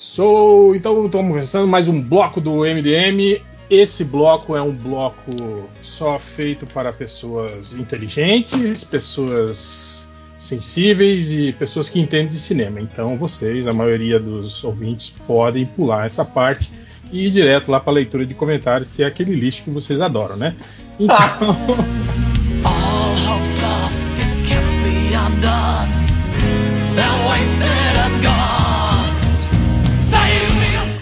Sou, então estamos começando mais um bloco do MDM. Esse bloco é um bloco só feito para pessoas inteligentes, pessoas sensíveis e pessoas que entendem de cinema. Então vocês, a maioria dos ouvintes, podem pular essa parte e ir direto lá para a leitura de comentários, que é aquele lixo que vocês adoram, né? Então.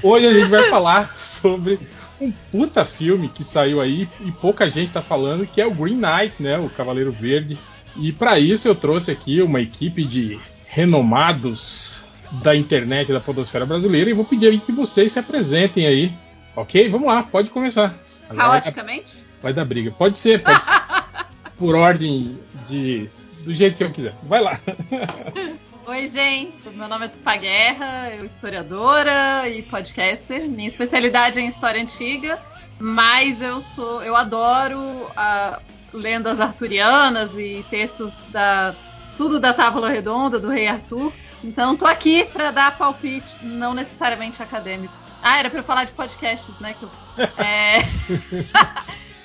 Hoje a gente vai falar sobre um puta filme que saiu aí e pouca gente tá falando, que é o Green Knight, né? O Cavaleiro Verde. E para isso eu trouxe aqui uma equipe de renomados da internet da podosfera brasileira e vou pedir aí que vocês se apresentem aí. Ok? Vamos lá, pode começar. Vai, Caoticamente? vai dar briga. Pode ser, pode ser. Por ordem de. do jeito que eu quiser. Vai lá. Oi, gente. Meu nome é Tupá Guerra, eu historiadora e podcaster. Minha especialidade é em história antiga, mas eu sou, eu adoro a lendas arturianas e textos da tudo da Távola Redonda do Rei Arthur. Então tô aqui para dar palpite, não necessariamente acadêmico. Ah, era para falar de podcasts, né? Que eu, é...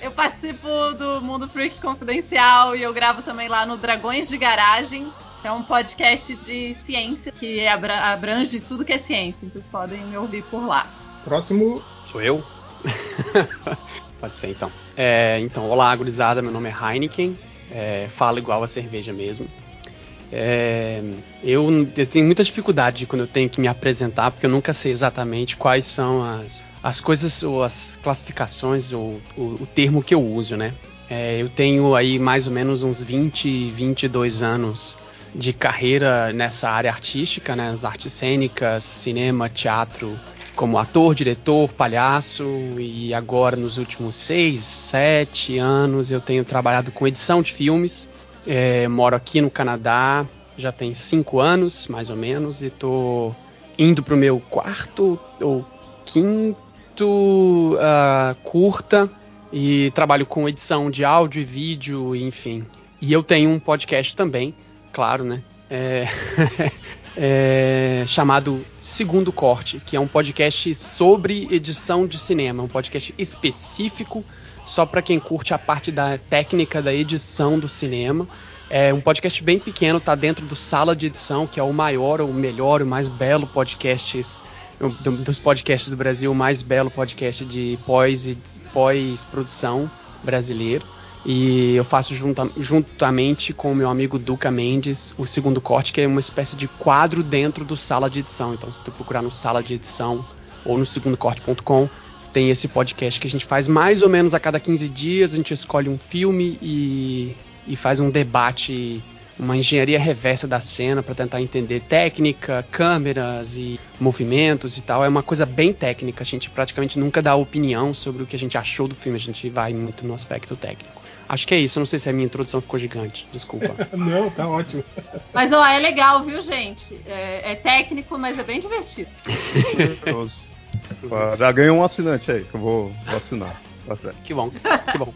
eu participo do Mundo Freak Confidencial e eu gravo também lá no Dragões de Garagem. É um podcast de ciência que abra- abrange tudo que é ciência. Vocês podem me ouvir por lá. Próximo. Sou eu? Pode ser então. É, então, olá, gurizada, meu nome é Heineken. É, falo igual a cerveja mesmo. É, eu, eu tenho muita dificuldade quando eu tenho que me apresentar, porque eu nunca sei exatamente quais são as, as coisas ou as classificações ou o, o termo que eu uso, né? É, eu tenho aí mais ou menos uns 20, 22 anos de carreira nessa área artística, né? As artes cênicas, cinema, teatro, como ator, diretor, palhaço e agora nos últimos seis, sete anos eu tenho trabalhado com edição de filmes. É, moro aqui no Canadá já tem cinco anos, mais ou menos, e tô indo pro meu quarto ou quinto ah, curta e trabalho com edição de áudio e vídeo, enfim. E eu tenho um podcast também, claro, né? É, é, chamado Segundo Corte, que é um podcast sobre edição de cinema, um podcast específico só para quem curte a parte da técnica da edição do cinema. É um podcast bem pequeno, tá dentro do Sala de Edição, que é o maior, o melhor, o mais belo podcast do- dos podcasts do Brasil, o mais belo podcast de pós pós-produção brasileiro. E eu faço junta- juntamente com o meu amigo Duca Mendes o segundo corte, que é uma espécie de quadro dentro do sala de edição. Então, se tu procurar no sala de edição ou no segundocorte.com, tem esse podcast que a gente faz mais ou menos a cada 15 dias. A gente escolhe um filme e, e faz um debate, uma engenharia reversa da cena para tentar entender técnica, câmeras e movimentos e tal. É uma coisa bem técnica. A gente praticamente nunca dá opinião sobre o que a gente achou do filme. A gente vai muito no aspecto técnico. Acho que é isso. Eu não sei se a minha introdução ficou gigante. Desculpa. Não, tá ótimo. Mas ó, é legal, viu, gente? É, é técnico, mas é bem divertido. Já ganhou um assinante aí, que eu vou, vou assinar. trás. que bom, que bom.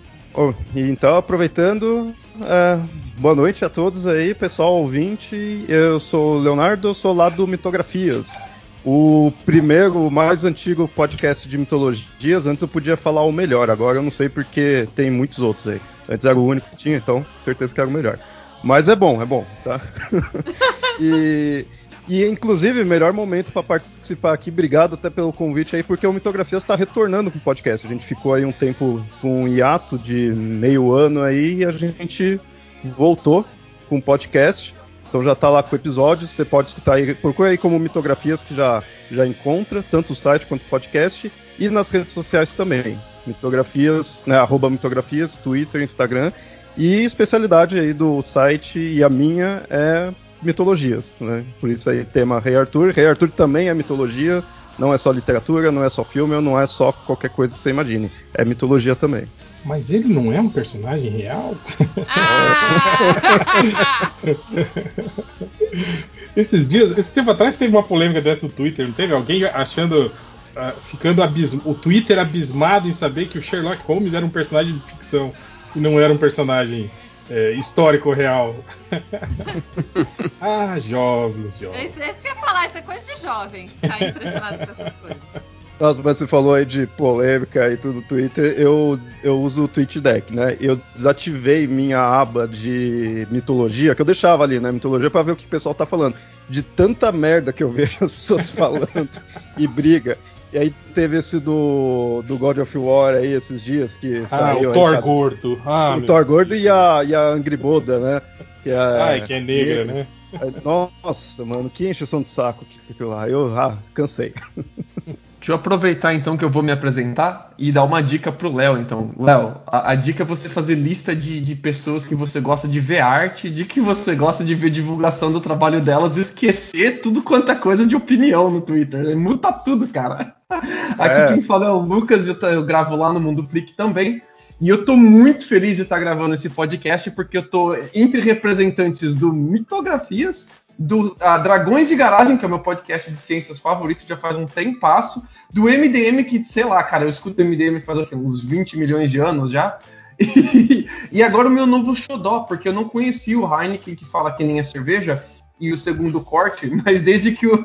E então, aproveitando, é, boa noite a todos aí, pessoal ouvinte. Eu sou o Leonardo, sou lá do Mitografias. O primeiro, o mais antigo podcast de mitologias. Antes eu podia falar o melhor, agora eu não sei porque tem muitos outros aí. Antes era o único que tinha, então certeza que era o melhor. Mas é bom, é bom, tá? e, e inclusive, melhor momento para participar aqui. Obrigado até pelo convite aí, porque o Mitografias está retornando com o podcast. A gente ficou aí um tempo com um hiato de meio ano aí e a gente voltou com o podcast. Então já tá lá com episódios, você pode escutar aí, procura aí como Mitografias que já, já encontra, tanto o site quanto o podcast, e nas redes sociais também. Mitografias, né, arroba mitografias, Twitter, Instagram. E especialidade aí do site e a minha é mitologias, né? Por isso aí tema Rei Arthur. Rei Arthur também é mitologia, não é só literatura, não é só filme, não é só qualquer coisa que você imagine. É mitologia também. Mas ele não é um personagem real? Ah! Esses dias, esse tempo atrás teve uma polêmica dessa no Twitter, não teve? Alguém achando. ah, ficando abismo, o Twitter abismado em saber que o Sherlock Holmes era um personagem de ficção e não era um personagem é, histórico real. ah, jovens, jovens. Esse, esse que eu ia falar, isso é coisa de jovem. Tá impressionado com essas coisas. Nossa, mas você falou aí de polêmica e tudo no Twitter. Eu, eu uso o TweetDeck, né? Eu desativei minha aba de mitologia, que eu deixava ali, né? Mitologia, pra ver o que o pessoal tá falando. De tanta merda que eu vejo as pessoas falando e briga. E aí teve esse do, do God of War aí esses dias que Ah, saiu. o Thor gordo. Ah, o Thor gordo e a, e a Angry Boda, né? Que é, Ai, que é negra, né? Nossa, mano, que encheção de saco que aquilo lá. Eu ah, cansei. Deixa eu aproveitar então que eu vou me apresentar e dar uma dica pro Léo, então. Léo, a, a dica é você fazer lista de, de pessoas que você gosta de ver arte, de que você gosta de ver divulgação do trabalho delas e esquecer tudo quanto é coisa de opinião no Twitter. Muta tudo, cara. Aqui É. quem fala é o Lucas, eu, eu gravo lá no Mundo Freak também. E eu tô muito feliz de estar gravando esse podcast porque eu tô entre representantes do Mitografias, do Dragões de Garagem, que é o meu podcast de ciências favorito, já faz um tempasso, do MDM, que, sei lá, cara, eu escuto MDM faz o quê? Uns 20 milhões de anos já. E, e agora o meu novo xodó, porque eu não conhecia o Heineken, que fala que nem é cerveja, e o segundo corte, mas desde que o,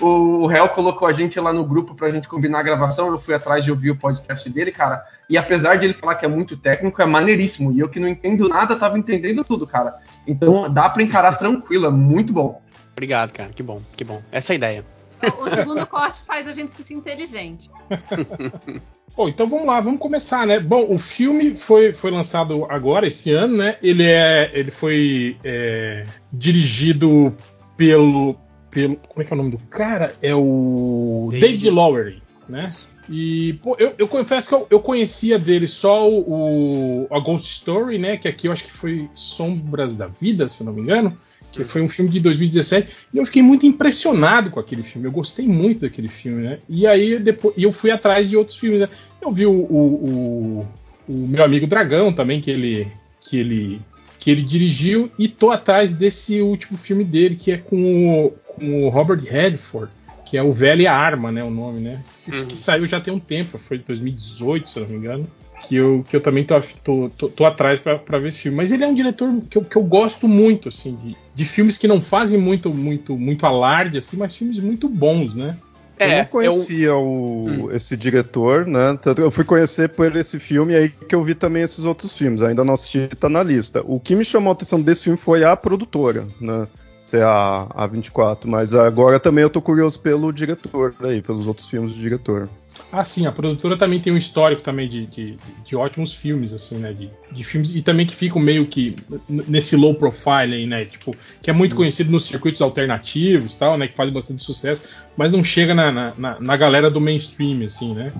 o, o Hel colocou a gente lá no grupo pra gente combinar a gravação, eu fui atrás de ouvir o podcast dele, cara. E apesar de ele falar que é muito técnico, é maneiríssimo. E eu que não entendo nada, tava entendendo tudo, cara. Então dá pra encarar tranquilo, é muito bom. Obrigado, cara. Que bom, que bom. Essa é a ideia. O, o segundo corte faz a gente se sentir inteligente. Bom, então vamos lá, vamos começar, né? Bom, o filme foi, foi lançado agora, esse ano, né? Ele, é, ele foi é, dirigido pelo, pelo. Como é que é o nome do cara? É o David. David Lowery, né? E, pô, eu, eu confesso que eu, eu conhecia dele só o, o- a Ghost Story, né? Que aqui eu acho que foi Sombras da Vida, se eu não me engano. Que foi um filme de 2017. E eu fiquei muito impressionado com aquele filme. Eu gostei muito daquele filme, né? E aí depois eu fui atrás de outros filmes, né? Eu vi o, o, o- o meu amigo Dragão também, que ele, que ele que ele dirigiu, e tô atrás desse último filme dele, que é com o, com o Robert Redford, que é o Velho e a Arma, né? O nome, né? Que, Uhum. que saiu já tem um tempo, foi 2018, se eu não me engano. Que eu, que eu também tô, tô, tô, tô atrás pra pra ver esse filme. Mas ele é um diretor que eu, que eu gosto muito, assim, de, de filmes que não fazem muito, muito, muito alarde, assim, mas filmes muito bons, né? eu É, não conhecia o, Hum. esse diretor, né? Eu fui conhecer por esse filme e aí que eu vi também esses outros filmes. Ainda não assisti, tá na lista. O que me chamou a atenção desse filme foi a produtora, né? Ser a, a 24, mas agora também eu tô curioso pelo diretor aí, pelos outros filmes do diretor. Ah, sim, a produtora também tem um histórico também de, de, de ótimos filmes, assim, né? De, de filmes e também que ficam meio que nesse low profile aí, né? Tipo, que é muito conhecido nos circuitos alternativos e tal, né? Que faz bastante sucesso, mas não chega na, na, na- na galera do mainstream, assim, né?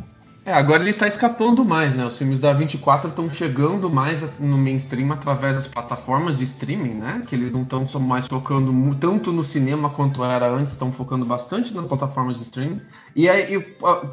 É, agora ele tá escapando mais, né? Os filmes da 24 estão chegando mais no mainstream através das plataformas de streaming, né? Que eles não estão mais focando tanto no cinema quanto era antes, estão focando bastante nas plataformas de streaming. E aí eu,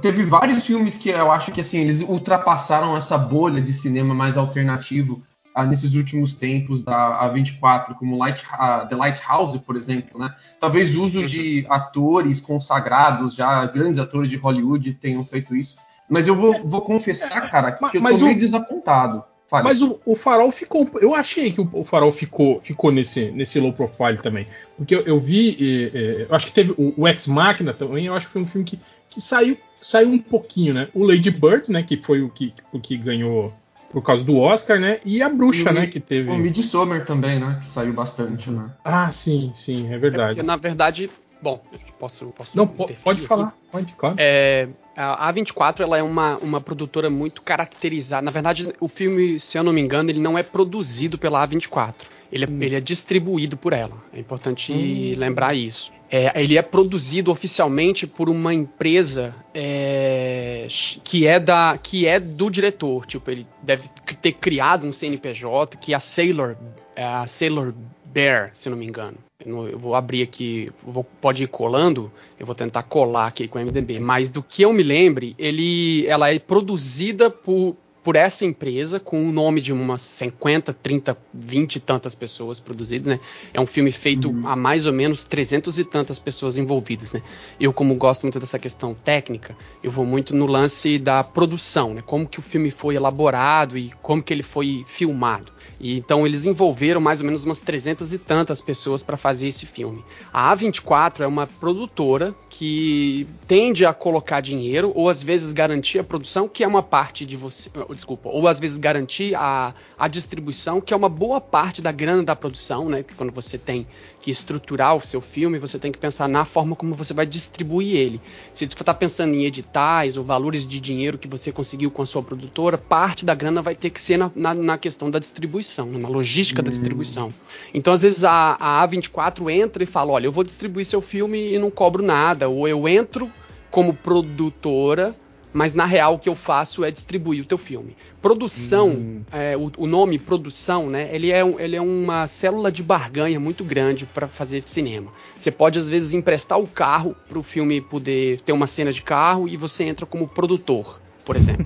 teve vários filmes que eu acho que assim, eles ultrapassaram essa bolha de cinema mais alternativo ah, nesses últimos tempos da A24, como Light, ah, The Lighthouse, por exemplo, né? Talvez o uso de atores consagrados, já grandes atores de Hollywood tenham feito isso. Mas eu vou, vou confessar, cara, que Mas- eu mas tô meio o- desapontado. Fale. Mas o, o Farol ficou. Eu achei que o, o Farol ficou, ficou nesse, nesse low profile também. Porque eu, eu vi. eh, eh, eu acho que teve o, o Ex Machina também. Eu acho que foi um filme que, que saiu, saiu um pouquinho, né? O Lady Bird, né? Que foi o que, o que ganhou por causa do Oscar, né? E a Bruxa, E o né? Que teve. O Midsommar também, né? Que saiu bastante, né? Ah, sim, sim, é É verdade. porque, na verdade, bom, posso, posso Não, pode aqui? falar, pode, claro. É, a A24 ela é uma, uma produtora muito caracterizada. Na verdade, o filme, se eu não me engano, ele não é produzido pela A24. Ele é, ele é distribuído por ela. É importante lembrar isso. É, ele é produzido oficialmente por uma empresa é, que, é da, que é do diretor. Tipo, ele deve ter criado um CNPJ que é a Sailor, é a Sailor Bear, se eu não me engano. Eu, vou abrir aqui, vou- pode ir colando, eu vou tentar colar aqui com o MDB. Mas do que eu me lembre, ele, ela é produzida por, por essa empresa, com o nome de umas 50, 30, 20 e tantas pessoas produzidas, né? É um filme feito Uhum. a mais ou menos 300 e tantas pessoas envolvidas, né? Eu, como gosto muito dessa questão técnica, eu vou muito no lance da produção, né? Como que o filme foi elaborado e como que ele foi filmado. E então eles envolveram mais ou menos umas 300 e tantas pessoas para fazer esse filme. A A24 é uma produtora que tende a colocar dinheiro ou às vezes garantir a produção, que é uma parte de você, oh, desculpa, ou às vezes garantir a, a distribuição, que é uma boa parte da grana da produção, né? Que quando você tem que estruturar o seu filme, você tem que pensar na forma como você vai distribuir ele. Se tu está pensando em editais ou valores de dinheiro que você conseguiu com a sua produtora, parte da grana vai ter que ser na, na, na questão da distribuição, na logística da distribuição. Então, às vezes, a, a A24 entra e fala: olha, eu vou distribuir seu filme e não cobro nada. Ou eu entro como produtora. Mas na real o que eu faço é distribuir o teu filme. Produção, é, o, o nome produção, né? Ele é, ele é uma célula de barganha muito grande para fazer cinema. Você pode às vezes emprestar o carro para o filme poder ter uma cena de carro e você entra como produtor, por exemplo.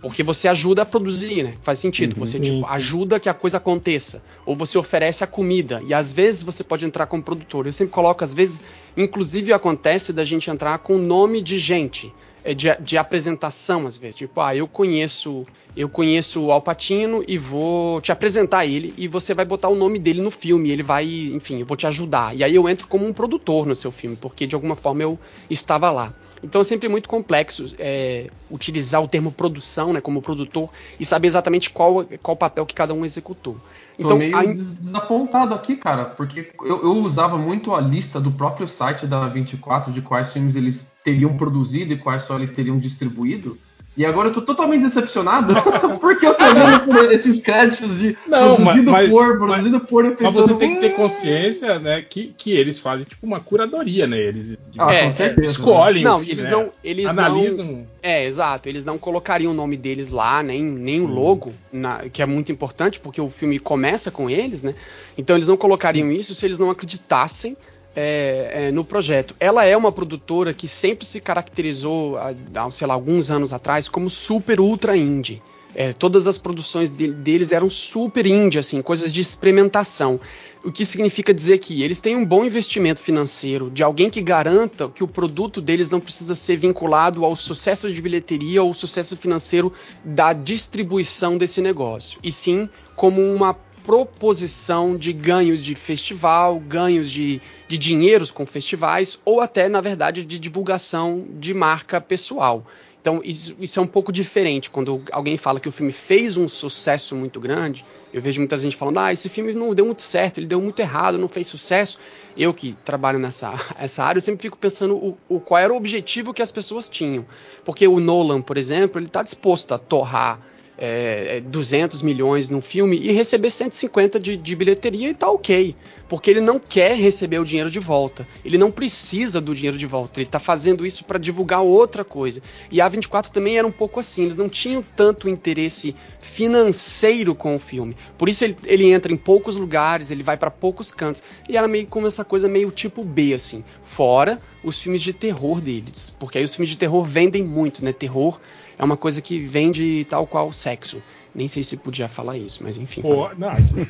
Porque você ajuda a produzir, né? Faz sentido. Você Sim, tipo, ajuda que a coisa aconteça. Ou você oferece a comida. E às vezes você pode entrar como produtor. Eu sempre coloco, às vezes, inclusive acontece da gente entrar com nome de gente. é, De, de apresentação, às vezes. Tipo, ah, eu conheço. Eu conheço o Alpatino e vou te apresentar ele. E você vai botar o nome dele no filme. Ele vai, enfim, eu vou te ajudar. E aí eu entro como um produtor no seu filme, porque de alguma forma eu estava lá. Então é sempre muito complexo é, utilizar o termo produção, né, como produtor, e saber exatamente qual qual papel que cada um executou. Tô Então, meio a- des- desapontado aqui, cara, porque eu, eu usava muito a lista do próprio site da 24 de quais filmes eles teriam produzido e quais só eles teriam distribuído. E agora eu tô totalmente decepcionado, porque eu tô olhando por esses créditos de Não, produzido mas- por, produzido por, e Mas pensando, você tem que ter "Hum, consciência, né, que, que eles fazem tipo uma curadoria, né? Eles Ah, É, com certeza. escolhem não, filme, eles né? não, eles não, analisam. é, exato, eles não colocariam o nome deles lá, nem, nem o logo, na- que é muito importante, porque o filme começa com eles, né? Então eles não colocariam isso se eles não acreditassem é, é, no projeto. Ela é uma produtora que sempre se caracterizou, há, sei lá, alguns anos atrás, como super ultra indie. É, todas as produções de- deles eram super indie, assim, coisas de experimentação. O que significa dizer que eles têm um bom investimento financeiro de alguém que garanta que o produto deles não precisa ser vinculado ao sucesso de bilheteria ou sucesso financeiro da distribuição desse negócio, e sim como uma proposição de ganhos de festival, ganhos de, de dinheiros com festivais, ou até, na verdade, de divulgação de marca pessoal. Então, isso, isso é um pouco diferente. Quando alguém fala que o filme fez um sucesso muito grande, eu vejo muita gente falando: ah, esse filme não deu muito certo, ele deu muito errado, não fez sucesso. Eu que trabalho nessa essa área, eu sempre fico pensando o, o- qual era o objetivo que as pessoas tinham. Porque o Nolan, por exemplo, ele está disposto a torrar é, é, 200 milhões num filme e receber 150 de, de bilheteria e tá ok. Porque ele não quer receber o dinheiro de volta. Ele não precisa do dinheiro de volta. Ele tá fazendo isso para divulgar outra coisa. E a 24 também era um pouco assim. Eles não tinham tanto interesse financeiro com o filme. Por isso ele, ele entra em poucos lugares, ele vai para poucos cantos. E era meio como essa coisa meio tipo B, assim. Fora os filmes de terror deles. Porque aí os filmes de terror vendem muito, né? Terror é uma coisa que vende tal qual sexo. Nem sei se podia falar isso, mas enfim. Pô, não, aqui,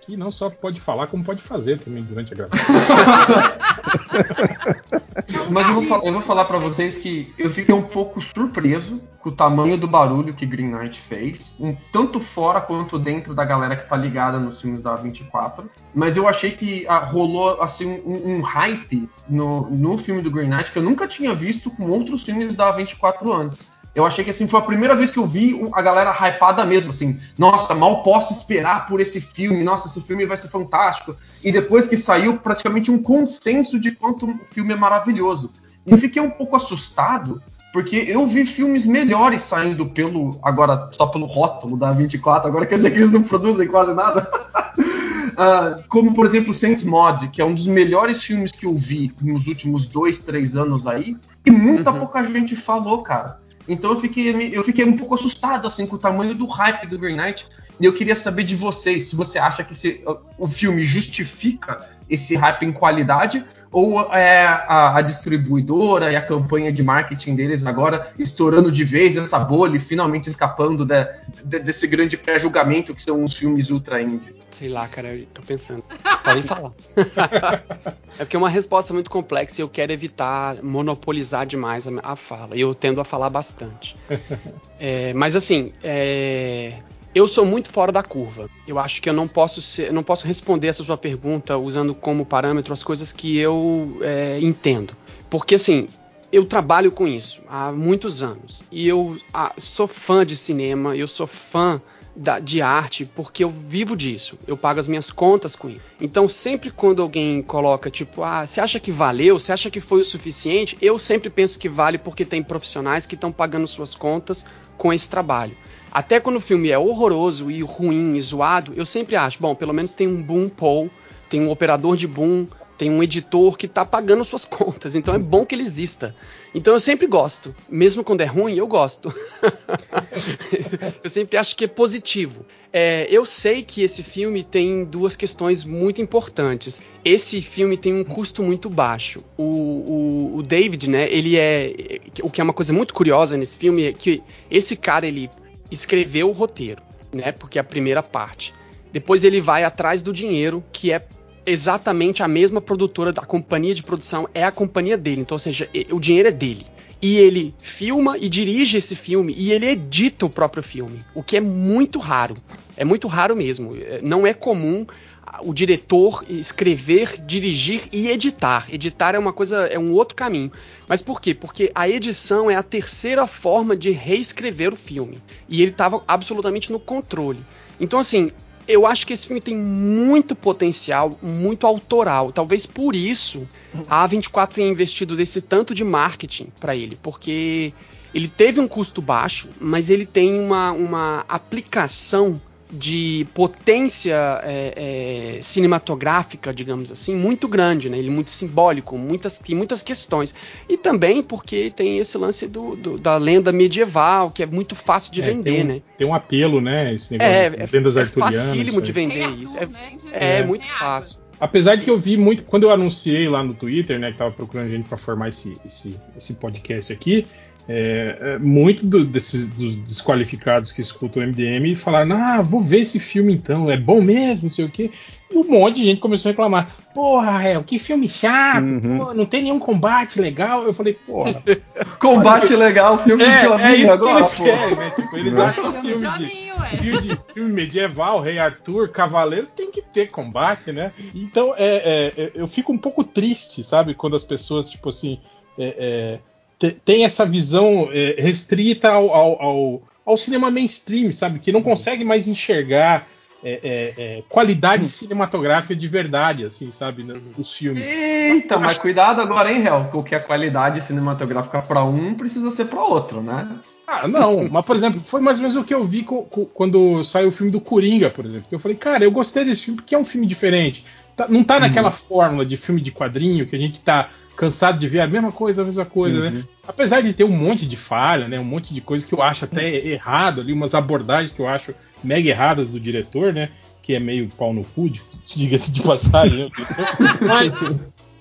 aqui não só pode falar, como pode fazer também durante a gravação. Mas eu vou, falar, eu vou falar pra vocês que eu fiquei um pouco surpreso com o tamanho do barulho que Green Knight fez, um, tanto fora quanto dentro da galera que tá ligada nos filmes da 24. Mas eu achei que ah, rolou assim um, um hype no, no filme do Green Knight que eu nunca tinha visto com outros filmes da 24 antes. Eu achei que assim foi a primeira vez que eu vi a galera hypada mesmo, assim, nossa, mal posso esperar por esse filme, nossa, esse filme vai ser fantástico. E depois que saiu, praticamente um consenso de quanto o filme é maravilhoso. E fiquei um pouco assustado, porque eu vi filmes melhores saindo pelo, agora só pelo rótulo da 24, agora quer dizer que eles não produzem quase nada. Ah, como, por exemplo, Saint Mod, que é um dos melhores filmes que eu vi nos últimos dois, três anos aí, e muita Uhum. pouca gente falou, cara. Então eu fiquei, eu fiquei um pouco assustado assim com o tamanho do hype do Green Knight. E eu queria saber de vocês se você acha que esse- o filme justifica esse hype em qualidade ou é a, a distribuidora e a campanha de marketing deles agora estourando de vez essa bolha e finalmente escapando de- de- desse grande pré-julgamento que são os filmes ultra indie? Sei lá, cara, eu tô pensando. Podem falar. é porque é uma resposta muito complexa e eu quero evitar monopolizar demais a, a fala. E eu tendo a falar bastante. É, mas assim, é, eu sou muito fora da curva. Eu acho que eu não posso ser, não posso responder essa sua pergunta usando como parâmetro as coisas que eu é, entendo. Porque assim, eu trabalho com isso há muitos anos. E eu ah, sou fã de cinema, eu sou fã da- de arte porque eu vivo disso. Eu pago as minhas contas com isso. Então, sempre quando alguém coloca, tipo, ah, você acha que valeu? Você acha que foi o suficiente? Eu sempre penso que vale porque tem profissionais que estão pagando suas contas com esse trabalho. Até quando o filme é horroroso e ruim e zoado, eu sempre acho, bom, pelo menos tem um boom Paul, tem um operador de boom, tem um editor que tá pagando suas contas, então é bom que ele exista. Então eu sempre gosto, mesmo quando é ruim, eu gosto. eu sempre acho que é positivo. É, eu sei que esse filme tem duas questões muito importantes. Esse filme tem um custo muito baixo. O, o- o David, né? Ele é. O que é uma coisa muito curiosa nesse filme é que esse cara ele escreveu o roteiro, né? Porque é a primeira parte. Depois ele vai atrás do dinheiro, que é exatamente a mesma produtora da companhia de produção, é a companhia dele. Então, ou seja, o dinheiro é dele. E ele filma e dirige esse filme e ele edita o próprio filme, o que é muito raro. É muito raro mesmo. É, Não é comum o diretor escrever, dirigir e editar. Editar é uma coisa, é um outro caminho. Mas por quê? Porque a edição é a terceira forma de reescrever o filme. E ele estava absolutamente no controle. Então, assim, eu acho que esse filme tem muito potencial, muito autoral. Talvez por isso a A24 tenha investido desse tanto de marketing para ele, porque ele teve um custo baixo, mas ele tem uma, uma aplicação de potência é, é, cinematográfica, digamos assim, muito grande, né? Ele é muito simbólico, muitas, tem muitas questões. E também porque tem esse lance do, do- da lenda medieval, que é muito fácil de É, vender, tem um, né? Tem um apelo, né? Esse negócio É, de é, lendas é arturianas. facílimo de aí. vender Tem isso. Arthur, É, né, é É. muito fácil. Apesar de que eu vi muito, quando eu anunciei lá no Twitter, né, que tava procurando gente para formar esse, esse, esse podcast aqui, é, é, muito do- desses dos desqualificados que escutam o MDM falaram: Ah, vou ver esse filme então, é bom mesmo, não sei o quê. E um monte de gente começou a reclamar: Porra, Rael, que filme chato, Uhum. pô, não tem nenhum combate legal. Eu falei: Porra, Combate legal, filme de é, joguinho é isso agora, que eles pô. querem, né? Tipo, eles acham que Filme filme de, filme, de- filme medieval, Rei Arthur, Cavaleiro, tem que ter combate, né? Então é, é, eu fico um pouco triste, sabe? Quando as pessoas, tipo assim, é, é, tem essa visão é, restrita ao, ao, ao- ao cinema mainstream, sabe? Que não consegue mais enxergar é, é, é, qualidade cinematográfica de verdade, assim, sabe? Nos filmes. Eita, mas cuidado agora, hein, Hel? Porque a qualidade cinematográfica pra um precisa ser pra outro, né? Ah, não, mas por exemplo, foi mais ou menos o que eu vi co- co- quando saiu o filme do Coringa, por exemplo. Eu falei, cara, eu gostei desse filme porque é um filme diferente. Tá- não tá naquela fórmula de filme de quadrinho que a gente tá cansado de ver a mesma coisa, a mesma coisa, né? Apesar de ter um monte de falha, né? Um monte de coisa que eu acho até errado ali, umas abordagens que eu acho mega erradas do diretor, né? Que é meio pau no cu, diga-se de passagem, né? Mas,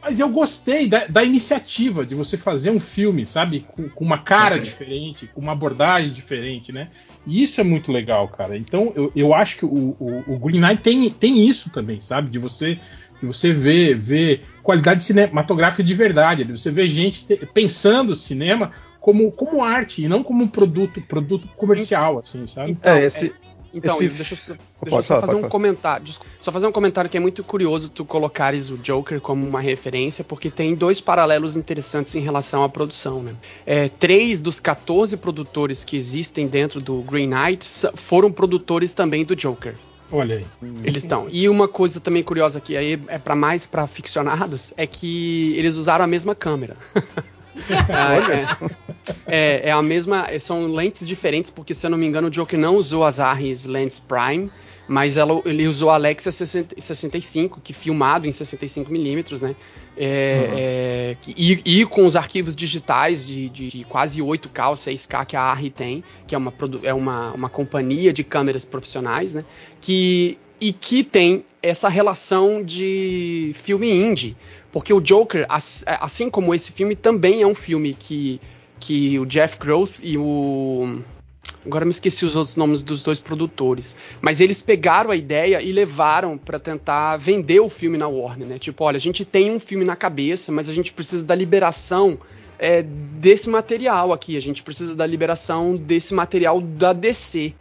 mas eu gostei da, da iniciativa de você fazer um filme, sabe? Com, com uma cara Ok. diferente, com uma abordagem diferente, né? E isso é muito legal, cara. Então eu, eu acho que o, o, o Green Knight tem, tem isso também, sabe? De você, você ver, ver qualidade cinematográfica de verdade, de você ver gente te- pensando o cinema como, como arte e não como um produto, produto comercial, assim, sabe? Então, É, esse- Então, esse- deixa eu só, deixa eu só falar, fazer um falar. comentário. Só fazer um comentário que é muito curioso tu colocares o Joker como uma referência, porque tem dois paralelos interessantes em relação à produção, né? É, três dos 14 produtores que existem dentro do Green Knight foram produtores também do Joker. Olha aí. Eles estão. E uma coisa também curiosa que aí é para mais para ficcionados é que eles usaram a mesma câmera. Ah, é, é, é a mesma. São lentes diferentes, porque se eu não me engano, o Joker não usou as Arris Lens Prime, mas ela- ele usou a Alexa 60 65, que filmado em 65mm, né? É, é, e, e com os arquivos digitais de, de- de quase 8K ou 6K que a Arri tem, que é uma, é uma, uma companhia de câmeras profissionais, né? Que e que tem essa relação de filme indie. Porque o Joker, assim como esse filme, também é um filme que, que o Jeff Groth e o. Agora me esqueci os outros nomes dos dois produtores. Mas eles pegaram a ideia e levaram para tentar vender o filme na Warner, né? Tipo, olha, a gente tem um filme na cabeça, mas a gente precisa da liberação é, desse material aqui. A gente precisa da liberação desse material da DC.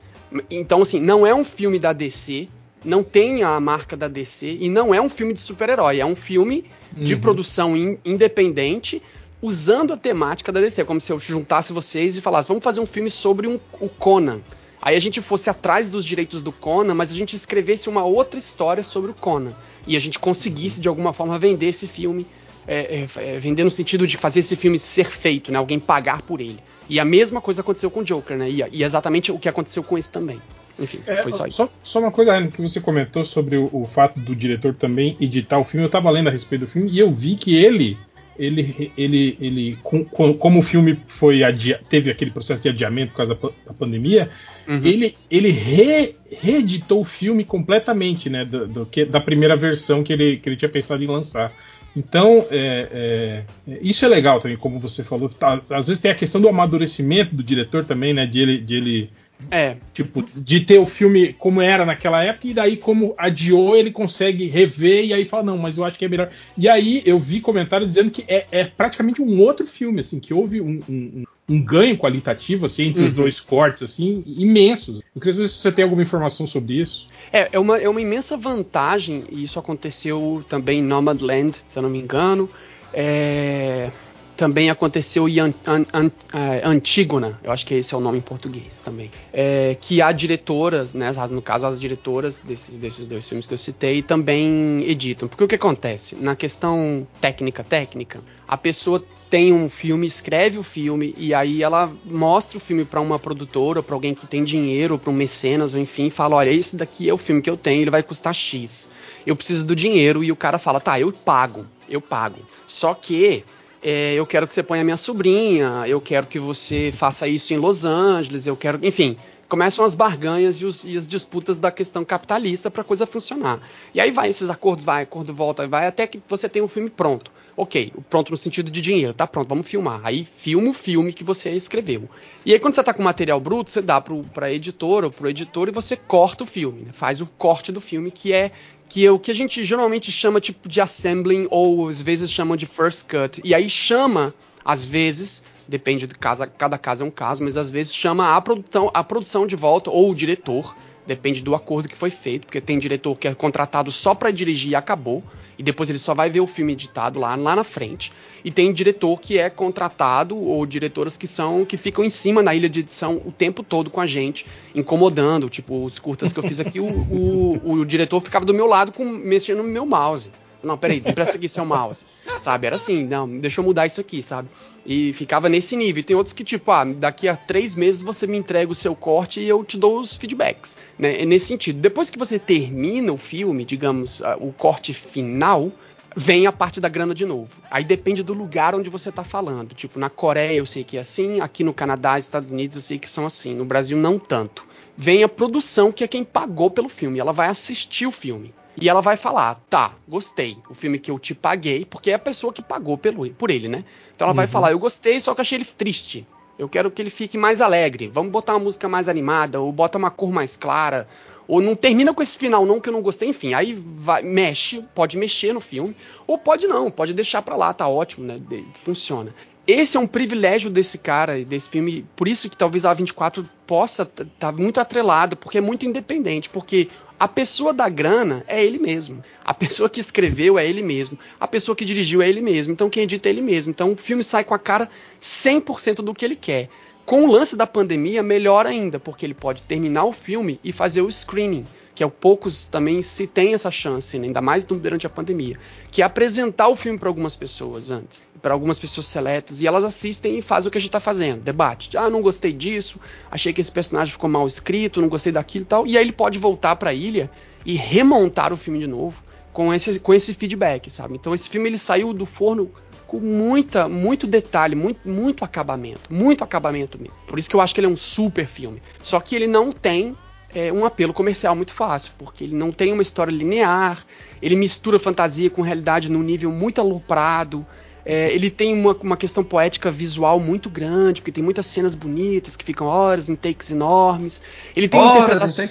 Então, assim, não é um filme da DC, não tem a marca da DC e não é um filme de super-herói, é um filme de uhum. produção in, independente usando a temática da DC, como se eu juntasse vocês e falasse, vamos fazer um filme sobre um, o Conan. Aí a gente fosse atrás dos direitos do Conan, mas a gente escrevesse uma outra história sobre o Conan. E a gente conseguisse, de alguma forma, vender esse filme. É, é, é, vender no sentido de fazer esse filme ser feito, né? Alguém pagar por ele. E a mesma coisa aconteceu com o Joker, né? E, e exatamente o que aconteceu com esse também. Enfim, é, foi só isso. Só, só uma coisa, que você comentou sobre o, o, fato do diretor também editar o filme. Eu tava lendo a respeito do filme e eu vi que ele. Ele, ele, ele com, com, como o filme foi adia, teve aquele processo de adiamento por causa da, da pandemia, uhum. ele, ele re, reeditou o filme completamente, né, do, do, que, da primeira versão que ele, que ele tinha pensado em lançar. Então, é, é, isso é legal também, como você falou. Tá, às vezes tem a questão do amadurecimento do diretor também, né? De ele, de ele é. Tipo, de ter o filme como era naquela época, e daí, como adiou, ele consegue rever e aí fala, não, mas eu acho que é melhor. E aí eu vi comentários dizendo que é, é praticamente um outro filme, assim, que houve um, um, um ganho qualitativo, assim, entre uhum. os dois cortes, assim, imensos. Eu queria saber se você tem alguma informação sobre isso. É, é uma, é uma imensa vantagem, e isso aconteceu também em Nomadland, se eu não me engano. É, também aconteceu em é, Antígona, eu acho que esse é o nome em português também, é, que há diretoras, né, no caso as diretoras desses, desses dois filmes que eu citei, também editam. Porque o que acontece? Na questão técnica, técnica, a pessoa tem um filme, escreve o filme e aí ela mostra o filme para uma produtora, para alguém que tem dinheiro, para um mecenas, ou enfim, fala: olha, esse daqui é o filme que eu tenho, ele vai custar X. Eu preciso do dinheiro e o cara fala: tá, eu pago, eu pago. Só que é, eu quero que você ponha minha sobrinha, eu quero que você faça isso em Los Angeles, eu quero, enfim, começam as barganhas e, os, e as disputas da questão capitalista para a coisa funcionar. E aí vai esses acordos, vai, acordo volta, vai até que você tem um filme pronto. Ok, pronto no sentido de dinheiro, tá pronto, vamos filmar. Aí filma o filme que você escreveu. E aí quando você tá com material bruto, você dá pro, pra editora ou pro editor e você corta o filme, né? faz o corte do filme que é que é o que a gente geralmente chama tipo de assembling ou às vezes chamam de first cut. E aí chama, às vezes, depende do caso, cada caso é um caso, mas às vezes chama a produção, a produção de volta ou o diretor, depende do acordo que foi feito, porque tem diretor que é contratado só para dirigir e acabou e depois ele só vai ver o filme editado lá, lá na frente. E tem diretor que é contratado ou diretoras que são que ficam em cima na ilha de edição o tempo todo com a gente, incomodando. Tipo, os curtas que eu fiz aqui, o, o, o diretor ficava do meu lado com, mexendo no meu mouse. Não, peraí, presta aqui seu mouse. Sabe? Era assim, não, deixa eu mudar isso aqui, sabe? E ficava nesse nível. E tem outros que, tipo, ah, daqui a três meses você me entrega o seu corte e eu te dou os feedbacks. Né? É nesse sentido. Depois que você termina o filme, digamos, o corte final, vem a parte da grana de novo. Aí depende do lugar onde você está falando. Tipo, na Coreia eu sei que é assim, aqui no Canadá, Estados Unidos eu sei que são assim, no Brasil não tanto. Vem a produção, que é quem pagou pelo filme. Ela vai assistir o filme. E ela vai falar: tá, gostei. O filme que eu te paguei, porque é a pessoa que pagou pelo, por ele, né? Então ela uhum. vai falar: eu gostei, só que achei ele triste. Eu quero que ele fique mais alegre. Vamos botar uma música mais animada, ou bota uma cor mais clara. Ou não termina com esse final, não, que eu não gostei. Enfim, aí vai, mexe, pode mexer no filme. Ou pode não, pode deixar pra lá, tá ótimo, né? Funciona. Esse é um privilégio desse cara, desse filme. Por isso que talvez a 24 possa estar tá muito atrelado, porque é muito independente. Porque a pessoa da grana é ele mesmo. A pessoa que escreveu é ele mesmo. A pessoa que dirigiu é ele mesmo. Então quem edita é ele mesmo. Então o filme sai com a cara 100% do que ele quer. Com o lance da pandemia, melhor ainda, porque ele pode terminar o filme e fazer o screening que é o poucos também se tem essa chance, né? ainda mais durante a pandemia, que é apresentar o filme para algumas pessoas antes, para algumas pessoas seletas, e elas assistem e fazem o que a gente está fazendo, debate. Ah, não gostei disso, achei que esse personagem ficou mal escrito, não gostei daquilo e tal, e aí ele pode voltar para a ilha e remontar o filme de novo com esse, com esse feedback, sabe? Então esse filme ele saiu do forno com muita, muito detalhe, muito, muito acabamento, muito acabamento mesmo. Por isso que eu acho que ele é um super filme. Só que ele não tem é, um apelo comercial muito fácil, porque ele não tem uma história linear, ele mistura fantasia com realidade num nível muito aloprado. É, ele tem uma, uma questão poética visual muito grande, porque tem muitas cenas bonitas que ficam horas em takes enormes. Ele tem Horas, interpretações.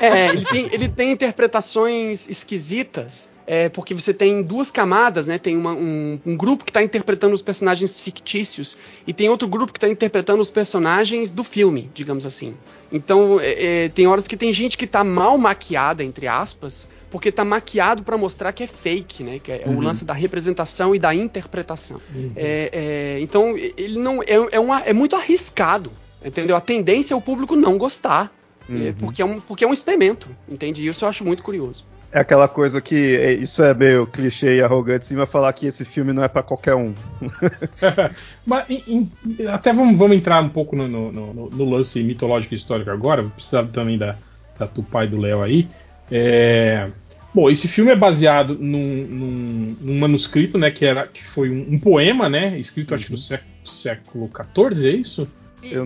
É, ele tem, ele tem interpretações esquisitas, é, porque você tem duas camadas, né? Tem uma- um, um grupo que está interpretando os personagens fictícios e tem outro grupo que está interpretando os personagens do filme, digamos assim. Então, é, é, tem horas que tem gente que tá mal maquiada, entre aspas, porque tá maquiado para mostrar que é fake, né? Que é o lance da representação e da interpretação. É, é, então, ele não é, é, uma- é muito arriscado, entendeu? A tendência é o público não gostar. é, porque, é um, porque é um experimento, entende? Isso eu acho muito curioso. É aquela coisa que é, isso é meio clichê e arrogante sim, mas falar que esse filme não é pra qualquer um. Mas em- em- até vamos, vamos entrar um pouco no, no- no- no lance mitológico e histórico agora. Vou precisar também da, da Tupá e do Léo aí. É, bom, esse filme é baseado num, num- num manuscrito, né? Que, era, que foi um, um poema, né? Escrito acho que no século, século XIV, é isso? Eu,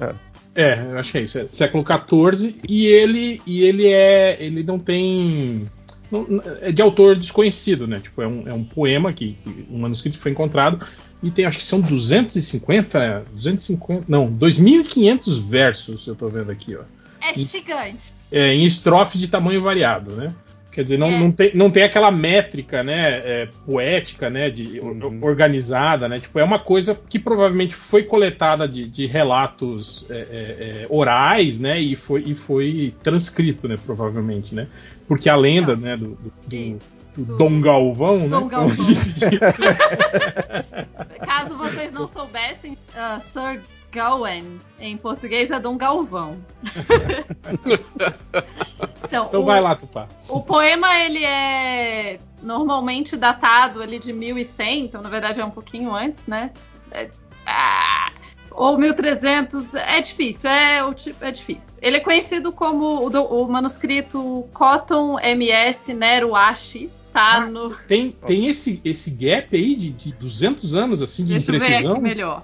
é, É, acho que é isso. É século XIV e ele e ele é ele não tem não- é de autor desconhecido, né? Tipo é um, é um poema que, que um manuscrito foi encontrado e tem acho que são 250 250 não 2.500 versos eu tô vendo aqui, ó. É gigante. É, em estrofe de tamanho variado, né? Quer dizer, não, É. não, tem, não tem aquela métrica, né, é, poética, né, de, Uhum. organizada, né? Tipo, é uma coisa que provavelmente foi coletada de, de relatos é, é, é, orais, né, e foi, e foi transcrito, né, provavelmente, né? Porque a lenda, Não. né, do, do, do- do Do- Dom Galvão, né? Dom Galvão. gente diz. Caso vocês não soubessem, ah, Sir Gawain, em português é Dom Galvão. então, então o, vai lá, Tupá. o poema ele é normalmente datado ali de 1100, então na verdade é um pouquinho antes, né? É- ah, ou 1300, é difícil, é, o tipo- é difícil. Ele é conhecido como o, do- o manuscrito Cotton MS Nero Ashi, tá Ah, no... Tem, tem esse, esse gap aí de, de 200 anos, assim, de Deixa imprecisão? eu ver Caramba. aqui melhor.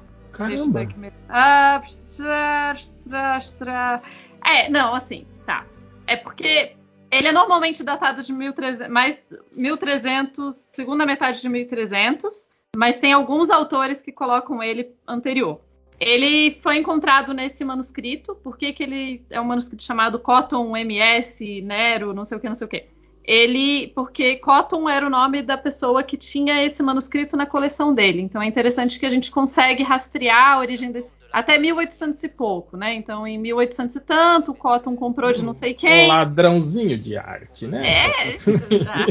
Ah, pstra, pstra, pstra. É, não, assim, tá. É porque ele é normalmente datado de 1300, mais 1300, segunda metade de 1300, mas tem alguns autores que colocam ele anterior. Ele foi encontrado nesse manuscrito. Por que, que ele é um manuscrito chamado Cotton MS Nero, não sei o que, não sei o que? Ele, porque Cotton era o nome da pessoa que tinha esse manuscrito na coleção dele. Então é interessante que a gente consegue rastrear a origem desse até 1800 e pouco, né? Então em 1800 e tanto, o Cotton comprou de não sei quem. Ladrãozinho de arte, né? É, tá.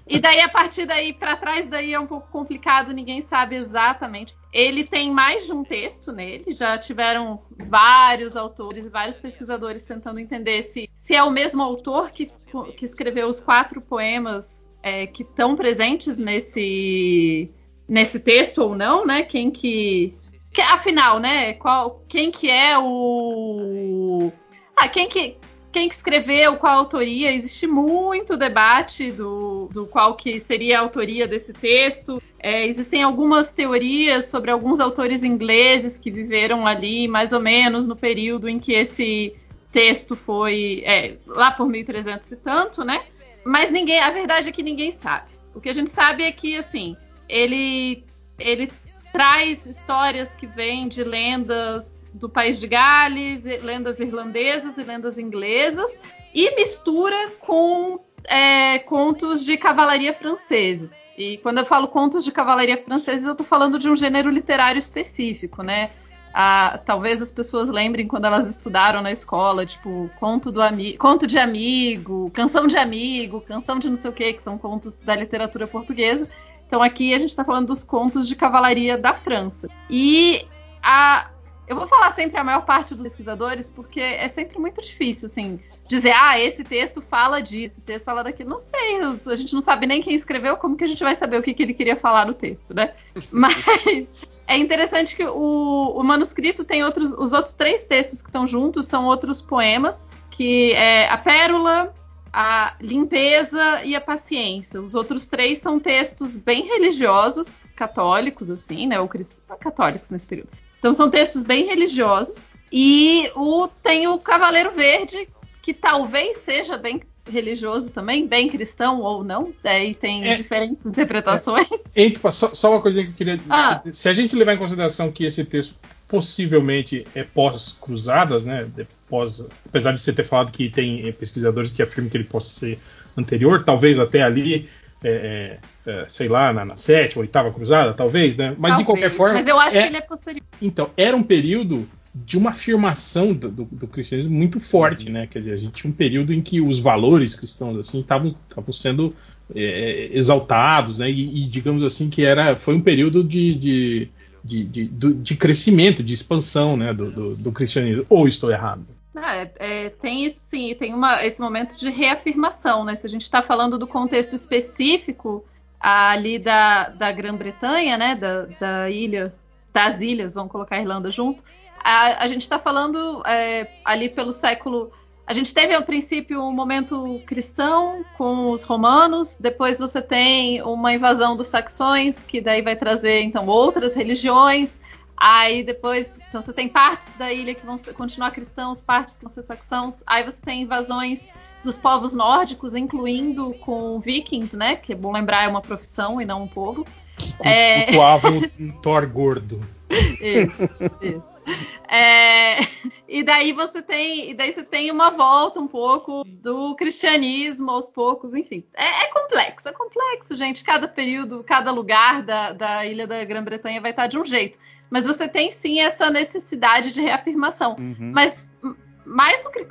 e daí a partir daí pra trás daí é um pouco complicado, ninguém sabe exatamente. Ele tem mais de um texto nele, já tiveram vários autores e vários pesquisadores tentando entender se, se é o mesmo autor que, que escreveu os quatro poemas é, que estão presentes nesse nesse texto ou não, né? Quem que, que afinal, né? Qual quem que é o ah, quem que quem que escreveu, qual autoria, existe muito debate do, do qual que seria a autoria desse texto. É, existem algumas teorias sobre alguns autores ingleses que viveram ali mais ou menos no período em que esse texto foi é, lá por 1300 e tanto, né? Mas ninguém, a verdade é que ninguém sabe. O que a gente sabe é que assim, ele ele traz histórias que vêm de lendas do país de Gales, lendas irlandesas e lendas inglesas, e mistura com é, contos de cavalaria franceses. E quando eu falo contos de cavalaria franceses, eu estou falando de um gênero literário específico, né? Talvez as pessoas lembrem quando elas estudaram na escola, tipo, conto, do ami conto de amigo, canção de amigo, canção de não sei o que, que são contos da literatura portuguesa. Então aqui a gente está falando dos contos de cavalaria da França. E a, eu vou falar sempre a maior parte dos pesquisadores, porque é sempre muito difícil, assim, dizer, ah, esse texto fala disso, esse texto fala daquilo. Não sei, a gente não sabe nem quem escreveu, como que a gente vai saber o que, que ele queria falar no texto, né? Mas é interessante que o, o manuscrito tem outros. Os outros três textos que estão juntos são outros poemas, que é a Pérola, a limpeza e a paciência. Os outros três são textos bem religiosos, católicos, assim, né? Ou crist... católicos nesse período. Então são textos bem religiosos E o, tem o Cavaleiro Verde, que talvez seja bem religioso também, bem cristão ou não. Daí tem É. diferentes interpretações. Entre, só, só uma coisinha que eu queria. Ah. Se a gente levar em consideração que esse texto possivelmente é pós-cruzadas, né? de- Pós, apesar de você ter falado que tem eh, pesquisadores que afirmam que ele possa ser anterior, talvez até ali, é, é, é, sei lá, na, na sétima, oitava cruzada, talvez, né? Mas de Talvez. qualquer forma. Mas eu acho é- que ele é posterior. Então, era um período de uma afirmação do, do- do cristianismo muito forte, né? Quer dizer, a gente tinha um período em que os valores cristãos assim estavam estavam sendo é, exaltados, né? E, e, digamos assim que era foi um período de, de, de, de- de crescimento, de expansão, né? Do, do- do cristianismo. Ou estou errado? Ah, é- é, tem isso sim, tem uma, esse momento de reafirmação, né? Se a gente está falando do contexto específico ali da, da Grã-Bretanha, né? Da, da ilha, das ilhas, vamos colocar a Irlanda junto. A, a gente está falando é, ali pelo século. A gente teve ao princípio um momento cristão com os romanos, depois você tem uma invasão dos saxões, que daí vai trazer então outras religiões. Aí depois, então você tem partes da ilha que vão ser- continuar cristãos, partes que vão ser saxãos. Aí você tem invasões dos povos nórdicos, incluindo com vikings, né? Que é bom lembrar, é uma profissão e não um povo. É. Cultuavam um Thor gordo. Isso, isso. É, e daí você tem, e daí você tem uma volta um pouco do cristianismo aos poucos, enfim. É, é complexo, é complexo, gente. Cada período, cada lugar da, da ilha da Grã-Bretanha vai estar de um jeito. Mas você tem sim essa necessidade de reafirmação. Uhum. Mas mais do que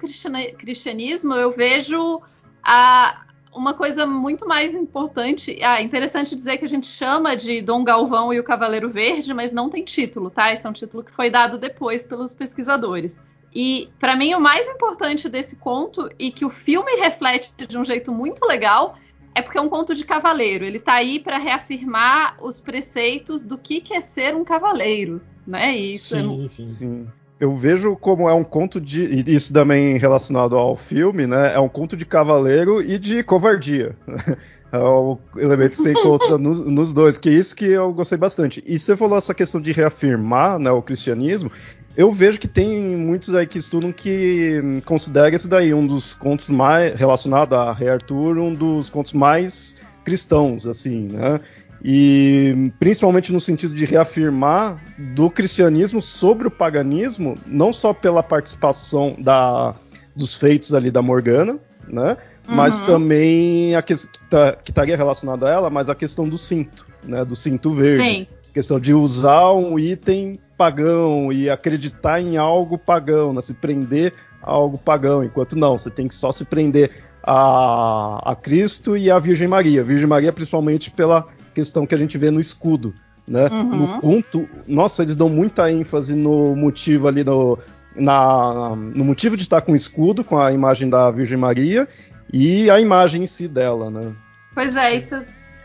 cristianismo, eu vejo a, uma coisa muito mais importante. Ah, interessante dizer que a gente chama de Dom Galvão e o Cavaleiro Verde, mas não tem título, tá? Esse é um título que foi dado depois pelos pesquisadores. E para mim o mais importante desse conto e que o filme reflete de um jeito muito legal é porque é um conto de cavaleiro. Ele tá aí para reafirmar os preceitos do que que é ser um cavaleiro, né? E isso é Sim, sim. Sim. Eu vejo como é um conto de. Isso também relacionado ao filme, né? É um conto de cavaleiro e de covardia. É o elemento que você encontra nos, nos dois, que é isso que eu gostei bastante. E você falou essa questão de reafirmar né, o cristianismo. Eu vejo que tem muitos aí que estudam que hum, considera esse daí um dos contos mais relacionado a Rei Arthur, um dos contos mais cristãos, assim, né? E principalmente no sentido de reafirmar do cristianismo sobre o paganismo, não só pela participação da, dos feitos ali da Morgana, né? Mas Uhum. também a que, que, tá- que estaria relacionado a ela, mas a questão do cinto, né? Do cinto verde. Sim. questão de usar um item pagão e acreditar em algo pagão, né? se prender a algo pagão, enquanto não, você tem que só se prender a, a Cristo e a Virgem Maria. Virgem Maria, principalmente pela questão que a gente vê no escudo. Né? Uhum. No conto, nossa, eles dão muita ênfase no motivo ali, no, na, no motivo de estar com o escudo, com a imagem da Virgem Maria e a imagem em si dela, né? Pois é, isso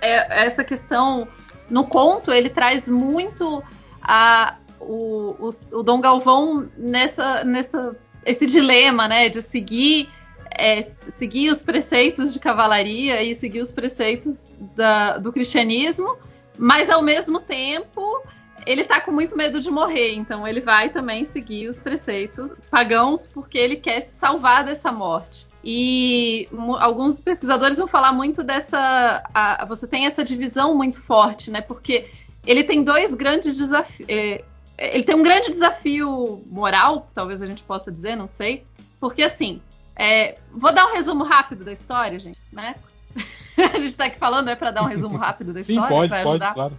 é essa questão no conto ele traz muito a o, o, o Dom Galvão nessa nessa esse dilema, né, de seguir é, seguir os preceitos de cavalaria e seguir os preceitos da, do cristianismo, mas ao mesmo tempo ele tá com muito medo de morrer, então ele vai também seguir os preceitos pagãos porque ele quer se salvar dessa morte. E alguns pesquisadores vão falar muito dessa. a- você tem essa divisão muito forte, né? Porque ele tem dois grandes desafios. ele tem um grande desafio moral, talvez a gente possa dizer, não sei. Porque assim, é, vou dar um resumo rápido da história, gente, né? a gente tá aqui falando, é para dar um resumo rápido da Sim, história, pode, vai pode, claro.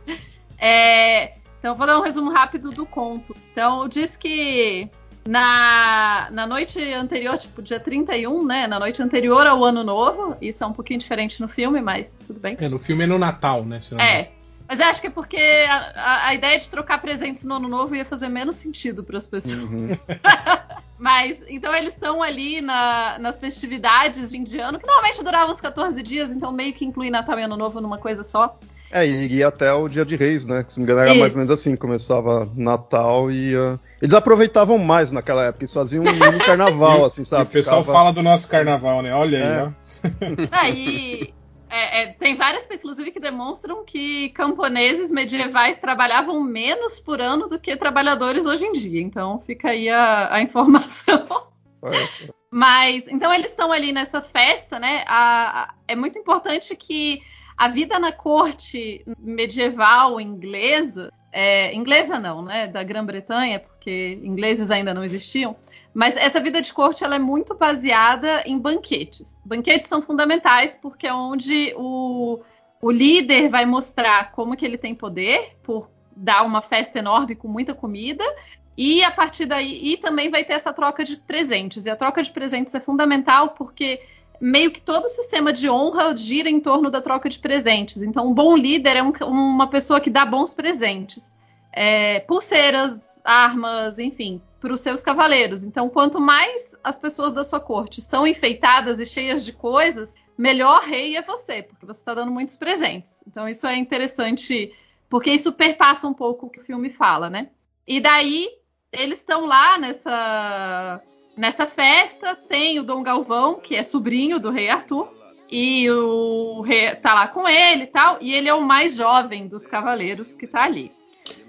É, então, vou dar um resumo rápido do conto. Então, diz que na, na noite anterior, tipo, dia 31, né? Na noite anterior ao Ano Novo, isso é um pouquinho diferente no filme, mas tudo bem. É, no filme é no Natal, né? É. Mas eu acho que é porque a, a- a ideia de trocar presentes no Ano Novo ia fazer menos sentido para as pessoas. Uhum. Mas, então eles estão ali na- nas festividades de indiano, que normalmente duravam uns 14 dias, então meio que inclui Natal e Ano Novo numa coisa só. É, e ia até o dia de reis, né? Que se não me engano era mais Isso. ou menos assim, começava Natal e ia... Eles aproveitavam mais naquela época, eles faziam um mini carnaval, assim, E sabe? o pessoal Ficava- fala do nosso carnaval, né? Olha É. aí, ó. Aí, É, é, tem várias pesquisas, inclusive, que demonstram que camponeses medievais trabalhavam menos por ano do que trabalhadores hoje em dia. Então fica aí a, a informação. Mas, então eles estão ali nessa festa, né? A- a- é muito importante que a vida na corte medieval inglesa, é, inglesa não, né? Da Grã-Bretanha, porque ingleses ainda não existiam. Mas essa vida de corte ela é muito baseada em banquetes. Banquetes são fundamentais porque é onde o, o líder vai mostrar como que ele tem poder por dar uma festa enorme com muita comida e a partir daí, e também vai ter essa troca de presentes. E a troca de presentes é fundamental porque meio que todo o sistema de honra gira em torno da troca de presentes. Então, um bom líder é um- uma pessoa que dá bons presentes. É, pulseiras, armas, enfim, para os seus cavaleiros. Então, quanto mais as pessoas da sua corte são enfeitadas e cheias de coisas, melhor rei é você, porque você está dando muitos presentes. Então, isso é interessante, porque isso perpassa um pouco o que o filme fala, né? E daí eles estão lá nessa nessa festa, tem o Dom Galvão, que é sobrinho do rei Arthur, e o rei tá lá com ele e tal, e ele é o mais jovem dos cavaleiros que tá ali.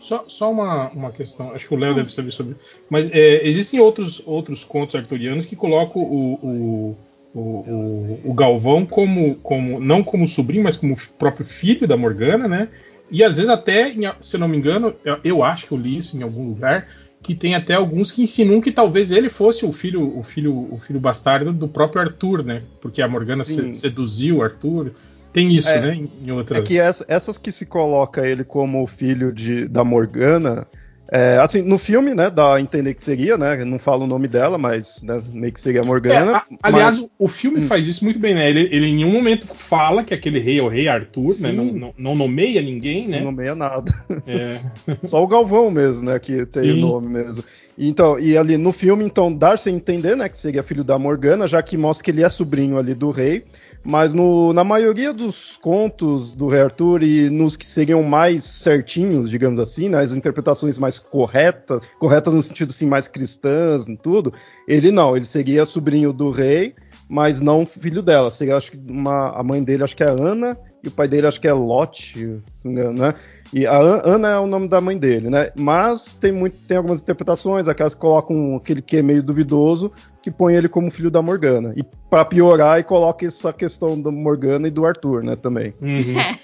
Só, só uma, uma questão, acho que o Léo deve saber sobre. Mas é, existem outros, outros contos arturianos que colocam o, o, o, o, Galvão como, como. não como sobrinho, mas como próprio filho da Morgana, né? E às vezes até, se não me engano, eu, acho que eu li isso em algum lugar, que tem até alguns que insinuam que talvez ele fosse o filho, o filho, o filho bastardo do próprio Arthur, né? Porque a Morgana Sim. se- seduziu o Arthur. Tem isso, É. né? Em, outras. É que essa- essas que se coloca ele como filho de, da Morgana, é, assim, no filme, né, dá a entender que seria, né, não fala o nome dela, mas né, meio que seria a É, Morgana. a- aliás, mas- o filme Hum. faz isso muito bem, né? Ele, ele em nenhum momento fala que aquele rei é o rei Arthur, né? Sim. Não, não- não nomeia ninguém, né? não nomeia nada. É, Só o Galvão mesmo, né, que tem o Sim. nome mesmo. Então, e ali no filme, então, dá-se a entender, né, que seria filho da Morgana, já que mostra que ele é sobrinho ali do rei. Mas no- na maioria dos contos do Rei Arthur e nos que seriam mais certinhos, digamos assim, né, as interpretações mais corretas, corretas no sentido assim, mais cristãs e tudo, ele não, ele seria sobrinho do rei, mas não filho dela. Seria, acho que uma, a mãe dele acho que é Ana e o pai dele acho que é Lot, se não me engano, né? E a An- Ana é o nome da mãe dele, né? Mas tem, muito, tem algumas interpretações, aquelas que colocam aquele que é meio duvidoso, que põe ele como filho da Morgana. E pra piorar, e coloca essa questão da Morgana e do Arthur, né, também. uhum. É.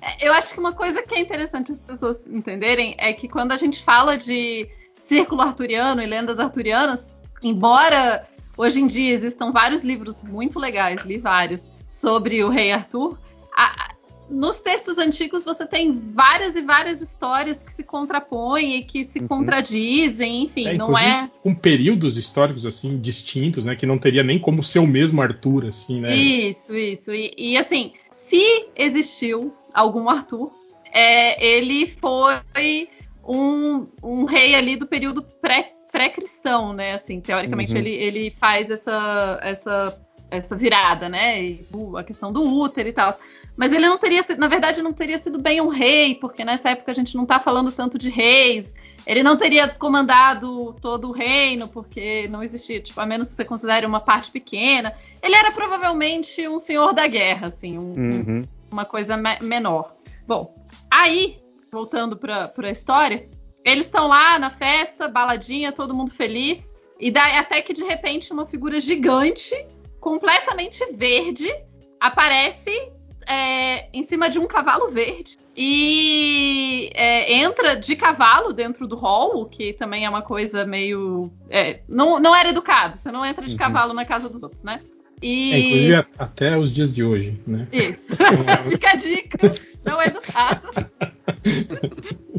É, Eu acho que uma coisa que é interessante as pessoas entenderem é que quando a gente fala de círculo arturiano e lendas arturianas, embora hoje em dia existam vários livros muito legais, li vários, sobre o rei Arthur, a- nos textos antigos você tem várias e várias histórias que se contrapõem e que se Uhum. contradizem, enfim, É, não é. com períodos históricos assim distintos, né? Que não teria nem como ser o mesmo Arthur, assim, né? Isso, isso. E, e, assim, se existiu algum Arthur, é, ele foi um, um rei ali do período pré- pré-cristão, né? Assim, teoricamente Uhum. ele, ele faz essa, essa, essa virada, né? E o- a questão do útero e tal. Mas ele não teria sido, na verdade, não teria sido bem um rei, porque nessa época a gente não tá falando tanto de reis. Ele não teria comandado todo o reino, porque não existia, tipo, a menos que você considere uma parte pequena. Ele era provavelmente um senhor da guerra, assim, um- Uhum. uma coisa me- menor. Bom, aí, voltando pra, pra história, eles estão lá na festa, baladinha, todo mundo feliz, e daí até que de repente uma figura gigante, completamente verde, aparece é, em cima de um cavalo verde e é, entra de cavalo dentro do hall, o que também é uma coisa meio. é, não, não era educado, você não entra de Uhum. cavalo na casa dos outros, né? E... É, inclusive até os dias de hoje, né? Isso. Fica a dica. Não é educado.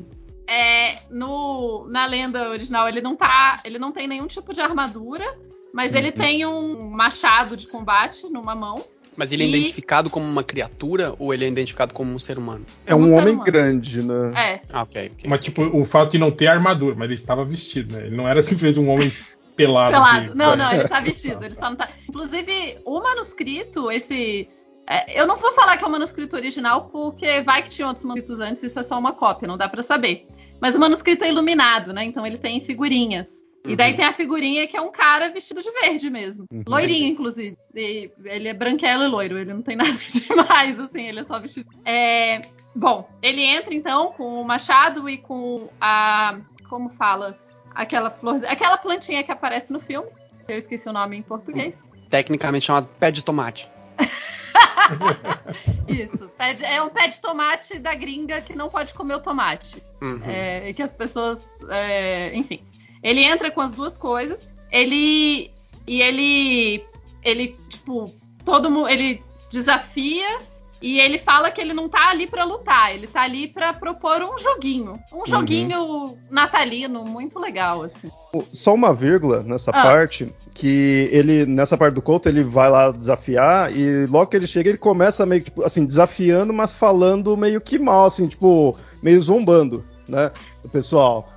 É, no, na lenda original, ele não tá. Ele não tem nenhum tipo de armadura, mas ele Uhum. tem um machado de combate numa mão. Mas ele é E- identificado como uma criatura ou ele é identificado como um ser humano? É um ser homem humano. grande, né? É. Ah, ok, ok. Mas tipo, o fato de não ter armadura, mas ele estava vestido, né? Ele não era simplesmente um homem pelado. Pelado. que- Não, não, ele tá vestido, ele só não tá. Inclusive, o manuscrito, esse. é, eu não vou falar que é o manuscrito original, porque vai que tinha outros manuscritos antes, isso é só uma cópia, não dá pra saber. Mas o manuscrito é iluminado, né? Então ele tem figurinhas. E daí tem a figurinha que é um cara vestido de verde mesmo. Uhum. Loirinho, inclusive. E ele é branquelo e loiro, ele não tem nada demais, assim, ele é só vestido. É, bom, ele entra então com o machado e com a. Como fala? Aquela flor. Aquela plantinha que aparece no filme. Eu esqueci o nome em português. Tecnicamente chamado pé de tomate. Isso. de- é um pé de tomate da gringa que não pode comer o tomate. Uhum. É, e que as pessoas. é, enfim. Ele entra com as duas coisas. Ele. E ele. Ele, tipo, todo mundo. Ele desafia. E ele fala que ele não tá ali pra lutar, ele tá ali pra propor um joguinho. Um joguinho natalino muito legal, assim. Só uma vírgula nessa Ah. parte, que ele, nessa parte do conto, ele vai lá desafiar e logo que ele chega, ele começa meio que, tipo, assim, desafiando, mas falando meio que mal, assim, tipo, meio zombando, né, o pessoal.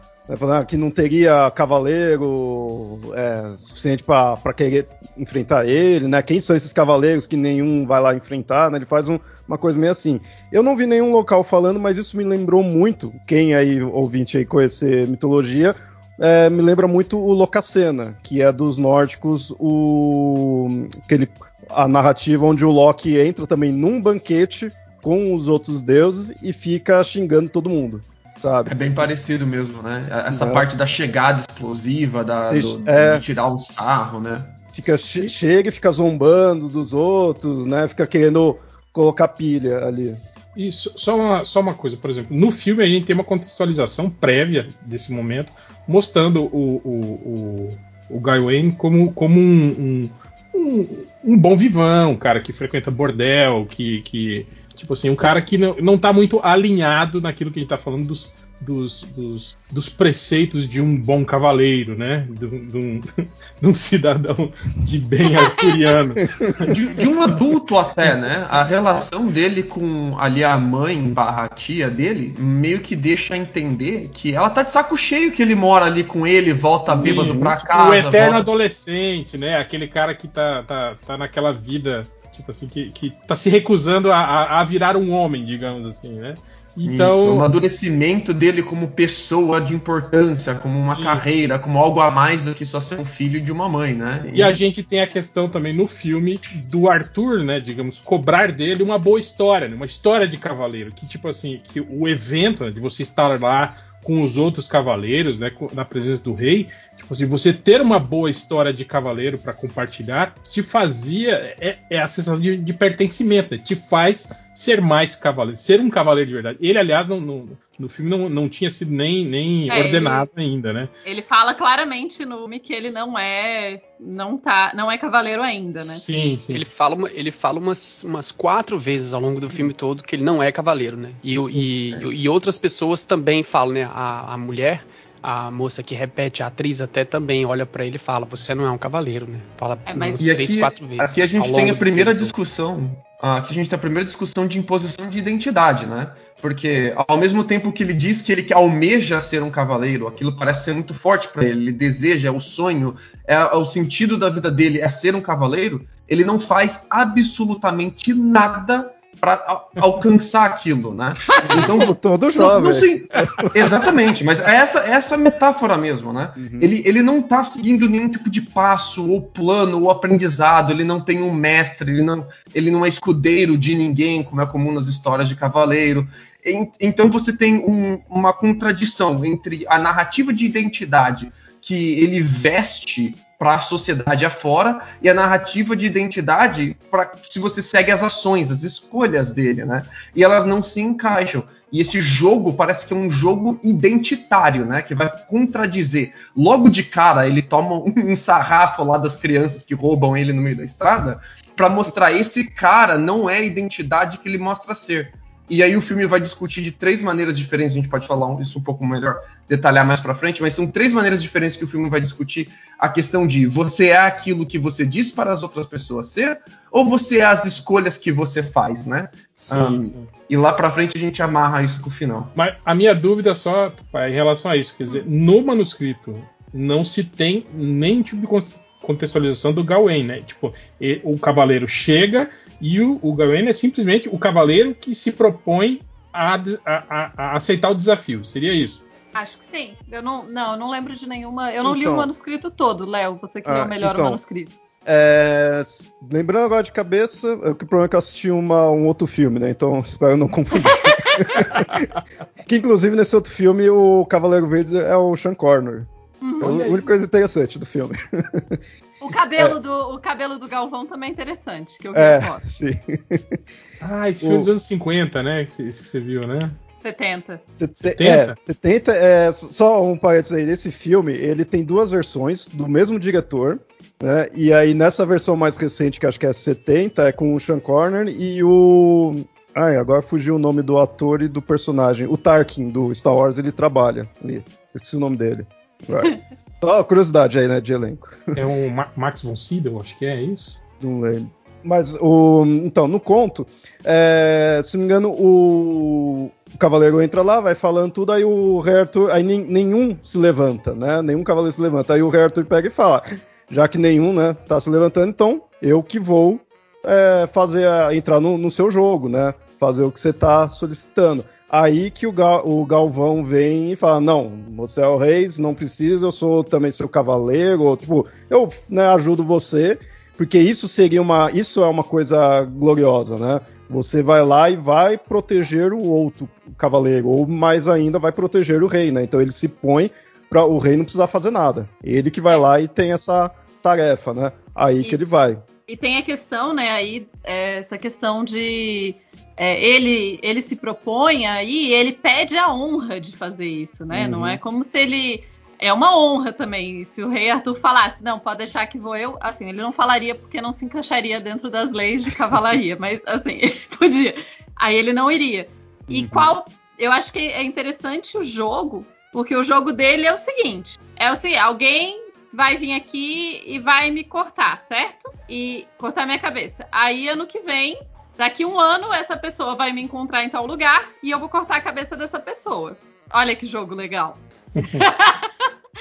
Que não teria cavaleiro é, suficiente pra querer enfrentar ele, né? Quem são esses cavaleiros que nenhum vai lá enfrentar, né? Ele faz um- uma coisa meio assim. Eu não vi nenhum local falando, mas isso me lembrou muito, quem aí, ouvinte aí conhecer mitologia, é, me lembra muito o Locacena, que é dos nórdicos, o aquele, a narrativa onde o Loki entra também num banquete com os outros deuses e fica xingando todo mundo, sabe? É bem parecido mesmo, né? Essa parte da chegada explosiva, da, Sim, do- é. de tirar o sarro, né? Fica che- chega e fica zombando dos outros, né? Fica querendo colocar pilha ali. Isso, só uma, só uma coisa, por exemplo, no filme a gente tem uma contextualização prévia desse momento, mostrando o, o, o, o Guy Wayne como, como um, um, um, um bom vivão, um cara que frequenta bordel, que, que tipo assim, um cara que não, não tá muito alinhado naquilo que a gente tá falando dos, dos, dos, dos preceitos de um bom cavaleiro, né? De, um- de um, de um cidadão de bem arturiano. De, de um adulto até, né? A relação dele com ali a mãe barra tia dele meio que deixa entender que ela tá de saco cheio que ele mora ali com ele, volta Sim, bêbado pra tipo, casa. O eterno volta- adolescente, né? Aquele cara que tá, tá, tá naquela vida, tipo assim, que, que tá se recusando a, a, virar um homem, digamos assim, né? Isso, o Então, amadurecimento dele como pessoa de importância, como uma Sim. carreira, como algo a mais do que só ser um filho de uma mãe, né? e a gente tem a questão também no filme do Arthur, né? Digamos, cobrar dele uma boa história, né, uma história de cavaleiro. Que, tipo assim, que o evento né, de você estar lá com os outros cavaleiros, né? Na presença do rei, tipo assim, você ter uma boa história de cavaleiro para compartilhar, te fazia. É, é a sensação de, de pertencimento, né, te faz ser mais cavaleiro, ser um cavaleiro de verdade. Ele, aliás, não, não- no filme não, não tinha sido nem, nem É, ordenado ainda, né? Ele fala claramente no filme que ele não é. não tá. não é cavaleiro ainda, né? Sim, sim. Ele fala, uma- ele fala umas, umas quatro vezes ao longo do filme todo que ele não é cavaleiro, né? E, o- e, e outras pessoas também falam, né? A, a mulher, a moça que repete, a atriz até também olha pra ele e fala: Você não é um cavaleiro, né? Fala É, mas- umas três, aqui, quatro vezes. aqui a gente tem a primeira discussão. ah, Aqui a gente tem a primeira discussão de imposição de identidade, né? Porque ao mesmo tempo que ele diz que ele que almeja ser um cavaleiro, aquilo parece ser muito forte pra ele, ele deseja, é o sonho, é, é o sentido da vida dele é ser um cavaleiro, ele não faz absolutamente nada pra a- alcançar aquilo, né? Então todo não, jovem. não sei. Exatamente, mas é essa, é essa metáfora mesmo, né? Uhum. Ele, ele não tá seguindo nenhum tipo de passo, ou plano, ou aprendizado, ele não tem um mestre, ele não, ele não é escudeiro de ninguém, como é comum nas histórias de cavaleiro. En- Então você tem um- uma contradição entre a narrativa de identidade que ele veste para a sociedade afora e a narrativa de identidade para se você segue as ações, as escolhas dele, né? E elas não se encaixam. E esse jogo parece que é um jogo identitário, né? Que vai contradizer. Logo de cara, ele toma um sarrafo lá das crianças que roubam ele no meio da estrada para mostrar esse cara não é a identidade que ele mostra ser. E aí o filme vai discutir de três maneiras diferentes, a gente pode falar isso um pouco melhor, detalhar mais pra frente, mas são três maneiras diferentes que o filme vai discutir a questão de você é aquilo que você diz para as outras pessoas ser, ou você é as escolhas que você faz, né? Sim, Ah, sim. E lá pra frente a gente amarra isso com o final. Mas a minha dúvida só Tupá, em relação a isso, quer dizer, no manuscrito não se tem nenhum tipo de con- contextualização do Gawain, né? Tipo, o cavaleiro chega e o, o Gawain é simplesmente o cavaleiro que se propõe a, a- a- a aceitar o desafio. Seria isso? Acho que sim. Eu não, não, eu não lembro de nenhuma. Eu não li Então. o manuscrito todo, Léo. Você que Ah, leu melhor então. o manuscrito. É, lembrando agora de cabeça, é, o problema é que eu assisti uma- um outro filme, né? Então espero não confundir. que inclusive nesse outro filme o Cavaleiro Verde é o Sean Corner. É Uhum. a Olha aí. única coisa interessante do filme. O cabelo, do, o cabelo do Galvão também é interessante, que eu vi É, a foto. sim. Ah, esse filme O- dos anos 50, né? Que, esse que você viu, né? 70. Sete- 70? É, 70 é, só um parênteses aí, desse filme, ele tem duas versões do mesmo diretor, né? E aí nessa versão mais recente, que acho que é 70, é com o Sean Corner e o Ai, agora fugiu o nome do ator e do personagem. O Tarkin do Star Wars, ele trabalha ali. Esqueci o nome dele. Agora. Só curiosidade aí, né, de elenco. É o Ma- Max von Sydow, acho que é isso. Não lembro. Mas o. Então, no conto, é, se não me engano, o, o cavaleiro entra lá, vai falando tudo, aí o rei Arthur. Aí nen- nenhum se levanta, né? Nenhum cavaleiro se levanta. Aí o rei Arthur pega e fala: já que nenhum, né, tá se levantando, então eu que vou é, fazer a- entrar no, no seu jogo, né? Fazer o que você tá solicitando. Aí que o, Ga- o Galvão vem e fala: Não, você é o rei, não precisa, eu sou também seu cavaleiro, ou, tipo, eu né, ajudo você, porque isso seria uma. Isso é uma coisa gloriosa, né? Você vai lá e vai proteger o outro cavaleiro, ou mais ainda, vai proteger o rei, né? Então ele se põe para o rei não precisar fazer nada. Ele que vai lá e tem essa tarefa, né? Aí E- que ele vai. E tem a questão, né, aí, é, essa questão de é, ele, ele se propõe aí e ele pede a honra de fazer isso, né? Uhum. Não é como se ele. É uma honra também. Se o rei Arthur falasse, não, pode deixar que vou eu, assim, ele não falaria porque não se encaixaria dentro das leis de cavalaria, mas assim, ele podia. Aí ele não iria. E Uhum. qual. Eu acho que é interessante o jogo, porque o jogo dele é o seguinte: é o seguinte, alguém vai vir aqui e vai me cortar, certo? E cortar minha cabeça. Aí ano que vem, daqui um ano, essa pessoa vai me encontrar em tal lugar e eu vou cortar a cabeça dessa pessoa. Olha que jogo legal.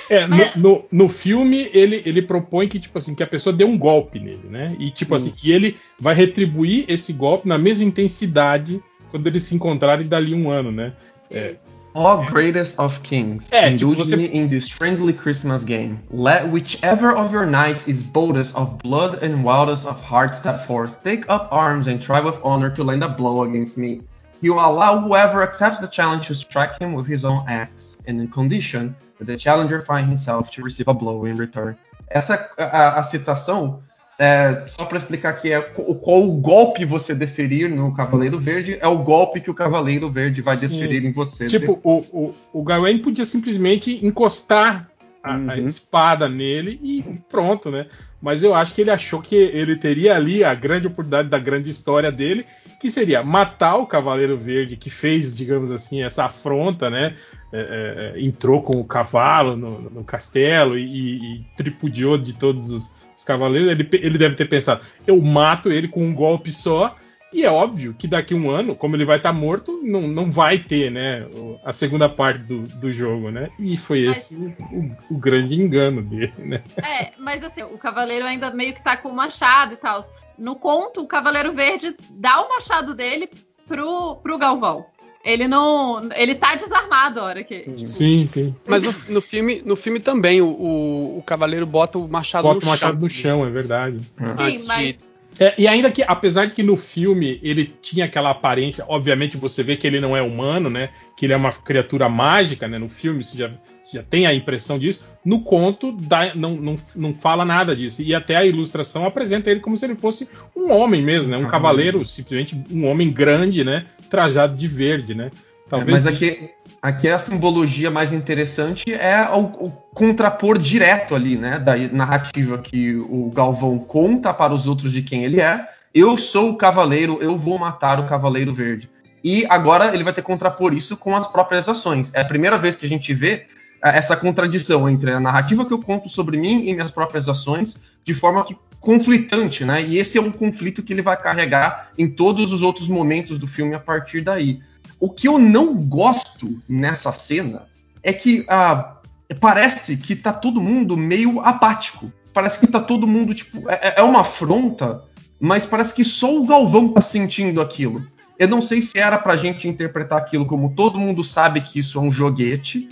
É, Mas- no, no, no filme ele, ele propõe que tipo assim que a pessoa dê um golpe nele, né? E tipo Sim. assim, e ele vai retribuir esse golpe na mesma intensidade quando eles se encontrarem dali um ano, né? É. O greatest of kings, É, indulge tipo, você- me in this friendly Christmas game. Let whichever of your knights is boldest of blood and wildest of heart step forth, take up arms and try with honor to land a blow against me. He will allow whoever accepts the challenge to strike him with his own axe, and in condition that the challenger find himself to receive a blow in return. Essa a, a citação é, só para explicar que é qual o golpe você deferir no Cavaleiro Verde é o golpe que o Cavaleiro Verde vai Sim. desferir em você. Tipo, o, o, o Gawain podia simplesmente encostar a, a Uhum. espada nele e pronto, né? Mas eu acho que ele achou que ele teria ali a grande oportunidade da grande história dele, que seria matar o Cavaleiro Verde que fez, digamos assim, essa afronta, né? É, é, entrou com o cavalo no, no castelo e, e tripudiou de todos os, os cavaleiros. Ele, ele deve ter pensado: eu mato ele com um golpe só. E é óbvio que daqui a um ano, como ele vai estar morto, não, não vai ter, né, a segunda parte do, do jogo, né? E foi Mas- esse o, o grande engano dele, né? É, mas assim, o Cavaleiro ainda meio que tá com o machado e tal. No conto, o Cavaleiro Verde dá o machado dele pro, pro Galvão. Ele não. Ele tá desarmado a hora que. tipo, Sim, sim. Mas no, no filme, no filme também o, o, o cavaleiro bota o machado Bota no o machado chão. no chão, é verdade. antes Sim, mas. É, e ainda que, apesar de que no filme ele tinha aquela aparência, obviamente você vê que ele não é humano, né? Que ele é uma criatura mágica, né? No filme você já, você já tem a impressão disso. No conto dá- não, não, não fala nada disso. E até a ilustração apresenta ele como se ele fosse um homem mesmo, né? Um cavaleiro, simplesmente um homem grande, né? Trajado de verde, né? Talvez mas aqui, isso- aqui a simbologia mais interessante é o, o contrapor direto ali, né? Da narrativa que o Galvão conta para os outros de quem ele é. Eu sou o cavaleiro, eu vou matar o cavaleiro verde. E agora ele vai ter que contrapor isso com as próprias ações. É a primeira vez que a gente vê eh, essa contradição entre a narrativa que eu conto sobre mim e minhas próprias ações, de forma que conflitante, né? E esse é um conflito que ele vai carregar em todos os outros momentos do filme a partir daí. O que eu não gosto nessa cena é que ah, parece que tá todo mundo meio apático. Parece que tá todo mundo, tipo, é, é uma afronta, mas parece que só o Galvão tá sentindo aquilo. Eu não sei se era pra gente interpretar aquilo como todo mundo sabe que isso é um joguete,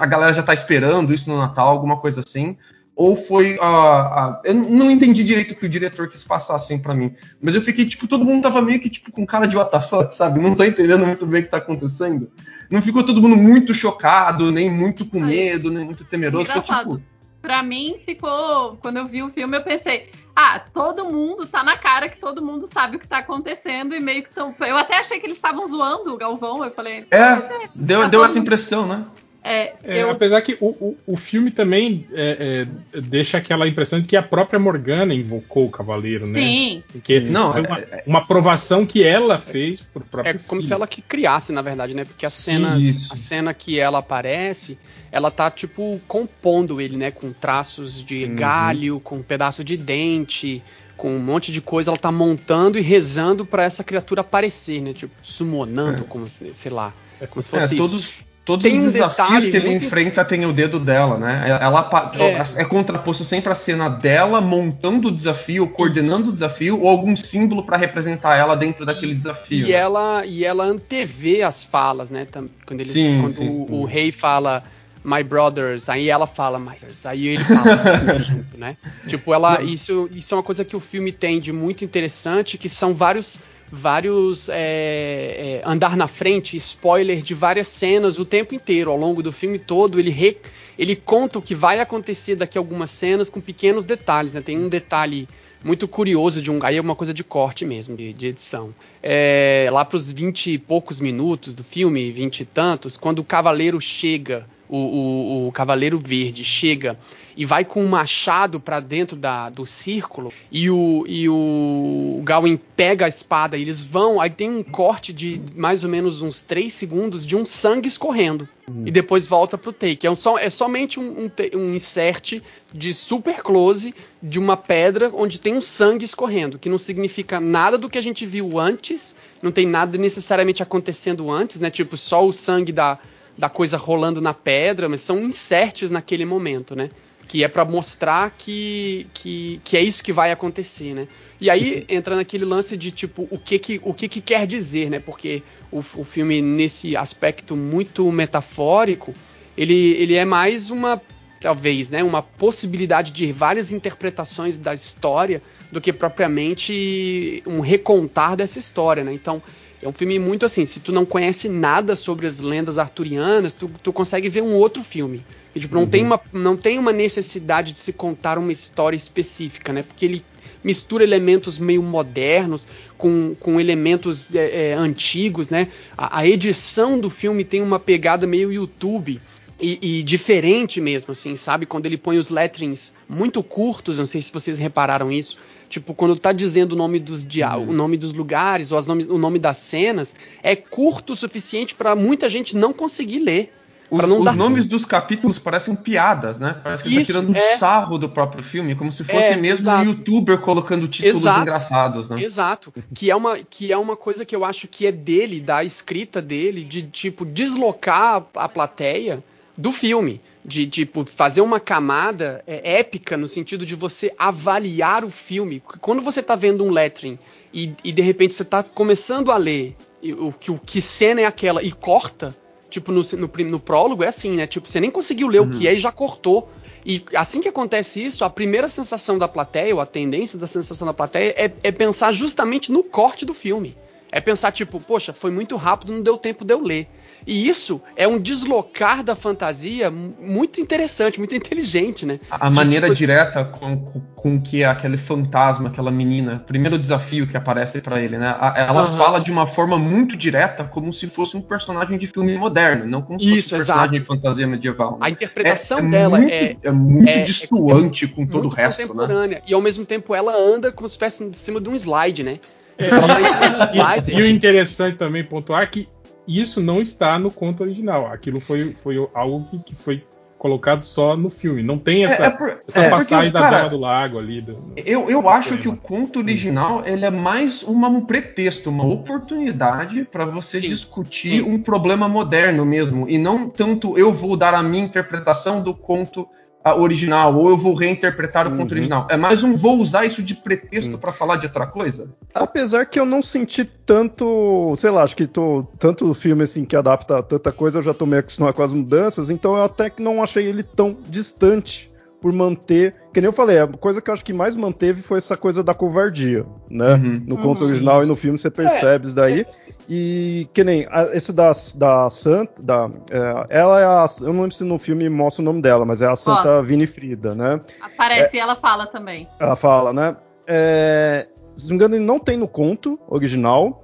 a galera já tá esperando isso no Natal, alguma coisa assim. Ou foi a. a- eu não entendi direito o que o diretor quis passar assim pra mim. Mas eu fiquei, tipo, todo mundo tava meio que tipo com cara de WTF, sabe? Não tô entendendo muito bem o que tá acontecendo. Não ficou todo mundo muito chocado, nem muito com medo, nem muito temeroso. Ficou, Engraçado. tipo, Pra mim, ficou. Quando eu vi o filme, eu pensei. Ah, todo mundo tá na cara que todo mundo sabe o que tá acontecendo e meio que tão. Eu até achei que eles estavam zoando o Galvão. Eu falei. É, deu, Tá deu essa impressão, né? É, É, eu. Apesar que o, o, o filme também é, é, deixa aquela impressão de que a própria Morgana invocou o Cavaleiro, né? Sim, Porque Não, é- uma, uma aprovação que ela fez pro próprio É como filho. se ela que criasse, na verdade, né? Porque as Sim, cenas, isso. a cena que ela aparece, ela tá tipo compondo ele, né, com traços de Uhum. galho, com um pedaço de dente, com um monte de coisa, ela tá montando e rezando pra essa criatura aparecer, né? Tipo, summonando, como se, sei lá, como se É, fosse isso. todos todos Tem os desafios que ele muito- enfrenta tem o dedo dela, né? Ela É. é. contraposto sempre a cena dela montando o desafio, coordenando o desafio, ou algum símbolo pra representar ela dentro daquele desafio. E ela, e ela antevê as falas, né? Quando, ele, Sim, quando sim. o, o rei fala My brothers, aí ela fala My brothers, aí ele fala assim, junto, né? Tipo, ela. Isso, isso é uma coisa que o filme tem de muito interessante, que são vários. Vários é, é, andar na frente, spoiler de várias cenas o tempo inteiro, ao longo do filme todo, ele, re- ele conta o que vai acontecer daqui a algumas cenas com pequenos detalhes, né? Tem um detalhe muito curioso de um. Aí é uma coisa de corte mesmo, de, de edição. É, lá pros 20 e poucos minutos do filme, 20 e tantos, quando o cavaleiro chega, o, o, o cavaleiro verde chega e vai com um machado pra dentro da, do círculo e o, e o Gawain pega a espada e eles vão, aí tem um corte de mais ou menos uns 3 segundos de um sangue escorrendo. E depois volta pro take. É, um é somente um, um, um insert de super close de uma pedra onde tem um sangue escorrendo, que não significa nada do que a gente viu antes, não tem nada necessariamente acontecendo antes, né? Tipo, só o sangue da, da coisa rolando na pedra, mas são inserts naquele momento, né? Que é pra mostrar que, que, que é isso que vai acontecer, né? E aí entra naquele lance de tipo, o que que, o que, que quer dizer, né? Porque o, o filme, nesse aspecto muito metafórico, ele, ele é mais uma, talvez, né? Uma possibilidade de várias interpretações da história do que propriamente um recontar dessa história, né? Então, é um filme muito assim, se tu não conhece nada sobre as lendas arturianas, tu, tu consegue ver um outro filme. E, tipo, não, tem uma, não tem uma necessidade de se contar uma história específica, né? Porque ele mistura elementos meio modernos com, com elementos é, é, antigos, né? A, a edição do filme tem uma pegada meio YouTube. E, e diferente mesmo, assim, sabe? Quando ele põe os letterings muito curtos, não sei se vocês repararam isso. Tipo, quando tá dizendo o nome dos dia o nome dos lugares ou as nomes, o nome das cenas, é curto o suficiente para muita gente não conseguir ler. Os, os dar- nomes dos capítulos parecem piadas, né? Parece que tá Isso, tirando um é. sarro do próprio filme, como se fosse É, mesmo exato. um youtuber colocando títulos Exato. engraçados, né? Exato. Que é, uma, que é uma coisa que eu acho que é dele, da escrita dele, de tipo deslocar a plateia do filme. De tipo fazer uma camada é, épica no sentido de você avaliar o filme. Quando você tá vendo um lettering e, e de repente você tá começando a ler o, que, o que cena é aquela e corta, tipo no, no, no prólogo é assim, né? Tipo, você nem conseguiu ler o que é e já cortou. E assim que acontece isso, a primeira sensação da plateia, ou a tendência da sensação da plateia, é, é pensar justamente no corte do filme. É pensar, tipo, poxa, foi muito rápido, não deu tempo de eu ler. E isso é um deslocar da fantasia mu- muito interessante, muito inteligente, né? A maneira tipo, direta com, com, que aquele fantasma, aquela menina, primeiro desafio que aparece pra ele, né? Ela fala de uma forma muito direta, como se fosse um personagem de filme moderno, não como se fosse Isso, um personagem exato. de fantasia medieval. né? A interpretação É- é dela muito, é, é muito é- distoante com todo o resto, né? contemporânea. E ao mesmo tempo ela anda como se estivesse em cima de um slide, né? Um slide. E o interessante também pontuar é que isso não está no conto original. Aquilo foi, foi algo que, que foi colocado só no filme. Não tem essa, É- é por- essa é, passagem porque, da cara, Dama do Lago ali. do- Eu, eu acho poema. que o conto original ele é mais uma- um pretexto, uma oportunidade para você Sim, discutir sim. um problema moderno mesmo, e não tanto eu vou dar a minha interpretação do conto original, ou eu vou reinterpretar o conto Uhum. original. É mais um vou usar isso de pretexto pra falar de outra coisa? Apesar que eu não senti tanto, sei lá, acho que tô tanto filme assim que adapta tanta coisa, eu já tô meio acostumado com as mudanças, então eu até que não achei ele tão distante por manter, que nem eu falei, a coisa que eu acho que mais manteve foi essa coisa da covardia, né? Uhum. No conto Uhum. original e no filme você percebe isso daí. E que nem a- esse da, da Santa, da, é, ela é a, eu não lembro se no filme mostra o nome dela, mas é a Santa Mostra. Winifrida, né? Aparece e ela fala também. Ela fala, né? É, se não me engano, ele não tem no conto original.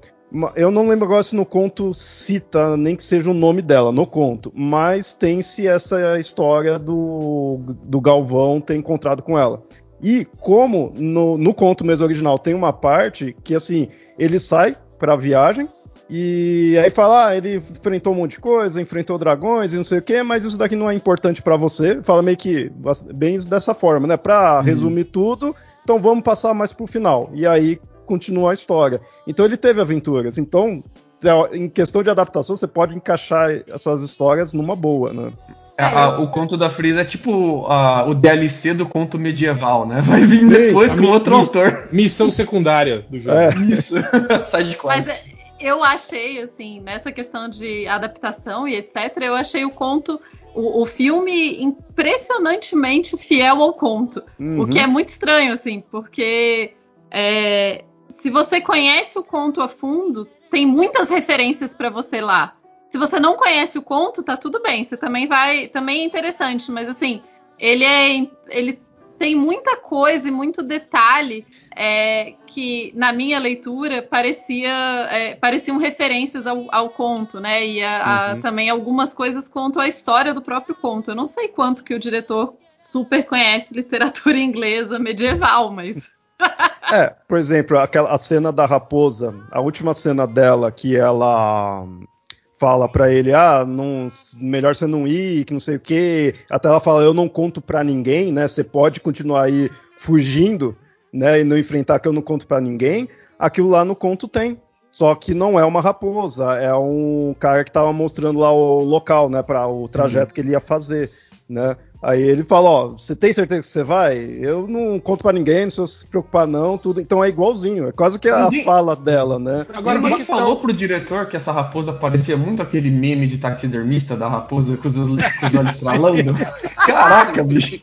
Eu não lembro agora se no conto cita nem que seja o nome dela, no conto. Mas tem-se essa história do, do Galvão ter encontrado com ela. E como no, no conto mesmo original tem uma parte que assim, ele sai pra viagem. E aí fala, ah, ele enfrentou um monte de coisa, enfrentou dragões e não sei o que, mas isso daqui não é importante pra você. Fala meio que bem dessa forma, né? Pra resumir tudo, então vamos passar mais pro final. E aí continua a história. Então ele teve aventuras. Então, teo- em questão de adaptação, você pode encaixar essas histórias numa boa, né? É, a- o conto da Frida é tipo a- o DLC do conto medieval, né? Vai vir depois a com mi- outro mi- autor. Missão secundária do jogo. É. Isso. Side Mas quest. é, eu achei, assim, nessa questão de adaptação e etc., eu achei o conto, o, o filme impressionantemente fiel ao conto. O Uhum. que é muito estranho, assim, porque é, se você conhece o conto a fundo, tem muitas referências pra você lá. Se você não conhece o conto, tá tudo bem. Você também vai. Também é interessante, mas assim, ele é. Ele tem muita coisa e muito detalhe é, que, na minha leitura, parecia, é, pareciam referências ao, ao conto, né? E a- a- Uhum. também algumas coisas contam a história do próprio conto. Eu não sei quanto que o diretor super conhece literatura inglesa medieval, mas. É, por exemplo, aquela a cena da raposa, a última cena dela que ela fala pra ele, ah, não, melhor você não ir, que não sei o quê. Até ela fala, eu não conto pra ninguém, né? Você pode continuar aí fugindo, né, e não enfrentar que eu não conto pra ninguém. Aquilo lá no conto tem. Só que não é uma raposa, é um cara que tava mostrando lá o local, né, para o trajeto que ele ia fazer, né? Aí ele fala, ó, você tem certeza que você vai? Eu não conto pra ninguém, não precisa se preocupar não, tudo. Então é igualzinho, é quase que a Ninguém- fala dela, né? Agora, uma ninguém questão- falou pro diretor que essa raposa parecia muito aquele meme de taxidermista da raposa com os, olhos- com os olhos estralando? Caraca, bicho.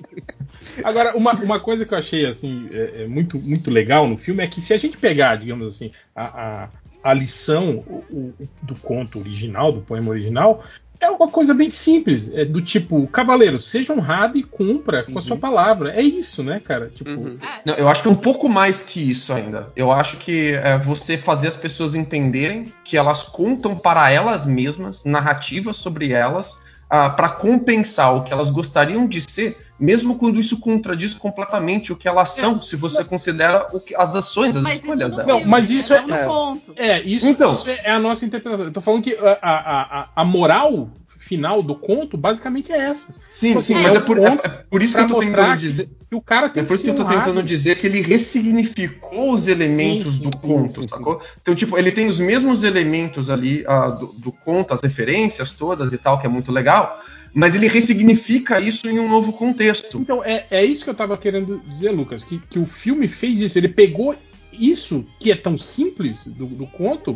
Agora, uma, uma coisa que eu achei assim é, é muito, muito legal no filme é que se a gente pegar, digamos assim, a, a, a lição o- o- do conto original, do poema original, é uma coisa bem simples. É do tipo, cavaleiro, seja honrado e cumpra com a sua palavra. É isso, né, cara? Tipo, Uhum. Não, eu acho que é um pouco mais que isso ainda. Eu acho que é você fazer as pessoas entenderem que elas contam para elas mesmas narrativas sobre elas para compensar o que elas gostariam de ser, mesmo quando isso contradiz completamente o que elas são, se você considera o que- as ações, as Mas isso escolhas no delas. Não, filme, mas isso né? é- Não no é. conto. É, isso, Então. isso é a nossa interpretação. Eu tô falando que a, a, a, a moral final do conto basicamente é essa. Sim, sim, É, mas é por, é- é por isso que eu tô tentando dizer. que o cara tem É por isso que eu tô tentando dizer que ele ressignificou os elementos Sim, sim, do sim, conto, sim, sim. sacou? Então, tipo, ele tem os mesmos elementos ali ah, do, do conto, as referências todas e tal, que é muito legal, mas ele ressignifica isso em um novo contexto. Então, é, é isso que eu tava querendo dizer, Lucas, que, que o filme fez isso. Ele pegou isso, que é tão simples do, do conto,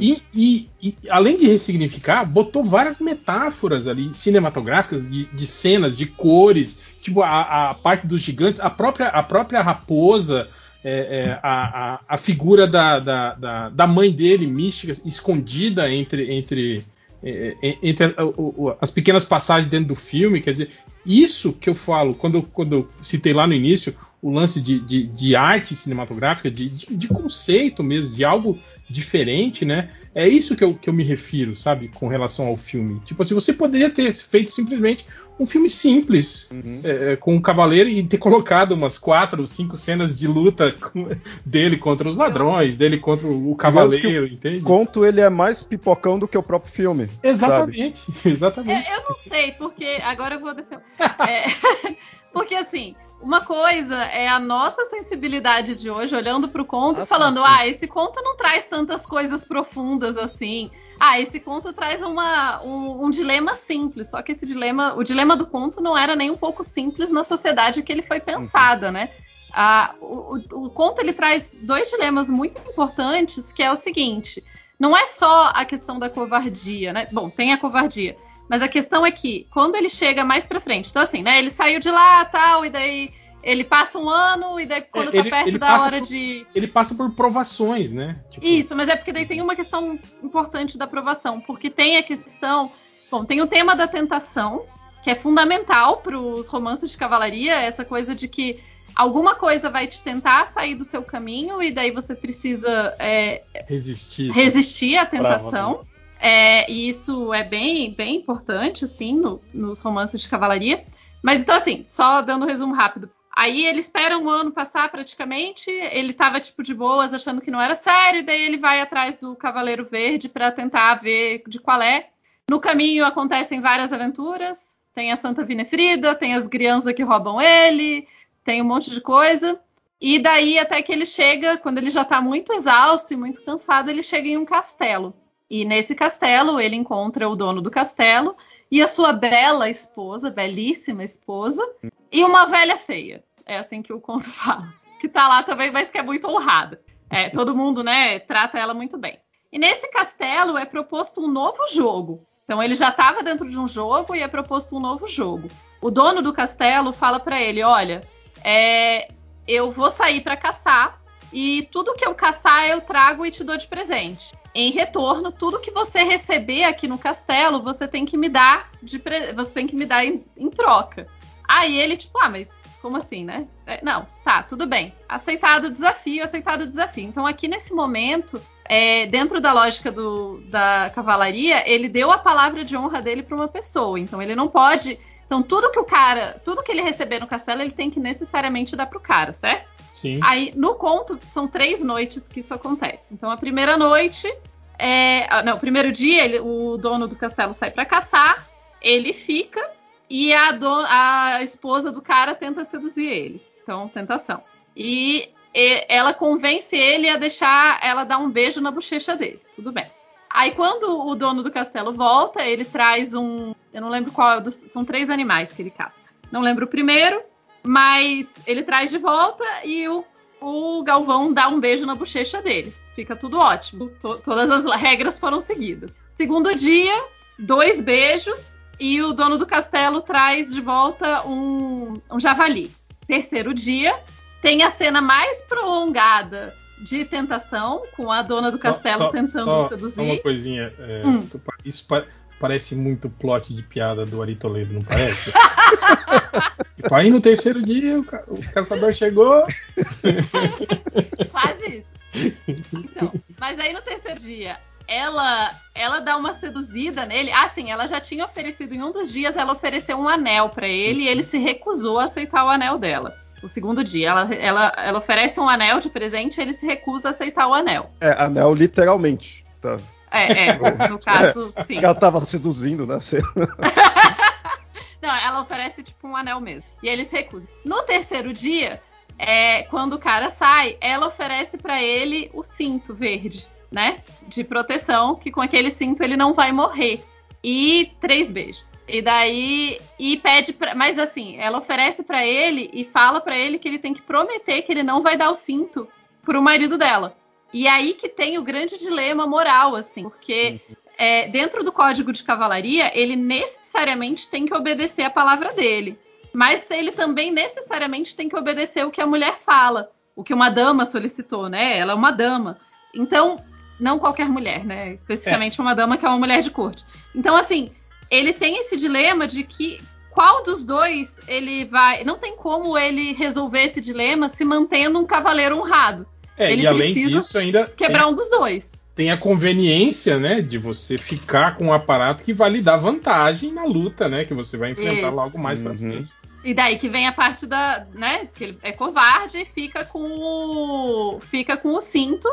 e, e- e, além de ressignificar, botou várias metáforas ali cinematográficas, de, de cenas, de cores, tipo a, a parte dos gigantes, a própria, a própria raposa. é, é, a, a, a figura da, da, da, da mãe dele, mística, escondida entre, entre, entre a- o- o- as pequenas passagens dentro do filme, quer dizer, isso que eu falo, quando, eu- quando eu citei lá no início o lance de, de, de arte cinematográfica, de, de, de conceito mesmo, de algo diferente, né? É isso que eu, que eu me refiro, sabe, com relação ao filme. Tipo assim, você poderia ter feito simplesmente um filme simples, Uhum. é, é, com um cavaleiro e ter colocado umas quatro ou cinco cenas de luta com- dele contra os ladrões, dele contra o cavaleiro, entende? O conto ele é mais pipocão do que o próprio filme. sabe? Exatamente, exatamente. eu, eu não sei, porque agora eu vou defender. É, porque assim, uma coisa é a nossa sensibilidade de hoje, olhando pro conto Ah, e falando, sim, ah, esse conto não traz tantas coisas profundas assim. ah, esse conto traz uma, um, um, dilema simples, só que esse dilema, o dilema do conto não era nem um pouco simples na sociedade que ele foi pensada, né? Ah, o, o, o conto ele traz dois dilemas muito importantes, que é o seguinte: não é só a questão da covardia, né? Bom, tem a covardia, mas a questão é que quando ele chega mais para frente, então assim, né? Ele saiu de lá, tal, e daí ele passa um ano e daí quando tá ele, perto ele da hora por, de. Ele passa por provações, né? Tipo... Isso, mas é porque daí tem uma questão importante da provação, porque tem a questão. Bom, tem o tema da tentação, que é fundamental para os romances de cavalaria, essa coisa de que alguma coisa vai te tentar sair do seu caminho e daí você precisa é, resistir, resistir à tentação. É, e isso é bem, bem importante, assim, no, nos romances de cavalaria. Mas então, assim, só dando um resumo rápido. Aí ele espera um ano passar praticamente, ele tava tipo de boas, achando que não era sério, e daí ele vai atrás do Cavaleiro Verde para tentar ver de qual é. No caminho acontecem várias aventuras, tem a Santa Vinefrida, tem as crianças que roubam ele, tem um monte de coisa. E daí até que ele chega, quando ele já está muito exausto e muito cansado, ele chega em um castelo. E nesse castelo ele encontra o dono do castelo e a sua bela esposa, belíssima esposa, e uma velha feia. É assim que o conto fala. Que tá lá também, mas que é muito honrada. É, todo mundo, né, trata ela muito bem. E nesse castelo é proposto um novo jogo. Então ele já estava dentro de um jogo e é proposto um novo jogo. O dono do castelo fala para ele: olha, é, eu vou sair para caçar e tudo que eu caçar eu trago e te dou de presente. Em retorno, tudo que você receber aqui no castelo, você tem que me dar de pre... você tem que me dar em, em, troca. Aí ele tipo, ah, mas como assim, né? É, não, tá, tudo bem. Aceitado o desafio, aceitado o desafio. Então aqui nesse momento, é, dentro da lógica do, da cavalaria, ele deu a palavra de honra dele para uma pessoa. Então ele não pode então, tudo que o cara, tudo que ele receber no castelo, ele tem que necessariamente dar pro cara, certo? Sim. Aí, no conto, são três noites que isso acontece. Então, a primeira noite é. Ah, não, o primeiro dia, ele, o dono do castelo sai para caçar, ele fica e a, do, a esposa do cara tenta seduzir ele. Então, tentação. E, e ela convence ele a deixar ela dar um beijo na bochecha dele. Tudo bem. Aí quando o dono do castelo volta, ele traz um. Eu não lembro qual. É são três animais que ele caça. Não lembro o primeiro, mas ele traz de volta e o, o Galvão dá um beijo na bochecha dele. Fica tudo ótimo. To, todas as regras foram seguidas. Segundo dia, dois beijos e o dono do castelo traz de volta um, um javali. Terceiro dia, tem a cena mais prolongada de tentação, com a dona do Só- tentando só- seduzir. Só uma coisinha. é, Hum. Isso parece muito plot de piada do Ari Toledo, não parece? tipo, aí no terceiro dia o, ca- o caçador chegou. Quase isso. Então, mas aí no terceiro dia, ela ela dá uma seduzida nele. Ah, sim, ela já tinha oferecido em um dos dias, ela ofereceu um anel pra ele e ele se recusou a aceitar o anel dela. O segundo dia, ela, ela, ela oferece um anel de presente e ele se recusa a aceitar o anel. É, anel literalmente. Tá? É, é, no caso, sim. Ela tava seduzindo, né? Não, ela oferece tipo um anel mesmo. E ele se recusa. No terceiro dia, é, quando o cara sai, ela oferece pra ele o cinto verde, né? De proteção, que com aquele cinto ele não vai morrer. E três beijos. E daí. E pede pra. Mas assim, ela oferece pra ele e fala pra ele que ele tem que prometer que ele não vai dar o cinto pro marido dela. E aí que tem o grande dilema moral, assim, porque é, dentro do código de cavalaria, ele necessariamente tem que obedecer a palavra dele. Mas ele também necessariamente tem que obedecer o que a mulher fala, o que uma dama solicitou, né? Ela é uma dama. Então, não qualquer mulher, né? Especificamente uma dama que é uma mulher de corte. Então, assim, ele tem esse dilema de que qual dos dois ele vai. Não tem como ele resolver esse dilema se mantendo um cavaleiro honrado. É, Ele e além disso, ainda Quebrar um dos dois. tem, tem a conveniência, né, de você ficar com um aparato que vai lhe dar vantagem na luta, né, que você vai enfrentar Isso. logo mais pra Uhum. frente. E daí que vem a parte da, né, que ele é covarde e fica com o fica com o cinto.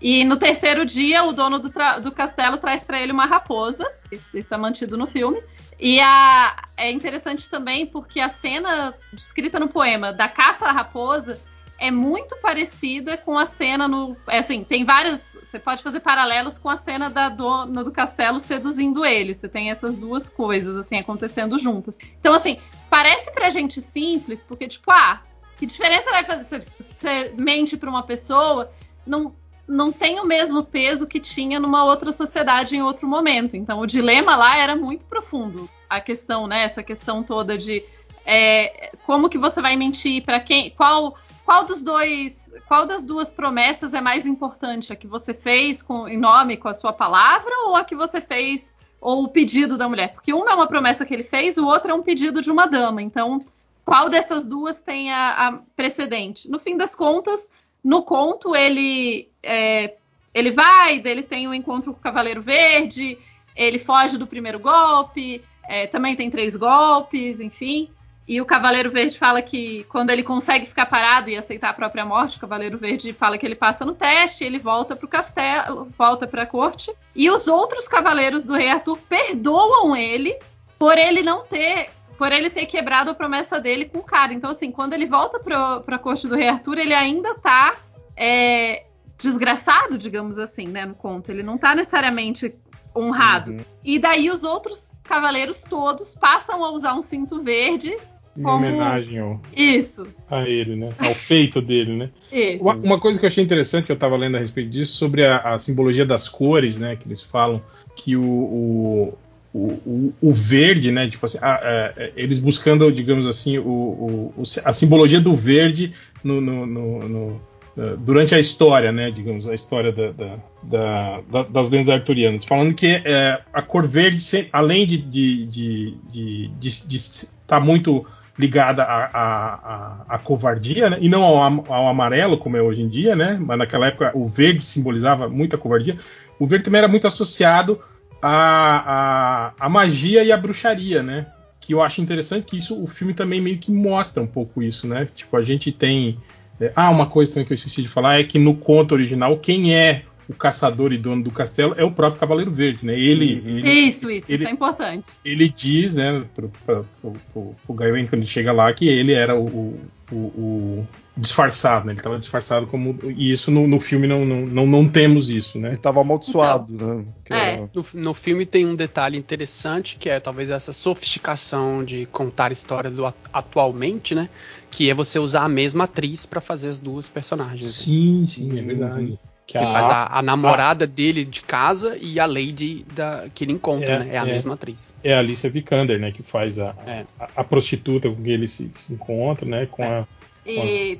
E no terceiro dia o dono do, tra- do castelo traz pra ele uma raposa. Isso é mantido no filme. E a, é interessante também porque a cena descrita no poema da caça à raposa é muito parecida com a cena no. É assim, tem vários. Você pode fazer paralelos com a cena da dona do castelo seduzindo ele. Você tem essas duas coisas, assim, acontecendo juntas. Então, assim, parece pra gente simples, porque, tipo, ah, que diferença vai fazer? Você, você mente pra uma pessoa, não, não tem o mesmo peso que tinha numa outra sociedade em outro momento. Então, o dilema lá era muito profundo. A questão, né? Essa questão toda de. É, como que você vai mentir para quem qual qual dos dois, qual das duas promessas é mais importante? A que você fez com, em nome com a sua palavra ou a que você fez ou o pedido da mulher? Porque uma é uma promessa que ele fez, o outro é um pedido de uma dama. Então, qual dessas duas tem a, a precedente? No fim das contas, no conto ele é, ele vai, ele tem um encontro com o Cavaleiro Verde, ele foge do primeiro golpe, é, também tem três golpes, enfim. E o Cavaleiro Verde fala que quando ele consegue ficar parado e aceitar a própria morte, o Cavaleiro Verde fala que ele passa no teste, ele volta pro castelo, volta pra corte. E os outros cavaleiros do Rei Arthur perdoam ele por ele não ter. Por ele ter quebrado a promessa dele com o cara. Então, assim, quando ele volta pro, pra corte do Rei Arthur, ele ainda tá é, desgraçado, digamos assim, né, no conto. Ele não tá necessariamente honrado. Uhum. E daí os outros cavaleiros todos passam a usar um cinto verde Em Como- homenagem ao, Isso, a ele, né? Ao feito dele, né? isso. Uma, uma coisa que eu achei interessante que eu estava lendo a respeito disso, sobre a, a simbologia das cores, né? Que eles falam que o, o, o, o- o verde, né? Tipo assim, a- a- eles buscando, digamos assim, o, a simbologia do verde no, no- no- eh, durante a história, né? Digamos, a história da- da- da- da- das lendas arturianas. Falando que eh, a cor verde, além de estar de, de, de, de estar muito ligada à, à, à- covardia, né? e não ao, ao amarelo, como é hoje em dia, né? mas naquela época o verde simbolizava muita covardia, o verde também era muito associado à, à, à magia e à bruxaria, né? Que eu acho interessante que isso, o filme também meio que mostra um pouco isso, né? Tipo, a gente tem. é, ah, uma coisa também que eu esqueci de falar é que no conto original, quem é o caçador e dono do castelo é o próprio Cavaleiro Verde, né? Ele, ele, Isso, isso, ele- isso é importante. ele diz, né, pro, pro, pro, pro, pro Gawain quando ele chega lá, que ele era o, o, o- disfarçado, né? Ele estava disfarçado como. E isso no, no filme não, não, não, não temos isso, né? Ele tava amaldiçoado, né? Que É. era- No, no filme tem um detalhe interessante que é talvez essa sofisticação de contar a história do at- atualmente, né? Que é você usar a mesma atriz pra fazer as duas personagens. Sim, sim, é Uhum. Que Que a- faz a, a namorada dele de casa e a Lady da, que ele encontra, É, né? É a é. mesma atriz. é a Alicia Vikander, né? Que faz a, É. a, a prostituta com quem ele se, se encontra, né? Com É. a. E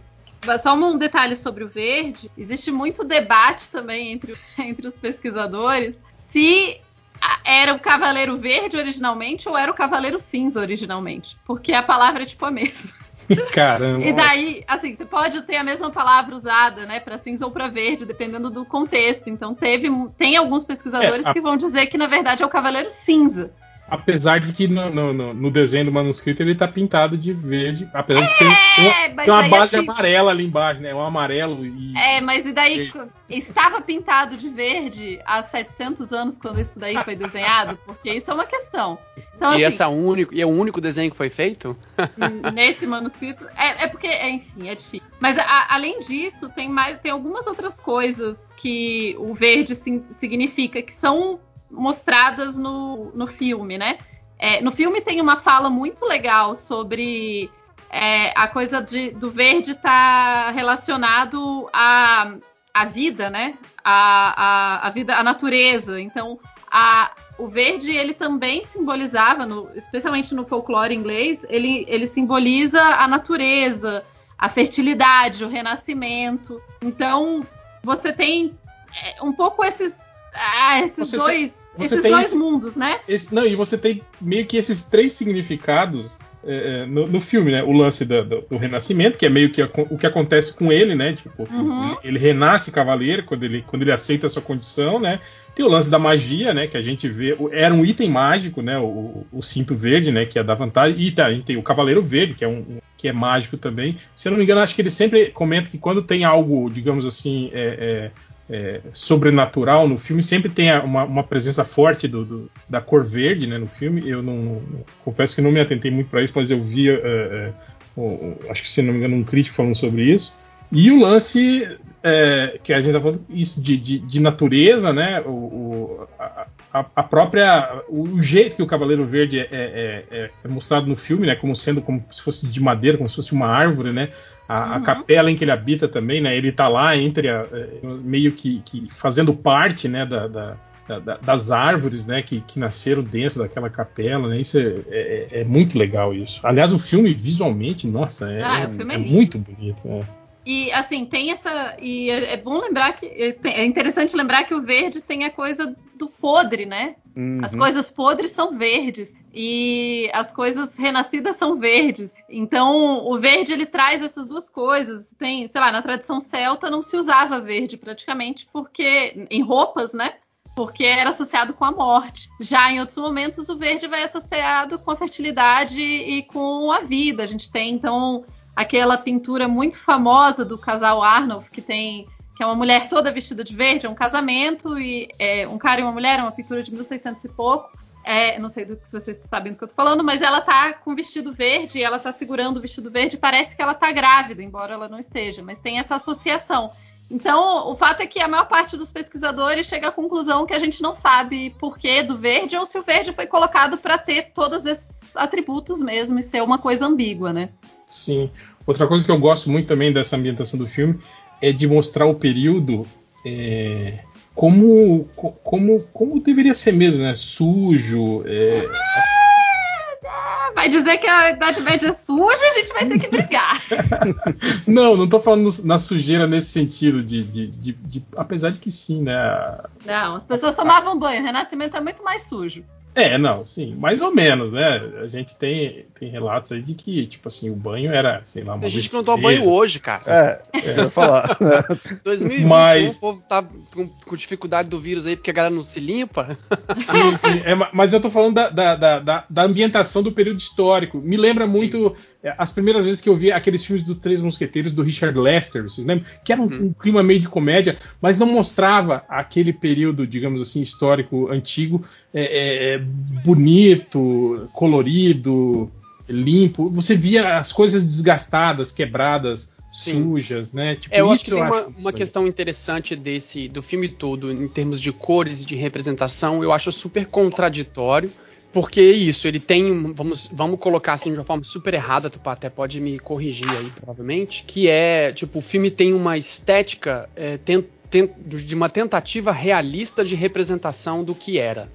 só um detalhe sobre o verde: existe muito debate também entre, entre os pesquisadores se a- era o Cavaleiro Verde originalmente ou era o Cavaleiro Cinza originalmente. Porque a palavra é tipo a mesma. Caramba! E daí, assim, você pode ter a mesma palavra usada, né, para cinza ou para verde, dependendo do contexto. Então, teve, tem alguns pesquisadores É, a- que vão dizer que na verdade é o Cavaleiro Cinza. Apesar de que no, no, no- no desenho do manuscrito ele tá pintado de verde, apesar de ter tem uma, É, mas tem uma base amarela ali embaixo, né? Um amarelo e. É, mas e daí Verde. estava pintado de verde há 700 anos quando isso daí foi desenhado? Porque isso é uma questão. Então, e assim, esse é o único, e é o único desenho que foi feito? nesse manuscrito, é, é porque, é, enfim, é difícil. Mas a- além disso, tem mais, tem algumas outras coisas que o verde sim- significa que são mostradas no, no filme, né? É, no filme tem uma fala muito legal sobre é, a coisa de- do verde estar relacionado à, à vida, né? A, a, a vida, a natureza. Então, a, o verde ele também simbolizava, no- especialmente no folclore inglês, ele, ele simboliza a natureza, a fertilidade, o renascimento. Então, você tem é, um pouco esses, ah, esses Você dois, tem- esses tem dois esse- mundos, né? Esse- não, e você tem meio que esses três significados é, é, no, no filme, né? O lance da- do, do renascimento, que é meio que a- o que acontece com ele, né? Tipo, Uhum. ele, renasce cavaleiro quando ele, quando ele aceita a sua condição, né? Tem o lance da magia, né? Que a gente vê. o- Era um item mágico, né? O, o cinto verde, né? Que é da vantagem. E tá, a gente tem o cavaleiro verde, que é um. um- que é mágico também. Se eu não me engano, acho que ele sempre comenta que quando tem algo, digamos assim, é, é, é, sobrenatural no filme, sempre tem uma, uma presença forte do, do- da cor verde né, no filme. Eu não, não- confesso que não me atentei muito para isso, mas eu vi, é, é, acho que se não me engano, um crítico falando sobre isso. E o lance é, que a gente tá falando isso de, de, de natureza, né? O, o- a- a própria. O jeito que o Cavaleiro Verde é, é- é- é mostrado no filme, né? Como sendo como se fosse de madeira, como se fosse uma árvore, né? A, a Uhum. capela em que ele habita também, né? Ele tá lá entre a, é, meio que, que fazendo parte, né? Da, da- da- da- das árvores, né? Que, que nasceram dentro daquela capela, né? Isso é, é- é muito legal isso. Aliás, o filme visualmente, nossa, é, Ah, filme é é muito bonito. E assim, tem essa. E é é bom lembrar que. É é interessante lembrar que o verde tem a coisa do podre, né? Uhum. As coisas podres são verdes e as coisas renascidas são verdes. Então, o verde ele traz essas duas coisas. Tem, sei lá, na tradição celta não se usava verde praticamente porque em roupas, né? Porque era associado com a morte. Já em outros momentos o verde vai associado com a fertilidade e com a vida. A gente tem então aquela pintura muito famosa do casal Arnold que tem que é uma mulher toda vestida de verde, é um casamento, e é um cara e uma mulher, é uma pintura de 1600 e pouco. É, não sei do que vocês sabem do que eu tô falando, mas ela tá com vestido verde, ela tá segurando o vestido verde, parece que ela tá grávida, embora ela não esteja, mas tem essa associação. Então, o fato é que a maior parte dos pesquisadores chega à conclusão que a gente não sabe por que do verde, ou se o verde foi colocado para ter todos esses atributos mesmo e ser uma coisa ambígua, né? Sim. Outra coisa que eu gosto muito também dessa ambientação do filme é de mostrar o período é, como, co- como, como deveria ser mesmo, né? Sujo. é, Vai dizer que a Idade Média é suja, a gente vai ter que brigar. Não, não tô falando na sujeira nesse sentido de, de, de- de- Apesar de que sim, né? Não, as pessoas tomavam banho. O Renascimento é muito mais sujo. É, não, sim, mais ou menos, né? A gente tem, tem relatos aí de que, tipo assim, o banho era, sei lá, uma Tem gente não toma banho hoje, cara. É, eu ia falar. 2021, Mas- o povo tá com, com dificuldade do vírus aí porque a galera não se limpa. Sim, sim. É, ma- mas eu tô falando da, da, da, da- da ambientação do período histórico. Me lembra muito é, as primeiras vezes que eu vi aqueles filmes dos Três Mosqueteiros do Richard Lester, vocês lembram? Que era um, um clima meio de comédia, mas não mostrava aquele período, digamos assim, histórico antigo, é, é, é, bonito, colorido, limpo. Você via as coisas desgastadas, quebradas. Sim. Sujas, né? Tipo, É, eu acho que tem uma, acho uma questão interessante desse do filme todo, em termos de cores e de representação, eu acho super contraditório. Porque isso, ele tem, vamos, vamos colocar assim de uma forma super errada, tu até pode me corrigir aí, provavelmente, que é, tipo, o filme tem uma estética é, de uma tentativa realista de representação do que era.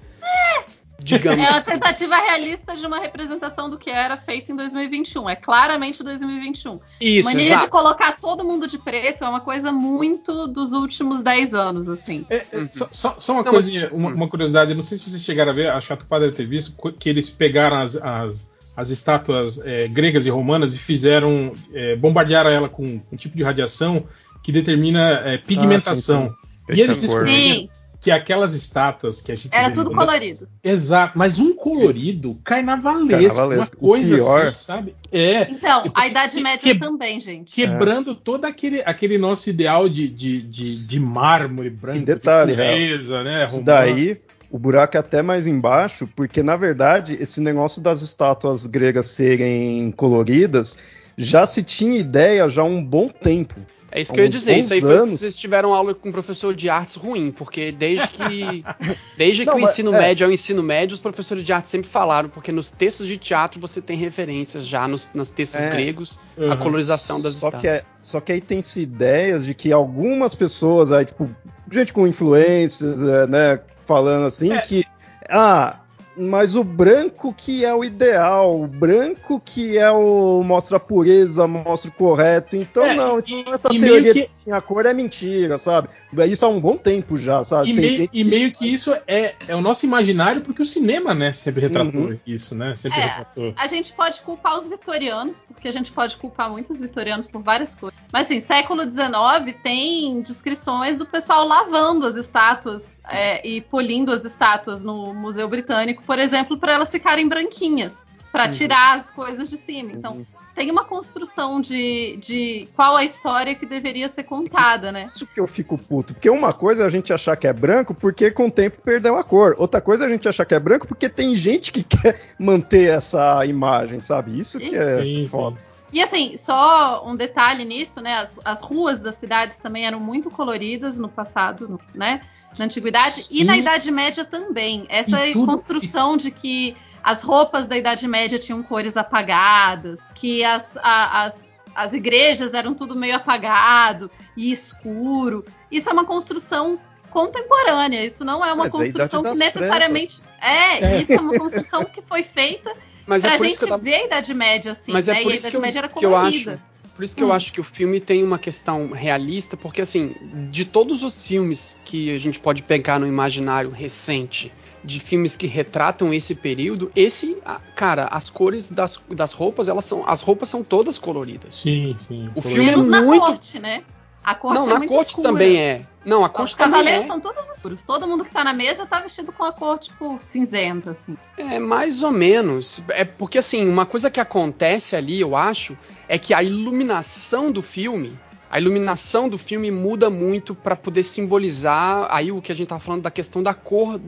Digamos É uma assim. tentativa realista de uma representação do que era feito em 2021. É claramente o 2021. Isso, Mania exato. de colocar todo mundo de preto é uma coisa muito dos últimos 10 anos, assim. É, é, só, só- só uma Não, coisinha, mas- uma, uma curiosidade, eu não sei se vocês chegaram a ver, a Chato Padre deve ter visto, que eles pegaram as, as, as estátuas é, gregas e romanas e fizeram, é, bombardearam ela com um tipo de radiação que determina é, pigmentação. Ah, E eles Essa cor. descobriram Sim, que aquelas estátuas que a gente era tudo no- colorido. Exato, mas um colorido carnavalesco, Carnavalesco. uma coisa assim, sabe? É, Então, a Idade que- Média que- também, gente. quebrando todo aquele, aquele nosso ideal de, de, de, de mármore branco, E detalhe, de pureza, né? Isso daí, o buraco é até mais embaixo, porque na verdade esse negócio das estátuas gregas serem coloridas já se tinha ideia já há um bom tempo. É isso que eu ia dizer. Isso aí foi anos. vocês tiveram aula com um professor de artes ruim, porque desde que desde Não, que o ensino é. médio é o ensino médio, os professores de arte sempre falaram, porque nos textos de teatro você tem referências já nos, nos textos É. gregos, a Uhum. colorização das Só estátuas. que, é, só que aí tem-se ideias de que algumas pessoas, aí, tipo, gente com influências, é, né, falando assim, É. que. Ah, mas o branco que é o ideal, o branco que é o. mostra a pureza, mostra o correto. Então, É, não, e- então essa e teoria que- de que tinha cor é mentira, sabe? Isso há um bom tempo já, sabe? E, Tem meio, gente e meio que isso é, é o nosso imaginário, porque o cinema, né, sempre retratou Uhum. isso, né? Sempre É. retratou. A gente pode culpar os vitorianos, porque a gente pode culpar muitos vitorianos por várias coisas. Mas assim, século XIX tem descrições do pessoal lavando as estátuas é, e polindo as estátuas no Museu Britânico, por exemplo, para elas ficarem branquinhas, para Uhum. tirar as coisas de cima. Então, tem uma construção de, de qual a história que deveria ser contada, né? Isso que eu fico puto. Porque uma coisa é a gente achar que é branco porque com o tempo perdeu a cor. Outra coisa é a gente achar que é branco porque tem gente que quer manter essa imagem, sabe? Isso que é Sim, sim. foda. E assim, só um detalhe nisso, né? As, as ruas das cidades também eram muito coloridas no passado, no- né? Na antiguidade e Sim. na Idade Média também. Essa E tudo- construção de que as roupas da Idade Média tinham cores apagadas, que as, a- as, as igrejas eram tudo meio apagado e escuro. Isso é uma construção contemporânea. Isso não é uma Mas é construção que necessariamente. É, É. isso é uma construção que foi feita Mas pra é gente eu tava... ver a Idade Média assim. Mas né? é por e a Idade eu, Média era que eu acho. colorida. Por isso que eu Hum. acho que o filme tem uma questão realista, porque assim, de todos os filmes que a gente pode pegar no imaginário recente, de filmes que retratam esse período, esse, cara, as cores das, das roupas, elas são, as roupas são todas coloridas. Sim, sim. O colorido. filme é Menos na muito- corte, né? A corte Não, é na muito corte escura. também é. Não, a Os corte também cavaleiros é. são todos escuros. Todo mundo que tá na mesa tá vestido com a cor, tipo, cinzenta, assim. É, mais ou menos. É porque, assim, uma coisa que acontece ali, eu acho, é que a iluminação do filme. A iluminação do filme muda muito para poder simbolizar aí o que a gente tava falando da questão da cor,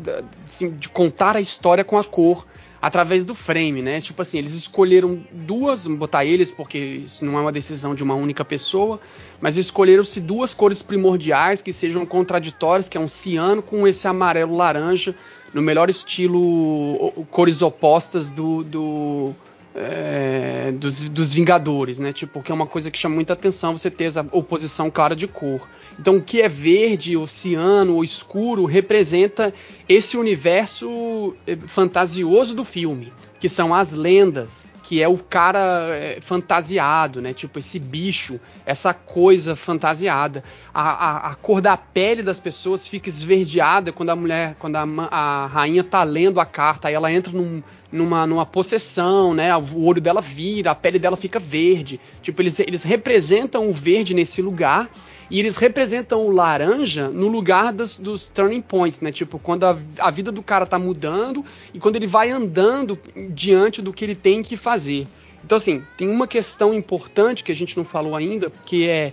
assim, de contar a história com a cor através do frame, né? Tipo assim, eles escolheram duas, botar eles porque isso não é uma decisão de uma única pessoa, mas escolheram-se duas cores primordiais que sejam contraditórias, que é um ciano com esse amarelo laranja, no melhor estilo cores opostas do, do é, dos, dos Vingadores, né? Tipo, que é uma coisa que chama muita atenção você ter essa oposição clara de cor. Então, o que é verde, oceano ou escuro representa esse universo eh, fantasioso do filme, que são as lendas, que é o cara eh, fantasiado, né? Tipo, esse bicho, essa coisa fantasiada. A, a, a cor da pele das pessoas fica esverdeada quando a mulher, quando a, a rainha tá lendo a carta, aí ela entra num, numa, numa possessão, né? O olho dela vira, a pele dela fica verde. Tipo, eles, eles representam o verde nesse lugar e eles representam o laranja no lugar dos, dos turning points, né? Tipo, quando a, a vida do cara tá mudando e quando ele vai andando diante do que ele tem que fazer. Então, assim, tem uma questão importante que a gente não falou ainda, que é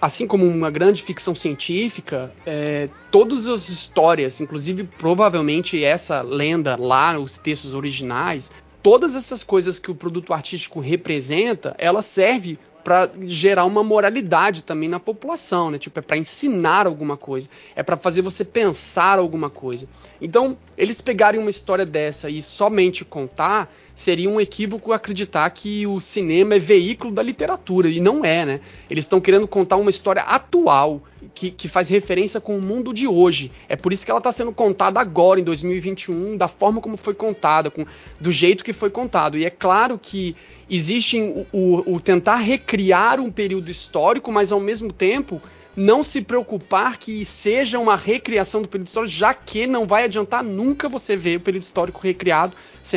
assim como uma grande ficção científica, é, todas as histórias, inclusive provavelmente essa lenda lá, os textos originais, todas essas coisas que o produto artístico representa, ela serve para gerar uma moralidade também na população, né? Tipo, é para ensinar alguma coisa, é para fazer você pensar alguma coisa. Então, eles pegarem uma história dessa e somente contar seria um equívoco acreditar que o cinema é veículo da literatura, e não é, né? Eles estão querendo contar uma história atual, que, que faz referência com o mundo de hoje. É por isso que ela está sendo contada agora, em 2021, da forma como foi contada, com, do jeito que foi contado. E é claro que existe o, o, o tentar recriar um período histórico, mas ao mesmo tempo não se preocupar que seja uma recriação do período histórico, já que não vai adiantar nunca você ver o período histórico recriado,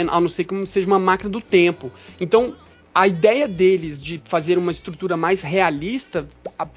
a não ser que seja uma máquina do tempo. Então, a ideia deles de fazer uma estrutura mais realista,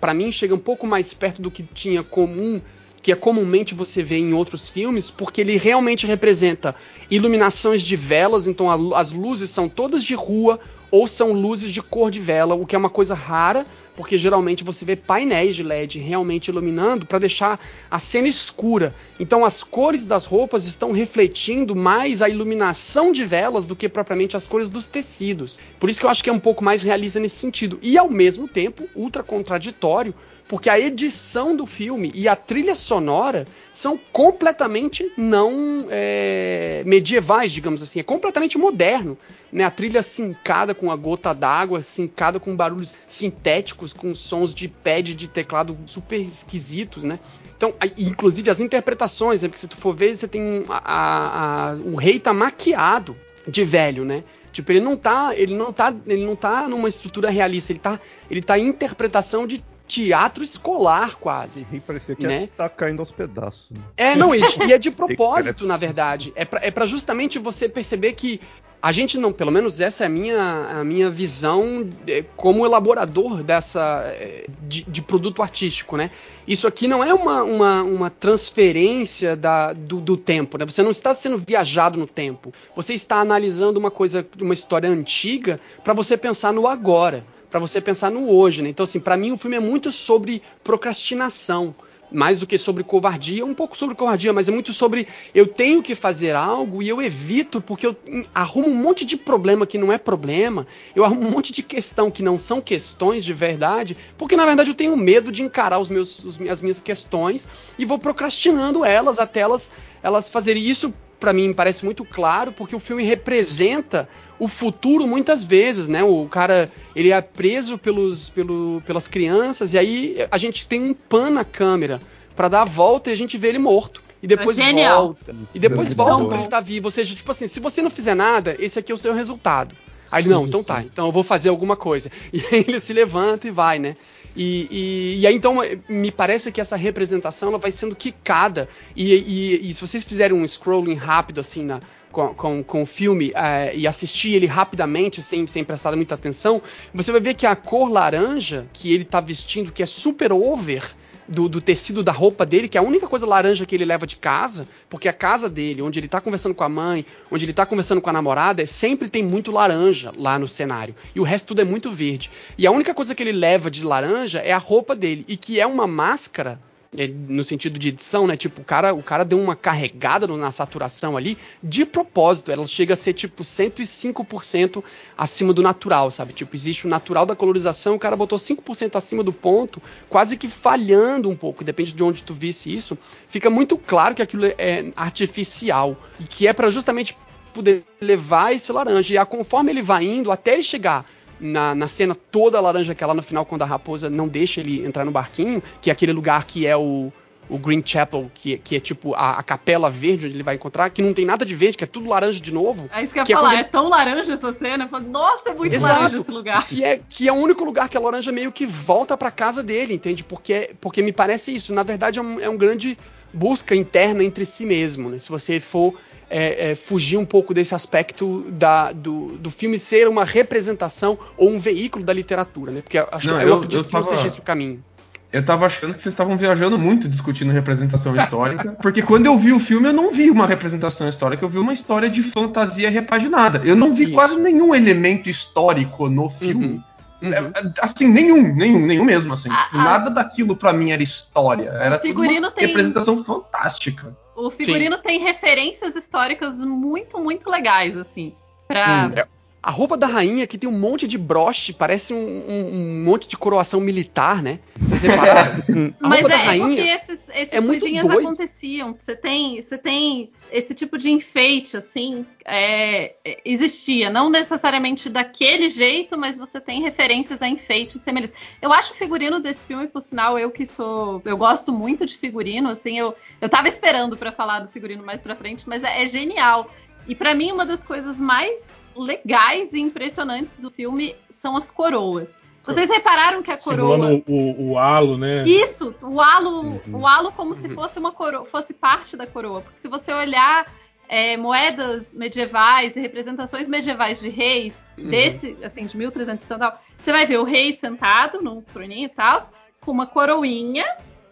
para mim, chega um pouco mais perto do que tinha comum, que é comumente você vê em outros filmes, porque ele realmente representa iluminações de velas, então a, as luzes são todas de rua ou são luzes de cor de vela, o que é uma coisa rara, porque geralmente você vê painéis de LED realmente iluminando para deixar a cena escura. Então as cores das roupas estão refletindo mais a iluminação de velas do que propriamente as cores dos tecidos. Por isso que eu acho que é um pouco mais realista nesse sentido. E ao mesmo tempo, ultra contraditório, porque a edição do filme e a trilha sonora são completamente não é, medievais, digamos assim, é completamente moderno. Né? A trilha sincada com a gota d'água, sincada com barulhos sintéticos, com sons de pad de teclado super esquisitos, né? Então, inclusive as interpretações, né? porque se tu for ver, você tem a, a, o rei tá maquiado de velho, né? Tipo, ele não tá, ele não tá, ele não tá numa estrutura realista, ele tá, ele tá em interpretação de teatro escolar quase. E parecia que Né? tá caindo aos pedaços. É, não, e, e é de propósito, na verdade. É pra, é pra justamente você perceber que a gente não, pelo menos essa é a minha, a minha visão é, como elaborador dessa é, de, de produto artístico, né? Isso aqui não é uma, uma, uma transferência da, do, do tempo, né? Você não está sendo viajado no tempo. Você está analisando uma coisa, uma história antiga para você pensar no agora, para você pensar no hoje, né? Então assim, para mim o filme é muito sobre procrastinação mais do que sobre covardia, um pouco sobre covardia, mas é muito sobre eu tenho que fazer algo e eu evito porque eu arrumo um monte de problema que não é problema, eu arrumo um monte de questão que não são questões de verdade, porque na verdade eu tenho medo de encarar os meus, os, as minhas questões e vou procrastinando elas até elas, elas fazerem isso. Para mim parece muito claro, porque o filme representa o futuro muitas vezes, né? O cara ele é preso pelos, pelo, pelas crianças e aí a gente tem um pan na câmera para dar a volta e a gente vê ele morto. E depois Genial. volta. E depois é volta bom. ele tá vivo. Ou seja, tipo assim, se você não fizer nada, esse aqui é o seu resultado. Aí ele, não, então tá, então eu vou fazer alguma coisa. E aí ele se levanta e vai, né? E, e, e aí então me parece que essa representação ela vai sendo quicada. E, e- e se vocês fizerem um scrolling rápido assim na, com, com, com o filme eh, e assistir ele rapidamente, sem, sem prestar muita atenção, você vai ver que a cor laranja que ele tá vestindo, que é super over, do, do tecido da roupa dele, que é a única coisa laranja que ele leva de casa, porque a casa dele, onde ele tá conversando com a mãe, onde ele tá conversando com a namorada, sempre tem muito laranja lá no cenário. E o resto tudo é muito verde. E a única coisa que ele leva de laranja é a roupa dele, e que é uma máscara. É, No sentido de edição, né? Tipo, o cara, o cara deu uma carregada na saturação ali de propósito. Ela chega a ser tipo 105% acima do natural, sabe? Tipo, existe o natural da colorização, o cara botou 5% acima do ponto, quase que falhando um pouco, depende de onde tu visse isso, fica muito claro que aquilo é artificial e que é para justamente poder levar esse laranja. E a, conforme ele vai indo, até ele chegar na, na cena toda laranja que é lá no final, quando a raposa não deixa ele entrar no barquinho, que é aquele lugar que é o, o Green Chapel, que, que é tipo a, a capela verde onde ele vai encontrar, que não tem nada de verde, que é tudo laranja de novo. É isso que eu ia é falar, quando- é tão laranja essa cena. Eu falo, Nossa, é muito Exato. laranja esse lugar. Que é, que é o único lugar que a laranja meio que volta pra casa dele, entende? Porque, porque me parece isso. Na verdade, é um, é um grande busca interna entre si mesmo, né? Se você for é, é, fugir um pouco desse aspecto da, do, do filme ser uma representação ou um veículo da literatura, né? Porque eu, acho, Não, eu, eu- acredito eu que não tava- seja esse o caminho. Eu tava achando que vocês estavam viajando muito discutindo representação histórica, porque quando eu vi o filme eu não vi uma representação histórica, eu vi uma história de fantasia repaginada. Eu não vi Isso. quase nenhum elemento histórico no filme. Uhum. É, é, Assim, nenhum, nenhum, nenhum mesmo, assim. A- Nada daquilo pra mim era história. Era figurino uma tem- representação fantástica. O figurino tem referências históricas muito, muito legais, assim. Pra... Hum. É, A roupa da rainha que tem um monte de broche, parece um, um- um monte de coroação militar, né? Vocês repararam? A Mas roupa é, da é rainha porque esses, esses é coisinhas aconteciam. Você tem, você tem esse tipo de enfeite, assim, é, é, existia. Não necessariamente daquele jeito, mas você tem referências a enfeites semelhantes. Eu acho o figurino desse filme, por sinal, eu que sou. Eu gosto muito de figurino, assim, eu, eu tava esperando pra falar do figurino mais pra frente, mas é, é genial. E pra mim, uma das coisas mais legais e impressionantes do filme são as coroas. Vocês repararam que a coroa. Simulando o, o halo, né? Isso, o halo, Uhum. o halo como se Uhum. fosse uma coroa, fosse parte da coroa. Porque se você olhar é, moedas medievais e representações medievais de reis, Uhum. desse, assim, de 1300 e tal, você vai ver o rei sentado num troninho e tal, com uma coroinha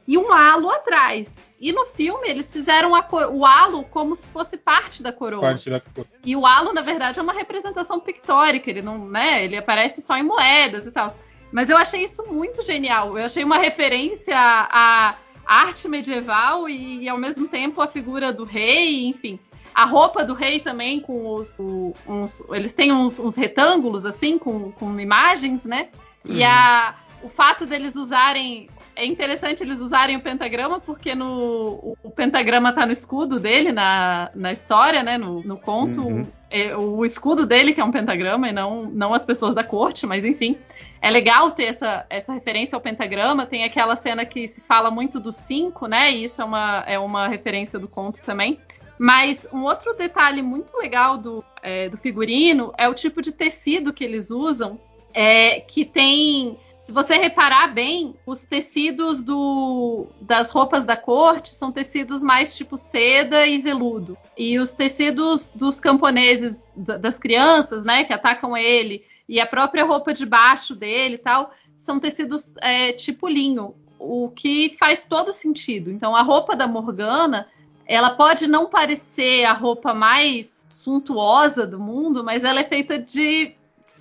e um halo atrás. E no filme eles fizeram o halo como se fosse parte da coroa. Parte da... E o halo, na verdade, é uma representação pictórica, ele não, né? Ele aparece só em moedas e tal. Mas eu achei isso muito genial. Eu achei uma referência à arte medieval e, e, ao mesmo tempo a figura do rei, enfim. A roupa do rei também, com os. uns- eles têm uns, uns retângulos, assim, com, com imagens, né? E a, o fato deles usarem. É interessante eles usarem o pentagrama, porque no, o, pentagrama tá no escudo dele, na, na história, né? No, no conto. Uhum. É, o escudo dele, que é um pentagrama, e não, não as pessoas da corte, mas enfim. É legal ter essa, essa referência ao pentagrama. Tem aquela cena que se fala muito do cinco, né? E isso é uma, é uma referência do conto também. Mas um outro detalhe muito legal do, é, do figurino é o tipo de tecido que eles usam, é, que tem. Se você reparar bem, os tecidos do, das roupas da corte são tecidos mais tipo seda e veludo. E os tecidos dos camponeses, da- das crianças, né, que atacam ele, e a própria roupa de baixo dele e tal, são tecidos é, tipo linho, o que faz todo sentido. Então a roupa da Morgana, ela pode não parecer a roupa mais suntuosa do mundo, mas ela é feita de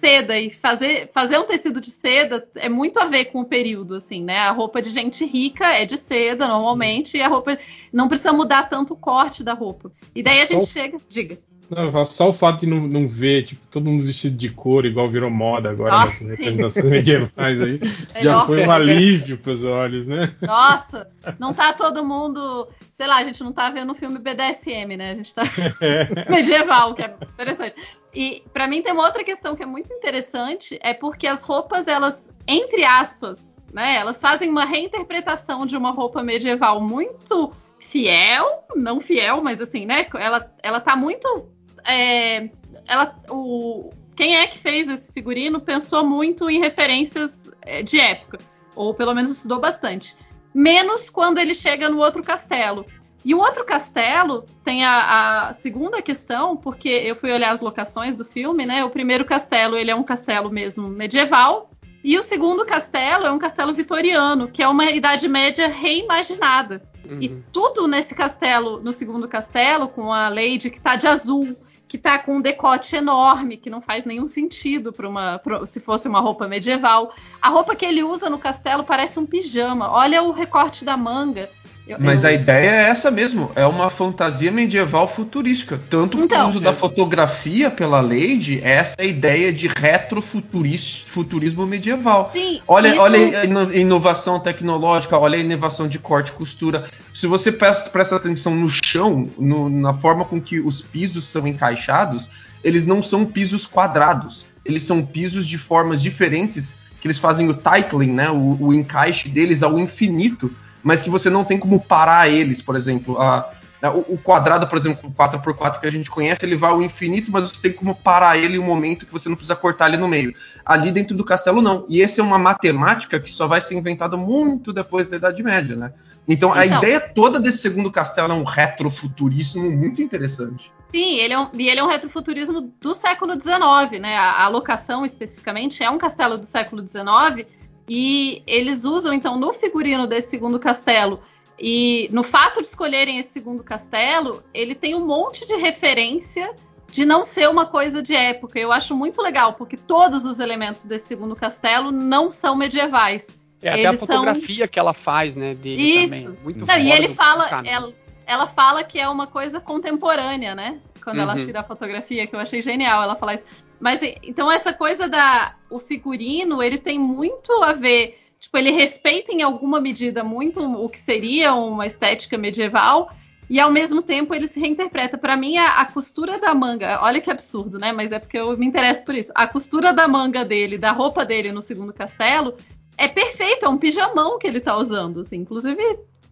seda e fazer, fazer um tecido de seda é muito a ver com o período, assim, né? A roupa de gente rica é de seda normalmente Sim. e a roupa não precisa mudar tanto o corte da roupa. E daí a Só gente chega, diga. Não, só o fato de não, não, ver, tipo, todo mundo vestido de cor, igual virou moda agora Nossa, nas representações medievais aí, já foi um alívio pros olhos, né? Nossa, não tá todo mundo, sei lá, a gente não tá vendo o filme BDSM, né? A gente tá é. medieval, que é interessante. E para mim tem uma outra questão que é muito interessante, é porque as roupas, elas, entre aspas, né, elas fazem uma reinterpretação de uma roupa medieval muito fiel, não fiel, mas assim, né? Ela, ela tá muito é, ela, o, quem é que fez esse figurino pensou muito em referências é, de época, ou pelo menos estudou bastante. Menos quando ele chega no outro castelo. E o outro castelo tem a, a, segunda questão, porque eu fui olhar as locações do filme, né? O primeiro castelo ele é um castelo mesmo medieval, e o segundo castelo é um castelo vitoriano, que é uma Idade Média reimaginada. Uhum. E tudo nesse castelo, no segundo castelo, com a Lady que tá de azul, que tá com um decote enorme, que não faz nenhum sentido para uma pra, se fosse uma roupa medieval. A roupa que ele usa no castelo parece um pijama. Olha o recorte da manga. Eu, Mas eu... a ideia é essa mesmo, é uma fantasia medieval futurística. Tanto então, o uso é. da fotografia pela Lady, é essa ideia de retrofuturismo medieval. Sim, olha, isso... olha a inovação tecnológica, olha a inovação de corte e costura. Se você presta atenção no chão, no, na forma com que os pisos são encaixados, eles não são pisos quadrados. Eles são pisos de formas diferentes, que eles fazem o titling, né, o, o encaixe deles ao infinito mas que você não tem como parar eles, por exemplo. A, a, o quadrado, por exemplo, o 4x4 que a gente conhece, ele vai ao infinito, mas você tem como parar ele em um momento que você não precisa cortar ele no meio. Ali dentro do castelo, não. E essa é uma matemática que só vai ser inventada muito depois da Idade Média, né? Então, a então, ideia toda desse segundo castelo é um retrofuturismo muito interessante. Sim, ele é um, e ele é um retrofuturismo do século XIX, né? A, a locação especificamente é um castelo do século XIX e eles usam, então, no figurino desse segundo castelo, e no fato de escolherem esse segundo castelo, ele tem um monte de referência de não ser uma coisa de época. Eu acho muito legal, porque todos os elementos desse segundo castelo não são medievais. É até Eles a fotografia são... que ela faz, né, dele Isso. também. Muito não, e ele fala, ela, ela, fala que é uma coisa contemporânea, né? Quando uhum. ela tira a fotografia, que eu achei genial ela falar isso. Mas então essa coisa da o figurino, ele tem muito a ver, tipo, ele respeita em alguma medida muito o que seria uma estética medieval e ao mesmo tempo ele se reinterpreta. Para mim a, a, costura da manga, olha que absurdo, né? Mas é porque eu me interesso por isso. A costura da manga dele, da roupa dele no segundo castelo, é perfeito, é um pijamão que ele tá usando, assim. Inclusive,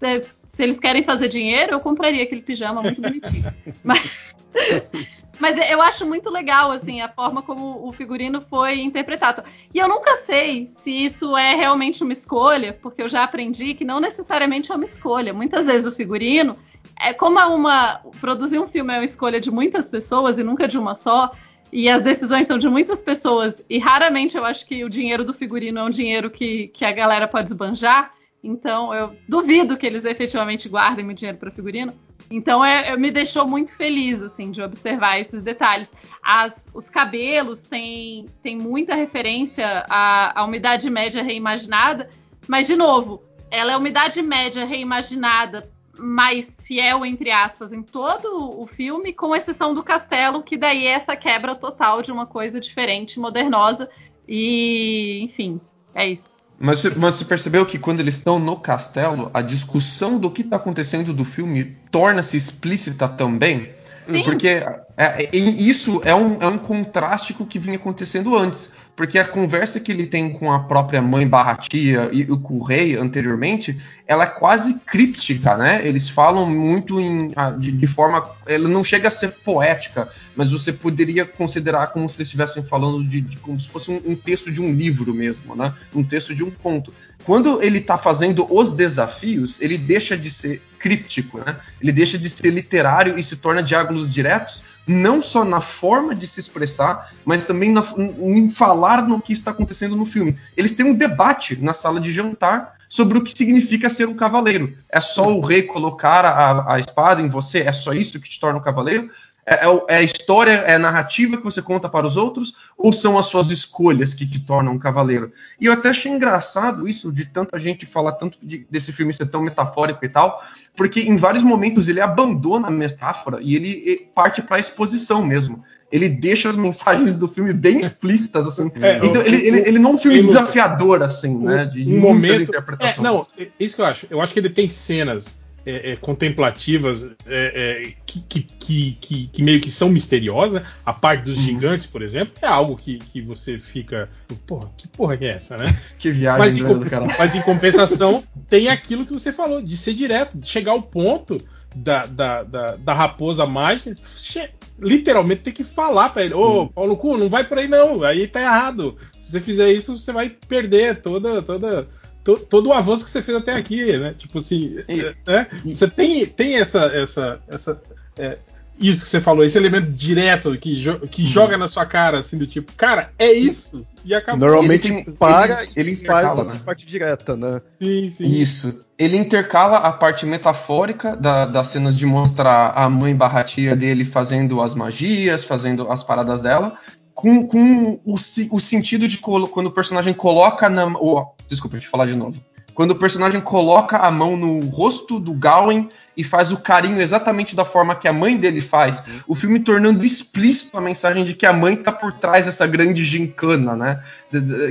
é, se eles querem fazer dinheiro, eu compraria aquele pijama muito bonitinho. Mas mas eu acho muito legal, assim, a forma como o figurino foi interpretado. E eu nunca sei se isso é realmente uma escolha, porque eu já aprendi que não necessariamente é uma escolha. Muitas vezes o figurino, é como é uma. Produzir um filme é uma escolha de muitas pessoas e nunca de uma só. E as decisões são de muitas pessoas. E raramente eu acho que o dinheiro do figurino é um dinheiro que, que a galera pode esbanjar. Então, eu duvido que eles efetivamente guardem o dinheiro para figurino. Então, é, me deixou muito feliz, assim, de observar esses detalhes. As, os cabelos têm, têm muita referência à, à umidade média reimaginada, mas, de novo, ela é a umidade média reimaginada mais fiel, entre aspas, em todo o filme, com exceção do castelo, que daí é essa quebra total de uma coisa diferente, modernosa. E, enfim, é isso. Mas você, mas você percebeu que quando eles estão no castelo, a discussão do que está acontecendo do filme torna-se explícita também? Sim. Porque é, é, isso é um, é um contraste com o que vinha acontecendo antes. Porque a conversa que ele tem com a própria mãe barra tia e com o rei anteriormente, ela é quase críptica, né? Eles falam muito em, de, de, forma. Ela não chega a ser poética, mas você poderia considerar como se eles estivessem falando de, de como se fosse um, um, texto de um livro mesmo, né? Um texto de um conto. Quando ele está fazendo os desafios, ele deixa de ser críptico, né? Ele deixa de ser literário e se torna diálogos diretos não só na forma de se expressar, mas também na, em falar no que está acontecendo no filme. Eles têm um debate na sala de jantar sobre o que significa ser um cavaleiro. É só o rei colocar a, a espada em você? É só isso que te torna um cavaleiro? É, é é a história, é a narrativa que você conta para os outros, ou são as suas escolhas que te tornam um cavaleiro? E eu até achei engraçado isso de tanta gente falar tanto de- desse filme ser tão metafórico e tal, porque em vários momentos ele abandona a metáfora e ele parte para a exposição mesmo. Ele deixa as mensagens do filme bem explícitas, assim. É, então o- ele, ele, ele não é um filme desafiador, assim, né? De um muitas momento. É, não, é isso que eu acho. Eu acho que ele tem cenas é, é, contemplativas é, é, que, que, que, que- meio que são misteriosas. A parte dos Uhum. gigantes, por exemplo, é algo que, que você fica. Porra, que porra que é essa, né? Que viagem Mas em, do caralho. mas em compensação, tem aquilo que você falou, de ser direto, de chegar ao ponto da, da, da, da raposa mágica, literalmente ter que falar pra ele: Ô, Paulo Cu, não vai por aí não, aí tá errado. Se você fizer isso, você vai perder toda. toda to- Todo o avanço que você fez até aqui, né? Tipo assim, E- né? você tem, tem essa, essa, essa é, isso que você falou, esse elemento direto que, jo- Uhum. que joga na sua cara, assim, do tipo, cara, é isso. E acabou. Normalmente Ele tem- para ele- ele faz intercala, essa né? parte direta, né? Sim, sim. Isso. Ele intercala a parte metafórica da, das cenas de mostrar a mãe barra tia dele fazendo as magias, fazendo as paradas dela, com, com o, o sentido de quando o personagem coloca na. Oh, desculpa, deixa eu falar de novo. Quando o personagem coloca a mão no rosto do Gawain e faz o carinho exatamente da forma que a mãe dele faz, o filme tornando explícito a mensagem de que a mãe tá por trás dessa grande gincana, né?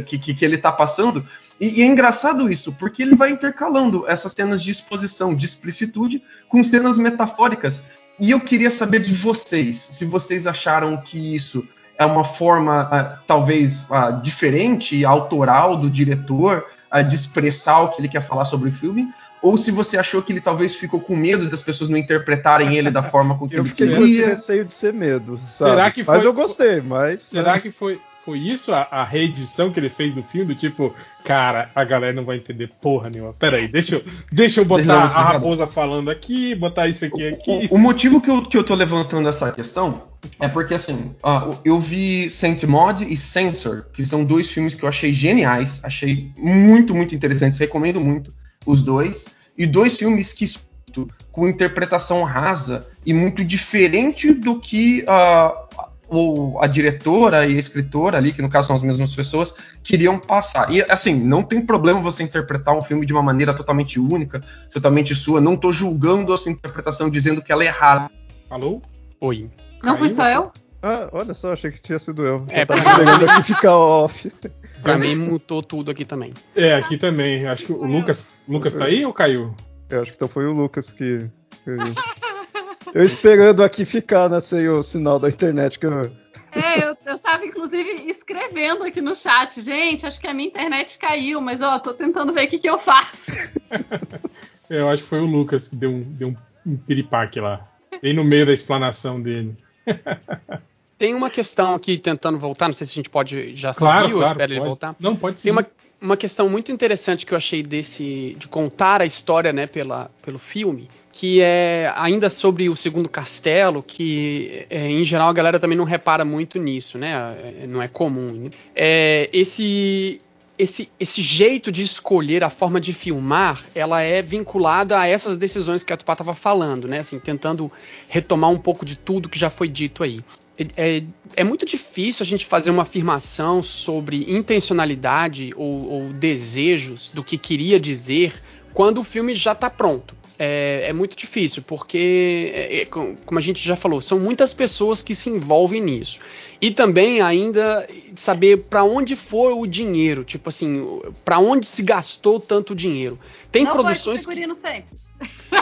Que, que, que ele tá passando. E, e é engraçado isso, porque ele vai intercalando essas cenas de exposição, de explicitude, com cenas metafóricas. E eu queria saber de vocês, se vocês acharam que isso é uma forma ah, talvez ah, diferente e autoral do diretor ah, de expressar o que ele quer falar sobre o filme, ou se você achou que ele talvez ficou com medo das pessoas não interpretarem ele da forma com que Eu ele fiquei com esse queria. receio de ser medo. sabe? Será que Mas foi- eu gostei, mas. Será né? que foi, foi isso a, a reedição que ele fez do filme? Do tipo, cara, a galera não vai entender porra nenhuma. Pera aí, deixa eu, deixa eu botar Deixa eu a raposa falando aqui, botar isso aqui aqui. O, o motivo que eu, que eu tô levantando essa questão é porque, assim, ah, eu vi Saint Maud e Censor, que são dois filmes que eu achei geniais, achei muito, muito interessantes, recomendo muito os dois, e dois filmes que com interpretação rasa e muito diferente do que ah, o- a diretora e a escritora ali, que no caso são as mesmas pessoas, queriam passar. E assim, não tem problema você interpretar um filme de uma maneira totalmente única, totalmente sua. Não tô julgando essa interpretação dizendo que ela é errada. Falou? Oi. Não fui só eu? Ah, olha só, achei que tinha sido eu. É, eu tava esperando aqui ficar off. Pra mim mutou tudo aqui também. É, aqui também. Acho que o Lucas. Lucas tá aí ou caiu? Eu acho que então foi o Lucas que. Eu esperando aqui ficar, né? Sem o sinal da internet que eu. É, eu, eu tava inclusive escrevendo aqui no chat. Gente, acho que a minha internet caiu, mas ó, tô tentando ver o que, que eu faço. É, Eu acho que foi o Lucas que deu um, deu um, um piripaque lá. Bem no meio da explanação dele. Tem uma questão aqui tentando voltar, não sei se a gente pode já Claro, seguir ou claro. espera ele pode. voltar. Não, pode ser. Tem uma, uma questão muito interessante que eu achei desse de contar a história, né, pela, pelo filme, que é ainda sobre o segundo castelo, que é, em geral a galera também não repara muito nisso, né? é, Não é comum. né? É, esse esse, esse jeito de escolher a forma de filmar, ela é vinculada a essas decisões que a Tupá estava falando, né? Assim, tentando retomar um pouco de tudo que já foi dito aí. É, é, é muito difícil a gente fazer uma afirmação sobre intencionalidade ou, ou desejos do que queria dizer quando o filme já está pronto. É, é muito difícil, porque, é, é, com- como a gente já falou, são muitas pessoas que se envolvem nisso. E também ainda saber para onde foi o dinheiro, tipo assim, para onde se gastou tanto dinheiro. Tem não produções que figurino sempre.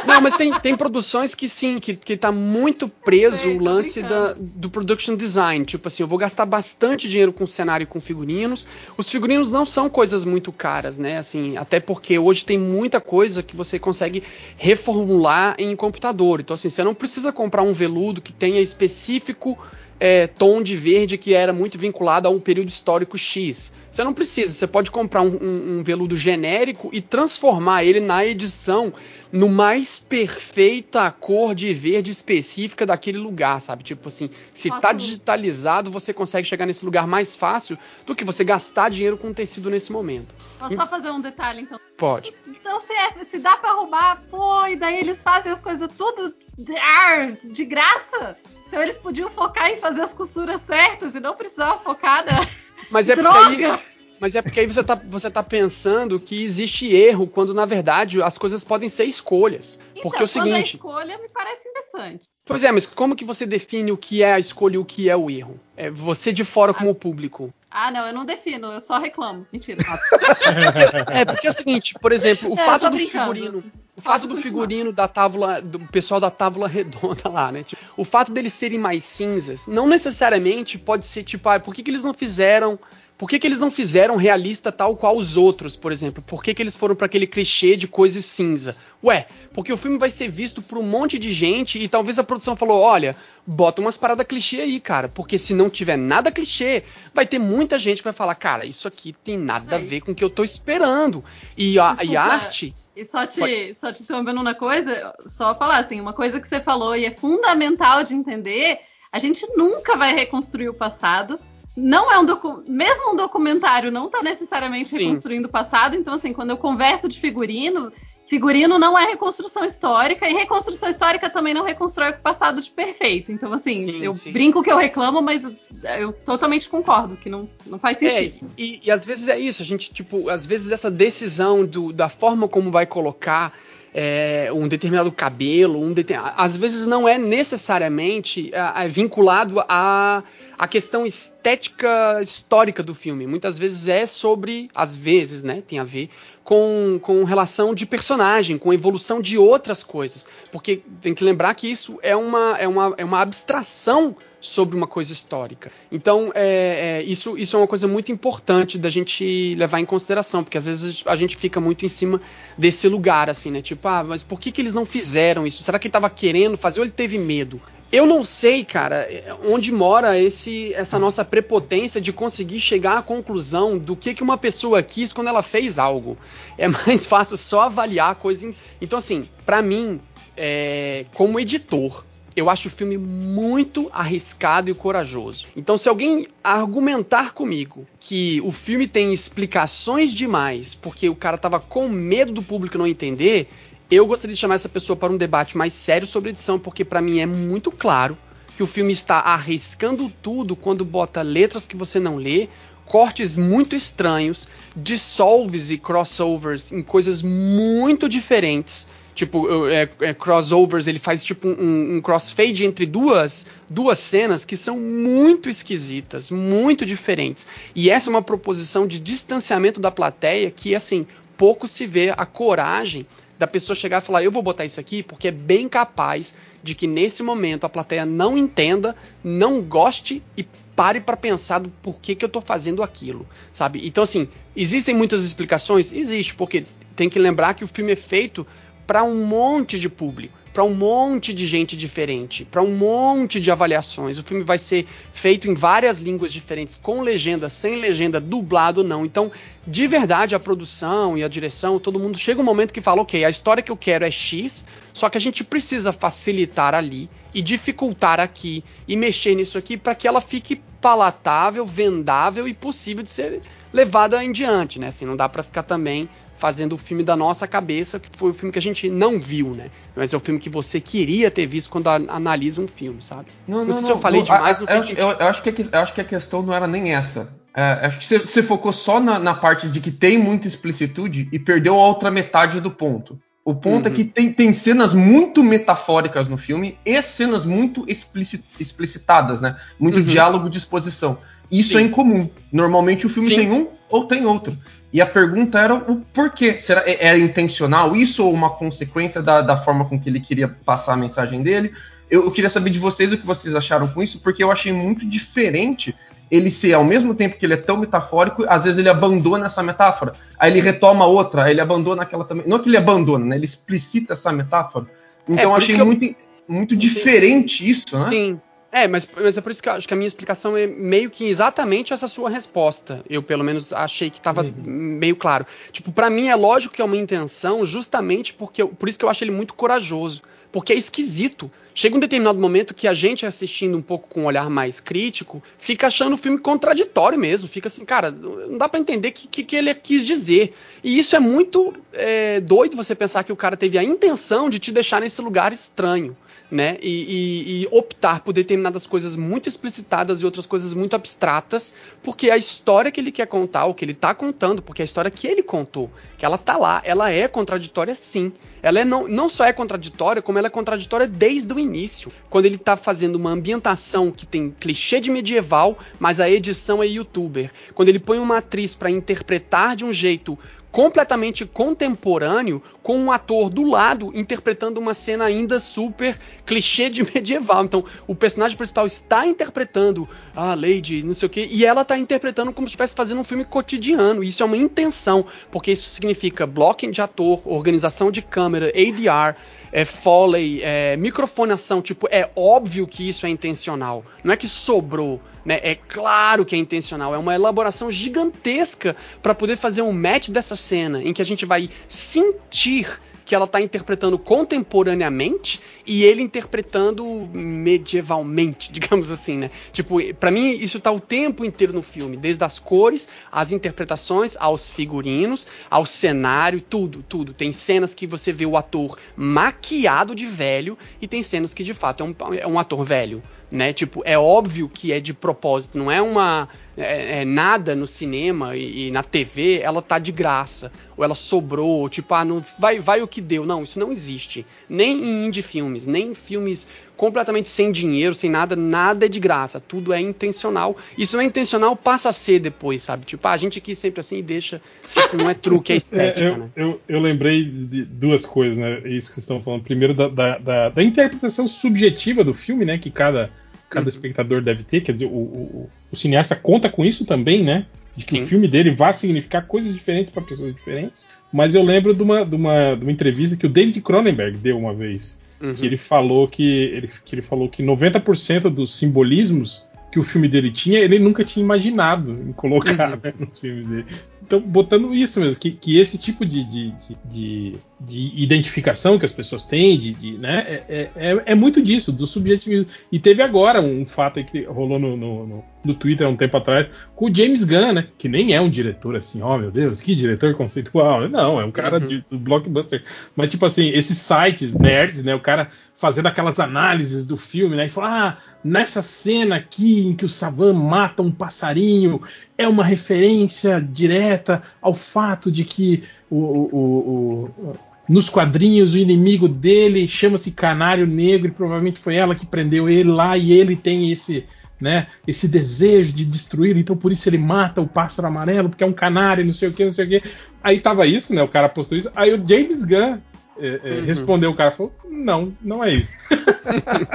Não, mas tem, tem produções que sim, que, que tá muito preso Sei, o lance da, do production design. Tipo assim, eu vou gastar bastante dinheiro com cenário e com figurinos. Os figurinos não são coisas muito caras, né? Assim, até porque hoje tem muita coisa que você consegue reformular em computador. Então, assim, você não precisa comprar um veludo que tenha específico é, tom de verde que era muito vinculado a um período histórico X. Você não precisa, você pode comprar um, um- um veludo genérico e transformar ele na edição no mais perfeita cor de verde específica daquele lugar, sabe? Tipo assim, se tá digitalizado, você consegue chegar nesse lugar mais fácil do que você gastar dinheiro com tecido nesse momento. Posso só fazer um detalhe, então? Pode. Então, se, é- se dá pra roubar, pô, e daí eles fazem as coisas tudo de, ar, de graça? Então eles podiam focar em fazer as costuras certas e não precisava focar na. Mas é porque Droga! aí, mas é porque aí você tá, você tá pensando que existe erro, quando na verdade as coisas podem ser escolhas. porque é o Então, quando a seguinte. escolha me parece interessante. Pois é, mas como que você define o que é a escolha e o que é o erro? É você de fora como público. Ah, não, eu não defino, eu só reclamo. Mentira. É, porque é o seguinte, por exemplo, o É, fato do brincando. figurino. O fato do figurino da tábua, do pessoal da tábua redonda lá, né? Tipo, o fato deles serem mais cinzas, não necessariamente pode ser tipo, ah, por que, que eles não fizeram. Por que, que eles não fizeram realista tal qual os outros, por exemplo? Por que, que eles foram para aquele clichê de coisa cinza? Ué, porque o filme vai ser visto por um monte de gente e talvez a produção falou: olha, bota umas paradas clichê aí, cara. Porque se não tiver nada clichê, vai ter muita gente que vai falar, cara, isso aqui tem nada a Aí. ver com o que eu tô esperando. E a, e Desculpa, a arte. E só te, Pode- só te interrompendo uma coisa, só falar assim, uma coisa que você falou e é fundamental de entender, a gente nunca vai reconstruir o passado. Não é um mesmo um documentário não está necessariamente Sim. reconstruindo o passado, então assim, quando eu converso de figurino, figurino não é reconstrução histórica e reconstrução histórica também não reconstrói o passado de perfeito. Então assim, Sim, eu sim. brinco que eu reclamo, mas eu totalmente concordo que não, não faz É, sentido. e, e às vezes é isso, a gente, tipo, às vezes essa decisão do, da forma como vai colocar é, um determinado cabelo, um deter- às vezes não é necessariamente ah, ah, vinculado à, à questão estética histórica do filme. Muitas vezes é sobre, às vezes, né, tem a ver com, com relação de personagem, com evolução de outras coisas. Porque tem que lembrar que isso é uma, é uma, é uma abstração sobre uma coisa histórica. Então, é, é, isso, isso é uma coisa muito importante da gente levar em consideração, porque às vezes a gente fica muito em cima desse lugar, assim, né? Tipo, ah, mas por que, que eles não fizeram isso? Será que ele estava querendo fazer ou ele teve medo? Eu não sei, cara, onde mora esse, essa nossa prepotência de conseguir chegar à conclusão do que, que uma pessoa quis quando ela fez algo. É mais fácil só avaliar coisas. Então, assim, pra mim, é, como editor, eu acho o filme muito arriscado e corajoso. Então, se alguém argumentar comigo que o filme tem explicações demais porque o cara tava com medo do público não entender, eu gostaria de chamar essa pessoa para um debate mais sério sobre edição, porque para mim é muito claro que o filme está arriscando tudo quando bota letras que você não lê, cortes muito estranhos, dissolves e crossovers em coisas muito diferentes. Tipo, é, é, crossovers, ele faz tipo um, um crossfade entre duas, duas cenas que são muito esquisitas, muito diferentes. E essa é uma proposição de distanciamento da plateia que, assim, pouco se vê a coragem da pessoa chegar e falar: eu vou botar isso aqui porque é bem capaz de que nesse momento a plateia não entenda, não goste e pare para pensar do porquê que eu tô fazendo aquilo, sabe? Então assim, existem muitas explicações, existe, porque tem que lembrar que o filme é feito para um monte de público, para um monte de gente diferente, para um monte de avaliações. O filme vai ser feito em várias línguas diferentes, com legenda, sem legenda, dublado não. Então, de verdade, a produção e a direção, todo mundo chega um momento que fala, ok, a história que eu quero é X, só que a gente precisa facilitar ali e dificultar aqui e mexer nisso aqui para que ela fique palatável, vendável e possível de ser levada em diante, né? Assim, não dá para ficar também fazendo o filme da nossa cabeça, que foi o filme que a gente não viu, né? Mas é o filme que você queria ter visto quando a- analisa um filme, sabe? Não sei se eu falei demais, não fez eu, eu, eu acho que, a eu acho que a questão não era nem essa. É, acho que você, você focou só na, na parte de que tem muita explicitude e perdeu a outra metade do ponto. O ponto é Uhum. que tem, tem cenas muito metafóricas no filme e cenas muito explici- explicitadas, né? Muito Uhum. diálogo de exposição. Isso Sim. é incomum. Normalmente o filme Sim. tem um ou tem outro. E a pergunta era o porquê. Será é- era intencional isso ou uma consequência da, da forma com que ele queria passar a mensagem dele? Eu, eu queria saber de vocês o que vocês acharam com isso, porque eu achei muito diferente ele ser, ao mesmo tempo que ele é tão metafórico, às vezes ele abandona essa metáfora, aí ele retoma outra, aí ele abandona aquela também. Não é que ele abandona, né? Ele explicita essa metáfora. Então É, eu achei eu- muito, muito diferente isso, né? Sim. É, mas, mas é por isso que eu acho que a minha explicação é meio que exatamente essa sua resposta. Eu, pelo menos, achei que tava Uhum. meio claro. Tipo, pra mim é lógico que é uma intenção, justamente porque eu- por isso que eu acho ele muito corajoso. Porque é esquisito. Chega um determinado momento que a gente assistindo um pouco com um olhar mais crítico, fica achando o filme contraditório mesmo. Fica assim, cara, não dá pra entender o que, que, que ele quis dizer. E isso é muito é, doido você pensar que o cara teve a intenção de te deixar nesse lugar estranho. Né? E, e, e, optar por determinadas coisas muito explicitadas e outras coisas muito abstratas, porque a história que ele quer contar, o que ele está contando, porque a história que ele contou, que ela tá lá, ela é contraditória sim. Ela é não, não só é contraditória, como ela é contraditória desde o início. Quando ele está fazendo uma ambientação que tem clichê de medieval, mas a edição é youtuber. Quando ele põe uma atriz para interpretar de um jeito completamente contemporâneo com um ator do lado interpretando uma cena ainda super clichê de medieval. Então, o personagem principal está interpretando a Lady, não sei o quê, e ela está interpretando como se estivesse fazendo um filme cotidiano. Isso é uma intenção, porque isso significa blocking de ator, organização de câmera, ADR, é, Foley, é, microfonação, tipo, é óbvio que isso é intencional. Não é que sobrou, né? É claro que é intencional. É uma elaboração gigantesca para poder fazer um match dessa cena em que a gente vai sentir que ela está interpretando contemporaneamente e ele interpretando medievalmente, digamos assim, né? Tipo, para mim isso tá o tempo inteiro no filme, desde as cores, as interpretações, aos figurinos, ao cenário, tudo, tudo. Tem cenas que você vê o ator maquiado de velho e tem cenas que de fato é um, é um ator velho né? Tipo, é óbvio que é de propósito, não é uma é, é nada no cinema e, e, na TV, ela tá de graça, ou ela sobrou, tipo, ah, não, vai, vai o que deu. Não, isso não existe. Nem em indie filmes, nem em filmes completamente sem dinheiro, sem nada, nada é de graça, tudo é intencional. Isso não é intencional, passa a ser depois, sabe? Tipo, ah, a gente aqui sempre assim deixa, tipo, não é truque, é estética, é, eu, né? Eu, eu lembrei de duas coisas, né? Isso que vocês estão falando. Primeiro, da, da, da, da interpretação subjetiva do filme, né? Que cada, cada uhum. espectador deve ter. Quer dizer, o, o, o, cineasta conta com isso também, né? De que Sim. o filme dele vai significar coisas diferentes para pessoas diferentes. Mas eu lembro de uma, de, uma, de uma entrevista que o David Cronenberg deu uma vez Uhum. Que ele falou que ele, que ele falou que 90% dos simbolismos que o filme dele tinha, ele nunca tinha imaginado em colocar uhum. né, nos filmes dele. Então, botando isso mesmo, que, que esse tipo de, de, de, de, identificação que as pessoas têm, de, né, é, é, é, muito disso, do subjetivismo. E teve agora um fato que rolou no, no, no, no, Twitter há um tempo atrás, com o James Gunn, né, que nem é um diretor assim, ó oh, meu Deus, que diretor conceitual. Não, é um cara uhum. de, do blockbuster. Mas, tipo assim, esses sites nerds, né, o cara fazendo aquelas análises do filme, né, e falar, ah, nessa cena aqui em que o Savan mata um passarinho, é uma referência direta ao fato de que o, o, o, nos quadrinhos o inimigo dele chama-se Canário Negro e provavelmente foi ela que prendeu ele lá e ele tem esse né, esse desejo de destruir, então por isso ele mata o pássaro amarelo, porque é um canário, não sei o que, não sei o que. Aí tava isso, né? O cara postou isso. Aí o James Gunn é, é, uhum. respondeu o cara falou: Não, não é isso.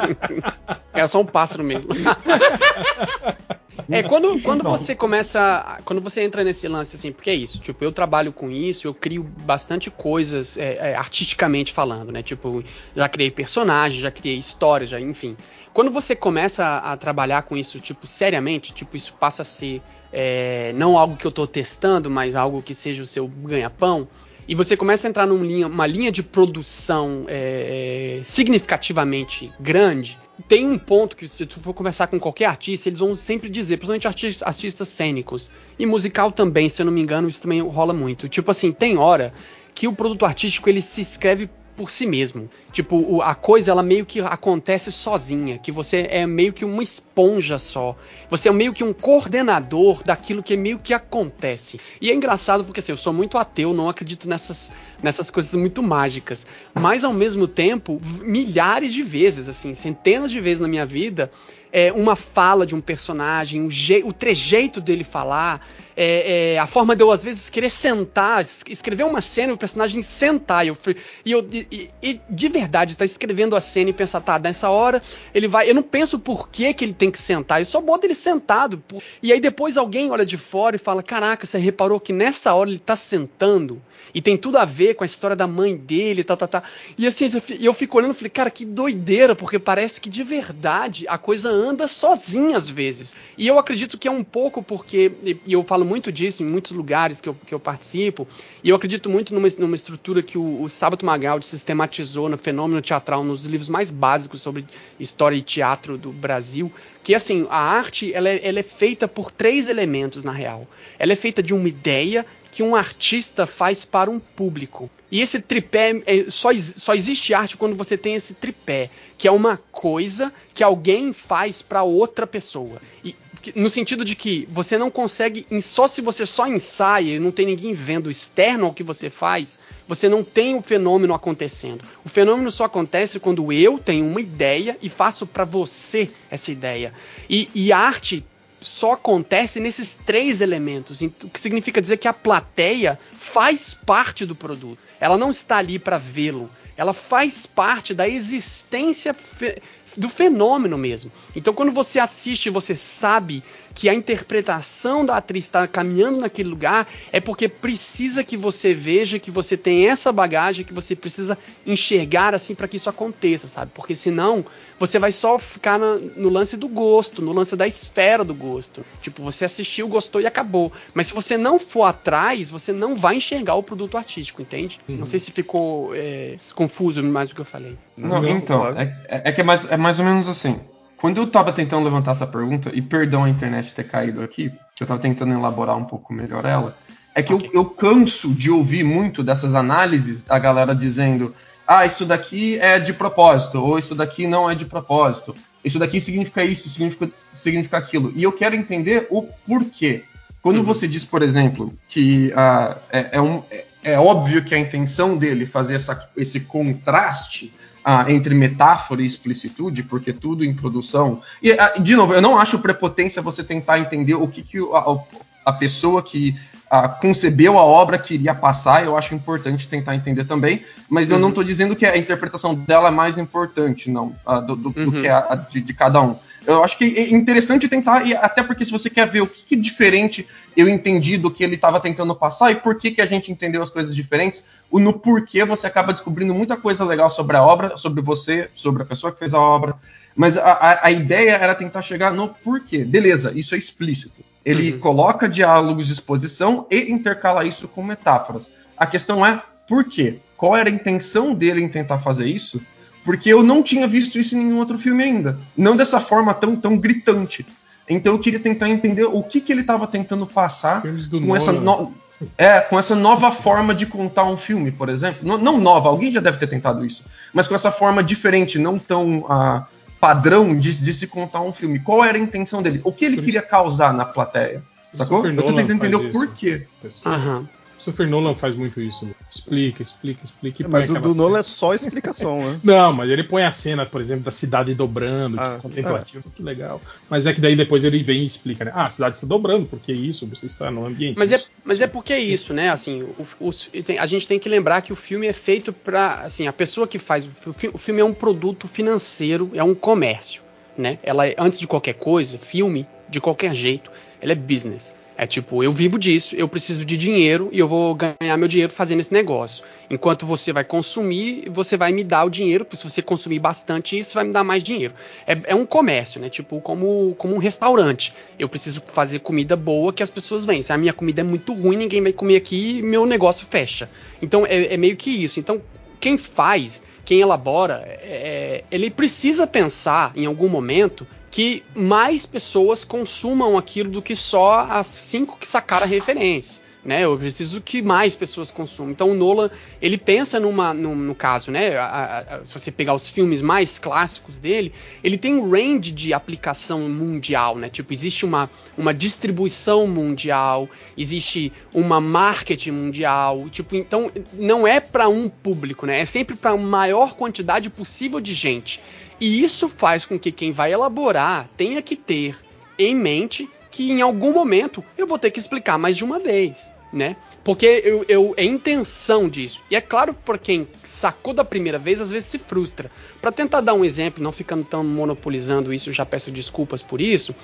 é só um pássaro mesmo. É, quando, quando você começa. Quando você entra nesse lance, assim, porque é isso, tipo, eu trabalho com isso, eu crio bastante coisas é, é, artisticamente falando, né? Tipo, já criei personagens, já criei histórias, já, enfim. Quando você começa a, a trabalhar com isso, tipo, seriamente, tipo, isso passa a ser é, não algo que eu tô testando, mas algo que seja o seu ganha-pão e você começa a entrar numa linha, uma linha de produção é, significativamente grande, tem um ponto que, se tu for conversar com qualquer artista, eles vão sempre dizer, principalmente artistas, artistas cênicos, e musical também, se eu não me engano, isso também rola muito. Tipo assim, tem hora que o produto artístico ele se escreve por si mesmo. Tipo, a coisa ela meio que acontece sozinha, que você é meio que uma esponja só. Você é meio que um coordenador daquilo que meio que acontece. E é engraçado porque assim, eu sou muito ateu, não acredito nessas nessas coisas muito mágicas, mas ao mesmo tempo, milhares de vezes, assim, centenas de vezes na minha vida, é, uma fala de um personagem, o, o trejeito dele falar, é, é, a forma de eu, às vezes, querer sentar, escrever uma cena e o personagem sentar. E eu, e, eu, e, e de verdade, tá escrevendo a cena e pensar, tá, nessa hora ele vai. Eu não penso por que, que ele tem que sentar, eu só boto ele sentado. E aí depois alguém olha de fora e fala: Caraca, você reparou que nessa hora ele tá sentando? E tem tudo a ver com a história da mãe dele, tá, tá, tá. E assim, eu fico olhando e falei, cara, que doideira, porque parece que de verdade a coisa anda sozinha às vezes. E eu acredito que é um pouco porque, e eu falo muito disso em muitos lugares que eu, que eu participo, e eu acredito muito numa, numa estrutura que o, o Sábato Magaldi sistematizou no fenômeno teatral, nos livros mais básicos sobre história e teatro do Brasil, que assim, a arte ela é, ela é feita por três elementos na real. Ela é feita de uma ideia, que um artista faz para um público. E esse tripé é, só, só existe arte quando você tem esse tripé, que é uma coisa que alguém faz para outra pessoa. E no sentido de que você não consegue, só se você só ensaia e não tem ninguém vendo externo ao que você faz, você não tem o fenômeno acontecendo. O fenômeno só acontece quando eu tenho uma ideia e faço para você essa ideia. E, e arte só acontece nesses três elementos, ent- o que significa dizer que a plateia faz parte do produto. Ela não está ali para vê-lo, ela faz parte da existência do fenômeno mesmo. Então, quando você assiste, você sabe que a interpretação da atriz está caminhando naquele lugar, é porque precisa que você veja que você tem essa bagagem, que você precisa enxergar assim para que isso aconteça, sabe? Porque senão você vai só ficar na- no lance do gosto, no lance da esfera do gosto. Tipo, você assistiu, gostou e acabou. Mas se você não for atrás, você não vai enxergar o produto artístico, entende? Não sei se ficou é, confuso mais do que eu falei. Não, Não, então, claro. é, é que é mais, é mais ou menos assim. Quando eu tava tentando levantar essa pergunta, e perdão a internet ter caído aqui, que eu tava tentando elaborar um pouco melhor ela, é que Ok. eu, eu canso de ouvir muito dessas análises da galera dizendo ah, isso daqui é de propósito, ou isso daqui não é de propósito, isso daqui significa isso, significa, significa aquilo. E eu quero entender o porquê. Quando Uhum. você diz, por exemplo, que ah, é, é um, é, é óbvio que a intenção dele fazer essa, esse contraste ah, entre metáfora e explicitude, porque tudo em produção. E, de novo, eu não acho prepotência você tentar entender o que, que a, a pessoa que ah, concebeu a obra queria passar, eu acho importante tentar entender também, mas eu não estou dizendo que a interpretação dela é mais importante, não, ah, do, do- do Uhum. que a, a de, de cada um. Eu acho que é interessante tentar, e até porque se você quer ver o que, que diferente eu entendi do que ele estava tentando passar e por que, que a gente entendeu as coisas diferentes, o no porquê você acaba descobrindo muita coisa legal sobre a obra, sobre você, sobre a pessoa que fez a obra. Mas a, a, a ideia era tentar chegar no porquê. Beleza, isso é explícito. Ele Uhum. coloca diálogos de exposição e intercala isso com metáforas. A questão é por quê? Qual era a intenção dele em tentar fazer isso? Porque eu não tinha visto isso em nenhum outro filme ainda. Não dessa forma tão, tão gritante. Então eu queria tentar entender o que, que ele estava tentando passar com essa, no- é, com essa nova forma de contar um filme, por exemplo. Não, não nova, alguém já deve ter tentado isso. Mas com essa forma diferente, não tão ah, padrão de, de se contar um filme. Qual era a intenção dele? O que ele queria causar na plateia? Sacou? Eu tô tentando entender o porquê. Pessoal. Christopher Nolan faz muito isso. Explica, explica, explica. e põe Mas o do Nolan cena. é só explicação, né? Não, mas ele põe a cena, por exemplo, da cidade dobrando, Ah, tipo, contemplativo, que legal. Mas é que daí depois ele vem e explica, né? Ah, a cidade está dobrando, porque isso, você está no ambiente. Mas é, mas é porque é isso, né? Assim, o, o- tem- a gente tem que lembrar que o filme é feito pra. Assim, a pessoa que faz. O, fi- o filme é um produto financeiro, é um comércio, né? Ela é, antes de qualquer coisa, filme, de qualquer jeito, ela é business. É tipo, eu vivo disso, eu preciso de dinheiro e eu vou ganhar meu dinheiro fazendo esse negócio. Enquanto você vai consumir, você vai me dar o dinheiro, porque se você consumir bastante isso, vai me dar mais dinheiro. É, é um comércio, né? Tipo, como, como um restaurante. Eu preciso fazer comida boa que as pessoas vêm. Se a minha comida é muito ruim, ninguém vai comer aqui e meu negócio fecha. Então é, é meio que isso. Então, quem faz, quem elabora, é- ele precisa pensar em algum momento que mais pessoas consumam aquilo do que só as cinco que sacaram a referência. Né, eu preciso que mais pessoas consumam. Então o Nolan ele pensa numa, no, no caso, né? a- a- se você pegar os filmes mais clássicos dele, ele tem um range de aplicação mundial, né? Tipo existe uma, uma distribuição mundial, existe uma marketing mundial, tipo então não é para um público, né? É sempre para a maior quantidade possível de gente. E isso faz com que quem vai elaborar tenha que ter em mente que em algum momento eu vou ter que explicar mais de uma vez, né? Porque eu, eu, é intenção disso. E é claro, por quem sacou da primeira vez, às vezes se frustra. Para tentar dar um exemplo, não ficando tão monopolizando isso, já peço desculpas por isso.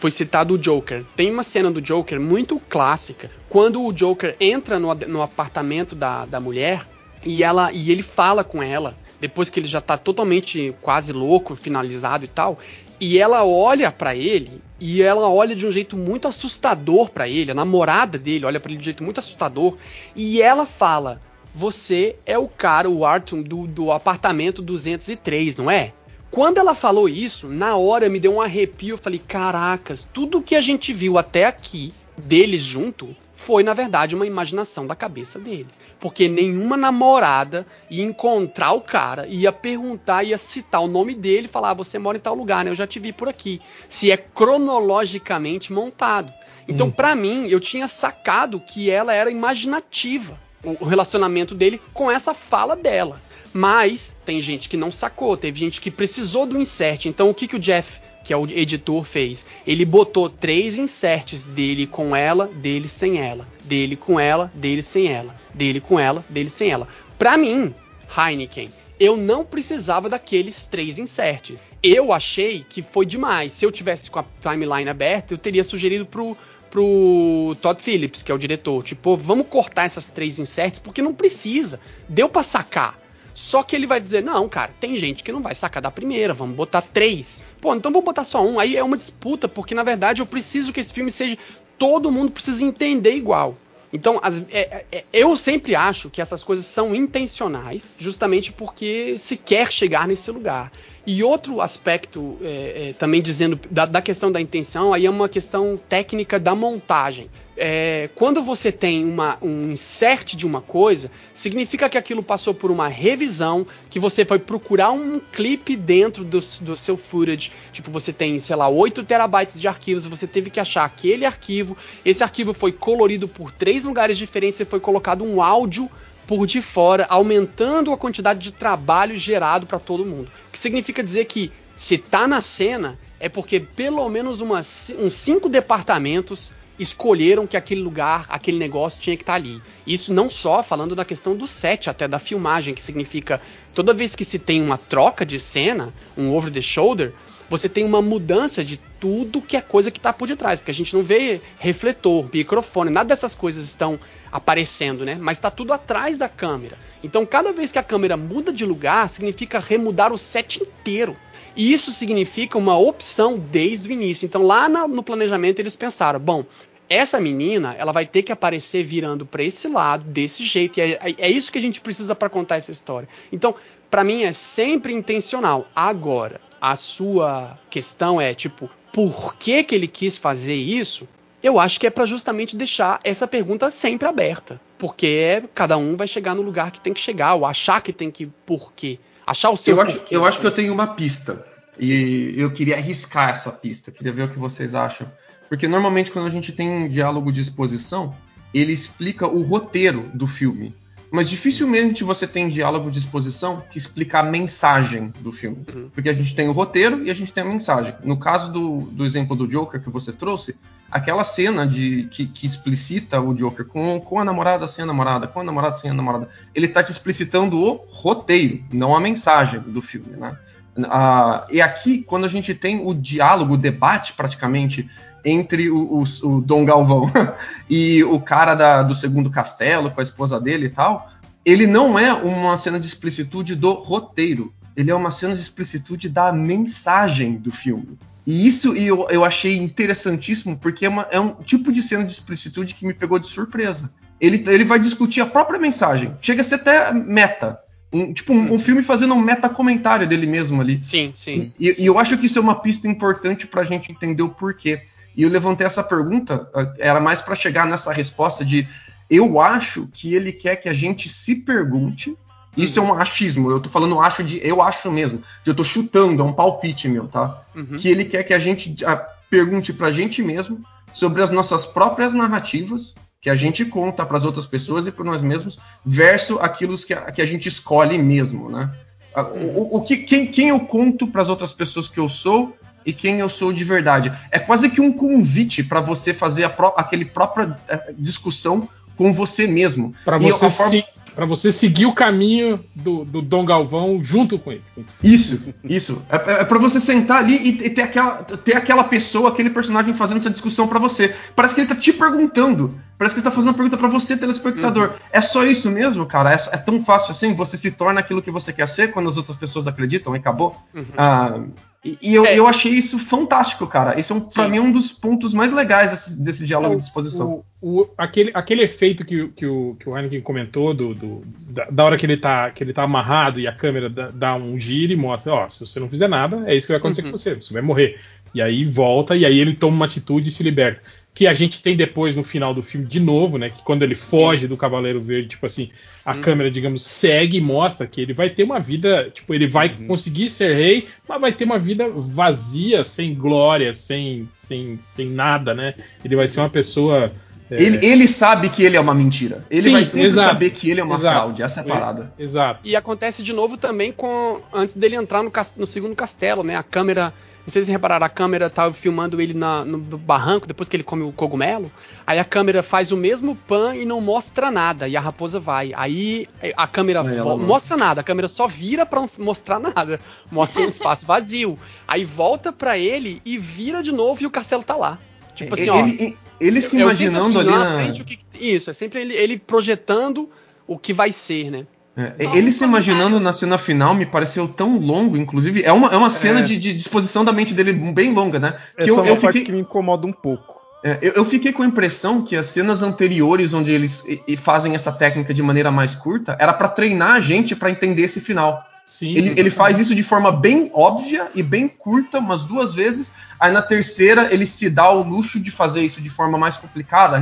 Foi citado o Joker. Tem uma cena do Joker muito clássica. Quando o Joker entra no, no apartamento da, da mulher e, ela, e ele fala com ela, depois que ele já tá totalmente quase louco, finalizado e tal, e ela olha pra ele e ela olha de um jeito muito assustador pra ele, a namorada dele olha pra ele de um jeito muito assustador e ela fala: "Você é o cara, o Arthur do, do apartamento 203, não é?" Quando ela falou isso, na hora me deu um arrepio, eu falei: "Caracas, tudo que a gente viu até aqui deles junto foi, na verdade, uma imaginação da cabeça dele. Porque nenhuma namorada ia encontrar o cara, ia perguntar, ia citar o nome dele e falar: ah, você mora em tal lugar, né? Eu já te vi por aqui. Se é cronologicamente montado. Então, Hum. pra mim, eu tinha sacado que ela era imaginativa, o o relacionamento dele com essa fala dela. Mas tem gente que não sacou, teve gente que precisou do insert. Então, o que, que o Jeff, que é o editor, fez? Ele botou três inserts dele com ela, dele sem ela, dele com ela, dele sem ela, dele com ela, dele sem ela. Pra mim, Heineken, eu não precisava daqueles três inserts. Eu achei que foi demais. Se eu tivesse com a timeline aberta, eu teria sugerido pro, pro Todd Phillips, que é o diretor, tipo, vamos cortar essas três inserts porque não precisa. Deu pra sacar. Só que ele vai dizer, não, cara, tem gente que não vai sacar da primeira, vamos botar três. Pô, então vamos botar só um. Aí é uma disputa, porque na verdade eu preciso que esse filme seja. Todo mundo precisa entender igual. Então, as- é- é- eu sempre acho que essas coisas são intencionais, justamente porque se quer chegar nesse lugar. E outro aspecto, é, é, também dizendo da, da questão da intenção, aí é uma questão técnica da montagem. É, quando você tem uma, um insert de uma coisa, significa que aquilo passou por uma revisão, que você foi procurar um clipe dentro do, do seu footage. Tipo, você tem, sei lá, 8 terabytes de arquivos, você teve que achar aquele arquivo. Esse arquivo foi colorido por três lugares diferentes e foi colocado um áudio por de fora, aumentando a quantidade de trabalho gerado para todo mundo. O que significa dizer que se tá na cena é porque pelo menos umas, uns cinco departamentos escolheram que aquele lugar, aquele negócio tinha que estar ali. Isso não só falando da questão do set, até da filmagem, que significa toda vez que se tem uma troca de cena, um over the shoulder, você tem uma mudança de tudo que é coisa que está por detrás, porque a gente não vê refletor, microfone, nada dessas coisas estão aparecendo, né? Mas está tudo atrás da câmera. Então, cada vez que a câmera muda de lugar, significa remudar o set inteiro. E isso significa uma opção desde o início. Então, lá no planejamento, eles pensaram: bom, essa menina, ela vai ter que aparecer virando para esse lado, desse jeito. E é, é- é isso que a gente precisa para contar essa história. Então, para mim, é sempre intencional. Agora, a sua questão é tipo, por que que ele quis fazer isso? Eu acho que é para justamente deixar essa pergunta sempre aberta, porque cada um vai chegar no lugar que tem que chegar, ou achar que tem que por quê, achar o seu Eu acho, porquê. eu acho que eu tenho uma pista. E eu queria arriscar essa pista. Queria ver o que vocês acham. Porque normalmente quando a gente tem um diálogo de exposição, ele explica o roteiro do filme. Mas dificilmente você tem diálogo de exposição que explica a mensagem do filme. Uhum. Porque a gente tem o roteiro e a gente tem a mensagem. No caso do, do exemplo do Joker que você trouxe, aquela cena de que, que explicita o Joker com, com a namorada sem a namorada, com a namorada sem a namorada, ele tá te explicitando o roteiro, não a mensagem do filme, né? Ah, e aqui, quando a gente tem o diálogo, o debate praticamente entre o, o- o Dom Galvão e o cara da- do segundo castelo com a esposa dele e tal, ele não é uma cena de explicitude do roteiro, ele é uma cena de explicitude da mensagem do filme. E isso eu, eu achei interessantíssimo, porque é, uma- é um tipo de cena de explicitude que me pegou de surpresa. Ele, ele vai discutir a própria mensagem, chega a ser até meta. Um- tipo, um, um filme fazendo um meta-comentário dele mesmo ali. Sim, sim. E, e eu acho que isso é uma pista importante pra gente entender o porquê. E eu levantei essa pergunta, eh, era mais pra chegar nessa resposta de eu acho que ele quer que a gente se pergunte. Isso é um achismo, eu tô falando acho de eu acho mesmo. Eu tô chutando, é um palpite meu, tá? Uhum. Que ele quer que a gente ah, pergunte pra gente mesmo sobre as nossas próprias narrativas que a gente conta para as outras pessoas e para nós mesmos, versus aquilo que a, que a gente escolhe mesmo, né? Ah, O, o que, quem, quem eu conto para as outras pessoas que eu sou e quem eu sou de verdade. É quase que um convite para você fazer a pró aquele própria eh, discussão com você mesmo. Pra E você, forma- se- você seguir o caminho do, do Dom Galvão junto com ele. Isso, isso. É, é para você sentar ali e, e ter, aquela, ter aquela pessoa, aquele personagem fazendo essa discussão pra você. Parece que ele tá te perguntando. Parece que ele tá fazendo uma pergunta pra você, telespectador. É só isso mesmo, cara? É, é tão fácil assim? Você se torna aquilo que você quer ser quando as outras pessoas acreditam e acabou? Uhum. Ah, e e eu, É. eu achei isso fantástico, cara. Isso é, um, pra Sim. mim, um dos pontos mais legais desse, desse diálogo de exposição. O, o- aquele, aquele efeito que, o- que, o, que o Heineken comentou do, do- da, da hora que ele, tá, que ele tá amarrado e a câmera dá, dá um giro e mostra, ó, se você não fizer nada, é isso que vai acontecer Uhum. com você, você vai morrer. E aí volta, e aí ele toma uma atitude e se liberta. Que a gente tem depois no final do filme de novo, né? Que quando ele foge do Cavaleiro Verde, tipo assim, a Uhum. câmera, digamos, segue e mostra que ele vai ter uma vida, tipo, ele vai Uhum. conseguir ser rei, mas vai ter uma vida vazia, sem glória, sem, sem, sem nada, né? Ele vai ser uma pessoa. é, Ele, ele sabe que ele é uma mentira. Ele Sim, vai sempre exato. saber que ele é uma Exato. fraude. Essa é a parada. Exato. E acontece de novo também com antes dele entrar no, no segundo castelo, né? A câmera, não sei se repararam, a câmera tá filmando ele na- no, barranco depois que ele come o cogumelo. Aí a câmera faz o mesmo pan e não mostra nada e a raposa vai. Aí a câmera Aí mostra. mostra nada, a câmera só vira pra não mostrar nada, mostra um espaço vazio. Aí volta pra ele e vira de novo e o castelo tá lá. Tipo assim, ó. ele, ele se imaginando assim, ali na... frente que isso, é sempre ele, ele projetando o que vai ser, né? É, ele se imaginando na cena final me pareceu tão longo, inclusive. É uma, é uma cena de, de disposição da mente dele bem longa, né? Que Essa eu, é uma eu parte fiquei, que me incomoda um pouco. é, eu, eu fiquei com a impressão que as cenas anteriores, onde eles e- e fazem essa técnica de maneira mais curta, era pra treinar a gente pra entender esse final. Sim. Ele, ele faz isso de forma bem óbvia e bem curta, umas duas vezes. Aí na terceira ele se dá o luxo de fazer isso de forma mais complicada,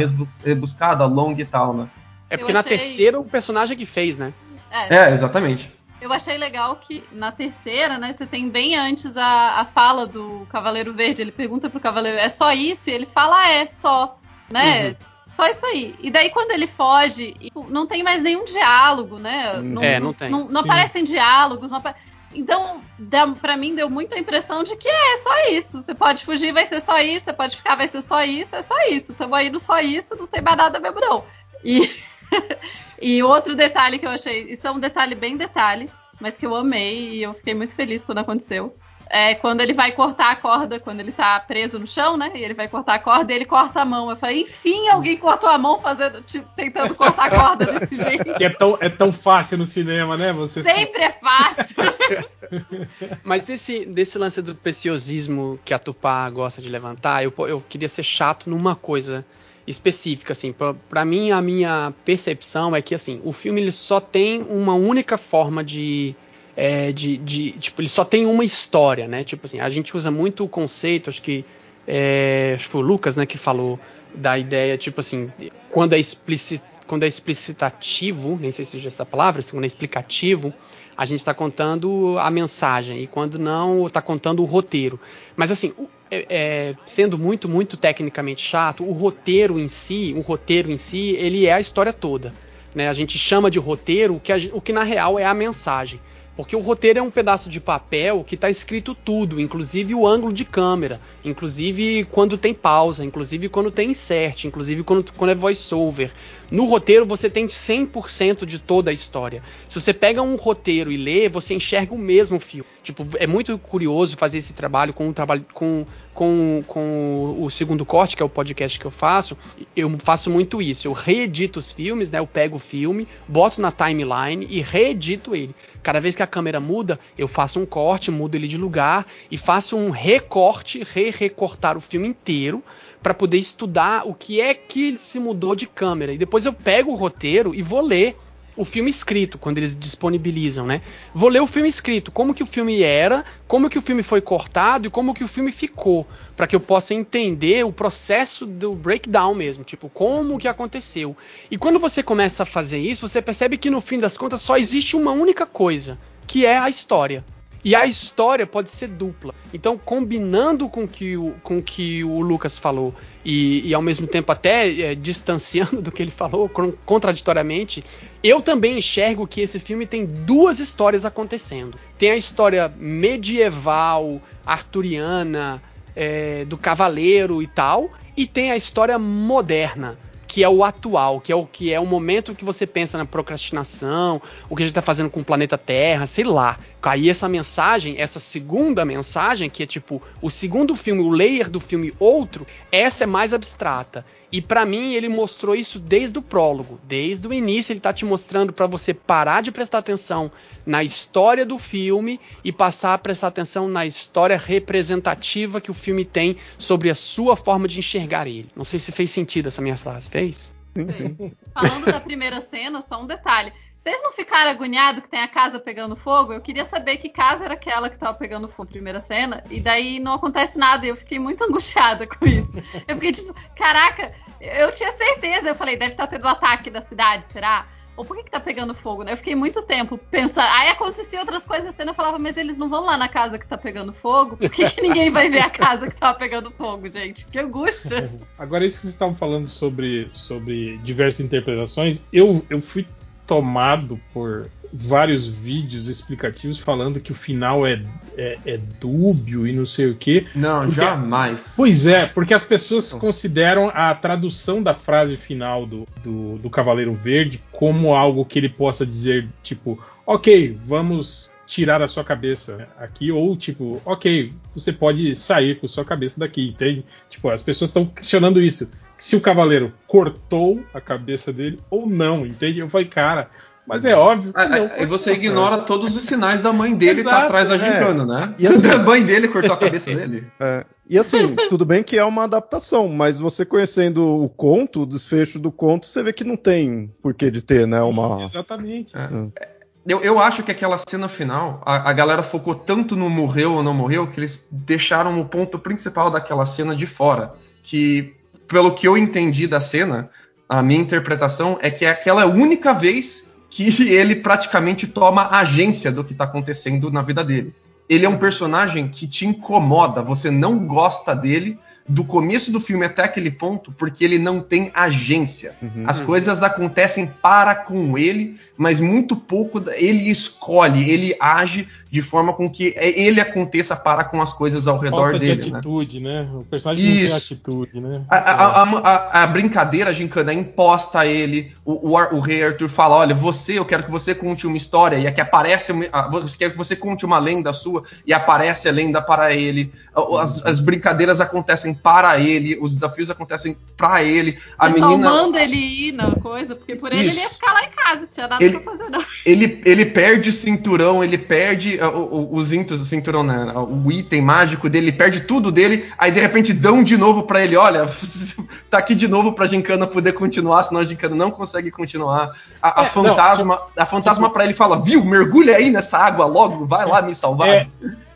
rebuscada, longa e tal, né? É porque na achei- terceira o personagem que fez, né? É, É, exatamente. Eu achei legal que na terceira, né, você tem bem antes a, a fala do Cavaleiro Verde. Ele pergunta pro Cavaleiro, é só isso? E ele fala, ah, é só, né? Só isso aí. E daí quando ele foge, não tem mais nenhum diálogo, né? Hum. É, não tem. Não, não aparecem diálogos, não apa- Então, pra mim, deu muita impressão de que é só isso. Você pode fugir, vai ser só isso. Você pode ficar, vai ser só isso. É só isso. Tamo aí no só isso, não tem mais nada mesmo, não. E, e outro detalhe que eu achei, isso é um detalhe bem detalhe, mas que eu amei e eu fiquei muito feliz quando aconteceu. É quando ele vai cortar a corda, quando ele tá preso no chão, né? E ele vai cortar a corda e ele corta a mão. Eu falei, enfim, alguém cortou a mão fazendo, tipo, tentando cortar a corda desse jeito. Que é tão, é tão fácil no cinema, né? Você Sempre é fácil. Mas desse, desse lance do preciosismo que a Tupá gosta de levantar, eu, eu queria ser chato numa coisa específica, assim. Pra mim, a minha percepção é que, assim, o filme ele só tem uma única forma de... é, de, de- tipo, ele só tem uma história, né? Tipo assim, a gente usa muito o conceito, acho que é, acho que foi o Lucas, né, que falou da ideia, tipo assim, quando é explicit, quando é explicitativo, nem sei se existe essa palavra, quando é explicativo, a gente está contando a mensagem e quando não está contando o roteiro. Mas assim, é- é, sendo muito muito tecnicamente chato, o roteiro em si, o roteiro em si, ele é a história toda. Né? A gente chama de roteiro o que, a o que na real é a mensagem. Porque o roteiro é um pedaço de papel que está escrito tudo, inclusive o ângulo de câmera, inclusive quando tem pausa, inclusive quando tem insert, inclusive quando, quando é voiceover. No roteiro você tem 100% de toda a história. Se você pega um roteiro e lê, você enxerga o mesmo filme. Tipo, é muito curioso fazer esse trabalho com o trabalho com, com, com o segundo corte, que é o podcast que eu faço. Eu faço muito isso. Eu reedito os filmes, né? Eu pego o filme, boto na timeline e reedito ele. Cada vez que a câmera muda, eu faço um corte, mudo ele de lugar e faço um recorte, re-recortar o filme inteiro para poder estudar o que é que se mudou de câmera. E depois eu pego o roteiro e vou ler o filme escrito, quando eles disponibilizam, né? Vou ler o filme escrito, como que o filme era, como que o filme foi cortado e como que o filme ficou, para que eu possa entender o processo do breakdown mesmo, tipo, como que aconteceu. E quando você começa a fazer isso, você percebe que no fim das contas só existe uma única coisa, que é a história. E a história pode ser dupla. Então, combinando com que o, com que o Lucas falou e, e ao mesmo tempo até é, distanciando do que ele falou con- contraditoriamente, eu também enxergo que esse filme tem duas histórias acontecendo. Tem a história medieval, arturiana, é, do cavaleiro e tal, e tem a história moderna que é o atual, que é o que é o momento que você pensa na procrastinação, o que a gente está fazendo com o planeta Terra, sei lá. Aí essa mensagem, essa segunda mensagem, que é tipo o segundo filme, o layer do filme outro, essa é mais abstrata. E para mim ele mostrou isso desde o prólogo, desde o início ele tá te mostrando para você parar de prestar atenção na história do filme e passar a prestar atenção na história representativa que o filme tem sobre a sua forma de enxergar ele. Não sei se fez sentido essa minha frase, fez? Falando da primeira cena, só um detalhe. Vocês não ficaram agoniados que tem a casa pegando fogo? Eu queria saber que casa era aquela que tava pegando fogo na primeira cena, e daí não acontece nada, e eu fiquei muito angustiada com isso. Eu fiquei tipo, caraca, eu tinha certeza, eu falei, deve estar tendo ataque da cidade, será? Ou por que, que tá pegando fogo? Eu fiquei muito tempo pensando. Aí acontecia outras coisas assim, eu falava, mas eles não vão lá na casa que tá pegando fogo? Por que, que ninguém vai ver a casa que tava pegando fogo, gente? Que angústia. Agora, isso que vocês estavam falando sobre, sobre diversas interpretações, eu, eu fui tomado por vários vídeos explicativos falando que o final é, é, é dúbio e não sei o que. Não, Porque- jamais. Pois é, porque as pessoas consideram a tradução da frase final do, do, do Cavaleiro Verde como algo que ele possa dizer, tipo, ok, vamos tirar a sua cabeça aqui, ou tipo, ok, você pode sair com sua cabeça daqui, entende? Tipo, as pessoas estão questionando isso. Se o Cavaleiro cortou a cabeça dele ou não, entende? Eu falei, cara, mas é óbvio que Ah, não. ah, E você ignora todos os sinais da mãe dele tá Exato, atrás da é. gincana, né? E assim- a mãe dele cortou a cabeça dele. É, E assim, tudo bem que é uma adaptação, mas você conhecendo o conto, o desfecho do conto, você vê que não tem porquê de ter, né? Uma. Exatamente. Eu, eu acho que aquela cena final, a, a galera focou tanto no morreu ou não morreu, que eles deixaram o ponto principal daquela cena de fora. Que, pelo que eu entendi da cena, a minha interpretação é que é aquela única vez que ele praticamente toma agência do que tá acontecendo na vida dele. Ele é um personagem que te incomoda, você não gosta dele do começo do filme até aquele ponto, porque ele não tem agência. Uhum. As coisas acontecem para com ele, mas muito pouco ele escolhe, ele age de forma com que ele aconteça para com as coisas ao redor Falta dele. de né? atitude, né? O personagem não tem Isso. atitude, né? A, a- a- a- a brincadeira, a gincana, é imposta a ele. O, o, o rei Arthur fala: Olha, você, eu quero que você conte uma história. E aqui aparece. uma- ah, Você quer que você conte uma lenda sua. E aparece a lenda para ele. As, as brincadeiras acontecem para ele. Os desafios acontecem para ele. A menina. manda ele ir na coisa, porque por ele Isso. ele ia ficar lá em casa, não tinha nada Ele- pra fazer, não. Ele, ele perde o cinturão, ele perde ah, o- os intos, o cinturão, né? O item mágico dele, ele perde tudo dele, aí de repente dão de novo pra ele, olha, tá aqui de novo pra Gincana poder continuar, senão a Gincana não consegue continuar. A, a É, fantasma, a fantasma pra ele fala, viu, mergulha aí nessa água logo, vai lá me salvar. É,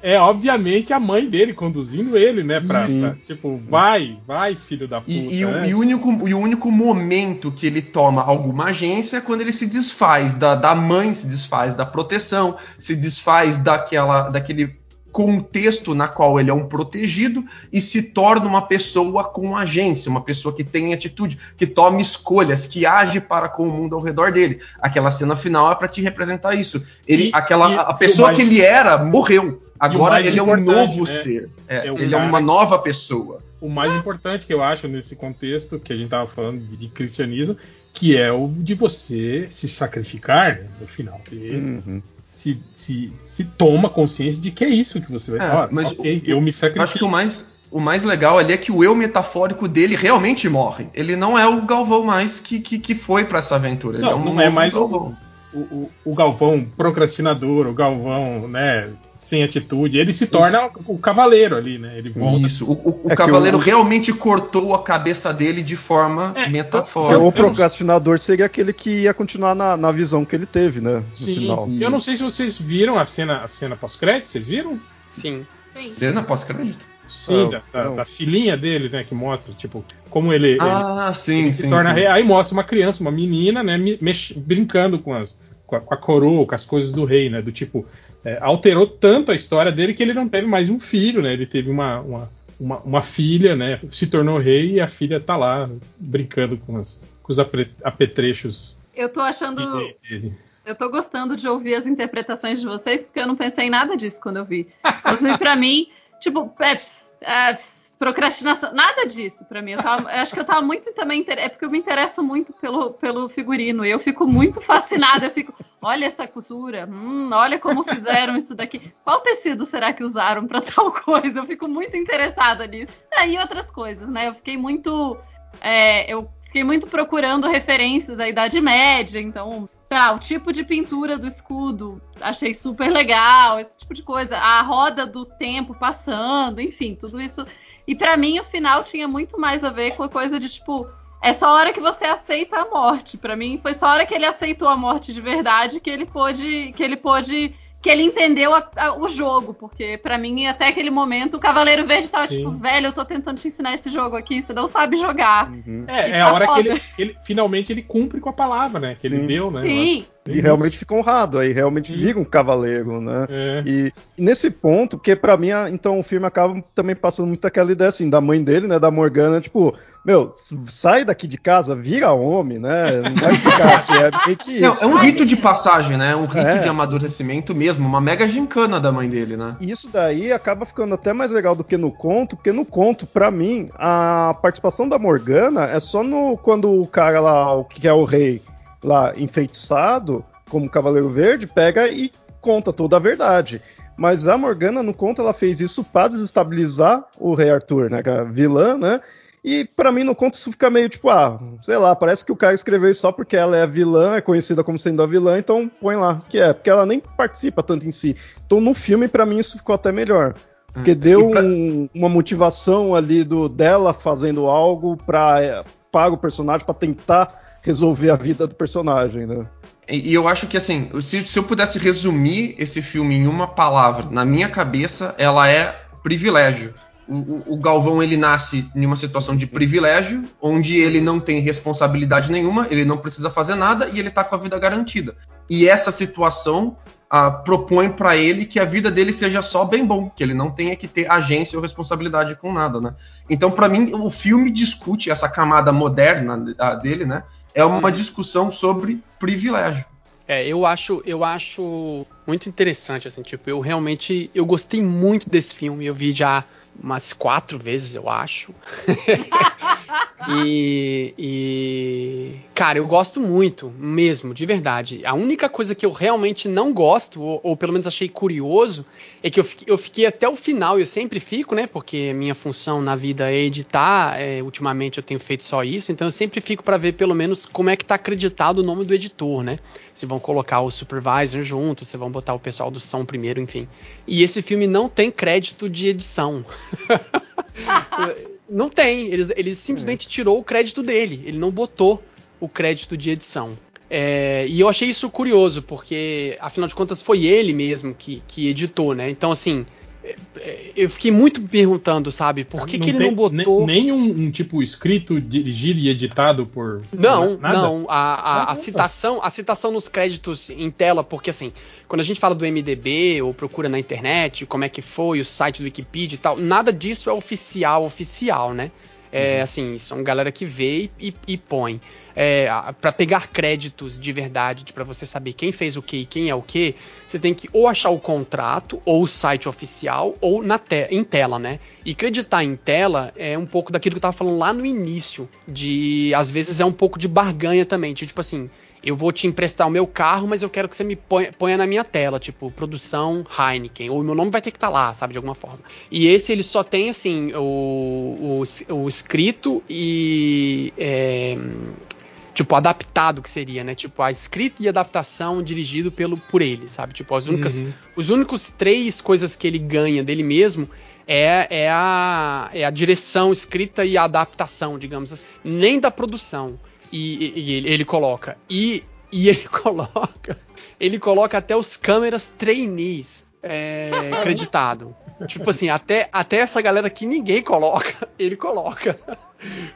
é obviamente a mãe dele conduzindo ele, né? Pra, pra- tipo, vai, vai, filho da puta. E, e o, né? e o único, e o único momento que ele toma alguma agência é quando ele se desfaz da, da mãe, se desfaz da proteção, se desfaz daquela, daquele contexto na qual ele é um protegido e se torna uma pessoa com agência, uma pessoa que tem atitude, que toma escolhas, que age para com o mundo ao redor dele. Aquela cena final é para te representar isso. Ele, E- aquela, e- a pessoa mais- que ele era morreu. Agora ele é um novo né? ser. É, É ele é uma nova pessoa. O mais importante que eu acho nesse contexto que a gente tava falando de, de cristianismo, que é o de você se sacrificar né, no final. Você Uhum. se, se, se toma consciência de que é isso que você vai É, falar. mas ok, o- eu me Eu acho que sacrifico. o mais, o mais legal ali é que o eu metafórico dele realmente morre. Ele não é o Galvão mais que, que, que foi pra essa aventura. Ele Não, é um não é mais o- Galvão. O, o, o Galvão procrastinador, o Galvão, né, sem atitude, ele se torna o, o cavaleiro ali, né? Ele volta. Isso. O, o- o É cavaleiro o- realmente cortou a cabeça dele de forma É, metafórica. o procrastinador seria aquele que ia continuar na, na visão que ele teve, né? No Sim, final. eu não sei se vocês viram a cena, a cena pós-crédito, vocês viram? Sim. Sim. Cena pós-crédito? Sim, da, da- filhinha dele, né, que mostra, tipo, como ele, ele- Ah, sim, ele sim. se torna sim. Aí mostra uma criança, uma menina, né, me- mex- brincando com, as, com, a, com a coroa, com as coisas do rei, né, do tipo, é, alterou tanto a história dele que ele não teve mais um filho, né, ele teve uma, uma, uma, uma filha, né, se tornou rei e a filha tá lá brincando com, as, com os apetrechos Eu tô achando. dele. Eu tô gostando de ouvir as interpretações de vocês, porque eu não pensei em nada disso quando eu vi. Inclusive, pra mim, tipo, é, é, procrastinação, nada disso pra mim. Eu, tava- eu acho que eu tava muito também. É porque eu me interesso muito pelo, pelo figurino. Eu fico muito fascinada. Eu fico, olha essa costura, hum, olha como fizeram isso daqui. Qual tecido será que usaram pra tal coisa? Eu fico muito interessada nisso. Ah, e outras coisas, né? Eu fiquei muito. é, eu fiquei muito procurando referências da Idade Média, então, lá, o tipo de pintura do escudo, achei super legal, esse tipo de coisa, a roda do tempo passando, enfim, tudo isso. E pra mim o final tinha muito mais a ver com a coisa de tipo, é só a hora que você aceita a morte. Pra mim, foi só a hora que ele aceitou a morte de verdade que ele pôde. Que ele pôde. Que ele entendeu a- a- o jogo, porque pra mim, até aquele momento, o Cavaleiro Verde tava Sim. tipo, velho, eu tô tentando te ensinar esse jogo aqui, você não sabe jogar. Uhum. É, E é a tá hora que foda. ele, ele- finalmente ele cumpre com a palavra, né? Que ele Sim. deu, né? Sim. E realmente fica honrado, aí realmente vira um cavaleiro, né? É. E, e nesse ponto, porque pra mim, então o filme acaba também passando muito aquela ideia assim, da mãe dele, né, da Morgana, tipo, meu, sai daqui de casa, vira homem, né? Não vai ficar assim, é meio que Não, isso. é um rito de passagem, né? Um rito É. de amadurecimento mesmo, uma mega gincana da mãe dele, né? E Isso daí acaba ficando até mais legal do que no conto, porque no conto, pra mim, a participação da Morgana é só no quando o cara lá, o que é o rei, lá enfeitiçado, como Cavaleiro Verde, pega e conta toda a verdade. Mas a Morgana no conto ela fez isso pra desestabilizar o rei Arthur, né, é a vilã, né? E pra mim no conto isso fica meio tipo, ah, sei lá, parece que o cara escreveu isso só porque ela é a vilã, é conhecida como sendo a vilã, então põe lá, que é, porque ela nem participa tanto em si. Então no filme pra mim isso ficou até melhor. Porque É, deu pra- um- uma motivação ali do dela fazendo algo pra, é, para o personagem pra tentar resolver a vida do personagem, né? E, e eu acho que assim, se, se eu pudesse resumir esse filme em uma palavra, na minha cabeça, ela é privilégio. O, o- Galvão ele nasce em uma situação de privilégio, onde ele não tem responsabilidade nenhuma, ele não precisa fazer nada e ele tá com a vida garantida. E essa situação ah, propõe pra ele que a vida dele seja só bem bom, que ele não tenha que ter agência ou responsabilidade com nada, né? Então, pra mim, o filme discute essa camada moderna ah, dele, né? É uma discussão sobre privilégio. É, eu acho, eu acho muito interessante, assim, tipo, eu realmente, eu gostei muito desse filme, eu vi já umas quatro vezes, eu acho. e, e, cara, eu gosto muito, mesmo, de verdade. A única coisa que eu realmente não gosto, ou, ou pelo menos achei curioso, é que eu fiquei, eu fiquei até o final, e eu sempre fico, né, porque a minha função na vida é editar, é, ultimamente eu tenho feito só isso, então eu sempre fico pra ver pelo menos como é que tá acreditado o nome do editor, né? se vão colocar o supervisor junto, se vão botar o pessoal do som primeiro, enfim. E esse filme não tem crédito de edição. não tem, ele, ele simplesmente tirou o crédito dele, ele não botou o crédito de edição. É, e eu achei isso curioso, porque afinal de contas foi ele mesmo que, que editou, né? Então, assim, é, é, eu fiquei muito me perguntando, sabe, por que, que ele não botou. ne- Nem um, tipo escrito, dirigido e editado por. Não, nada? não. A, a- a citação, a citação nos créditos em tela, porque assim, quando a gente fala do MDB ou procura na internet como é que foi o site do Wikipedia e tal, nada disso é oficial, oficial, né? É, assim, são galera que vê e, e põe. É, para pegar créditos de verdade, para você saber quem fez o que e quem é o que, você tem que ou achar o contrato ou o site oficial ou na te em tela, né? E creditar em tela é um pouco daquilo que eu tava falando lá no início, de às vezes é um pouco de barganha também, de, tipo assim, eu vou te emprestar o meu carro, mas eu quero que você me ponha, ponha na minha tela, tipo, produção Heineken, ou o meu nome vai ter que estar lá, sabe, de alguma forma. E esse ele só tem, assim, o, o, o escrito e. é, tipo, adaptado que seria, né? Tipo, a escrita e adaptação dirigido pelo, por ele, sabe? Tipo, as únicas, Uhum. os únicos três coisas que ele ganha dele mesmo é, é, a, é a direção escrita e a adaptação, digamos assim. Nem da produção. E, e- e ele, coloca. E, e ele coloca. Ele coloca até os câmeras trainees é, acreditado. Tipo assim, até, até essa galera que ninguém coloca, ele coloca.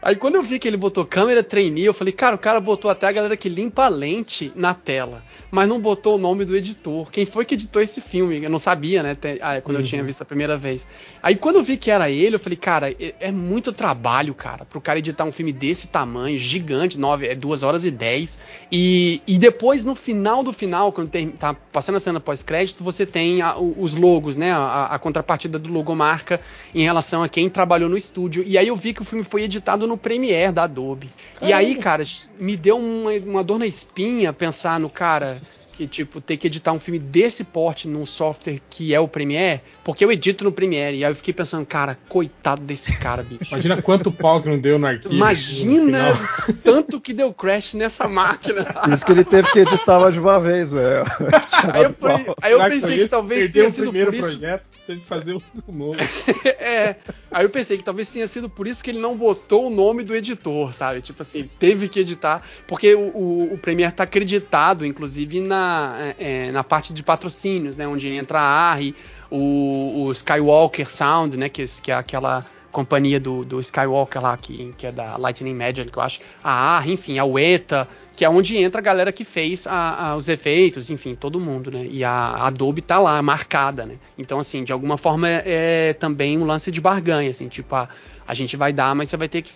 Aí quando eu vi que ele botou câmera trainee, eu falei, cara, o cara botou até a galera que limpa a lente na tela, mas não botou o nome do editor. Quem foi que editou esse filme? Eu não sabia, né, até- ah, quando eu tinha visto a primeira vez. Aí quando eu vi que era ele, eu falei, cara, é, é muito trabalho, cara, pro cara editar um filme desse tamanho, gigante, nove, é 2 horas e 10. E, e depois, no final do final, quando tem, tá passando a cena pós-crédito, você tem a- os logos, né, a, a contrapartida do logomarca em relação a quem trabalhou no estúdio. E aí eu vi que o filme foi editado no Premiere da Adobe. E aí, cara, me deu uma, uma dor na espinha pensar no cara que, tipo, ter que editar um filme desse porte num software que é o Premiere, porque eu edito no Premiere. E aí eu fiquei pensando, cara, coitado desse cara, bicho. Imagina quanto pau que não deu no arquivo. Imagina no tanto que deu crash nessa máquina. Por isso que ele teve que editar mais de uma vez, velho. Aí eu, aí eu pensei que talvez tenha o sido primeiro por isso. projeto. Teve que fazer um novo. é. Aí eu pensei que talvez tenha sido por isso que ele não botou o nome do editor, sabe? Tipo assim, teve que editar. Porque o, o, o Premiere tá acreditado, inclusive, na, é, na parte de patrocínios, né? Onde entra a ARRI, o, o Skywalker Sound, né? Que, que é aquela companhia do, do Skywalker lá, que, que é da Lightning Magic, que eu acho. A ARRI, enfim, a UETA que é onde entra a galera que fez a, a, os efeitos, enfim, todo mundo, né? E a, Adobe tá lá, marcada, né? Então, assim, de alguma forma é, é também um lance de barganha, assim, tipo, a, a gente vai dar, mas você vai ter que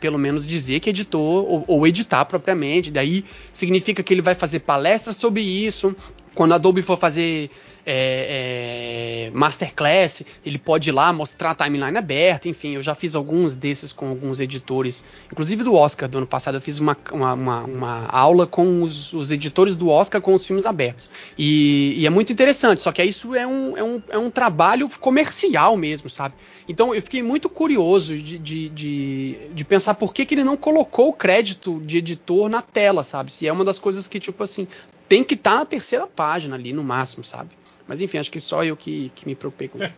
pelo menos dizer que editou ou, ou, editar propriamente. Daí significa que ele vai fazer palestras sobre isso. Quando a Adobe for fazer é, é, masterclass, ele pode ir lá mostrar a timeline aberta, enfim, eu já fiz alguns desses com alguns editores, inclusive do Oscar do ano passado, eu fiz uma, uma, uma, uma aula com os, os, editores do Oscar com os filmes abertos. E, e, é muito interessante, só que isso é um, é, um, é um trabalho comercial mesmo, sabe? Então eu fiquei muito curioso de, de, de, de, pensar por que, que ele não colocou o crédito de editor na tela, sabe? Se é uma das coisas que, tipo assim, tem que estar tá na terceira página ali, no máximo, sabe? Mas enfim, acho que só eu que, que me preocupei com isso.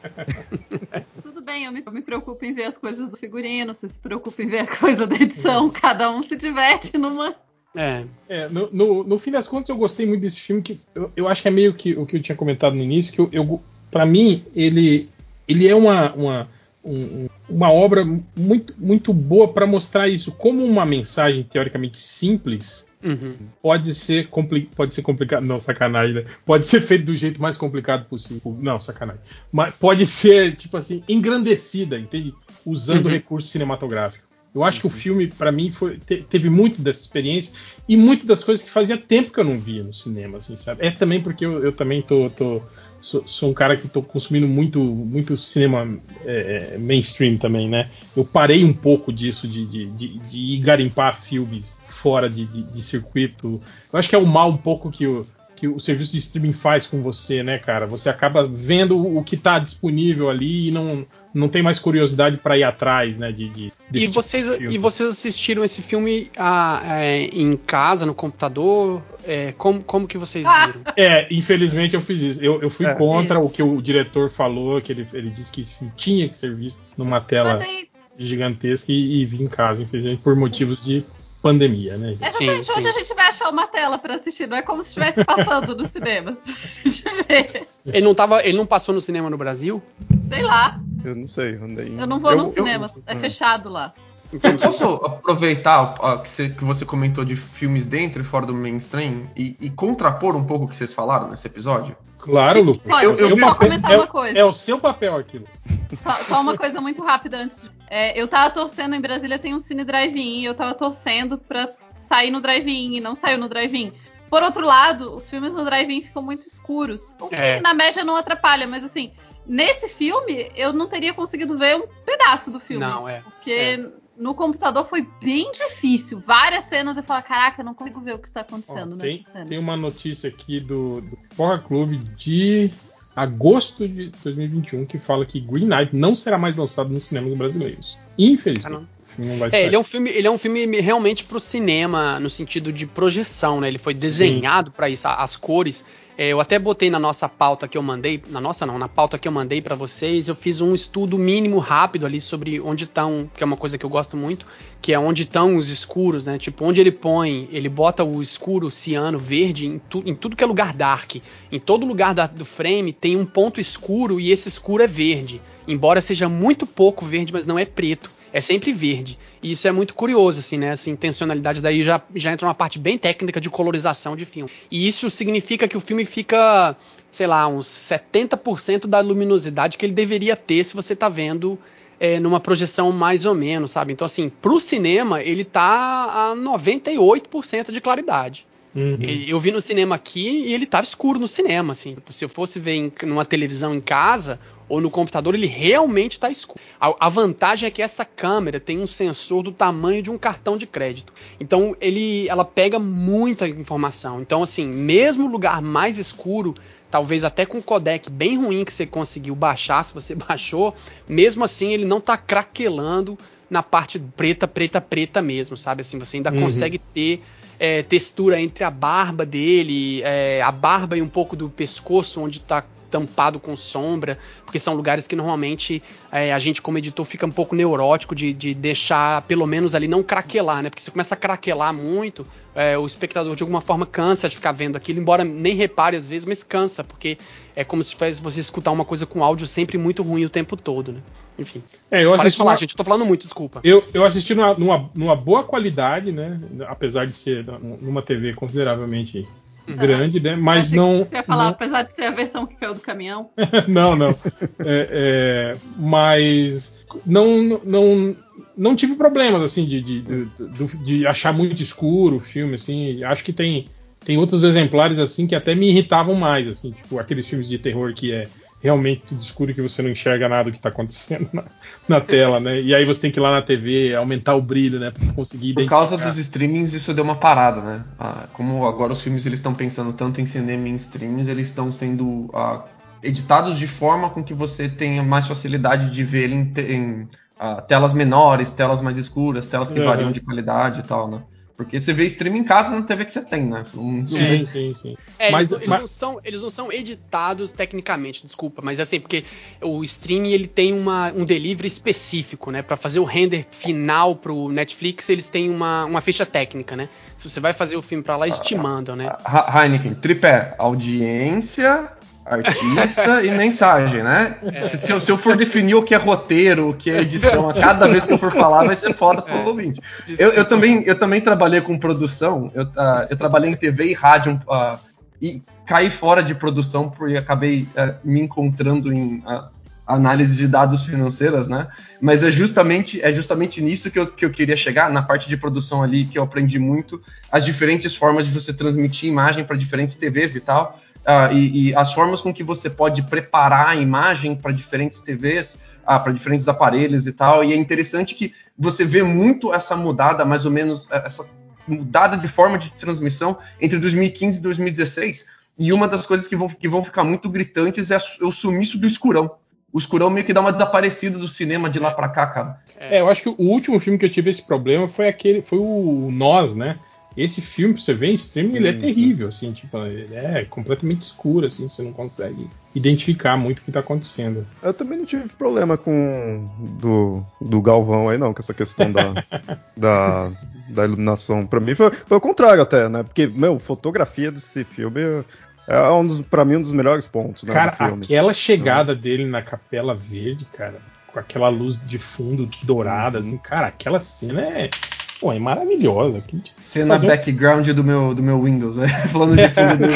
Tudo bem, eu me, eu me, preocupo em ver as coisas do figurino, você se preocupa em ver a coisa da edição, é. cada um se diverte numa. É. é no, no, no, fim das contas, eu gostei muito desse filme, que eu, eu acho que é meio que o que eu tinha comentado no início, que eu, eu para mim, ele, ele é uma, uma, um, uma obra muito, muito boa para mostrar isso como uma mensagem teoricamente simples Uhum. Pode ser pode ser complicado, não sacanagem, né? Pode ser feito do jeito mais complicado possível, não sacanagem. Mas pode ser tipo assim engrandecida, entende? Usando uhum. recurso cinematográfico. Eu acho que o uhum. filme, para mim, foi, te, teve muito dessa experiência e muitas das coisas que fazia tempo que eu não via no cinema, assim, sabe? É também porque eu, eu também tô, tô sou, sou, um cara que tô consumindo muito, muito cinema é, é, mainstream também, né? Eu parei um pouco disso de, de, de, de ir garimpar filmes fora de, de, de circuito. Eu acho que é o mal um pouco que o que o serviço de streaming faz com você, né, cara? Você acaba vendo o que está disponível ali e não, não tem mais curiosidade para ir atrás, né? De, de e, tipo vocês, e vocês assistiram esse filme ah, é, em casa, no computador? É, como, como que vocês ah! viram? É, infelizmente eu fiz isso. Eu, eu fui é, contra isso. o que o diretor falou, que ele, ele disse que esse filme tinha que ser visto numa tela gigantesca e, e vi em casa, infelizmente, por motivos de pandemia, né? Gente? Exatamente sim, onde sim. a gente vai achar uma tela para assistir, não é como se estivesse passando nos cinemas. A gente vê. Ele não, tava, ele não passou no cinema no Brasil? Sei lá. Eu não sei. Andei... Eu não vou eu, no cinema, eu, é fechado lá. Então, posso aproveitar ó, que, você, que, você, comentou de filmes dentro e fora do mainstream e, e, contrapor um pouco o que vocês falaram nesse episódio? Claro, Lucas. Pode, eu, eu só comentar é, uma coisa. É o seu papel aquilo. Só, só, uma coisa muito rápida antes. De, é, eu tava torcendo, em Brasília tem um cine drive-in, e eu tava torcendo pra sair no drive-in e não saiu no drive-in. Por outro lado, os filmes no drive-in ficam muito escuros. O que é. na média não atrapalha, mas assim, nesse filme eu não teria conseguido ver um pedaço do filme. Não, é. Porque é. No computador foi bem difícil. Várias cenas eu falo, caraca, eu não consigo ver o que está acontecendo Ó, tem, nessa cena. Tem uma notícia aqui do, do Porra Clube de agosto de 2021 que fala que Green Knight não será mais lançado nos cinemas brasileiros. Infelizmente. É, ele é um filme, ele é um filme realmente pro cinema no sentido de projeção, né? Ele foi desenhado para isso, as cores eu até botei na nossa pauta que eu mandei, na nossa não, na pauta que eu mandei para vocês, eu fiz um estudo mínimo rápido ali sobre onde estão, que é uma coisa que eu gosto muito, que é onde estão os escuros, né? Tipo, onde ele põe, ele bota o escuro, o ciano, verde em, tu, em tudo que é lugar dark. Em todo lugar da, do frame tem um ponto escuro e esse escuro é verde. Embora seja muito pouco verde, mas não é preto é sempre verde. E isso é muito curioso, assim, né? Essa intencionalidade daí já, já entra uma parte bem técnica de colorização de filme. E isso significa que o filme fica, sei lá, uns 70% da luminosidade que ele deveria ter se você tá vendo é, numa projeção mais ou menos, sabe? Então, assim, pro cinema, ele tá a 98% de claridade. Uhum. Eu vi no cinema aqui e ele tava escuro no cinema, assim. Se eu fosse ver em, numa televisão em casa, ou no computador, ele realmente está escuro. A, a, vantagem é que essa câmera tem um sensor do tamanho de um cartão de crédito. Então ele, ela pega muita informação. Então assim, mesmo lugar mais escuro, talvez até com o codec bem ruim que você conseguiu baixar, se você baixou, mesmo assim ele não está craquelando na parte preta, preta, preta mesmo, sabe? Assim, você ainda uhum. consegue ter é, textura entre a barba dele, é, a barba e um pouco do pescoço, onde está tampado com sombra, porque são lugares que normalmente é, a gente, como editor, fica um pouco neurótico de, de deixar, pelo menos ali, não craquelar, né? Porque se começa a craquelar muito, é, o espectador de alguma forma cansa de ficar vendo aquilo, embora nem repare às vezes, mas cansa, porque é como se fosse você escutar uma coisa com áudio sempre muito ruim o tempo todo, né? Enfim. É, eu assisti falar, uma- gente, eu tô falando muito, desculpa. Eu, eu assisti numa, numa, numa boa qualidade, né? Apesar de ser numa TV consideravelmente grande, né? Mas não. Você ia falar, não- apesar de ser a versão que caiu do caminhão. não, não. É, é, mas não, não, não tive problemas assim de, de, de, de- de achar muito escuro o filme, assim. Acho que tem, tem outros exemplares assim que até me irritavam mais, assim, tipo aqueles filmes de terror que é realmente tudo escuro que você não enxerga nada do que está acontecendo na, na tela, né? E aí você tem que ir lá na TV aumentar o brilho, né, para conseguir Por causa dos streamings, isso deu uma parada, né? Ah, como agora os filmes eles estão pensando tanto em cinema e em streamings, eles estão sendo ah, editados de forma com que você tenha mais facilidade de ver ele em, em, ah, telas menores, telas mais escuras, telas que Uhum. variam de qualidade e tal, né? Porque você vê streaming em casa na TV que você tem, né? Você não- não Sim, sim, sim. É, Mas- eles, eles mas- não são, eles não são editados tecnicamente, desculpa, mas assim, porque o streaming ele tem uma, um delivery específico, né? Pra fazer o render final pro Netflix, eles têm uma, uma ficha técnica, né? Se você vai fazer o filme pra lá, eles te mandam, né? Heineken, tripé, audiência, artista e mensagem, né? Se, se eu, se eu for definir o que é roteiro, o que é edição, a cada vez que eu for falar, vai ser foda pro É. ouvinte. Eu, eu também, eu também trabalhei com produção, eu, ah, eu trabalhei em TV e rádio ah, e caí fora de produção porque acabei ah, me encontrando em análise de dados financeiras, né? Mas é justamente, é justamente nisso que eu, que eu queria chegar, na parte de produção ali, que eu aprendi muito, as diferentes formas de você transmitir imagem para diferentes TVs e tal. Ah, e, e as formas com que você pode preparar a imagem para diferentes TVs, ah, para diferentes aparelhos e tal. E é interessante que você vê muito essa mudada, mais ou menos, eh, essa mudada de forma de transmissão entre 2015 e 2016. E uma das coisas que vão, que vão ficar muito gritantes é o sumiço do escurão. O escurão meio que dá uma desaparecida do cinema de lá pra cá, cara. É, eu acho que o último filme que eu tive esse problema foi aquele, foi o Nós, né? Esse filme, pra você ver em streaming, ele é Uhum. terrível, assim, tipo, ele é completamente escuro, assim, você não consegue identificar muito o que tá acontecendo. Eu também não tive problema com do, do Galvão aí, não, com essa questão da, da, da iluminação. Pra mim foi, foi o contrário até, né? Porque, meu, fotografia desse filme é um dos, pra mim um dos melhores pontos né, cara, aquela chegada dele na Capela Verde, cara, com aquela luz de fundo dourada, Uhum. assim, cara, aquela cena é, pô, é maravilhosa. Cena Fazer um- background do meu, do meu Windows, né? Falando de fundo do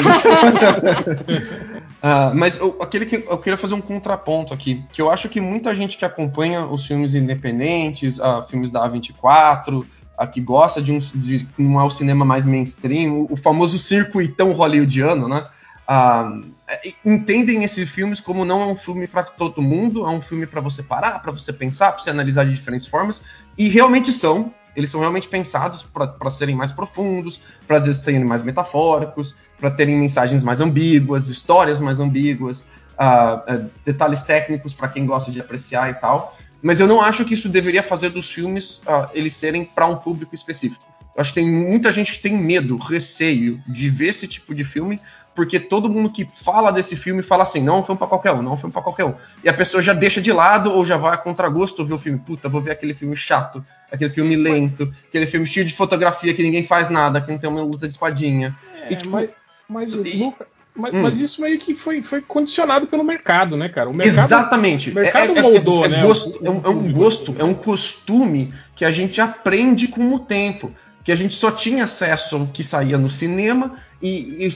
Ah, mas eu, aquele que, eu queria fazer um contraponto aqui, que eu acho que muita gente que acompanha os filmes independentes, ah, filmes da A24, ah, que gosta de um de, não é o cinema mais mainstream, o, o famoso circuitão hollywoodiano, né? Ah, é, entendem esses filmes como não é um filme para todo mundo, é um filme para você parar, para você pensar, para você analisar de diferentes formas, e realmente são. Eles são realmente pensados para serem mais profundos, para às vezes serem mais metafóricos, para terem mensagens mais ambíguas, histórias mais ambíguas, ah, ah, detalhes técnicos para quem gosta de apreciar e tal. Mas eu não acho que isso deveria fazer dos filmes ah, eles serem para um público específico. Eu acho que tem muita gente que tem medo, receio de ver esse tipo de filme, porque todo mundo que fala desse filme fala assim, não é um filme pra qualquer um, não é um filme pra qualquer um. E a pessoa já deixa de lado ou já vai a contragosto ver o filme. Puta, vou ver aquele filme chato, aquele filme lento, aquele filme cheio de fotografia que ninguém faz nada, que não tem uma luta de espadinha. É, E, tipo, mas, mas, e- mas, Hum. mas isso meio que foi, foi condicionado pelo mercado, né, cara? O mercado, Exatamente. o mercado moldou, né, Gosto, o- é, um, é um gosto, é um costume que a gente aprende com o tempo. Que a gente só tinha acesso ao que saía no cinema e,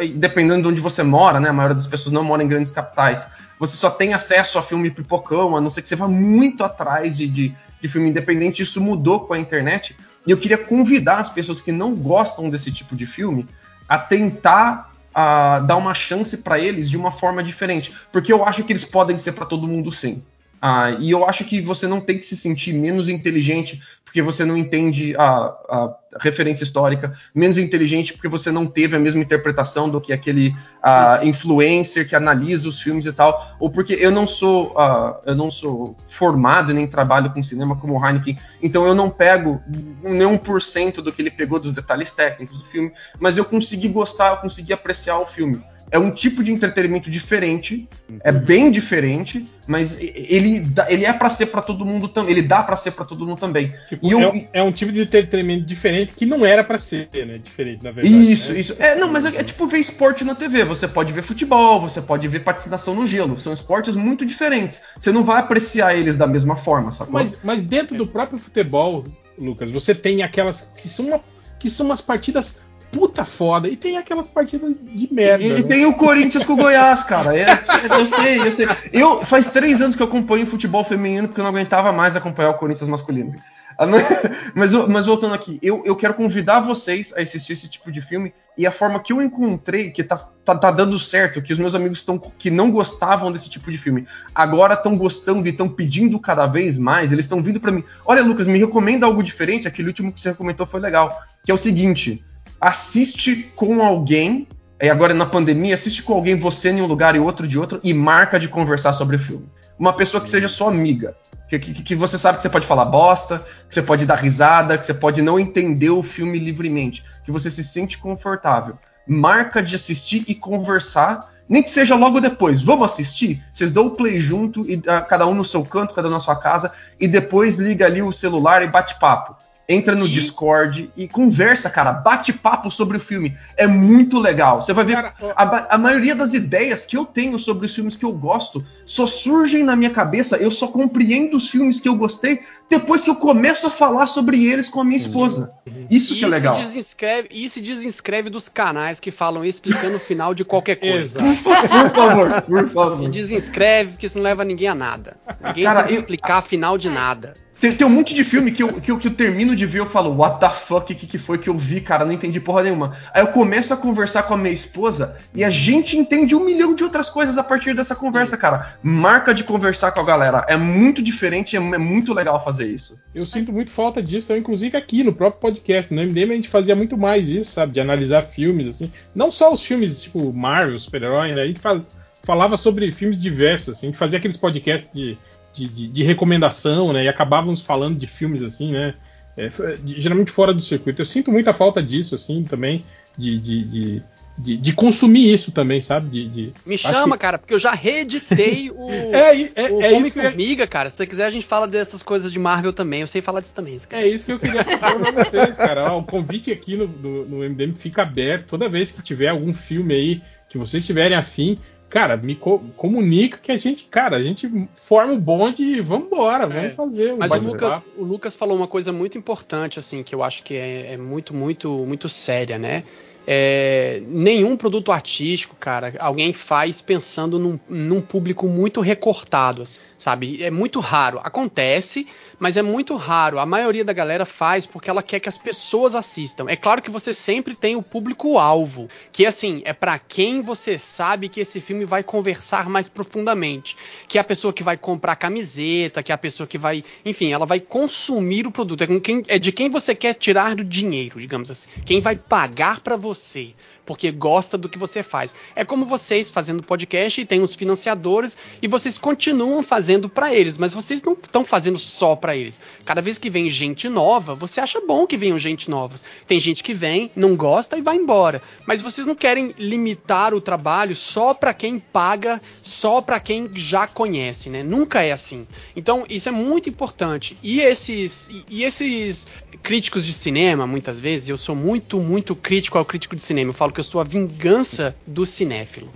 e dependendo de onde você mora, né? A maioria das pessoas não mora em grandes capitais. Você só tem acesso a filme pipocão, a não ser que você vá muito atrás de, de, de filme independente. Isso mudou com a internet. E eu queria convidar as pessoas que não gostam desse tipo de filme a tentar a dar uma chance para eles de uma forma diferente, porque eu acho que eles podem ser para todo mundo sim. Ah, e eu acho que você não tem que se sentir menos inteligente porque você não entende a, a referência histórica, menos inteligente porque você não teve a mesma interpretação do que aquele ah, influencer que analisa os filmes e tal, ou porque eu não sou ah, eu não sou formado e nem trabalho com cinema como o Heineken, então eu não pego nem cento do que ele pegou dos detalhes técnicos do filme, mas eu consegui gostar, eu consegui apreciar o filme. É um tipo de entretenimento diferente, é bem diferente, mas ele, dá- ele é pra ser pra todo mundo também. Ele dá pra ser pra todo mundo também. Tipo, eu- é, um, é um tipo de entretenimento diferente que não era pra ser, né? Diferente, na verdade. Isso, né? isso. É, não, mas é, é tipo ver esporte na TV. Você pode ver futebol, você pode ver patinação no gelo. São esportes muito diferentes. Você não vai apreciar eles da mesma forma, sacou? Mas, mas dentro do próprio futebol, Lucas, você tem aquelas que são, uma, que são umas partidas puta foda e tem aquelas partidas de merda. E, né? tem o Corinthians com o Goiás, cara. É, eu sei, eu sei. Eu faz três anos que eu acompanho futebol feminino porque eu não aguentava mais acompanhar o Corinthians masculino. Ah, Mas, mas, voltando aqui, eu, eu quero convidar vocês a assistir esse tipo de filme e a forma que eu encontrei que tá, tá, tá dando certo, que os meus amigos estão que não gostavam desse tipo de filme, agora estão gostando e estão pedindo cada vez mais, eles estão vindo pra mim. Olha, Lucas, me recomenda algo diferente. Aquele último que você comentou foi legal, que é o seguinte: assiste com alguém e agora na pandemia, assiste com alguém você em um lugar e outro de outro e marca de conversar sobre o filme. Uma pessoa que seja sua amiga. Que, que, que você sabe que você pode falar bosta, que você pode dar risada, que você pode não entender o filme livremente, que você se sente confortável. Marca de assistir e conversar, nem que seja logo depois. Vamos assistir? Vocês dão o play junto, e ah, cada um no seu canto, cada um na sua casa, e depois liga ali o celular e bate papo. Entra no E- Discord e conversa, cara. Bate papo sobre o filme. É muito legal. Você vai ver Cara, a, a maioria das ideias que eu tenho sobre os filmes que eu gosto só surgem na minha cabeça. Eu só compreendo os filmes que eu gostei depois que eu começo a falar sobre eles com a minha esposa. Isso que é legal. Se desinscreve, e se desinscreve dos canais que falam explicando o final de qualquer coisa. Por favor, por Se favor. desinscreve, porque isso não leva ninguém a nada. Ninguém Cara, tem que eu- explicar final de nada. Tem, tem um monte de filme que eu, que, eu, que eu termino de ver eu falo, what the fuck, o que, que foi que eu vi, cara? Não entendi porra nenhuma. Aí eu começo a conversar com a minha esposa e a gente entende um milhão de outras coisas a partir dessa conversa, cara. Marca de conversar com a galera. É muito diferente, é, é muito legal fazer isso. Eu sinto muito falta disso, então, inclusive aqui no próprio podcast. No MDM a gente fazia muito mais isso, sabe? De analisar filmes, assim. Não só os filmes tipo Marvel, super-herói, né? A gente fa- falava sobre filmes diversos, assim. A gente fazia aqueles podcasts de, de, de- de recomendação, né? E acabávamos falando de filmes, assim, né? É, geralmente fora do circuito. Eu sinto muita falta disso, assim, também. De, de, de, de- consumir isso também, sabe? De, de- Me chama, que- cara, porque eu já reeditei o, É, é, é, o é Homem isso que eu- Formiga, cara. Se você quiser, a gente fala dessas coisas de Marvel também. Eu sei falar disso também. É isso que eu queria falar pra vocês, cara. Ó, o convite aqui no, no, no MDM fica aberto. Toda vez que tiver algum filme aí que vocês tiverem afim, cara, me co- comunica que a gente, cara, a gente forma o bonde e vambora, vamos É. fazer. um Mas o. Lucas, o Lucas falou uma coisa muito importante, assim, que eu acho que é, é muito, muito, muito séria, né? É, nenhum produto artístico, cara, alguém faz pensando num, num público muito recortado, assim, sabe? É muito raro. Acontece, mas é muito raro. A maioria da galera faz porque ela quer que as pessoas assistam. É claro que você sempre tem o público-alvo, que assim, é pra quem você sabe que esse filme vai conversar mais profundamente. Que é a pessoa que vai comprar camiseta, que é a pessoa que vai. Enfim, ela vai consumir o produto. É, quem, é de quem você quer tirar do dinheiro, digamos assim. Quem vai pagar pra você. Porque gosta do que você faz. É como vocês fazendo podcast e tem os financiadores e vocês continuam fazendo pra eles, mas vocês não estão fazendo só pra eles. Cada vez que vem gente nova, você acha bom que venham gente novas. Tem gente que vem, não gosta e vai embora. Mas vocês não querem limitar o trabalho só pra quem paga, só pra quem já conhece, né? Nunca é assim. Então, isso é muito importante. E esses e, e esses críticos de cinema, muitas vezes, eu sou muito, muito crítico ao crítico de cinema. Eu falo que eu sou a vingança do cinéfilo.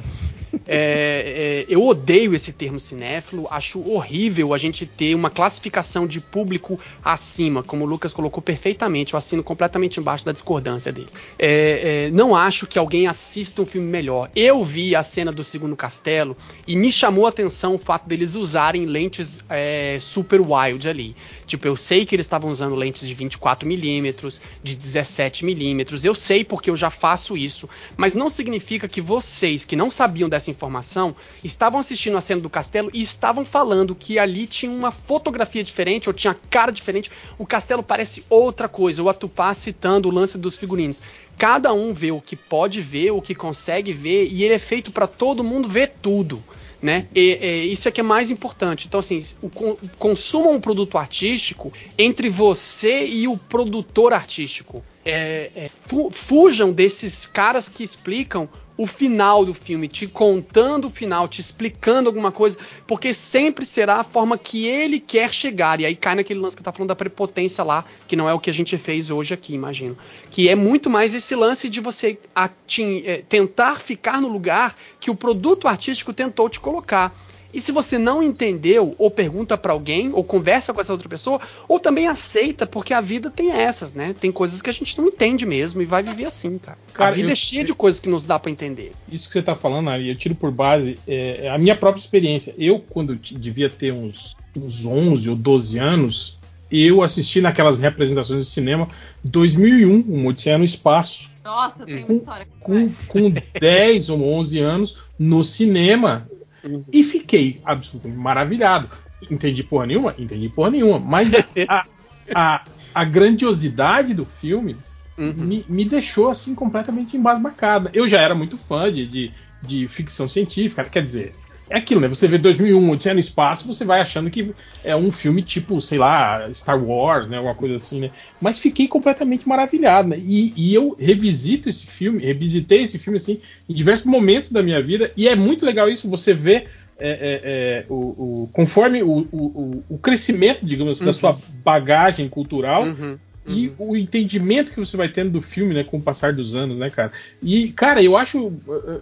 É, é, eu odeio esse termo cinéfilo, acho horrível a gente ter uma classificação de público acima, como o Lucas colocou perfeitamente, eu assino completamente embaixo da discordância dele. É, é, não acho que alguém assista um filme melhor. Eu vi a cena do segundo castelo e me chamou a atenção o fato deles usarem lentes é, super wild ali. Tipo, eu sei que eles estavam usando lentes de 24mm, de 17mm, eu sei porque eu já faço isso, mas não significa que vocês que não sabiam dessa informação estavam assistindo a cena do castelo e estavam falando que ali tinha uma fotografia diferente ou tinha cara diferente. O castelo parece outra coisa. O Atupá citando o lance dos figurinos. Cada um vê o que pode ver, o que consegue ver, e ele é feito para todo mundo ver tudo né? E, e, isso é que é mais importante. Então, assim, o, con- consumam um produto artístico entre você e o produtor artístico. É, é, fu- fujam desses caras que explicam o final do filme, te contando o final, te explicando alguma coisa, porque sempre será a forma que ele quer chegar. E aí cai naquele lance que tá falando da prepotência lá, que não é o que a gente fez hoje aqui, imagino. Que é muito mais esse lance de você atin- é, tentar ficar no lugar que o produto artístico tentou te colocar. E se você não entendeu, ou pergunta pra alguém, ou conversa com essa outra pessoa, ou também aceita, porque a vida tem essas, né? Tem coisas que a gente não entende mesmo e vai viver assim, cara. Cara, a vida eu- é cheia de coisas que nos dá pra entender. Isso que você tá falando, Ari, eu tiro por base é, a minha própria experiência. Eu, quando devia ter uns, uns 11 ou 12 anos, eu assisti naquelas representações de cinema 2001, Um Odisseia no Espaço. Nossa, tem uma Com- história. com, com 10 ou 11 anos no cinema e fiquei absolutamente maravilhado. Entendi porra nenhuma? Entendi porra nenhuma. Mas a, a, a grandiosidade do filme Uhum. me, me deixou assim completamente embasbacada. Eu já era muito fã de, de, de ficção científica, quer dizer. É aquilo, né? Você vê 2001, Odisseia no Espaço, você vai achando que é um filme tipo, sei lá, Star Wars, né? Alguma coisa assim, né? Mas fiquei completamente maravilhado, né? E, e eu revisito esse filme, revisitei esse filme, assim, em diversos momentos da minha vida, e é muito legal isso, você vê é, é, é, o, o- conforme o, o, crescimento, digamos assim, da Uhum. sua bagagem cultural, Uhum. E o entendimento que você vai tendo do filme, né, com o passar dos anos, né, cara? E, cara, eu acho uh,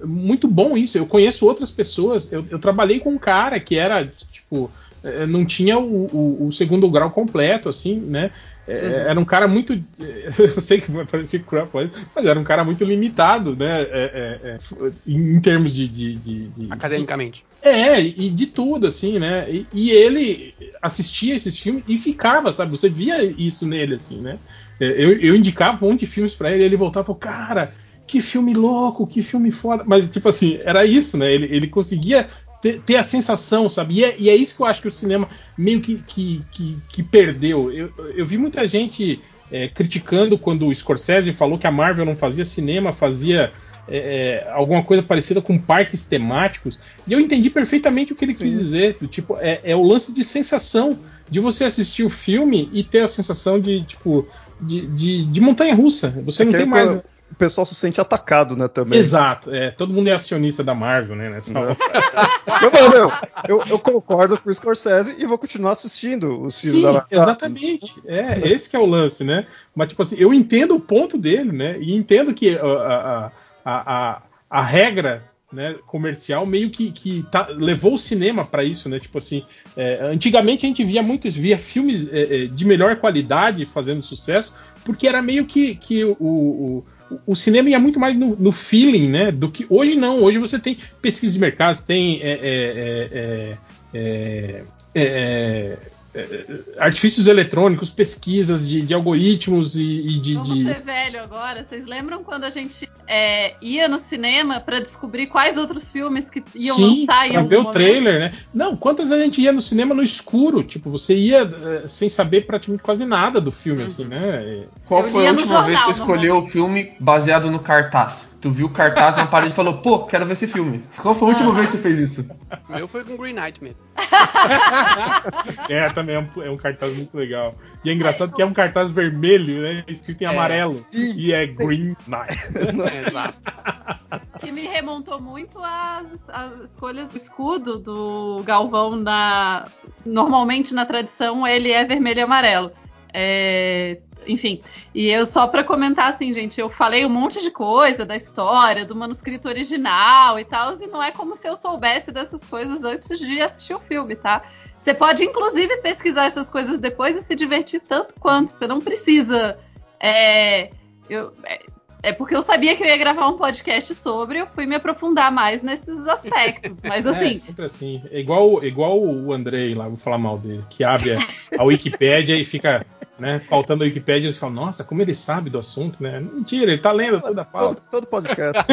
uh, muito bom isso. Eu conheço outras pessoas. Eu, eu trabalhei com um cara que era, tipo, eh, não tinha o, o- o segundo grau completo, assim, né? Eh, Era um cara muito. Eu sei que vai parecer cruel, mas era um cara muito limitado, né? eh, eh, eh, em, termos de- de- de- de Academicamente. é, e de tudo, assim, né? E, e ele assistia esses filmes e ficava, sabe? Você via isso nele, assim, né? É, Eu, eu indicava um monte de filmes pra ele, ele voltava e falou, cara, que filme louco, que filme foda. Mas, tipo assim, era isso, né? Ele, ele conseguia ter, ter a sensação, sabe? E é, e é isso que eu acho que o cinema meio que, que, que, que perdeu. Eu, eu vi muita gente é, criticando quando o Scorsese falou que a Marvel não fazia cinema, fazia é, é, alguma coisa parecida com parques temáticos. E eu entendi perfeitamente o que ele Sim. quis dizer. Do, tipo, é, é o lance de sensação. De você assistir o filme e ter a sensação de, tipo, de, de, de montanha russa. Você não É que tem mais. O pessoal se sente atacado, né, também. Exato, é, todo mundo é acionista da Marvel, né? Nessa hora. Eu, não, não, eu, eu concordo com o Scorsese e vou continuar assistindo os filmes Sim, da Marvel. exatamente. É, esse que é o lance, né? Mas, tipo assim, eu entendo o ponto dele, né? E entendo que a, a, a, a, regra né, comercial meio que, que tá- levou o cinema para isso, né? Tipo assim, é, antigamente a gente via muito isso, via filmes é, é, de melhor qualidade fazendo sucesso, porque era meio que, que o, o, o cinema ia muito mais no, no feeling, né? Do que hoje não. Hoje você tem pesquisa de mercado, tem é, é, é, é, é, é, é, artifícios eletrônicos, pesquisas de, de algoritmos e, e de, Vamos de- ser velho agora. Vocês lembram quando a gente é, ia no cinema pra descobrir quais outros filmes que iam Sim, lançar pra algum ver o momento? trailer, né? Não, quantas vezes a gente ia no cinema no escuro? Tipo, você ia eh, sem saber praticamente quase nada do filme, assim, né? Qual Eu foi a última vez que você jornal, escolheu o filme baseado no cartaz? Tu viu o cartaz na parede e falou, pô, quero ver esse filme. Qual foi a última vez que você fez isso? O meu foi com Green Knight mesmo. É, também é um, é um cartaz muito legal. E é engraçado que é um cartaz vermelho, né? Escrito em amarelo. sim. E é Green Knight. É, exato. Que me remontou muito às, às escolhas do escudo do Galvão na. Normalmente na tradição ele é vermelho e amarelo. É, enfim, e eu só pra comentar assim, gente, eu falei um monte de coisa da história, do manuscrito original e tal, e não é como se eu soubesse dessas coisas antes de assistir o filme, tá? Você pode, inclusive, pesquisar essas coisas depois e se divertir tanto quanto. Você não precisa. É, eu, é, é porque eu sabia que eu ia gravar um podcast sobre, eu fui me aprofundar mais nesses aspectos. Mas É, assim, sempre assim. É igual, igual o Andrei lá, vou falar mal dele, que abre a, a Wikipédia e fica né, pautando a Wikipédia e fala, nossa, como ele sabe do assunto, né? Mentira, ele tá lendo toda a Todo, pauta. todo podcast.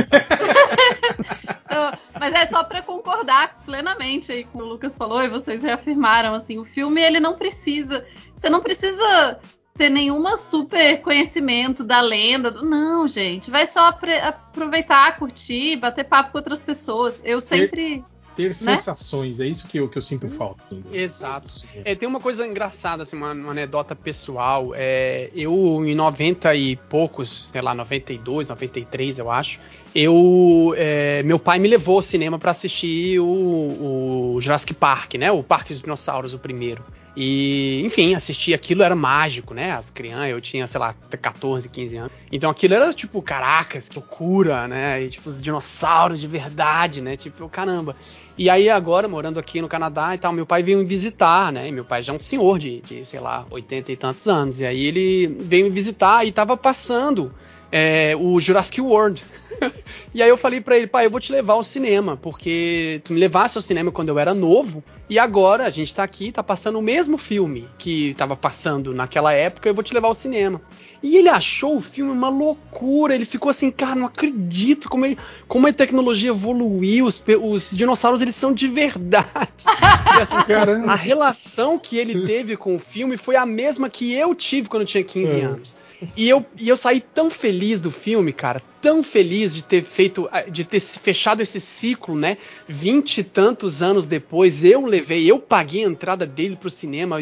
eu- mas é só pra concordar plenamente aí com o que o Lucas falou e vocês reafirmaram assim, o filme ele não precisa, você não precisa ter nenhuma super conhecimento da lenda, do- não, gente, vai só aproveitar, curtir, bater papo com outras pessoas. Eu sempre ter sensações. É isso que eu, que eu sinto falta. assim, Exato. É, tem uma coisa engraçada, assim, uma, uma anedota pessoal. É, eu, em 90 e poucos, sei lá, 92, 93, eu acho, eu. é, meu pai me levou ao cinema pra assistir o, o Jurassic Park, né? O Parque dos Dinossauros, o primeiro. E, enfim, assistir aquilo era mágico, né? As crianças, eu tinha, sei lá, 14, 15 anos. Então aquilo era tipo, caracas, que loucura, né? E tipo, os dinossauros de verdade, né? Tipo, caramba. E aí agora, morando aqui no Canadá e tal, meu pai veio me visitar, né? E meu pai já é um senhor de, de, sei lá, 80 e tantos anos. E aí ele veio me visitar e tava passando é, o Jurassic World. e aí eu falei pra ele, pai, eu vou te levar ao cinema, porque tu me levasse ao cinema quando eu era novo, e agora a gente tá aqui, tá passando o mesmo filme que tava passando naquela época, eu vou te levar ao cinema. E ele achou o filme uma loucura, ele ficou assim, cara, não acredito como, ele- como a tecnologia evoluiu, os, os dinossauros eles são de verdade. E assim, Caramba. a relação que ele teve com o filme foi a mesma que eu tive quando eu tinha 15 É. anos. E eu, e eu saí tão feliz do filme, cara, tão feliz de ter feito, de ter fechado esse ciclo, né? Vinte e tantos anos depois, eu levei, eu paguei a entrada dele pro cinema.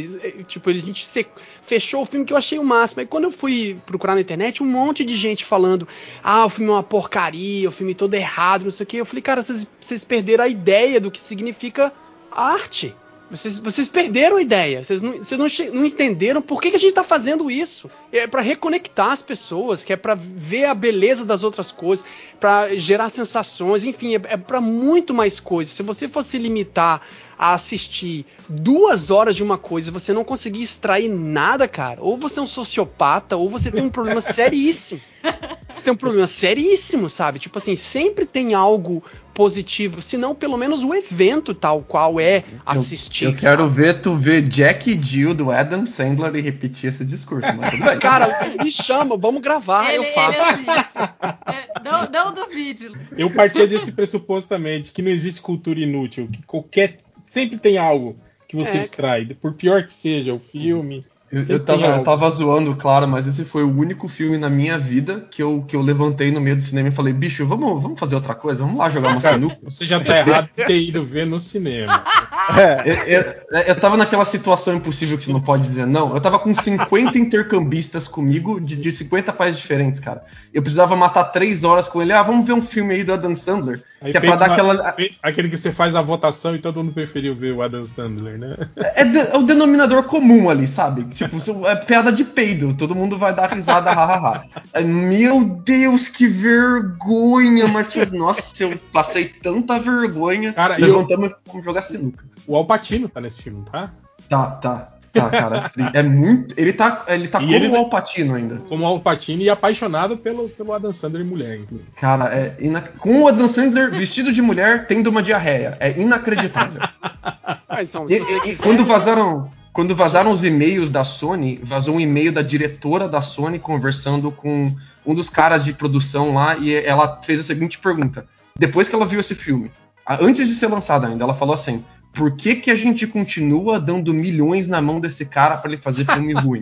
Tipo, a gente fechou o filme que eu achei o máximo. Aí quando eu fui procurar na internet, um monte de gente falando: ah, o filme é uma porcaria, o filme todo errado, não sei o quê. Eu falei, cara, vocês perderam a ideia do que significa arte. Vocês, vocês perderam a ideia. Vocês não, vocês não, não entenderam por que, que a gente tá fazendo isso. É pra reconectar as pessoas, que é pra ver a beleza das outras coisas, pra gerar sensações, enfim, é, é para muito mais coisas. Se você fosse limitar a assistir duas horas de uma coisa e você não conseguir extrair nada, cara, ou você é um sociopata, ou você tem um problema seríssimo. Você tem um problema seríssimo, sabe? Tipo assim, sempre tem algo positivo, se não pelo menos o evento tal qual é assistir. Eu quero sabe? ver tu ver Jack e Jill do Adam Sandler e repetir esse discurso. Mas. Cara, me chama, vamos gravar, ele, eu faço. É, não, não duvide. Eu partia desse pressuposto também, de que não existe cultura inútil, que qualquer. Sempre tem algo que você É. extrai, por pior que seja o filme. Eu, eu, tava, eu tava zoando, claro, mas esse foi o único filme na minha vida que eu, que eu levantei no meio do cinema e falei, bicho, vamos, vamos fazer outra coisa? Vamos lá jogar uma sinuca? você já tá errado de ter ido ver no cinema. É, Eu, eu, eu tava naquela situação impossível que você não pode dizer não. Eu tava com 50 intercambistas comigo, de, de 50 países diferentes, cara. Eu precisava matar 3 horas com ele. Ah, vamos ver um filme aí do Adam Sandler. Aí que é pra dar uma- aquela. Aquele que você faz a votação e todo mundo preferiu ver o Adam Sandler, né? É, de- é o denominador comum ali, sabe? Tipo, é piada de peido. Todo mundo vai dar risada, hahaha. Meu Deus, que vergonha! Mas, nossa, eu passei tanta vergonha. Cara, e eu- Levantamos e fomos jogar sinuca. O Alpatino tá nesse filme, tá? Tá, tá. Tá, cara. É muito. Ele tá, ele tá E como ele- o Alpatino ainda. Como Alpatino e apaixonado pelo, pelo Adam Sandler mulher. inclusive. Cara, é ina- com o Adam Sandler vestido de mulher tendo uma diarreia. É inacreditável. Ah, então, E, e- e quiser- quando vazaram. Quando vazaram os e-mails da Sony, vazou um e-mail da diretora da Sony conversando com um dos caras de produção lá e ela fez a seguinte pergunta. Depois que ela viu esse filme, antes de ser lançado ainda, ela falou assim: por que, que a gente continua dando milhões na mão desse cara pra ele fazer filme ruim?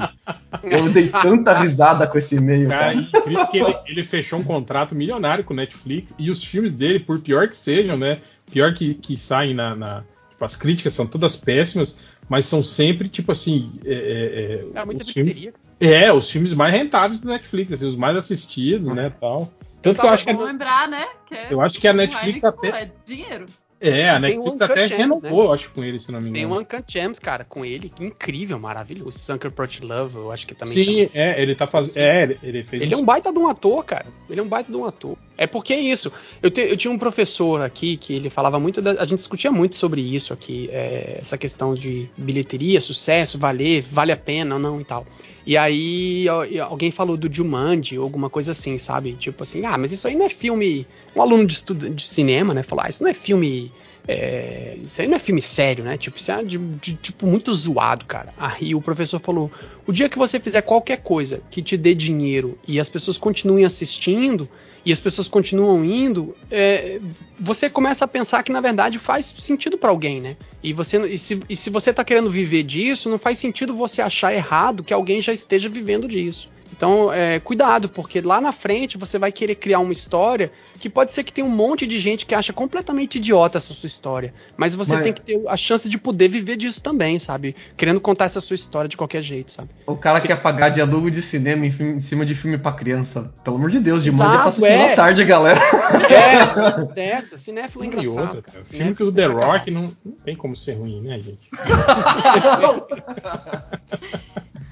Eu dei tanta risada com esse e-mail, Cara, cara. e incrível que ele, ele fechou um contrato milionário com o Netflix e os filmes dele, por pior que sejam, né? Pior que, que saem na. na- tipo, as críticas são todas péssimas, mas são sempre, tipo assim. É, é, é, É muita os filmes, é, os filmes mais rentáveis do Netflix, assim, os mais assistidos, né? Tal. Tanto que eu acho que, lembrar, né? Que é- eu acho que a Netflix Heineken, até. É dinheiro. É, a Tem Netflix até Gems, renovou, eu acho, com ele, se não me Tem engano. o Uncut Gems, cara, com ele, que incrível, maravilhoso. Sucker Punch Love, eu acho que também Sim, chama assim. é, ele tá fazendo. É, ele- ele fez. Ele é um baita de um ator, cara. Ele é um baita de um ator. É porque é isso. Eu, te- eu tinha um professor aqui que ele falava muito. da- a gente discutia muito sobre isso aqui. é, essa questão de bilheteria, sucesso, valer, vale a pena ou não e tal. E aí alguém falou do Jumanji ou alguma coisa assim, sabe? Tipo assim, ah, mas isso aí não é filme. Um aluno de, estudo, de cinema, né? Falou, ah, isso não é filme. é, isso aí não é filme sério, né? Tipo, isso é de, de- tipo muito zoado, cara. Aí o professor falou: o dia que você fizer qualquer coisa que te dê dinheiro e as pessoas continuem assistindo e as pessoas continuam indo, é, você começa a pensar que na verdade faz sentido pra alguém, né? E, você, e, se, e se você tá querendo viver disso, não faz sentido você achar errado que alguém já esteja vivendo disso. Então, é, cuidado, porque lá na frente você vai querer criar uma história que pode ser que tenha um monte de gente que acha completamente idiota essa sua história. Mas você Mas- tem que ter a chance de poder viver disso também, sabe? Querendo contar essa sua história de qualquer jeito, sabe? O cara quer pagar de alugo de cinema em, filme- em cima de filme pra criança. Pelo amor de Deus, de manhã sessão é. tarde, galera. É, dessa, cinéfilo é E engraçado. outra, cara. Cinéfilo Filme que o The é pra. Rock não, não tem como ser ruim, né, gente?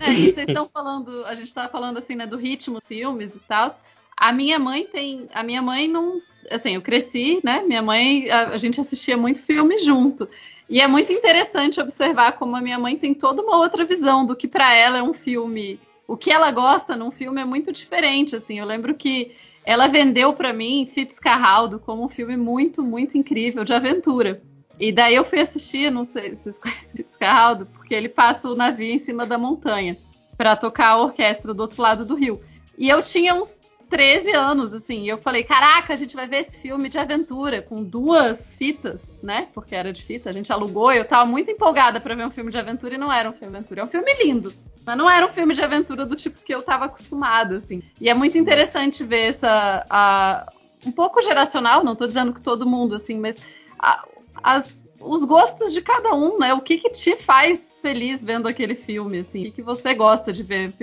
É, e vocês estão falando, a gente tava falando assim, né, do ritmo dos filmes e tal. A minha mãe tem, a minha mãe não, assim, eu cresci, né? Minha mãe, a, a gente assistia muito filme junto. E é muito interessante observar como a minha mãe tem toda uma outra visão do que pra ela é um filme. O que ela gosta num filme é muito diferente, assim. Eu lembro que ela vendeu pra mim Fitzcarraldo como um filme muito, muito incrível de aventura. E daí eu fui assistir, não sei se vocês conhecem Fitzcarraldo, porque ele passa o navio em cima da montanha pra tocar a orquestra do outro lado do rio. E eu tinha uns 13 anos, assim, e eu falei, caraca, a gente vai ver esse filme de aventura com duas fitas, né? Porque era de fita, a gente alugou, eu tava muito empolgada pra ver um filme de aventura e não era um filme de aventura. É um filme lindo, mas não era um filme de aventura do tipo que eu tava acostumada, assim. E é muito interessante ver essa. a- um pouco geracional, não tô dizendo que todo mundo, assim, mas a- as- os gostos de cada um, né? O que, que te faz feliz vendo aquele filme, assim? O que, que você gosta de ver?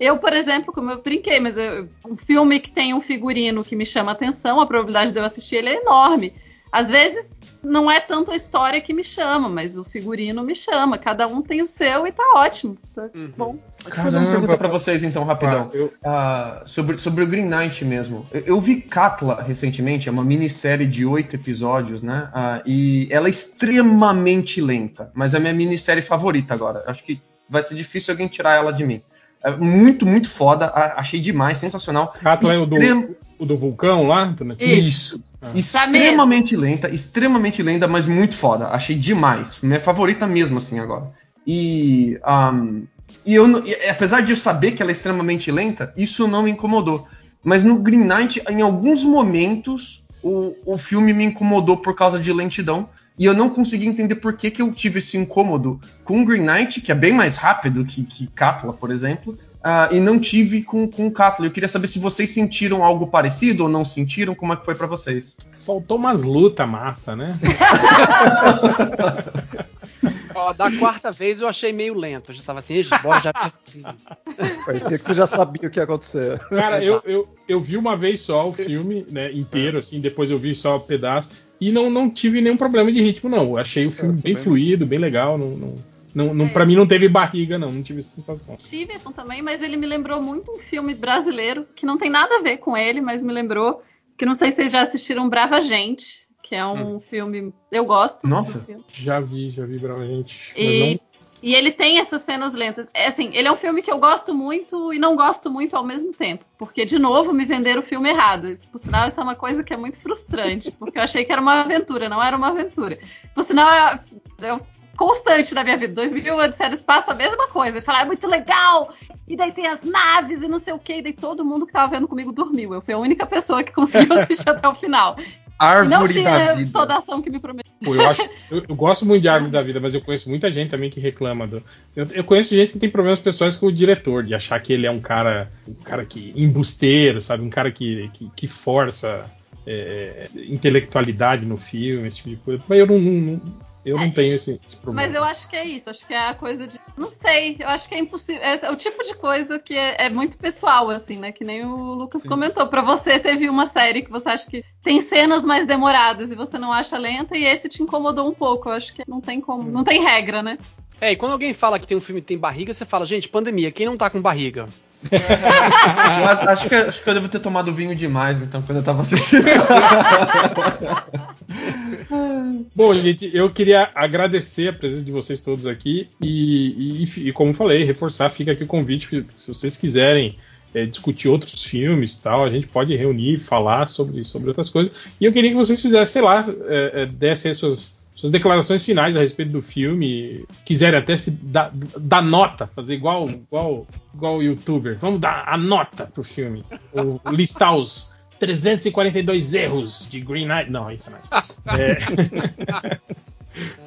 Eu, por exemplo, como eu brinquei, mas eu- um filme que tem um figurino que me chama atenção, a probabilidade de eu assistir ele é enorme. Às vezes não é tanto a história que me chama, mas o figurino me chama. Cada um tem o seu e tá ótimo. Tá Uhum. bom. Deixa eu fazer uma pergunta pra vocês, então, rapidão. Ah, eu- Ah, sobre, sobre o Green Knight mesmo. Eu, eu vi Katla recentemente, é uma minissérie de oito episódios, né? Ah, e ela é extremamente lenta, mas é a minha minissérie favorita agora. Acho que vai ser difícil alguém tirar ela de mim. É muito, muito foda, achei demais, sensacional. Katla é o do, Extrem- o do vulcão lá? Netflix? Isso. Ah. Extremamente lenta, extremamente lenta, mas muito foda. Achei demais. Minha favorita mesmo, assim, agora. E. ahm, e eu, e, apesar de eu saber que ela é extremamente lenta, isso não me incomodou. Mas no Green Knight, em alguns momentos, o, o filme me incomodou por causa de lentidão. E eu não consegui entender por que, que eu tive esse incômodo com o Green Knight, que é bem mais rápido que, que Katla, por exemplo. Ah, e não tive com, com o Katla. Eu queria saber se vocês sentiram algo parecido ou não sentiram, como é que foi pra vocês. Faltou umas lutas massa, né? Ó, da quarta vez eu achei meio lento. Eu já tava assim, "Ixi, bora já cima." Parecia que você já sabia o que ia acontecer. Cara, eu, eu, eu vi uma vez só o filme, né, inteiro, assim, depois eu vi só um pedaço, e não, não tive nenhum problema de ritmo, não. Eu achei o filme Eu bem também fluido, bem legal, não, não, não, não, É. pra mim não teve barriga, não, não tive essa sensação. Stevenson também, mas ele me lembrou muito um filme brasileiro que não tem nada a ver com ele, mas me lembrou que não sei se vocês já assistiram Brava Gente, que é um filme eu gosto. Nossa. Já vi, já vi pra gente. Mas E, não, e ele tem essas cenas lentas. É assim, ele é um filme que eu gosto muito e não gosto muito ao mesmo tempo. Porque, de novo, me venderam o filme errado. Por sinal, isso é uma coisa que é muito frustrante. Porque eu achei que era uma aventura, não era uma aventura. Por sinal, é, é constante na minha vida. 2000 Odisseia do Espaço, a mesma coisa. Eu falava, é muito legal. E daí tem as naves e não sei o quê. E daí todo mundo que tava vendo comigo dormiu. Eu fui a única pessoa que conseguiu assistir até o final. E não Árvore da tinha vida. toda a ação que me prometeu. Pô, eu, acho, eu, eu gosto muito de Árvore da Vida, mas eu conheço muita gente também que reclama do. Eu, eu conheço gente que tem problemas pessoais com o diretor, de achar que ele é um cara, um cara que embusteiro, sabe, um cara que, que, que força é, intelectualidade no filme, esse tipo de coisa. Mas eu não, não- eu não tenho esse, esse problema. Mas eu acho que é isso, acho que é a coisa de. Não sei, eu acho que é impossível. É, o tipo de coisa que é, é muito pessoal, assim, né? Que nem o Lucas Sim. comentou. Pra você, teve uma série que você acha que tem cenas mais demoradas e você não acha lenta, e esse te incomodou um pouco. Eu acho que não tem como. Não tem regra, né? É, e quando alguém fala que tem um filme que tem barriga, você fala, gente, pandemia, quem não tá com barriga? Mas acho que, acho que eu devo ter tomado vinho demais, então, quando eu tava assistindo. Bom, gente, eu queria agradecer a presença de vocês todos aqui e, e- e, como falei, reforçar, fica aqui o convite, se vocês quiserem é, discutir outros filmes tal, a gente pode reunir, falar sobre, sobre outras coisas. E eu queria que vocês fizessem, sei lá, é, é, dessem as suas, suas declarações finais a respeito do filme, quiserem até se dar, dar nota, fazer igual, igual, igual o youtuber. Vamos dar a nota pro filme, ou listar os 342 erros de Green Knight. Não, isso não. É...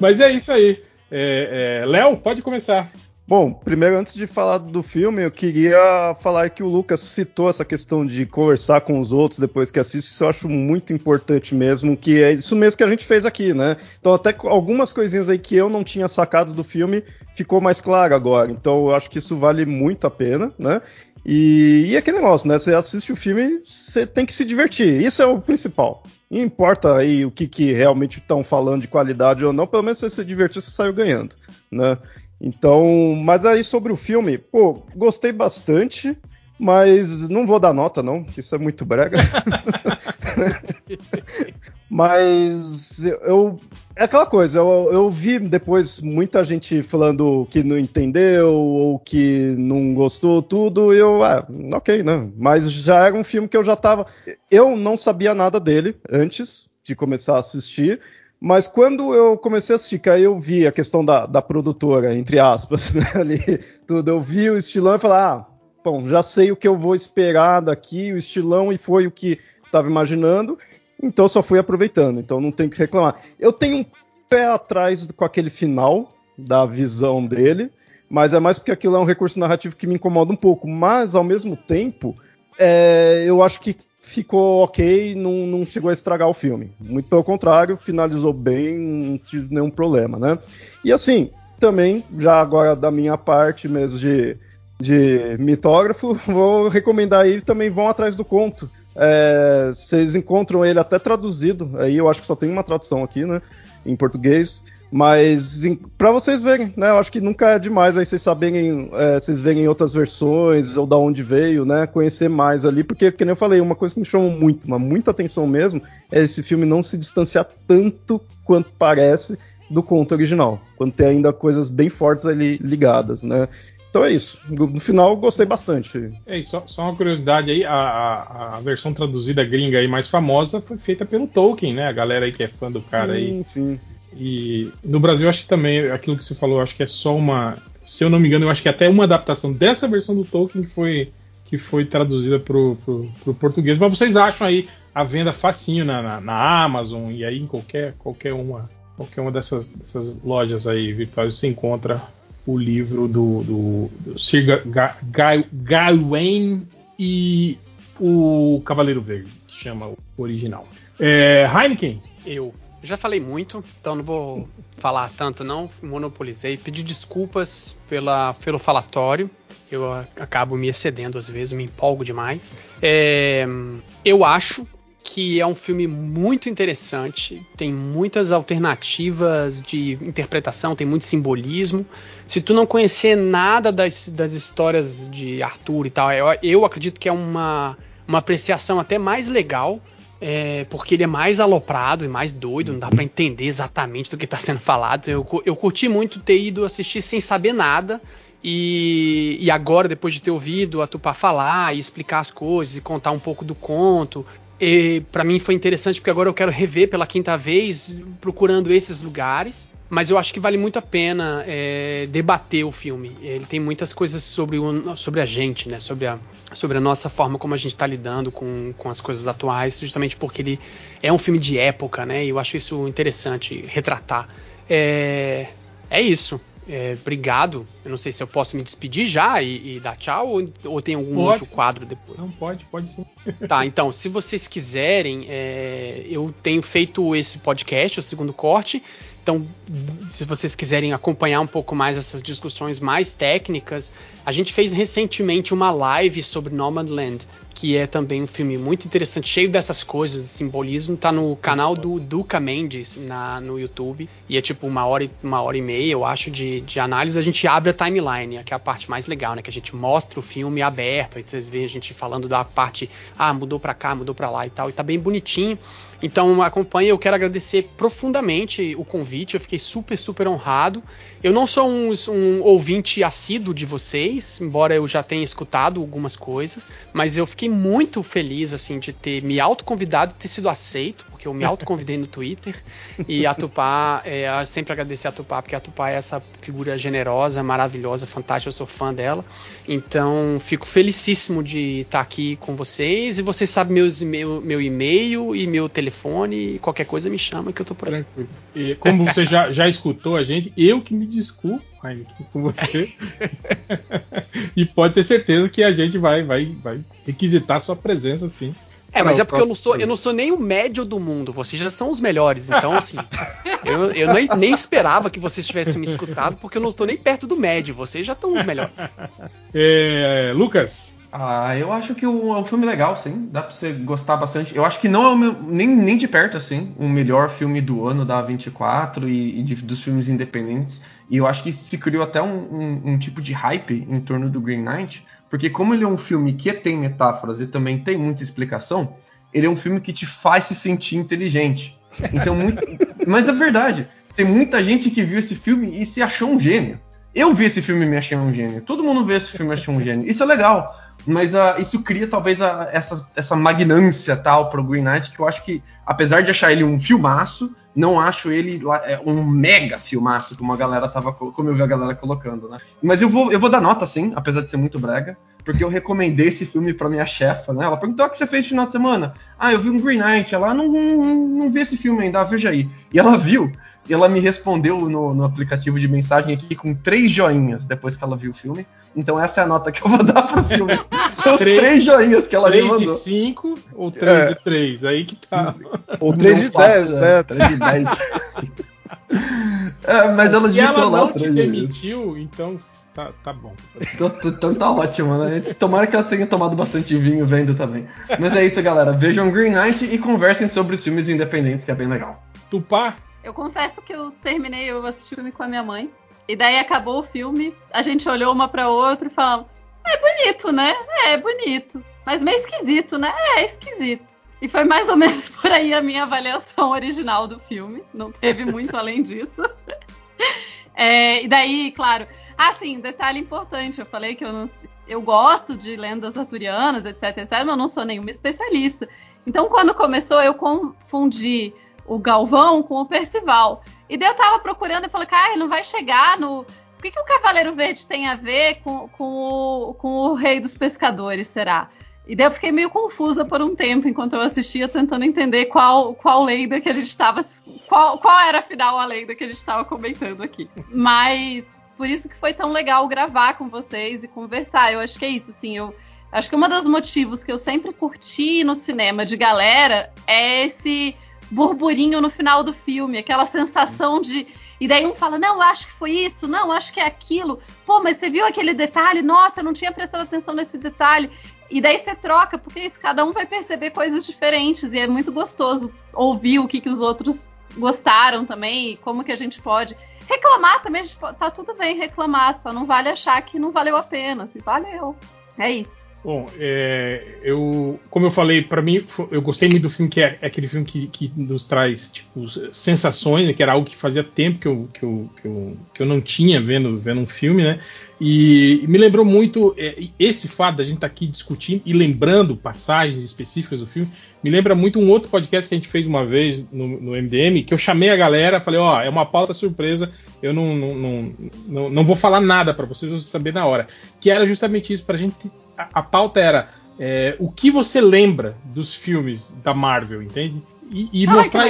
Mas é isso aí. É, é, Léo, pode começar. Bom, primeiro, antes de falar do filme, eu queria falar que o Lucas citou essa questão de conversar com os outros depois que assiste. Isso eu acho muito importante mesmo, que é isso mesmo que a gente fez aqui, né? Então, até algumas coisinhas aí que eu não tinha sacado do filme ficou mais claro agora. Então, eu acho que isso vale muito a pena, né? E, e aquele negócio, né? Você assiste o filme, você tem que se divertir. Isso é o principal. Não importa aí o que, que realmente estão falando de qualidade ou não, pelo menos você se divertir, você saiu ganhando, né? Então, mas aí sobre o filme, pô, gostei bastante, mas não vou dar nota não, que isso é muito brega. mas eu é aquela coisa, eu, eu, vi depois muita gente falando que não entendeu ou que não gostou tudo, e eu, ah, ok, né? Mas já era um filme que eu já tava. Eu não sabia nada dele antes de começar a assistir. Mas quando eu comecei a assistir, aí eu vi a questão da, da produtora, entre aspas, né, ali, tudo, eu vi o estilão e falei, ah, bom, já sei o que eu vou esperar daqui, o estilão, e foi o que estava imaginando, então só fui aproveitando, então não tenho que reclamar. Eu tenho um pé atrás com aquele final da visão dele, mas é mais porque aquilo é um recurso narrativo que me incomoda um pouco, mas ao mesmo tempo, é, eu acho que ficou ok, não, não chegou a estragar o filme. Muito pelo contrário, finalizou bem, não tive nenhum problema, né? E assim, também, já agora da minha parte mesmo de, de mitógrafo, vou recomendar aí também vão atrás do conto. É, vocês encontram ele até traduzido, aí eu acho que só tem uma tradução aqui, né? Em português. Mas para vocês verem, né? Eu acho que nunca é demais aí vocês saberem, é, vocês verem outras versões ou da onde veio, né? Conhecer mais ali, porque, como eu falei, uma coisa que me chamou muito, mas muita atenção mesmo, é esse filme não se distanciar tanto quanto parece do conto original, quando tem ainda coisas bem fortes ali ligadas, né? Então é isso. No final, gostei bastante. É isso. Só, só uma curiosidade aí: a, a, a, versão traduzida gringa aí mais famosa foi feita pelo Tolkien, né? A galera aí que é fã do cara sim, aí. Sim, sim. E no Brasil, acho que também, aquilo que você falou, acho que é só uma. Se eu não me engano, eu acho que é até uma adaptação dessa versão do Tolkien que foi, que foi traduzida pro, pro, pro português. Mas vocês acham aí a venda facinho na, na, na, Amazon e aí em qualquer, qualquer uma. Qualquer uma dessas, dessas lojas aí virtuais você encontra o livro do, do, do Sir Gawain e o Cavaleiro Verde, que chama o original. É, Heineken? Eu. Já falei muito, então não vou falar tanto não, monopolizei. Pedi desculpas pela, pelo falatório. Eu acabo me excedendo às vezes, me empolgo demais. É, eu acho que é um filme muito interessante, tem muitas alternativas de interpretação, tem muito simbolismo. Se tu não conhecer nada das, das histórias de Arthur e tal, eu, eu acredito que é uma, uma apreciação até mais legal é, porque ele é mais aloprado e mais doido, não dá para entender exatamente do que está sendo falado. Eu, eu curti muito ter ido assistir sem saber nada. E, e agora, depois de ter ouvido a Tupá falar e explicar as coisas e contar um pouco do conto, para mim foi interessante porque agora eu quero rever pela quinta vez, procurando esses lugares mas eu acho que vale muito a pena é, debater o filme. Ele tem muitas coisas sobre, o, sobre a gente, né? Sobre a, sobre a nossa forma como a gente está lidando com, com as coisas atuais, justamente porque ele é um filme de época, né? E eu acho isso interessante retratar. É, é isso. É, obrigado. Eu não sei se eu posso me despedir já e, e dar tchau ou, ou, tem algum pode. outro quadro depois. Não, pode, pode sim. Tá, então, se vocês quiserem, é, eu tenho feito esse podcast, o segundo corte. Então, se vocês quiserem acompanhar um pouco mais essas discussões mais técnicas, a gente fez recentemente uma live sobre Nomadland, que é também um filme muito interessante, cheio dessas coisas de simbolismo. Tá no canal do Duca Mendes na, no YouTube. E é tipo uma hora, uma hora e meia, eu acho, de, de análise. A gente abre a timeline, que é a parte mais legal, né? Que a gente mostra o filme aberto. Aí vocês veem a gente falando da parte, ah, mudou pra cá, mudou pra lá e tal. E tá bem bonitinho. Então acompanhe, eu quero agradecer profundamente o convite, eu fiquei super, super honrado. Eu não sou um, um, ouvinte assíduo de vocês, embora eu já tenha escutado algumas coisas, mas eu fiquei muito feliz assim de ter me autoconvidado, ter sido aceito, porque eu me autoconvidei no Twitter. E a Tupá, é, sempre agradecer a Tupá, porque a Tupá é essa figura generosa, maravilhosa, fantástica, eu sou fã dela. Então fico felicíssimo de estar aqui com vocês. E vocês sabem meus, meu, meu e-mail e meu telefone, e qualquer coisa me chama que eu tô por aí. Tranquilo. E como como você já, já escutou a gente, eu que me desculpo, Heineken, com você. e pode ter certeza que a gente vai, vai, vai requisitar sua presença, sim. É, mas é porque eu não, sou, eu não sou nem o médio do mundo, vocês já são os melhores. Então, assim, eu, eu nem, nem esperava que vocês tivessem me escutado, porque eu não estou nem perto do médio, vocês já estão os melhores. É, Lucas, Ah, eu acho que o- é um filme legal, sim. Dá pra você gostar bastante. Eu acho que não é meu- nem, nem de perto, assim, o melhor filme do ano da 24 e, e de- dos filmes independentes. E eu acho que se criou até um, um- um tipo de hype em torno do Green Knight, porque como ele é um filme que tem metáforas e também tem muita explicação, ele é um filme que te faz se sentir inteligente. Então, muito- mas é verdade. Tem muita gente que viu esse filme e se achou um gênio. Eu vi esse filme e me achei um gênio. Todo mundo vê esse filme e achou um gênio. Isso é legal. Mas ah, isso cria talvez a- essa, essa magnância tal pro Green Knight, que eu acho que, apesar de achar ele um filmaço, não acho ele é, um mega filmaço, como a galera tava, co- como eu vi a galera colocando, né? Mas eu vou, eu vou dar nota sim, apesar de ser muito brega, porque eu recomendei esse filme pra minha chefa, né? Ela perguntou: o que você fez no final de semana? Ah, eu vi um Green Knight. Ela, não, não, não vi esse filme ainda, ah, veja aí. E ela viu, ela me respondeu no, no aplicativo de mensagem aqui com três joinhas depois que ela viu o filme. Então essa é a nota que eu vou dar pro filme. São Três- três joinhas que ela me 3 de mandou. 5 ou 3 É. de 3? Aí que tá. Ou 3 Não de faço, 10, né? 3 de 10. é, mas ela Se ela lá não te três joinhas. demitiu, então tá, tá bom. Então, então tá ótimo, né? Tomara que ela tenha tomado bastante vinho vendo também. Mas é isso, galera. Vejam Green Knight e conversem sobre os filmes independentes, que é bem legal. Tupá, Eu confesso que eu terminei, eu assisti o filme com a minha mãe. E daí acabou o filme, a gente olhou uma pra outra e falou: É bonito, né? É, é bonito. Mas meio esquisito, né? É, esquisito. E foi mais ou menos por aí a minha avaliação original do filme. Não teve muito além disso. É, e daí, claro. Ah, sim, detalhe importante. Eu falei que eu não. Eu gosto de lendas arturianas, etc, etc, mas eu não sou nenhuma especialista. Então, quando começou, eu confundi o Galvão com o Percival. E daí eu tava procurando e falei, cara, não vai chegar no. O que, que o Cavaleiro Verde tem a ver com, com, o, com o Rei dos Pescadores, será? E daí eu fiquei meio confusa por um tempo enquanto eu assistia, tentando entender qual, qual lenda que a gente estava. Qual, qual era afinal a lenda que a gente estava comentando aqui. Mas por isso que foi tão legal gravar com vocês e conversar. Eu acho que é isso, assim. Eu acho que um dos motivos que eu sempre curti no cinema de galera é esse burburinho no final do filme, aquela sensação de. E daí um fala, não, acho que foi isso, não, acho que é aquilo. Pô, mas você viu aquele detalhe? Nossa, eu não tinha prestado atenção nesse detalhe. E daí você troca, porque isso, cada um vai perceber coisas diferentes. E é muito gostoso ouvir o que, que os outros gostaram também, como que a gente pode. Reclamar também, a gente pode, tá tudo bem reclamar, só não vale achar que não valeu a pena. Se valeu. É isso. Bom, é, eu, como eu falei, pra mim, eu gostei muito do filme, que é, é aquele filme que, que nos traz tipo, sensações, né, que era algo que fazia tempo que eu, que eu, que eu, que eu não tinha vendo, vendo um filme, né? E, e me lembrou muito é, esse fato da gente estar aqui discutindo e lembrando passagens específicas do filme, me lembra muito um outro podcast que a gente fez uma vez no, no MDM, que eu chamei a galera, falei, ó, é uma pauta surpresa, eu não, não, não, não, não vou falar nada para vocês, vocês saber na hora. Que era justamente isso, pra gente. A, a pauta era é, o que você lembra dos filmes da Marvel, entende? E, e mostrar,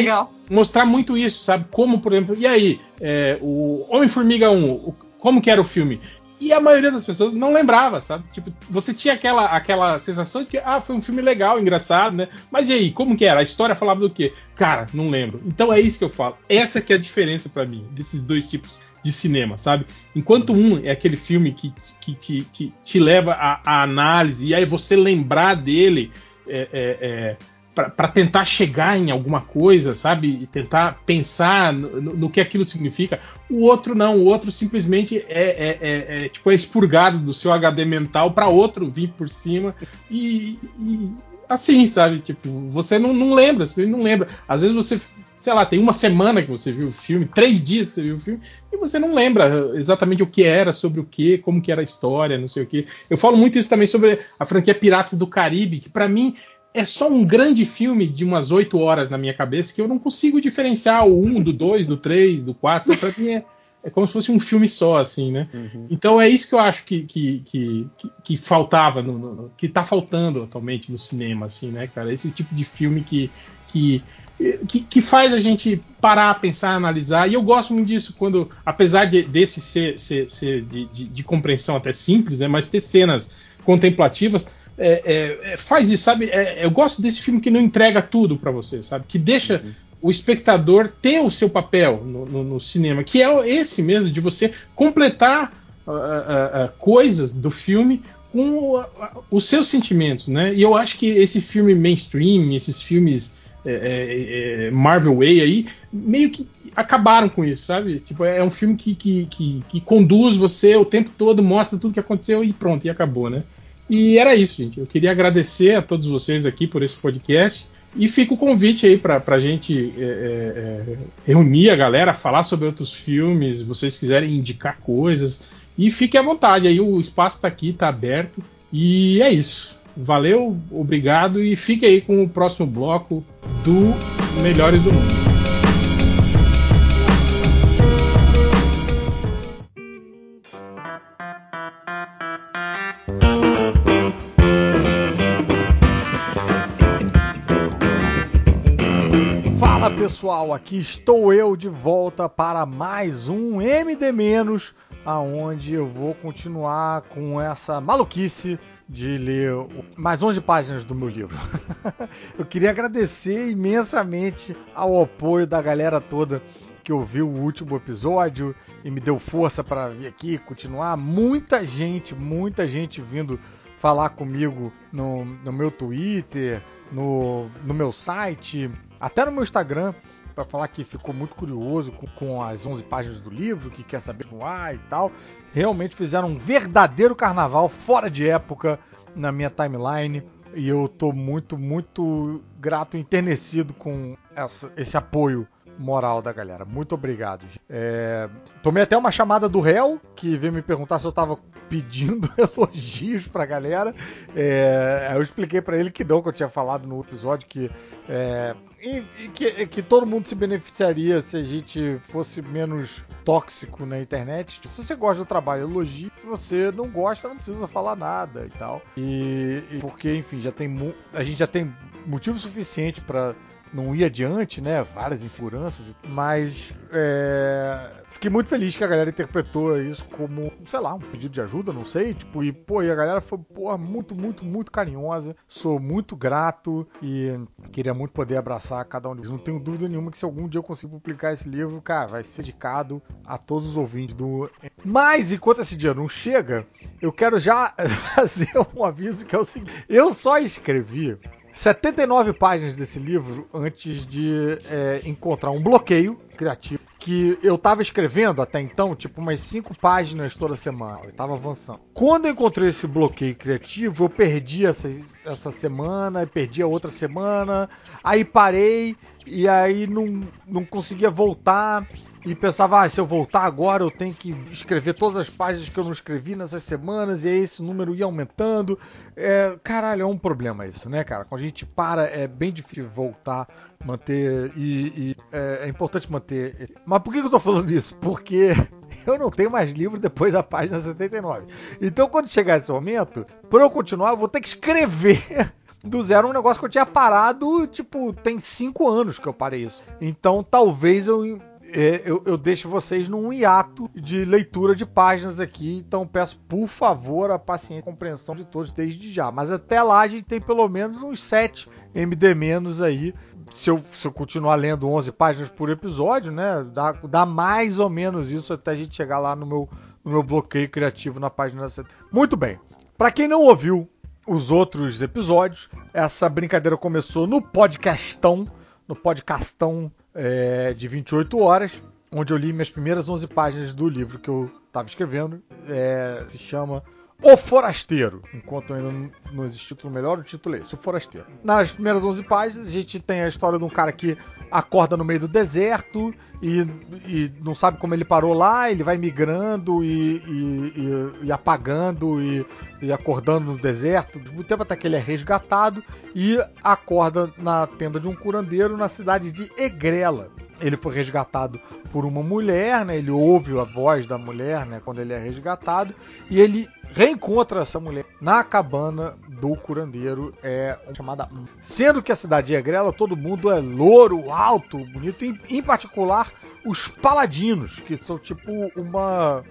mostrar muito isso, sabe? Como, por exemplo, e aí, é, o Homem-Formiga 1, o- como que era o filme? E a maioria das pessoas não lembrava, sabe? Tipo, você tinha aquela, aquela sensação de que, ah, foi um filme legal, engraçado, né? Mas e aí, como que era? A história falava do quê? Cara, não lembro. Então é isso que eu falo. Essa que é a diferença pra mim, desses dois tipos de cinema, sabe? Enquanto um é aquele filme que, que, te, que te leva à, à análise, e aí você lembrar dele é, é, é, para tentar chegar em alguma coisa, sabe? E tentar pensar no, no- no que aquilo significa. O outro não, o outro simplesmente é, é- é- é, tipo é expurgado do seu HD mental para outro vir por cima e, e assim, sabe? Tipo, você não, não lembra, você não lembra. Às vezes você, sei lá, tem uma semana que você viu o filme, três dias que você viu o filme e você não lembra exatamente o que era, sobre o que, como que era a história, não sei o que. Eu falo muito isso também sobre a franquia Piratas do Caribe, que para mim é só um grande filme de umas oito horas na minha cabeça que eu não consigo diferenciar o 1, do 2, do 3, do 4. Pra mim é, é como se fosse um filme só, assim, né? Então é isso que eu acho que, que, que, que- que faltava, no, no- que tá faltando atualmente no cinema, assim, né, cara? Esse tipo de filme que, que que, que faz a gente parar, pensar, analisar. E eu gosto muito disso quando, apesar de, desse ser, ser, ser de, de, de, compreensão até simples, né, mas ter cenas contemplativas, é, é, é faz isso, sabe? É, eu gosto desse filme que não entrega tudo para você, sabe? Que deixa uhum. o espectador ter o seu papel no, no, no, cinema, que é esse mesmo, de você completar uh, uh, uh, coisas do filme com os seus sentimentos, né? E eu acho que esse filme mainstream, esses filmes é, é, é, Marvel Way aí, meio que acabaram com isso, sabe? Tipo, é um filme que, que, que, que, conduz você o tempo todo, mostra tudo que aconteceu e pronto, e acabou, né? E era isso, gente. Eu queria agradecer a todos vocês aqui por esse podcast. E fica o convite aí para a gente é, é, é, reunir a galera, falar sobre outros filmes, vocês quiserem indicar coisas. E fique à vontade aí, o espaço está aqui, está aberto. E é isso. Valeu, obrigado e fique aí com o próximo bloco do Melhores do Mundo. Pessoal, aqui estou eu de volta para mais um MD menos, aonde eu vou continuar com essa maluquice de ler mais 11 páginas do meu livro. eu queria agradecer imensamente ao apoio da galera toda que ouviu o último episódio e me deu força para vir aqui continuar. Muita gente, muita gente vindo falar comigo no, no meu Twitter, no, no meu site, até no meu Instagram para falar que ficou muito curioso com, com, as 11 páginas do livro, que quer saber voar e tal. Realmente fizeram um verdadeiro carnaval fora de época na minha timeline. E eu tô muito, muito grato enternecido com essa, esse apoio moral da galera. Muito obrigado. É, tomei até uma chamada do réu, que veio me perguntar se eu tava pedindo elogios pra galera. É, eu expliquei para ele que não, que eu tinha falado no episódio que é, e, e que, que, todo mundo se beneficiaria se a gente fosse menos tóxico na internet. Se você gosta do trabalho, elogie. Se você não gosta, não precisa falar nada e tal. E, e porque, enfim, já tem a gente já tem motivo suficiente para não ir adiante, né? Várias inseguranças, mas é, Fiquei muito feliz que a galera interpretou isso como, sei lá, um pedido de ajuda, não sei. Tipo, e, pô, e a galera foi, pô, muito, muito, muito carinhosa. Sou muito grato e queria muito poder abraçar cada um deles. Não tenho dúvida nenhuma que se algum dia eu conseguir publicar esse livro, cara, vai ser dedicado a todos os ouvintes do. Mas, enquanto esse dia não chega, eu quero já fazer um aviso que é o seguinte: eu só escrevi 79 páginas desse livro antes de é, encontrar um bloqueio criativo que eu tava escrevendo até então, tipo umas 5 páginas toda semana. Eu tava avançando. Quando eu encontrei esse bloqueio criativo, eu perdi essa, essa semana, perdi a outra semana, aí parei e aí não, não conseguia voltar e pensava, ah, se eu voltar agora eu tenho que escrever todas as páginas que eu não escrevi nessas semanas, e aí esse número ia aumentando. É, caralho, é um problema isso, né, cara? Quando a gente para, é bem difícil voltar, manter, e, e é, é, importante manter. Mas por que eu tô falando isso? Porque eu não tenho mais livro depois da página 79. Então, quando chegar esse momento, para eu continuar, eu vou ter que escrever do zero um negócio que eu tinha parado, tipo, tem cinco anos que eu parei isso. Então talvez eu é, eu, eu, deixo vocês num hiato de leitura de páginas aqui, então peço por favor a paciência e compreensão de todos desde já. Mas até lá a gente tem pelo menos uns 7 MD menos aí. Se eu, se eu continuar lendo 11 páginas por episódio, né, dá, dá mais ou menos isso até a gente chegar lá no meu, no meu bloqueio criativo na página 7. Muito bem. Para quem não ouviu os outros episódios, essa brincadeira começou no podcastão, no podcastão é, de 28 horas, onde eu li minhas primeiras 11 páginas do livro que eu estava escrevendo. É, se chama O Forasteiro. Enquanto ainda não existe título melhor, o título é esse, O Forasteiro. Nas primeiras 11 páginas, a gente tem a história de um cara que acorda no meio do deserto e, e não sabe como ele parou lá, ele vai migrando e, e, e apagando e, acordando no deserto, o tempo até que ele é resgatado e acorda na tenda de um curandeiro na cidade de Egrela. Ele foi resgatado por uma mulher, né? Ele ouve a voz da mulher, né? Quando ele é resgatado e ele reencontra essa mulher na cabana do curandeiro, é chamada. Sendo que a cidade é grela, todo mundo é louro, alto, bonito, em, em particular os paladinos, que são tipo uma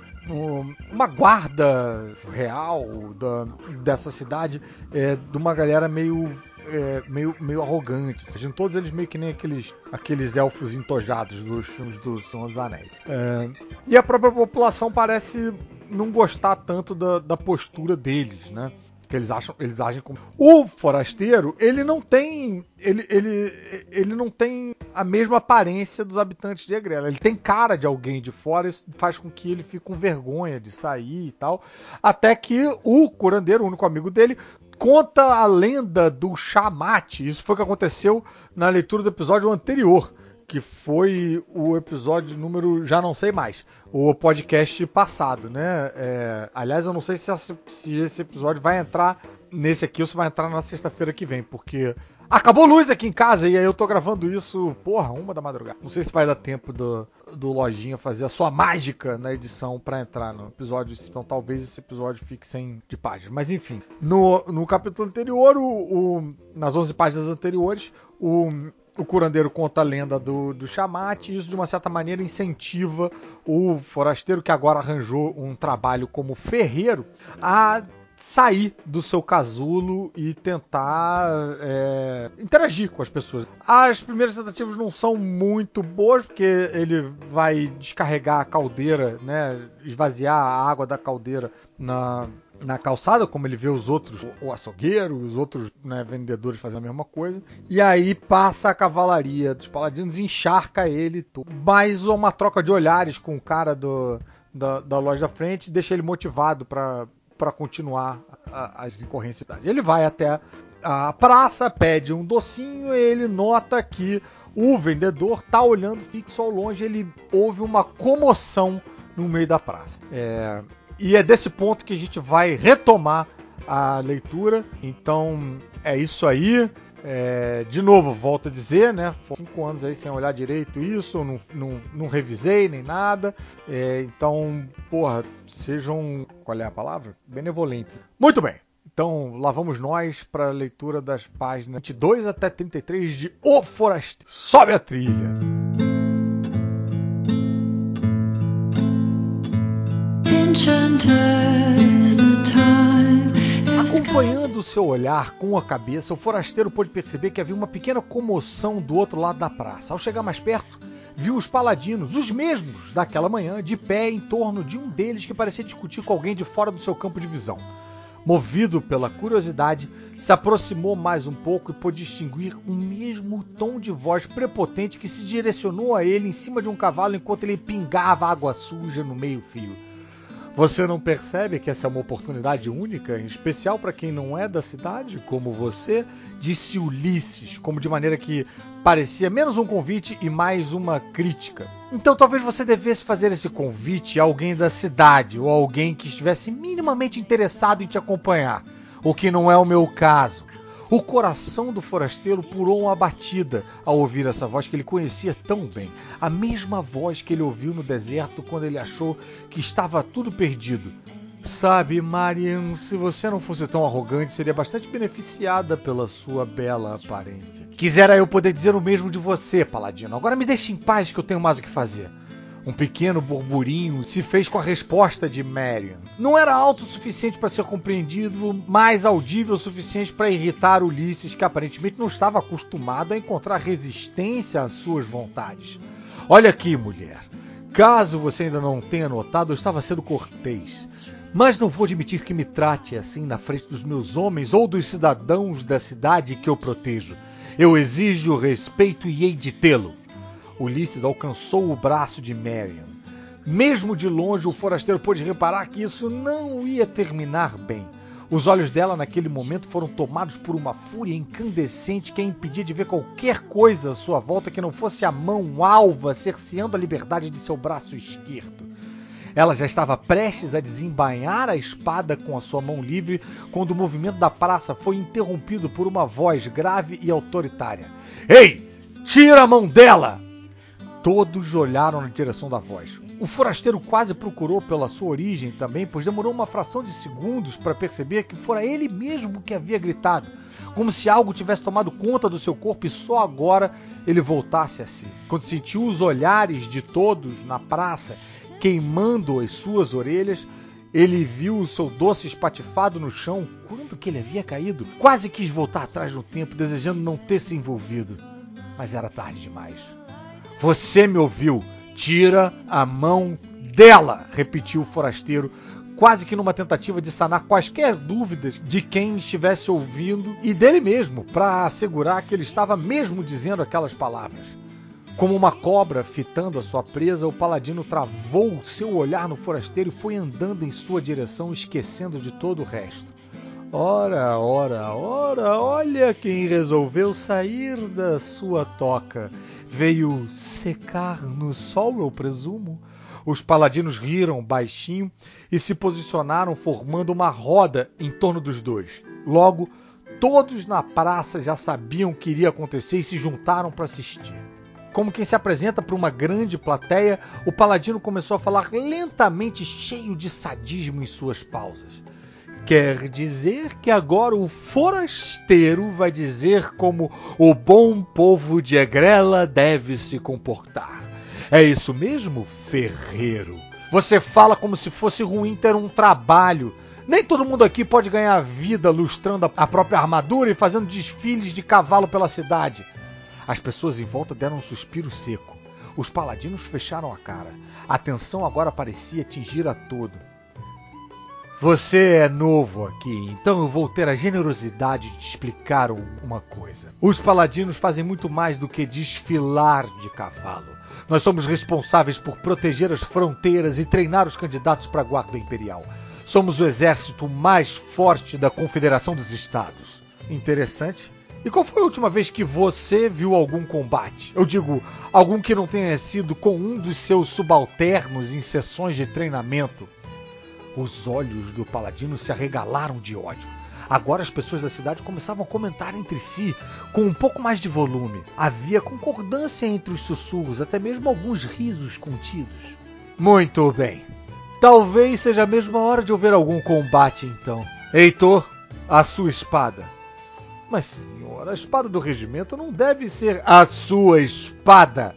uma guarda real da, dessa cidade, é, de uma galera meio é, meio, meio arrogante. Sejam todos eles meio que nem aqueles, aqueles elfos entojados dos filmes do Senhor dos Anéis. É, e a própria população parece não gostar tanto da, da postura deles, né? que eles acham, eles agem como o forasteiro, ele não tem, ele, ele, ele não tem a mesma aparência dos habitantes de Egrela. Ele tem cara de alguém de fora, isso faz com que ele fique com vergonha de sair e tal, até que o curandeiro, o único amigo dele, conta a lenda do chamate. Isso foi o que aconteceu na leitura do episódio anterior que foi o episódio número, já não sei mais, o podcast passado, né? É, aliás, eu não sei se, essa, se, esse episódio vai entrar nesse aqui ou se vai entrar na sexta-feira que vem, porque acabou luz aqui em casa e aí eu tô gravando isso, porra, uma da madrugada. Não sei se vai dar tempo do, do Lojinha fazer a sua mágica na edição para entrar no episódio, então talvez esse episódio fique sem de páginas. Mas enfim, no, no capítulo anterior, o, o, nas 11 páginas anteriores, o o curandeiro conta a lenda do, do chamate e isso de uma certa maneira incentiva o forasteiro que agora arranjou um trabalho como ferreiro a sair do seu casulo e tentar é, interagir com as pessoas. As primeiras tentativas não são muito boas, porque ele vai descarregar a caldeira, né, esvaziar a água da caldeira na, na calçada, como ele vê os outros, o açougueiro, os outros né, vendedores fazendo a mesma coisa. E aí passa a cavalaria dos paladinos encharca ele. Mais uma troca de olhares com o cara do, da, da loja da frente deixa ele motivado para para continuar a, as incorrências. Ele vai até a praça, pede um docinho e ele nota que o vendedor tá olhando fixo ao longe. Ele ouve uma comoção no meio da praça. É, e é desse ponto que a gente vai retomar a leitura. Então é isso aí. É, de novo, volto a dizer, né? Cinco anos aí sem olhar direito isso, não, não, não revisei nem nada. É, então, porra, sejam, qual é a palavra? Benevolentes. Muito bem. Então, lá vamos nós para a leitura das páginas 22 até 33 de O Forasteiro. Sobe a trilha. Time Acompanhando o seu olhar com a cabeça, o forasteiro pôde perceber que havia uma pequena comoção do outro lado da praça. Ao chegar mais perto, viu os paladinos, os mesmos daquela manhã, de pé em torno de um deles que parecia discutir com alguém de fora do seu campo de visão. Movido pela curiosidade, se aproximou mais um pouco e pôde distinguir um mesmo tom de voz prepotente que se direcionou a ele em cima de um cavalo enquanto ele pingava água suja no meio-fio. Você não percebe que essa é uma oportunidade única, em especial para quem não é da cidade, como você? Disse Ulisses, como de maneira que parecia menos um convite e mais uma crítica. Então talvez você devesse fazer esse convite a alguém da cidade ou a alguém que estivesse minimamente interessado em te acompanhar, o que não é o meu caso. O coração do forasteiro pulou uma batida ao ouvir essa voz que ele conhecia tão bem. A mesma voz que ele ouviu no deserto quando ele achou que estava tudo perdido. Sabe, Marian, se você não fosse tão arrogante, seria bastante beneficiada pela sua bela aparência. Quisera eu poder dizer o mesmo de você, Paladino. Agora me deixe em paz que eu tenho mais o que fazer. Um pequeno burburinho se fez com a resposta de Marion. Não era alto o suficiente para ser compreendido, mas audível o suficiente para irritar Ulisses, que aparentemente não estava acostumado a encontrar resistência às suas vontades. Olha aqui, mulher. Caso você ainda não tenha notado, eu estava sendo cortês. Mas não vou admitir que me trate assim na frente dos meus homens ou dos cidadãos da cidade que eu protejo. Eu exijo respeito e hei de tê-lo. Ulisses alcançou o braço de Marion. Mesmo de longe, o forasteiro pôde reparar que isso não ia terminar bem. Os olhos dela naquele momento foram tomados por uma fúria incandescente que a impedia de ver qualquer coisa à sua volta que não fosse a mão alva cerceando a liberdade de seu braço esquerdo. Ela já estava prestes a desembainhar a espada com a sua mão livre quando o movimento da praça foi interrompido por uma voz grave e autoritária. Ei! Tira a mão dela! Todos olharam na direção da voz. O forasteiro quase procurou pela sua origem também, pois demorou uma fração de segundos para perceber que fora ele mesmo que havia gritado, como se algo tivesse tomado conta do seu corpo e só agora ele voltasse a si. Quando sentiu os olhares de todos na praça queimando as suas orelhas, ele viu o seu doce espatifado no chão quando que ele havia caído. Quase quis voltar atrás no tempo, desejando não ter se envolvido. Mas era tarde demais. Você me ouviu. Tira a mão dela, repetiu o forasteiro, quase que numa tentativa de sanar quaisquer dúvidas de quem estivesse ouvindo e dele mesmo, para assegurar que ele estava mesmo dizendo aquelas palavras. Como uma cobra fitando a sua presa, o paladino travou seu olhar no forasteiro e foi andando em sua direção, esquecendo de todo o resto. Ora, ora, ora, olha quem resolveu sair da sua toca. Veio secar no sol, eu presumo. Os paladinos riram baixinho e se posicionaram formando uma roda em torno dos dois. Logo, todos na praça já sabiam o que iria acontecer e se juntaram para assistir. Como quem se apresenta para uma grande plateia, o paladino começou a falar lentamente, cheio de sadismo em suas pausas. Quer dizer que agora o forasteiro vai dizer como o bom povo de Egrela deve se comportar. É isso mesmo, ferreiro? Você fala como se fosse ruim ter um trabalho. Nem todo mundo aqui pode ganhar vida lustrando a própria armadura e fazendo desfiles de cavalo pela cidade. As pessoas em volta deram um suspiro seco. Os paladinos fecharam a cara. A tensão agora parecia atingir a todo. Você é novo aqui, então eu vou ter a generosidade de te explicar uma coisa. Os paladinos fazem muito mais do que desfilar de cavalo. Nós somos responsáveis por proteger as fronteiras e treinar os candidatos para a Guarda Imperial. Somos o exército mais forte da Confederação dos Estados. Interessante. E qual foi a última vez que você viu algum combate? Eu digo, algum que não tenha sido com um dos seus subalternos em sessões de treinamento. Os olhos do paladino se arregalaram de ódio. Agora as pessoas da cidade começavam a comentar entre si com um pouco mais de volume. Havia concordância entre os sussurros, até mesmo alguns risos contidos. Muito bem. Talvez seja mesmo a hora de houver algum combate então. Heitor, a sua espada. Mas, senhor, a espada do regimento não deve ser a sua espada.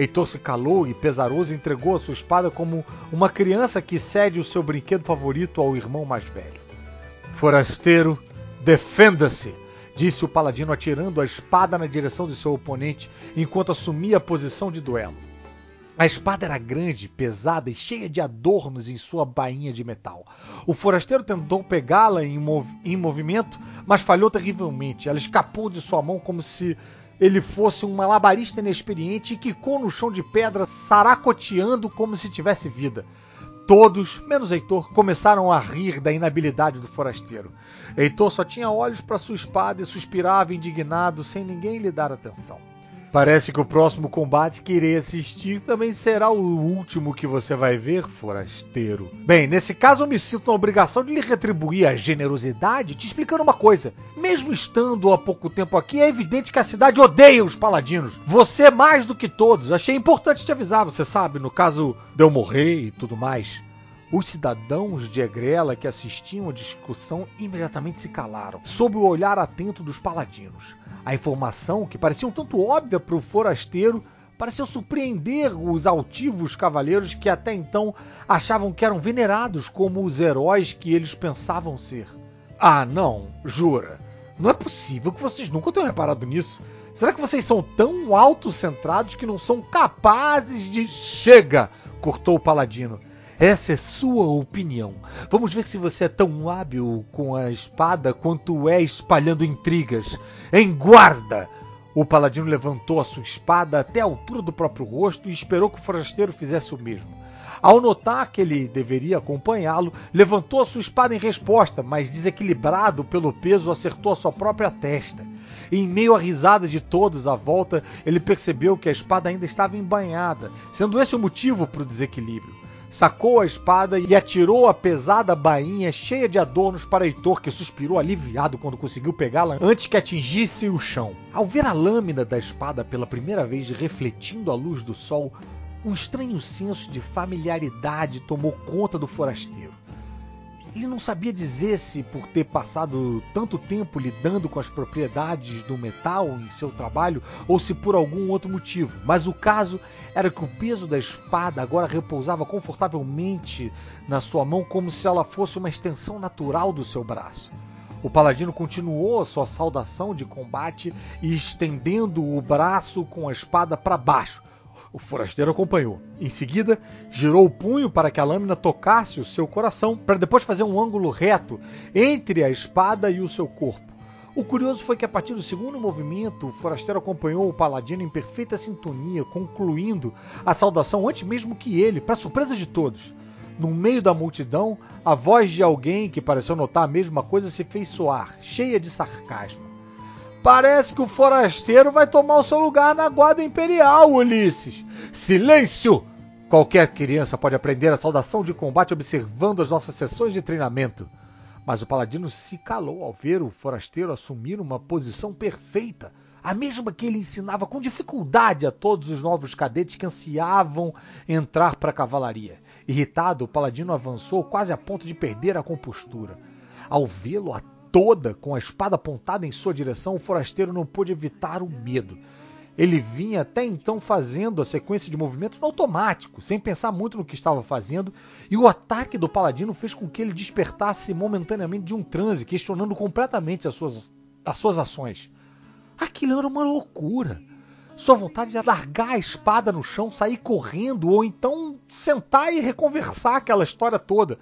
Heitor se calou e, pesaroso, entregou a sua espada como uma criança que cede o seu brinquedo favorito ao irmão mais velho. Forasteiro, defenda-se! disse o paladino atirando a espada na direção de seu oponente enquanto assumia a posição de duelo. A espada era grande, pesada e cheia de adornos em sua bainha de metal. O forasteiro tentou pegá-la em, mov em movimento, mas falhou terrivelmente. Ela escapou de sua mão como se ele fosse um malabarista inexperiente e quicou no chão de pedra, saracoteando como se tivesse vida. Todos, menos Heitor, começaram a rir da inabilidade do forasteiro. Heitor só tinha olhos para sua espada e suspirava indignado, sem ninguém lhe dar atenção. Parece que o próximo combate que irei assistir também será o último que você vai ver, forasteiro. Bem, nesse caso eu me sinto na obrigação de lhe retribuir a generosidade te explicando uma coisa. Mesmo estando há pouco tempo aqui, é evidente que a cidade odeia os paladinos. Você mais do que todos. Achei importante te avisar, você sabe, no caso de eu morrer e tudo mais. Os cidadãos de Egrela que assistiam à discussão imediatamente se calaram, sob o olhar atento dos paladinos. A informação, que parecia um tanto óbvia para o forasteiro, pareceu surpreender os altivos cavaleiros que até então achavam que eram venerados como os heróis que eles pensavam ser. Ah, não, jura. Não é possível que vocês nunca tenham reparado nisso. Será que vocês são tão autocentrados que não são capazes de. Chega! cortou o paladino. Essa é sua opinião. Vamos ver se você é tão hábil com a espada quanto é espalhando intrigas. Em guarda! O paladino levantou a sua espada até a altura do próprio rosto e esperou que o forasteiro fizesse o mesmo. Ao notar que ele deveria acompanhá-lo, levantou a sua espada em resposta, mas desequilibrado pelo peso, acertou a sua própria testa. E, em meio à risada de todos à volta, ele percebeu que a espada ainda estava embanhada, sendo esse o motivo para o desequilíbrio. Sacou a espada e atirou a pesada bainha cheia de adornos para Heitor, que suspirou aliviado quando conseguiu pegá-la antes que atingisse o chão. Ao ver a lâmina da espada pela primeira vez refletindo a luz do sol, um estranho senso de familiaridade tomou conta do forasteiro. Ele não sabia dizer se por ter passado tanto tempo lidando com as propriedades do metal em seu trabalho ou se por algum outro motivo, mas o caso era que o peso da espada agora repousava confortavelmente na sua mão como se ela fosse uma extensão natural do seu braço. O paladino continuou sua saudação de combate e estendendo o braço com a espada para baixo, o forasteiro acompanhou. Em seguida, girou o punho para que a lâmina tocasse o seu coração, para depois fazer um ângulo reto entre a espada e o seu corpo. O curioso foi que a partir do segundo movimento, o forasteiro acompanhou o paladino em perfeita sintonia, concluindo a saudação antes mesmo que ele, para surpresa de todos. No meio da multidão, a voz de alguém que pareceu notar a mesma coisa se fez soar, cheia de sarcasmo. Parece que o forasteiro vai tomar o seu lugar na guarda imperial, Ulisses. Silêncio! Qualquer criança pode aprender a saudação de combate observando as nossas sessões de treinamento. Mas o paladino se calou ao ver o forasteiro assumir uma posição perfeita, a mesma que ele ensinava com dificuldade a todos os novos cadetes que ansiavam entrar para a cavalaria. Irritado, o paladino avançou quase a ponto de perder a compostura. Ao vê-lo toda com a espada apontada em sua direção, o forasteiro não pôde evitar o medo. Ele vinha até então fazendo a sequência de movimentos no automático, sem pensar muito no que estava fazendo, e o ataque do paladino fez com que ele despertasse momentaneamente de um transe, questionando completamente as suas, as suas ações. Aquilo era uma loucura. Sua vontade de largar a espada no chão, sair correndo, ou então sentar e reconversar aquela história toda.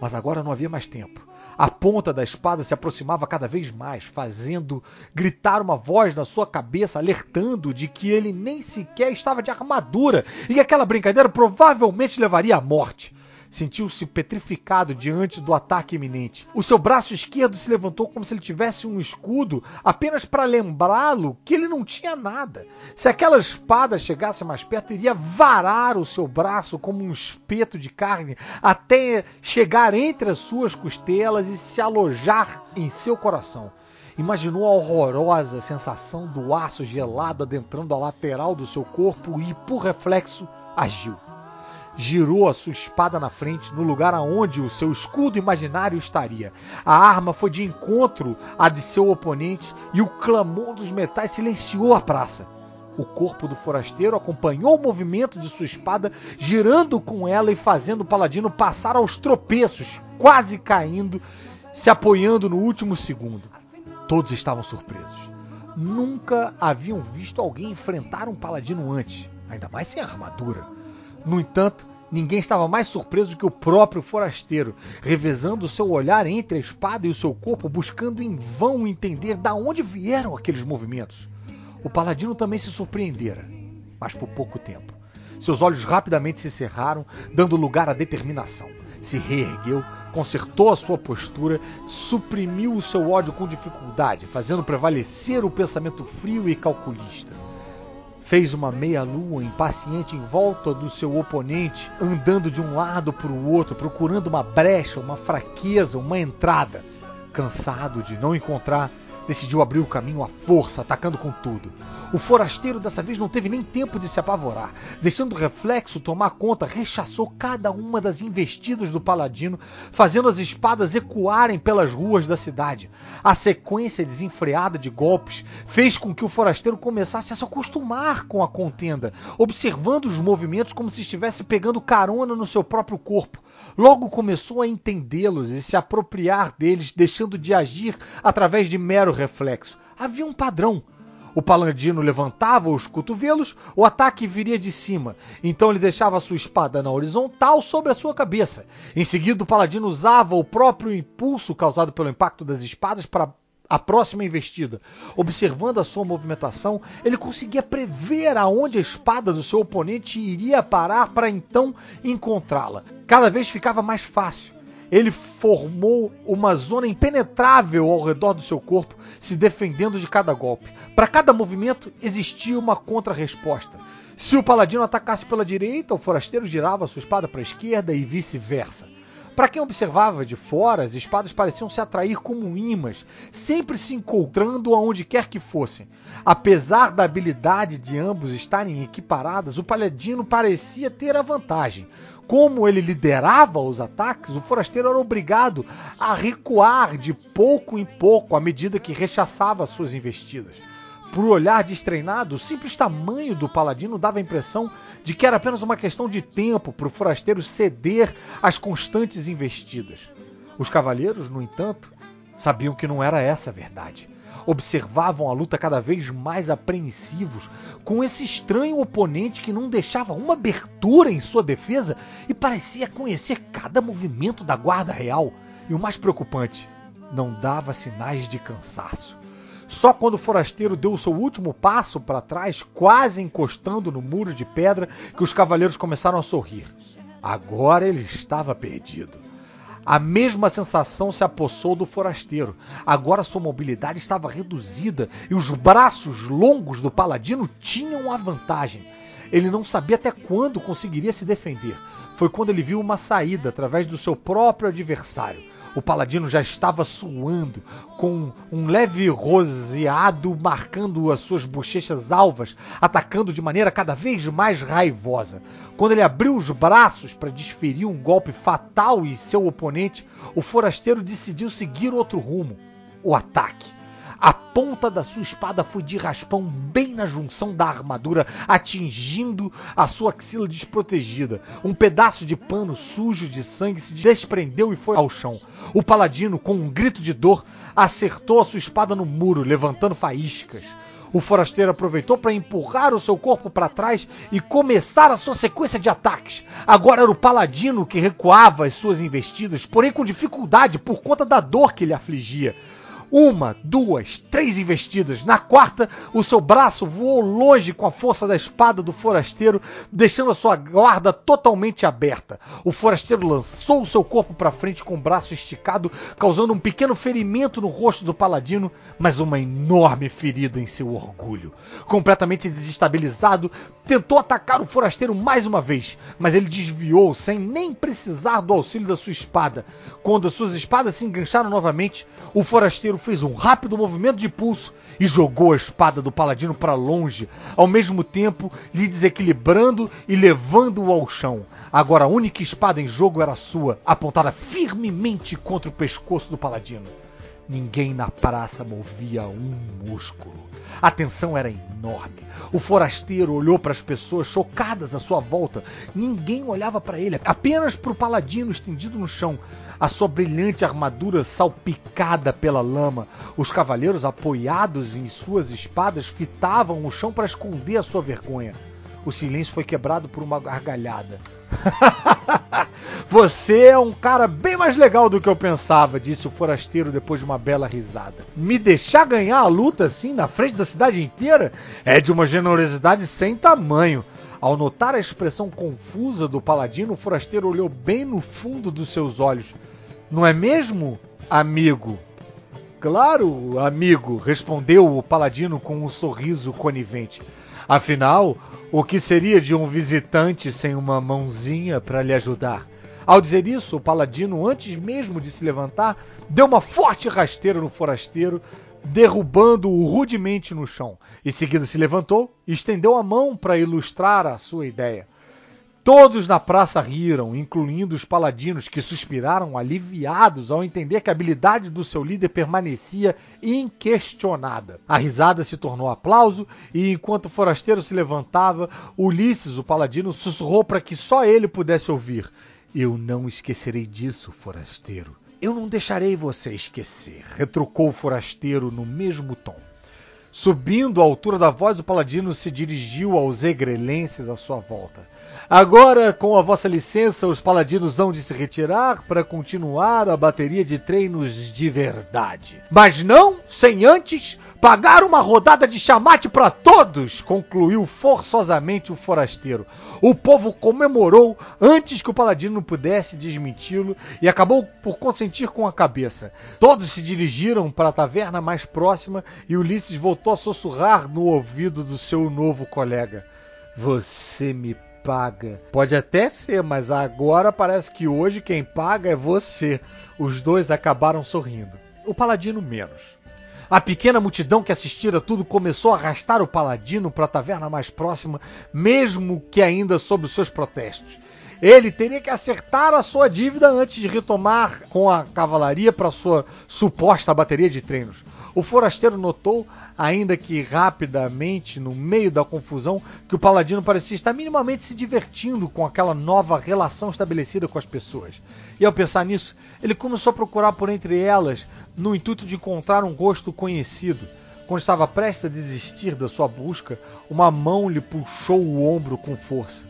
Mas agora não havia mais tempo. A ponta da espada se aproximava cada vez mais, fazendo gritar uma voz na sua cabeça, alertando de que ele nem sequer estava de armadura. E que aquela brincadeira provavelmente levaria à morte sentiu-se petrificado diante do ataque iminente. O seu braço esquerdo se levantou como se ele tivesse um escudo, apenas para lembrá-lo que ele não tinha nada. Se aquela espada chegasse mais perto, iria varar o seu braço como um espeto de carne até chegar entre as suas costelas e se alojar em seu coração. Imaginou a horrorosa sensação do aço gelado adentrando a lateral do seu corpo e, por reflexo, agiu girou a sua espada na frente, no lugar aonde o seu escudo imaginário estaria. A arma foi de encontro à de seu oponente e o clamor dos metais silenciou a praça. O corpo do forasteiro acompanhou o movimento de sua espada, girando com ela e fazendo o paladino passar aos tropeços, quase caindo, se apoiando no último segundo. Todos estavam surpresos. Nunca haviam visto alguém enfrentar um paladino antes, ainda mais sem armadura. No entanto, ninguém estava mais surpreso que o próprio forasteiro, revezando seu olhar entre a espada e o seu corpo, buscando em vão entender de onde vieram aqueles movimentos. O paladino também se surpreendera, mas por pouco tempo. Seus olhos rapidamente se cerraram, dando lugar à determinação. Se reergueu, consertou a sua postura, suprimiu o seu ódio com dificuldade, fazendo prevalecer o pensamento frio e calculista fez uma meia-lua impaciente em volta do seu oponente, andando de um lado para o outro, procurando uma brecha, uma fraqueza, uma entrada. Cansado de não encontrar, decidiu abrir o caminho à força, atacando com tudo. O forasteiro dessa vez não teve nem tempo de se apavorar. Deixando o reflexo tomar conta, rechaçou cada uma das investidas do paladino, fazendo as espadas ecoarem pelas ruas da cidade. A sequência desenfreada de golpes fez com que o forasteiro começasse a se acostumar com a contenda, observando os movimentos como se estivesse pegando carona no seu próprio corpo. Logo começou a entendê-los e se apropriar deles, deixando de agir através de mero reflexo. Havia um padrão. O paladino levantava os cotovelos, o ataque viria de cima. Então ele deixava sua espada na horizontal sobre a sua cabeça. Em seguida, o paladino usava o próprio impulso causado pelo impacto das espadas para a próxima investida. Observando a sua movimentação, ele conseguia prever aonde a espada do seu oponente iria parar para então encontrá-la. Cada vez ficava mais fácil. Ele formou uma zona impenetrável ao redor do seu corpo, se defendendo de cada golpe. Para cada movimento existia uma contra-resposta. Se o paladino atacasse pela direita, o forasteiro girava sua espada para a esquerda e vice-versa. Para quem observava de fora, as espadas pareciam se atrair como imãs, sempre se encontrando aonde quer que fossem. Apesar da habilidade de ambos estarem equiparadas, o paladino parecia ter a vantagem. Como ele liderava os ataques, o forasteiro era obrigado a recuar de pouco em pouco à medida que rechaçava suas investidas. Por olhar destreinado, o simples tamanho do paladino dava a impressão de que era apenas uma questão de tempo para o forasteiro ceder às constantes investidas. Os cavalheiros, no entanto, sabiam que não era essa a verdade. Observavam a luta cada vez mais apreensivos com esse estranho oponente que não deixava uma abertura em sua defesa e parecia conhecer cada movimento da guarda real. E o mais preocupante, não dava sinais de cansaço. Só quando o forasteiro deu o seu último passo para trás, quase encostando no muro de pedra, que os cavaleiros começaram a sorrir. Agora ele estava perdido. A mesma sensação se apossou do forasteiro. Agora sua mobilidade estava reduzida e os braços longos do paladino tinham a vantagem. Ele não sabia até quando conseguiria se defender. Foi quando ele viu uma saída através do seu próprio adversário. O paladino já estava suando, com um leve roseado marcando as suas bochechas alvas, atacando de maneira cada vez mais raivosa. Quando ele abriu os braços para desferir um golpe fatal em seu oponente, o forasteiro decidiu seguir outro rumo: o ataque. A ponta da sua espada foi de raspão bem na junção da armadura, atingindo a sua axila desprotegida. Um pedaço de pano sujo de sangue se desprendeu e foi ao chão. O paladino, com um grito de dor, acertou a sua espada no muro, levantando faíscas. O forasteiro aproveitou para empurrar o seu corpo para trás e começar a sua sequência de ataques. Agora era o paladino que recuava as suas investidas, porém com dificuldade por conta da dor que lhe afligia. Uma, duas, três investidas. Na quarta, o seu braço voou longe com a força da espada do forasteiro, deixando a sua guarda totalmente aberta. O forasteiro lançou o seu corpo para frente com o braço esticado, causando um pequeno ferimento no rosto do paladino, mas uma enorme ferida em seu orgulho. Completamente desestabilizado, tentou atacar o forasteiro mais uma vez, mas ele desviou sem nem precisar do auxílio da sua espada. Quando as suas espadas se engancharam novamente, o forasteiro fez um rápido movimento de pulso e jogou a espada do paladino para longe, ao mesmo tempo lhe desequilibrando e levando-o ao chão. Agora a única espada em jogo era sua, apontada firmemente contra o pescoço do paladino. Ninguém na praça movia um músculo. A tensão era enorme. O forasteiro olhou para as pessoas chocadas à sua volta. Ninguém olhava para ele, apenas para o paladino estendido no chão, a sua brilhante armadura salpicada pela lama. Os cavaleiros, apoiados em suas espadas, fitavam o chão para esconder a sua vergonha. O silêncio foi quebrado por uma gargalhada. Você é um cara bem mais legal do que eu pensava, disse o forasteiro depois de uma bela risada. Me deixar ganhar a luta assim na frente da cidade inteira é de uma generosidade sem tamanho. Ao notar a expressão confusa do paladino, o forasteiro olhou bem no fundo dos seus olhos. Não é mesmo, amigo? Claro, amigo, respondeu o paladino com um sorriso conivente. Afinal, o que seria de um visitante sem uma mãozinha para lhe ajudar? Ao dizer isso, o paladino, antes mesmo de se levantar, deu uma forte rasteira no forasteiro, derrubando-o rudemente no chão. Em seguida se levantou e estendeu a mão para ilustrar a sua ideia. Todos na praça riram, incluindo os paladinos, que suspiraram aliviados ao entender que a habilidade do seu líder permanecia inquestionada. A risada se tornou aplauso e, enquanto o forasteiro se levantava, Ulisses, o paladino, sussurrou para que só ele pudesse ouvir. Eu não esquecerei disso, forasteiro. Eu não deixarei você esquecer, retrucou o forasteiro no mesmo tom. Subindo à altura da voz, o paladino se dirigiu aos egrelenses à sua volta. Agora, com a vossa licença, os paladinos hão de se retirar para continuar a bateria de treinos de verdade. Mas não sem antes Pagar uma rodada de chamate para todos, concluiu forçosamente o forasteiro. O povo comemorou antes que o paladino pudesse desmenti-lo e acabou por consentir com a cabeça. Todos se dirigiram para a taverna mais próxima e Ulisses voltou a sussurrar no ouvido do seu novo colega: Você me paga. Pode até ser, mas agora parece que hoje quem paga é você. Os dois acabaram sorrindo. O paladino menos. A pequena multidão que assistira tudo começou a arrastar o paladino para a taverna mais próxima, mesmo que ainda sob os seus protestos. Ele teria que acertar a sua dívida antes de retomar com a cavalaria para sua suposta bateria de treinos. O forasteiro notou, ainda que rapidamente, no meio da confusão, que o paladino parecia estar minimamente se divertindo com aquela nova relação estabelecida com as pessoas. E ao pensar nisso, ele começou a procurar por entre elas, no intuito de encontrar um rosto conhecido. Quando estava prestes a desistir da sua busca, uma mão lhe puxou o ombro com força.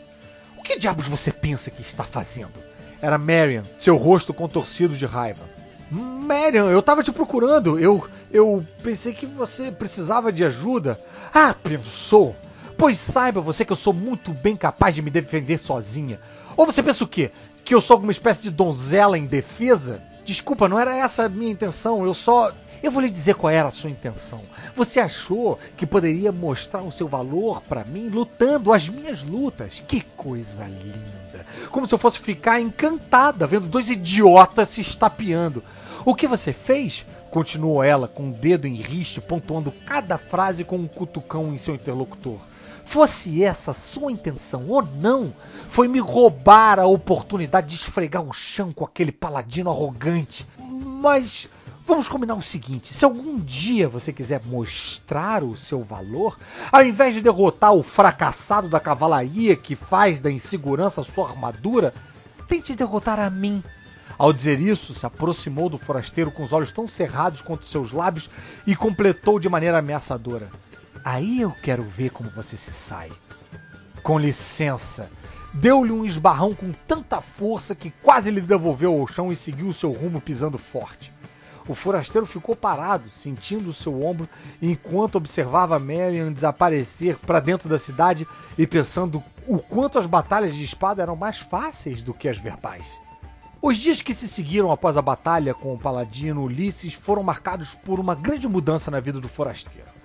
O que diabos você pensa que está fazendo? Era Marion, seu rosto contorcido de raiva. Marion, eu estava te procurando. Eu, eu pensei que você precisava de ajuda. Ah, pensou? Pois saiba você que eu sou muito bem capaz de me defender sozinha. Ou você pensa o quê? Que eu sou alguma espécie de donzela indefesa? Desculpa, não era essa a minha intenção. Eu só. Eu vou lhe dizer qual era a sua intenção. Você achou que poderia mostrar o seu valor para mim lutando as minhas lutas? Que coisa linda! Como se eu fosse ficar encantada vendo dois idiotas se estapeando. O que você fez? Continuou ela, com o dedo em riste, pontuando cada frase com um cutucão em seu interlocutor. Fosse essa sua intenção ou não, foi me roubar a oportunidade de esfregar o chão com aquele paladino arrogante. Mas vamos combinar o seguinte: se algum dia você quiser mostrar o seu valor, ao invés de derrotar o fracassado da cavalaria que faz da insegurança sua armadura, tente derrotar a mim. Ao dizer isso, se aproximou do forasteiro com os olhos tão cerrados quanto seus lábios e completou de maneira ameaçadora: Aí eu quero ver como você se sai. Com licença. Deu-lhe um esbarrão com tanta força que quase lhe devolveu ao chão e seguiu seu rumo pisando forte. O forasteiro ficou parado, sentindo o seu ombro, enquanto observava Marion desaparecer para dentro da cidade e pensando o quanto as batalhas de espada eram mais fáceis do que as verbais. Os dias que se seguiram após a batalha com o paladino Ulisses foram marcados por uma grande mudança na vida do forasteiro.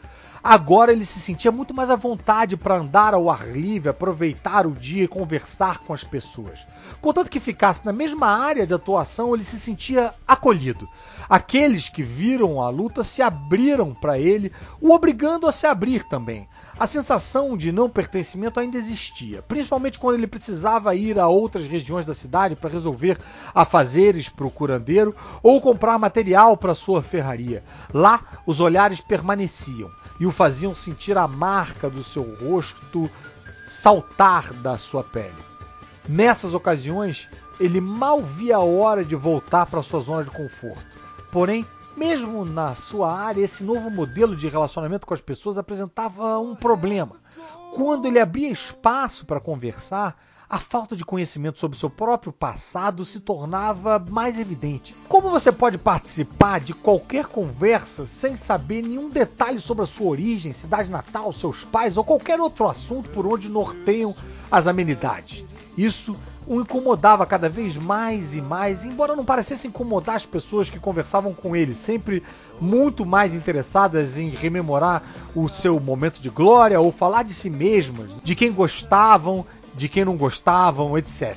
Agora ele se sentia muito mais à vontade para andar ao ar livre, aproveitar o dia e conversar com as pessoas. Contanto que ficasse na mesma área de atuação, ele se sentia acolhido. Aqueles que viram a luta se abriram para ele, o obrigando a se abrir também. A sensação de não pertencimento ainda existia, principalmente quando ele precisava ir a outras regiões da cidade para resolver afazeres para o curandeiro ou comprar material para sua ferraria. Lá, os olhares permaneciam e o faziam sentir a marca do seu rosto saltar da sua pele. Nessas ocasiões, ele mal via a hora de voltar para sua zona de conforto. Porém, mesmo na sua área, esse novo modelo de relacionamento com as pessoas apresentava um problema. Quando ele abria espaço para conversar, a falta de conhecimento sobre seu próprio passado se tornava mais evidente. Como você pode participar de qualquer conversa sem saber nenhum detalhe sobre a sua origem, cidade natal, seus pais ou qualquer outro assunto por onde norteiam as amenidades? Isso o incomodava cada vez mais e mais, embora não parecesse incomodar as pessoas que conversavam com ele, sempre muito mais interessadas em rememorar o seu momento de glória ou falar de si mesmas, de quem gostavam de quem não gostavam, etc.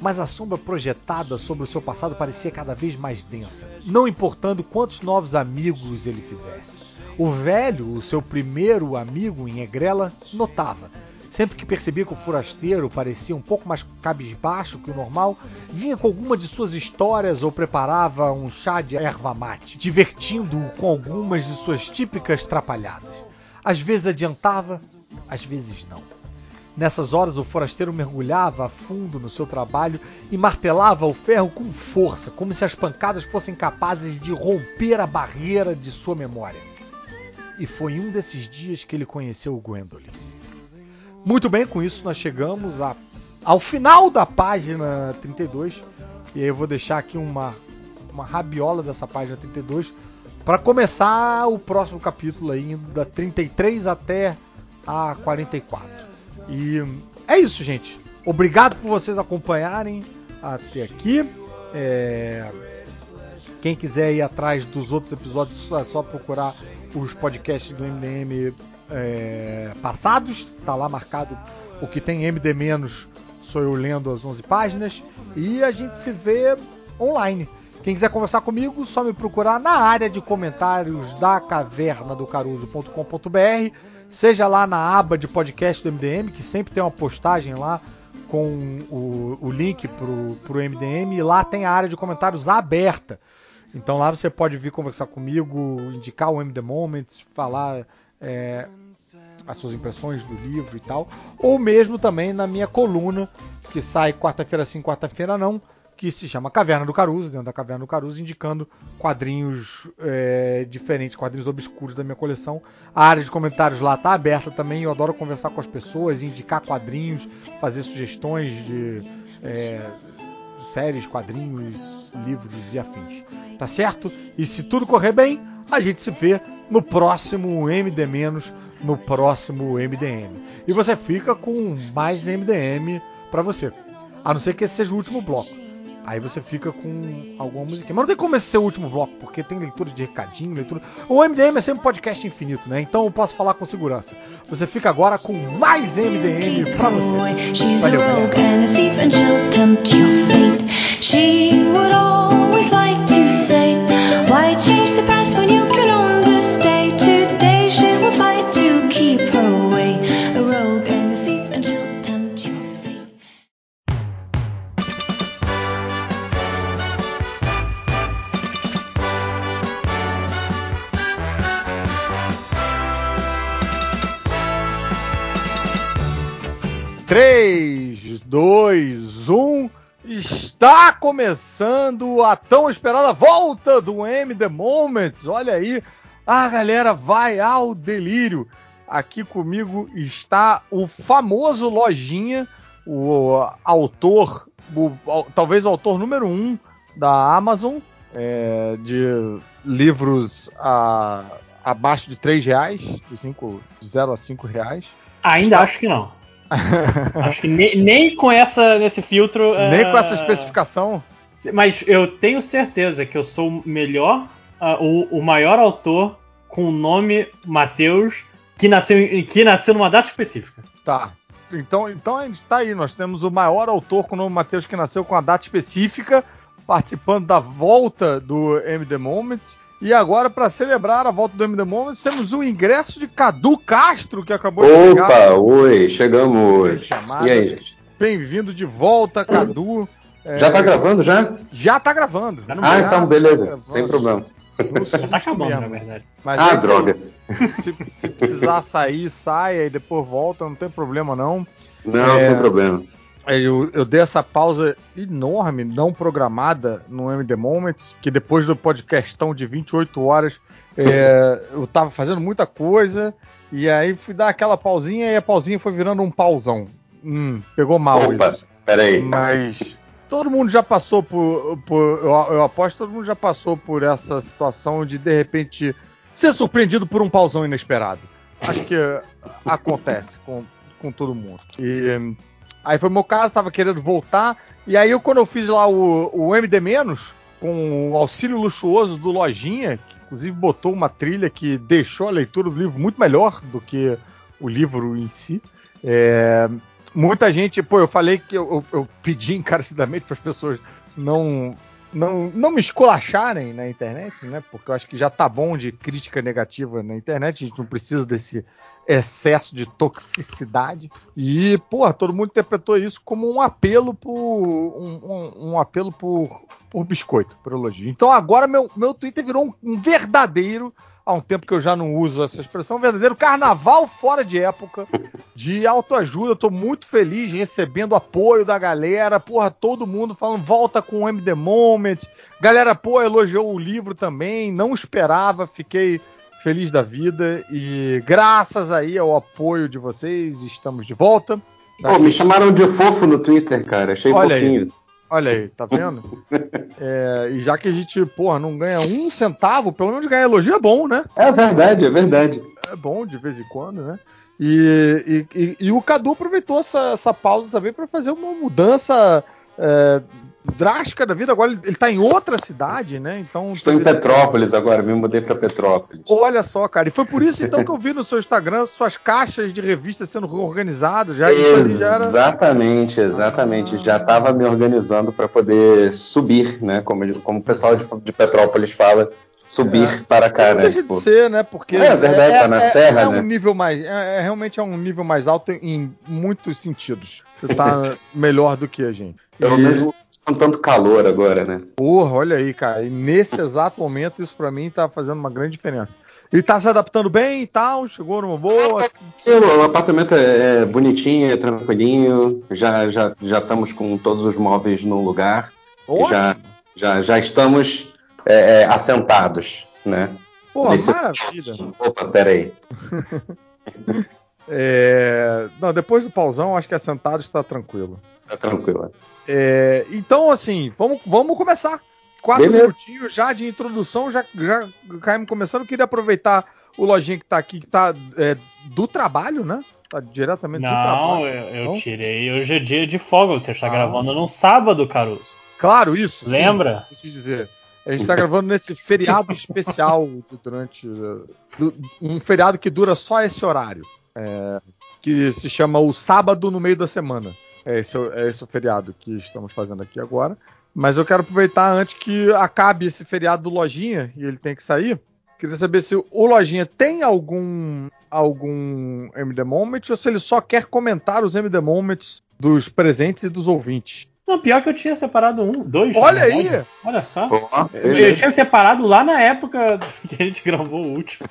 Mas a sombra projetada sobre o seu passado parecia cada vez mais densa, não importando quantos novos amigos ele fizesse. O velho, o seu primeiro amigo em Egrela, notava. Sempre que percebia que o forasteiro parecia um pouco mais cabisbaixo que o normal, vinha com alguma de suas histórias ou preparava um chá de erva mate, divertindo-o com algumas de suas típicas trapalhadas. Às vezes adiantava, às vezes não. Nessas horas, o forasteiro mergulhava a fundo no seu trabalho e martelava o ferro com força, como se as pancadas fossem capazes de romper a barreira de sua memória. E foi um desses dias que ele conheceu o Gwendolyn. Muito bem, com isso nós chegamos a, ao final da página 32. E aí eu vou deixar aqui uma, uma rabiola dessa página 32 para começar o próximo capítulo aí, indo da 33 até a 44. E é isso, gente. Obrigado por vocês acompanharem até aqui. É, Quem quiser ir atrás dos outros episódios, é só procurar os podcasts do MDM é, passados. Tá lá marcado o que tem MD menos. Sou eu lendo as 11 páginas. E a gente se vê online. Quem quiser conversar comigo, só me procurar na área de comentários da caverna do caruso.com.br, seja lá na aba de podcast do MDM, que sempre tem uma postagem lá com o, o link pro, pro MDM, e lá tem a área de comentários aberta. Então lá você pode vir conversar comigo, indicar o MD Moments, falar é, as suas impressões do livro e tal, ou mesmo também na minha coluna, que sai quarta-feira sim, quarta-feira não, que se chama Caverna do Caruso, dentro da Caverna do Caruso, indicando quadrinhos é, diferentes, quadrinhos obscuros da minha coleção. A área de comentários lá está aberta também, eu adoro conversar com as pessoas, indicar quadrinhos, fazer sugestões de é, séries, quadrinhos, livros e afins. Tá certo? E se tudo correr bem, a gente se vê no próximo MD-, no próximo MDM. E você fica com mais MDM para você. A não ser que esse seja o último bloco. Aí você fica com alguma musiquinha. Mas não tem como esse ser o último bloco, porque tem leitura de recadinho, leitura. O MDM é sempre um podcast infinito, né? Então eu posso falar com segurança. Você fica agora com mais MDM pra você. Valeu, galera. 3, 2, 1. Está começando a tão esperada volta do M The Moments. Olha aí, a galera vai ao delírio. Aqui comigo está o famoso Lojinha, o uh, autor, o, talvez o autor número 1 da Amazon, é, de livros a, abaixo de 3 reais, de, 5, de 0 a 5 reais. Ainda está... acho que não. acho que nem, nem com essa nesse filtro. Nem com essa ah, especificação. Mas eu tenho certeza que eu sou o melhor, ah, o, o maior autor com o nome Mateus que nasceu, que nasceu numa data específica. Tá. Então, então a gente tá aí. Nós temos o maior autor com o nome Matheus que nasceu com a data específica, participando da volta do MD Moments. E agora, para celebrar a volta do MD Moments, temos o ingresso de Cadu Castro, que acabou de chegar. Opa, oi, chegamos. Chamada. E aí, gente? Bem-vindo de volta, Cadu. É, Já tá gravando já? Já tá gravando. Já não Ah, então tá beleza, gravando. sem problema. Já tá acabando, mesmo. na verdade. Mas Ah, é aí. droga. Se, se precisar sair, saia e depois volta, não tem problema não. Não, É. sem problema. Eu, eu dei essa pausa enorme, não programada no MD Moments, que depois do podcastão de 28 horas é, eu tava fazendo muita coisa, e aí fui dar aquela pausinha e a pausinha foi virando um pauzão. Hum, pegou mal Opa, isso. peraí. Mas todo mundo já passou por. por- eu, eu aposto que todo mundo já passou por essa situação de de repente ser surpreendido por um pauzão inesperado. Acho que acontece com, com todo mundo. E aí foi meu caso, tava querendo voltar. E aí eu, quando eu fiz lá o, o MD menos, com o auxílio luxuoso do Lojinha, que inclusive botou uma trilha que deixou a leitura do livro muito melhor do que o livro em si. É, muita gente, pô, eu falei que eu, eu- eu pedi encarecidamente para as pessoas não, não, não me esculacharem na internet, né? Porque eu acho que já tá bom de crítica negativa na internet, a gente não precisa desse excesso de toxicidade. E, porra, todo mundo interpretou isso como um apelo por. um, um- um apelo por, por biscoito, por elogio. Então agora meu, meu Twitter virou um, um verdadeiro. Há um tempo que eu já não uso essa expressão, um verdadeiro carnaval fora de época de autoajuda. Eu tô muito feliz recebendo apoio da galera. Porra, todo mundo falando volta com o MD Moment. Galera, pô, elogiou o livro também. Não esperava, fiquei feliz da vida. E graças aí ao apoio de vocês, estamos de volta. Pô, me chamaram de fofo no Twitter, cara. Achei Olha aí. Olha aí, tá vendo? É, e já que a gente, porra, não ganha um centavo, pelo menos ganhar elogio é bom, né? É verdade, é verdade. É bom de vez em quando, né? E, e, e- e o Cadu aproveitou essa, essa pausa também para fazer uma mudança é, drástica da vida. Agora ele, ele tá em outra cidade, né? Então. Estou em Petrópolis agora, me mudei para Petrópolis. Olha só, cara. E foi por isso então que eu vi no seu Instagram suas caixas de revistas sendo organizadas. Já, ali já era. Exatamente, exatamente. Já estava me organizando para poder subir, né? Como, como o pessoal de, de Petrópolis fala, subir para cá, É. Não né? deixa Tipo, de ser, né? Porque É verdade, tá na serra, é um né? nível mais, é, é realmente é um nível mais alto em muitos sentidos. Você tá melhor do que a gente. Pelo E- menos não são tanto calor agora, né? Porra, olha aí, cara. E nesse exato momento, isso pra mim tá fazendo uma grande diferença. Ele tá se adaptando bem e tal, chegou numa boa. O apartamento é, é bonitinho, é tranquilinho. Já, já, já estamos com todos os móveis no lugar. Ótimo. Já, já, já estamos é, é, assentados, né? Porra, nesse- maravilha. Opa, peraí. É, Não, depois do pausão, acho que assentado está tranquilo. Tá tranquilo. É, Então, assim, vamos, vamos começar. Quatro Beleza. minutinhos já de introdução, já, já caímos começando. Queria aproveitar o lojinha que tá aqui, que tá é, do trabalho, né? Tá diretamente do Não, trabalho. eu, eu Não? tirei. Hoje é dia de folga. Você está Ah. gravando num sábado, Caruso. Claro, isso. sim. Lembra? Deixa eu dizer. A gente tá gravando nesse feriado especial durante. du- Um feriado que dura só esse horário. é, que se chama o sábado no meio da semana. É esse, o- é esse o feriado que estamos fazendo aqui agora. Mas eu quero aproveitar antes que acabe esse feriado do Lojinha e ele tem que sair. Queria saber se o Lojinha tem algum algum MD Moment ou se ele só quer comentar os MD Moments dos presentes e dos ouvintes. Não, pior que eu tinha separado um, dois. Olha aí! Olha só. Eu, tinha separado lá na época que a gente gravou o último.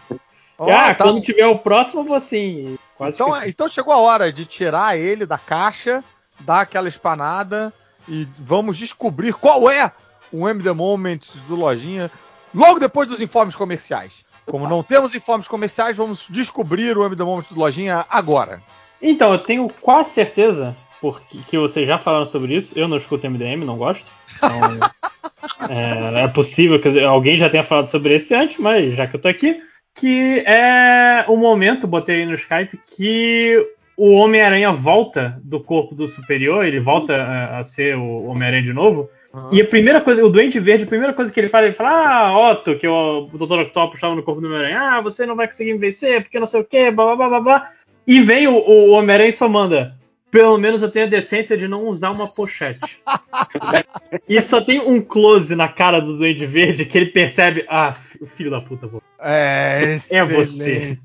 Ó, ah, tá- quando tiver o próximo, eu vou assim. Quase Então, que- então chegou a hora de tirar ele da caixa, dar aquela espanada e vamos descobrir qual é o MD Moments do Lojinha logo depois dos informes comerciais. Como não temos informes comerciais, vamos descobrir o MD Moments do Lojinha agora. Então, eu tenho quase certeza, porque que vocês já falaram sobre isso. Eu não escuto MDM, não gosto. Então, é, é possível que alguém já tenha falado sobre esse antes, mas já que eu tô aqui, que é o momento, botei aí no Skype, que o Homem-Aranha volta do corpo do superior, ele volta a, a ser o Homem-Aranha de novo. E a primeira coisa, o Duende Verde, a primeira coisa que ele fala, ele fala, ah, Otto, que o Dr. Octopus estava no corpo do Homem-Aranha, ah, você não vai conseguir me vencer, porque não sei o que, blá blá blá blá blá. E vem o, o Homem-Aranha e só manda. Pelo menos eu tenho a decência de não usar uma pochete. e só tem um close na cara do Duende Verde que ele percebe, ah, fi- filho da puta, vou. É, É você.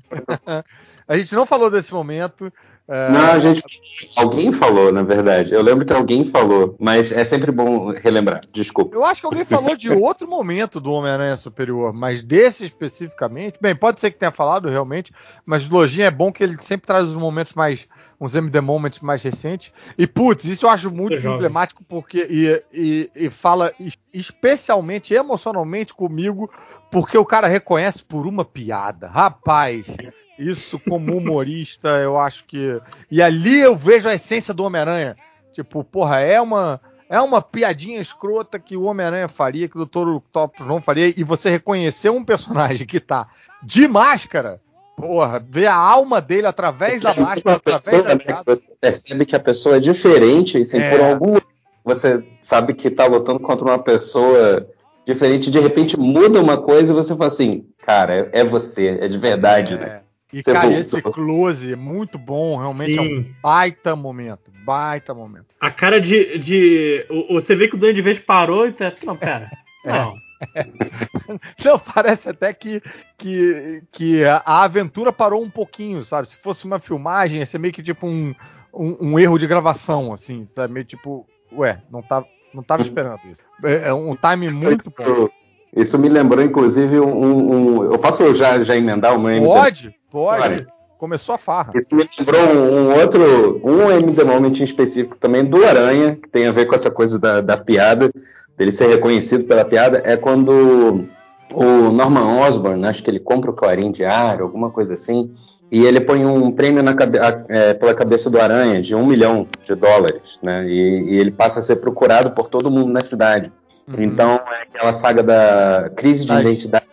a gente não falou desse momento. É, Não, a gente. Alguém falou, na verdade. Eu lembro que alguém falou, mas é sempre bom relembrar. Desculpa. Eu acho que alguém falou de outro momento do Homem-Aranha Superior, mas desse especificamente. Bem, pode ser que tenha falado realmente, mas o Lojinha é bom que ele sempre traz os momentos mais. uns MD Moments mais recentes. E, putz, isso eu acho muito jovem. emblemático porque. E, e- e fala es- especialmente, emocionalmente comigo, porque o cara reconhece por uma piada. Rapaz. Isso, como humorista, eu acho que. E ali eu vejo a essência do Homem-Aranha. Tipo, porra, é uma. É uma piadinha escrota que o Homem-Aranha faria, que o Dr. Octopus não faria, e você reconhecer um personagem que tá de máscara, porra, ver a alma dele através da máscara, através da né, você percebe que a pessoa é diferente, e se É. por algum você sabe que tá lutando contra uma pessoa diferente, de repente muda uma coisa e você fala assim, cara, é, é você, é de verdade, né? E, Você cara, voltou. esse close é muito bom, realmente é um Sim. baita momento, baita momento. A cara de. de você vê que o Duende Verde parou e pensa, não, pera. É. Não. Não, parece até que, que, que a, aventura parou um pouquinho, sabe? Se fosse uma filmagem, ia ser meio que tipo um, um, um erro de gravação, assim, sabe? Meio tipo, ué, não tava, não tava esperando isso. É, é um time muito bom. Isso, isso me lembrou, inclusive, um. um- eu posso já, já emendar uma Pode, pode. Começou a farra. Isso me lembrou um, um outro, um MD Moment em específico também do Aranha, que tem a ver com essa coisa da, da piada, dele ser reconhecido pela piada, é quando o Norman Osborn, acho que ele compra o Clarim Diário, alguma coisa assim, e ele põe um prêmio na é, pela cabeça do Aranha de um milhão de dólares, né? E, e ele passa a ser procurado por todo mundo na cidade. Uhum. Então é aquela saga da crise de Mas- identidade.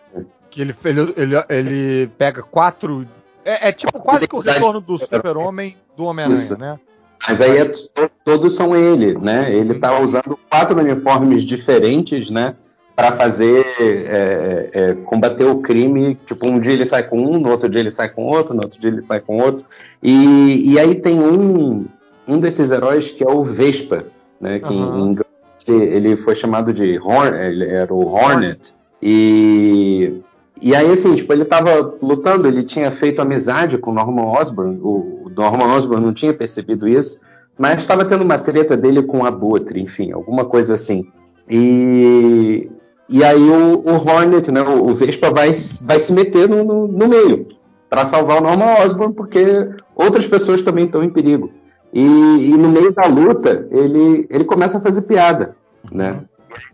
Que ele, ele, ele, ele pega quatro. É, é tipo quase que o retorno do Super-Homem do Homem-Aranha, né? Mas aí é to- todos são ele, né? Ele tá usando quatro uniformes diferentes, né? Para fazer é, é, combater o crime. Tipo, um dia ele sai com um, no outro dia ele sai com outro, no outro dia ele sai com outro. E, e aí tem um, um desses heróis que é o Vespa, né? Que Aham. em inglês ele, ele foi chamado de Horn, ele era o Hornet. E e aí, assim, tipo, ele tava lutando, ele tinha feito amizade com o Norman Osborn, o Norman Osborn não tinha percebido isso, mas estava tendo uma treta dele com o Abutre, enfim, alguma coisa assim. E, e aí o, o Hornet, né, o, o Vespa vai, vai se meter no, no, no meio para salvar o Norman Osborn, porque outras pessoas também estão em perigo. E, e no meio da luta, ele, ele começa a fazer piada, né?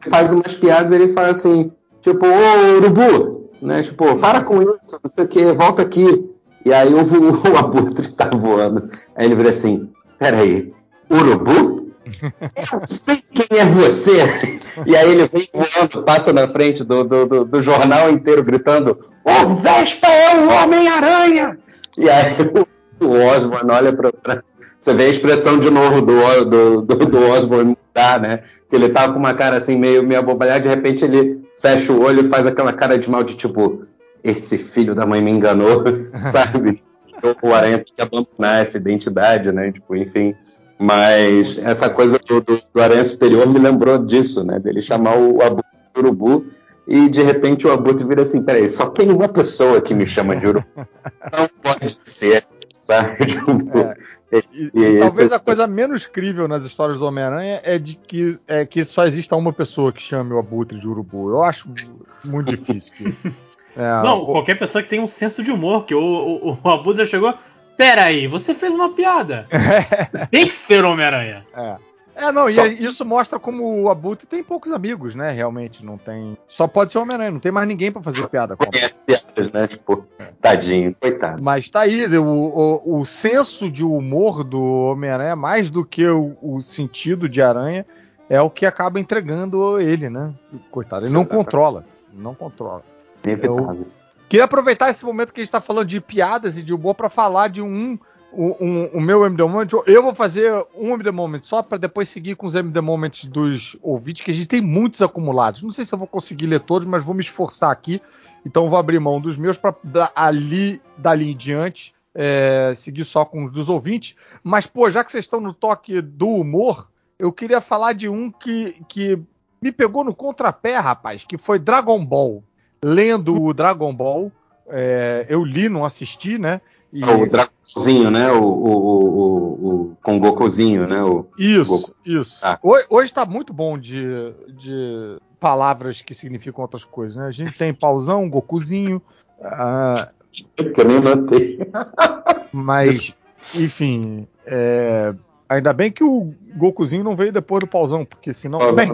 Ele faz umas piadas, ele fala assim, tipo, ô urubu, né? Tipo, para com isso, não sei o que, volta aqui. E aí o, o abutre tá voando. Aí ele vira assim, peraí, urubu? Eu sei quem é você. E aí ele vem voando, passa na frente do, do, do, do jornal inteiro gritando, o Vespa é o Homem-Aranha! E aí o, Osborn olha pra, pra- Você vê a expressão de novo do, do, do, do Osborn mudar, né? Que ele tá com uma cara assim meio, meio abobalhada, de repente ele fecha o olho e faz aquela cara de mal de tipo, esse filho da mãe me enganou, sabe? O Aranha tem que abandonar essa identidade, né? Tipo, enfim. Mas essa coisa do, do, do Aranha Superior me lembrou disso, né? Dele chamar o Abutre de Urubu e de repente o Abutre vira assim: peraí, só tem uma pessoa que me chama de Urubu. Não pode ser, sabe? É. E, E- e talvez esse- a coisa menos crível nas histórias do Homem-Aranha é de que, é que só exista uma pessoa que chame o abutre de urubu. Eu acho muito difícil. que- É, Não, o- qualquer pessoa que tem um senso de humor, que o, o, o Abu já chegou. Pera aí, você fez uma piada. Tem que ser Homem-Aranha. É. É, não, Só- e isso mostra como o Abutre tem poucos amigos, né? Realmente, não tem. Só pode ser o Homem-Aranha, não tem mais ninguém pra fazer piada com. conhece piadas, né? Tipo, tadinho, coitado. Mas tá aí, o, o, o senso de humor do Homem-Aranha, mais do que o, o sentido de aranha, é o que acaba entregando ele, né? Coitado, ele não controla. Não controla. Inevitável. Queria aproveitar esse momento que a gente tá falando de piadas e de humor pra falar de um. O, um, o meu MD Moment. Eu vou fazer um MD Moment só pra depois seguir com os MD Moments dos ouvintes, que a gente tem muitos acumulados. Não sei se eu vou conseguir ler todos, mas vou me esforçar aqui. Então vou abrir mão dos meus pra da- ali, dali em diante, é, seguir só com os dos ouvintes. Mas, pô, já que vocês estão no toque do humor, eu queria falar de um que, que me pegou no contrapé, rapaz, que foi Dragon Ball. Lendo o Dragon Ball, é, eu li, não assisti, né? E- O Dragonzinho, né? O, o, o, o, o com Gokuzinho, né? O, Isso, Goku. isso. Ah. Hoje, hoje tá muito bom de, de palavras que significam outras coisas, né? A gente tem pauzão, Gokuzinho, ah, que eu nem notei. mas, enfim, é, ainda bem que o Gokuzinho não veio depois do pauzão, porque senão. Bem,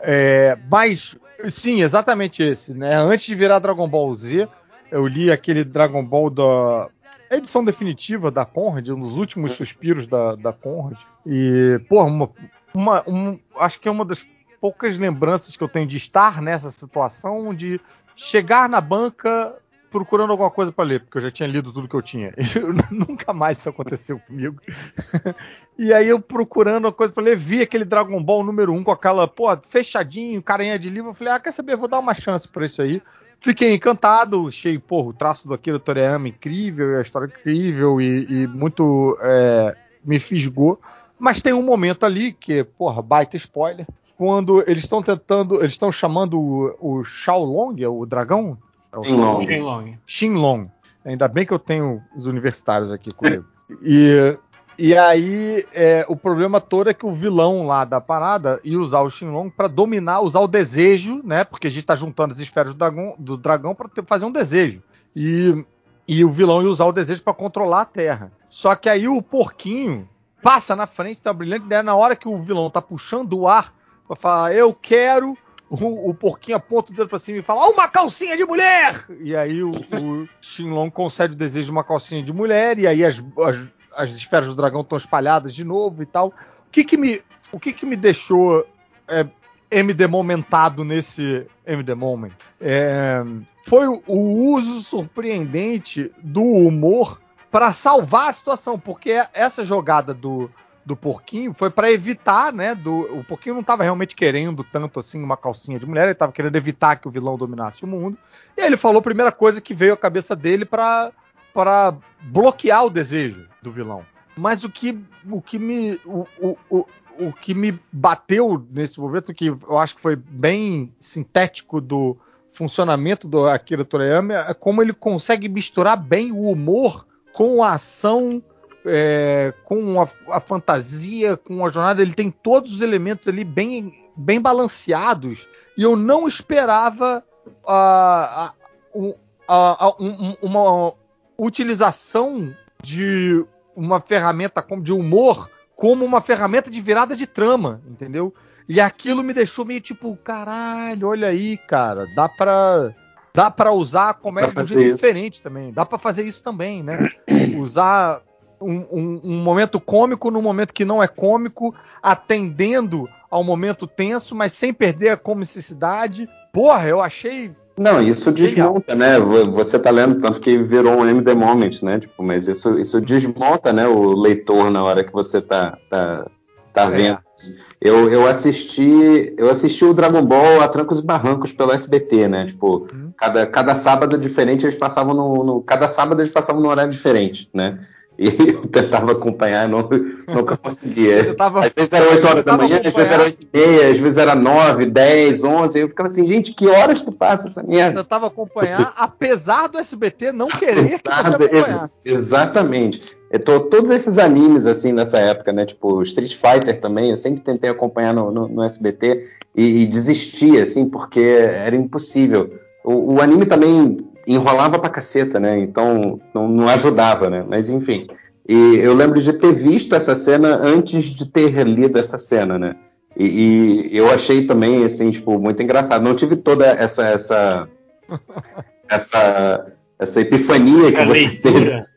É, mas, sim, exatamente esse, né? Antes de virar Dragon Ball Z, eu li aquele Dragon Ball da edição definitiva da Conrad, um dos últimos suspiros da, da Conrad. E, porra, uma, uma, um- acho que é uma das poucas lembranças que eu tenho de estar nessa situação de chegar na banca procurando alguma coisa para ler, porque eu já tinha lido tudo que eu tinha. Eu nunca mais isso aconteceu comigo. E aí eu procurando a coisa pra ler, vi aquele Dragon Ball número 1 com aquela, pô, fechadinho, carinha de livro. Eu falei, ah, quer saber, vou dar uma chance pra isso aí. Fiquei encantado, achei, pô, o traço do Akira Toriyama incrível, e a história incrível e, e muito é, me fisgou. Mas tem um momento ali que, porra, baita spoiler, quando eles estão tentando, eles estão chamando o, o Shaolong, é o dragão? É o. Shenlong. Shinlong. Ainda bem que eu tenho os universitários aqui comigo. E, e aí, é, o problema todo é que o vilão lá da parada ia usar o Shinlong pra dominar, usar o desejo, né? Porque a gente tá juntando as esferas do dragão, do dragão para fazer um desejo. E, e o vilão ia usar o desejo pra controlar a Terra. Só que aí o porquinho passa na frente, tá brilhante ideia, na hora que o vilão tá puxando o ar pra falar, eu quero o, o porquinho aponta o dedo pra cima e fala: uma calcinha de mulher! E aí o, o Shinlong concede o desejo de uma calcinha de mulher, e aí as, as, as esferas do dragão estão espalhadas de novo e tal. O que que me, o que que me deixou é, MD momentado nesse MD Moment? É, foi o, o uso surpreendente do humor para salvar a situação, porque essa jogada do, do porquinho foi para evitar, né? Do, o porquinho não estava realmente querendo tanto assim uma calcinha de mulher, ele estava querendo evitar que o vilão dominasse o mundo. E ele falou a primeira coisa que veio à cabeça dele para para bloquear o desejo do vilão. Mas o que o que me o, o, o, o que me bateu nesse momento que eu acho que foi bem sintético do funcionamento do Akira Toriyama é como ele consegue misturar bem o humor com a ação, é, com a, a, fantasia, com a jornada. Ele tem todos os elementos ali bem, bem balanceados. E eu não esperava a, a, um, uma utilização de uma ferramenta de humor como uma ferramenta de virada de trama, entendeu? E aquilo me deixou meio tipo, caralho, olha aí, cara, dá pra dá para usar a comédia de um jeito isso. diferente também. Dá para fazer isso também, né? Usar um, um, um, momento cômico num momento que não é cômico, atendendo ao momento tenso, mas sem perder a comicidade. Porra, eu achei. Não, isso desmonta, né? Você tá lendo tanto que virou um MD Moment, né? Tipo, mas isso, isso desmonta, né? O leitor na hora que você tá, tá, tá é. vendo. Eu, eu assisti eu assisti o Dragon Ball a trancos e barrancos pelo SBT, né? Tipo, hum. cada, cada sábado diferente eles passavam no, no, cada sábado eles passavam num horário diferente, né? E eu tentava acompanhar, não, nunca conseguia. Tentava, às vezes era 8 horas da manhã, às vezes era 8 e meia, às vezes era 9, 10, 11. Eu ficava assim, gente, que horas tu passa essa merda? Eu tentava acompanhar, apesar do SBT não querer que você acompanhasse. Exatamente. Eu tô, todos esses animes, assim, nessa época, né? Tipo, Street Fighter também, eu sempre tentei acompanhar no, no, no SBT e, e desisti, assim, porque era impossível. O, o, anime também enrolava pra caceta, né? Então não, não ajudava, né? Mas enfim. E eu lembro de ter visto essa cena antes de ter lido essa cena, né? E, e, eu achei também, assim, tipo, muito engraçado. Não tive toda essa essa essa essa epifania que você teve.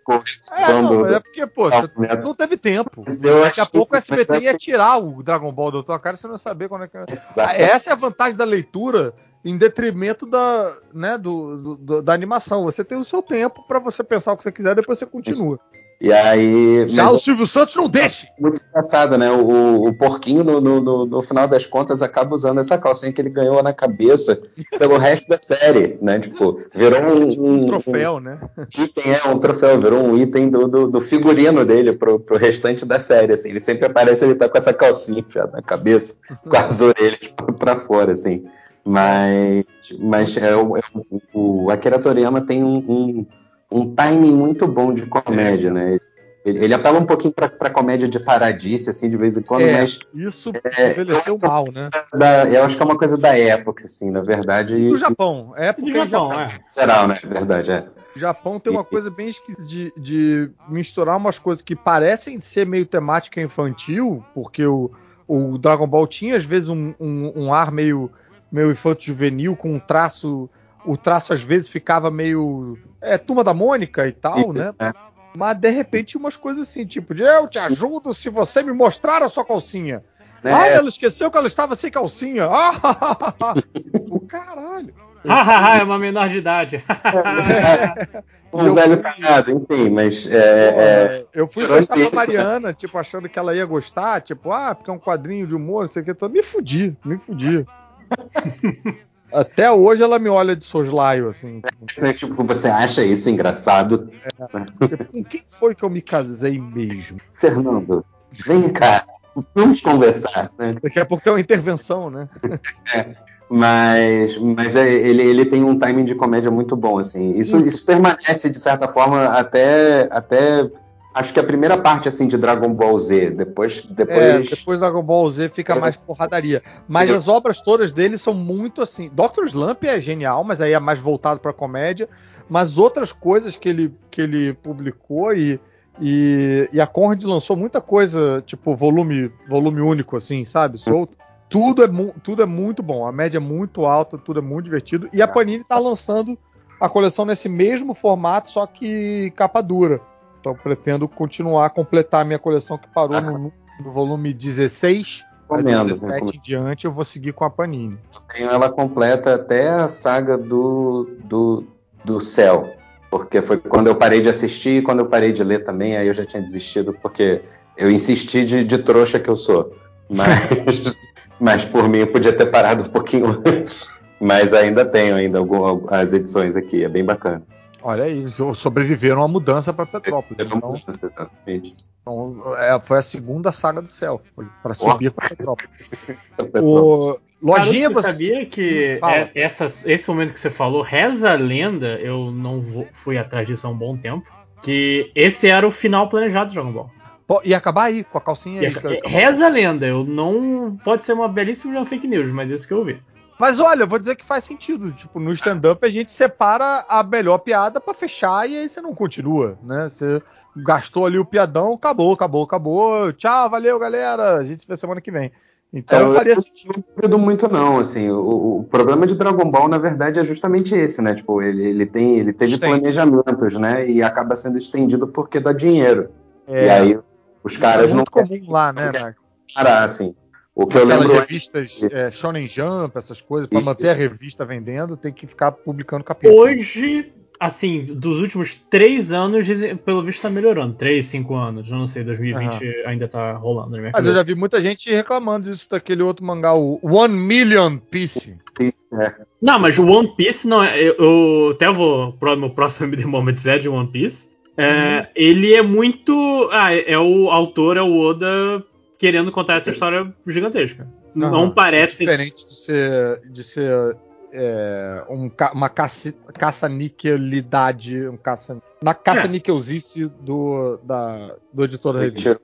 É, não, é porque, pô, você não teve tempo. Daqui a pouco o SBT ia tirar o Dragon Ball da tua cara e você não ia saber quando é que. Exatamente. Essa é a vantagem da leitura em detrimento da, né, do, do, da animação. Você tem o seu tempo para você pensar o que você quiser, depois você continua. E aí. Já o Silvio Santos não deixa! Muito engraçado, né? O, o porquinho, no, no, no, final das contas, acaba usando essa calcinha que ele ganhou na cabeça pelo resto da série, né? Tipo, virou um. Tipo um, um troféu, um, né? Item, é, um troféu, virou um item do, do, do, figurino dele pro, pro restante da série, assim. Ele sempre aparece, ele tá com essa calcinha enfiada na cabeça, com as orelhas pra fora, assim. Mas, mas é, o, é, o Akira Toriyama tem um, um, um timing muito bom de comédia, é. né? Ele, ele apela um pouquinho pra, pra comédia de paradice, assim, de vez em quando, é, mas. Isso é, envelheceu mal, né? Da, eu acho que é uma coisa da época, assim, na verdade. E do Japão. Época do Japão, Japão. é. Geral, né? Verdade, é. O Japão tem uma coisa bem esquisita de, de misturar umas coisas que parecem ser meio temática infantil, porque o, o Dragon Ball tinha, às vezes, um, um, um ar meio meio infanto juvenil, com um traço. O traço às vezes ficava meio. É, turma da Mônica e tal, Isso, né? É. Mas de repente umas coisas assim, tipo de eu te ajudo se você me mostrar a sua calcinha. É. Ah, ela esqueceu que ela estava sem calcinha. Ah, o caralho. É uma menor de idade. um velho cagado, enfim, mas. É, é, eu fui gostar da Mariana, tipo, achando que ela ia gostar, tipo, ah, porque é um quadrinho de humor, não sei o que. Me fudi, me fudi. Até hoje ela me olha de soslaio, assim. É, tipo, você acha isso engraçado? É. Com quem foi que eu me casei mesmo? Fernando, vem cá, vamos conversar. Né? Daqui a pouco tem uma intervenção, né? É, mas mas é, ele, ele tem um timing de comédia muito bom, assim. Isso, isso permanece, de certa forma, até, até Acho que a primeira parte, assim, de Dragon Ball Z, depois... Depois, é, depois Dragon Ball Z fica mais porradaria. Mas Eu... as obras todas dele são muito, assim... Dr. Slump é genial, mas aí é mais voltado pra comédia. Mas outras coisas que ele, que ele publicou e... E, e a Conrad lançou muita coisa, tipo, volume, volume único, assim, sabe? Solto. tudo é, tudo é muito bom. A média é muito alta, tudo é muito divertido. E a Panini tá lançando a coleção nesse mesmo formato, só que capa dura. Então pretendo continuar a completar a minha coleção que parou Ah, no, no volume 16. Pra Recomendo, 17 recomendo. em diante eu vou seguir com a Panini. tenho ela completa até a saga do, do, do céu. Porque foi quando eu parei de assistir e quando eu parei de ler também, aí eu já tinha desistido, porque eu insisti de, de trouxa que eu sou. Mas, mas por mim eu podia ter parado um pouquinho antes. Mas ainda tenho ainda algumas edições aqui, é bem bacana. Olha aí, so- sobreviveram à mudança para Petrópolis. Então, Exatamente. então, é, foi a segunda saga do céu. Para subir para Petrópolis. Petrópolis. O, lojinha, Cara, você você. sabia que é- essas- esse momento que você falou, reza a lenda, eu não vou- fui atrás disso há um bom tempo, que esse era o final planejado de Dragon Ball. Pô, ia acabar aí, com a calcinha E aí. reza a lenda, eu não. Pode ser uma belíssima fake news, mas isso que eu vi. Mas olha, eu vou dizer que faz sentido. Tipo, no stand-up a gente separa a melhor piada pra fechar e aí você não continua, né? Você gastou ali o piadão, acabou, acabou, acabou. Tchau, valeu, galera. A gente se vê semana que vem. Então É, eu- faria sentido. não duvido muito não, assim, o, o problema de Dragon Ball na verdade é justamente esse, né? Tipo, ele, ele tem, ele teve Estende. planejamentos, né? E acaba sendo estendido porque dá dinheiro. É, E aí os caras é não muito querem comum lá, né? não quer Na, parar, assim. O que eu aquelas lembro revistas é, Shonen Jump, essas coisas, pra Isso. manter a revista vendendo, tem que ficar publicando capítulo. Hoje, assim, dos últimos três anos, pelo visto tá melhorando. Três, cinco anos, eu não sei, 2020 ainda tá rolando na minha Mas eu cabeça. já vi muita gente reclamando disso daquele outro mangá, o One Million Piece. é, Não, mas o One Piece não é. Eu, eu até vou. pro- Meu próximo MD Moments é de One Piece. É, Ele é muito. Ah, é, é o autor, é o Oda querendo contar essa história gigantesca. Não Aham. parece. Diferente de ser, de ser é, um uma caça, caça-niquelidade, um caça, na caça-niquelzice do, da, do editor da revista.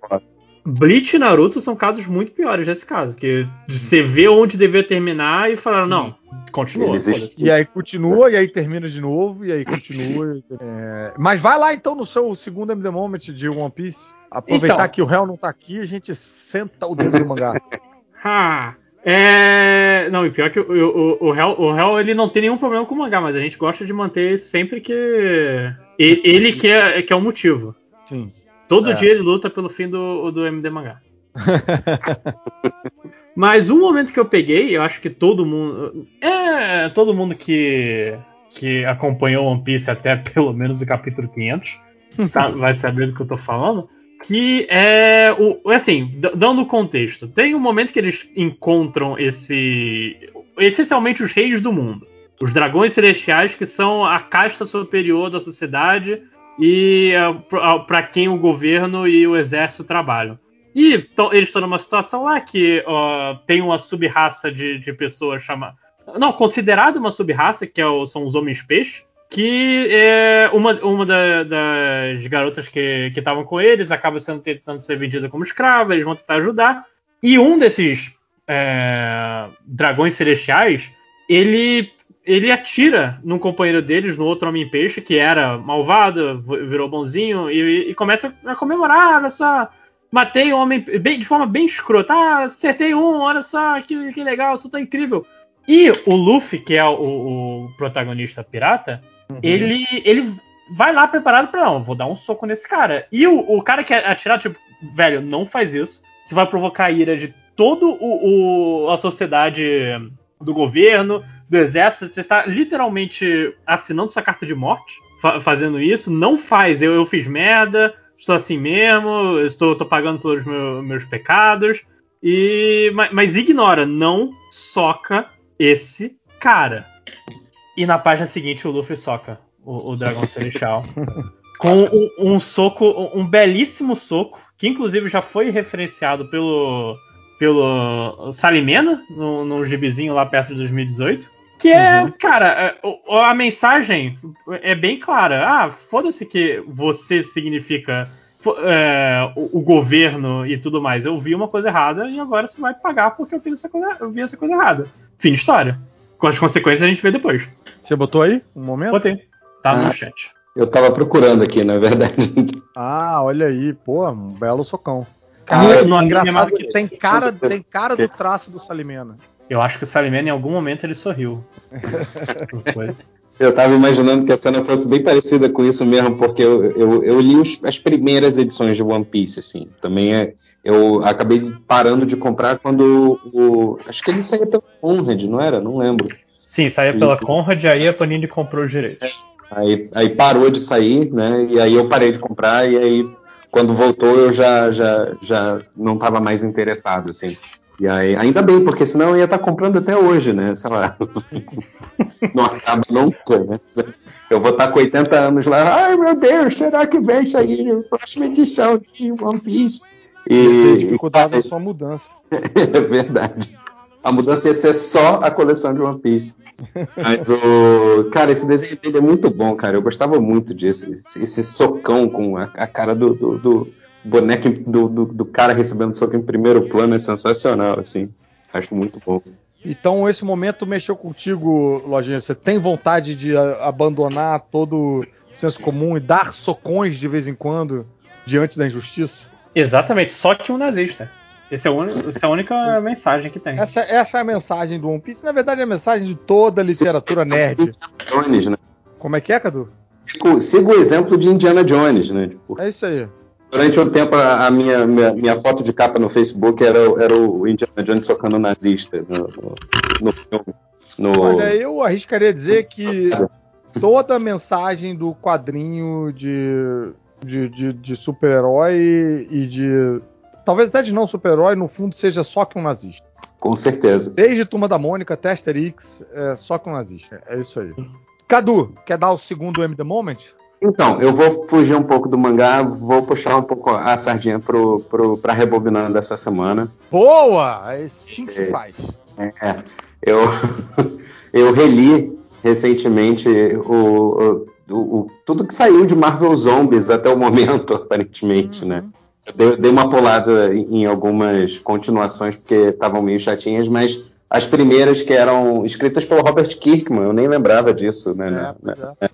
Bleach e Naruto são casos muito piores nesse caso. Que você vê onde devia terminar e falaram, Sim. não, continua. E aí continua, e aí termina de novo, e aí continua. é, Mas vai lá então no seu segundo MD Moment de One Piece. Aproveitar Então. que o réu não tá aqui, a gente senta o dedo no mangá. Ah, é... Não, e pior que o, o, o, Hell, o ele não tem nenhum problema com o mangá, mas a gente gosta de manter sempre que. Ele, ele que, é, que é o motivo. Sim. Todo É. dia ele luta pelo fim do, do MD Mangá. Mas um momento que eu peguei, eu acho que todo mundo. É, todo mundo que, que acompanhou One Piece até pelo menos o capítulo 500 sa- vai saber do que eu tô falando. Que é o. Assim, d- dando contexto, tem um momento que eles encontram esse. Essencialmente os reis do mundo. Os dragões celestiais, que são a casta superior da sociedade e para quem o governo e o exército trabalham. E tão- eles estão numa situação lá que tem uma sub-raça de, de pessoas chamada. Não, considerada uma sub-raça, que é o- são os homens-peixe, que é uma, uma da- das garotas que que estavam com eles acaba sendo tentando ser vendida como escrava, eles vão tentar ajudar. E um desses é, dragões celestiais, ele ele atira num companheiro deles, no outro homem-peixe, que era malvado, virou bonzinho, e, e começa a comemorar, olha só, matei um homem bem- de forma bem escrota, ah, acertei um, olha só, que, que legal, isso tá incrível. E o Luffy, que é o, o protagonista pirata, ele, ele vai lá preparado pra, não, vou dar um soco nesse cara. E o, o cara que atirar, tipo, velho, não faz isso, você vai provocar a ira de o- a sociedade do governo, do exército, você está literalmente assinando sua carta de morte fa- fazendo isso. Não faz, eu, eu fiz merda, estou assim mesmo, estou, estou pagando pelos meu- meus pecados. E ma- mas, ignora, não soca esse cara. E na página seguinte o Luffy soca o, o dragão celestial com um, um soco, um belíssimo soco, que inclusive já foi referenciado pelo pelo Salimena, no, no gibizinho lá perto de 2018. Que é, cara, é, o- a mensagem é bem clara. Ah, foda-se que você significa é, o, o governo e tudo mais. Eu vi uma coisa errada e agora você vai pagar porque eu, fiz essa coisa, eu vi essa coisa errada. Fim de história. Com as consequências a gente vê depois. Você botou aí um momento? Botei. Tá Ah. no chat. Eu tava procurando aqui, na verdade. Ah, olha aí, pô, um belo socão. Cara, é é engraçado que tem cara, tem cara do traço do Salimena. Eu acho que o Salimena em algum momento ele sorriu. Eu tava imaginando que a cena fosse bem parecida com isso mesmo, porque eu, eu, eu li os- as primeiras edições de One Piece, assim. Também é, eu acabei parando de comprar quando o. Acho que ele saía pela Conrad, não era? Não lembro. Sim, saía pela Conrad, aí a Panini comprou os direitos. Aí, aí parou de sair, né? E aí eu parei de comprar, e aí quando voltou eu já, já, já não estava mais interessado, assim. E aí, ainda bem, porque senão eu ia estar comprando até hoje, né? Sei lá. não acaba nunca, né? Eu vou estar com 80 anos lá, ai meu Deus, será que vem sair a próxima edição de One Piece? E, dificuldade na sua mudança. é verdade. A mudança ia ser só a coleção de One Piece. Mas o. Cara, esse desenho dele é muito bom, cara. Eu gostava muito disso. Esse, esse socão com a, a cara do, do, do boneco do, do, do cara recebendo soco em primeiro plano é sensacional, assim. Acho muito bom. Então esse momento mexeu contigo, Lojinha. Você tem vontade de abandonar todo o senso comum e dar socões de vez em quando diante da injustiça? Exatamente, só que um nazista. Esse é o uni- essa é a única mensagem que tem. Essa, essa é a mensagem do One Piece. Na verdade, é a mensagem de toda a literatura nerd. Jones, né? Como é que é, Cadu? Sigo, sigo o exemplo de Indiana Jones, né? Tipo, É isso aí. Durante um tempo a, minha, minha, minha foto de capa no Facebook era, o- era o Indiana Jones socando nazista no, no, no filme. No... Olha, eu arriscaria dizer que toda a mensagem do quadrinho de, de, de, de super-herói e de. Talvez até de não super-herói, no fundo, seja só que um nazista. Com certeza. Desde Turma da Mônica até Asterix, é só que um nazista. É isso aí. Cadu, quer dar o segundo M The Moment? Então, eu vou fugir um pouco do mangá, vou puxar um pouco a sardinha pro, pro, pra Rebobinando essa semana. Boa! É assim que se É. faz. É, eu, eu reli recentemente o, o, o- tudo que saiu de Marvel Zombies até o momento, aparentemente, né? Eu dei, dei uma pulada em, algumas continuações porque estavam meio chatinhas, mas as primeiras que eram escritas pelo Robert Kirkman, eu nem lembrava disso, né? É, né? é.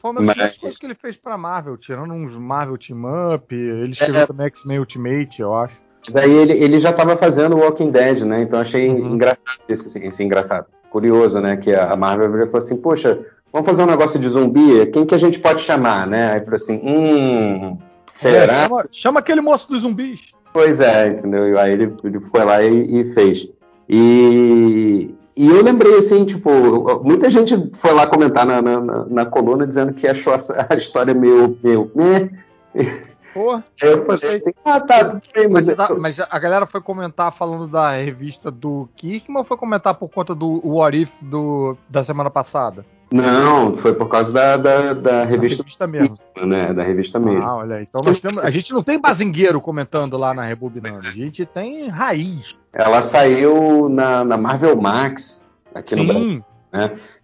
Foi uma das Mas- coisas que ele fez pra Marvel, tirando uns Marvel Team Up, ele escreveu É. também X-Men Ultimate, eu acho. Mas aí ele, ele já estava fazendo Walking Dead, né? Então achei Uhum. engraçado isso, assim, assim, engraçado. Curioso, né? Que a Marvel falou assim, poxa, vamos fazer um negócio de zumbi, quem que a gente pode chamar, né? Aí falou assim, hum, É, será? chama, chama aquele moço dos zumbis. Pois é, entendeu? Aí ele, ele foi lá e, e fez. E, e eu lembrei, assim, tipo, muita gente foi lá comentar na, na, na- na coluna dizendo que achou a, a história meio, meio, né? Pô, eu assim, ah, tá, tudo bem, mas, mas... tá- mas a galera foi comentar falando da revista do Kirkman ou foi comentar por conta do What If do, da semana passada? Não, foi por causa da, da, da Da revista, revista mesmo. né? Da revista mesmo. Ah, olha. Então nós temos, a gente não tem bazingueiro comentando lá na Rebobinando. A gente tem raiz. Ela saiu na, na Marvel Max, aqui no Brasil. Sim.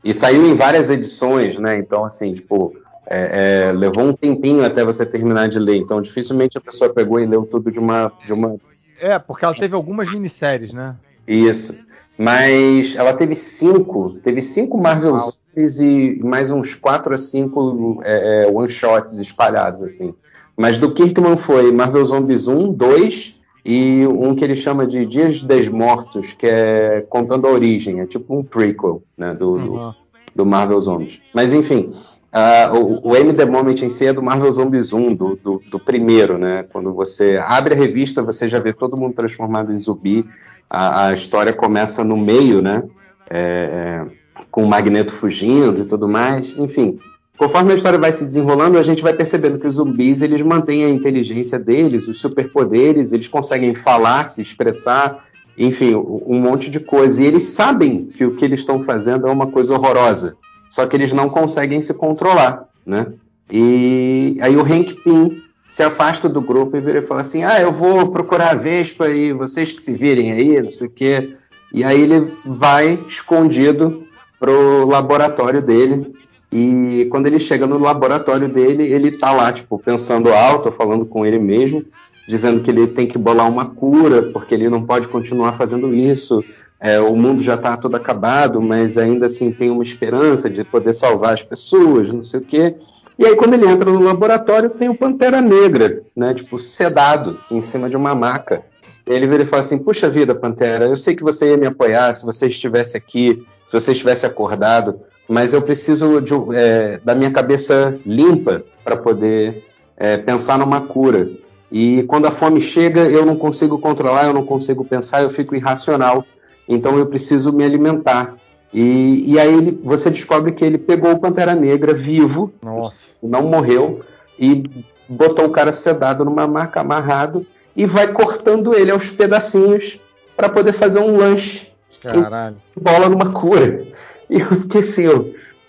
E saiu em várias edições, né? Então, assim, tipo, é, é, levou um tempinho até você terminar de ler. Então, dificilmente a pessoa pegou e leu tudo de uma. De uma... É, porque ela teve algumas minisséries, né? Isso. Mas ela teve cinco. Teve cinco Marvel. Zombies e mais uns quatro a cinco é, é, one-shots espalhados, assim. Mas do Kirkman foi Marvel Zombies 1, 2 e um que ele chama de Dias dos Mortos, que é contando a origem. É tipo um prequel, né? Do, do, Uhum. do Marvel Zombies. Mas enfim, ah, o, o M The Moment em si é do Marvel Zombies 1, do, do, do primeiro, né? Quando você abre a revista, você já vê todo mundo transformado em zumbi. A, a história começa no meio, né? É, é, com o Magneto fugindo e tudo mais. Enfim, conforme a história vai se desenrolando, a gente vai percebendo que os zumbis eles mantêm a inteligência deles, os superpoderes, eles conseguem falar, se expressar, enfim, um monte de coisa. E eles sabem que o que eles estão fazendo é uma coisa horrorosa. Só que eles não conseguem se controlar, né? E aí o Hank Pym se afasta do grupo e vira e fala assim: Ah, eu vou procurar a Vespa e vocês que se virem aí, não sei o quê. E aí ele vai escondido pro laboratório dele. E quando ele chega no laboratório dele, ele tá lá, tipo, pensando alto, falando com ele mesmo, dizendo que ele tem que bolar uma cura, porque ele não pode continuar fazendo isso. É, o mundo já está todo acabado, mas ainda assim tem uma esperança de poder salvar as pessoas, não sei o quê. E aí, quando ele entra no laboratório, tem o Pantera Negra, né? Tipo, sedado em cima de uma maca. Ele vira e fala assim: Puxa vida, Pantera, eu sei que você ia me apoiar se você estivesse aqui, se você estivesse acordado, mas eu preciso de, é, da minha cabeça limpa para poder é, pensar numa cura. E quando a fome chega, eu não consigo controlar, eu não consigo pensar, eu fico irracional. Então eu preciso me alimentar. E, e aí ele, você descobre que ele pegou o Pantera Negra vivo, Nossa. não morreu, e botou o cara sedado numa maca, amarrado, e vai cortando ele aos pedacinhos para poder fazer um lanche. Caralho. Bola numa cura. E eu fiquei assim, ó,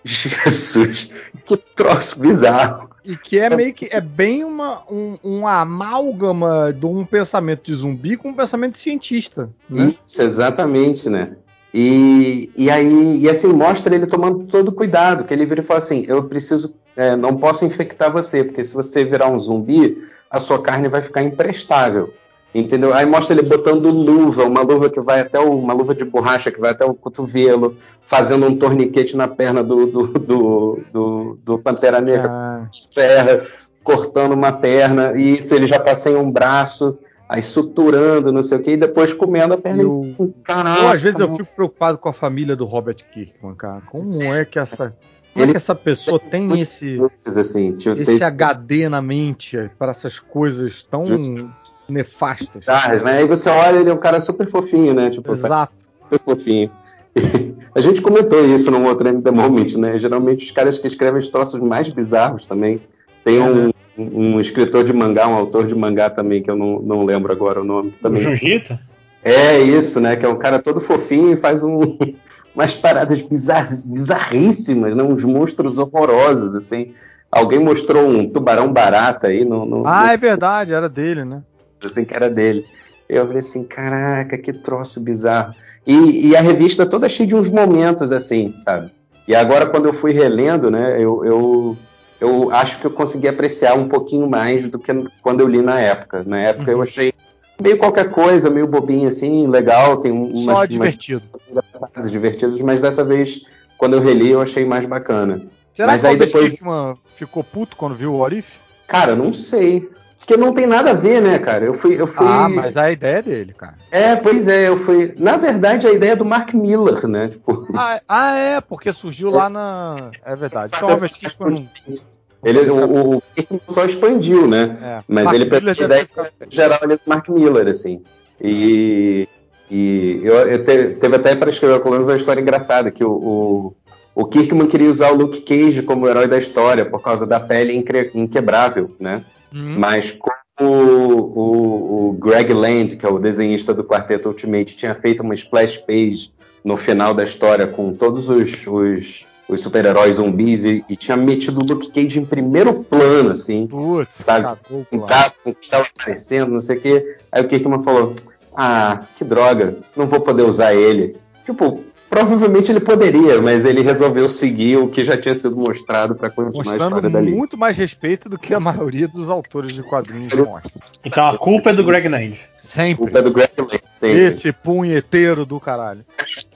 Jesus, que troço bizarro. E que é meio que. É bem uma, um, um amálgama de um pensamento de zumbi com um pensamento de cientista. Né? Isso, exatamente, né? E, e aí, e assim, mostra ele tomando todo cuidado, que ele vira e fala assim, eu preciso, é, não posso infectar você, porque se você virar um zumbi, a sua carne vai ficar imprestável. Entendeu? Aí mostra ele botando luva, uma luva que vai até o, uma luva de borracha que vai até o cotovelo, fazendo um torniquete na perna do, do, do, do, do Pantera Negra, Ah, serra, cortando uma perna, e isso ele já tá sem um braço, aí suturando, não sei o que, e depois comendo a perna. Eu- Caraca, às vezes eu fico preocupado com a família do Robert Kirkman, cara. Como é que essa. Como é Ele- que essa pessoa tem esse, assim, tipo, esse tem- HD na mente para essas coisas tão Justo. Nefastas? Ah, né? Aí você olha, ele é um cara super fofinho, né? Tipo, Exato. super fofinho. A gente comentou isso num outro M The Moment, né? Geralmente os caras que escrevem os troços mais bizarros também. Tem um, um escritor de mangá, um autor de mangá também, que eu não, não lembro agora o nome. O Também. Jujita? É isso, né? Que é um cara todo fofinho e faz um, umas paradas bizarras, bizarríssimas, né? Uns monstros horrorosos, assim. Alguém mostrou um tubarão barata aí no, no, Ah, é verdade, era dele, né? Assim, que era dele. Eu falei assim, caraca, que troço bizarro. E, e a revista toda cheia de uns momentos assim, sabe? E agora, quando eu fui relendo, né, eu, eu, eu acho que eu consegui apreciar um pouquinho mais do que quando eu li na época. Na época eu achei meio qualquer coisa, meio bobinho assim, legal, tem um- umas, Só umas divertido. engraçadas, divertidas, mas dessa vez, quando eu reli, eu achei mais bacana. Será Mas que aí depois- Kirkman ficou puto quando viu o Orif? Cara, não sei. Porque não tem nada a ver, né, cara? Eu fui. Eu fui... Ah, mas a ideia é dele, cara. É, pois é, eu fui. Na verdade, a ideia é do Mark Miller, né? Tipo, Ah, ah, é, porque surgiu lá na. É verdade. Então Robert Kirkman não. ele, o, o só expandiu, né? É. Mas Mark ele Miller pegou a deve ideia ficado- geral ali do Mark Miller, assim. E, e eu, eu te- teve até para escrever a coluna uma história engraçada, que o, o, o Kirkman queria usar o Luke Cage como herói da história por causa da pele incre- inquebrável, né? Hum. Mas como o, o, Greg Land, que é o desenhista do Quarteto Ultimate, tinha feito uma splash page no final da história com todos os, os, os super-heróis zumbis e, e tinha metido o Luke Cage em primeiro plano, assim, Putz, Sabe, um caso com o que estava aparecendo, não sei o quê. Aí o Kirkman falou: Ah, que droga, não vou poder usar ele. Tipo, provavelmente ele poderia, mas ele resolveu seguir o que já tinha sido mostrado para continuar a Mostrando história dali. muito mais respeito do que a maioria dos autores de quadrinhos mostra. Então a culpa é do Greg Land. Sempre. Culpa é do Greg Land, sempre. Esse punheteiro do caralho.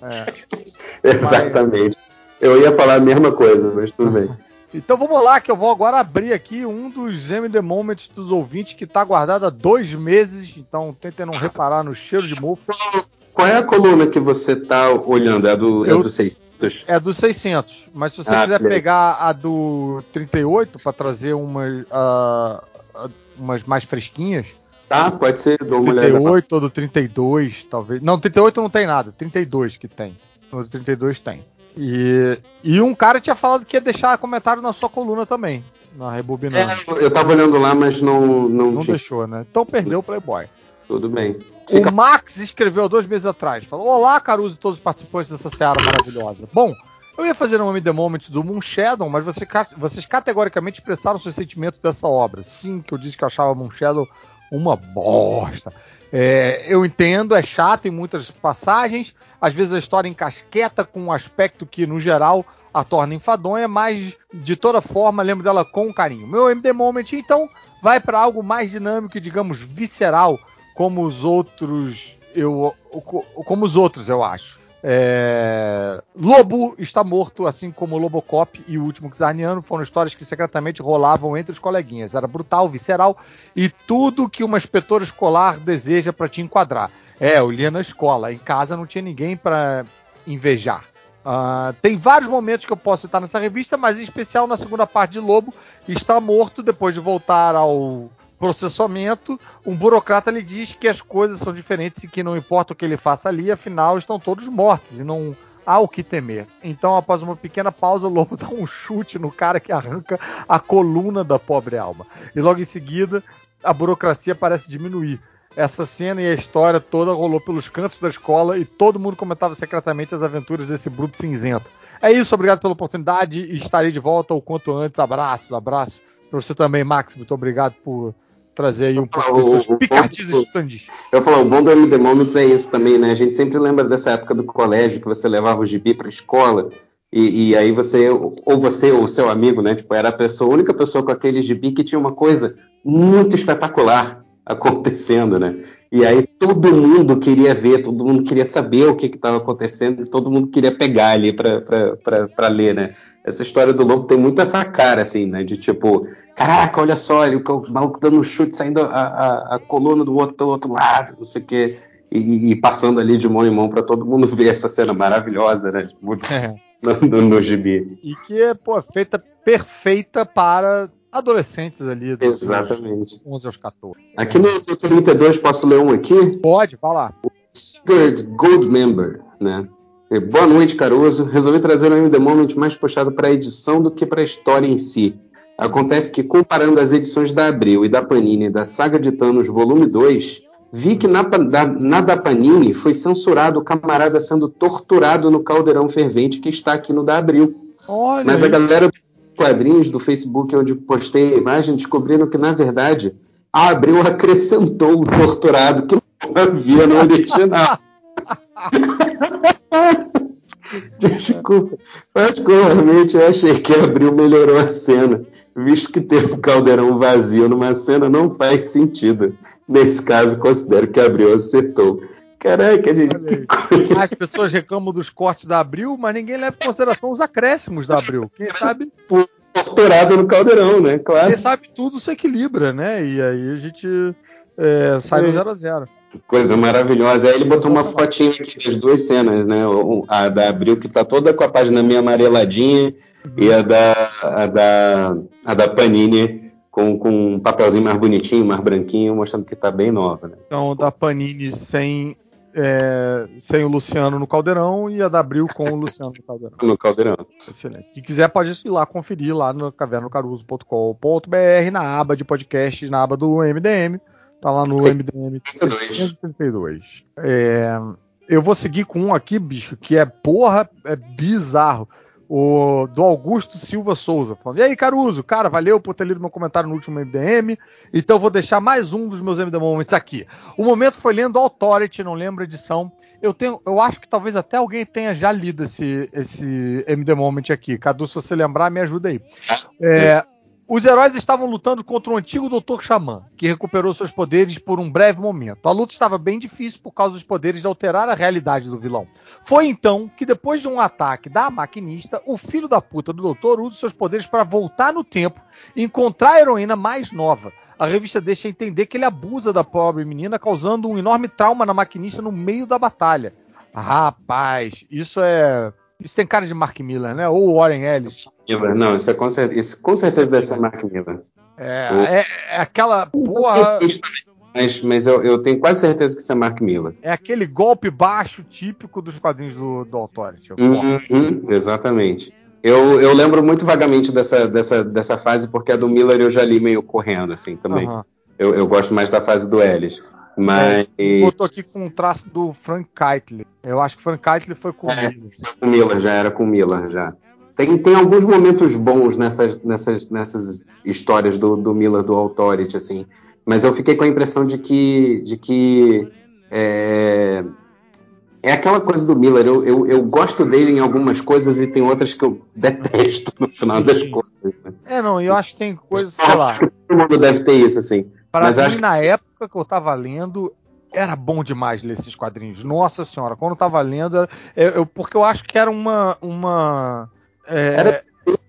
É. Exatamente. Eu ia falar a mesma coisa, mas tudo bem. Então vamos lá, que eu vou agora abrir aqui um dos MD Moments dos ouvintes que tá guardado há dois meses. Então tentem não reparar no cheiro de mofo. Qual é a coluna que você tá olhando? É a do, é Eu- do 600? É dos 600, mas se você Ah, quiser beleza. pegar a do 38 para trazer umas, ah, umas mais fresquinhas, Tá, pode ser, dou olhada. 38 ou do 32, talvez. Não, 38 não tem nada, 32 que tem. No 32 tem. E, e um cara tinha falado que ia deixar comentário na sua coluna também, na Rebobinando. É, eu tava olhando lá, mas não, não, não deixou, né? Então perdeu o Playboy. Tudo bem. O Max escreveu dois meses atrás. Falou: Olá, Caruso e todos os participantes dessa seara maravilhosa. Bom, eu ia fazer um The Moment do Moon Shadow, mas você ca- vocês categoricamente expressaram seus sentimentos dessa obra. Sim, que eu disse que eu achava Moon Shadow uma bosta. É, eu entendo, é chato em muitas passagens. Às vezes a história encasqueta com um aspecto que, no geral, a torna enfadonha, mas de toda forma lembro dela com carinho. Meu MD Moment, então, vai para algo mais dinâmico e, digamos, visceral, como os outros, eu, como os outros, eu acho. É, Lobo está morto, assim como Lobocop e o último Czarniano foram histórias que secretamente rolavam entre os coleguinhas. Era brutal, visceral e tudo que uma inspetora escolar deseja para te enquadrar. É, eu lia na escola. Em casa não tinha ninguém para invejar. Uh, tem vários momentos que eu posso citar nessa revista, mas em especial na segunda parte de Lobo, está morto depois de voltar ao processamento. Um burocrata lhe diz que as coisas são diferentes e que não importa o que ele faça ali, afinal estão todos mortos e não há o que temer. Então, após uma pequena pausa, o lobo dá um chute no cara que arranca a coluna da pobre alma. E logo em seguida, a burocracia parece diminuir. Essa cena e a história toda rolou pelos cantos da escola e todo mundo comentava secretamente as aventuras desse bruto cinzento. É isso, obrigado pela oportunidade e estarei de volta o quanto antes. Abraço, abraço. Pra você também, Max, muito obrigado por trazer aí um pouco dos seus estandis. Eu falo, o bom do MD Moments é isso também, né? A gente sempre lembra dessa época do colégio que você levava o gibi pra escola e, e, aí você, ou você ou seu amigo, né? Tipo, era a pessoa, a única pessoa com aquele gibi que tinha uma coisa muito espetacular acontecendo, né? E aí todo mundo queria ver, todo mundo queria saber o que estava acontecendo, e todo mundo queria pegar ali para ler, né? Essa história do lobo tem muito essa cara, assim, né? De tipo, caraca, olha só, ele, o maluco dando um chute, saindo a, a, a, coluna do outro pelo outro lado, não sei o quê. E, e passando ali de mão em mão para todo mundo ver essa cena maravilhosa, né? Tipo, É. no, no, no gibi. E que é, pô, feita perfeita para adolescentes ali. dos Exatamente. 11 aos 14. Aqui no, no 32, posso ler um aqui? Pode, vai lá. Sigurd Goldmember, né? E, Boa noite, Caruso. Resolvi trazer um The Moment mais puxado para a edição do que para a história em si. Acontece que, comparando as edições da Abril e da Panini da Saga de Thanos Volume 2, vi que na, da- na da Panini foi censurado o camarada sendo torturado no caldeirão fervente que está aqui no da Abril. Olha, Mas a galera dos quadrinhos do Facebook, onde postei a imagem, descobriram que, na verdade, a Abril acrescentou o torturado que não havia no original. Desculpa, particularmente eu achei que Abril melhorou a cena, visto que ter um caldeirão vazio numa cena não faz sentido. Nesse caso, considero que Abril acertou. Caraca, gente. As pessoas reclamam dos cortes da Abril, mas ninguém leva em consideração os acréscimos da Abril. Quem sabe, torturado no caldeirão, né? Claro. quem sabe tudo se equilibra, né? E aí a gente é, sai no É. 0 a 0 Coisa maravilhosa. Aí ele botou uma fotinha aqui das duas cenas, né? A da Abril, que tá toda com a página meio amareladinha, e a da, a da, a da Panini com, com um papelzinho mais bonitinho, mais branquinho, mostrando que tá bem nova, né? Então, da Panini sem, é, sem o Luciano no Caldeirão e a da Abril com o Luciano no Caldeirão. No caldeirão. Excelente. Quem quiser pode ir lá conferir lá no cavernocaruso.com.br, na aba de podcast, na aba do MDM. Tá lá no 632. MDM 632. É, eu vou seguir com um aqui, bicho, que é porra, é bizarro. O, do Augusto Silva Souza. Falando, e aí, Caruso? Cara, valeu por ter lido meu comentário no último MDM. Então vou deixar mais um dos meus MD Moments aqui. O momento foi lendo Authority, não lembro a edição. Eu tenho, eu acho que talvez até alguém tenha já lido esse, esse MD Moment aqui. Cadu, se você lembrar, me ajuda aí. É, os heróis estavam lutando contra um antigo Dr. Xamã, que recuperou seus poderes por um breve momento. A luta estava bem difícil por causa dos poderes de alterar a realidade do vilão. Foi então que, depois de um ataque da maquinista, o filho da puta do doutor usa seus poderes para voltar no tempo e encontrar a heroína mais nova. A revista deixa entender que ele abusa da pobre menina, causando um enorme trauma na maquinista no meio da batalha. Rapaz, isso é. Isso tem cara de Mark Miller, né? Ou Warren Ellis. Miller, Não, isso, é com, cer- isso com certeza deve ser Mark Miller. É, é, é aquela porra. Mas, mas eu, eu tenho quase certeza que isso é Mark Miller. É aquele golpe baixo típico dos quadrinhos do, do Authority. Uhum, exatamente. Eu, eu lembro muito vagamente dessa, dessa, dessa fase, porque a do Miller eu já li meio correndo, assim, também. Aham. Eu, eu gosto mais da fase do Ellis. Mas Botou aqui com um traço do Frank Keitel. Eu acho que o Frank Keitel foi com É. o Miller, já era com o Miller, já. Tem, tem alguns momentos bons nessas, nessas, nessas histórias do, do Miller, do Authority, assim. Mas eu fiquei com a impressão de que, de que é, é aquela coisa do Miller. Eu, eu, eu gosto dele em algumas coisas e tem outras que eu detesto no final das contas. né? É, não, eu acho que tem coisa, sei lá. Acho que todo mundo deve ter isso, assim. Pra Mas mim, acho na época que eu tava lendo, era bom demais ler esses quadrinhos. Nossa senhora, quando eu tava lendo, era- eu, eu- porque eu acho que era uma. uma é, Era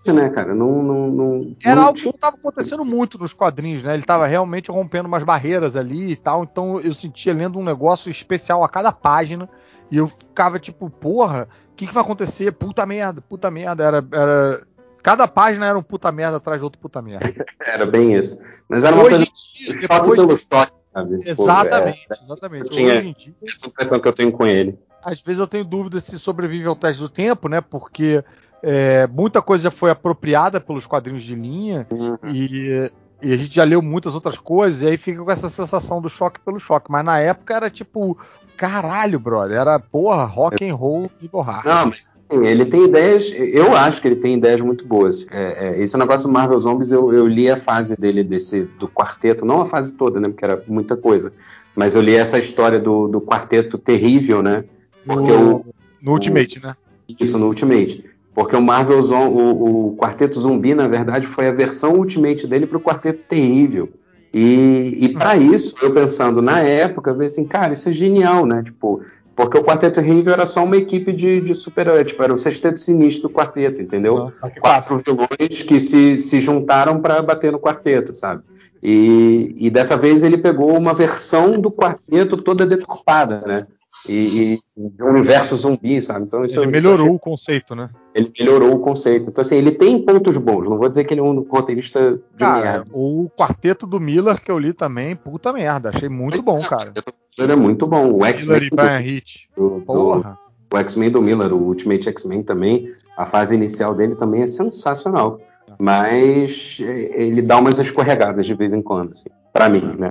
né, cara? Não, não, não, era algo que estava acontecendo muito nos quadrinhos, né? Ele estava realmente rompendo umas barreiras ali e tal. Então eu sentia lendo um negócio especial a cada página. E eu ficava tipo, porra, o que, que vai acontecer? Puta merda, puta merda. Era, era... Cada página era um puta merda atrás de outro puta merda. Era bem isso. Mas era uma Hoje coisa dia, choque depois. pelo choque, sabe? Pô, Exatamente, é, exatamente. eu tinha- Hoje em dia, essa impressão que eu tenho com ele. às vezes eu tenho dúvida se sobrevive ao teste do tempo, né? Porque é, muita coisa foi apropriada pelos quadrinhos de linha e, e a gente já leu muitas outras coisas, e aí fica com essa sensação do choque pelo choque. Mas na época era tipo, caralho, brother, era porra, rock and roll de borracha. Não, mas assim, ele tem ideias. Eu acho que ele tem ideias muito boas. É, é, esse negócio do Marvel Zombies, eu, eu li a fase dele, desse do quarteto, não a fase toda, né? Porque era muita coisa. Mas eu li essa história do, do quarteto terrível, né? Porque no, o, no Ultimate, né? Isso no Ultimate. Porque o Marvel Zom, o, o Quarteto Zumbi, na verdade, foi a versão Ultimate dele pro Quarteto Terrível. E, e para isso, eu pensando na época, eu falei assim, cara, isso é genial, né? Tipo, porque o Quarteto Terrível era só uma equipe de, de super-heróis, tipo, era o sexteto sinistro do quarteto, entendeu? Que Quatro vilões que se, se juntaram para bater no quarteto, sabe? E, e dessa vez ele pegou uma versão do quarteto toda deturpada, né? E, e de um universo zumbi, sabe? Então isso Ele isso melhorou achei- o conceito, né? ele melhorou o conceito. Então, assim, ele tem pontos bons. Não vou dizer que ele é um roteirista de Cara, merda. o quarteto do Miller que eu li também, puta merda, achei muito Mas, bom, cara. Ele é muito bom. O X-Men do, do, Porra. o X-Men do Miller, o Ultimate X-Men também, a fase inicial dele também é sensacional. Mas é, ele dá umas escorregadas de vez em quando, assim, pra mim, né?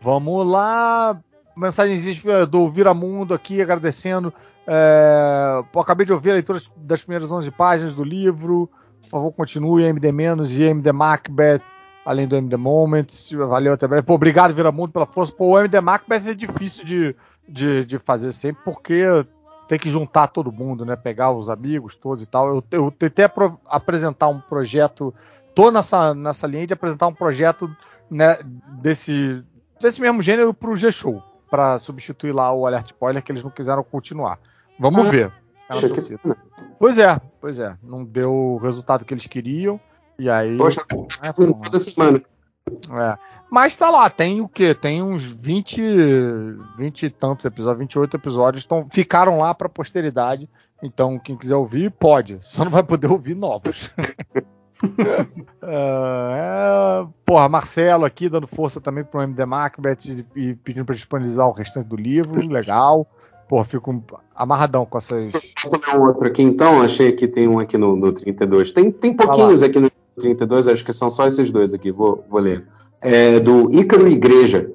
Vamos lá. Mensagens do Viramundo aqui agradecendo. É, pô, acabei de ouvir a leitura das primeiras 11 páginas do livro. Por favor, continue. MD- e MD Macbeth, além do MD Moments. Valeu até breve. Pô, obrigado, Viramundo, pela força. Pô, o MD Macbeth é difícil de, de, de fazer sempre, porque tem que juntar todo mundo, né? Pegar os amigos todos e tal. Eu, eu tentei apro- apresentar um projeto. Tô nessa, nessa linha de apresentar um projeto né, desse, desse mesmo gênero pro G-Show. Pra substituir lá o Alert Spoiler, que eles não quiseram continuar. Vamos Ah, ver. Que. Pois é, pois é. Não deu o resultado que eles queriam. E aí. Poxa, é, toda semana. É. Mas tá lá, tem o quê? Tem uns 20, 20 e tantos episódios, 28 episódios, então ficaram lá pra posteridade. Então, quem quiser ouvir, pode. Só não vai poder ouvir novos. É, é, porra, Marcelo aqui dando força também pro MD Macbeth e, e pedindo pra disponibilizar o restante do livro. Legal. Porra, fico amarradão com essas. Posso ler um outro aqui então? Achei que tem um aqui no, no 32. Tem, tem pouquinhos aqui no 32, acho que são só esses dois aqui, vou, vou ler. É do Ícaro Igreja.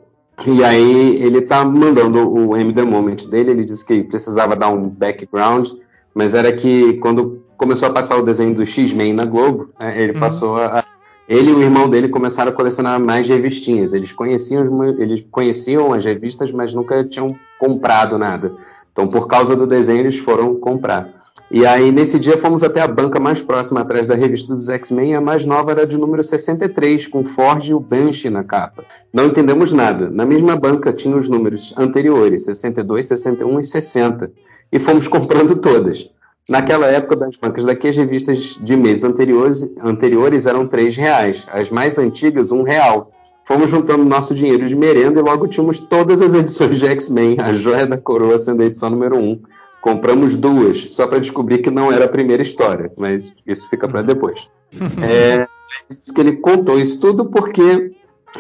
E aí ele tá mandando o MD Moment dele, ele disse que precisava dar um background, mas era que quando começou a passar o desenho do X-Men na Globo, né, ele Uhum. passou a. Ele e o irmão dele começaram a colecionar mais revistinhas. Eles conheciam, eles conheciam as revistas, mas nunca tinham comprado nada. Então, por causa do desenho, eles foram comprar. E aí, nesse dia, fomos até a banca mais próxima, atrás da revista dos X-Men. A mais nova era de número 63, com Ford e o Banshee na capa. Não entendemos nada. Na mesma banca tinha os números anteriores, 62, 61 e 60. E fomos comprando todas. Naquela época das bancas daqui, as revistas de meses anteriores, anteriores eram R$ reais. As mais antigas, um real. Fomos juntando nosso dinheiro de merenda e logo tínhamos todas as edições de X-Men, a joia da coroa sendo a edição número 1. Compramos duas, só para descobrir que não era a primeira história, mas isso fica para depois. É, disse que ele contou isso tudo porque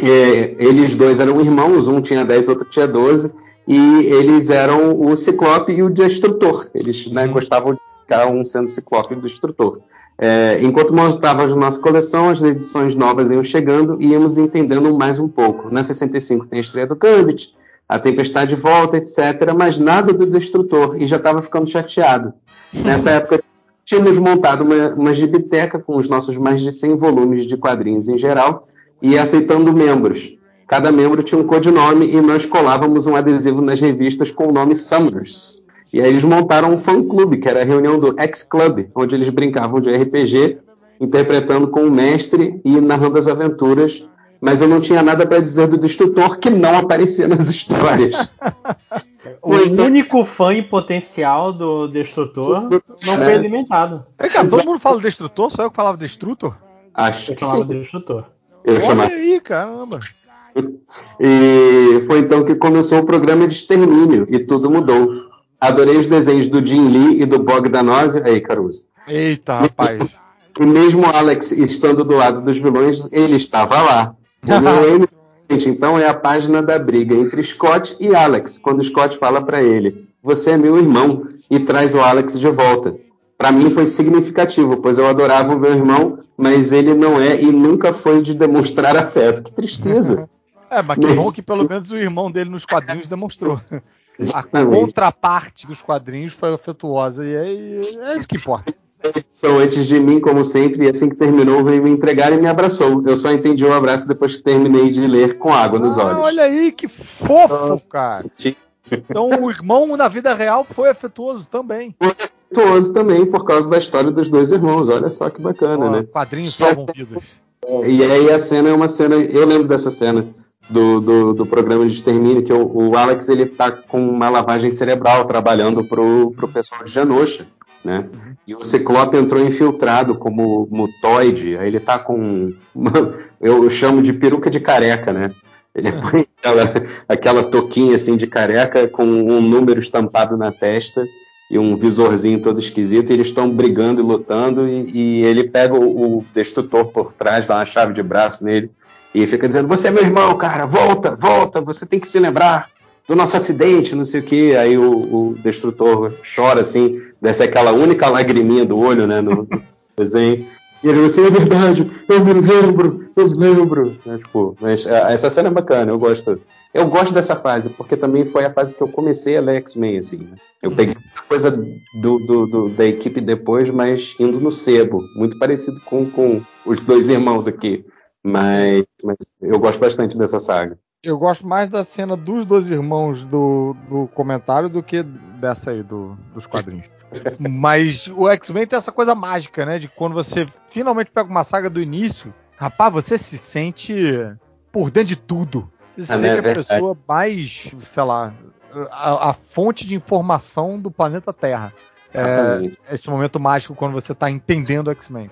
é, eles dois eram irmãos, um tinha 10, outro tinha 12, e eles eram o Ciclope e o Destrutor. Eles né, gostavam de um sendo Ciclope e o Destrutor. É, enquanto montávamos nossa coleção, as edições novas iam chegando e íamos entendendo mais um pouco. Na 65 tem a estreia do Gambit, a Tempestade volta, etc., mas nada do Destrutor, e já estava ficando chateado. Nessa época, tínhamos montado uma, uma gibiteca com os nossos mais de 100 volumes de quadrinhos em geral e aceitando membros. Cada membro tinha um codinome e nós colávamos um adesivo nas revistas com o nome Summers. E aí eles montaram um fã-clube, que era a reunião do X-Club, onde eles brincavam de RPG, interpretando com o mestre e narrando as aventuras mas eu não tinha nada para dizer do Destrutor que não aparecia nas histórias. O único fã em potencial do Destrutor não foi É. alimentado. É, cara, todo mundo fala destrutor, só eu que falava destrutor? Acho Eu que chamava sim. Destrutor. Eu Olha chamava. aí, caramba. E foi então que começou o programa de extermínio e tudo mudou. Adorei os desenhos do Jim Lee e do Bogdanov. Aí, Caruso. Eita, rapaz. E mesmo Alex estando do lado dos vilões, ele estava lá. O meu M, gente, então é a página da briga entre Scott e Alex, quando Scott fala para ele: "Você é meu irmão" e traz o Alex de volta. Para mim foi significativo, pois eu adorava o meu irmão, mas ele não é e nunca foi de demonstrar afeto. Que tristeza. É, mas que Mas- bom que pelo menos o irmão dele nos quadrinhos demonstrou. A contraparte dos quadrinhos foi afetuosa. E é, é isso que importa. Então, antes de mim, como sempre, e assim que terminou, veio me entregar e me abraçou. Eu só entendi o abraço depois que terminei de ler com água nos Ah, olhos. olha aí, que fofo, cara. Então o irmão na vida real foi afetuoso também. Afetuoso também por causa da história dos dois irmãos. Olha só que bacana, né? Quadrinhos salvam vidas. E aí a cena é uma cena, eu lembro dessa cena do, do, do programa de extermínio, que o, o Alex ele tá com uma lavagem cerebral trabalhando pro, pro pessoal de Genosha, né? E o Ciclope entrou infiltrado como mutoide, aí ele tá com uma, eu chamo de peruca de careca, né? Ele põe aquela, aquela touquinha assim de careca com um número estampado na testa e um visorzinho todo esquisito, e eles estão brigando e lutando, e, e ele pega o, o destrutor por trás, dá uma chave de braço nele, e fica dizendo, você é meu irmão, cara, volta, volta, você tem que se lembrar do nosso acidente, não sei o que. Aí o, o destrutor chora assim, desce aquela única lagriminha do olho, né, no, desenho. E ele assim, é verdade, eu me lembro, eu me lembro. Né, tipo, mas ah, essa cena é bacana, eu gosto. Eu gosto dessa fase, porque também foi a fase que eu comecei a ler X-Men, assim, né? Eu peguei coisa do, do- do- da equipe depois, mas indo no sebo, muito parecido com, com os dois irmãos aqui. Mas, mas eu gosto bastante dessa saga. Eu gosto mais da cena dos dois irmãos do, do comentário do que dessa aí, do- dos quadrinhos. Mas o X-Men tem essa coisa mágica, né? De quando você finalmente pega uma saga do início, rapaz, você se sente por dentro de tudo. Você se Ah, sente é a pessoa mais, sei lá, a, a fonte de informação do planeta Terra. É, esse momento mágico quando você tá entendendo o X-Men.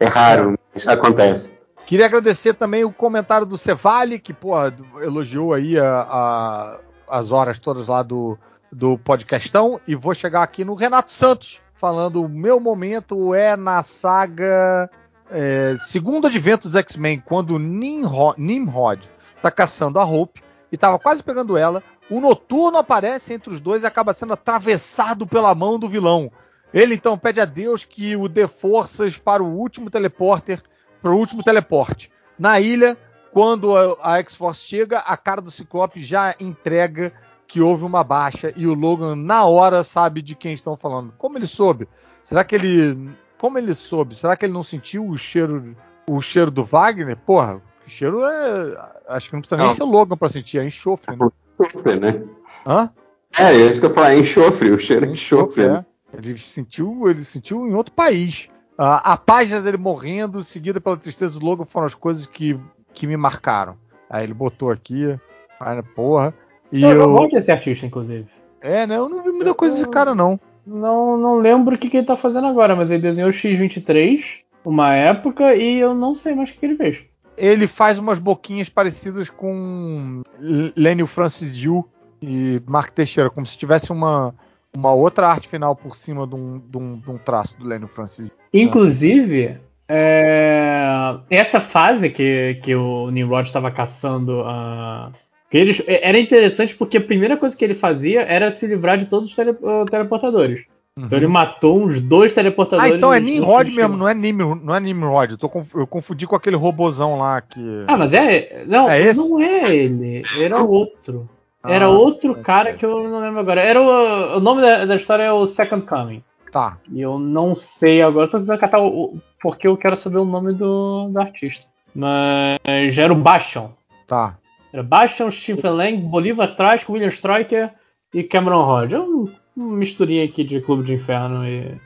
É raro, acontece. Queria agradecer também o comentário do Cevale, que, pô, elogiou aí a- a- as horas todas lá do, do podcastão. E vou chegar aqui no Renato Santos, falando: o meu momento é na saga é, Segundo Advento dos X-Men, quando Nimrod, Nimrod tá caçando a Hope e tava quase pegando ela. O Noturno aparece entre os dois e acaba sendo atravessado pela mão do vilão. Ele então pede a Deus que o dê forças para o último teleporter para o último teleporte. Na ilha, quando a, X-Force chega, a cara do Ciclope já entrega que houve uma baixa e o Logan na hora sabe de quem estão falando. Como ele soube? Será que ele como ele soube? Será que ele não sentiu o cheiro o cheiro do Wagner? Porra, o cheiro é acho que não precisa nem Não. ser o Logan para sentir, é enxofre, né? Enxofre, né? Hã? É, é isso que eu falo, é enxofre, o cheiro é enxofre. é. né? Ele sentiu, ele sentiu em outro país. Ah, a página dele morrendo, seguida pela tristeza do Logan, foram as coisas que, que me marcaram. Aí ele botou aqui, ah, porra. E eu, eu gosto desse artista, inclusive. É, né? Eu não vi muita coisa desse cara, não. Não, não lembro o que, que ele tá fazendo agora, mas ele desenhou X-23 uma época e eu não sei mais o que, que ele fez. Ele faz umas boquinhas parecidas com Lênio Francis Yu e Mark Teixeira, como se tivesse uma, uma outra arte final por cima de um, de um, de um traço do Lênio Francis. Inclusive, é, essa fase que, que o Nimrod estava caçando a. que eles- era interessante porque a primeira coisa que ele fazia era se livrar de todos os tele- uh, teleportadores. Então ele matou uns dois Ah, teleportadores. então é Nimrod mesmo, não é, Nim, não é Nimrod. Eu, conf- eu confundi com aquele robozão lá que. Ah, mas é. Não, É esse? não é ele. Era outro. Era Ah, outro cara que eu não lembro agora. Era o, o nome da, da história é o Second Coming. Tá. E eu não sei agora. Tô tentando catar o, porque eu quero saber o nome do, do artista. Mas era o Bastion. Tá. Era Bastion, Stephen Lang, Bolívar Trask, William Stryker e Cameron Rod. É um, uma misturinha aqui de Clube de Inferno e.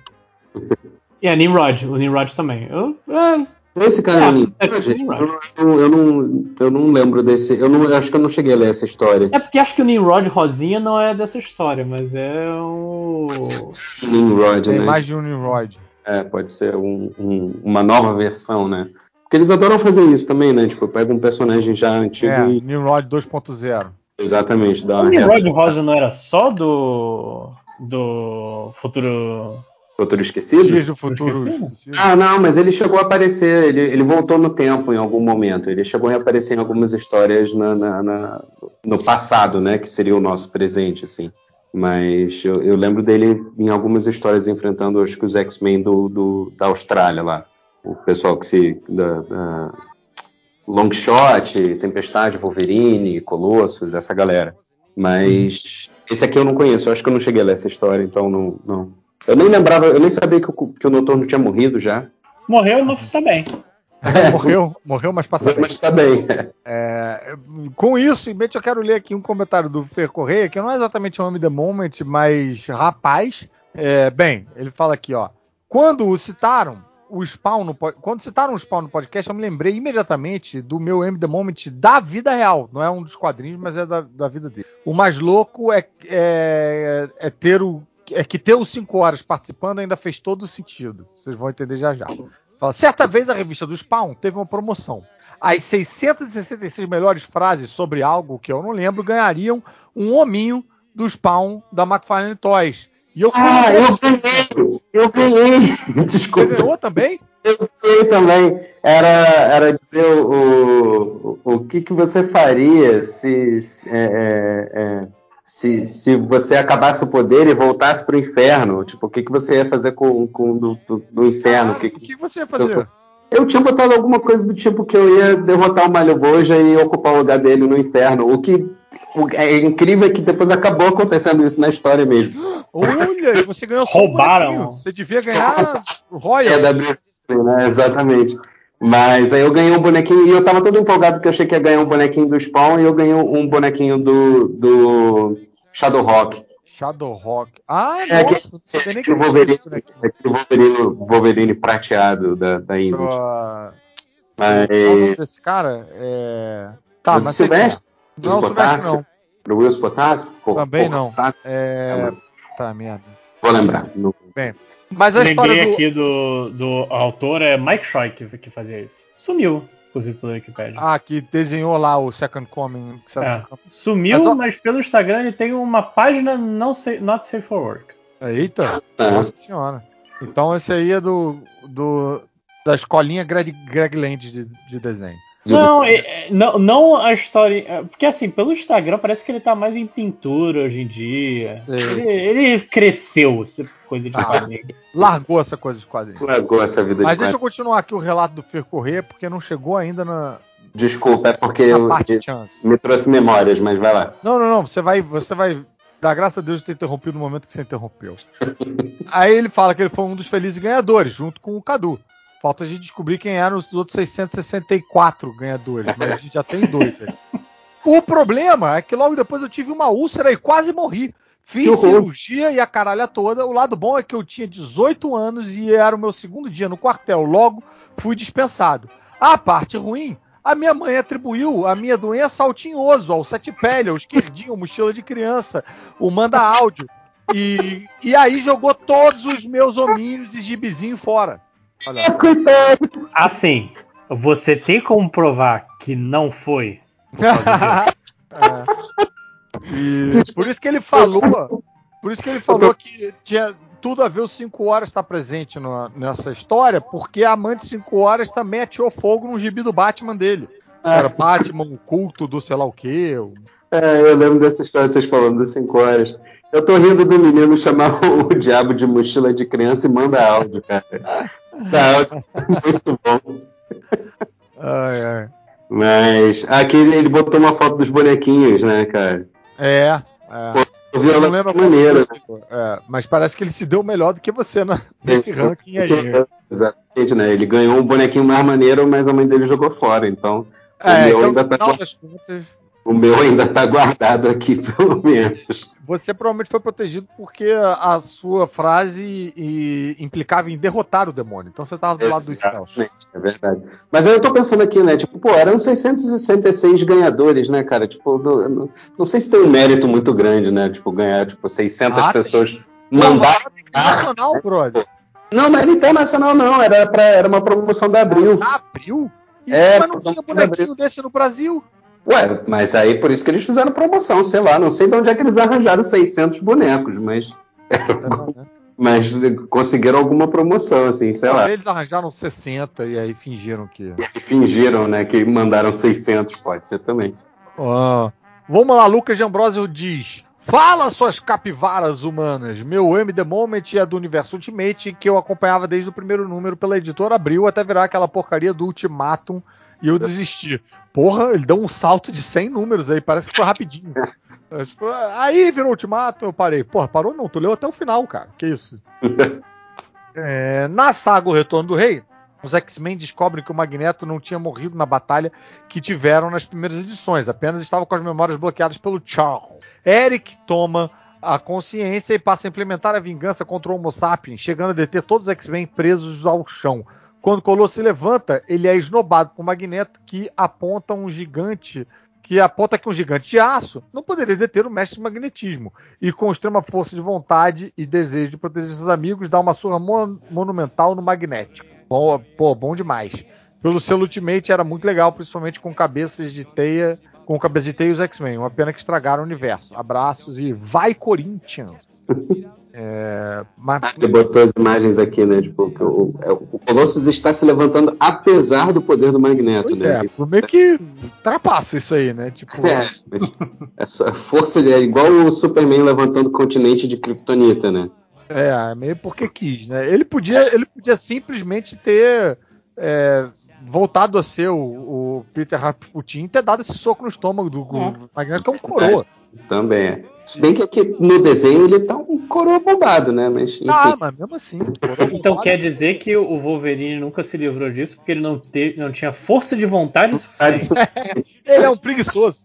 E a Nimrod, o Nimrod também. Eu, é, Esse cara é, É, o Nimrod? é o Nimrod. Eu, não- eu, não, eu não lembro desse. Eu, não, acho que eu não cheguei a ler essa história. É porque acho que o Nimrod Rosinha não é dessa história, mas é o. Nimrod, Tem né? mais de um Nimrod. É, pode ser um- um- uma nova versão, né? Porque eles adoram fazer isso também, né? Tipo, pega um personagem já antigo É, e Nimrod 2.0. exatamente dá O Nimrod Rosa não era só do. do futuro. Futuro esquecido. Dias do futuro. esquecido? Ah, não, mas ele chegou a aparecer, ele, ele voltou no tempo em algum momento. Ele chegou a aparecer em algumas histórias na, na- na- no passado, né? Que seria o nosso presente, assim. Mas eu, eu lembro dele em algumas histórias enfrentando, acho que os X-Men do, do- da Austrália lá. O pessoal que se. Da, da Longshot, Tempestade, Wolverine, Colossus, essa galera. Mas esse aqui eu não conheço, eu acho que eu não cheguei a ler essa história, então não. não. Eu nem lembrava, eu nem sabia que o, que o Noturno tinha morrido já. Morreu, mas tá bem. Morreu, morreu, mas passa bem. Mas tá bem. É, com isso, em mente eu quero ler aqui um comentário do Fer Correia, que não é exatamente um Homem the Moment, mas rapaz. é, bem, ele fala aqui, ó. Quando o citaram, o Spawn no, quando citaram o Spawn no podcast, eu me lembrei imediatamente do meu M The Moment da vida real. Não é um dos quadrinhos, mas é da, da vida dele. O mais louco é, é, é ter o. É que ter os 5 horas participando ainda fez todo sentido. Vocês vão entender já já. Fala, certa vez a revista do Spawn teve uma promoção. As 666 melhores frases sobre algo que eu não lembro ganhariam um hominho do Spawn da McFarlane Toys. E eu fui Ah, eu ganhei! Eu ganhei! Você Desculpa. ganhou também? Eu ganhei também. Era, era dizer o, o, o que, que você faria se, se, é, é, é, se, se você acabasse o poder e voltasse pro inferno. Tipo, o que, que você ia fazer com, com do, do, do inferno? Ah, o que, que você ia eu fazer? fosse- Eu tinha botado alguma coisa do tipo que eu ia derrotar o Malhoboja e ocupar o lugar dele no inferno. O que o- é incrível é que depois acabou acontecendo isso na história mesmo. Olha, e você ganhou um Roubaram. bonequinho. Você devia ganhar Royal. É da né? Exatamente. Mas aí eu ganhei um bonequinho e eu tava todo empolgado porque eu achei que ia ganhar um bonequinho do Spawn e eu ganhei um bonequinho do, do Shadowhawk. Shadowhawk. Ah, É, nossa, não sabia nem que o existia Wolverine, bonequinho. aquele Wolverine, Wolverine prateado da, da Image. Ah, Mas é o nome desse cara? É... Tá, O mas Silvestre? é. Não é o Silvestre, não. pro Will Potassi? Pô, Também não. É... Tá, merda. Vou lembrar. No- Mas a história Lembrei do... aqui do, do autor, é Mike Shoy que, que fazia isso. Sumiu, inclusive, pela Wikipedia. Ah, que desenhou lá o Second Coming. Second É. Coming. Sumiu, Mas, ó- mas, pelo Instagram ele tem uma página não sa- not safe for work. Eita, É. nossa senhora. Então esse aí é do... do... Da escolinha Greg, Greg Land de, de desenho. Não, é- é- não, não a história. é, Porque assim, pelo Instagram parece que ele tá mais em pintura hoje em dia. Ele, ele cresceu, essa coisa de Ah. quadrinho. Largou essa coisa de quadrinhos. Largou essa vida Mas de deixa eu continuar aqui o relato do Fer Corrêa, porque não chegou ainda na, Desculpa, é porque eu, me trouxe memórias, mas vai lá. Não, não, não. Você vai, você vai dar graças a Deus de ter interrompido no momento que você interrompeu. Aí ele fala que ele foi um dos felizes ganhadores, junto com o Cadu. Falta a gente descobrir quem eram os outros 664 ganhadores, mas a gente já tem dois aí. O problema é que logo depois eu tive uma úlcera e quase morri. Fiz cirurgia e a caralha toda. O lado bom é que eu tinha 18 anos e era o meu segundo dia no quartel. Logo, fui dispensado. A parte ruim, a minha mãe atribuiu a minha doença ao tinhoso, ao sete pele, ao esquerdinho, mochila de criança, o manda áudio. E, e aí jogou todos os meus hominhos e gibizinho fora. Olha, Coitado! Assim, você tem como provar que não foi? É. E por isso que ele falou, por isso que ele falou que tinha tudo a ver os 5 horas estar presente no- nessa história, porque a amante 5 horas também atirou fogo no gibi do Batman dele. Era Batman, o culto do sei lá o quê. o- É, eu lembro dessa história vocês falando das 5 horas. Eu tô rindo do menino chamar o diabo de mochila de criança e manda áudio, cara. Tá muito bom. Ai, ai. Mas aqui ele, botou uma foto dos bonequinhos, né, cara? É. é. Vi Eu não lembro maneira. é, mas parece que ele se deu melhor do que você na- nesse Esse- ranking aí. Exatamente, né? Ele ganhou um bonequinho mais maneiro, mas a mãe dele jogou fora, então. É, então, ainda no tá final com- das contas, O meu ainda tá guardado aqui, pelo menos. Você provavelmente foi protegido porque a, sua frase e- implicava em derrotar o demônio. Então você tava do lado dos céus. É verdade. Mas aí eu tô pensando aqui, né? Tipo, pô, eram 666 ganhadores, né, cara? Tipo, não, não- não sei se tem um mérito muito grande, né? Tipo, ganhar, tipo, 600 Ah, pessoas mandar. mas tem que ir nacional, brother. Não, não era internacional, não. Era, pra, era uma promoção da Abril. Abril? E, É, mas não tinha bonequinho desse no Brasil. Ué, mas aí por isso que eles fizeram promoção, sei lá. Não sei de onde é que eles arranjaram 600 bonecos, mas, mas conseguiram alguma promoção, assim, sei lá. Eles arranjaram 60 e aí fingiram que. E fingiram, né, que mandaram 600, pode ser também. Ah, vamos lá, Lucas de Ambrosio diz: Fala suas capivaras humanas. Meu M The Moment é do Universo Ultimate que eu acompanhava desde o primeiro número pela editora Abril até virar aquela porcaria do Ultimatum e eu desisti. Porra, ele deu um salto de 100 números aí, parece que foi rapidinho. É, tipo, Aí virou Ultimatum, eu parei. Porra, parou não, tu leu até o final, cara. Que isso? É, na saga O Retorno do Rei, os X-Men descobrem que o Magneto não tinha morrido na batalha que tiveram nas primeiras edições, apenas estava com as memórias bloqueadas pelo Charles. Eric toma a consciência e passa a implementar a vingança contra o Homo sapiens, chegando a deter todos os X-Men presos ao chão. Quando Colosso se levanta, ele é esnobado por Magneto, que aponta um gigante que aponta que um gigante de aço não poderia deter o mestre do magnetismo, e com extrema força de vontade e desejo de proteger seus amigos, dá uma surra mon- monumental no magnético. Bom, pô, bom demais. Pelo selo Ultimate era muito legal, principalmente com cabeças de teia, com cabeças de teia e os X-Men. Uma pena que estragaram o universo. Abraços e vai Corinthians! É, mas, Ele botou as imagens aqui, né? Tipo, que o, é, o Colossus está se levantando apesar do poder do Magneto, pois né? é, por meio que ultrapassa isso aí, né? Tipo, É, essa força é igual o Superman levantando o continente de Kryptonita, né? É, meio porque quis, né? Ele podia, ele podia simplesmente ter é, voltado a ser o, o Peter Rasputin e ter dado esse soco no estômago do, do Magneto, que é um coroa. Também é. Se bem que aqui no desenho ele tá um coroa bombado, né? Mas enfim. Ah, mas mesmo assim. Então quer dizer que o Wolverine nunca se livrou disso porque ele não, te- não tinha força de vontade suficiente. Ele é um preguiçoso.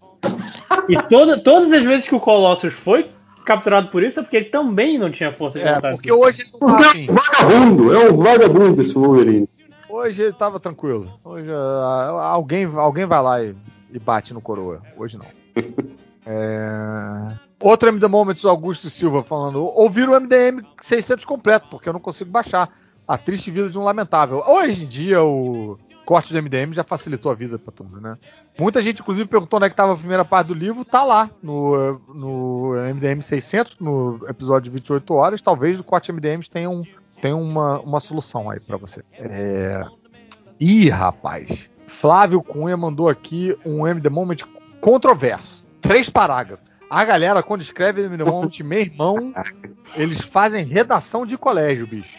E toda- todas as vezes que o Colossus foi capturado por isso é porque ele também não tinha força de É, vontade. porque hoje ele não tá afim. Vagabundo, é um vagabundo esse Wolverine. Hoje ele tava tranquilo. Hoje ah, alguém, alguém vai lá e, e bate no coroa. Hoje não. É... Outro MD Moments, Augusto Silva falando. Ouvir o MDM 600 completo, porque eu não consigo baixar. A triste vida de um lamentável. Hoje em dia o corte do MDM já facilitou a vida pra todo mundo, né? Muita gente, inclusive, perguntou onde é que tava a primeira parte do livro. Tá lá no, no MDM 600, no episódio de 28 horas. Talvez o corte MDM tenha, um, tenha uma, uma solução aí pra você. É... Ih, rapaz. Flávio Cunha mandou aqui um MD Moment controverso. Três parágrafos. A galera, quando escreve MD Moment, meu irmão, eles fazem redação de colégio, bicho.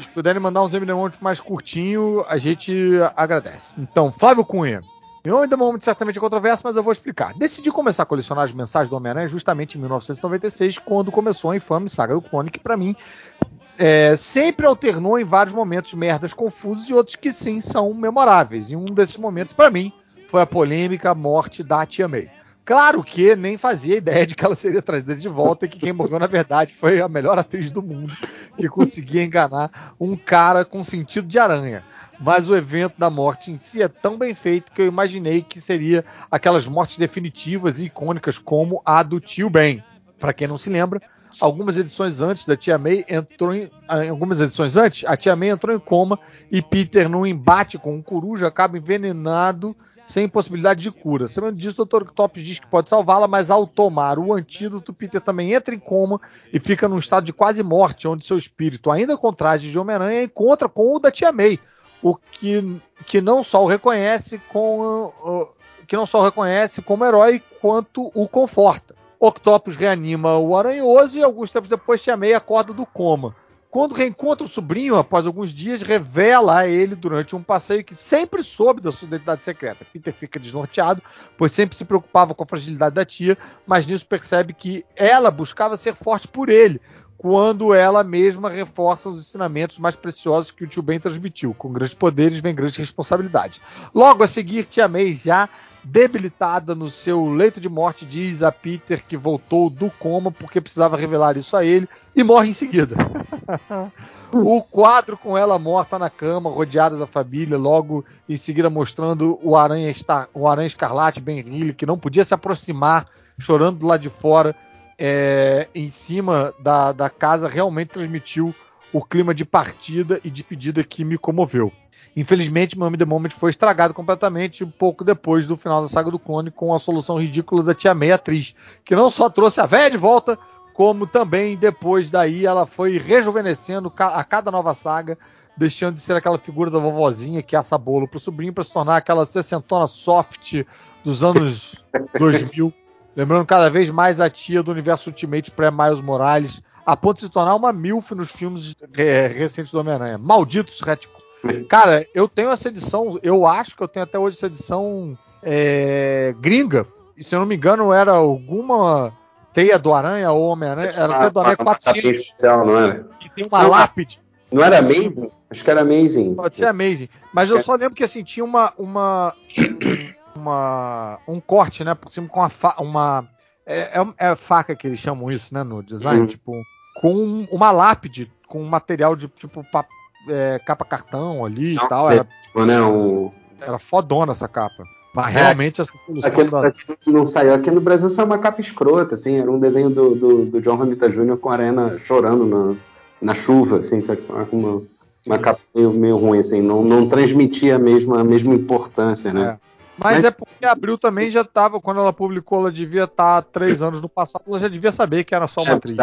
Se puderem mandar uns MD Moment mais curtinho, a gente agradece. Então, Flávio Cunha. Meu MD Moment certamente é controverso, mas eu vou explicar. Decidi começar a colecionar as mensagens do Homem-Aranha justamente em 1996, quando começou a infame saga do clone, que pra mim é, sempre alternou em vários momentos merdas confusos e outros que sim são memoráveis. E um desses momentos, pra mim, foi a polêmica morte da Tia May. Claro que nem fazia ideia de que ela seria trazida de volta e que quem morreu, na verdade, foi a melhor atriz do mundo que conseguia enganar um cara com sentido de aranha. Mas o evento da morte em si é tão bem feito que eu imaginei que seria aquelas mortes definitivas e icônicas como a do tio Ben. Para quem não se lembra, algumas edições antes da Tia May entrou em, em algumas edições antes, a Tia May entrou em coma e Peter num embate com um coruja acaba envenenado sem possibilidade de cura. Sabendo disso, o Dr. Octopus diz que pode salvá-la, mas ao tomar o antídoto, Peter também entra em coma e fica num estado de quase morte, onde seu espírito, ainda com traje de Homem-Aranha, encontra com o da Tia May, o que, que não só o reconhece com que não só o reconhece como herói, quanto o conforta. Octopus reanima o Aranhoso e alguns tempos depois Tia May acorda do coma. Quando reencontra o sobrinho, após alguns dias, revela a ele durante um passeio que sempre soube da sua identidade secreta. Peter fica desnorteado, pois sempre se preocupava com a fragilidade da tia, mas nisso percebe que ela buscava ser forte por ele, quando ela mesma reforça os ensinamentos mais preciosos que o tio Ben transmitiu. Com grandes poderes vem grande responsabilidade. Logo a seguir, Tia May já debilitada no seu leito de morte, diz a Peter que voltou do coma porque precisava revelar isso a ele e morre em seguida. o quadro com ela morta na cama, rodeada da família, logo em seguida mostrando o Aranha, Estar, o Aranha Escarlate, Ben Reilly, que não podia se aproximar, chorando do lado de fora, é, em cima da, da casa, realmente transmitiu o clima de partida e despedida que me comoveu. Infelizmente, Mummy The Moment foi estragado completamente pouco depois do final da saga do clone com a solução ridícula da Tia May atriz, que não só trouxe a véia de volta, como também depois daí ela foi rejuvenescendo a cada nova saga, deixando de ser aquela figura da vovozinha que assa bolo pro sobrinho para se tornar aquela sessentona soft dos anos 2000, lembrando cada vez mais a tia do universo Ultimate pré-Miles Morales, a ponto de se tornar uma milf nos filmes é, recentes do Homem-Aranha. Malditos retcons. Cara, eu tenho essa edição, eu acho que eu tenho até hoje essa edição é, gringa. E se eu não me engano, era alguma Teia do Aranha ou Homem-Aranha. Era Teia do Aranha 400. Não era? E tem uma lápide. Não era Amazing? Acho que era Amazing. Pode ser Amazing. Mas eu só lembro que assim, tinha uma. uma, uma um corte, né? Por cima com uma. Uma é, é, é, faca que eles chamam isso, né? No design. Uhum. Tipo, com uma lápide, com um material de tipo é, capa cartão ali não, e tal. Era, tipo, né, o... era fodona essa capa. Mas é, realmente essa solução da... não saiu. Aqui no Brasil saiu uma capa escrota, assim, era um desenho do, do, do John Romita Jr. com a arena chorando na, na chuva, assim, uma, uma capa meio, meio ruim, assim, não, não transmitia a mesma, a mesma importância, né? É. Mas, Mas, é porque a Abril também já estava, quando ela publicou, ela devia estar tá três anos no passado, ela já devia saber que era só uma é, atriz.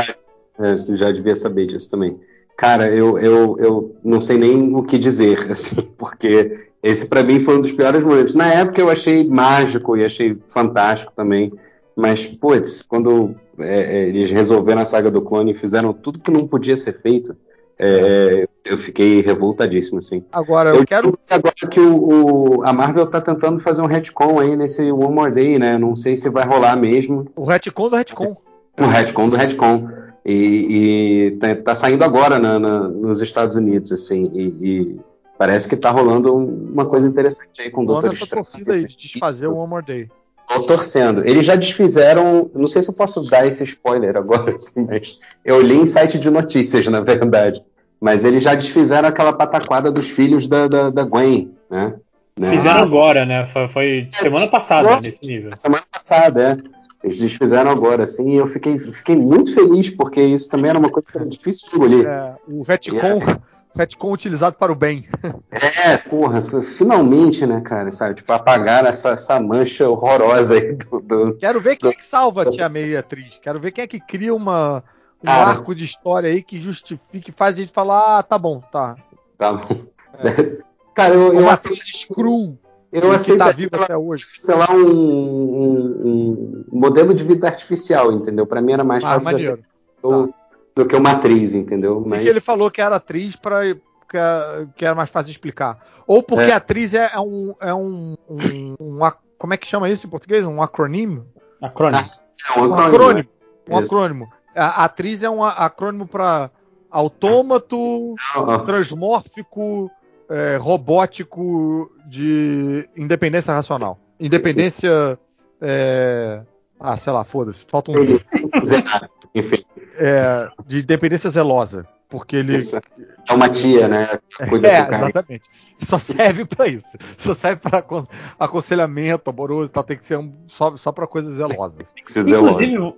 É, já devia saber disso também. Cara, eu, eu, eu não sei nem o que dizer, assim, porque esse para mim foi um dos piores momentos. Na época eu achei mágico e achei fantástico também, mas, putz, quando é, é, eles resolveram a saga do clone e fizeram tudo que não podia ser feito, é, eu fiquei revoltadíssimo, assim. Agora, eu, eu quero. Agora que o, o, a Marvel tá tentando fazer um retcon aí nesse One More Day, né? Não sei se vai rolar mesmo. O retcon do retcon. O retcon do retcon. E, e tá, tá, saindo agora na, na, nos Estados Unidos, assim, e, e, parece que tá rolando uma coisa interessante aí com o Doutor essa torcida aí de desfazer o One More Day. Tô torcendo. Eles já desfizeram, não sei se eu posso dar esse spoiler agora, assim, mas eu li em site de notícias, na verdade. Mas eles já desfizeram aquela pataquada dos filhos da, da, da Gwen, né? Fizeram agora, né? Foi, foi semana passada nesse nível. Semana passada, é. Eles desfizeram agora, assim, e eu fiquei, fiquei muito feliz, porque isso também era uma coisa que era difícil de engolir. É, o retcon, é. retcon utilizado para o bem. É, porra, finalmente, né, cara, sabe, tipo, apagar essa, essa mancha horrorosa aí do... do Quero ver quem do, é que salva a Tia May atriz, quero ver quem é que cria uma, um cara, arco de história aí que justifique, faz a gente falar, ah, tá bom, tá. Tá bom. É. Cara, eu, eu, atriz screw. Eu aceito tá vivo até hoje. Sei lá, um, um, um, modelo de vida artificial, entendeu? Para mim era mais ah, fácil do, tá. do, que uma atriz, entendeu? Mas... Porque ele falou que era atriz para que, era mais fácil de explicar. Ou porque é. atriz é, é, um, é um, um, um, Como é que chama isso em português? Um acrônimo? Acrônimo. Ah, é um acrônimo. Um acrônimo. A, atriz é um acrônimo para autômato, transmórfico, é, robótico de independência racional. Independência. É... Ah, sei lá, foda-se. Falta um. É, de independência zelosa. Porque ele. É uma tia, né? é, exatamente. Só serve para isso. Só serve para aconselhamento amoroso e tal. Tem que ser um, só, só para coisas zelosas. Tem que ser Inclusive,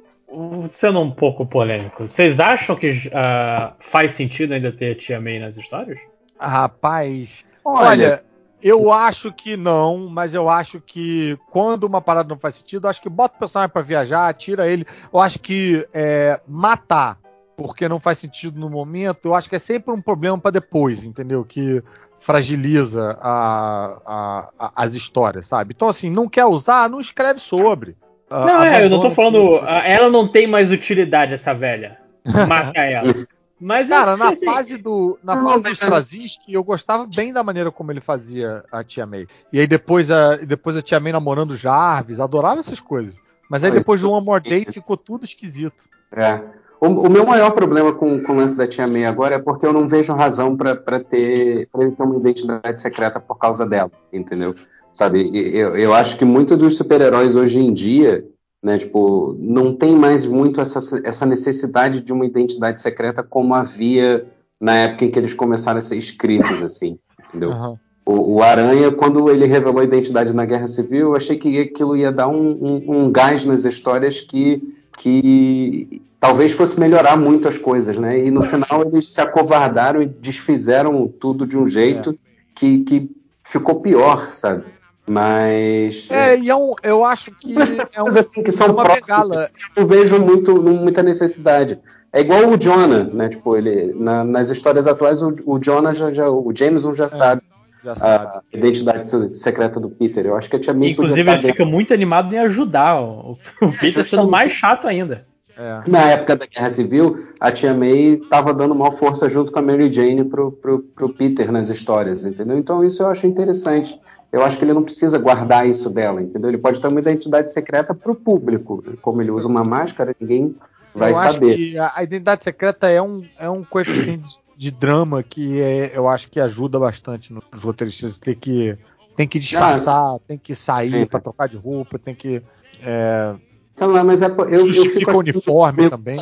sendo um pouco polêmico, vocês acham que uh, faz sentido ainda ter a tia May nas histórias? Rapaz, olha, eu acho que não, mas eu acho que quando uma parada não faz sentido, eu acho que bota o personagem para viajar, tira ele. Eu acho que é, matar porque não faz sentido no momento, eu acho que é sempre um problema para depois, entendeu? Que fragiliza a, a, a, as histórias, sabe? Então, assim, não quer usar, não escreve sobre. Não, é, eu não tô falando. Que... Ela não tem mais utilidade, essa velha. Mata ela. Mas cara, na assim, fase do na fase do Straczynski, eu gostava bem da maneira como ele fazia a Tia May. E aí depois a depois a Tia May namorando o Jarvis, adorava essas coisas. Mas aí depois do One More Day ficou tudo esquisito. É. O, o meu maior problema com, com o lance da Tia May agora é porque eu não vejo razão para ter, pra ele ter uma identidade secreta por causa dela, entendeu? Sabe, eu, eu acho que muitos dos super-heróis hoje em dia, né, tipo, não tem mais muito essa, essa necessidade de uma identidade secreta como havia na época em que eles começaram a ser escritos, assim, entendeu? Aham. O, o Aranha, quando ele revelou a identidade na Guerra Civil, eu achei que aquilo ia dar um, um, um gás nas histórias que, que talvez fosse melhorar muito as coisas, né? E no final eles se acovardaram e desfizeram tudo de um jeito que, que ficou pior, sabe? Mas. É, e é um, eu acho que Mas é, um, coisas assim que são é uma próximas, eu não vejo muito, muita necessidade. É igual o Jonah, né? Tipo, ele, na- nas histórias atuais, o, o Jonah já, já. O Jameson já sabe já sabe. a identidade se- secreta do Peter. Eu acho que a Tia May Inclusive, ele fica muito animado em ajudar o, o Peter sendo mais chato ainda. É. Na época da Guerra Civil, a Tia May estava dando maior força junto com a Mary Jane pro, pro, pro Peter nas histórias, entendeu? Então isso eu acho interessante. Eu acho que ele não precisa guardar isso dela, entendeu? Ele pode ter uma identidade secreta pro público. Como ele usa uma máscara, ninguém vai eu acho saber. que a identidade secreta é um, é um coeficiente de drama que é- eu acho que ajuda bastante nos roteiristas. Tem que, tem que disfarçar, tem que sair Sim. pra trocar de roupa, tem que. é, Sei lá, mas é, eu, eu Justifica fico o uniforme meio também.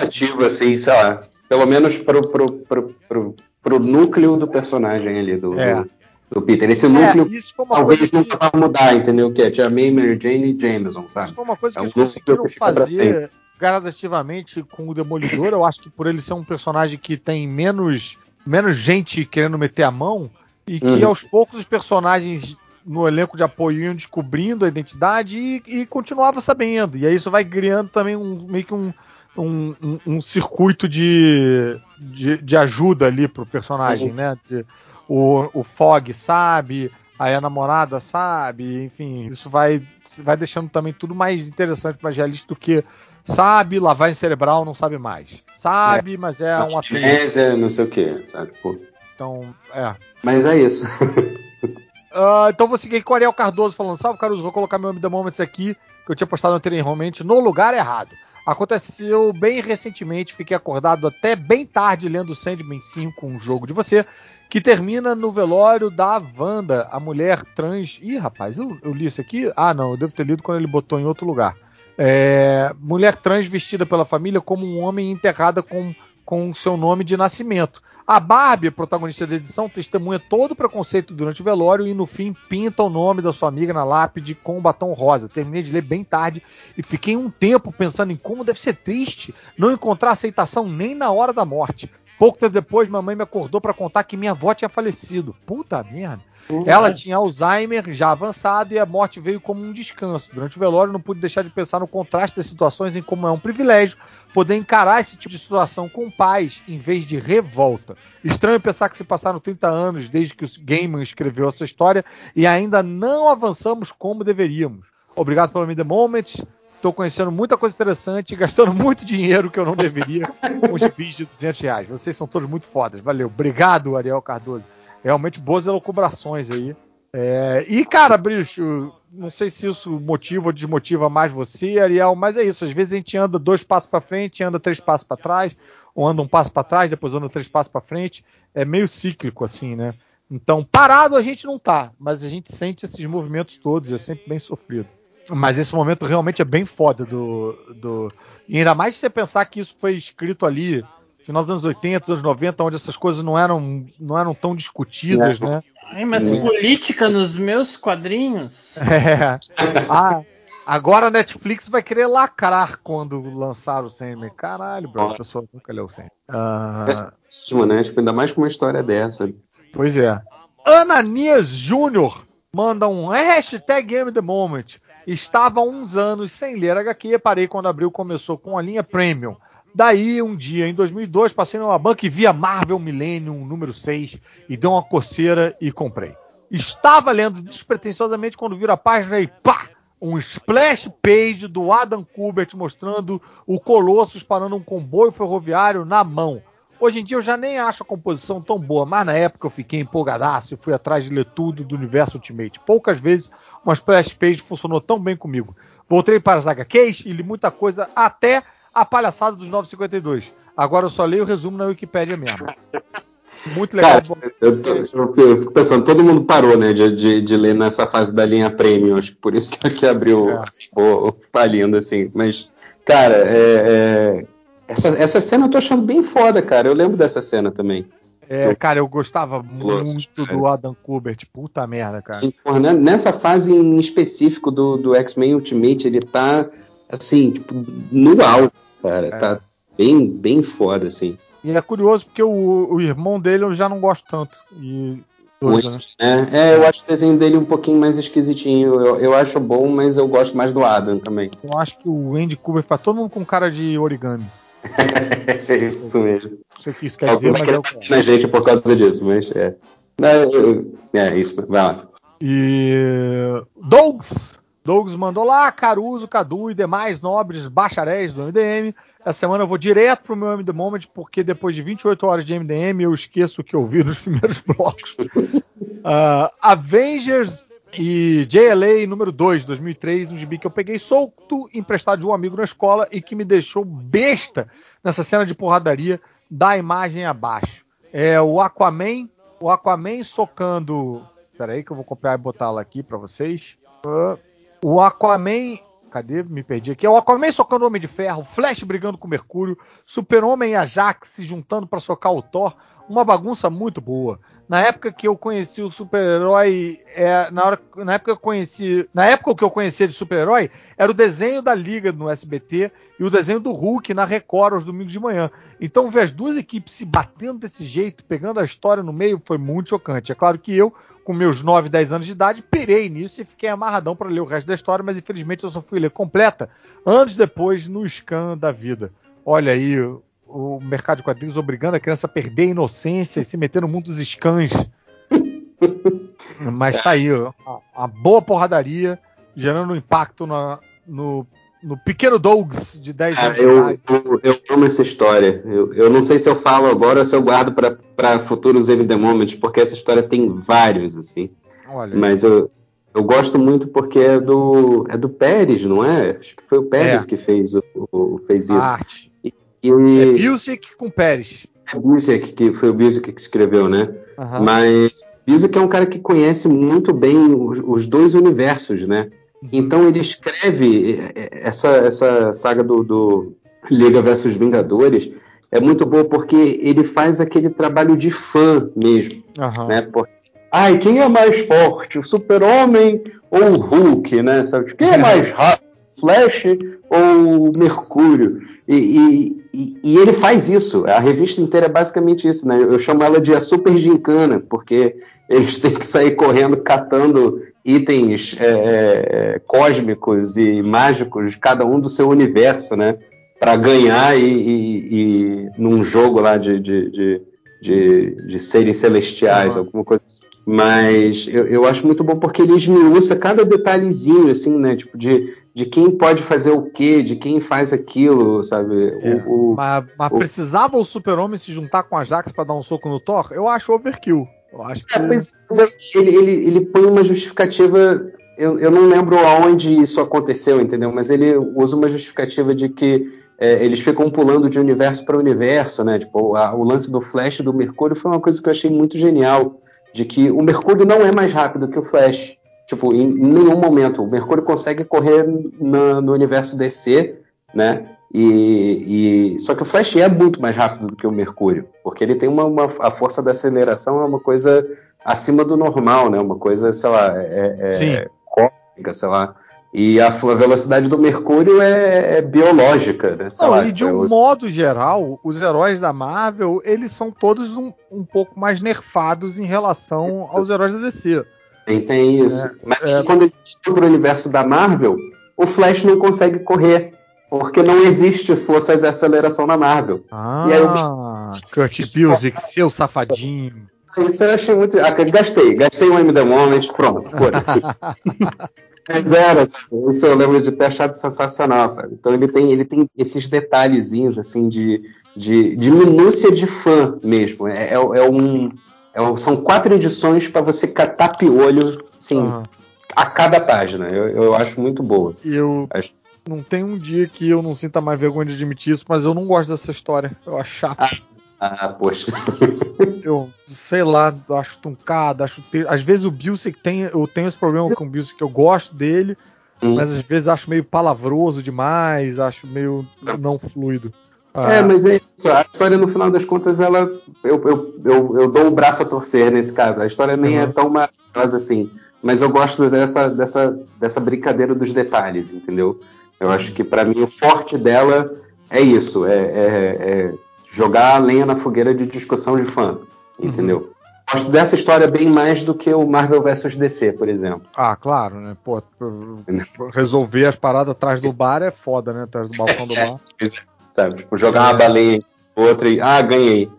assim, sei lá. Pelo menos pro, pro, pro, pro, pro núcleo do personagem ali, do, É. do, do Peter. Esse é, núcleo uma talvez que, nunca vai mudar, entendeu? Que é Tia May, Mary Jane e Jameson, sabe? isso foi uma coisa É que um eles conseguiram fazer gradativamente com o Demolidor. Eu acho que por ele ser um personagem que tem menos, menos gente querendo meter a mão e que Uhum. aos poucos os personagens no elenco de apoio iam descobrindo a identidade e, e continuava sabendo. E aí isso vai criando também um meio que um, um, um- um circuito de, de, de ajuda ali pro personagem, Uhum. né? De- o, o Fog sabe, aí a namorada sabe, enfim, isso vai, vai deixando também tudo mais interessante, mais realista do que sabe, lavagem cerebral não sabe mais. Sabe, mas é um ator. Não sei o que, sabe? Pô. Então, é. Mas é isso. Ah, então vou seguir com o Ariel Cardoso falando: Salve Caruso, vou colocar meu Moments aqui, que eu tinha postado anteriormente, no lugar errado. Aconteceu bem recentemente, fiquei acordado até bem tarde lendo Sandman 5, um jogo de você, que termina no velório da Wanda, a mulher trans. Ih, rapaz, eu, eu li isso aqui? Ah, não, eu devo ter lido quando ele botou em outro lugar. É, mulher trans vestida pela família como um homem enterrada com, com seu nome de nascimento. A Barbie, protagonista da edição, testemunha todo o preconceito durante o velório e no fim pinta o nome da sua amiga na lápide com um batom rosa. Terminei de ler bem tarde e fiquei um tempo pensando em como deve ser triste não encontrar aceitação nem na hora da morte. Pouco tempo depois, mamãe me acordou para contar que minha avó tinha falecido. Puta merda. Ela tinha Alzheimer já avançado e a morte veio como um descanso. Durante o velório, não pude deixar de pensar no contraste das situações em como é um privilégio poder encarar esse tipo de situação com paz em vez de revolta. Estranho pensar que se passaram 30 anos desde que o Gaiman escreveu essa história e ainda não avançamos como deveríamos. Obrigado pelo Me The Moment. Estou conhecendo muita coisa interessante e gastando muito dinheiro que eu não deveria com gibis de 200 reais. Vocês são todos muito fodas. Valeu. Obrigado, Ariel Cardoso. Realmente boas elucubrações aí. É, e, cara, Bricho, não sei se isso motiva ou desmotiva mais você, Ariel, mas é isso. Às vezes a gente anda dois passos para frente, anda três passos para trás, ou anda um passo para trás, depois anda três passos para frente. É meio cíclico, assim, né? Então, parado a gente não tá, mas a gente sente esses movimentos todos, é sempre bem sofrido. Mas esse momento realmente é bem foda do. do... E ainda mais se você pensar que isso foi escrito ali, final dos anos 80, anos 90, onde essas coisas não eram, não eram tão discutidas, né? Ai, mas É. política nos meus quadrinhos. É. Ah, agora a Netflix vai querer lacrar quando lançar o Sandman. Caralho, bro, a pessoa nunca leu o Sandman. Ah, né? Tipo, ainda mais com uma história dessa. pois é. Ananias Júnior manda um hashtag Game The Moment. Estava uns anos sem ler HQ, parei quando abril começou com a linha Premium. Daí, um dia, em 2002, passei numa banca e vi a Marvel Millennium número 6 e deu uma coceira e comprei. Estava lendo despretensiosamente quando vira a página e pá! Um splash page do Adam Kubert mostrando o Colossus parando um comboio ferroviário na mão. Hoje em dia eu já nem acho a composição tão boa, mas na época eu fiquei empolgadaço e fui atrás de ler tudo do universo Ultimate. Poucas vezes uma splash page funcionou tão bem comigo. Voltei para as HQs e li muita coisa até a palhaçada dos 952. Agora eu só leio o resumo na Wikipédia mesmo. Muito legal. Cara, eu, tô- eu fico pensando, todo mundo parou, né, de, de, de ler nessa fase da linha premium, acho que por isso que, que abriu É. o, o falindo, assim. Mas, cara, é, é, essa, essa cena eu tô achando bem foda, cara. Eu lembro dessa cena também. É, cara, eu gostava Plus, muito é. do Adam Kubert. Puta merda, cara. E, porra, né, nessa fase em específico do, do X-Men Ultimate, ele tá, assim, tipo, no alto, cara. É. Tá bem, bem foda, assim. E é curioso porque o, o irmão dele eu já não gosto tanto. E doido, né? É, é, eu acho o desenho dele um pouquinho mais esquisitinho. Eu, eu acho bom, mas eu gosto mais do Adam também. Eu acho que o Andy Kubert faz todo mundo com cara de origami. É isso mesmo. Não sei o que isso quer dizer, mas é o que na gente por causa disso, mas é. Não, é isso, vai lá. E Dougs. Dougs mandou lá, Caruso, Cadu e demais nobres bacharéis do MDM. Essa semana eu vou direto pro meu MD Moment, porque depois de 28 horas de MDM eu esqueço o que eu vi nos primeiros blocos. Ah, Avengers e JLA número 2, 2003, um gibi que eu peguei solto, emprestado de um amigo na escola e que me deixou besta nessa cena de porradaria da imagem abaixo. É o Aquaman, o Aquaman socando. Pera aí que eu vou copiar e botá-la aqui pra vocês. O Aquaman. Cadê? Me perdi aqui. É o Aquaman socando o Homem de Ferro, Flash brigando com o Mercúrio, Super-Homem e Ajax se juntando pra socar o Thor. Uma bagunça muito boa. Na época que eu conheci o super-herói, é, na, na época que eu conheci, na época que eu conhecia de super-herói, era o desenho da Liga no SBT e o desenho do Hulk na Record aos domingos de manhã. Então ver as duas equipes se batendo desse jeito, pegando a história no meio, foi muito chocante. É claro que eu, com meus 9, 10 anos de idade, pirei nisso e fiquei amarradão para ler o resto da história, mas infelizmente eu só fui ler completa anos depois no scan da vida. Olha aí, o mercado de quadrinhos obrigando a criança a perder a inocência e se meter no mundo dos scans. Mas tá aí, ó, a, a boa porradaria gerando um impacto na- no, no pequeno Dogs de 10 anos de eu, eu, eu amo essa história. Eu, eu não sei se eu falo agora ou se eu guardo para futuros MD Moments, porque essa história tem vários, assim. Olha, Mas eu, eu gosto muito porque é do, é do Pérez, não é? Acho que foi o Pérez É. que fez, o, o- fez isso. arte. E, É Music com Pérez. é Busiek, que foi o Busiek que escreveu, né? Aham. Mas Busiek é um cara que conhece muito bem os, os dois universos, né? Uhum. Então ele escreve eh, eh, essa, essa saga do, do Liga versus Vingadores é muito boa porque ele faz aquele trabalho de fã mesmo, Aham. né? Porque, ai, quem é mais forte, o Super-Homem ou o Hulk, né? Sabe? Quem é mais rápido, Flash ou Mercúrio? E, e- e- ele faz isso. A revista inteira é basicamente isso, né? Eu chamo ela de a super gincana, porque eles têm que sair correndo catando itens é, é, cósmicos e mágicos, cada um do seu universo, né? Para ganhar e, e- e num jogo lá de, de, de, de, de seres celestiais, Uhum. alguma coisa assim. Mas eu, eu acho muito bom porque ele esmiuça cada detalhezinho, assim, né? Tipo, de, de quem pode fazer o quê, de quem faz aquilo, sabe? É. O, o- Mas, mas o- precisava o Super-Homem se juntar com a Jax pra dar um soco no Thor? Eu acho overkill. Eu acho que. É, pois- mas é, ele, ele, ele põe uma justificativa. Eu, eu não lembro aonde isso aconteceu, entendeu? Mas ele usa uma justificativa de que é, eles ficam pulando de universo para universo, né? Tipo, a- o lance do Flash e do Mercúrio foi uma coisa que eu achei muito genial. De que o Mercúrio não é mais rápido que o Flash. Tipo, em, nenhum momento. O Mercúrio consegue correr na- no universo DC, né? E, e- só que o Flash é muito mais rápido do que o Mercúrio, porque ele tem uma, uma- a força da aceleração é uma coisa acima do normal, né? Uma coisa, sei lá, é, é Sim. cósmica, sei lá. E a, a velocidade do Mercúrio é, é biológica, né? Não, lá, e de é um o- modo geral, os heróis da Marvel, eles são todos um, um pouco mais nerfados em relação aos heróis da DC. tem, tem isso. É, Mas é. quando ele para o universo da Marvel, o Flash não consegue correr, porque não existe força de aceleração na Marvel. Ah, E aí Kurt Busiek, seu safadinho. Isso eu achei muito. Ah, gastei, gastei um MD Moment, pronto, foda-se. Mas era, sabe? isso eu lembro de ter achado sensacional, sabe? Então ele tem, ele tem esses detalhezinhos, assim, de, de, de minúcia de fã mesmo. É, é, é um, é um- são quatro edições para você catar piolho, assim, Aham. a cada página. Eu, eu acho muito boa. Eu, Acho- Não tem um dia que eu não sinta mais vergonha de admitir isso, mas eu não gosto dessa história. Eu acho chato. Ah, poxa. Eu sei lá, acho truncado, acho. te- Às vezes o Bilsek tem. Eu tenho esse problema com o Bilsek, que eu gosto dele, Sim. mas às vezes acho meio palavroso demais, acho meio não fluido. É, Ah, mas é isso. A história, no final das contas, ela. Eu, eu, eu, eu dou o braço a torcer nesse caso. A história nem é Uhum. tão maravilhosa assim. Mas eu gosto dessa, dessa, dessa brincadeira dos detalhes, entendeu? Eu acho que, pra mim, o forte dela é isso: é, é- é jogar a lenha na fogueira de discussão de fã, entendeu? Gosto dessa história bem mais do que o Marvel vs DC, por exemplo. Ah, claro, né? Pô, resolver as paradas atrás do bar é foda, né? Atrás do balcão do bar. Sabe? Tipo, jogar uma É. baleia em outra e. Ah, ganhei.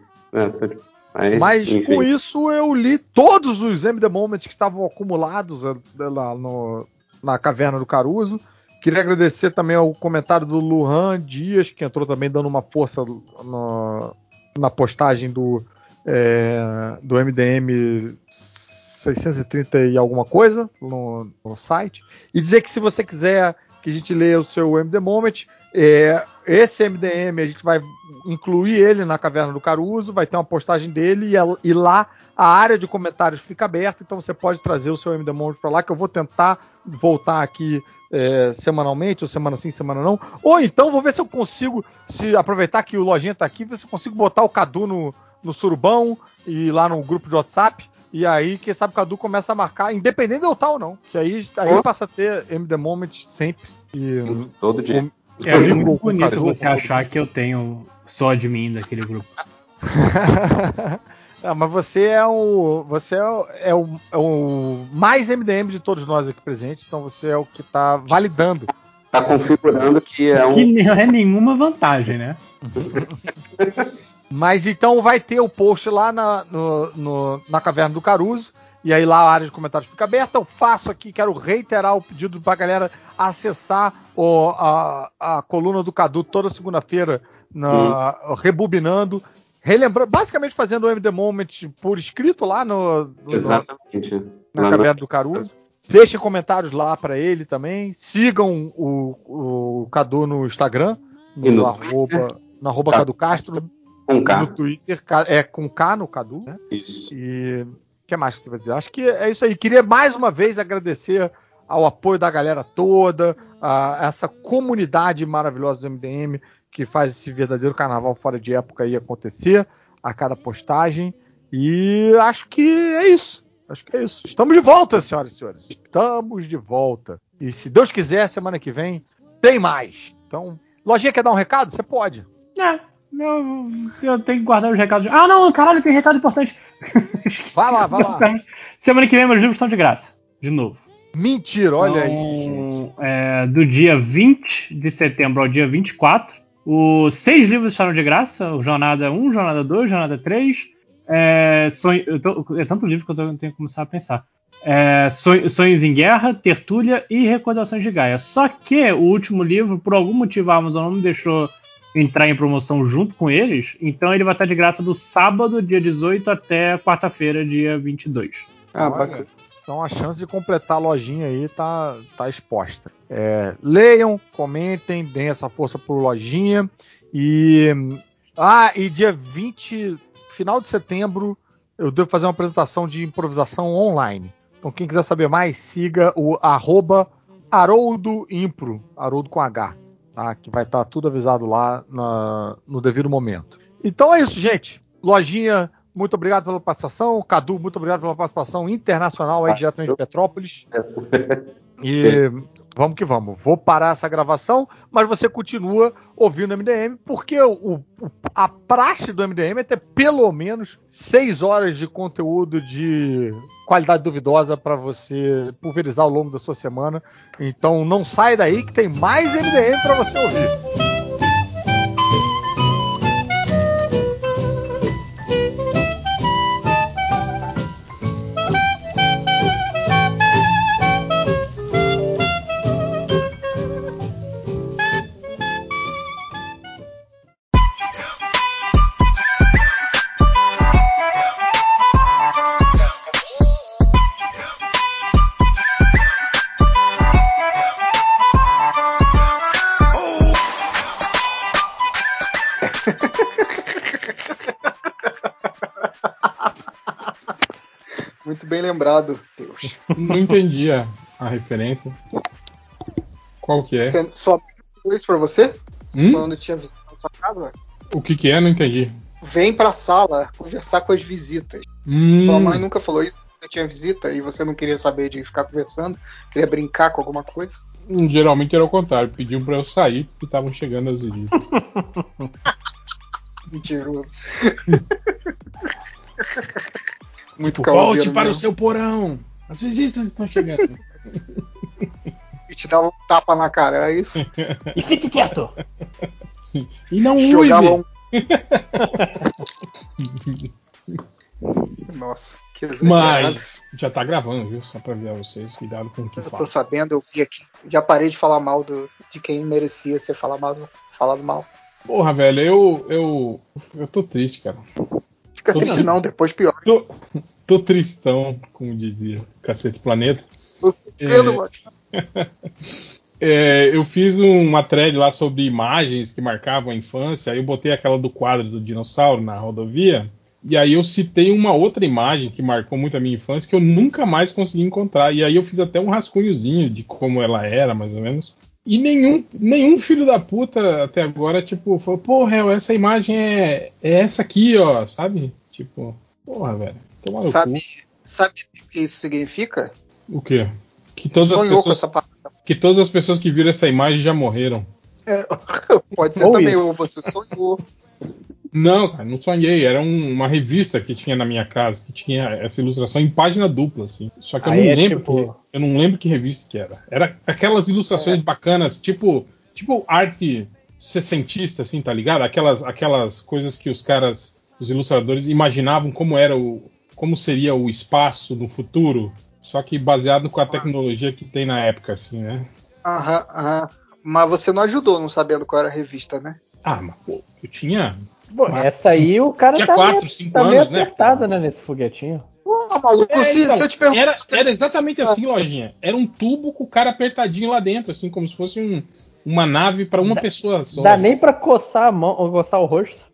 Sabe? Mas, Mas com isso eu li todos os MD Moments que estavam acumulados eh, lá no- na caverna do Caruso. Queria agradecer também ao comentário do Luan Dias, que entrou também dando uma força no- na postagem do, eh, do MDM 630 e alguma coisa no, no site. E dizer que se você quiser que a gente leia o seu MD Moment, é, esse MDM a gente vai incluir ele na Caverna do Caruso, vai ter uma postagem dele e, e lá a área de comentários fica aberta, então você pode trazer o seu MD Moment para lá, que eu vou tentar voltar aqui é, semanalmente, ou semana sim, semana não. Ou então vou ver se eu consigo, se aproveitar que o Lojinha tá aqui, ver se eu consigo botar o Cadu no, no surubão e lá no grupo de WhatsApp. E aí, quem sabe o Cadu começa a marcar, independente de eu estar ou não. Que aí, aí Oh. passa a ter MD Moment sempre. E, Todo dia. acho comigo muito bonito Cadu, você achar que eu tenho só admin daquele grupo. Ah, mas você é o. Você é o, é, o, é o mais MDM de todos nós aqui presentes, então você é o que tá validando. Tá configurando que é Que um. não é nenhuma vantagem, né? Mas então vai ter o post lá na, no- no- na Caverna do Caruso. E aí lá a área de comentários fica aberta. Eu faço aqui, quero reiterar o pedido pra galera acessar o- a, a coluna do Cadu toda segunda-feira, na- rebobinando. Relembrando, basicamente fazendo o MD Moment por escrito lá no, no- Exatamente. na Lá Caverna do Caruso. Deixem comentários lá pra ele também. Sigam o, o Cadu no Instagram, no, no arroba, no arroba Tá. Cadu Castro. Com E no K. Twitter é com K no Cadu, né? Isso. E o que mais que você vai dizer? Acho que é isso aí. Queria mais uma vez agradecer ao apoio da galera toda, a essa comunidade maravilhosa do MDM que faz esse verdadeiro carnaval fora de época aí acontecer a cada postagem. E acho que é isso. Acho que é isso. Estamos de volta, senhoras e senhores. Estamos de volta. E se Deus quiser, semana que vem tem mais. Então, Lojinha quer dar um recado? Você pode. É, eu, eu tenho que guardar os recados. Ah, não, caralho, tem recado importante. Vai lá, vai lá. Semana que vem meus livros estão de graça. De novo. Mentira, olha aí. gente. Então, é, do dia 20 de setembro ao dia 24, os seis livros estarão de graça: o Jornada 1, Jornada 2, Jornada 3. É, sonho, eu tô- é tanto livro que eu tô- tenho que começar a pensar. É, Sonho- Sonhos em Guerra, Tertúlia e Recordações de Gaia. Só que o último livro, por algum motivo, a Amazon não me deixou entrar em promoção junto com eles, então ele vai estar de graça do sábado, dia 18, até quarta-feira, dia 22. Ah, bacana. Então a chance de completar a lojinha aí tá, tá exposta. É, leiam, comentem, deem essa força pro lojinha. E. Ah, e dia 20, final de setembro, eu devo fazer uma apresentação de improvisação online. Então quem quiser saber mais, siga o arroba Haroldo Impro, Haroldo com H, tá? Que vai estar tudo avisado lá na- no devido momento. Então é isso, gente. Lojinha, muito obrigado pela participação. Cadu, muito obrigado pela participação internacional aí diretamente de Petrópolis. E vamos que vamos. Vou parar essa gravação, mas você continua ouvindo o MDM, porque o, o- a praxe do MDM é ter pelo menos seis horas de conteúdo de qualidade duvidosa para você pulverizar ao longo da sua semana. Então não sai daí que tem mais MDM para você ouvir. Lembrado, Deus. Não entendi a, a referência. Qual que é? Você, sua mãe falou isso pra você? Hum? Quando tinha visita na sua casa? O que que é? Não entendi. Vem pra sala conversar com as visitas. Hum, Sua mãe nunca falou isso? Você tinha visita e você não queria saber de ficar conversando? Queria brincar com alguma coisa? Geralmente era o contrário. Pediam pra eu sair porque estavam chegando as visitas. Mentiroso. Muito Volte para o seu porão. As visitas estão chegando. E te dava um tapa na cara, era isso? E fique quieto! e não Jogava uive. um... Nossa, que exagerado. Mas já tá gravando, viu? Só pra avisar vocês. Cuidado com o que Eu tô fala. sabendo, eu vi aqui. Já parei de falar mal do, de quem merecia ser falar mal, falado mal. Porra, velho, eu. Eu. Eu tô triste, cara. Fica Tô triste não, depois pior. Tô, tô tristão, como dizia Cacete Planeta. Tô sofrendo, É. É, eu fiz uma thread lá sobre imagens que marcavam a infância. Aí eu botei aquela do quadro do dinossauro na rodovia. E aí eu citei uma outra imagem que marcou muito a minha infância que eu nunca mais consegui encontrar. E aí eu fiz até um rascunhozinho de como ela era, mais ou menos. E nenhum, nenhum filho da puta até agora, tipo, falou, porra, essa imagem é, é essa aqui, ó, sabe? Tipo, porra, velho. Tomar no Sabe, cu. sabe o que isso significa? O quê? Que todas, as Sonhou com pessoas, essa parada. que todas as pessoas que viram essa imagem já morreram. Pode ser Ou também, isso. ou você sonhou. Não, cara, não sonhei. Era um- uma revista que tinha na minha casa, que tinha essa ilustração em página dupla, assim. Só que eu Aí não é lembro tipo- que, eu não lembro que revista que era. Era aquelas ilustrações bacanas, tipo, tipo arte sessentista, assim, tá ligado? Aquelas, aquelas coisas que os caras, os ilustradores imaginavam como era o, como seria o espaço no futuro, só que baseado com a tecnologia que tem na época, assim, né? Aham, aham. Mas você não ajudou não sabendo qual era a revista, né? Ah, mas pô, eu tinha Bom, Quatro, essa aí o cara tá, quatro, meio, cinco tá meio anos, né? apertado, né, nesse foguetinho. Pô, maluco, É, se, então, se eu te perguntar. Era, era exatamente assim, lojinha. Era um tubo com o cara apertadinho lá dentro, assim, como se fosse um- uma nave para uma pessoa só. Dá assim. nem pra coçar a mão ou coçar o rosto.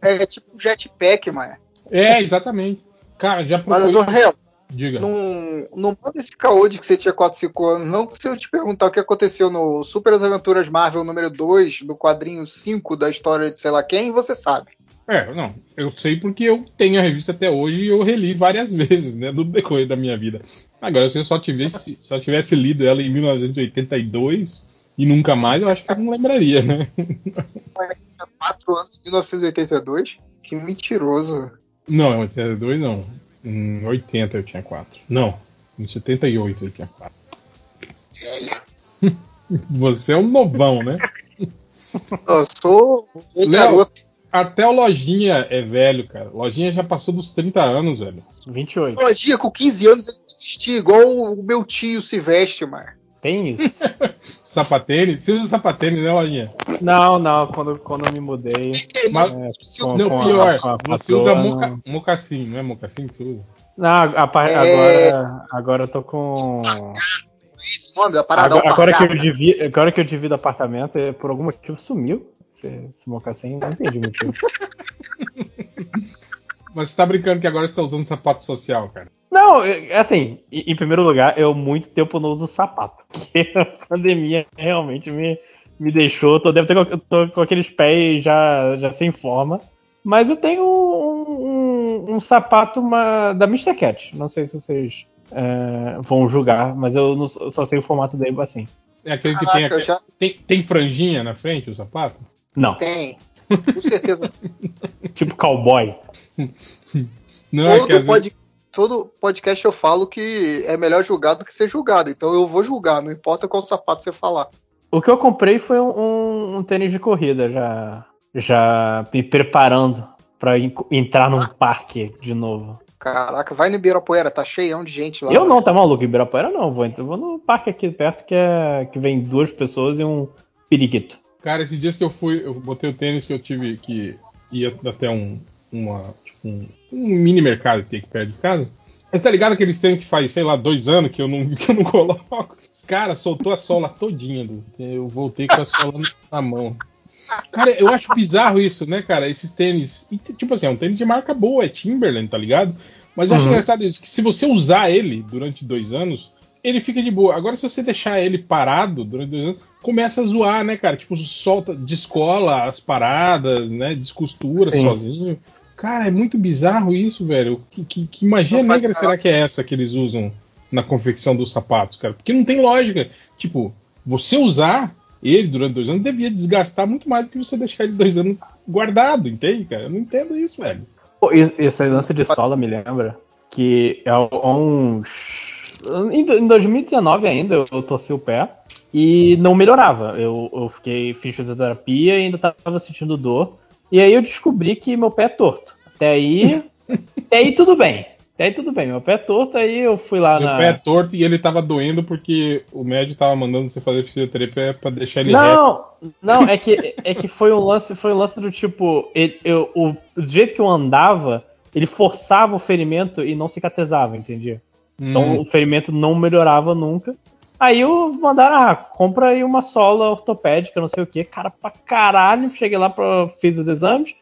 É tipo um jetpack, mano. É, exatamente. Cara, já Mas, procurei. réu, Diga. não, não manda esse caô de que você tinha 4, 5 anos, não. Se eu te perguntar o que aconteceu no Super as Aventuras Marvel número 2, do quadrinho 5 da história de sei lá quem, você sabe. É, não. Eu sei porque eu tenho a revista até hoje e eu reli várias vezes, né? No decorrer da minha vida. Agora, se eu só tivesse, só tivesse lido ela em 1982 e nunca mais, eu acho que eu não lembraria, né? 4 anos, 1982. Que mentiroso. Não, em 82 não. Em 80 eu tinha 4. Não, em 78 eu tinha 4. Você é um novão, né? Eu sou um garoto. Até o Lojinha é velho, cara. Lojinha já passou dos 30 anos, velho. 28. Lojinha, com 15 anos ele vestia igual o meu tio se veste, mano. Tem isso? Sapatênis. Você usa sapatênis, né, Lojinha? não, não, quando, quando eu me mudei. Mas, é, não, com a- pior. com a Você usa moca, não. mocassim, não é mocassim que você usa? Não, a É. agora, agora eu tô com. Esse nome da parada Agora, agora que eu divido, agora que eu divido apartamento, é, por algum motivo sumiu. Esse, esse mocassim, não entendi o motivo. Mas você tá brincando que agora você tá usando sapato social, cara. Não, assim, em, primeiro lugar, eu muito tempo não uso sapato. Porque a pandemia realmente me, me deixou. Tô, devo ter, eu tô com aqueles pés já, já sem forma. Mas eu tenho um, um- um sapato uma- da Mr. Cat. Não sei se vocês é, vão julgar, mas eu, não- eu só sei o formato dele assim. É aquele que Caraca, tem, já tem. Tem franjinha na frente, o sapato? Não, tem. Com certeza. tipo cowboy. Não, é que todo, às vezes- todo podcast eu falo que é melhor julgar do que ser julgado. Então eu vou julgar, não importa qual sapato você falar. O que eu comprei foi um, um- um tênis de corrida, já, já me preparando pra en- entrar num parque de novo. Caraca, vai no Ibirapuera, tá cheião de gente lá. Eu não, tá maluco? Ibirapuera não, vou, entrar- vou no parque aqui perto que, é, que vem duas pessoas e um periquito. Cara, esses dias que eu fui, eu botei o tênis que eu tive que ia até um, uma, tipo, um, um mini mercado que tem aqui perto de casa. Mas tá ligado aqueles tênis que faz, sei lá, dois anos que eu não, que eu não coloco? Os caras soltou a sola todinha. do- Eu voltei com a sola na mão. Cara, eu acho bizarro isso, né, cara? Esses tênis. E, tipo assim, é um tênis de marca boa, é Timberland, tá ligado? Mas eu acho Uhum. engraçado isso, que se você usar ele durante dois anos, ele fica de boa. Agora, se você deixar ele parado durante dois anos, começa a zoar, né, cara? Tipo, solta, descola as paradas, né? Descostura Sim. sozinho. Cara, é muito bizarro isso, velho. Que, que, que magia Não negra será que é essa que eles usam na confecção dos sapatos, cara? Porque não tem lógica. Tipo, você usar ele durante dois anos devia desgastar muito mais do que você deixar ele dois anos guardado, entende, cara? Eu não entendo isso, velho. Pô, esse lance de sola me lembra que é uns. Em do- em 2019 ainda eu torci o pé e não melhorava. Eu, eu fiquei, fiz fisioterapia e ainda tava sentindo dor. E aí eu descobri que meu pé é torto. Até aí. até aí tudo bem. Até aí tudo bem. Meu pé é torto, aí eu fui lá Meu na. pé é torto e ele tava doendo porque o médico tava mandando você fazer fisioterapia pra deixar ele reto. Não, não, é que, é que foi um lance, foi um lance do tipo, ele- eu, o, do jeito que eu andava, ele forçava o ferimento e não cicatrizava, entendi? Então Hum, o ferimento não melhorava nunca. Aí eu mandaram, ah, compra aí uma sola ortopédica, não sei o que, cara pra caralho. Cheguei lá, pra, fiz os exames,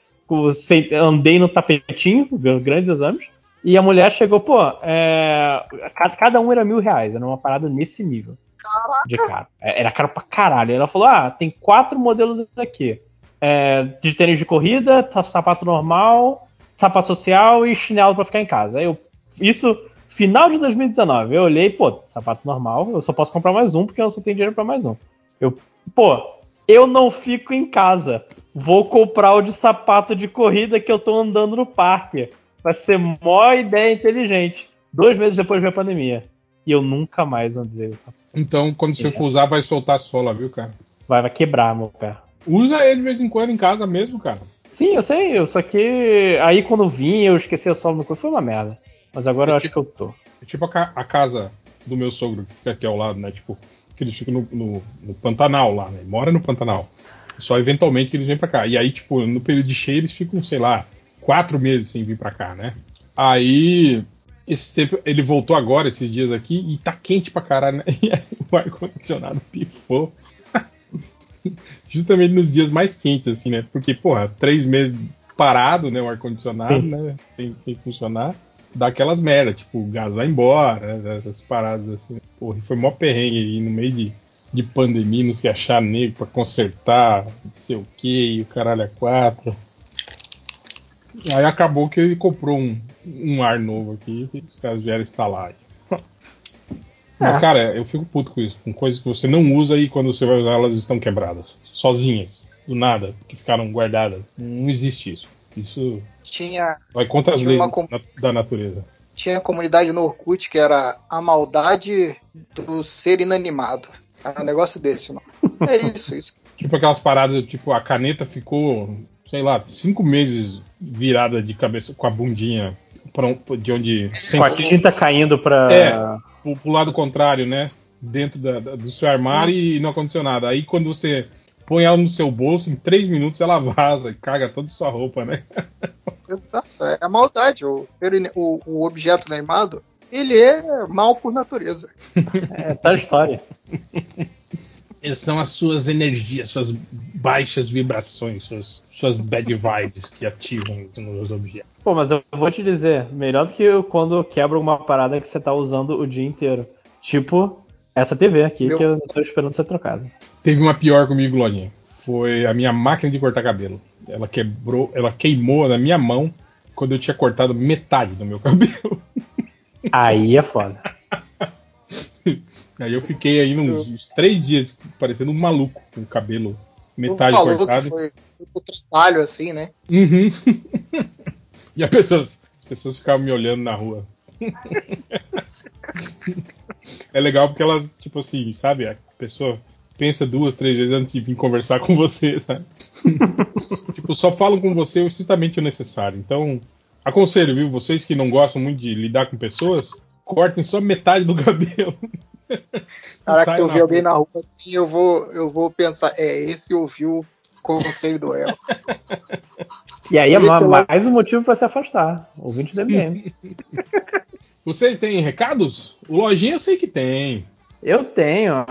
andei no tapetinho, grandes exames. E a mulher chegou, pô, é, ca- cada um era mil reais, era uma parada nesse nível de caro. É, Era caro pra caralho. Ela falou: ah, tem quatro modelos aqui: É, de tênis de corrida, ta- sapato normal, sapato social e chinelo pra ficar em casa. Aí eu, isso, final de 2019. Eu olhei, pô, sapato normal, eu só posso comprar mais um porque eu só tenho dinheiro pra mais um. Eu, pô, eu não fico em casa. Vou comprar o de sapato de corrida que eu tô andando no parque. Vai ser mó ideia inteligente. Dois meses depois veio a pandemia. E eu nunca mais andei o sapato. Então, quando você for usar, vai soltar a sola, viu, cara? Vai, vai quebrar meu pé. Usa ele de vez em quando em casa mesmo, cara. Sim, eu sei, eu só que aí quando vim eu esqueci a sola no corpo, foi uma merda. Mas agora eu acho que eu tô. É tipo a, ca- a casa do meu sogro, que fica aqui ao lado, né? Tipo, que eles ficam no, no- no Pantanal lá, né? Mora no Pantanal. Só eventualmente que eles vêm pra cá. E aí, tipo, no período de cheio, eles ficam, sei lá, quatro meses sem vir pra cá, né? Aí, esse tempo, ele voltou agora, esses dias aqui, e tá quente pra caralho, né? E aí o ar-condicionado pifou. Justamente nos dias mais quentes, assim, né? Porque, porra, três meses parado, né? O ar-condicionado, né? Sem, sem funcionar. Dá aquelas merda, tipo, o gás vai embora, né? essas paradas assim. Porra, foi mó perrengue aí no meio de, de pandemia, não se achar nego pra consertar, não sei o que, e o caralho é quatro. Aí acabou que ele comprou um, um ar novo aqui e os caras vieram instalar. Mas, É. cara, eu fico puto com isso, com coisas que você não usa e quando você vai usar elas estão quebradas. Sozinhas, do nada, que ficaram guardadas. Não existe isso. Isso Tinha, vai contra as Tinha leis uma da natureza. tinha comunidade no Orkut que era a maldade do ser inanimado. Era um negócio desse, não. É isso, isso. Tipo aquelas paradas, tipo, a caneta ficou, sei lá, cinco meses virada de cabeça com a bundinha pra um- de onde. sem- Com a tinta caindo pra. É. pro, pro lado contrário, né? Dentro da- da- do seu armário e no acondicionado. Aí quando você põe ela no seu bolso, em três minutos ela vaza e caga toda a sua roupa, né? Exato. É a maldade. O, o, o objeto inanimado, ele é mal por natureza. É, tá a história. Essas são as suas energias, suas baixas vibrações, suas, suas bad vibes que ativam nos objetos. Pô, mas eu vou te dizer, melhor do que eu quando quebra uma parada que você tá usando o dia inteiro. Tipo, essa TV aqui Meu- que eu tô esperando ser trocada. Teve uma pior comigo, Lojinha. Foi a minha máquina de cortar cabelo. Ela quebrou, ela queimou na minha mão quando eu tinha cortado metade do meu cabelo. Aí é foda. Aí eu fiquei aí uns, uns três dias parecendo um maluco com o cabelo metade falou cortado. que foi o trabalho, assim, né? Uhum. e as pessoas, as pessoas ficavam me olhando na rua. é legal porque elas, tipo assim, sabe? A pessoa pensa duas, três vezes antes de vir conversar com você, sabe? tipo, só falam com você o estritamente o necessário. Então, aconselho, viu? Vocês que não gostam muito de lidar com pessoas, cortem só metade do cabelo. Caraca, se eu ver alguém na rua assim, eu vou, eu vou pensar, é, esse ouviu o conselho do El. E aí é é mais um motivo pra se afastar. Ouvinte do MDM. Vocês têm recados? O Lojinha eu sei que tem. Eu tenho.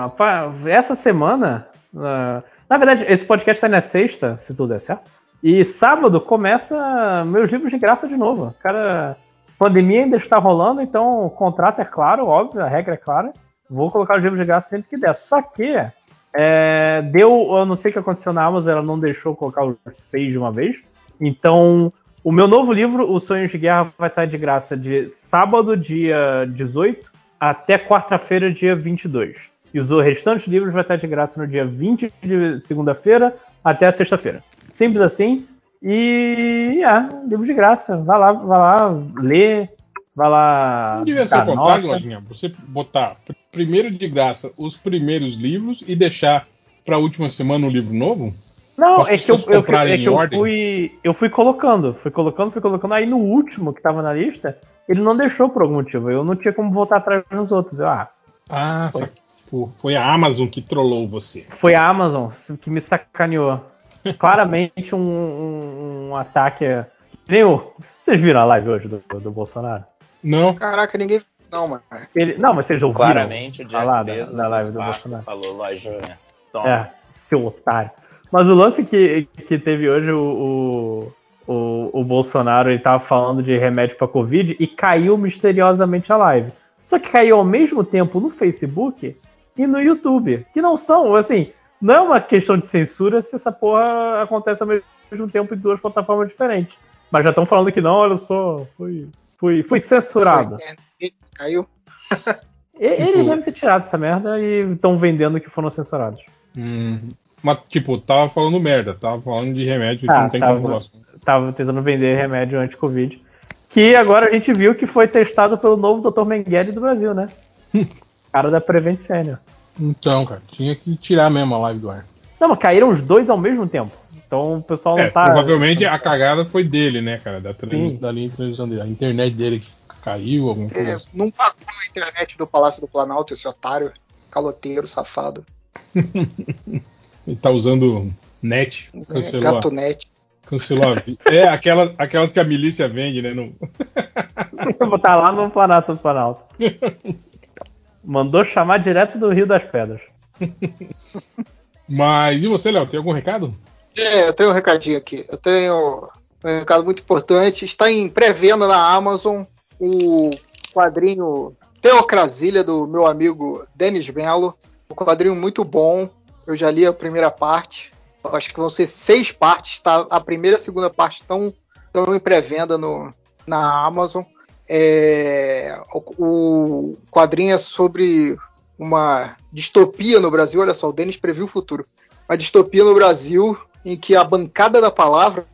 Essa semana. ah, na verdade, esse podcast sai na sexta, se tudo der certo. E sábado começa meus livros de graça de novo. Cara, pandemia ainda está rolando, então o contrato é claro, óbvio, a regra é clara. Vou colocar os livros de graça sempre que der. Só que é, deu, eu não sei o que aconteceu na Amazon, ela não deixou colocar os seis de uma vez. Então, o meu novo livro, Os Sonhos de Guerra, vai estar de graça de sábado, dia 18, até quarta-feira, dia 22. E os restantes livros vai estar de graça no dia 20 de segunda-feira até sexta-feira. Simples assim. E é, livro de graça. Vai lá, vai lá, lê, vai lá. Não devia ser o contrário. Lojinha. Você botar pr- primeiro de graça os primeiros livros e deixar pra última semana um livro novo? Não, é que, eu, eu- é que eu fui. Eu fui colocando, fui colocando, fui colocando. Aí no último que tava na lista, ele não deixou por algum motivo. Eu não tinha como voltar atrás nos outros. Eu, ah, Ah, pô, foi a Amazon que trollou você. foi a Amazon que me sacaneou. Claramente um, um- um ataque. Nem o- Vocês viram a live hoje do, do Bolsonaro? Não? Caraca, ninguém. Não, mano. Ele, não, mas vocês ouviram Claramente o Jeff falar da, da do live do Bolsonaro? falou, lojinha. Toma. É, seu otário. Mas o lance que, que teve hoje, o, o, o, Bolsonaro, ele tava falando de remédio pra Covid e caiu misteriosamente a live. Só que caiu ao mesmo tempo no Facebook e no YouTube. Que não são, assim, não é uma questão de censura se essa porra acontece ao mesmo tempo em duas plataformas diferentes. Mas já estão falando que não, olha só, fui, fui, fui censurado. Caiu. Eles devem ter tirado essa merda e estão vendendo que foram censurados. Hum, mas, tipo, tava falando merda, tava falando de remédio que Ah, não tem tava. como falar. Tava tentando vender remédio anti-Covid. Que agora a gente viu que foi testado pelo novo Dr. Mengele do Brasil, né? Cara da Prevent Senior. Então, cara, tinha que tirar mesmo a live do ar. Não, mas caíram os dois ao mesmo tempo. Então o pessoal não É, tá. provavelmente a cagada foi dele, né, cara? Da, trans- da linha de transmissão dele. A internet dele que caiu, alguma coisa É, não pagou a internet do Palácio do Planalto, esse otário. Caloteiro, safado. Ele tá usando net, É, cancelou, Gatonete. cancelou a É, aquelas, aquelas que a milícia vende, né? No... Vou botar lá no do Planalto. Mandou chamar direto do Rio das Pedras. Mas e você, Léo, tem algum recado? É, eu tenho um recadinho aqui. Eu tenho um recado muito importante. Está em pré-venda na Amazon o quadrinho Teocrasília do meu amigo Denis Mello. Um quadrinho muito bom. Eu já li a primeira parte. Acho que vão ser seis partes. Tá? A primeira e a segunda parte estão, estão em pré-venda na Amazon. É, o, o quadrinho é sobre uma distopia no Brasil. Olha só, o Denis previu o futuro. Uma distopia no Brasil em que a bancada da palavra,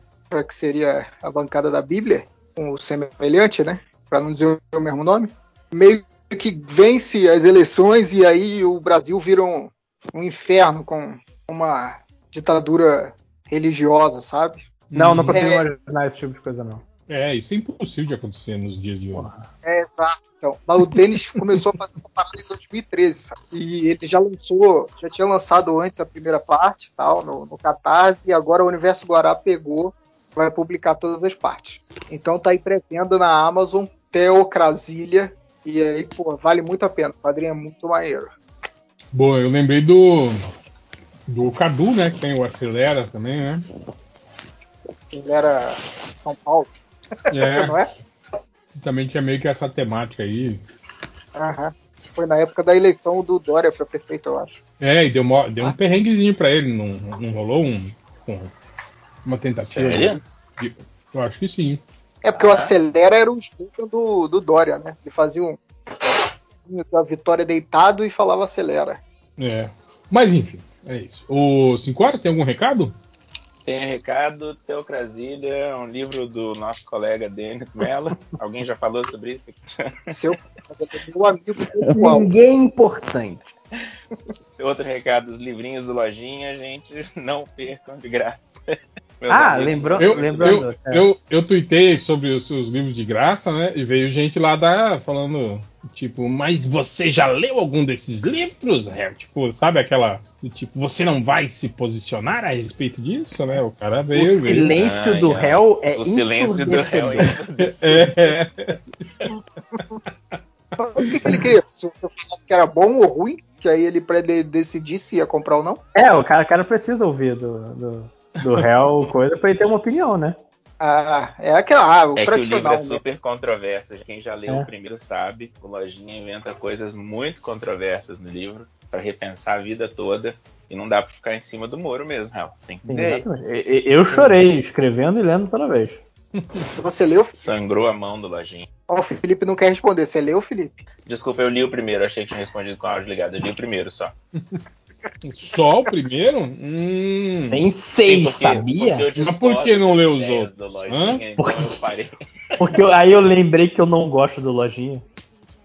que seria a bancada da Bíblia, o semelhante, né? Para não dizer o mesmo nome, meio que vence as eleições e aí o Brasil vira um, um inferno com uma ditadura religiosa, sabe? Não, não consigo É. imaginar esse tipo de coisa, não. É, isso é impossível de acontecer nos dias de hoje. É, exato. Então, mas o Denis começou a fazer essa parada em 2013, sabe? E ele já lançou, já tinha lançado antes a primeira parte, tal, no, no Catarse, e agora o Universo Guará pegou, vai publicar todas as partes. Então tá aí pré-venda na Amazon, Teocrasília, e aí, pô, vale muito a pena. O quadrinho é muito maneiro. Bom, eu lembrei do. Do Cadu, né? Que tem o Acelera também, né? Ele era São Paulo, É, não é? também tinha meio que essa temática aí. Aham. Foi na época da eleição do Dória para prefeito, eu acho. É, e deu, mó- deu um perrenguezinho pra ele, não, não rolou um, um- uma tentativa? Sério? Eu acho que sim. É porque o Acelera era o slogan do, do Dória, né? Ele fazia um. A vitória deitado e falava acelera. É. Mas enfim, é isso. O 5 horas tem algum recado? Tem recado, Teocrasília, é um livro do nosso colega Denis Mello. Alguém já falou sobre isso? Seu meu amigo pessoal. Ninguém importante. Outro recado, os livrinhos do Lojinha, gente, não percam de graça. Meus Ah, amigos, lembrou, Eu, lembrando. eu, é. eu, eu tuitei sobre os seus livros de graça, né? E veio gente lá da, falando, tipo, mas você já leu algum desses livros? É, tipo, sabe aquela. do Tipo, você não vai se posicionar a respeito disso, né? O cara o veio, veio. silêncio Ai, do ai. réu é O silêncio do réu. É, Mas O que, que ele queria? Se eu falasse que era bom ou ruim, que aí ele ele decidir se ia comprar ou não. É, o cara, o cara precisa ouvir do, do, do réu coisa pra ele ter uma opinião, né? Ah, é aquela, ah, o É que o livro tradicional. é né? super controverso. Quem já leu É. o primeiro sabe. O Lojinha inventa coisas muito controversas no livro pra repensar a vida toda. E não dá pra ficar em cima do muro mesmo, real. Você tem que e- Eu chorei escrevendo e lendo toda vez. Você leu? Sangrou a mão do Lojinha. Ó, o Felipe não quer responder. Você leu, Felipe? Desculpa, eu li o primeiro. Achei que tinha respondido com o áudio ligado. Eu li o primeiro só. Só o primeiro? Hum. Nem sei, Sim, porque- sabia? porque eu Mas por que não das os outros? do Lojinha, então eu parei. Porque eu- aí eu lembrei que eu não gosto do Lojinha.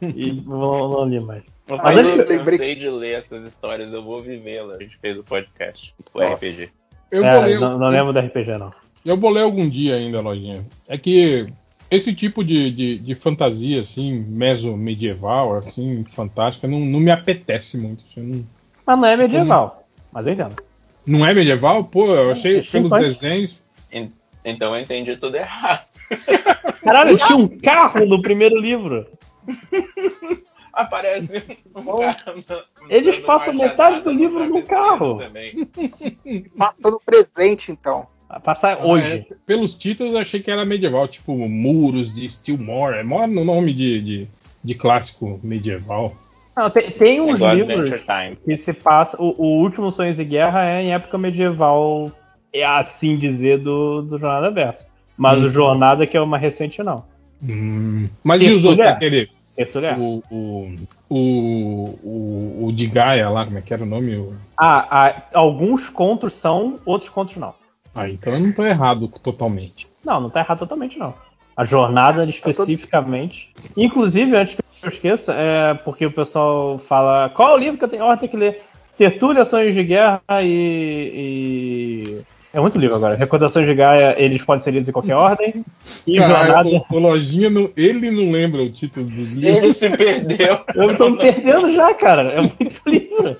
E não, não li mais. Eu, Mas parei, eu eu lembrei- cansei de ler essas histórias, eu vou vivê-las. A gente fez o podcast, o Nossa. RPG. Eu, É, vou ler, não, não lembro da RPG, não. eu vou ler algum dia ainda, Lojinha. É que esse tipo de, de, de fantasia, assim, meso-medieval, assim, fantástica, não, não me apetece muito. assim, Não, Mas não é medieval. Mas eu entendo. não é medieval? Pô, eu achei É pelos desenhos. En- Então eu entendi tudo errado. Caralho, tinha um carro no primeiro livro. Aparece um cara andando- Eles passam metade do no livro no carro. também. Passa no presente, então. Vai Passar hoje. É, pelos títulos eu achei que era medieval, tipo Muros de Steelmore. É mó no nome de, de, de clássico medieval. Não, tem, tem uns igual livros que se passa. O, o último Sonhos e Guerra é em época medieval, é assim dizer, do, do Jornada Verso. Mas Hum. o Jornada, que é uma recente, não. Hum, Mas e os outros? Aquele. O, o, o, o, o de Gaia lá, como é que era o nome? O- Ah, ah, alguns contos são, outros contos não. Ah, então eu não tô errado totalmente. Não, não tá errado totalmente, não. A jornada especificamente. Inclusive, antes que eu esqueça, é porque o pessoal fala qual é o livro que eu tenho ordem que ler? Tertúlia, Sonhos de Guerra e. e- É muito livro agora. Recordações de Gaia, eles podem ser lidos em qualquer ordem. E Cara, Jornada. o, o Lojinha, não- ele não lembra o título dos Ele livros. se perdeu. Eu tô me perdendo já, cara. É muito livro.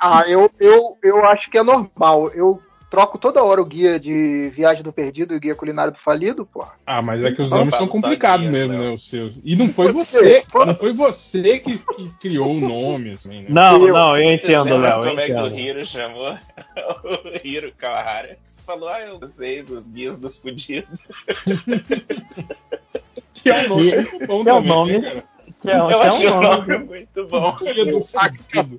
Ah, eu, eu, eu acho que é normal. Eu troco toda hora o guia de Viagem do Perdido e o guia culinário do falido, pô. Ah, mas é que os Não nomes são complicados mesmo, Léo. né? Os seus. E não foi Você, você, não foi você que, que criou o nome, assim, né? Não, Eu- não, eu entendo, Léo. Como é que o entendo. Hiro chamou o Hiro Kawahara? Falou, ah, eu vocês, os guias dos fudidos. Que é um nome Que- muito bom que é nome. né, cara? Que é, Eu que é um o nome. nome muito bom. Guia do Fudido.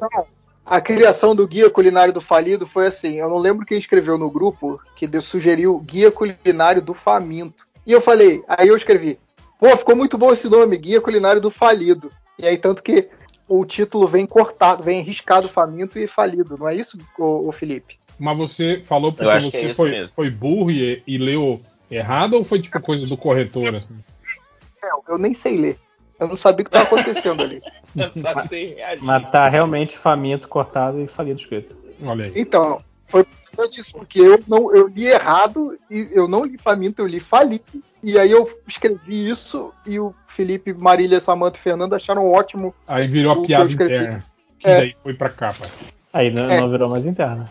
Criação, a criação do guia culinário do falido foi assim. Eu não lembro quem escreveu no grupo que sugeriu guia culinário do faminto. E eu falei, aí eu escrevi, pô, ficou muito bom esse nome, guia culinário do falido. E aí tanto que o título vem cortado, vem riscado faminto e falido, não é isso, ô, ô Felipe? Mas você falou porque é você isso foi, foi burro e, e leu errado ou foi tipo coisa do corretor? assim? Não, eu nem sei ler. Eu não sabia o que estava acontecendo ali. Só sem reagir. Mas tá realmente faminto, cortado e falido escrito. Olha aí. Então, foi por causa disso, porque eu não eu li errado e eu não li faminto, eu li falido. E aí eu escrevi isso e o Felipe, Marília, Samanta e Fernando acharam ótimo. Aí virou a piada interna. Que É. daí foi pra capa. Aí não, É. não virou mais interna.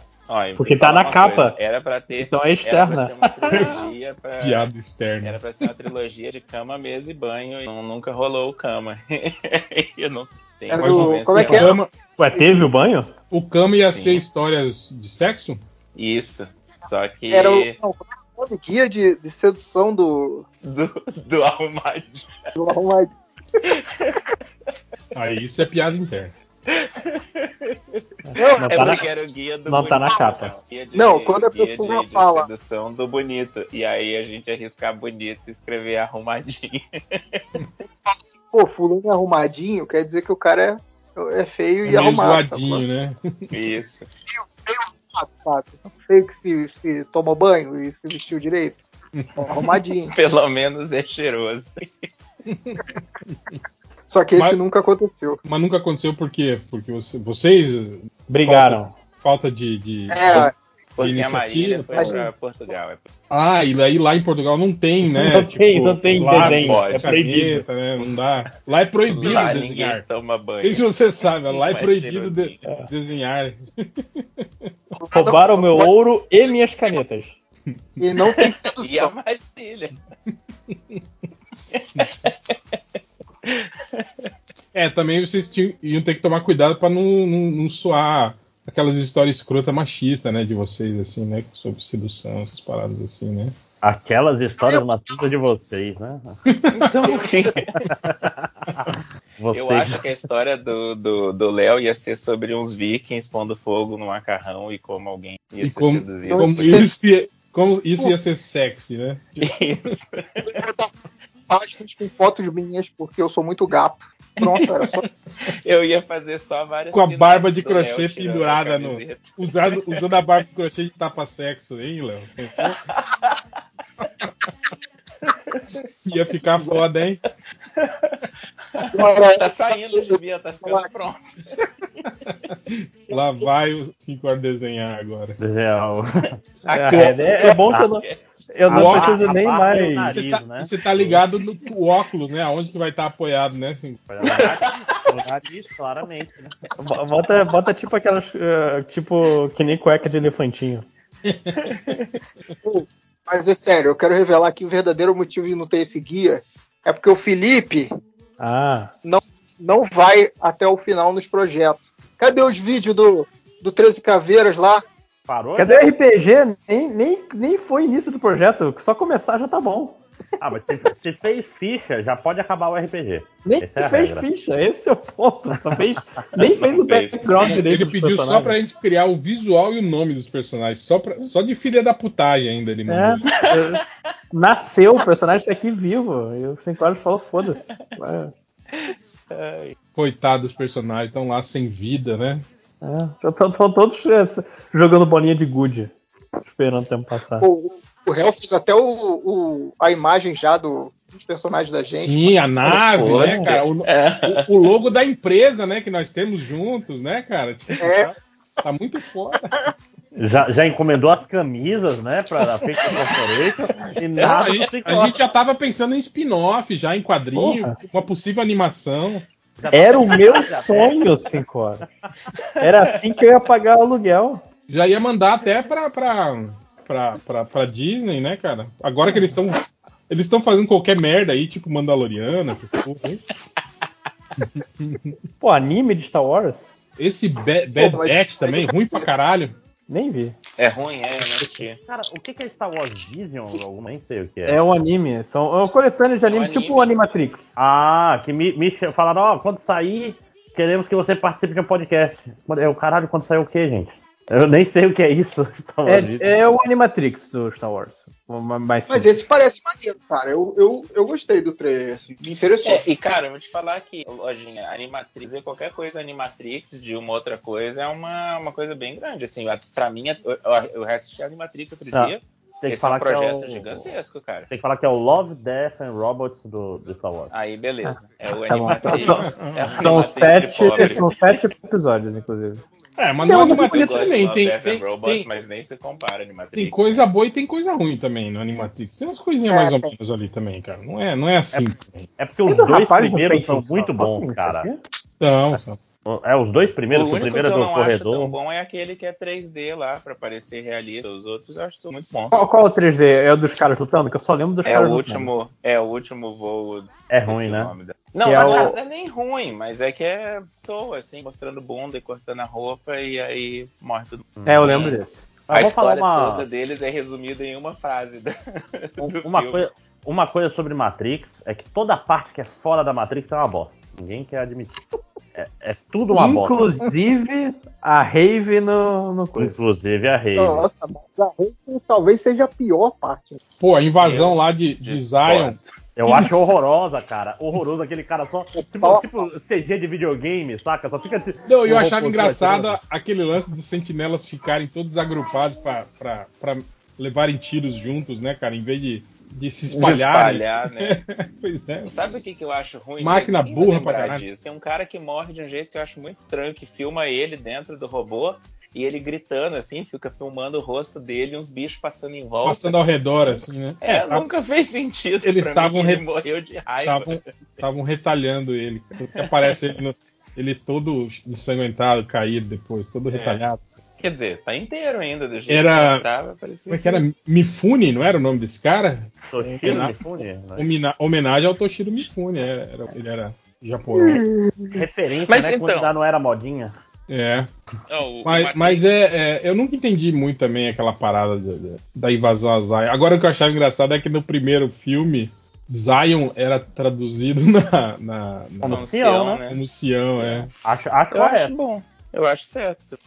Porque tá na capa. coisa, Era pra ter. Então é Era pra externa. ser uma trilogia pra. Piada externa. Era pra ser uma trilogia de cama, mesa e banho. E não- nunca rolou o cama. eu não tenho como do- como é que é? Cama- Ué, teve o banho? o Kama ia Sim. ser histórias de sexo? Isso. Só que. Era o, não, como é o guia de, de sedução do, Do, do arrumadinho. do arrumadinho. Aí isso é piada interna. Não, Não É tá na- era o guia do não tá na capa. não. Guia de- Não, quando a pessoa de, de fala- sedução do bonito. E aí a gente arriscar bonito e escrever arrumadinho. Pô, fulano é arrumadinho, quer dizer que o cara é, é feio É e arrumado. zoadinho, né? Isso. sabe? sabe? Feio que se, se toma banho e se vestiu direito. Arrumadinho. Pelo menos é cheiroso. Só que esse Mas- nunca aconteceu. Mas nunca aconteceu por quê? Porque você- vocês. Brigaram. Falta de. de- É, a iniciativa, foi pra Portugal. É Ah, e aí lá em Portugal não tem, né? Não tem- não tem desenho, é proibido. caneta, né? Não dá. Lá é proibido Lá desenhar. toma banho. Não sei se você sabe, lá é proibido de- cheirosinho. desenhar. Roubaram meu ouro e minhas canetas. E não tem E a sedução. É, também vocês tinham, iam ter que tomar cuidado pra não, não, não soar aquelas histórias escrotas machistas, né? De vocês, assim, né? Sobre sedução, essas paradas assim, né? Aquelas histórias malucas de vocês, né? Então, Vocês... eu acho que a história do do do Léo ia ser sobre uns vikings pondo fogo no macarrão e como alguém ia E ser como, seduzido. como isso, ia, como isso ia ser sexy, né? Isso. Páginas com fotos minhas, porque eu sou muito gato. Pronto, era só. Eu ia fazer só várias Com a barba de Léo crochê a pendurada no. camiseta. Usando, usando a barba de crochê de tapa-sexo, hein, Léo? Ia ficar foda, hein? Agora, Tá saindo, devia, tá ficando pronto. Lá vai o 5 horas desenhar agora. Real. É, é, é bom que eu não, eu não barba- preciso a nem mais. nariz, Você tá, né? você tá ligado no o óculos, né? Aonde que vai estar apoiado, né? Assim, nariz, claramente, né? Bota, bota tipo aquelas. eh, tipo, que nem cueca de elefantinho. Mas é sério, eu quero revelar que o verdadeiro motivo de não ter esse guia é porque o Felipe Ah. não, não vai até o final nos projetos. Cadê os vídeos do, do 13 Caveiras lá? Parou? Cadê o RPG? Nem, nem, nem foi início do projeto. Só começar já tá bom. Ah, mas se, se fez ficha, já pode acabar o RPG. Nem Essa é fez regra. ficha, esse é o ponto. Só fez, nem fez o background direito. ele pediu só pra gente criar o visual e o nome dos personagens. Só, pra, só de filha da putagem ainda ele mandou. é, nasceu, o personagem tá aqui vivo. E o Horas falou, foda-se. Coitado dos personagens, estão lá sem vida, né? Estão todos é, jogando bolinha de gude. Esperando o tempo passar. O, o réu fez até o, o- a imagem já do, dos personagens da gente. Sim, a nave, Pô, né, cara? O, É. o- o logo da empresa, né, que nós temos juntos, né, cara? Tipo, É. tá, tá muito foda. Já, já encomendou as camisas, né, pra Fake Corporation e Não, nada a, gente, a gente já tava pensando em spin-off, já em quadrinho, Porra. uma possível animação. Tá Era o meu sonho, 5 horas. Era assim que eu ia pagar o aluguel. Já ia mandar até pra, pra, pra, pra, pra Disney, né, cara? Agora que eles estão. Eles estão fazendo qualquer merda aí, tipo Mandaloriano, essas coisas. Pô, anime de Star Wars? Esse Ba- Bad Pô, mas- Batch também, ruim pra caralho. Nem vi. É ruim, é, eu assisti. Cara, o que que é Star Wars Vision? Alguma? Nem sei o que é. É um anime. São é uma coletânea de anime, anime. tipo o Animatrix. Ah, que me, me falaram, ó, quando sair, queremos que você participe de um podcast. Eu, caralho, quando sair o quê, gente? Eu nem sei o que é isso. Star Wars Vision. É, é o Animatrix do Star Wars. Mas, Mas esse parece maneiro, cara. Eu, eu, eu gostei do trailer, assim. Me interessou. É, e cara, eu vou te falar que, lojinha, Animatrix, qualquer coisa Animatrix de uma outra coisa é uma, uma coisa bem grande, assim, pra mim, eu, eu, assisti Animatrix outro Ah, dia, Tem que esse é um falar que é projeto o... gigantesco, cara. Tem que falar que é o Love, Death and Robots do, do Star Wars. Aí, beleza, é o Tá. Animatrix. São- é São sete, são sete episódios, inclusive. É, mas no um Eu Animatrix também tem, tem, Robots, tem, mas nem se compara Animatrix. tem coisa boa e tem coisa ruim também no Animatrix. Tem umas coisinhas É, mais ou menos ali também, cara. Não é, não é assim. também. É porque os dois não primeiros são muito bons, cara. Não, só- É, os dois primeiros, o primeiro que é eu do não acho tão corredor. bom é aquele que é 3D lá, pra parecer realista. Os outros eu acho muito bom. Qual, qual o 3D? É o dos caras lutando? Que eu só lembro dos É caras o lutando. último, é o último voo. É ruim, né? nome da- Não, é é, o- não é nem ruim, mas é que é toa, assim, mostrando bunda e cortando a roupa e aí morre todo mundo. É, eu lembro desse. A Eu vou falar história uma, toda deles é resumida em uma frase. da- do uma, filme. coisa, uma coisa sobre Matrix é que toda parte que é fora da Matrix é uma bosta. Ninguém quer admitir. É, é tudo uma bosta. Inclusive a Rave no, no coisa. Inclusive a Rave. Nossa, mas a Race talvez seja a pior parte. Pô, a invasão Eu lá de, de. Zion. Eu acho horrorosa, cara. Horroroso aquele cara só. Tipo, tipo CG de videogame, saca? Só fica. Não, eu achava engraçado aquele lance dos sentinelas ficarem todos agrupados pra, pra, pra levarem tiros juntos, né, cara? Em vez de, de se De espalharem. espalhar, né? pois é. Sabe o que, que eu acho ruim? Máquina burra pra caralho. disso. Tem um cara que morre de um jeito que eu acho muito estranho, que filma ele dentro do robô e ele gritando assim, fica filmando o rosto dele e uns bichos passando em volta. Passando ao redor, assim, né? É, tá- nunca fez sentido. Eles estavam re- ele morreu de raiva. Estavam retalhando ele. Tanto que aparece ele, no- ele todo ensanguentado, caído depois, todo É. retalhado. Quer dizer, tá inteiro ainda do jeito Era- que tava, parecia. Como é que era? Mifune, não era o nome desse cara? Toshiro Homena- Mifune, né? Homena- Homenagem ao Toshiro Mifune. Era, era- ele era japonês. Referência, Mas né? Quando então- ainda não era modinha. É. Mas, mas é, é, eu nunca entendi muito também aquela parada da- da- da invasão a Zion. Agora o que eu achava engraçado é que no primeiro filme, Zion era traduzido na, na, na- Como Sião, Sião, né? como Sião, é. Acho, acho Eu acho bom. Eu acho certo.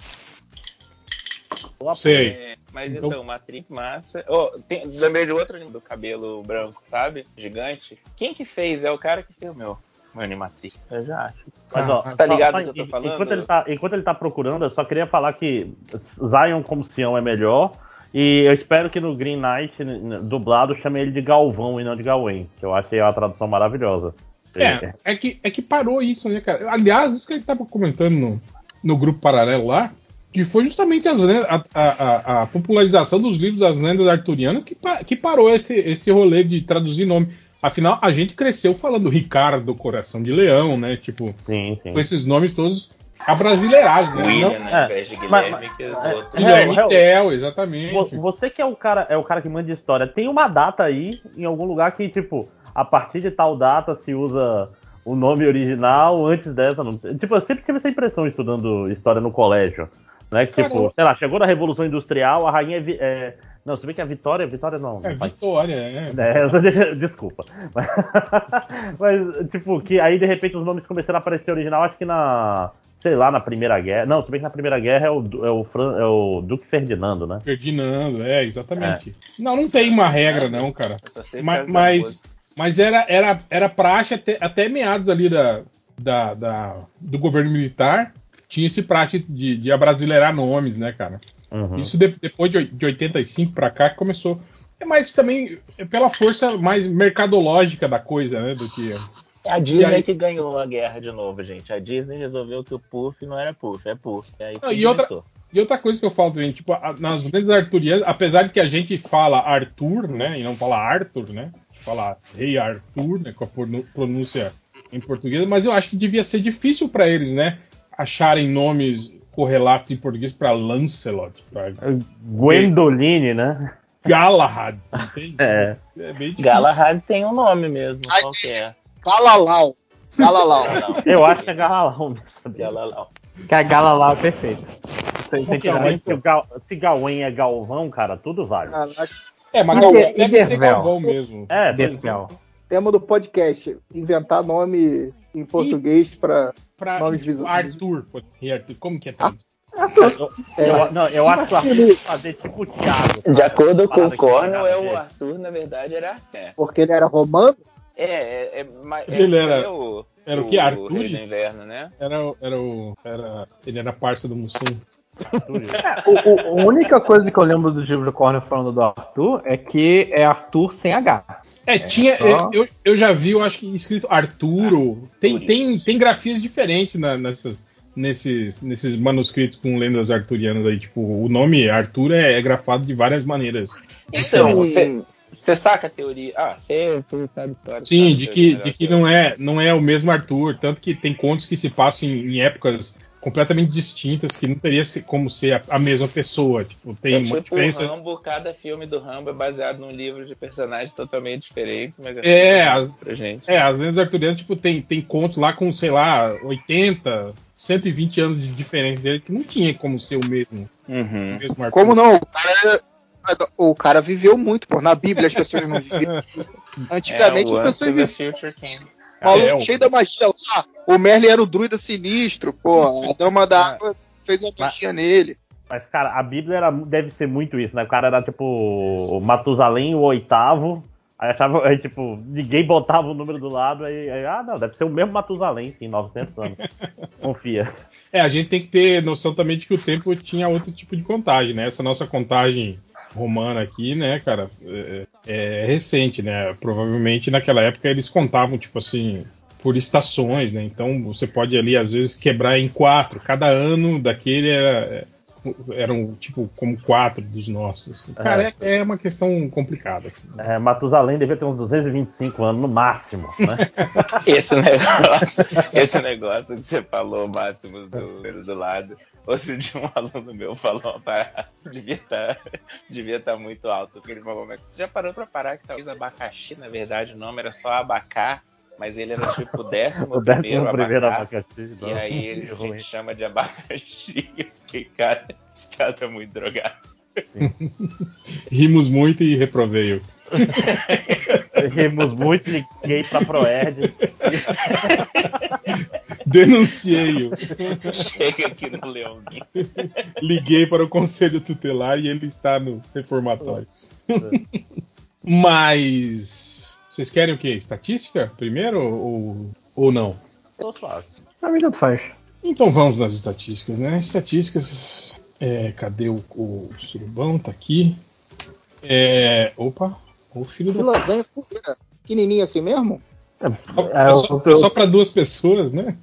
Sei. É, mas Então- então, Matrix massa. Oh, tem, lembrei de outro do cabelo branco, sabe? Gigante. Quem que fez? É o cara que fez o meu. Meu Animatrix. Eu já acho. Mas, ó, Ah, tá ligado só- no que eu tô falando? Enquanto ele, tá, enquanto ele tá procurando, eu só queria falar que Zion como Sião é melhor. E eu espero que no Green Knight, dublado, chame ele de Galvão e não de Gawain. Que eu achei a tradução maravilhosa. É, é que, é que parou isso, né, cara? Aliás, isso que a gente tava comentando no, no grupo paralelo lá, que foi justamente as a, a- a- popularização dos livros das lendas arturianas que, que parou esse, esse rolê de traduzir nome. Afinal, a gente cresceu falando Ricardo, Coração de Leão, né? Tipo, Sim, sim. com esses nomes todos abrasileirados, né? William, Não- né? é, de mas- Guilherme, que os é, outros. Guilherme Hell, Tell, exatamente. Vo- Você que é o cara, é o cara que manda de história, tem uma data aí em algum lugar que, tipo, a partir de tal data se usa o nome original, antes dessa não. Tipo, eu sempre tive essa impressão estudando história no colégio. Né? Que, tipo, sei lá, chegou na Revolução Industrial, a rainha é. é- Não, se bem que a Vitória, Vitória não. É faz Vitória, né? é, deixa- desculpa. Mas, mas, tipo, que aí de repente os nomes começaram a aparecer original, acho que na. Sei lá, na Primeira Guerra. Não, se bem que na Primeira Guerra é o, é o, Fran- é o Duque Ferdinando, né? Ferdinando, é, exatamente. Não, não tem uma regra, não, cara. Mas, música. mas era, era, era praxe até, até meados ali da, da, da- do governo militar. Tinha esse praxe de, de abrasileirar nomes, né, cara? Uhum. Isso de- depois de, de 85 pra cá que começou. É mais também é pela força mais mercadológica da coisa, né? Do que. É a Disney aí- que ganhou a guerra de novo, gente. A Disney resolveu que o Puff não era Puff, é Puff. E, aí Ah, e outra-. E outra coisa que eu falo também, tipo, a- nas lendas arturianas, apesar de que a gente fala Arthur, né, e não fala Arthur, né, fala Rei Arthur, né, com a pronúncia em português, mas eu acho que devia ser difícil para eles, né, acharem nomes correlatos em português para Lancelot, para Gwendoline, né? Galahad, entende? É. É. Galahad tem um nome mesmo, Ai, qual que é? Galalau. Galalau. Eu acho que é Galalão, né? sabia? Galalau. Que a gala lá é perfeito. Tirar se, o Gal, se Gawain é Galvão, cara, tudo vale. Caraca. É, mas Galvão deve ser Dervel? Galvão mesmo. É, é. Dervel. Tema do podcast: inventar nome em português pra. Pra, tipo. Arthur, Rei Arthur, como que é traduzido? É, Eu, não, eu acho que o Arthur fazer tipo o Thiago. De acordo com o Cornell, nada é o. Arthur, na verdade, era. É, porque ele era romano? é, é, é, mas- é, Ele era- é o, era o que, do Inverno, né? Era, o- era o. Era, ele era parça do Mussum. O, o- a única coisa que eu lembro do livro do Cornell falando do Arthur é que é Arthur sem H. É, tinha. só- Eu, eu já vi, eu acho que escrito Arturo. Tem, tem, tem grafias diferentes na- nessas, nesses, nesses manuscritos com lendas arturianas aí. Tipo, o nome Arthur é, é grafado de várias maneiras. Então, Sim. você, você saca a teoria? Ah, você sabe. Sim, sabe de que, de que melhor não é, não é o mesmo Arthur. Tanto que tem contos que se passam em, em épocas completamente distintas, que não teria se- como ser a, a mesma pessoa. Tipo, tem É uma tipo diferença. o Rambo, cada filme do Rambo é baseado num livro de personagens totalmente diferentes, mas É, tudo as- pra gente. É, as lendas arturianas, tipo, tem, tem contos lá com, sei lá, 80, 120 anos de diferença dele, que não tinha como ser o mesmo, Uhum. o mesmo. Como não? O cara, o cara viveu muito, pô. Na Bíblia as pessoas não viviam. Antigamente é, as pessoas viviam. Maluco É, cheio da magia lá. O Merlin era o druida sinistro, pô. A dama da água fez uma magia nele. Mas, cara, a Bíblia era, deve ser muito isso, né? O cara era tipo o Matusalém, o oitavo. Aí achava, aí, tipo, ninguém botava o número do lado, aí, aí, ah, não, deve ser o mesmo Matusalém, sim, 900 anos. Confia. É, a gente tem que ter noção também de que o tempo tinha outro tipo de contagem, né? Essa nossa contagem romana aqui, né, cara, é, é recente, né? Provavelmente naquela época eles contavam, tipo assim, por estações, né? Então você pode ali, às vezes, quebrar em quatro. Cada ano daquele era, eram, tipo, como quatro dos nossos. Cara, é, é uma questão complicada. Assim. É, Matusalém devia ter uns 225 anos no máximo, né? Esse negócio, esse negócio que você falou, Máximos, do do lado. Outro dia um aluno meu falou uma parada, devia estar devia tá muito alto. Porque ele falou, mas você já parou pra parar que talvez abacaxi, na verdade, o nome era só abacá? Mas ele era tipo o décimo, O décimo primeiro, primeiro abacate. abacaxi. E aí que ele, a gente chama de abacaxi. Eu fiquei, cara, esse cara tá muito drogado. Rimos muito e reprovei-o. Rimos muito, liguei pra Proerd. Denunciei-o. Chega aqui no Leãozinho. Liguei para o conselho tutelar e ele está no reformatório. Mas. Vocês querem o quê? Estatística primeiro ou, ou não? Pra mim tanto faz. Então vamos nas estatísticas, né? Estatísticas. É, cadê o, o surubão? Tá aqui. É, opa, o filho Que do. lasanha fogueira. Pequenininho assim mesmo? É só, é só para duas pessoas, né?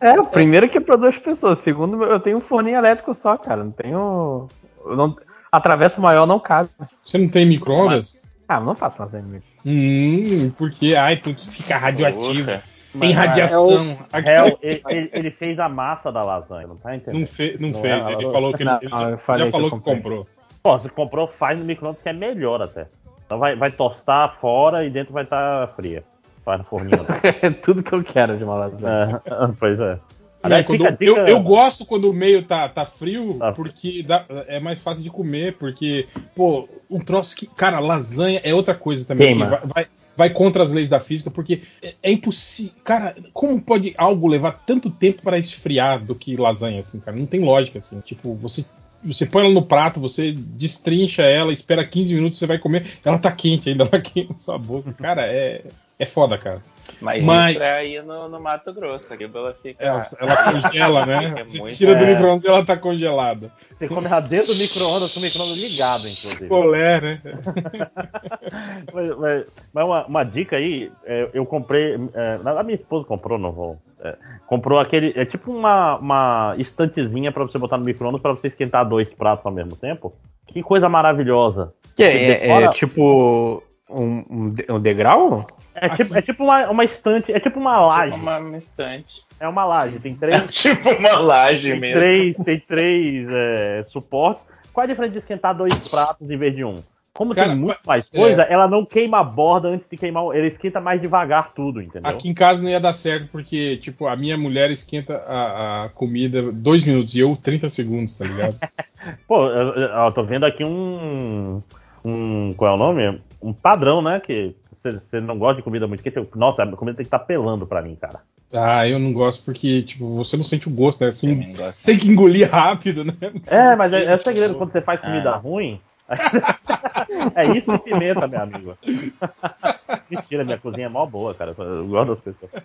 É, o primeiro que é pra duas pessoas. Segundo, eu tenho um forninho elétrico só, cara. Não tenho. Eu não... A travessa maior não cabe. Você não tem micro-ondas? Ah, não faço lasanha. Hum, porque. Ai, porque fica radioativo. Porra. Tem radiação. Aqui- Hel, ele, ele- ele fez a massa da lasanha, não tá entendendo? Não, fe- não Não fez, é, ele falou que ele, Não, ele já, já que falou que comprei. comprou. Pô, você comprou, faz no micro-ondas que é melhor até. Então vai, vai tostar fora e dentro vai estar fria. Faz no forninho. É tudo que eu quero de uma lasanha. É, pois é. É, Aliás, quando- fica eu, eu gosto quando o meio tá, tá frio, Tá. porque dá- é mais fácil de comer, porque, pô, um troço que. Cara, lasanha é outra coisa também. Vai, vai, vai contra as leis da física, porque é, é impossível. Cara, como pode algo levar tanto tempo para esfriar do que lasanha, assim, cara? Não tem lógica, assim. Tipo, você. Você põe ela no prato, você destrincha ela, espera 15 minutos, você vai comer, ela tá quente ainda, ela queima na sua boca. Cara, é, é foda, cara. Mas, Mas- isso é aí no, no Mato Grosso. Aqui ela fica. Ela, ela congela, né? Muito- tira do É. micro-ondas e ela tá congelada. Você come ela dentro do micro-ondas com o micro-ondas ligado, inclusive. Colé, né? mas, mas- mas uma, uma dica aí, é, eu comprei. é, a minha esposa comprou, não vou. é, comprou aquele. É tipo uma, uma estantezinha pra você botar no micro-ondas pra você esquentar dois pratos ao mesmo tempo. Que coisa maravilhosa. Que é, é- é Decora- tipo um, um degrau? É tipo, é tipo uma, uma estante, é tipo uma laje. Tipo uma, uma estante. É uma laje, tem três. tipo uma laje tem mesmo. três, tem três é, suportes. Qual a diferença de esquentar dois pratos em vez de um? Como Cara, tem muito pa- mais coisa, ela não queima a borda antes de queimar. Ela esquenta mais devagar tudo, entendeu? Aqui em casa não ia dar certo, porque, tipo, a minha mulher esquenta a, a comida dois minutos e eu 30 segundos, tá ligado? Pô, eu, eu- eu tô vendo aqui um. um qual é o nome? Um padrão, né? Que você você não gosta de comida muito quente. Nossa, a comida tem que estar pelando pra mim, cara. ah, eu não gosto porque, tipo, você não sente o gosto, né? Assim, gosto. você tem que engolir rápido, né? É, mas é, é o segredo quando você faz comida Ah. ruim. é isso e pimenta, meu amigo. Mentira, minha cozinha é mó boa, cara. Eu gosto das pessoas.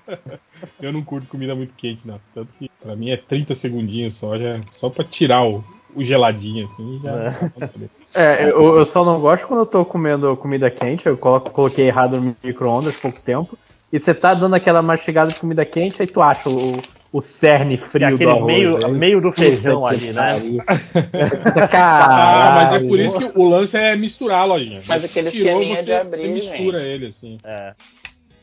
Eu não curto comida muito quente, não. Tanto que pra mim é 30 segundinhos só, já, só pra tirar o, o geladinho, assim, já. É, eu, eu só não gosto quando eu tô comendo comida quente, eu coloco, coloquei errado no micro-ondas pouco tempo. E você tá dando aquela mastigada de comida quente, aí tu acha o, o cerne frio do aquele arroz. meio, aí. meio do feijão Puta ali, né? Ah, mas é por isso que o lance é misturar, lojinha. Mas aquele tirou, você, de abrir, você mistura ele, assim. É.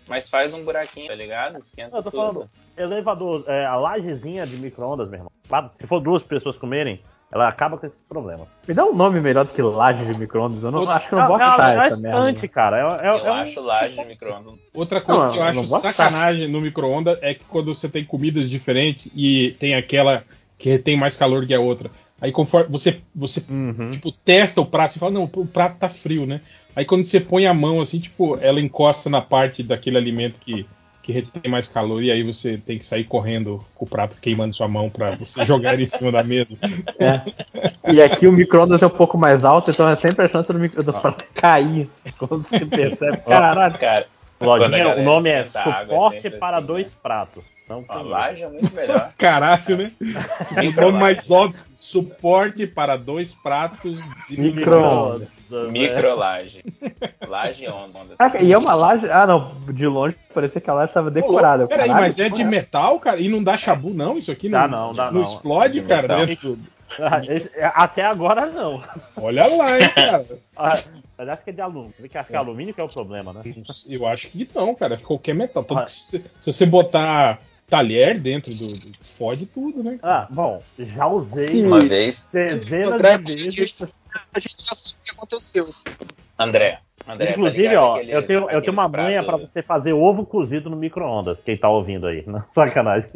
Mas faz um buraquinho, tá ligado? Esquenta Eu tô tudo. falando, elevador, é, a lajezinha de micro-ondas, meu irmão. Se for duas pessoas comerem, ela acaba com esses problemas. Me dá um nome melhor do que laje de micro-ondas. Eu não, Outra- acho que eu não vou achar é, é essa merda. estante, cara. É, é, Eu é um- acho laje de micro-ondas. Outra coisa Não, que eu eu acho achar. sacanagem no micro-ondas é que quando você tem comidas diferentes e tem aquela que tem mais calor que a outra. Aí conforme você, você Uhum. tipo, testa o prato e fala, não, o prato tá frio, né? Aí quando você põe a mão assim, tipo, ela encosta na parte daquele alimento que, que retém mais calor, e aí você tem que sair correndo com o prato queimando sua mão pra você jogar ele em cima da mesa. É. E aqui o micro-ondas é um pouco mais alto, então é sempre a chance do micro-ondas cair. Quando você percebe. Caralho. Cara, Quando a Lojinha, galera o nome é água, é Suporte para assim, dois né? pratos. Não a laje é muito melhor. Caralho, né? O nome mais óbvio, suporte para dois pratos de Micro-ondas. erro. Microlaje. Laje onda. Caraca, e é uma laje. Ah, não. De longe parecia que a laje estava decorada. Eu, Peraí, mas é de porra metal, cara? E não dá chabu, não? Isso aqui não, Dá não, dá não. explode, De cara? dentro? Ah, Até agora não. Olha lá, hein, cara. Ah, Mas acho que é de alumínio. Vê que acho que é alumínio que é o problema, né? Eu acho que não, cara. Qualquer metal. Tanto que se, se você botar talher dentro do, do- Fode tudo, né? Ah, bom, já usei Sim. Uma vez, dezenas André, de vezes. a gente já sabe o que aconteceu. André, André, tá Inclusive, ligado ó, aqueles- eu tenho, eu tenho uma aqueles manha pra pratos- você fazer ovo cozido no micro-ondas. Quem tá ouvindo aí, não, sacanagem.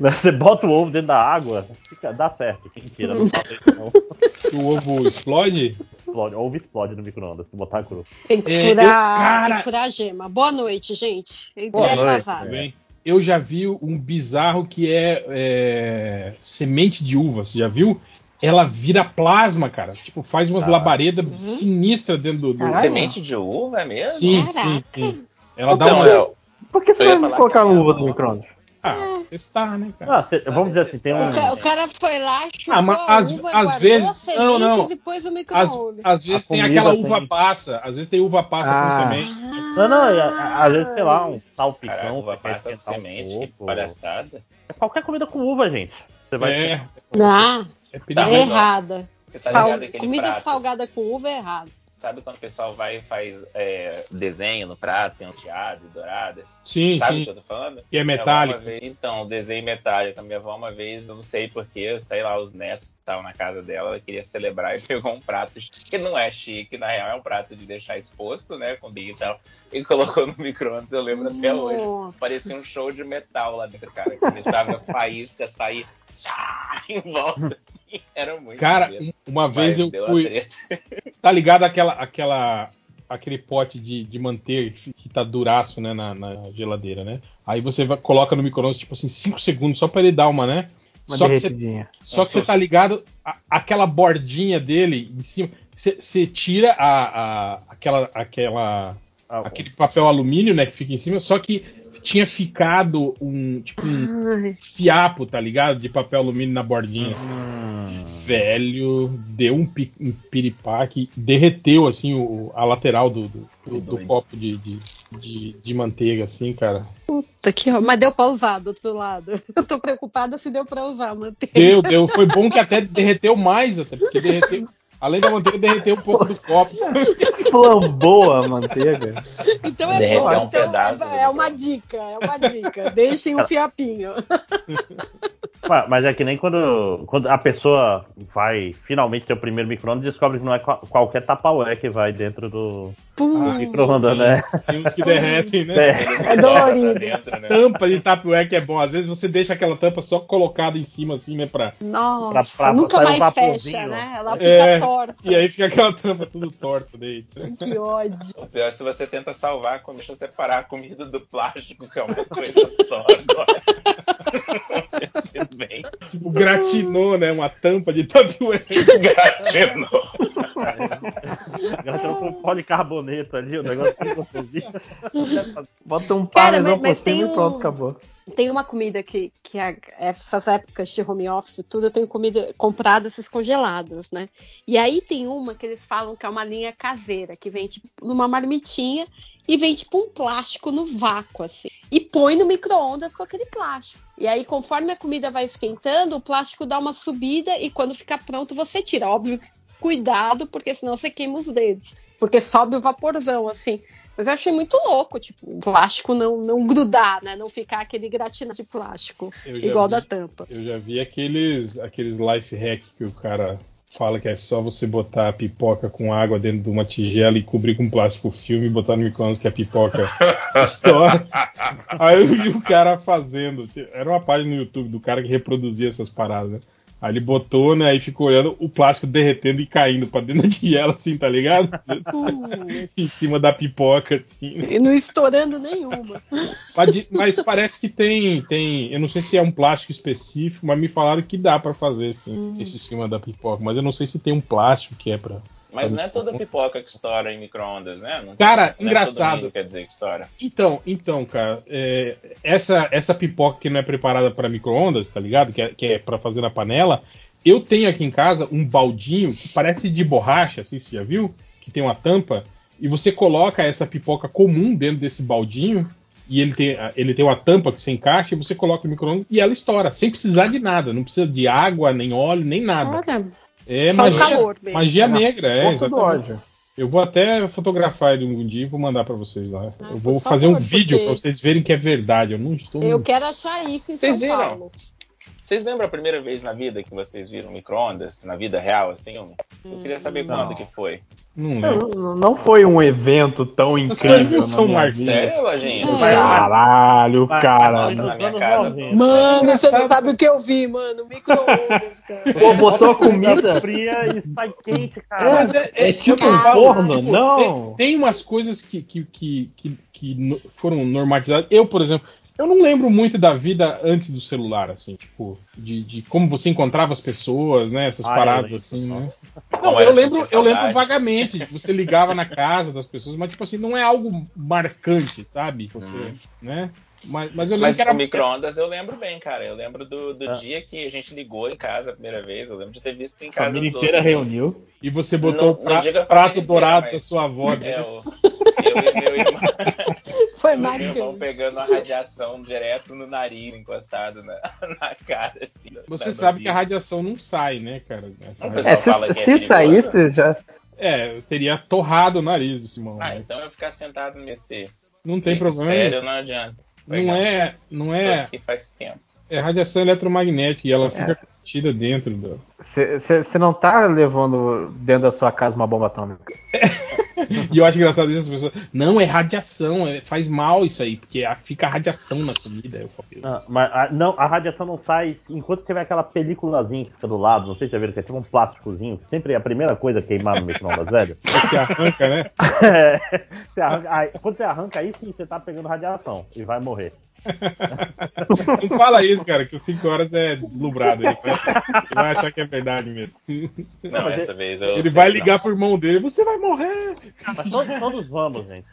Você bota o ovo dentro da água, fica, dá certo. Mentira, não faça isso não. O ovo explode? Explode, ovo explode no micro-ondas, se botar cru. Tem que É, eu- furar, cara- tem que furar a gema. Boa noite, gente. Entrei Boa noite. Tudo bem? Eu já vi um bizarro que é, é, semente de uva. Você já viu? Ela vira plasma, cara. Tipo, faz umas Ah. labaredas Uhum. sinistras dentro do. do... Caralho. Semente de uva é mesmo? Sim, Caraca. sim, sim. Ela dá Então, uma. Léo, Por que você Eu falar colocar é uva no micro-ondas? Ah, testar, né, cara? Ah, cê- vamos dizer assim, tem um. O, ca- o cara foi lá, chupou Ah, mas a às- uva, às guardou vezes- as sementes não, não. e pôs Às, micro-ondas. às vezes A tem aquela tem- uva passa. Às vezes tem uva passa Ah. com semente. Não, não, e a- às vezes, sei lá, um salpicão. Caraca, uva passa com esquentar um semente, que palhaçada. É qualquer comida com uva, gente. Você vai É, Não, é é errada. Tá Sal- Comida prato? salgada com uva é errada. Sabe quando o pessoal vai e faz é, desenho no prato, tem um teado, dourado? Sim, Sabe o sim. que eu tô falando? Que é metálico. vez- então, desenho metálico. A minha avó uma vez, eu não sei porquê, sei lá, os netos que estavam na casa dela, ela queria celebrar e pegou um prato que não é chique, na real é um prato de deixar exposto, né, com bico e tal, e colocou no micro-ondas, eu lembro até hoje. Nossa. Parecia um show de metal lá dentro, cara. Começava a faísca sair em volta, assim. Era muito Cara, um- uma vez Mas eu fui. Tá ligado aquela, aquela, aquele pote de, de manteiga que tá duraço, né, na, na geladeira, né? Aí você vai, coloca no micro-ondas, tipo assim, 5 segundos só pra ele dar uma, né? Uma Só que, você, só que você tá ligado, a- aquela bordinha dele em cima, você, você tira a, a- aquela, aquela, Ah, aquele papel alumínio, né, que fica em cima, só que tinha ficado um, tipo, um Ai, fiapo, tá ligado? De papel alumínio na bordinha. assim. Hum. Velho, deu um, pi- um piripaque, derreteu assim o, a lateral do, do, do- do copo de, de, de, de manteiga, assim, cara. puta que Mas deu pra usar do outro lado. Eu tô preocupada se deu pra usar a manteiga. Deu, deu. Foi bom que até derreteu mais, até, porque derreteu. Além da manteiga, derreteu um pouco do copo. Flambou a manteiga. Então é Derreteu bom. um Então pedaço é, é uma dica, é uma dica. Deixem um fiapinho. Mas- é que nem quando, quando a pessoa vai finalmente ter o primeiro micro-ondas e descobre que não é qual- qualquer tapaué que vai dentro do, Pum. Ah, micro-ondas, né? Tem uns que derretem, né? É. É dolorido. dentro, né? Tampa de tapué que é bom. Às vezes você deixa aquela tampa só colocada em cima, assim, né? Pra... Nossa, Pra- pra nunca um mais vaporzinho. fecha, né? Ela fica É, torta. E aí fica aquela tampa tudo torta dentro. Que ódio. O pior é se você tenta salvar a deixa você separar a comida do plástico, que é uma coisa só agora. Bem. Tipo, gratinou, né? Uma tampa de tapué. Gratinou. Ela tem um ali, o negócio que você viu. Bota um mas- por cima tem e pronto, acabou. Tem uma comida que, que é, essas épocas de home office e tudo, eu tenho comida comprada esses congelados, né? E aí tem uma que eles falam que é uma linha caseira, que vem tipo numa marmitinha e vem tipo um plástico no vácuo, assim. E põe no micro-ondas com aquele plástico. E aí, conforme a comida vai esquentando, o plástico dá uma subida e quando ficar pronto você tira. Óbvio que cuidado, porque senão você queima os dedos. Porque sobe o vaporzão, assim. Mas eu achei muito louco, tipo, o plástico não, não grudar, né? Não ficar aquele gratinado de plástico, igual vi. da tampa. Eu já vi aqueles, aqueles life hack que o cara fala que é só você botar a pipoca com água dentro de uma tigela e cobrir com plástico filme e botar no micro-ondas que a pipoca estoura. Aí eu vi o cara fazendo. Era uma página no YouTube do cara que reproduzia essas paradas, né? Aí ele botou, né? Aí ficou olhando o plástico derretendo e caindo pra dentro da tigela, assim, tá ligado? Hum, em cima da pipoca, assim. e não estourando nenhuma. Mas, parece que tem, tem. Eu não sei se é um plástico específico, mas me falaram que dá pra fazer sim, Uhum. esse cima da pipoca. Mas eu não sei se tem um plástico que é pra. Mas não é toda pipoca que estoura em micro-ondas, né? Não- Cara, não é engraçado. todo mundo quer dizer que estoura. Então, então, cara, é, essa essa pipoca que não é preparada pra micro-ondas, tá ligado? Que é, que é para fazer na panela. Eu tenho aqui em casa um baldinho que parece de borracha, assim, você já viu? Que tem uma tampa. E você coloca essa pipoca comum dentro desse baldinho. E ele tem, ele tem uma tampa que você encaixa e você coloca no micro-ondas e ela estoura, sem precisar de nada. Não precisa de água, nem óleo, nem nada. Olha, É só magia, calor mesmo. magia negra, é. Ponto do exatamente. ódio. Eu vou até fotografar ele um dia e vou mandar pra vocês lá. Ah, eu vou fazer um favor, vídeo porque- pra vocês verem que é verdade. Eu não estou. Eu quero achar isso em Vocês São viram? Paulo. Vocês lembram a primeira vez na vida que vocês viram micro-ondas? Na vida real, assim? Eu queria saber quando que foi. Não Não, não foi um evento tão Essas incrível. coisas não são mais vida. Sério, Lojinha? Caralho, cara. Nossa, na minha casa. Mano, você não sabe o que eu vi, mano. Micro-ondas, cara. Pô, botou a comida. fria e sai quente, cara. Mas é, é, É tipo eu um forno? tipo, Não. Tem, tem umas coisas que, que, que, que, que foram normatizadas. Eu, por exemplo, eu não lembro muito da vida antes do celular, assim, tipo, de, de como você encontrava as pessoas, né? Essas Ah, eu paradas lembro. assim, né? Como Não, era eu lembro, eu lembro vagamente. Você ligava na casa das pessoas, mas tipo assim, não é algo marcante, sabe? Você, Uhum. né? Mas, mas eu lembro Mas que era. o micro-ondas eu lembro bem, cara. Eu lembro do, do Ah. dia que a gente ligou em casa a primeira vez. Eu lembro de ter visto em A casa família dos inteira outros. reuniu. E você botou Não- o pra- não a prato família dourado inteira, da mas- sua avó. É, né? o- eu e meu irmão, Foi meu marcante. pegando a radiação direto no nariz, encostado na, na cara, assim. Você sabe que a radiação não sai, né, cara? Essa É, se, fala que é se perigoso. saísse, já. É, teria torrado o nariz do Simão. Ah, né? então eu ficar sentado nesse. Não tem problema. Sério, não adianta. Não é, não é, aqui faz tempo. é radiação eletromagnética e ela fica contida dentro do. Você não tá levando dentro da sua casa uma bomba atômica. E eu acho engraçado isso, as pessoas. Não, é radiação, é- faz mal isso aí, porque a- fica radiação na comida. Eu falo, Não, mas a, não, a radiação não sai enquanto tiver aquela peliculazinha que fica do lado, não sei se já viram, que é tipo um plásticozinho, que sempre é a primeira coisa queimar no micro-ondas, velho. Você arranca, né? É, você arranca- aí, quando você arranca aí sim, você tá pegando radiação e vai morrer. Não fala isso, cara, que os 5 horas é deslumbrado. Ele vai, ele vai achar que é verdade mesmo. Não, mas essa vez eu. Ele vai ligar pro irmão dele, você vai morrer. Mas todos, todos vamos, gente.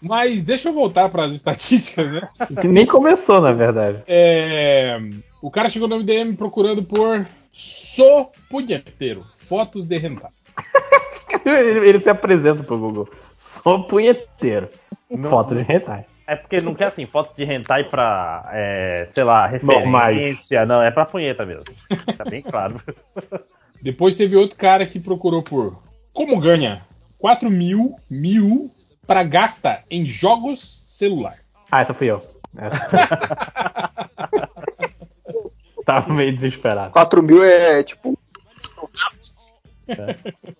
Mas deixa eu voltar para as estatísticas, né? Que nem começou, na verdade. É, o cara chegou no MDM procurando por sou punheteiro, fotos de hentai. Ele, ele se apresenta pro Google. Sou punheteiro. Foto de hentai. É porque não quer assim, foto de hentai pra, é, sei lá, referência. Não, é pra punheta mesmo. Tá bem claro. Depois teve outro cara que procurou por como ganha 4 mil, mil para gasta em jogos celular. Ah, essa fui eu. Tava meio desesperado. 4 mil é tipo.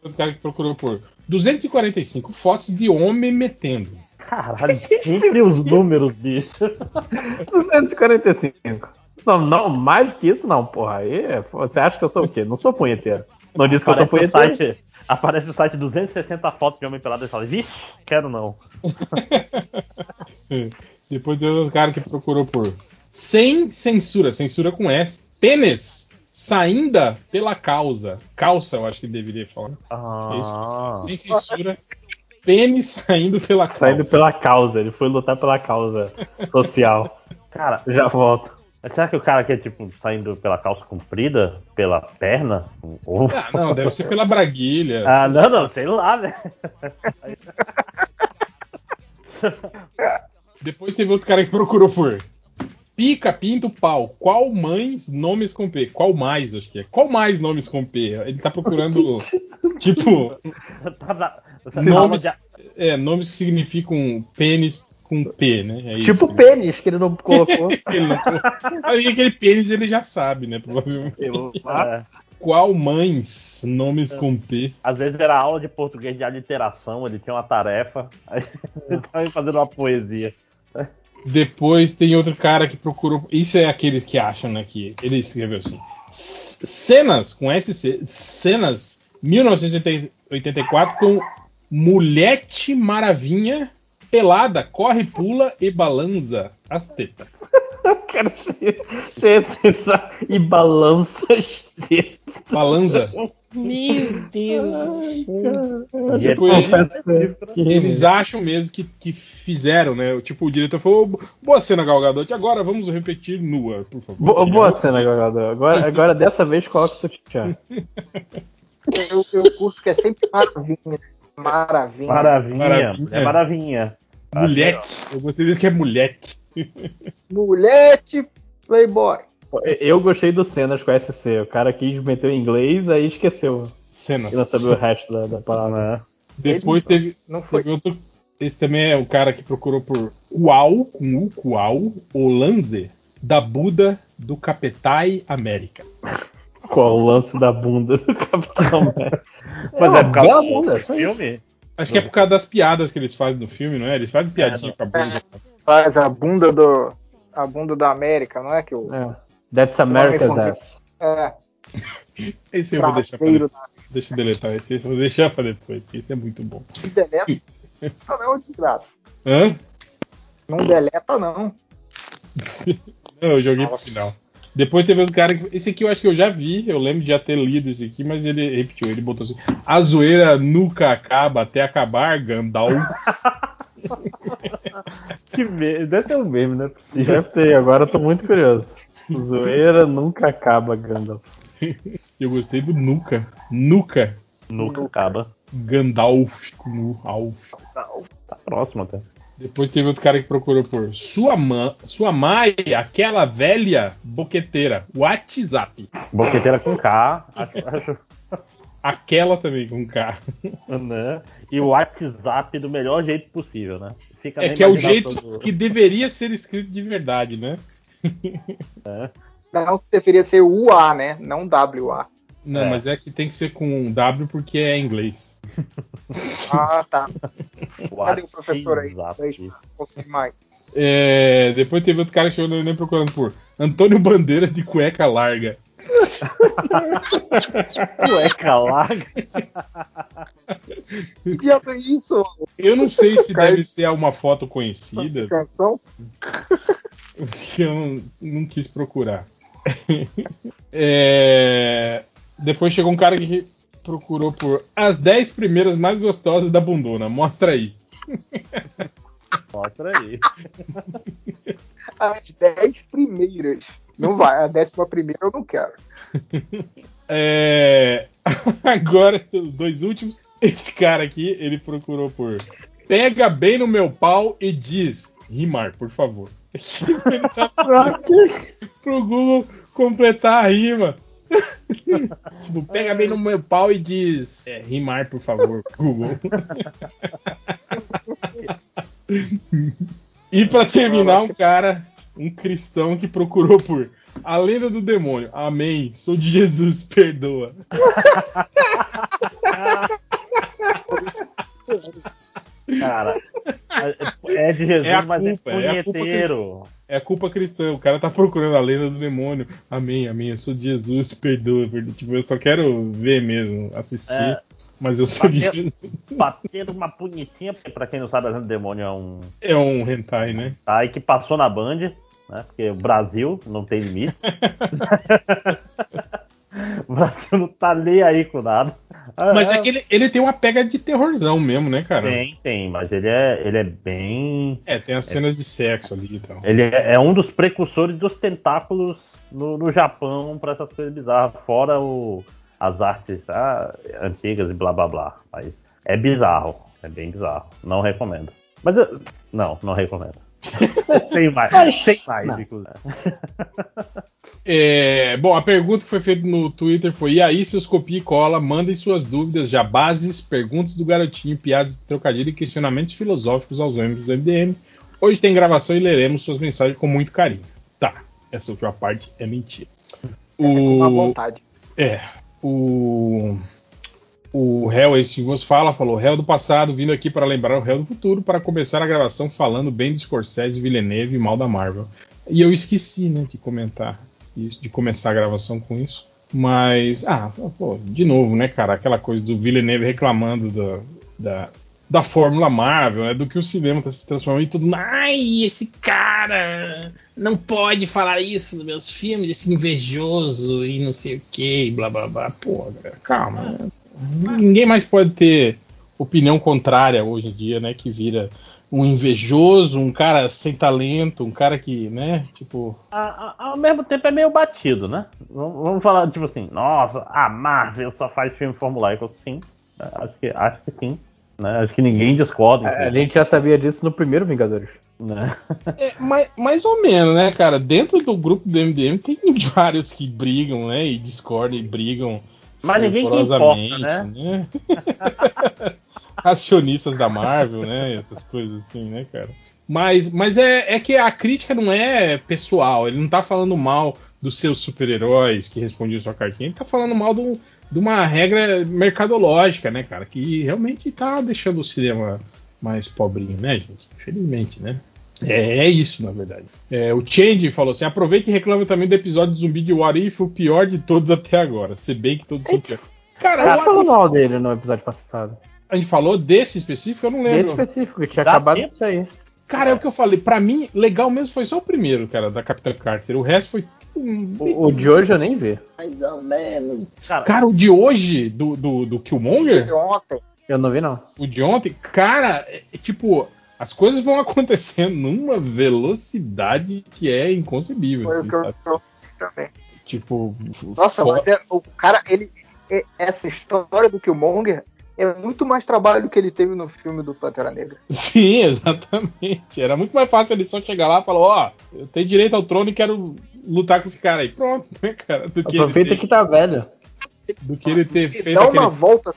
Outro cara que procurou por 245 fotos de homem metendo. Caralho, sempre os números, bicho. 245. Não, não, mais que isso não, porra. Aí, é- você acha que eu sou o quê? Não sou punheteiro. Não disse que eu sou o, punheteiro. site, aparece o site 260 fotos de homem pelado e fala, vixe, quero não. Depois teve outro cara que procurou por sem censura, censura com S, pênis saindo pela causa. Calça, eu acho que deveria falar. Ah, Isso. Sem censura, pênis saindo pela causa. Saindo pela causa, ele foi lutar pela causa social. Cara, Já volto. mas será que o cara quer, tipo, saindo pela calça comprida, pela perna? Ou... Ah, não, deve ser pela braguilha. Ah, não, não, sei lá, né? Depois teve outro cara que procurou por pica, pinto, pau. Qual mães nomes com P? Qual mais, acho que é. Qual mais nomes com P? Ele tá procurando, tipo, Tá nomes, é, nomes que significam pênis com P, né? É isso, tipo né? pênis, que ele não colocou. Ele não- Aí aquele pênis ele já sabe, né? Provavelmente. Eu- é, Qual mães nomes com P? às vezes era aula de português de aliteração, ele tinha uma tarefa, aí ele tava fazendo uma poesia. Depois tem outro cara que procurou. Isso é aqueles que acham, né? Que ele escreveu assim: "C- cenas com SC, cenas 1984 com Mulete Maravinha pelada, corre, pula e balança as tetas. Cara, cheio de sensa- e balança as Balança. Meu Deus do céu. E ele- Depois, Que eles acham mesmo que, que fizeram, né? Tipo, o diretor falou: boa cena, Galgador, que agora vamos repetir nua, por favor. Boa cena, jogador. Agora, agora dessa vez coloca o sutiã. Eu, eu curto que é sempre maravilha. Maravilha. Maravilha, Maravilha. é maravilha. Mulete. Eu gostei desse que é mulete. Mulete Playboy. Eu gostei do cenas com SC. O cara quis meter em inglês, aí esqueceu. Cenas. E não sabia o resto da, da palavra. Depois teve, Não foi. teve outro. Esse também é o cara que procurou por Qual, com U, Qual, Olanze, da Buda do Capetai América. Qual o lance da bunda do Capitão América? Mas uma é por causa do bunda, só filme? Acho que é por causa das piadas que eles fazem no filme, não é? Eles fazem piadinha com a bunda. Faz a bunda do. A bunda da América, não é que o. É. That's America's ass. É. Esse eu vou deixar pra depois. Deixa eu deletar esse, eu vou deixar pra depois, que esse é muito bom. Deleta. Não, é uma desgraça. Hã? Não deleta, não. Não, eu joguei pro final. Depois teve outro cara que. Esse aqui eu acho que eu já vi, eu lembro de já ter lido esse aqui, mas ele repetiu, ele botou assim: A zoeira nunca acaba até acabar, Gandalf. Que meme. Deve ter um meme, não é possível. Deve ter, agora eu tô muito curioso. Zoeira nunca acaba, Gandalf. Eu gostei do Nuca. Nuca. Nunca acaba. Gandalf. No Alf. Tá próximo até. Depois teve outro cara que procurou por sua, mãe, sua mãe, aquela velha boqueteira. WhatsApp. Boqueteira com K. Acho, acho, Aquela também com K. né? E o WhatsApp do melhor jeito possível, né? Fica É que é o jeito do- que deveria ser escrito de verdade, né? É. Não deveria ser UA, né? Não WA. Não, É. mas é que tem que ser com um W porque é inglês. Ah, tá. Cadê o professor aí? Mais. É, depois teve outro cara que chegou no Enem procurando por Antônio Bandeira de cueca larga. Cueca larga. Que diabo é isso? Eu não sei se Cara, deve ser uma foto conhecida? Que eu não, não quis procurar. É, depois chegou um cara que procurou por as 10 primeiras mais gostosas da bundona. Mostra aí. Mostra aí. As 10 primeiras. Não vai, a décima primeira eu não quero. É, Agora, os dois últimos. Esse cara aqui, ele procurou por Pega bem no meu pau e diz rimar, por favor. Pro Google completar a rima. tipo, pega bem no meu pau e diz é, rimar, por favor, Google. e pra terminar, um cara, um cristão que procurou por a lenda do demônio. Amém. Sou de Jesus, perdoa. Cara, é de Jesus, É a mas culpa, é é culpa punheteiro. É a culpa cristã. O cara tá procurando a lenda do demônio. Amém, amém. Eu sou de Jesus, perdoa. perdoa. Tipo, eu só quero ver mesmo, assistir. É. Mas eu sou de Bater- Jesus. Bater uma punhetinha, porque pra quem não sabe, a Lenda do Demônio é um. É um hentai, né? Tá, que passou na Band, né? Porque o Brasil não tem limites. o Brasil não tá nem aí com nada. Mas Ah, é que ele, ele tem uma pega de terrorzão mesmo, né, cara? Tem, tem, mas ele é, ele é bem. É, tem as cenas de sexo ali e tal. Ele é, é um dos precursores dos tentáculos no, no Japão pra essas coisas bizarras, fora o, as artes ah, antigas e blá blá blá. Mas é bizarro, é bem bizarro. Não recomendo. Mas eu, não, não recomendo. sem mais, sem mais, Não. inclusive. É, bom, a pergunta que foi feita no Twitter foi: e aí, seus copia e cola, mandem suas dúvidas, jabases, perguntas do garotinho, piadas de trocadilho e questionamentos filosóficos aos membros do MDM. Hoje tem gravação e leremos suas mensagens com muito carinho. Tá, essa última parte é mentira. A O, vontade. é, o. O réu, esse que vos fala, falou: réu do passado, vindo aqui para lembrar o réu do futuro, para começar a gravação falando bem de Scorsese, Villeneuve e mal da Marvel. E eu esqueci, né, de comentar de começar a gravação com isso. Mas, ah, pô, de novo, né, cara, aquela coisa do Villeneuve reclamando da, da, da Fórmula Marvel, né, do que o cinema tá se transformando em tudo. Ai, esse cara não pode falar isso nos meus filmes, esse invejoso e não sei o que, blá blá blá. Pô, galera, calma. Né? Ninguém mais pode ter opinião contrária hoje em dia, né, que vira um invejoso, um cara sem talento, um cara que, né, tipo, A- a- ao mesmo tempo é meio batido, né? Vamos, vamos falar, tipo assim, nossa, a Marvel só faz filme formulaico. Sim, acho que, acho que sim. Né? Acho que ninguém discorda. É, a gente já sabia disso no primeiro Vingadores. Né? É, mais, mais ou menos, né, cara? Dentro do grupo do MDM tem vários que brigam, né? E discordam e brigam. Mas ninguém que importa, né? né? Acionistas da Marvel, né? Essas coisas assim, né, cara? Mas, mas é, é que a crítica não é pessoal, ele não tá falando mal dos seus super-heróis que respondiam sua cartinha, ele tá falando mal do, de uma regra mercadológica, né, cara? Que realmente tá deixando o cinema mais pobrinho, né, gente? Infelizmente, né? É, é isso, na verdade. É, o Change falou assim: aproveita e reclama também do episódio de zumbi de What If, o pior de todos até agora. Se bem que todos são piores. Cara, Cara, o falou mal dele no episódio passado. A gente falou desse específico, eu não lembro. específico, que tinha Dá acabado tempo? de sair. Cara, é o que eu falei. Pra mim, legal mesmo foi só o primeiro, cara, da Capitã Carter. O resto foi. O, o de hoje eu nem vi. Mais ou menos. Cara, Cara, o de hoje, do, do, do Killmonger, Ontem. Eu não vi, não. o de ontem, cara, é, é tipo, as coisas vão acontecendo numa velocidade que é inconcebível, Foi o assim, que eu sabe? eu também. Tipo, Nossa, fo- mas é, o cara, ele. é- essa história do Killmonger é muito mais trabalho do que ele teve no filme do Pantera Negra. Sim, exatamente. Era muito mais fácil ele só chegar lá e falar, ó, eu tenho direito ao trono e quero lutar com esse cara aí. Pronto, né, cara? Do que, Aproveita que tá velho. do que ele ter feito dá aquele uma volta.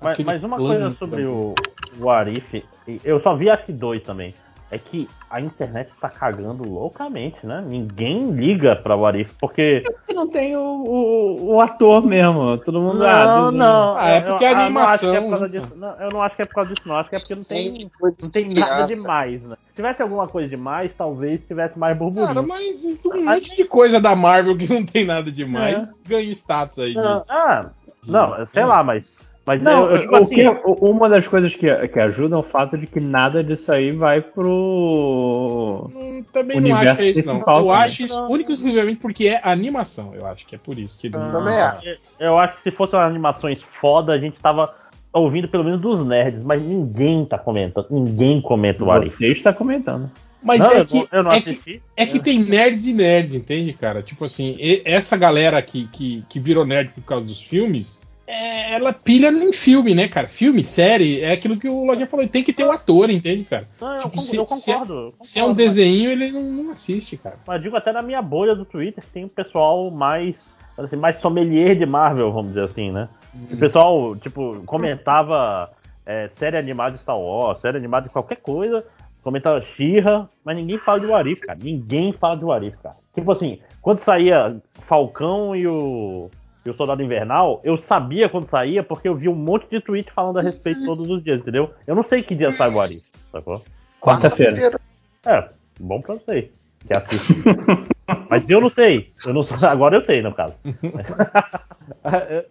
Mas, mas uma coisa sobre o, o Arif, eu só vi que dois também. É que a internet está cagando loucamente, né? Ninguém liga pra o Arif, porque. Porque não tem o, o, o ator mesmo. Todo mundo. Não, não. Ah, é eu- porque é eu não é animação, por causa né? disso. Não, eu não acho que é por causa disso, não. Acho que é porque não tem, não tem nada graça. demais, né? Se tivesse alguma coisa demais, talvez tivesse mais burburinho. Cara, mas um monte de coisa da Marvel que não tem nada demais É. ganha status aí. de- Não, ah, não, sei lá, mas. Mas Não, eu, eu digo o assim. que- uma das coisas que, que ajuda é o fato de que nada disso aí vai pro. Hum, também não Universo acho que é isso, não. principal Eu também. acho isso único e exclusivamente porque é animação. Eu acho que é por isso que ele não. Também é. Eu acho que se fossem animações foda, a gente tava ouvindo pelo menos dos nerds, mas ninguém tá comentando. Ninguém comenta o Arif. Você está comentando. Mas Não, é, eu que, não- eu não é, que, assisti. é que tem nerds e nerds, entende, cara? Tipo assim, essa galera que, que, que virou nerd por causa dos filmes, é, ela pilha em filme, né, cara? Filme, série, é aquilo que o Lojinha falou, tem que ter o ator, entende, cara? Não, eu, Tipo, con- se- eu se é- concordo. eu Se é um concordo, mas- desenho, ele não, não assiste, cara. Mas digo até na minha bolha do Twitter tem um pessoal mais. Assim, mais sommelier de Marvel, vamos dizer assim, né? O pessoal, tipo, comentava é, série animada de Star Wars, série animada de qualquer coisa, comentava She-Ra, mas ninguém fala de Warif, cara. Ninguém fala de Warif, cara. Tipo assim, quando saía Falcão e o, e o Soldado Invernal, eu sabia quando saía porque eu vi um monte de tweet falando a respeito todos os dias, entendeu? Eu não sei que dia sai o sacou? Quarta-feira. É, bom pra você que assiste. Mas eu não sei. Eu não, agora eu sei, no caso.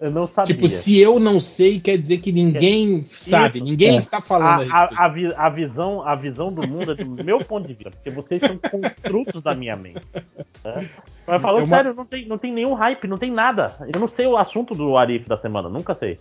Eu- não sabia. Tipo, se eu não sei, quer dizer que ninguém sabe, Isso. ninguém É. está falando a, a, a, a, vi- a visão, a visão do mundo é do meu ponto de vista, porque vocês são construtos da minha mente. né? Mas falando É uma- sério, não tem, não tem nenhum hype, não tem nada. Eu não sei o assunto do Arif da semana, nunca sei.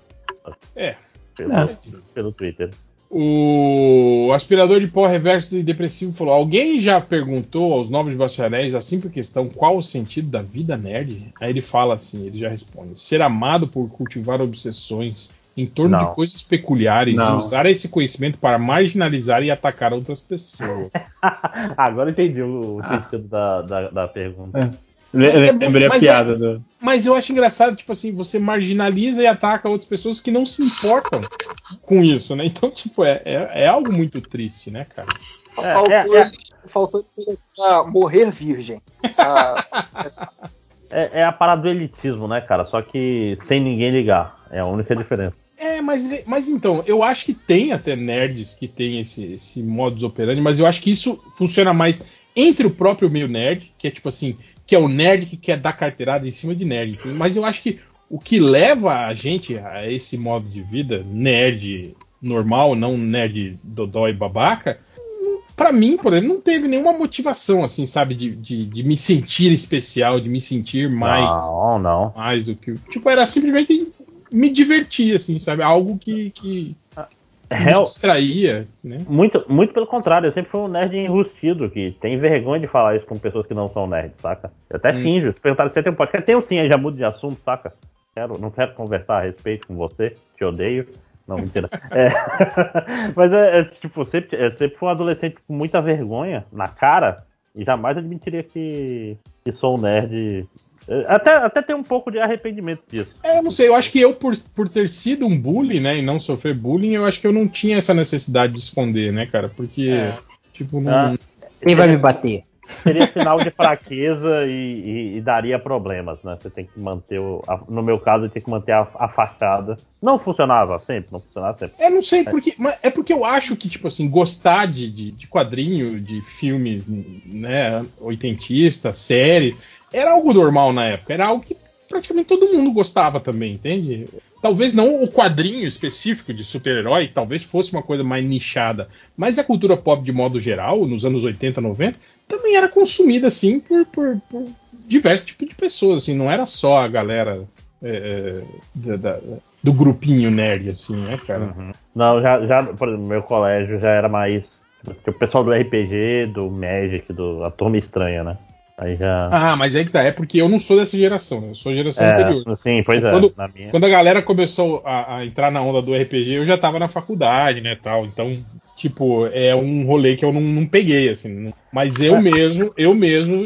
É. Pelo, É. pelo Twitter. O aspirador de pó reverso e depressivo falou: Alguém já perguntou aos nobres bacharéis a simples questão qual o sentido da vida nerd? Aí ele fala assim: ele já responde: ser amado por cultivar obsessões em torno Não. de coisas peculiares Não. e usar esse conhecimento para marginalizar e atacar outras pessoas. Agora entendi o, o Ah. sentido da, da, da pergunta. É. É Lembrei a mas piada do. Mas eu acho engraçado, tipo assim, você marginaliza e ataca outras pessoas que não se importam com isso, né? Então, tipo, é, é, é algo muito triste, né, cara? É, faltou, é, é. ele, faltou ah, morrer virgem. Ah, É, é a parada do elitismo, né, cara? Só que sem ninguém ligar. É a única diferença. É, mas, mas então, eu acho que tem até nerds que tem esse, esse modus operandi, mas eu acho que isso funciona mais entre o próprio meio nerd, que é tipo assim, que é o nerd que quer dar carteirada em cima de nerd. Mas eu acho que o que leva a gente a esse modo de vida, nerd normal, não nerd dodói babaca, pra mim, por exemplo, não teve nenhuma motivação, assim, sabe, de, de, de me sentir especial, de me sentir mais Não, não. mais do que. Tipo, era simplesmente me divertir, assim, sabe? Algo que, que Real, distraía, né? muito, muito pelo contrário, eu sempre fui um nerd enrustido, que tem vergonha de falar isso com pessoas que não são nerds, saca? Eu até Hum. finjo. Se perguntaram se você tem um podcast, tenho sim, aí já mudo de assunto, saca? Quero, não quero conversar a respeito com você, te odeio. Não, mentira. É. Mas é, é, tipo, sempre, eu sempre fui um adolescente com muita vergonha na cara e jamais admitiria que, que sou um nerd. É, Até, até tem um pouco de arrependimento disso. É, eu não sei, eu acho que eu, por, por ter sido um bully, né, e não sofrer bullying, eu acho que eu não tinha essa necessidade de esconder, né, cara? Porque É. Tipo, não. Ah, Quem vai me bater? Seria sinal de fraqueza e, e- e daria problemas, né? Você tem que manter o. a- no meu caso, eu tenho que manter a, a fachada. Não funcionava sempre, não funcionava sempre. É, não sei porque. Mas é porque eu acho que, tipo assim, gostar de, de, de quadrinho, de filmes, né, oitentistas, séries, era algo normal na época. Era algo que praticamente todo mundo gostava também, entende? Talvez não o quadrinho específico de super-herói, talvez fosse uma coisa mais nichada. Mas a cultura pop, de modo geral, nos anos 80, 90, também era consumida, assim, por, por, por diversos tipos de pessoas. Assim, não era só a galera é, é, da- da- do grupinho nerd, assim, né, cara? Não, já, já, por exemplo, meu colégio já era mais. O pessoal do RPG, do Magic, do, a turma estranha, né? Aí já. Ah, mas aí que tá, é porque eu não sou dessa geração, né? Eu sou geração É, anterior. sim, pois é, Quando, minha. quando a galera começou a, a entrar na onda do RPG, eu já tava na faculdade, né, tal. Então, tipo, é um rolê que eu não, não peguei, assim. não- Mas eu mesmo, eu mesmo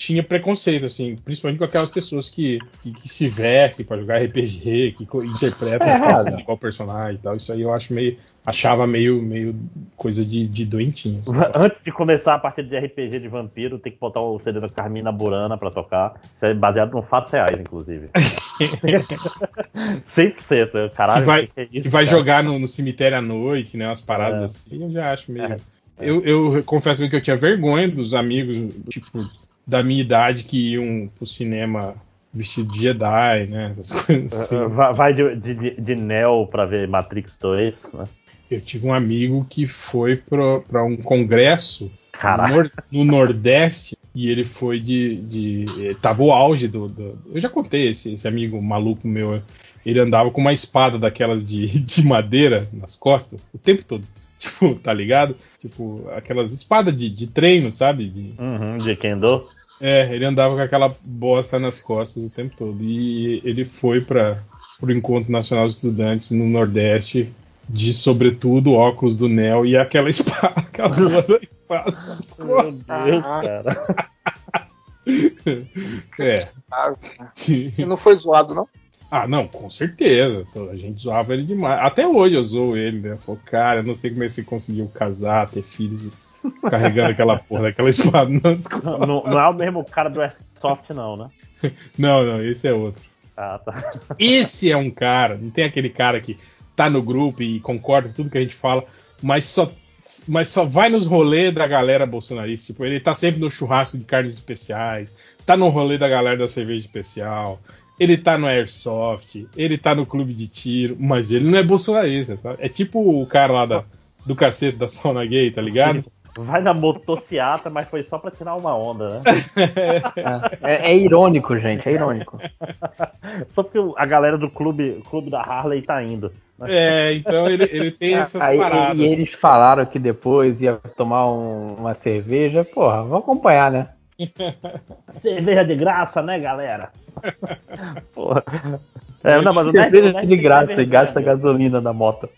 tinha preconceito, assim, principalmente com aquelas pessoas que, que, que se vestem pra jogar RPG, que interpretam É errado. igual personagem e tal. Isso aí eu acho meio. Achava meio, meio coisa de, de doentinho. assim. Antes de começar a partida de RPG de vampiro, tem que botar o CD da Carmina Burana pra tocar. Isso é baseado em fatos reais, inclusive. 100%. Caralho, que vai, que é isso, que vai cara? jogar no, no cemitério à noite, né? Umas paradas É. assim, eu já acho meio. Eu, eu confesso que eu tinha vergonha dos amigos, tipo, da minha idade que iam pro cinema vestido de Jedi, né? Essas coisas assim. Uh, Vai de, de, de Neo pra ver Matrix 2, né? Eu tive um amigo que foi pra um congresso Caraca. No Nordeste e ele foi de. de eh, tava o auge do, do- Eu já contei esse, esse amigo maluco meu. Ele andava com uma espada daquelas de, de madeira nas costas o tempo todo. Tipo, tá ligado? Tipo, aquelas espadas de, de treino, sabe? De- Uhum, de Kendo. É, ele andava com aquela bosta nas costas o tempo todo. E ele foi para o Encontro Nacional dos Estudantes no Nordeste, de sobretudo óculos do Neo e aquela espada, aquela da espada nas Meu costas. Deus, cara. É. E não foi zoado, não? Ah, não, com certeza. A gente zoava ele demais. Até hoje eu zoo ele, né? Falou, cara, eu não sei como é que você conseguiu casar, ter filhos, carregando aquela porra daquela espada nas costas. Não, não- é o mesmo cara do Airsoft, não, né? Não, não, esse é outro. Ah, tá. Esse é um cara, não tem aquele cara que tá no grupo e concorda com tudo que a gente fala, mas só, mas só vai nos rolês da galera bolsonarista. Tipo, ele tá sempre no churrasco de carnes especiais, tá no rolê da galera da cerveja especial, ele tá no Airsoft, ele tá no clube de tiro, mas ele não é bolsonarista, sabe? É tipo o cara lá da, do cacete da sauna gay, tá ligado? Vai na motociata, mas foi só pra tirar uma onda, né? É, é irônico, gente, é irônico. Só porque a galera do clube, clube da Harley tá indo. né? É, então ele, ele tem essas Aí, paradas. e eles falaram que depois ia tomar um- uma cerveja. Porra, vamos acompanhar, né? Cerveja de graça, né, galera? Porra. É, não, mas o cerveja de graça e gasta gasolina da moto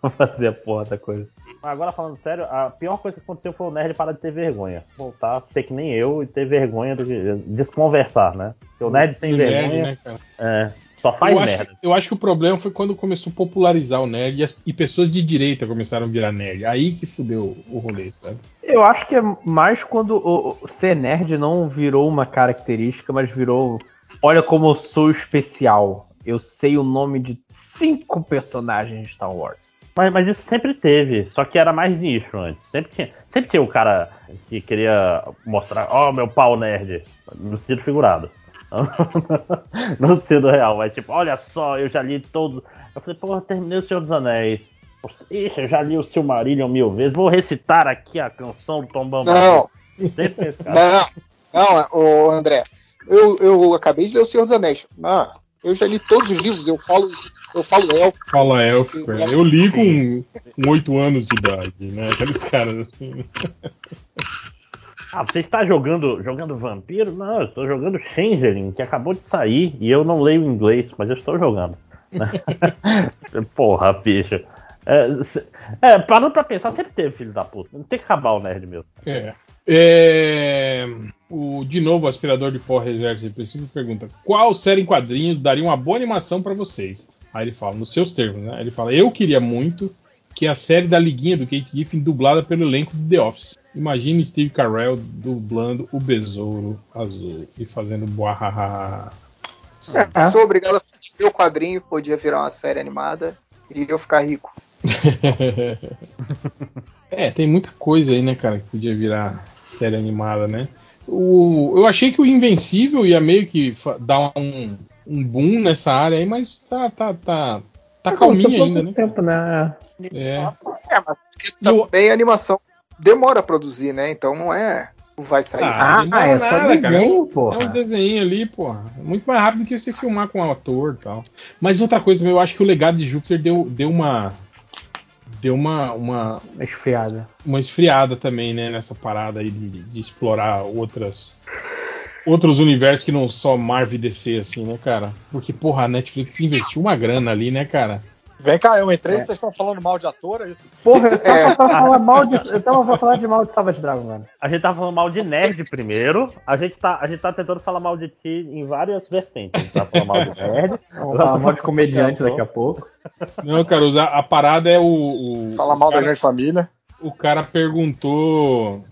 pra fazer a porra da coisa. Agora falando sério, a pior coisa que aconteceu foi o Nerd parar de ter vergonha. Voltar a ser que nem eu e ter vergonha de desconversar, né? Porque o Nerd sem O nerd, vergonha né, cara? é, só faz eu, acho, merda. eu acho que o problema foi quando começou a popularizar o nerd e, as- e pessoas de direita começaram a virar nerd. Aí que fudeu o rolê, sabe? Eu acho que é mais quando o, o ser nerd não virou uma característica, mas virou. Olha como eu sou especial. Eu sei o nome de cinco personagens de Star Wars. Mas, mas isso sempre teve, só que era mais nicho antes. Sempre tinha, sempre tinha o cara que queria mostrar, ó, meu pau nerd, no sentido figurado. no sentido real, mas tipo, olha só, eu já li todos. Eu falei, pô, terminei o Senhor dos Anéis. Ixi, eu já li o Silmarillion mil vezes. Vou recitar aqui a canção do Tom Bambam. Não. Não, não, ô André. Eu, eu acabei de ler O Senhor dos Anéis. Ah, eu já li todos os livros, eu falo, eu falo elfo. Fala élfico. é. Eu li com, 8 anos de idade, né? Aqueles caras assim. Ah, você está jogando, jogando Vampiro? Não, eu estou jogando Changeling, que acabou de sair e eu não leio inglês, mas eu estou jogando. Porra, bicho. É, é, parando pra pensar, sempre teve filho da puta. Não tem que acabar o nerd mesmo. É. É, O, de novo, o aspirador de pó reserva de princípio pergunta: qual série em quadrinhos daria uma boa animação pra vocês? Aí ele fala, nos seus termos, né? Ele fala: eu queria muito que a série da liguinha do Kate Giffen dublada pelo elenco do The Office. Imagine Steve Carell dublando o Besouro Azul e fazendo boahaha. É, sou obrigado a assistir o quadrinho, podia virar uma série animada e eu ficar rico. é, tem muita coisa aí, né, cara, que podia virar série animada, né? O, eu achei que o Invencível ia meio que dar um, um boom nessa área aí, mas tá, tá, tá, tá calminho ainda, né? Tempo, né? É. É, mas porque também a animação demora a produzir, né? Então não é. Vai sair. Ah, demora é só nada, cara. desenho, É porra. uns desenhos ali. É muito mais rápido que você filmar com um ator e tal. Mas outra coisa, eu acho que o legado de Júpiter deu, deu uma. Deu uma, uma, Esfriada. uma esfriada também, né, nessa parada aí de, de explorar outras. Outros universos que não só Marvel e DC, assim, né, cara? Porque, porra, a Netflix investiu uma grana ali, né, cara? Vem cá, eu entrei É. e vocês estão falando mal de ator, é isso? Porra, eu tava pra falar mal de. Eu tava pra falar de mal de Savage Dragon, mano. A gente tava falando mal de nerd primeiro. A gente tá, a gente tá tentando falar mal de ti em várias vertentes. A gente tá falando mal de nerd. Vamos falar mal de comediante daqui a pouco. Não, cara, a, parada é o. o Fala mal o da cara- grande família. o cara perguntou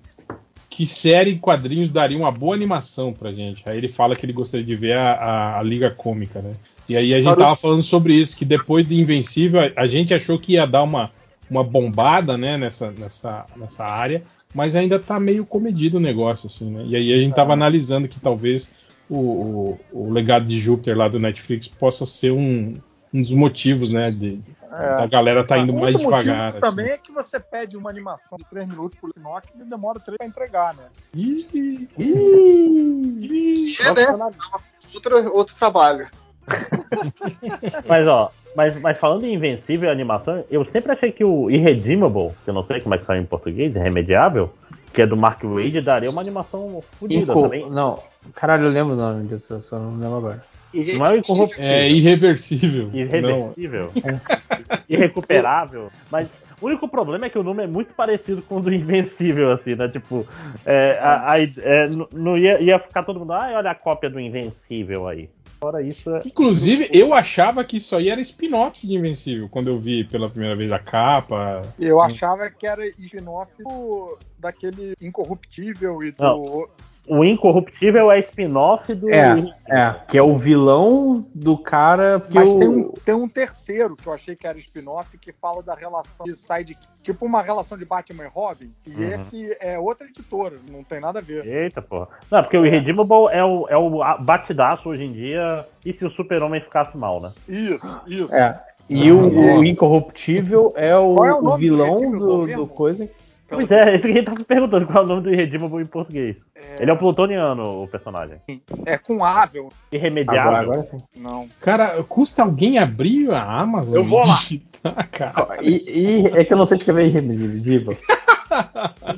que série e quadrinhos daria uma boa animação pra gente. Aí ele fala que ele gostaria de ver a, a- a Liga Cômica, né? E aí a gente tava falando sobre isso, que depois de Invencível, a, gente achou que ia dar uma, uma bombada, né, nessa, nessa, nessa área, mas ainda tá meio comedido o negócio, assim, né? E aí a gente tava analisando que talvez o, o, o legado de Júpiter lá do Netflix possa ser um, um dos motivos, né, de, É. da galera tá indo Outro mais devagar. assim. também é que você pede uma animação de 3 minutos por Pinóquio e demora 3 pra entregar, né? Ih, É, né? Outro, outro trabalho. Mas ó, mas, mas falando em Invencível e animação, eu sempre achei que o Irredeemable, que eu não sei como é que sai em português, Irremediável, que é do Mark Wade, daria uma animação fodida também. Não, caralho, eu lembro o nome disso, eu só não lembro agora. Não é o incorruptível. É irreversível. Irreversível. Irrecuperável. Mas o único problema é que o nome é muito parecido com o do Invencível, assim, né? Tipo, é, a- a- é, não ia, ia ficar todo mundo, ah, olha a cópia do Invencível aí. Fora isso, é- Inclusive, eu achava que isso aí era spin-off de Invencível, quando eu vi pela primeira vez a capa. Eu achava que era spin-off do- daquele Incorruptível e do. Não. O Incorruptível é spin-off do. É, é, que é o vilão do cara. Mas o... tem, um, tem um terceiro que eu achei que era spin-off que fala da relação de sidekick. Tipo uma relação de Batman e Robin. E Uhum. esse é outra editora, não tem nada a ver. Eita, porra. Não, porque o Irredeemable é o, é o batidaço hoje em dia. E se o Super-Homem ficasse mal, né? Isso, isso. É. E o, o Incorruptível é o, é o do vilão do, mesmo? do coisa. Pois é, esse que a gente tava se perguntando qual é o nome do Irredeemable em português. Ele é o plutoniano, o personagem. É com Ável. Irremediável. Agora, agora sim. Não. Cara, custa alguém abrir a Amazon? Eu vou lá. digitar, cara. E, e é que eu não sei escrever irremedível.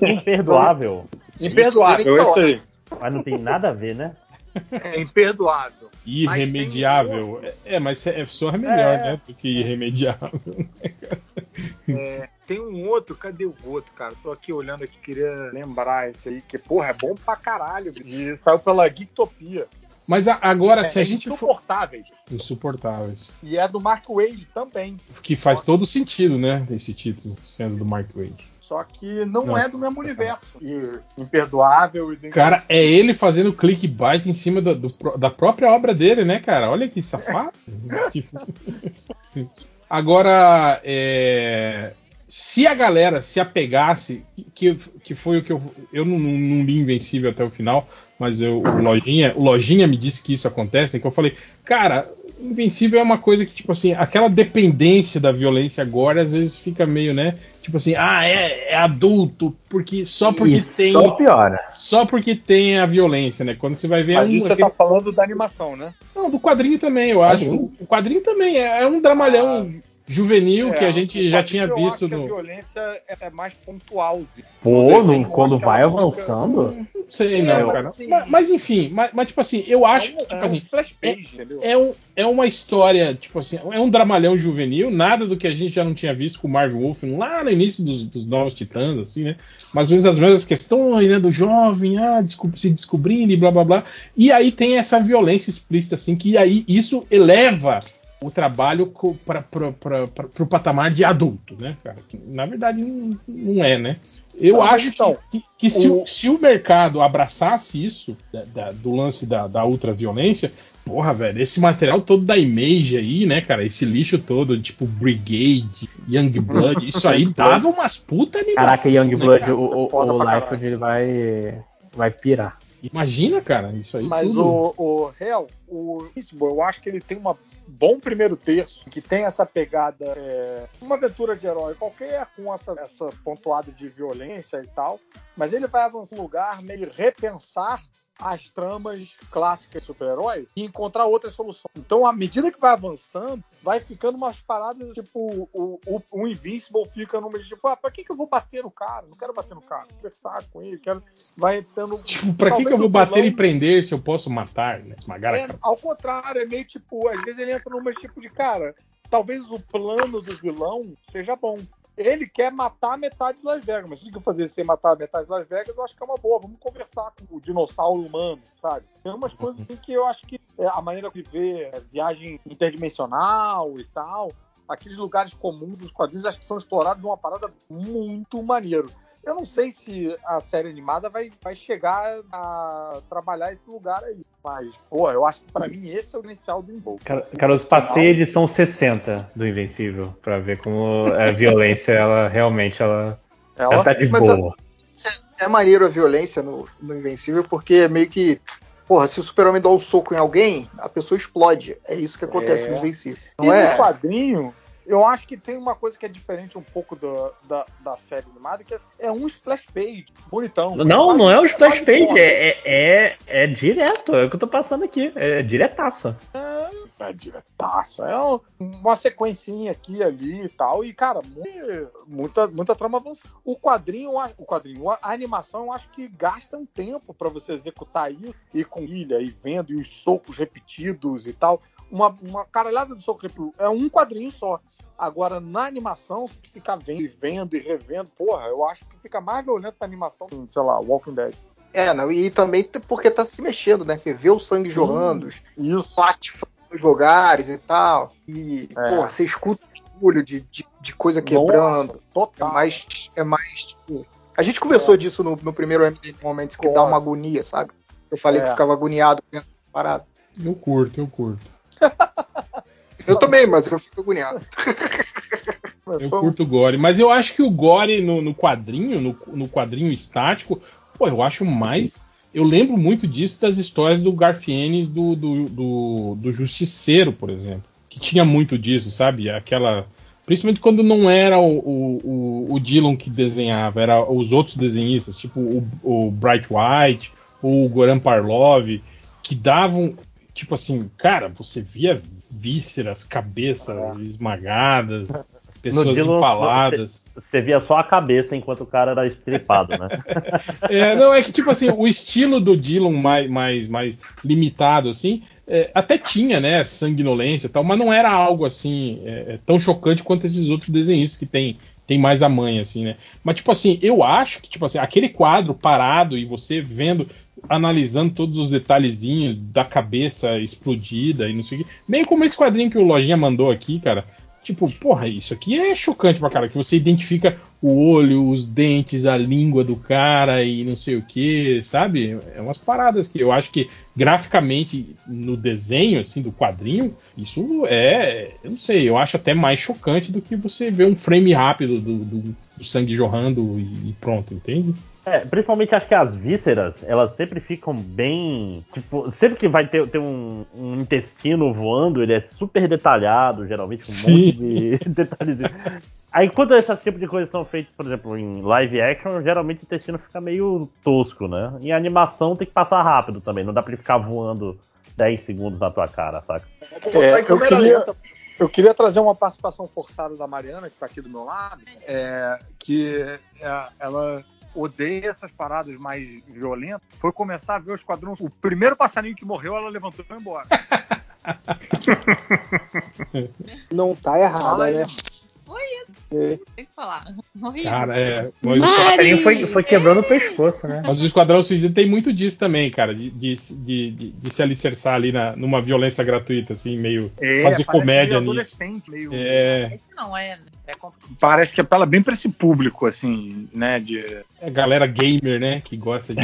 Imperdoável. Imperdoável, esse aí. Mas não tem nada a ver, né? É imperdoável. Irremediável. É, mas é só melhor, É. né? Do que irremediável. É, tem um outro, cadê o outro, cara? Tô aqui olhando aqui, queria lembrar esse aí, que, porra, é bom pra caralho. E saiu pela Geektopia. Mas a- agora, É, se a é gente for. Insuportáveis. Insuportáveis. E é do Mark Wade também. Que faz todo sentido, né? Esse título, sendo do Mark Wade. Só que não, Não. é do mesmo universo. E imperdoável e Cara, é ele fazendo clickbait em cima do- do da própria obra dele, né, cara? Olha que safado. Agora, é, se a galera se apegasse, que, que foi o que eu. Eu não, não- não li Invencível até o final, mas eu, o, Lojinha, o Lojinha me disse que isso acontece, que eu falei, cara, Invencível é uma coisa que, tipo assim, aquela dependência da violência agora às vezes fica meio, né? Tipo assim, ah, é, é adulto, porque só porque E tem. só piora. Só porque tem a violência, né? Quando você vai ver Mas um, isso você aquele- tá falando da animação, né? Não, do quadrinho também, eu acho. Quadrinho? O quadrinho também é, é um dramalhão juvenil que a gente já tinha eu visto acho que A no. violência é é mais pontual. Pô, desenho não- quando vai avançando. Não sei, não, É, cara. assim, Mas, mas enfim, mas, mas, tipo assim, eu acho que, é um, tipo é um assim, flash page, entendeu? é, um, é uma história, tipo assim, é um dramalhão juvenil, nada do que a gente já não tinha visto com o Marvel Wolf lá no início dos, dos Novos Titãs, assim, né? Mais ou menos as mesmas questões, né? Do jovem, ah, desco- se descobrindo e blá blá blá. E aí tem essa violência explícita, assim, que aí isso eleva o trabalho para o patamar de adulto, né, cara? Na verdade não, não é, né? Eu acho então, que, que- se, o... se o mercado abraçasse isso, da- da- do lance da, da ultraviolência, porra, velho, esse material todo da Image aí, né, cara, esse lixo todo, tipo Brigade, Youngblood, isso aí dava umas puta animação, Caraca, né, Youngblood, cara? o, o, o Liefeld ele vai, vai pirar. Imagina, cara, isso aí Mas tudo. o, o Real, o eu acho que ele tem um bom primeiro terço, que tem essa pegada, é, uma aventura de herói qualquer, com essa, essa pontuada de violência e tal, mas ele vai avançar um lugar meio repensar as tramas clássicas de super-herói e encontrar outras soluções. Então, à medida que vai avançando, vai ficando umas paradas, tipo, o, o, o Invincible fica numa de tipo, ah, pra que, que eu vou bater no cara? Não quero bater no cara, conversar com ele, quero. Vai tendo. Tipo, pra que, que eu vou bater vilão- e prender se eu posso matar, né? Esmagar a é, cabeça. ao contrário, é meio tipo, às vezes ele entra numa tipo de cara, talvez o plano do vilão seja bom. Ele quer matar metade de Las Vegas, mas se eu fazer sem matar metade de Las Vegas, eu acho que é uma boa. Vamos conversar com o dinossauro humano, sabe? Tem umas coisas assim que eu acho que é, a maneira de ver é, viagem interdimensional e tal, aqueles lugares comuns dos quadrinhos, acho que são explorados de uma parada muito maneiro. Eu não sei se a série animada vai, vai chegar a trabalhar esse lugar aí. Mas, pô, eu acho que pra mim esse é o inicial do Invoke. Cara, Carlos, passei a edição 60 do Invencível pra ver como a violência, ela realmente ela, Ela- ela tá de mas boa. É maneiro a violência no, no Invencível, porque é meio que. Porra, se o super-homem dá um soco em alguém, a pessoa explode. É isso que acontece É. no Invencível. E Não é? no quadrinho, eu acho que tem uma coisa que é diferente um pouco da, da, da série animada, que é, é um splash page bonitão. Não, Quase- não é o splash quase page, é, é, é, é direto, é o que eu tô passando aqui, é diretaço. É. É um- uma sequencinha aqui ali e tal. E, cara, mu- muita, muita trama avançada. O quadrinho, o quadrinho, a animação, eu acho que gasta um tempo pra você executar isso e com ilha e vendo, e os socos repetidos e tal. Uma, uma caralhada de soco repetido. É um quadrinho só. Agora, na animação, se você ficar vendo e vendo e revendo, porra, eu acho que fica mais violento a animação, sei lá, Walking Dead. É, não, e também porque tá se mexendo, né? Você vê o sangue jorrando, Isso. bate nos lugares e tal. E, É. pô, você escuta o barulho de, de, de coisa quebrando. Nossa, total. É mais. É mais tipo, a gente conversou disso no, no primeiro MD Moments que dá uma agonia, sabe? Eu falei É. que ficava agoniado vendo essa parada. Eu curto, eu curto. Eu também, mas eu fico agoniado. Eu curto o Gore, mas eu acho que o Gore no, no quadrinho, no, no quadrinho estático, pô, eu acho mais. Eu lembro muito disso das histórias do Garfienes do, do, do, do Justiceiro, por exemplo. Que tinha muito disso, sabe? Aquela. Principalmente quando não era o, o, o, o Dillon que desenhava, era os outros desenhistas, tipo o, o Bright White, ou o Goran Parlov, que davam. Tipo assim, cara, você via vísceras, cabeças esmagadas, pessoas Dylan, empaladas. Você, você via só a cabeça enquanto o cara era estripado, né? É, não, é que tipo assim, o estilo do Dylan mais, mais, mais limitado, assim, é, até tinha, né, sanguinolência e tal, mas não era algo assim é, é, tão chocante quanto esses outros desenhistas que tem, tem mais a mãe, assim, né? Mas, tipo assim, eu acho que, tipo assim, aquele quadro parado e você vendo, analisando todos os detalhezinhos da cabeça explodida e não sei o que, meio como esse quadrinho que o Lojinha mandou aqui, cara. Tipo, porra, isso aqui é chocante pra cara, que você identifica o olho, os dentes, a língua do cara e não sei o que, sabe? É umas paradas que eu acho que graficamente no desenho, assim, do quadrinho, isso é, eu não sei, eu acho até mais chocante do que você ver um frame rápido do, do- do sangue jorrando e, pronto, entende? É, principalmente acho que as vísceras, elas sempre ficam bem. Tipo, sempre que vai ter, ter um, um intestino voando, ele é super detalhado, geralmente com um Sim. monte de detalhes. Aí quando esses tipos de coisas são feitos, por exemplo, em live action, geralmente o intestino fica meio tosco, né? Em animação tem que passar rápido também, não dá pra ele ficar voando 10 segundos na tua cara, saca? É, eu, queria, eu queria trazer uma participação forçada da Mariana, que está aqui do meu lado, é, que é, ela odeia essas paradas mais violentas. Foi começar a ver os quadrões. O primeiro passarinho que morreu, ela levantou e foi embora. Não tá errada, né? Foi isso. Tem que falar. Horrível. Cara, é. Mas, O foi, foi quebrando o pescoço, né? mas o Esquadrão Suicida tem muito disso também, cara, de, de, de, de- de se alicerçar ali na, numa violência gratuita, assim, meio. É, fazer parece comédia meio nisso. adolescente, meio- É. Esse não é, né? É complicado. Parece que apela bem pra esse público, assim, né? De... É a galera gamer, né? Que gosta de.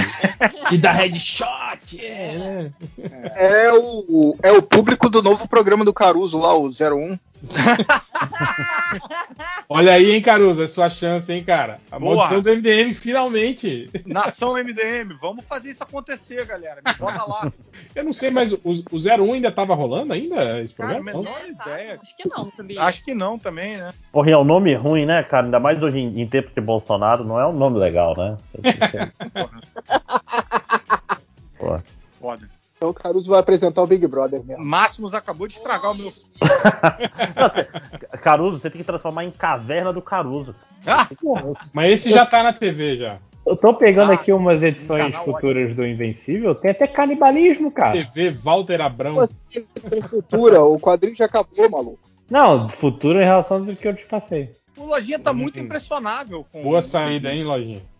e da headshot! É, né? É o, é o público do novo programa do Caruso lá, o 01. Olha aí, hein, Caruso, é sua chance, hein, cara. A Boa. maldição do MDM, finalmente. Nação MDM, vamos fazer isso acontecer, galera. Me bota lá. Eu não sei, mas o, o 01 ainda tava rolando ainda esse Cara, programa? menor ideia. Acho que não, sabia? Acho que não também, né? Porra, é um nome ruim, né, cara? Ainda mais hoje em, em tempos de Bolsonaro, não é um nome legal, né? Porra. Foda. Então o Caruso vai apresentar o Big Brother mesmo. Máximos acabou de estragar o meu. Caruso, você tem que transformar em Caverna do Caruso. Ah, Mas esse já tá na TV já. Eu tô pegando Ah, aqui umas edições futuras do Invencível, tem até canibalismo, cara. TV Walter Abrão. Assim, sem futura? O quadrinho já acabou, maluco. Não, futuro em relação do que eu te passei. o Lojinha tá muito impressionável com. Boa saída, hein, Lojinha?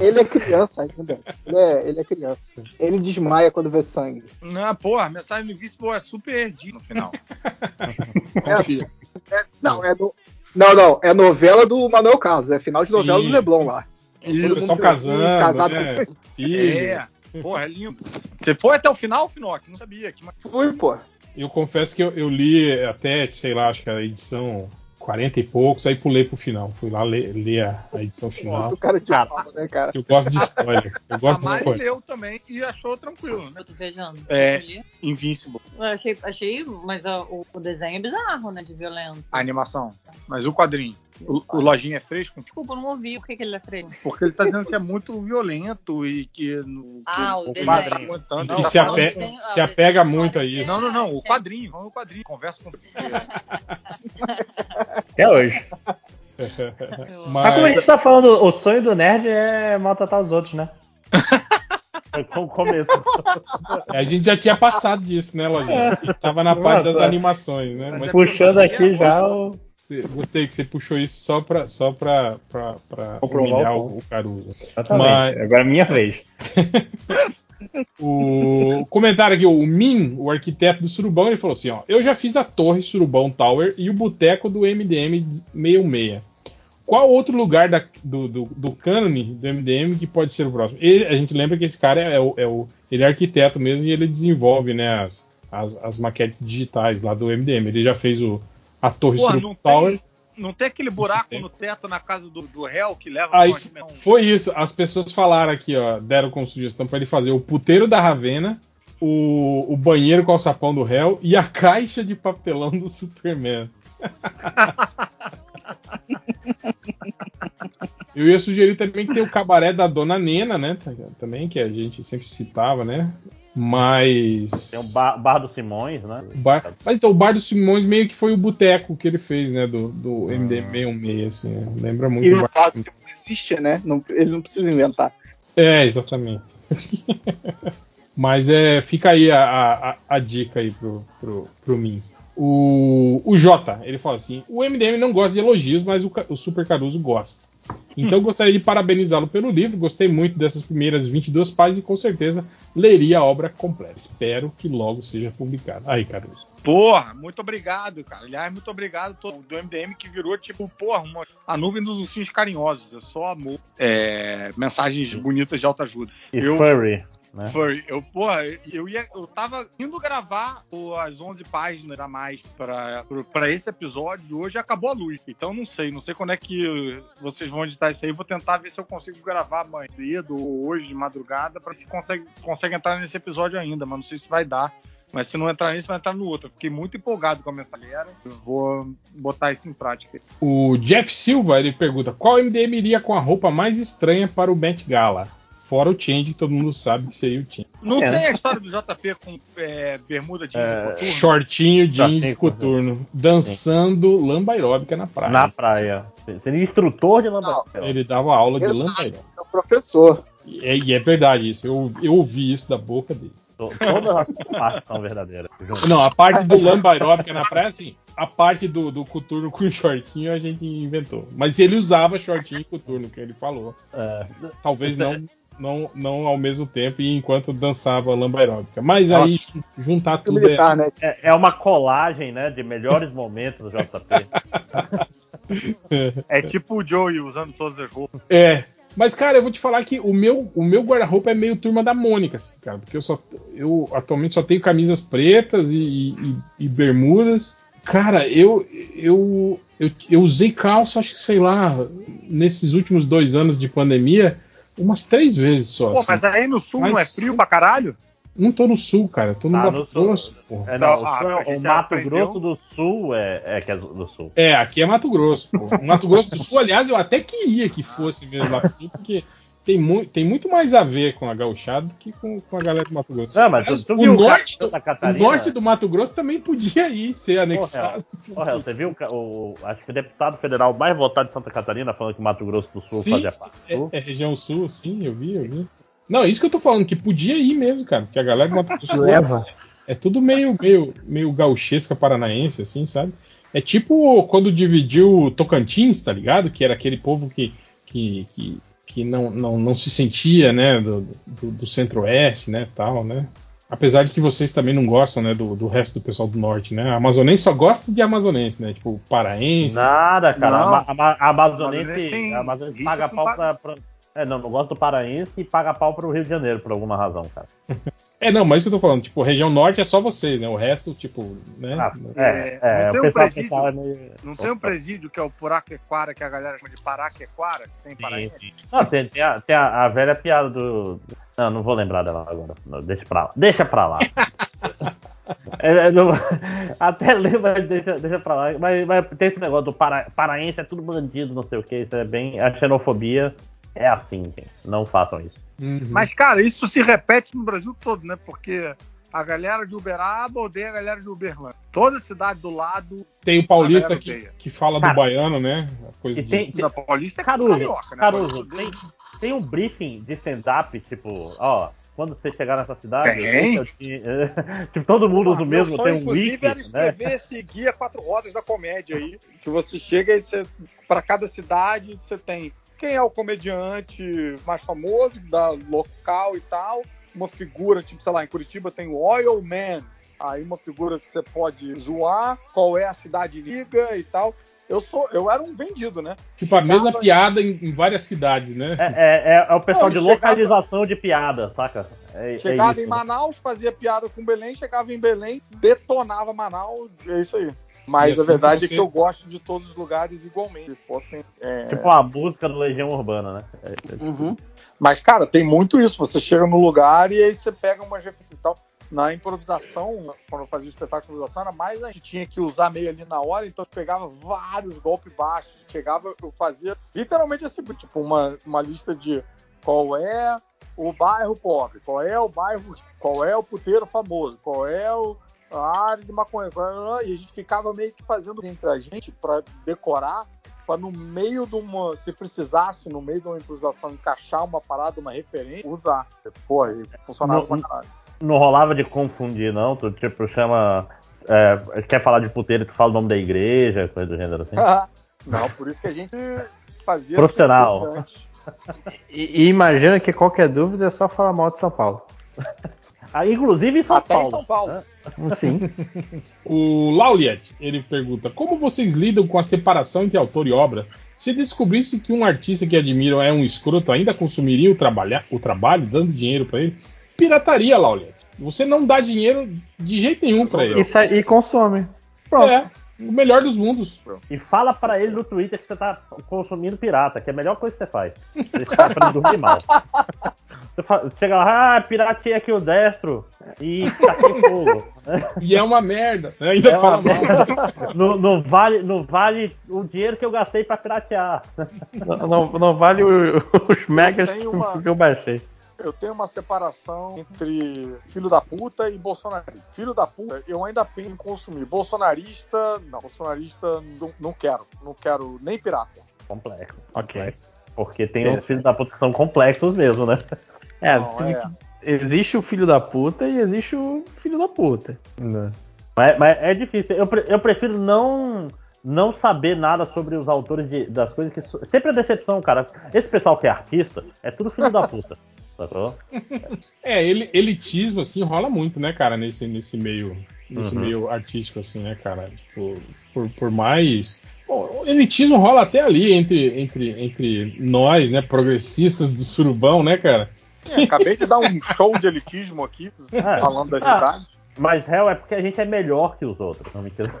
Ele é criança ainda. Ele é, ele é criança. Ele desmaia quando vê sangue. Não, porra, a mensagem do Invincible é super D no final. Confia. Não, é no... não, não, é novela do Manuel Carlos, é final de novela Sim. do Leblon lá. Estão mundo casando, casado né? É, porra, é lindo. Você foi até o final, Finoc? Não sabia. Que... Fui, pô. Eu confesso que eu, eu li até, sei lá, acho que a edição 40 e poucos, aí pulei pro final. Fui lá ler, ler a, a edição final. Do cara de fala, né, cara? Eu gosto de spoiler. Eu A gosto de Mari spoiler. leu também e achou tranquilo, né? Eu tô vejando. É. Invincible. Eu achei, achei, mas o, o desenho é bizarro, né? De violento. A animação. Mas o quadrinho. O, o Lojinha é fresco? Desculpa, eu não ouvi o que, que ele é freio. Porque ele tá dizendo que é muito violento e que. No, Ah, que o desenho. quadrinho tá Não, tá se, ape- tem- se apega muito a isso. Não, não, não. O quadrinho. Vamos no quadrinho. Conversa com Até hoje. Mas como a gente tá falando, o sonho do nerd é maltratar os outros, né? É com o começo. A gente já tinha passado disso, né, Lojinha? Tava na parte das animações, né? Mas Puxando aqui já o. você- gostei que você puxou isso só pra, só pra, pra, pra humilhar o o, Caruso. Exatamente. Mas- Agora é minha vez. O comentário aqui, o Min, o arquiteto do Surubão, ele falou assim: ó, eu já fiz a torre Surubão Tower e o boteco do MDM 66. Qual outro lugar da- do, do, do cânone do MDM que pode ser o próximo? Ele- a gente lembra que esse cara é, o, é o- ele é arquiteto mesmo e ele desenvolve né, as, as, as maquetes digitais lá do MDM. Ele já fez o, a torre Porra, não Tower. tem, não tem aquele buraco no teto na casa do, do réu que leva Aí pra foi isso. As pessoas falaram aqui, ó, deram como sugestão para ele fazer o puteiro da Ravena, o, o banheiro com o sapão do réu e a caixa de papelão do Superman. Eu ia sugerir também que tem o cabaré da Dona Nena, né? Também, que a gente sempre citava, né? Mas. Tem o bar, bar do Simões, né? O bar... Mas então, o Bar dos Simões meio que foi o boteco que ele fez, né? Do, do MD66, assim. né? Lembra muito E o Bar fato se existe, né? Não- ele não precisa inventar. É, exatamente. Mas é, fica aí a, a, a dica aí pro, pro, pro mim. O, o Jota, ele fala assim: o MDM não gosta de elogios, mas o, o Super Caruso gosta. Então eu gostaria de parabenizá-lo pelo livro. Gostei muito dessas primeiras 22 páginas e com certeza leria a obra completa. Espero que logo seja publicada. Aí, Caruso. Porra, muito obrigado, cara. Aliás, muito obrigado todo do MDM que virou tipo, porra, uma- a nuvem dos ursinhos carinhosos. É só amor. É, mensagens bonitas de autoajuda. E Eu- Furry, né? Foi, eu, porra, eu ia, eu tava indo gravar as 11 páginas a mais pra, pra esse episódio e hoje acabou a luz. Então não sei, não sei quando é que vocês vão editar isso aí. Vou tentar ver se eu consigo gravar amanhã cedo ou hoje de madrugada pra se consegue, consegue entrar nesse episódio ainda, mas não sei se vai dar. Mas se não entrar nesse, vai entrar no outro. Eu fiquei muito empolgado com a mensagem. Eu vou botar isso em prática. O Jeff Silva ele pergunta: qual MDM iria com a roupa mais estranha para o Met Gala? Fora o Change, todo mundo sabe que seria o Change. Não É, tem né? a história do JP com é, bermuda jeans É, e coturno? Shortinho, jeans e coturno, dançando lamba aeróbica na praia. Na praia. Seria instrutor de lambada. Ele dava aula de lamba aeróbica. É o professor. E é, e é verdade isso, eu, eu ouvi isso da boca dele. To- Todas as partes são verdadeiras. Não, a parte do lamba aeróbica na praia, sim. A parte do, do coturno com shortinho a gente inventou. Mas ele usava shortinho e coturno, que ele falou. É, Talvez não, não, não ao mesmo tempo e enquanto dançava lamba aeróbica. Mas aí jun- juntar tudo é, Militar, né? é, é uma colagem, né, de melhores momentos do JP. É tipo o Joey usando todas as roupas. É. Mas, cara, eu vou te falar que o meu, o meu guarda-roupa é meio turma da Mônica, assim, cara. Porque eu só. Eu atualmente só tenho camisas pretas e, e- e bermudas. Cara, eu, eu, eu. Eu usei calça, acho que, sei lá, nesses últimos dois anos de pandemia, umas três vezes só. Pô, assim. mas aí no sul não é Mas- frio pra caralho? Não tô no sul, cara. Tô no Ah, Mato Grosso, porra. É, não, Não, o, ah, sul é- o Mato aprendeu. Grosso do Sul é, é que é do do Sul. É, aqui é Mato Grosso. Pô. O Mato Grosso do Sul, aliás, eu até queria que fosse mesmo lá pro sul, porque tem, mu tem muito mais a ver com a gauchada do que com, com a galera do Mato Grosso. Não, mas Aliás, tu o, viu o norte, o norte do Mato Grosso também podia ir ser anexado. Porra, você viu o, o- acho que o deputado federal mais votado de Santa Catarina falando que Mato Grosso do Sul Sim, fazia parte é, é região sul, sim, eu vi, eu vi. Não, isso que eu tô falando, que podia ir mesmo, cara, porque a galera do Mato Grosso do Sul Leva. é tudo meio, meio, meio gauchesca paranaense, assim, sabe? É tipo quando dividiu o Tocantins, tá ligado? Que era aquele povo que, que, que, que não, não, não se sentia, né, do, do, do centro-oeste, né, tal, né? Apesar de que vocês também não gostam, né, do, do resto do pessoal do norte, né? A amazonense só gosta de amazonense, né? Tipo, paraense. Nada, cara. Não. A, a, a Amazonense, Amazonense tem a Amazonense rixa paga pau pa- pra, pra- É, não, não gosto do paraense e paga pau pro Rio de Janeiro por alguma razão, cara. É, não, mas isso que eu tô falando, tipo, região norte é só vocês, né? O resto, tipo, né? Ah, É, é, não o tem um pessoal, presídio? meio... Não tem um presídio que é o Puraquequara, que a galera chama de Paraquequara, que tem sim. Não, tem, tem a, tem a- a velha piada do. Não, não vou lembrar dela agora. Não, deixa pra lá. Deixa pra lá. É, é, não- até lembra, mas deixa, deixa pra lá. Mas, mas tem esse negócio do para, paraense é tudo bandido, não sei o que. Isso é bem. A xenofobia é assim, gente. Não façam isso. Uhum. Mas, cara, isso se repete no Brasil todo, né? Porque a galera de Uberaba odeia a galera de Uberlândia. Toda cidade do lado. Tem o paulista que, que fala Cara, do baiano, né? A coisa E de- tem, Na Paulista é Caruso, carioca, né? Caruso, Paulista tem, tem um briefing de stand-up, tipo, ó, quando você chegar nessa cidade, Tem? te- tipo, todo mundo usa o mesmo, sonho, tem um inclusive, wiki, era né? escrever esse guia quatro rodas da comédia aí, que você chega e você, para cada cidade você tem quem é o comediante mais famoso da local e tal, uma figura tipo, sei lá, em Curitiba tem o Oil Man, aí uma figura que você pode zoar, qual é a cidade liga e tal. Eu sou, eu era um vendido, né? Tipo, a mesma Chegava- piada em, em várias cidades, né? É, é, é- é o pessoal Não, de ele chegava- localização de piada, saca? É, é Chegava isso, em né? Manaus, fazia piada com Belém, chegava em Belém, detonava Manaus, é isso aí. Mas a verdade é que eu gosto de todos os lugares igualmente. Se fossem, é, Tipo a música do Legião Urbana, né? É- é- Uhum. Mas, cara, tem muito isso. Você chega no lugar e aí você pega uma referência e tal. Na improvisação, quando eu fazia o espetáculo de improvisação, era mais a gente tinha que usar meio ali na hora, então eu pegava vários golpes baixos. Chegava, eu fazia literalmente assim, tipo, uma, uma lista de qual é o bairro pobre, qual é o bairro, qual é o puteiro famoso, qual é o, a área de maconha, e a gente ficava meio que fazendo entre a gente para decorar, para no meio de uma, se precisasse, no meio de uma improvisação, encaixar uma parada, uma referência, usar. Pô, aí funcionava No- pra caralho. Não rolava de confundir, não? Tu, tipo, chama. é, quer falar de puteiro, tu fala o nome da igreja, coisa do gênero assim. Não, por isso que a gente fazia Profissional. assim. E, e imagina que qualquer dúvida é só falar mal de São Paulo. Ah, inclusive em São Até Paulo. em São Paulo. né? Sim. O Lauliet, ele pergunta: Como vocês lidam com a separação entre autor e obra? Se descobrisse que um artista que admiram é um escroto, ainda consumiria o, trabalha, o trabalho, dando dinheiro pra ele? Pirataria, Lauliet. Você não dá dinheiro de jeito nenhum pra ele. E, sai- e consome. Pronto. É, o melhor dos mundos. E fala pra ele no Twitter que você tá consumindo pirata, que é a melhor coisa que você faz. Pra ele dormir mal. Você fa- chega lá, ah, piratei aqui o destro e taquei fogo. E é uma merda. né? Ainda É fala mal. não, não vale, não vale o dinheiro que eu gastei pra piratear. Não, não- não vale o- os megas uma- que eu baixei. Eu tenho uma separação entre filho da puta e bolsonarista. Filho da puta, eu ainda penso em consumir. Bolsonarista, não. Bolsonarista, não, não quero. Não quero nem pirata. Complexo. Ok. Porque tem uns filhos da puta que são complexos mesmo, né? É, Não, tem, é. Existe o filho da puta e existe o filho da puta. Né? Mas, mas é difícil. Eu, pre- eu prefiro não não saber nada sobre os autores de- das coisas que. Sempre a decepção, cara. Esse pessoal que é artista é tudo filho da puta. Sacou? É, ele, elitismo, assim, rola muito, né, cara, nesse, nesse meio. Nesse Uhum. meio artístico, assim, né, cara? Tipo, por, por mais. Bom, o elitismo rola até ali entre, entre, entre nós, né, progressistas do surubão, né, cara? É, acabei de dar um show de elitismo aqui, É. falando da Ah, cidade. Mas réu é porque a gente é melhor que os outros. Não mentira.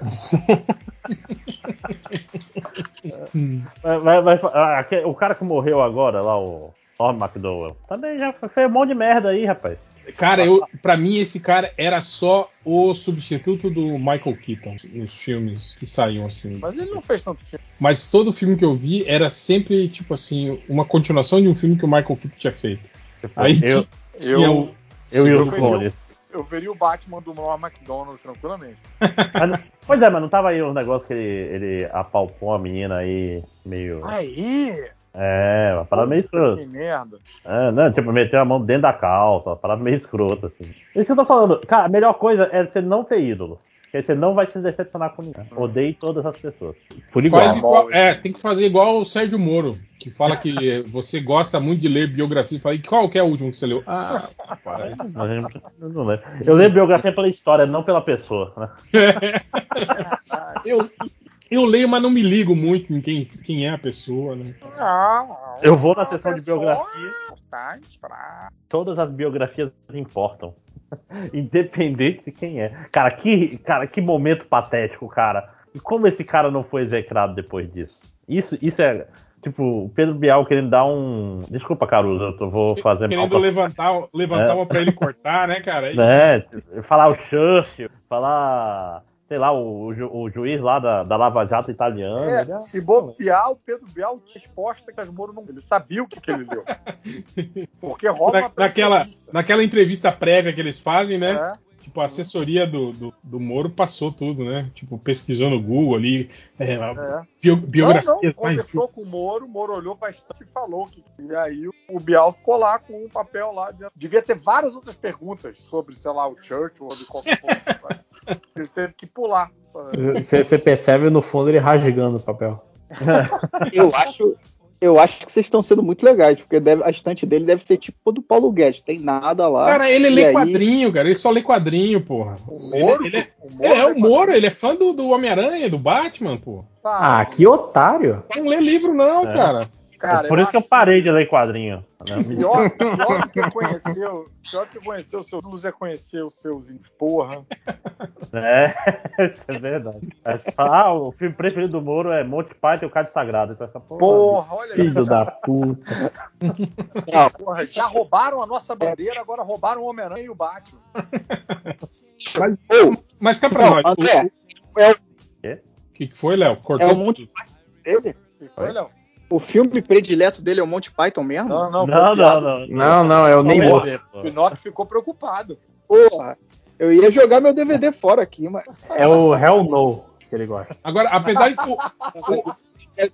Mas- mas- mas, ah, o cara que morreu agora, lá, o Norm McDowell, também já fez um monte de merda aí, rapaz. Cara, eu, pra mim esse cara era só o substituto do Michael Keaton nos filmes que saíam assim. Mas ele não fez tanto filme. Mas todo filme que eu vi era sempre, tipo assim, uma continuação de um filme que o Michael Keaton tinha feito. Aí eu- tinha eu- o. Eu e Eu os veria, clones. eu veria o Batman do Norm MacDonald tranquilamente. Mas Pois é, mas não tava aí um negócio que ele, ele apalpou a menina aí, meio. Aí! É, uma parada meio escrota. Que merda. É, não, tipo, meteu a mão dentro da calça, uma parada meio escrota, assim. Isso que eu tô falando. Cara, a melhor coisa é você não ter ídolo. Porque aí você não vai se decepcionar com ninguém. Odeie todas as pessoas. Por igual. Faz igual- é, tem que fazer igual o Sérgio Moro, que fala que você gosta muito de ler biografia. e Fala, e qual que é o último que você leu? Ah. Eu não lembro. Eu lembro biografia pela história, não pela pessoa. Né? eu, eu leio, mas não me ligo muito em quem, quem é a pessoa, né? Ah, Eu vou na sessão de pessoa biografia. importante pra- Todas as biografias importam. Independente de quem é. Cara, que, cara, que momento patético, cara. E como esse cara não foi execrado depois disso? Isso, isso é. Tipo, o Pedro Bial querendo dar um. Desculpa, Caruso, eu tô- vou fazer mal Querendo pra- levantar, levantar É. uma pra ele cortar, né, cara? né? Falar o Churchill, falar, sei lá, o, ju- o juiz lá da, da Lava Jato italiana. ele É, é- se bobear, o Pedro Bial tinha resposta que as Moro não. Ele sabia o que, que ele leu. Porque rola Na- uma naquela, naquela entrevista prévia que eles fazem, né? É. Tipo, a assessoria do, do, do Moro passou tudo, né? Tipo, pesquisou no Google ali. É, É. bio- Não, biografias não, mais. conversou com o Moro, o Moro olhou bastante e falou que. E aí o Bial ficou lá com um papel lá. dentro. Devia ter várias outras perguntas sobre, sei lá, o Churchill ou de qualquer coisa. Ele teve que pular. Você percebe no fundo ele rasgando o papel. Eu acho, eu acho que vocês estão sendo muito legais, porque deve- a estante dele deve ser tipo a do Paulo Guedes, tem nada lá. Cara, ele lê aí- quadrinho, cara. Ele só lê quadrinho, porra. Moro? Ele, ele é, O Moro é, lê o Moro, ele é fã do, do Homem-Aranha, do Batman, pô. Ah, que otário. Não lê livro, não, É. cara. Cara, Por eu isso que eu parei de ler quadrinho. né? Pior, pior que conheceu, pior que conhecer o seu Luz é conhecer os seus porra. É, isso é verdade. Fala, ah, o filme preferido do Moro é Monty Python e o Cádio Sagrado. Então, essa porra, Porra, olha aí. Filho da puta. Porra, já roubaram a nossa bandeira, agora roubaram o Homem-Aranha e o Batman. Mas, Ô, mas cá pra não, nós. André, o, é o- o que, que foi, Léo? Cortou é o Monty Python dele? E foi, Léo? O filme predileto dele é o Monty Python mesmo? Não, não, Não, não, não. Não, não, é o pô. O ficou preocupado. Porra, eu ia jogar meu DVD fora aqui, mas. É o Hell No que ele gosta. Agora, apesar de que o, É-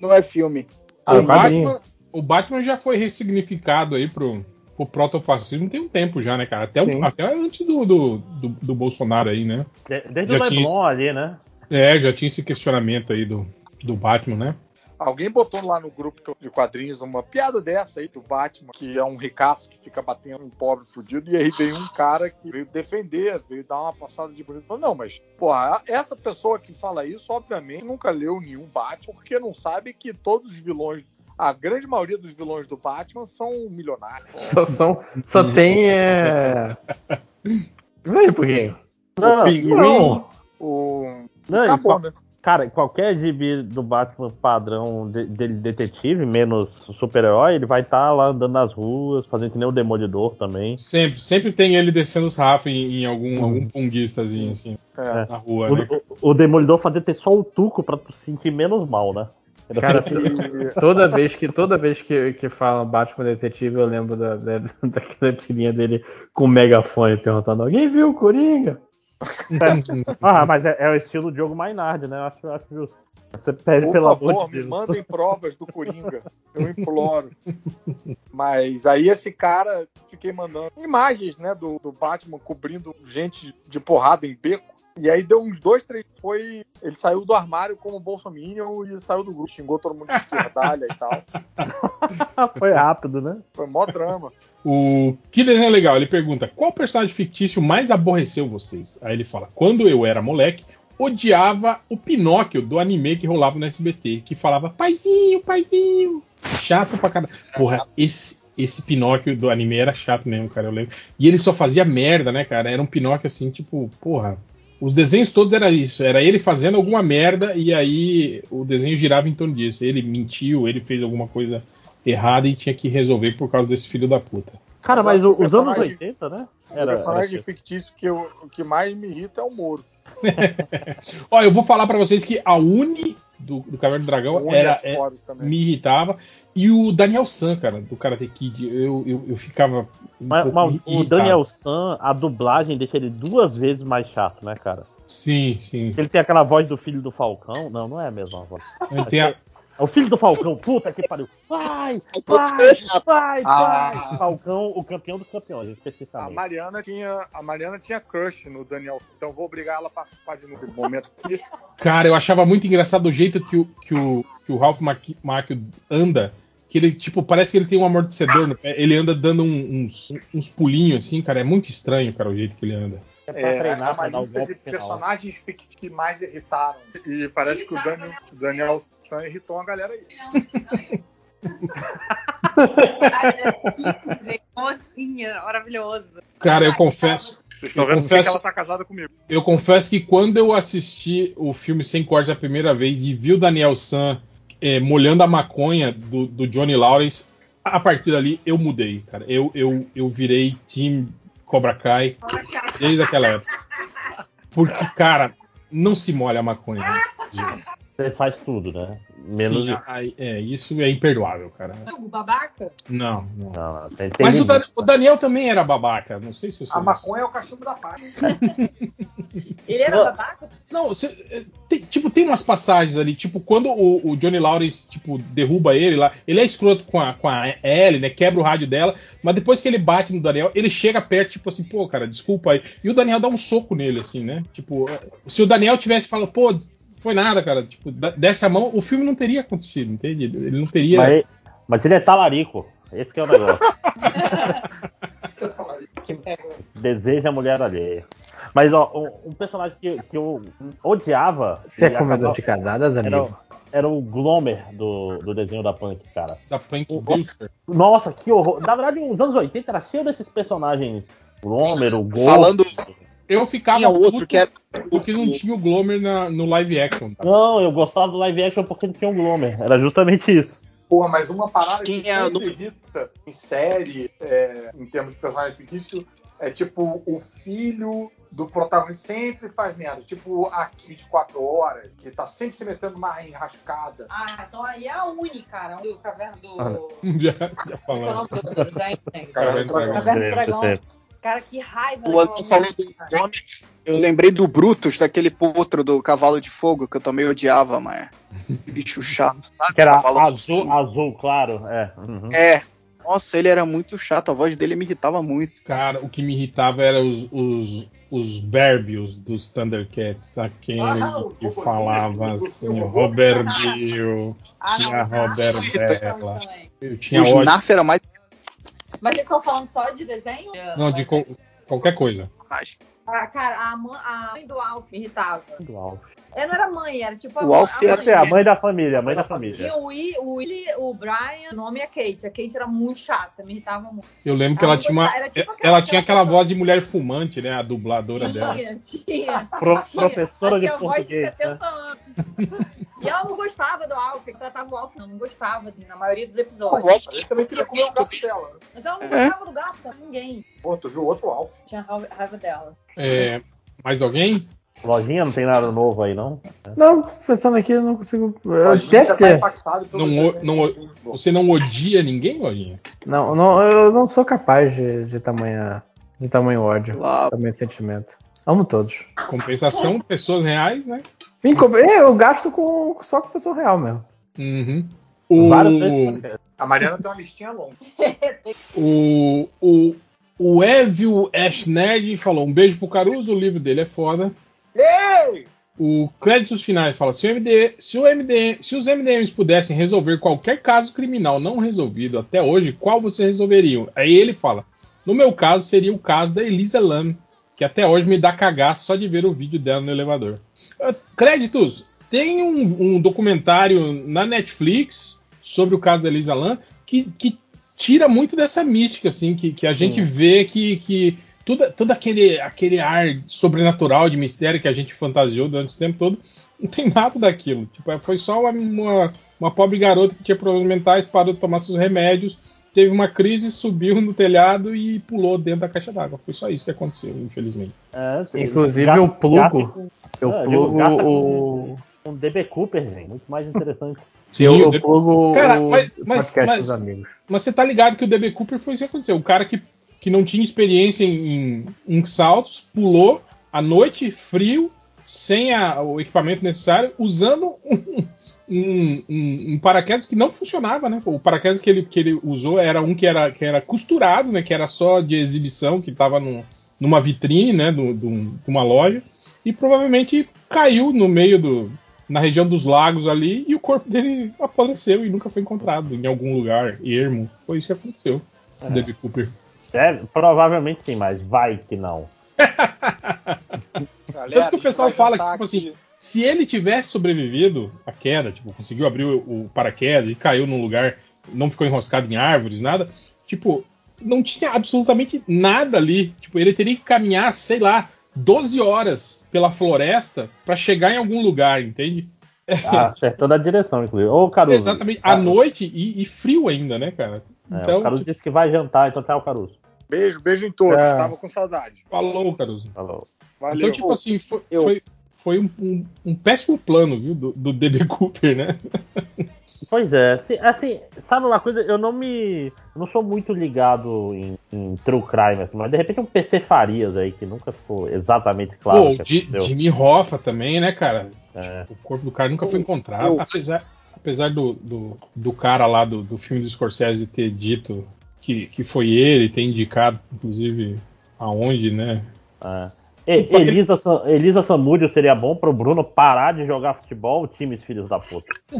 Não é filme. Ah, o, o. Batman, o Batman já foi ressignificado aí pro, pro protofascismo tem um tempo já, né, cara? Até, o- até antes do, do, do, do Bolsonaro aí, né? De- Desde Já o tinha Leblon ali, né? É, já tinha esse questionamento aí do, do Batman, né? Alguém botou lá no grupo de quadrinhos uma piada dessa aí do Batman, que é um ricaço que fica batendo um pobre fudido, e aí veio um cara que veio defender, veio dar uma passada de bonito. Falou, Não, mas, porra, essa pessoa que fala isso, obviamente, nunca leu nenhum Batman, porque não sabe que todos os vilões, a grande maioria dos vilões do Batman são milionários. Só, são, só tem. É... Vem aí, Puguinho. Não, o Pinguim, não. o. Não, Acabou, né? Cara, qualquer gibi do Batman padrão de- dele detetive, menos super-herói, ele vai estar lá andando nas ruas, fazendo que nem o Demolidor também. Sempre, sempre tem ele descendo os rafos em, em algum, algum punguistazinho, assim, É. na rua, O, né? o- o Demolidor fazia ter só o tuco pra tu sentir menos mal, né? Era Cara, sempre- toda vez que toda vez que, que falam Batman Detetive, eu lembro da, da, daquela tirinha dele com o megafone perguntando: alguém viu o Coringa? ah, mas é, é o estilo Diogo Mainardi, né? Eu acho, eu acho justo. Você pede Por pelo favor, amor de me Deus. mandem provas do Coringa. Eu imploro. Mas aí esse cara, fiquei mandando imagens, né, do, do Batman cobrindo gente de porrada em beco. E aí deu uns dois, três. Foi. Ele saiu do armário como Bolsominion e saiu do grupo. Xingou todo mundo de esquerdalha e tal. Foi rápido, né? Foi mó drama. O que desenho legal? Ele pergunta: qual personagem fictício mais aborreceu vocês? Aí ele fala: quando eu era moleque, odiava o Pinóquio do anime que rolava no SBT, que falava paizinho, paizinho. Chato pra caralho. Porra, esse, esse Pinóquio do anime era chato mesmo, cara, eu lembro. E ele só fazia merda, né, cara? Era um Pinóquio assim, tipo, porra. Os desenhos todos era isso, era ele fazendo alguma merda e aí o desenho girava em torno disso. Ele mentiu, ele fez alguma coisa errada e tinha que resolver por causa desse filho da puta. Cara, mas o- o os anos personagem- 80, né? O Era, personagem era- fictício que, eu, o que mais me irrita é o Moro. Ó, eu vou falar pra vocês que a Uni do, do Caverna do Dragão Uni era, é é- me irritava. E o Daniel San, cara, do Karate Kid, eu, eu, eu ficava. Um Mas, pouco mas o. Daniel San, a dublagem deixa ele duas vezes mais chato, né, cara? Sim, sim. Ele tem aquela voz do filho do Falcão. Não, não é a mesma voz. Ele tem a- É o filho do Falcão, puta que pariu. Vai, vai, vai, Ah. vai. Falcão, o campeão dos campeões, A especificamente. Mariana tinha, a Mariana tinha crush no Daniel, então vou obrigar ela a participar de novo momento aqui. Cara, eu achava muito engraçado o jeito que o, que o, que o Ralph Mac- Macchio anda. Que ele, tipo, parece que ele tem um amortecedor no pé. Ele anda dando um- uns, uns pulinhos assim, cara. É muito estranho, cara, o jeito que ele anda. É pra É, treinar, é uma lista de final. personagens que mais irritaram. E parece que o Daniel, Daniel San irritou uma galera aí. Mocinha, maravilhoso. Cara, eu confesso. Vocês estão Eu vendo por que confesso, ela tá casada comigo. eu confesso que quando eu assisti o filme Sem Corte a primeira vez e vi o Daniel San eh, molhando a maconha do, do Johnny Lawrence, a partir dali eu mudei, cara. Eu, eu, eu virei Team Cobra Kai desde aquela época. Porque, cara, não se molha a maconha. gente. Você faz tudo, né? Menos. Sim, aí- é, isso é imperdoável, cara. O babaca? Não, não. Não, não, tem, tem Mas o. Dan- o Daniel também era babaca, não sei se você. A maconha é o cachumbo da paz. Ele era Não. babaca? Não, cê- é, tem- tipo, tem umas passagens ali, tipo, quando o, o Johnny Lawrence, tipo, derruba ele lá, ele é escroto com a, com a Ellie, né? Quebra o rádio dela, mas depois que ele bate no Daniel, ele chega perto, tipo assim, pô, cara, desculpa aí. E o Daniel dá um soco nele, assim, né? Tipo, é, se o Daniel tivesse falado, pô, foi nada, cara, tipo, dessa mão, o filme não teria acontecido, entende? Ele não teria. Mas, mas ele é talarico. Esse que é o negócio. Deseja a mulher alheia. Mas, ó, um, um personagem que, que eu odiava. Você é comedor de casadas, Era, amigo? o- era o Glomer do, do desenho da Punk, cara. Da Punk Booster. Nossa, que horror. Na verdade, nos anos 80 era cheio desses personagens. Glomer, o Gol. Falando. Eu ficava Tinha outro puto que era. porque não tinha o Glomer na- no live action. tá? Não, eu gostava do live action porque não tinha um Glomer. Era justamente isso. Porra, mas uma parada que sempre no- irrita em série, é, em termos de personagem fictício, é tipo o filho do protagonista sempre faz merda. Tipo aqui 24 horas, que tá sempre se metendo numa enrascada. Ah, então aí é a Uni, cara. O caverna do. Já, já Como é é o gente? Caverna do Dragão. Caverna do Sempre, Dragão. Cara, que raiva. O daquela André falou do nome. Eu lembrei do Brutus, daquele potro do cavalo de fogo, que eu também odiava, mas. Bicho chato, sabe? Que era Cavalo azul, azul, claro. É. uhum. É. Nossa, ele era muito chato, a voz dele me irritava muito. Cara, o que me irritava era os, os, os verbios dos Thundercats, aquele Ah, o que robozinho, falava o assim, robô. Robertinho, Ah, tinha não, tá. Robertella. Eu tinha o ódio. Era mais Mas vocês estão falando só de desenho? Não, de qual- qualquer coisa. Ah, cara, a, mãe- a mãe do Alf me irritava. Do Alf. Ela não era mãe, era tipo a, O mãe- Alf a era- mãe. É, a mãe da família, a mãe da família. Tinha o Willy, o, Willy, o Brian, o nome é Kate. A Kate era muito chata, me irritava muito. Eu lembro que ela não tinha uma. era tipo aquela- Ela tinha aquela voz de mulher fumante, né? A dubladora dela. Tinha, tinha. Pro- tinha. professora Ela de tinha voz de português, 70 anos. E ela não gostava do Alf, que tratava o Alf, não, não gostava dele, na maioria dos episódios. O Alf também queria comer o gato dela. Mas ela não É. gostava do gato, ninguém. Pô, tu viu outro Alf? Tinha raiva raiva dela. É, mais alguém? Lojinha não tem nada novo aí, não? Não, pensando aqui, eu não consigo. Eu A gente deve já tá ter. impactado pelo Não, o- não, você não odia ninguém, Lojinha? Não, não, eu não sou capaz de, de tamanha. De tamanho ódio, Lá, tamanho sentimento. Amo todos. Compensação, pessoas reais, né? É, Eu gasto com, só com pessoa real mesmo. Uhum. O. A Mariana tem uma listinha longa. o, o, o Evil Ash Nerd falou: um beijo pro Caruso, o livro dele é foda. Ei! O Créditos Finais fala: se, o MD, se, o MD, se os MDMs pudessem resolver qualquer caso criminal não resolvido até hoje, qual vocês resolveriam? Aí ele fala: no meu caso, seria o caso da Elisa Lam, que até hoje me dá cagaço só de ver o vídeo dela no elevador. Ah, Créditos: tem um, um documentário na Netflix sobre o caso da Elisa Lam que, que tira muito dessa mística, assim, que, que a gente vê que, que tudo, todo aquele, aquele ar sobrenatural de mistério que a gente fantasiou durante esse tempo todo, não tem nada daquilo. Tipo, foi só uma, uma, uma pobre garota que tinha problemas mentais, parou de tomar seus remédios, teve uma crise, subiu no telhado e pulou dentro da caixa d'água. Foi só isso que aconteceu, infelizmente. É, Inclusive gasta- eu plugo. com- Eu plugo o. com um DB Cooper, gente. Muito mais interessante. Eu, eu de- plugo Cara, o mas- mas- podcast mas- dos amigos. Mas você tá ligado que o DB Cooper foi isso que aconteceu. O cara que, que não tinha experiência em, em, em saltos pulou à noite, frio, sem a- o equipamento necessário, usando um, um- um- um paraquedas que não funcionava, né? O paraquedas que ele, que ele usou era um que era, que era costurado, né? Que era só de exibição, que estava numa vitrine, né? Do, do- de uma loja. E provavelmente caiu no meio do. na região dos lagos ali, e o corpo dele apodreceu e nunca foi encontrado em algum lugar ermo. Foi isso que aconteceu. com o David Cooper. Sério? Provavelmente sim, mas vai que não. Tanto que o pessoal fala que, tipo assim, se ele tivesse sobrevivido à queda, tipo, conseguiu abrir o, paraquedas e caiu num lugar, não ficou enroscado em árvores, nada, tipo, não tinha absolutamente nada ali. Tipo, ele teria que caminhar, sei lá, 12 horas pela floresta pra chegar em algum lugar, entende? Ah, acertou da direção, inclusive. Ô, Caruso. Exatamente, à noite e, e frio ainda, né, cara? É, Então, o Caruso disse que vai jantar, então tchau, Caruso. Beijo, beijo em todos. É. Tava com saudade. falou, Caruso. Falou. Valeu. Então, tipo assim, foi, foi, foi um, um- um péssimo plano, viu, do, do DB Cooper, né? Pois é, assim, assim, sabe uma coisa? Eu não me. Eu não sou muito ligado em, em true crime, assim, mas de repente um PC Farias aí, que nunca ficou exatamente claro. Pô, o. Jimmy Hoffa também, né, cara? É. O corpo do cara nunca foi encontrado. eu- Apesar, apesar do, do, do cara lá do, do filme do Scorsese ter dito que, que foi ele, ter indicado, inclusive, aonde, né? É. E- Elisa, Sa- Elisa Samúdio seria bom pro Bruno parar de jogar futebol, times filhos da puta.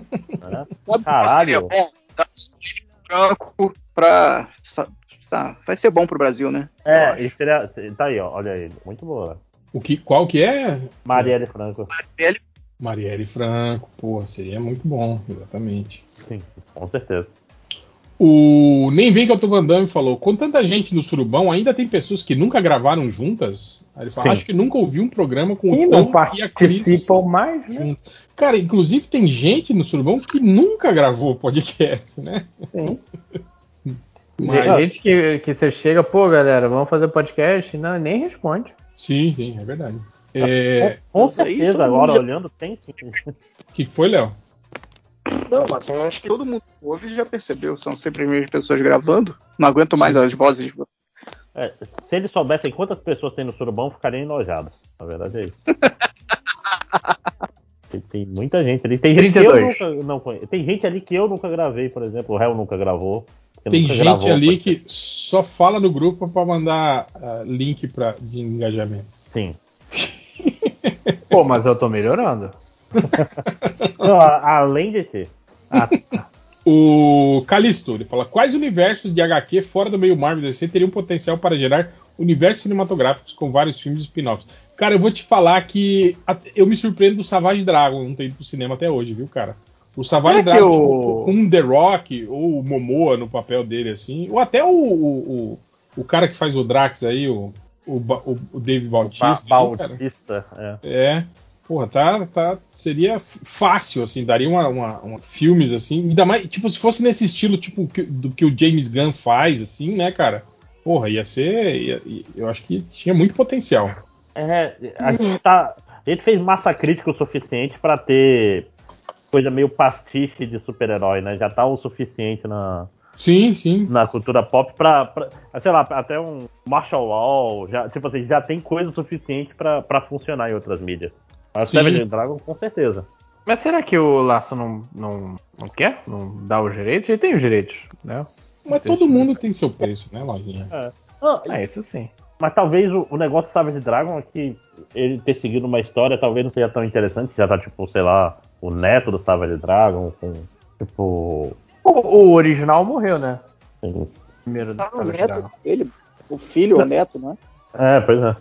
É. Sabe Caralho. bom? Dar branco pra. Vai ser bom pro Brasil, né? É, isso seria. Tá aí, ó, olha aí. Muito boa. O que, qual que é? Marielle Franco. Ele Marielle Franco, pô, seria muito bom, exatamente. Sim, com certeza. O Nem Vem Que Eu Tô Vandame falou: com tanta gente no Surubão, ainda tem pessoas que nunca gravaram juntas? Aí ele fala, Sim. acho que nunca ouvi um programa com E o Tom e a Cris participam mais, né? juntos. Cara, inclusive tem gente no Surubão que nunca gravou podcast, né? Sim. Mas- Tem gente que, que você chega, pô, galera, vamos fazer podcast? Não, nem responde. Sim, sim, é verdade. É, Com aí certeza, agora já- olhando, tem sim. O que que foi, Léo? Não, mas eu acho que todo mundo que ouve já percebeu. São sempre as mesmas pessoas gravando. Não aguento mais as vozes de vocês. É, se eles soubessem quantas pessoas tem no Surubão, ficariam enojados. Na verdade é isso. tem, tem muita gente ali. Tem gente que 32. eu nunca não. Tem gente ali que eu nunca gravei, por exemplo. O réu nunca gravou. que Tem nunca gente gravou, ali que só fala no grupo pra mandar ah, link pra, de engajamento. Sim. Pô, mas eu tô melhorando. Não, além de ter. Ah, O Calisto, ele fala: quais universos de HQ fora do meio Marvel DC teriam potencial para gerar universos cinematográficos com vários filmes e spin-offs? Cara, eu vou te falar que eu me surpreendo do Savage Dragon não ter ido pro cinema até hoje, viu, cara? O Savage Dragon, o- tipo, com The Rock ou o Momoa no papel dele, assim, ou até o, o, o, o cara que faz o Drax aí, o, o, Ba- o, o David Bautista. Ba- aí, cara. Bautista, é. É. Porra, tá, tá, seria fácil, assim, daria uma, uma- uma- filmes, assim, ainda mais, tipo, se fosse nesse estilo, tipo, que- do que o James Gunn faz, assim, né, cara? Porra, ia ser, ia- ia- eu acho que tinha muito potencial. É, a gente tá. A gente fez massa crítica o suficiente pra ter coisa meio pastiche de super-herói, né? Já tá o suficiente na, Sim, sim. na cultura pop pra, pra- sei lá, até um martial law, já, tipo assim, já tem coisa suficiente pra funcionar em outras mídias. Mas Sim. Savage Dragon, com certeza. Mas será que o Laço não, não, não quer? Não dá os direitos? Ele tem os direitos, né? Mas todo mundo tem seu preço, né, Lojinha? É. Ah, É, isso sim. Mas talvez o, o negócio do Savage Dragon é que ele ter seguido uma história talvez não seja tão interessante. Já tá, tipo, sei lá, o neto do Savage Dragon, com, tipo. O, o original morreu, né? Sim. Primeiro do Ah, o neto Dragon. dele, o filho ou o neto, né? É, pois é.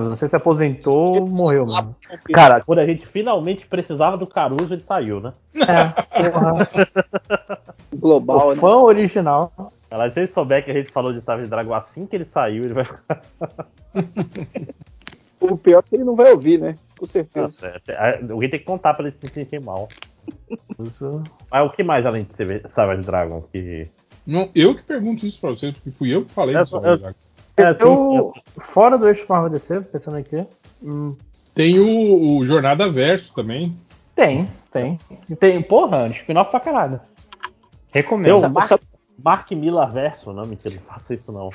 Não sei se aposentou ou morreu mesmo. Cara, quando a gente finalmente precisava do Caruso, ele saiu, né? É, porra. Global, o né? fã original. Ela, se ele souber que a gente falou de Savage Dragon assim que ele saiu, ele vai ficar. O pior é que ele não vai ouvir, né? Com certeza. certo. Ah, Alguém tem que contar pra ele se sentir mal. Mas o que mais além de Savage- Dragon? Que... Não, eu que pergunto isso pra vocês, porque fui eu que falei Eu- disso. eu- Dragon. É, Eu, fora do eixo Marvel DC, pensando aqui. hum, Tem o, o Jornada Verso também. tem, tem. Tem, porra, spin-off pra caralho. Recomendo. Seu Mark, Mark Miller verso, não, mentira, não faça isso não.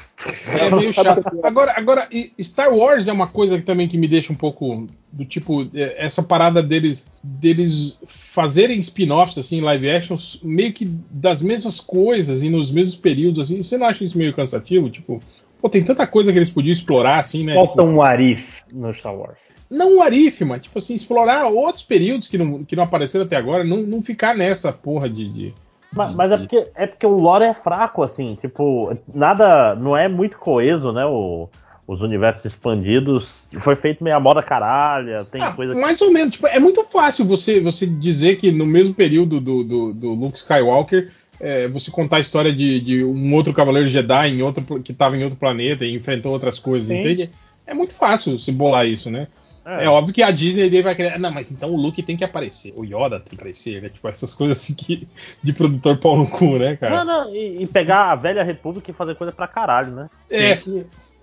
É meio chato. Agora, agora, Star Wars é uma coisa que também que me deixa um pouco do tipo é, essa parada deles deles fazerem spin-offs assim, live actions, meio que das mesmas coisas e nos mesmos períodos assim. Você não acha isso meio cansativo? Tipo, pô, tem tanta coisa que eles podiam explorar assim, né? Falta Tipo, um Arif no Star Wars. não o Arif, mas tipo assim, explorar outros períodos que não, que não apareceram até agora, não, não ficar nessa porra de- de Mas, mas é, porque, é porque o lore é fraco, assim, tipo, nada, não é muito coeso, né, o- os universos expandidos. Foi feito meio a moda caralha, tem coisa... Mais ou menos. Tipo, é muito fácil você, você dizer que no mesmo período do, do, do Luke Skywalker, é, você contar a história de, de um outro Cavaleiro Jedi em outro, que estava em outro planeta e enfrentou outras coisas, Sim. entende? É muito fácil se bolar isso, né? É. óbvio que a Disney daí vai querer. Não, mas então o Luke tem que aparecer. O Yoda tem que aparecer, né? Tipo, essas coisas assim que, de produtor pau no cu, né, cara? Não, não, e, e pegar a velha república e fazer coisa pra caralho, né? É,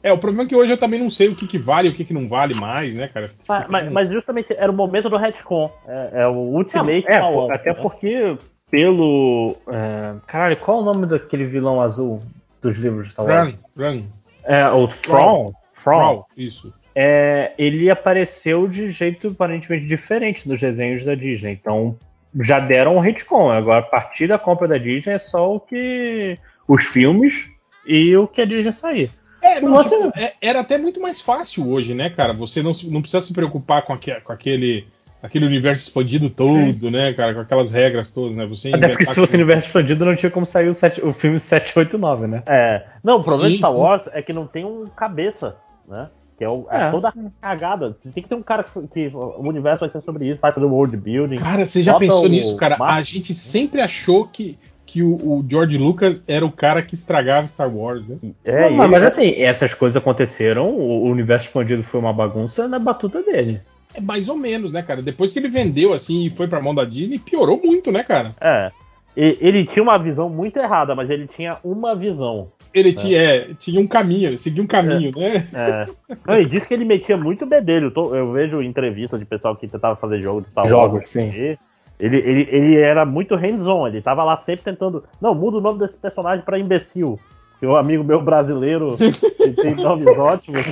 é, o problema é que hoje eu também não sei o que, que vale e o que, que não vale mais, né, cara? Mas, mas- mas justamente era o momento do retcon. É, é o Ultimate é, Star pô, Wars, até né? porque pelo. é, caralho, qual é o nome daquele vilão azul dos livros de Star Wars? Run, run. É, o Thrawn. Thrawn. Thrawn, isso. É, ele apareceu de jeito aparentemente diferente dos desenhos da Disney. Então já deram um retcon. Agora, a partir da compra da Disney é só o que. os filmes e o que a Disney sair. É, não, Você- tipo, é- era até muito mais fácil hoje, né, cara? Você não, não precisa se preocupar com, aque- com aquele, aquele universo expandido todo, né, cara? Com aquelas regras todas, né? Você Até porque se fosse com- universo expandido não tinha como sair o, sete- o filme 789, né? É. Não, o problema Sim, de Star sim. Wars é que não tem um cabeça, né? Que é, o- é É. toda a cagada. Tem que ter um cara que, que o universo vai ser sobre isso, vai fazer o world building. Cara, você já pensou o nisso, cara? A gente sempre achou que, que o, o George Lucas era o cara que estragava Star Wars, né? É, Não, mas, assim, essas coisas aconteceram, o, o universo expandido foi uma bagunça na batuta dele. É mais ou menos, né, cara? Depois que ele vendeu, assim, e foi pra mão da Disney, piorou muito, né, cara? É. E- Ele tinha uma visão muito errada, mas ele tinha uma visão. Ele tinha, é, tinha um caminho, ele seguia um caminho, né? É. Não, e disse que ele metia muito bedelho. Eu tô- Eu vejo entrevista de pessoal que tentava fazer jogo de Wars. Jogos, sim. E Ele, ele, ele era muito hands-on, ele tava lá sempre tentando. Não, muda o nome desse personagem pra imbecil. Que o amigo meu brasileiro ele tem nomes ótimos.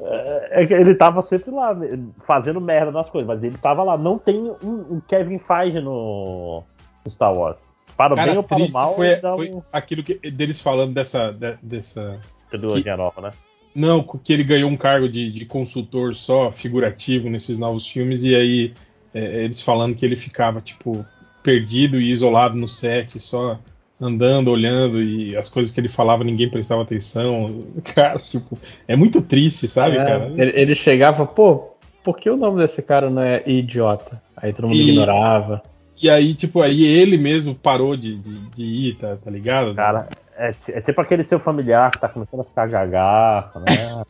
É, é que ele tava sempre lá, fazendo merda nas coisas, mas ele tava lá. Não tem um, um Kevin Feige no, no Star Wars. Para o Cara, bem ou para o mal, foi, ele dá foi um aquilo que, deles falando dessa, de- dessa trilogia nova, né? Não, que ele ganhou um cargo de, de consultor só figurativo nesses novos filmes, e aí é, eles falando que ele ficava, tipo, perdido e isolado no set, só andando, olhando, e as coisas que ele falava ninguém prestava atenção. Cara, tipo, é muito triste, sabe, É, cara? Ele, ele chegava, pô, por que o nome desse cara não é idiota? Aí todo mundo E- ignorava. E aí, tipo, aí ele mesmo parou de, de, de ir, tá, tá ligado? Cara, é, é tipo aquele seu familiar que tá começando a ficar gagaço, né?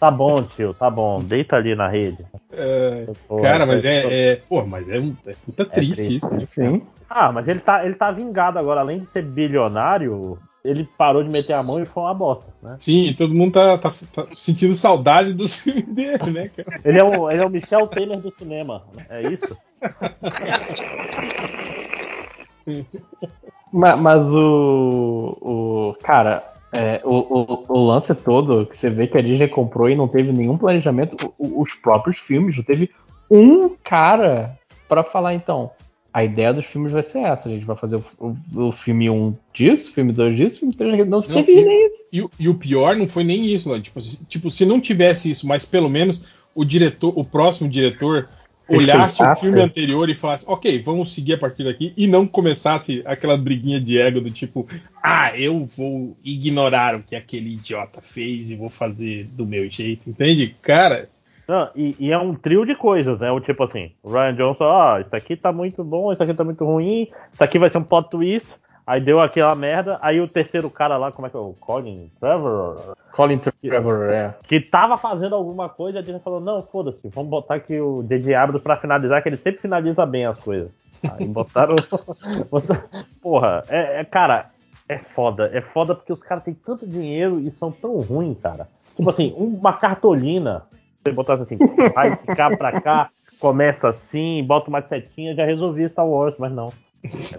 Tá bom, tio, tá bom, deita ali na rede. É, Pô, cara, mas é- é, é. Pô, mas é, um, é puta triste, triste, isso, né? Sim. Ah, mas ele tá, ele tá vingado agora, além de ser bilionário, ele parou de meter a mão e foi uma bosta, né? Sim, todo mundo tá, tá- tá sentindo saudade dos filmes dele, né, cara? Ele é o, ele é o Michel Temer do cinema, é isso? Ma- Mas, o, o. Cara, é, o, o, o lance todo que você vê que a Disney comprou e não teve nenhum planejamento, o- os próprios filmes, não teve um cara pra falar, então. A ideia dos filmes vai ser essa: a gente vai fazer o, o, filme 1 disso, filme 2 disso, filme 3 Não Não, teve e- nem isso. E, o- e o pior não foi nem isso, Lloyd. Tipo, se, tipo, se não tivesse isso, mas pelo menos o diretor, o próximo diretor, olhasse o filme anterior e falasse, ok, vamos seguir a partir daqui, e não começasse aquela briguinha de ego do tipo, ah, eu vou ignorar o que aquele idiota fez e vou fazer do meu jeito, entende? Cara, Não, e, e é um trio de coisas, né? O tipo assim, o Ryan Johnson, ó, isso aqui tá muito bom, isso aqui tá muito ruim, isso aqui vai ser um plot twist, aí deu aquela merda, aí o terceiro cara lá, como é que é o Colin Trevor? Colin Trevor, é. Que tava fazendo alguma coisa, a Disney falou, não, foda-se, vamos botar aqui o J.J. Abrams pra finalizar, que ele sempre finaliza bem as coisas. Aí botaram... botaram- Porra, é, é- cara, é foda, é foda porque os caras têm tanto dinheiro e são tão ruins, cara. Tipo assim, uma cartolina, você botasse assim, vai ficar pra cá, começa assim, bota uma setinha, já resolvi Star Wars, mas não.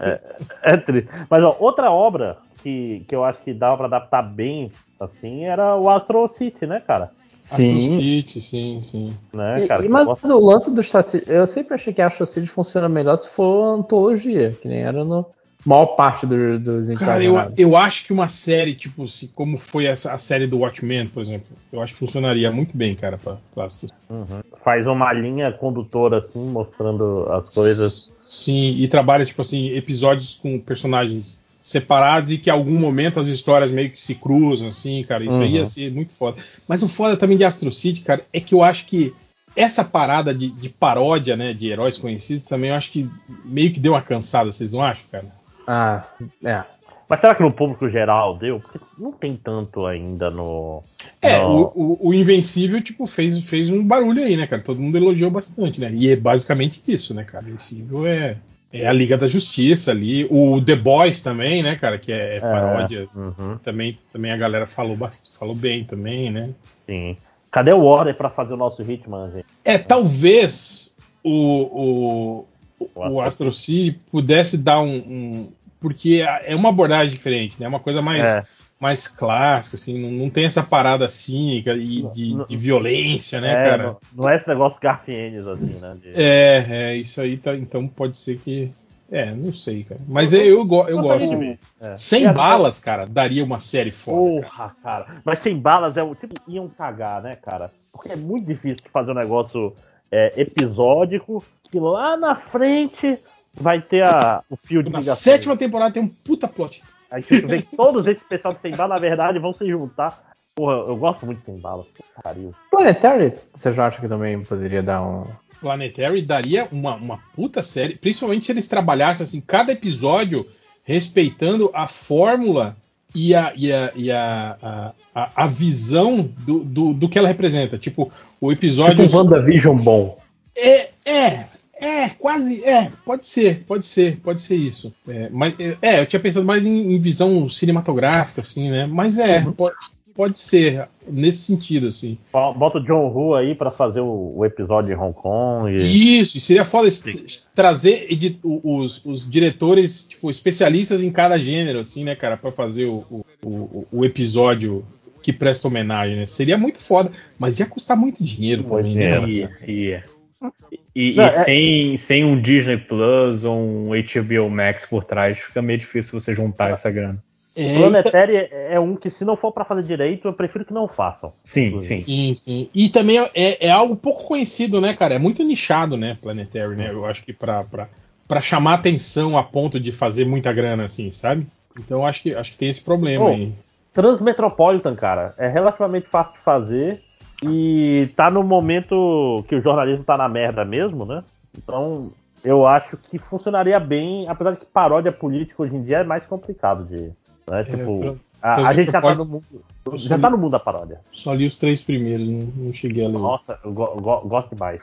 É, é triste. Mas ó, outra obra que, que eu acho que dava pra adaptar bem, assim, era o Astro City, né, cara? Astro City, sim, sim. Né, cara? e- mas o lance do Star City, eu sempre achei que a Astro City funciona melhor se for antologia, que nem era no maior parte do- dos Cara, eu, eu acho que uma série, tipo, se, como foi essa, a série do Watchmen, por exemplo, eu acho que funcionaria muito bem, cara, pra, Astro Uhum. Faz uma linha condutora, assim, mostrando as coisas. Sim, e trabalha, tipo assim, episódios com personagens separados e que em algum momento as histórias meio que se cruzam, assim, cara. Isso aí Uhum. ia ser muito foda. Mas o foda também de Astro City, cara, é que eu acho que essa parada de, de paródia, né, de heróis conhecidos, também eu acho que meio que deu uma cansada, vocês não acham, cara? Ah, é. Mas será que no público geral deu? Porque não tem tanto ainda no. É, no- o, o, o Invencível, tipo, fez, fez um barulho aí, né, cara? Todo mundo elogiou bastante, né? E é basicamente isso, né, cara? Invencível é, é a Liga da Justiça ali. O The Boys também, né, cara? Que é paródia. uhum. Também, também a galera falou, falou bem também, né? Sim. Cadê o Warner pra fazer o nosso Hitman, gente? É, talvez o, o, o Astro City pudesse dar um, um- Porque é uma abordagem diferente, né? É uma coisa mais, É. mais clássica, assim, não, não tem essa parada cínica e de, de violência, né, É, cara? Não, não é esse negócio Garfienes, assim, né? de- É, é, isso aí tá. Então pode ser que. É, não sei, cara. Mas eu, eu, eu Gostaria gosto. É. Sem a- balas, cara, daria uma série foda. Porra, cara. Mas sem balas é o tipo. Iam cagar, né, cara? Porque é muito difícil de fazer um negócio é, episódico que lá na frente vai ter a, o fio de Na ligação. sétima temporada tem um puta plot. Aí tipo, vem todos esses pessoal de sem bala, na verdade, vão se juntar. Porra, eu gosto muito de sem. Puta Pariu. Planetary, você já acha que também poderia dar um. Planetary daria uma, uma puta série, principalmente se eles trabalhassem assim, cada episódio respeitando a fórmula e a, e a, e a, a, a- a visão do, do, do que ela representa. Tipo, o episódio. Tipo um WandaVision bom. É, é, é, quase, é, pode ser, pode ser, pode ser isso. É, mas, é, eu tinha pensado mais em, em visão cinematográfica, assim, né? Mas é, pode, pode ser, nesse sentido, assim. Bota o John Woo aí pra fazer o, o episódio em Hong Kong. E... Isso, e seria foda es- trazer os, os diretores, tipo, especialistas em cada gênero, assim, né, cara, pra fazer o, o, o- o episódio que presta homenagem, né? Seria muito foda, mas ia custar muito dinheiro também, né? Ia, ia. E, Não, e é- sem, sem um Disney Plus ou um HBO Max por trás, fica meio difícil você juntar essa grana. É, Planetary é, é um que, se não for pra fazer direito, eu prefiro que não façam. Sim, sim. Sim, sim. E também é, é algo pouco conhecido, né, cara? É muito nichado, né, Planetary, né? Eu acho que pra, pra, pra chamar atenção a ponto de fazer muita grana, assim, sabe? Então eu acho que, acho que tem esse problema Oh, aí. Transmetropolitan, cara, é relativamente fácil de fazer e tá no momento que o jornalismo tá na merda mesmo, né? Então, eu acho que funcionaria bem, apesar de que paródia política hoje em dia é mais complicado de. Né? Tipo, tra- a, a gente já tá no mundo. Já tá no mundo da paródia. Só li os três primeiros, não, não cheguei a ler. Nossa, eu go- go- gosto demais.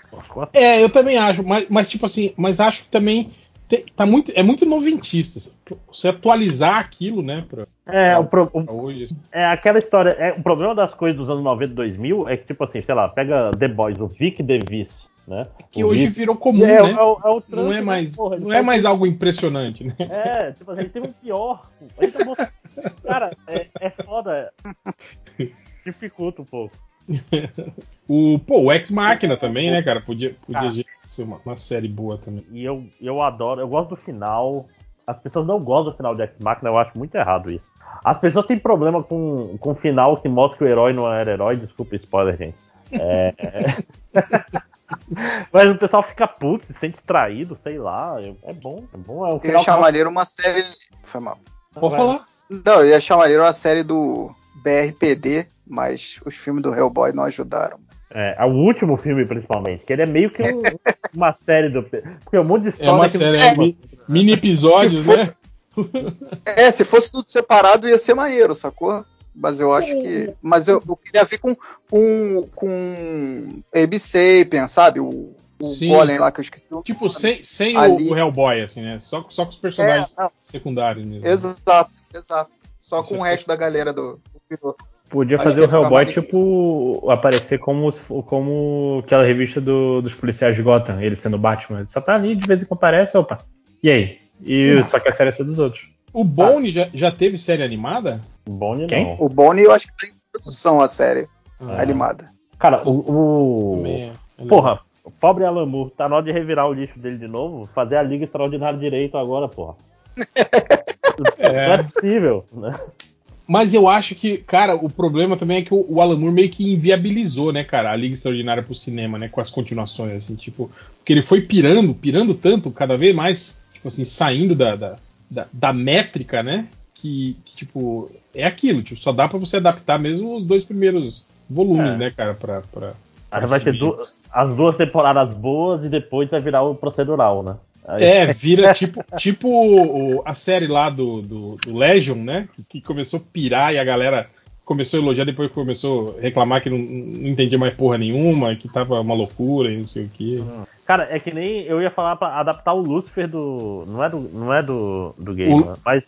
É, eu também acho, mas, mas tipo assim, mas acho que também te- tá muito, é muito noventista. Você atualizar aquilo, né, pra, É, o, pro- pra hoje. assim. é aquela história. É, o problema das coisas dos anos 90 e 2000 é que, tipo assim, sei lá, pega The Boys, o Vic DeVis. né? Que O hoje Heath- virou comum, é, né? é o- é o Não Trump, é né, mais, porra, não é faz mais algo impressionante, né? É, tipo assim, a gente teve um pior. Acabou- Cara, é, é foda. Dificulta um pouco. O, pô, o Ex Machina também, né, cara? Podia, podia Cara. ser uma, uma série boa também. E eu, eu adoro, eu gosto do final. As pessoas não gostam do final de Ex Machina, eu acho muito errado isso. As pessoas têm problema com, com o final que mostra que o herói não era herói. Desculpa o spoiler, gente. É... Mas o pessoal fica puto, se sente traído, sei lá. É bom, é bom. É um Eu ia final que uma série. Foi mal. Pode falar. Não, eu ia achar maneiro uma série do BRPD, mas os filmes do Hellboy não ajudaram. É, o último filme, principalmente, que ele é meio que um- uma série do. Porque é um monte de história É uma que série, é, mi- mini episódios, né? fosse- É, se fosse tudo separado ia ser maneiro, sacou? Mas eu acho que. Mas eu, eu queria ver com, com, com Abe Sapien, sabe? O, o Sim. Golem lá que eu esqueci. Tipo, sem, sem o, o Hellboy, assim, né? Só, só com os personagens É, não. secundários mesmo. Exato, exato. Só com o resto da galera do, do piloto. Podia fazer o Hellboy, tipo, aparecer como, como aquela revista do- dos policiais de Gotham, ele sendo Batman. Ele só tá ali, de vez em quando aparece, opa. E aí? E só que a série é ser dos outros. O Bone já, já teve série animada? Bone Quem? não. O Bonnie eu acho que tá em produção a série Ah, animada. Cara, o. o- também é- Porra, o pobre Alan Moore, tá na hora de revirar o lixo dele de novo, fazer a Liga Extraordinária direito agora, porra. Não é possível, né? Mas eu acho que, cara, o problema também é que o, o Alan Moore meio que inviabilizou, né, cara, a Liga Extraordinária pro cinema, né, com as continuações, assim, tipo, porque ele foi pirando, pirando tanto, cada vez mais, tipo assim, saindo da, da, da, da métrica, né, que, que, tipo, é aquilo, tipo, só dá pra você adaptar mesmo os dois primeiros volumes, É. né, cara, pra... pra Aí vai ter du- as duas temporadas boas e depois vai virar o procedural, né? Aí- É, vira tipo, tipo o- a série lá do, do, do Legion, né? Que, que começou a pirar e a galera começou a elogiar, depois começou a reclamar que não, não entendia mais porra nenhuma, que tava uma loucura e não sei o quê. Cara, é que nem eu ia falar pra adaptar o Lucifer do. Não é do, não é do, do game, O- né? mas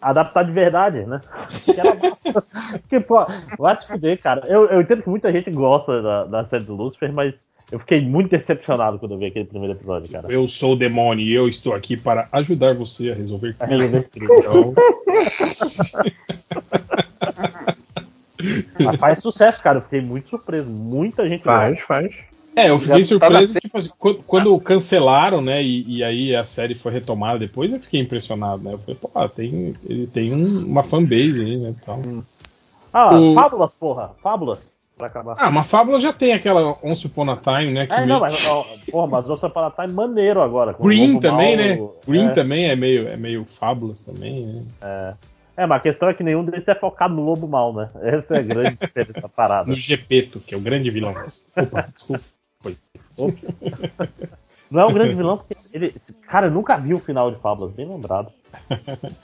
adaptar de verdade, né? Que. Porque, pô, vai te fuder, cara. Eu, eu entendo que muita gente gosta da, da série do Lucifer, mas eu fiquei muito decepcionado quando eu vi aquele primeiro episódio, cara. Eu sou o demônio e eu estou aqui para ajudar você a resolver A resolver. Então, Mas faz sucesso, cara. Eu fiquei muito surpreso. Muita gente Faz, gosta. faz. É, eu fiquei Já tá surpreso, tipo assim, quando, quando cancelaram, né, e, e aí a série foi retomada depois, eu fiquei impressionado, né? Eu falei, pô, tem, ele tem um- uma fanbase aí, né, tal. Ah, O- fábulas, porra. Fábulas. Pra acabar. Ah, uma fábula já tem aquela Once Upon a Time, né, que É, meio- não, mas, ó, porra, mas o Upon tá maneiro agora. Green também, né? Green é. também é meio, é meio fábulas também, né? É, mas a questão é que nenhum desses é focado no lobo mal, né? Essa é a grande diferença da parada. No Gepeto, que é o grande vilão. Opa, desculpa. Foi. Ops. Não é um grande vilão, porque ele. Cara, eu nunca vi o final de Fábulas, bem lembrado.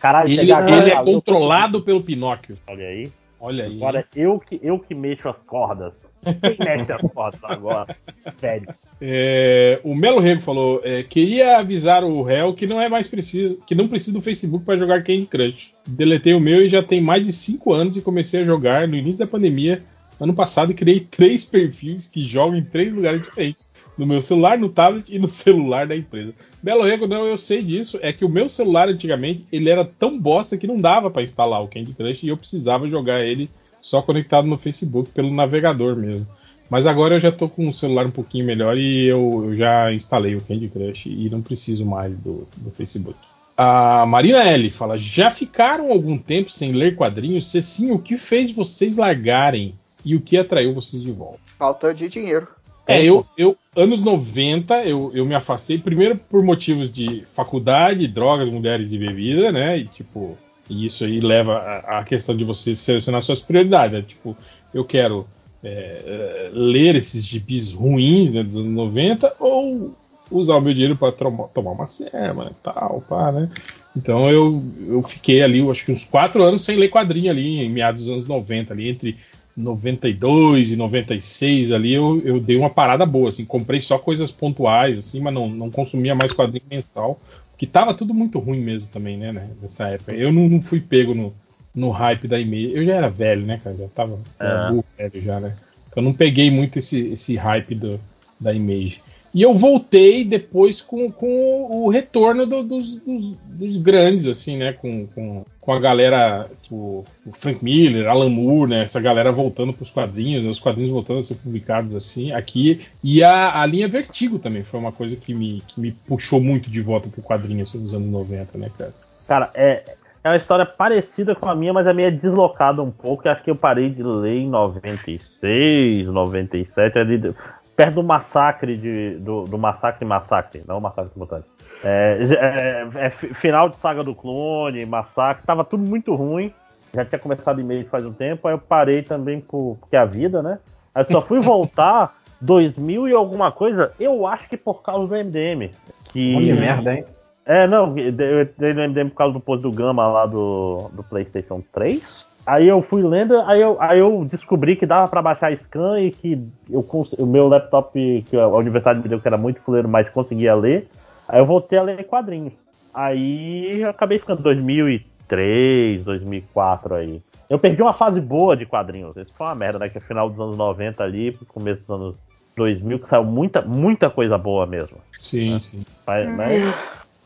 Caralho, Ele, ele é controlado pelo Pinóquio. Olha aí. Olha aí. Agora eu que, eu que mexo as cordas. Quem mexe as cordas agora? Sério. É, o Melo Rego falou: é, queria avisar o réu que não é mais preciso, que não precisa do Facebook para jogar Candy Crush. Deletei o meu e já tem mais de 5 anos e comecei a jogar no início da pandemia, ano passado, criei três perfis que jogam em três lugares diferentes. No meu celular, no tablet e no celular da empresa. Belo Rego, não, eu sei disso. É que o meu celular antigamente ele era tão bosta que não dava para instalar o Candy Crush e eu precisava jogar ele só conectado no Facebook pelo navegador mesmo. Mas agora eu já tô com um celular um pouquinho melhor e eu, eu já instalei o Candy Crush e não preciso mais do, do Facebook. A Marina L fala: Já ficaram algum tempo sem ler quadrinhos? Se sim, o que fez vocês largarem e o que atraiu vocês de volta? Falta de dinheiro. É, eu, eu, anos 90, eu, eu me afastei, primeiro por motivos de faculdade, drogas, mulheres e bebida, né? E, tipo, e isso aí leva à questão de você selecionar suas prioridades, né? Tipo, eu quero é, é, ler esses gibis ruins né, dos anos 90 ou usar o meu dinheiro para tomar uma serma e tal, pá, né? Então eu, eu fiquei ali, eu acho que uns quatro anos sem ler quadrinho ali, em meados dos anos 90, ali entre 92 e 96 ali eu, eu dei uma parada boa, assim, comprei só coisas pontuais, assim, mas não, não consumia mais quadrinho mensal, que tava tudo muito ruim mesmo também, né, né nessa época. Eu não, não fui pego no, no hype da e-mail, eu já era velho, né, cara, já tava É. burro velho já, né, então eu não peguei muito esse, esse hype do, da Image. E eu voltei depois com, com o retorno do- dos, dos- dos grandes, assim, né? Com, com, com a galera, tipo, o Frank Miller, Alan Moore, né? Essa galera voltando pros quadrinhos, né, os quadrinhos voltando a ser publicados assim, aqui. E a, a linha Vertigo também foi uma coisa que me, que me puxou muito de volta pro quadrinho assim, nos anos 90, né, cara? Cara, é, é uma história parecida com a minha, mas a minha é deslocada um pouco. Acho que eu parei de ler em 96, 97, ali, perto do massacre de, do, do massacre massacre, não o massacre mutante. É, é, é fi- final de saga do clone, massacre, tava tudo muito ruim. Já tinha começado e-mail faz um tempo, aí eu parei também por, porque é a vida, né? Aí eu só fui voltar 2000 e alguma coisa, eu acho que por causa do MDM. Que, Que merda, hein? é, não, eu entrei no MDM por causa do post do Gama lá do, do PlayStation 3. Aí eu fui lendo, aí eu, aí eu descobri que dava pra baixar scan e que eu, o meu laptop, que a universidade me deu, que era muito fuleiro, mas conseguia ler. Aí eu voltei a ler quadrinhos. Aí eu acabei ficando 2003, 2004 aí. Eu perdi uma fase boa de quadrinhos. Isso foi uma merda, né? Que é final dos anos 90 ali, pro começo dos anos 2000, que saiu muita, muita coisa boa mesmo. Sim, sim. Mas, mas-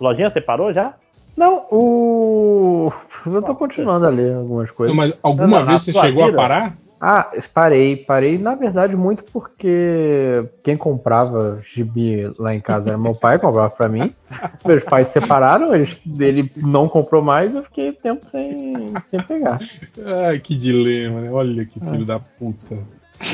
Lojinha, você parou já? Não, o. Eu tô continuando a ler algumas coisas. Não, mas alguma na vez você chegou vida? a parar? Ah, parei, parei, na verdade, muito porque quem comprava gibi lá em casa era meu pai, comprava pra mim. Meus pais se separaram, eles, ele não comprou mais, eu fiquei tempo sem, sem pegar. Ai, que dilema, né? Olha que Ah. filho da puta.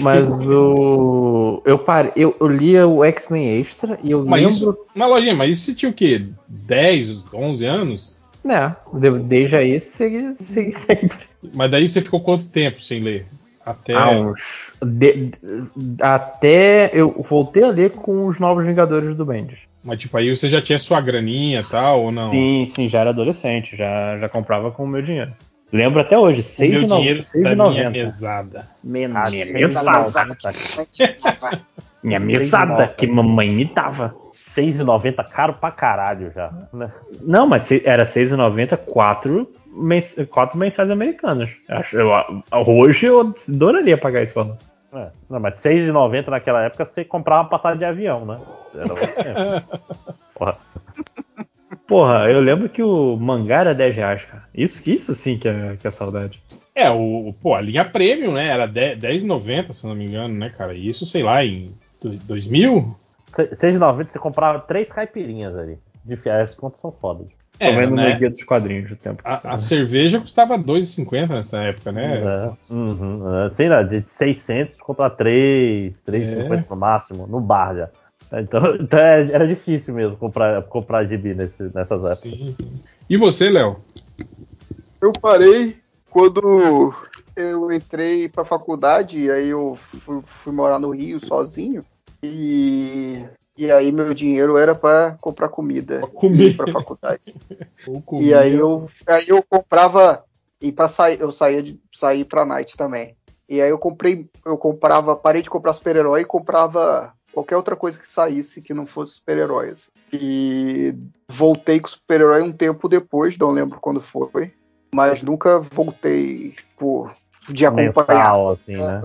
Mas o. Eu parei, eu, eu lia o X-Men Extra e eu Mas lembro. isso, mas lojinha, mas isso você tinha o quê? 10, 11 anos? Né, de- desde aí segui, segui sempre. Mas daí você ficou quanto tempo sem ler? Até. Há uns. de- até eu voltei a ler com os Novos Vingadores do Bendis. Mas tipo, aí você já tinha sua graninha e tal, ou não? Sim, sim, já era adolescente, já, já comprava com o meu dinheiro. Lembro até hoje, O meu dinheiro da minha 6,90. mesada. Minha Ah, mesada. Minha mesada que mamãe me dava. 6,90 caro pra caralho já. Né? Não, mas era 6,90, quatro, mens quatro mensais americanos. Acho, eu, hoje eu adoraria pagar esse valor. É, não, mas 6,90 naquela época você comprava uma passagem de avião, né? Era. Porra. Porra, eu lembro que o mangá era 10 reais, cara. Isso, isso sim que é, que é saudade. É, o, pô, a linha premium, né? Era 10 10,90, se não me engano, né, cara? E Isso, sei lá, em do- 2000? 6,90 você comprava três caipirinhas ali. De fi- As contas são fodas. É, Tô vendo né? no guia dos quadrinhos do tempo. A, a cerveja custava 2,50 nessa época, né? É, uhum, é, sei lá, de 600 comprar 3, 3,50 É. no máximo, no bar já. Então, então é- era difícil mesmo comprar, comprar gibi nesse, nessas épocas. Sim. E você, Léo? Eu parei quando eu entrei pra faculdade, e aí eu fui, fui morar no Rio sozinho. E, e aí meu dinheiro era pra comprar comida e pra faculdade. E aí eu, aí eu comprava e para sair, eu saía de sair para night também. E aí eu comprei, eu comprava, parei de comprar super-herói e comprava qualquer outra coisa que saísse que não fosse super-heróis. E voltei com super-herói um tempo depois, não lembro quando foi, mas nunca voltei, tipo, de acompanhar. Mensal, assim, né?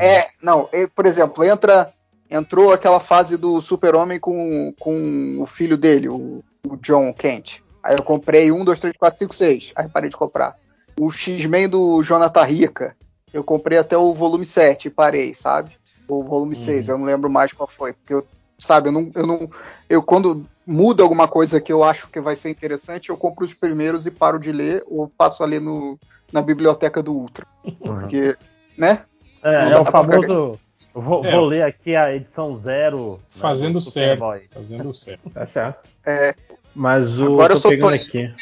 É, não, é, por exemplo, entra entrou aquela fase do Super-Homem com, com o filho dele, o, o John Kent. Aí eu comprei 1, 2, 3, 4, 5, 6. Aí parei de comprar. O X-Men do Jonathan Rica, eu comprei até o volume 7 e parei, sabe? O volume 6, eu não lembro mais qual foi. Porque eu, sabe, eu não, eu não. Eu quando muda alguma coisa que eu acho que vai ser interessante, eu compro os primeiros e paro de ler, ou passo a ler no, na biblioteca do Ultra. Porque, né? É, é o famoso. Vou, É, vou ler aqui a edição zero. né, Fazendo do certo. Fazendo certo. Tá certo. É, Mas o. Agora eu tô sou pegando aqui.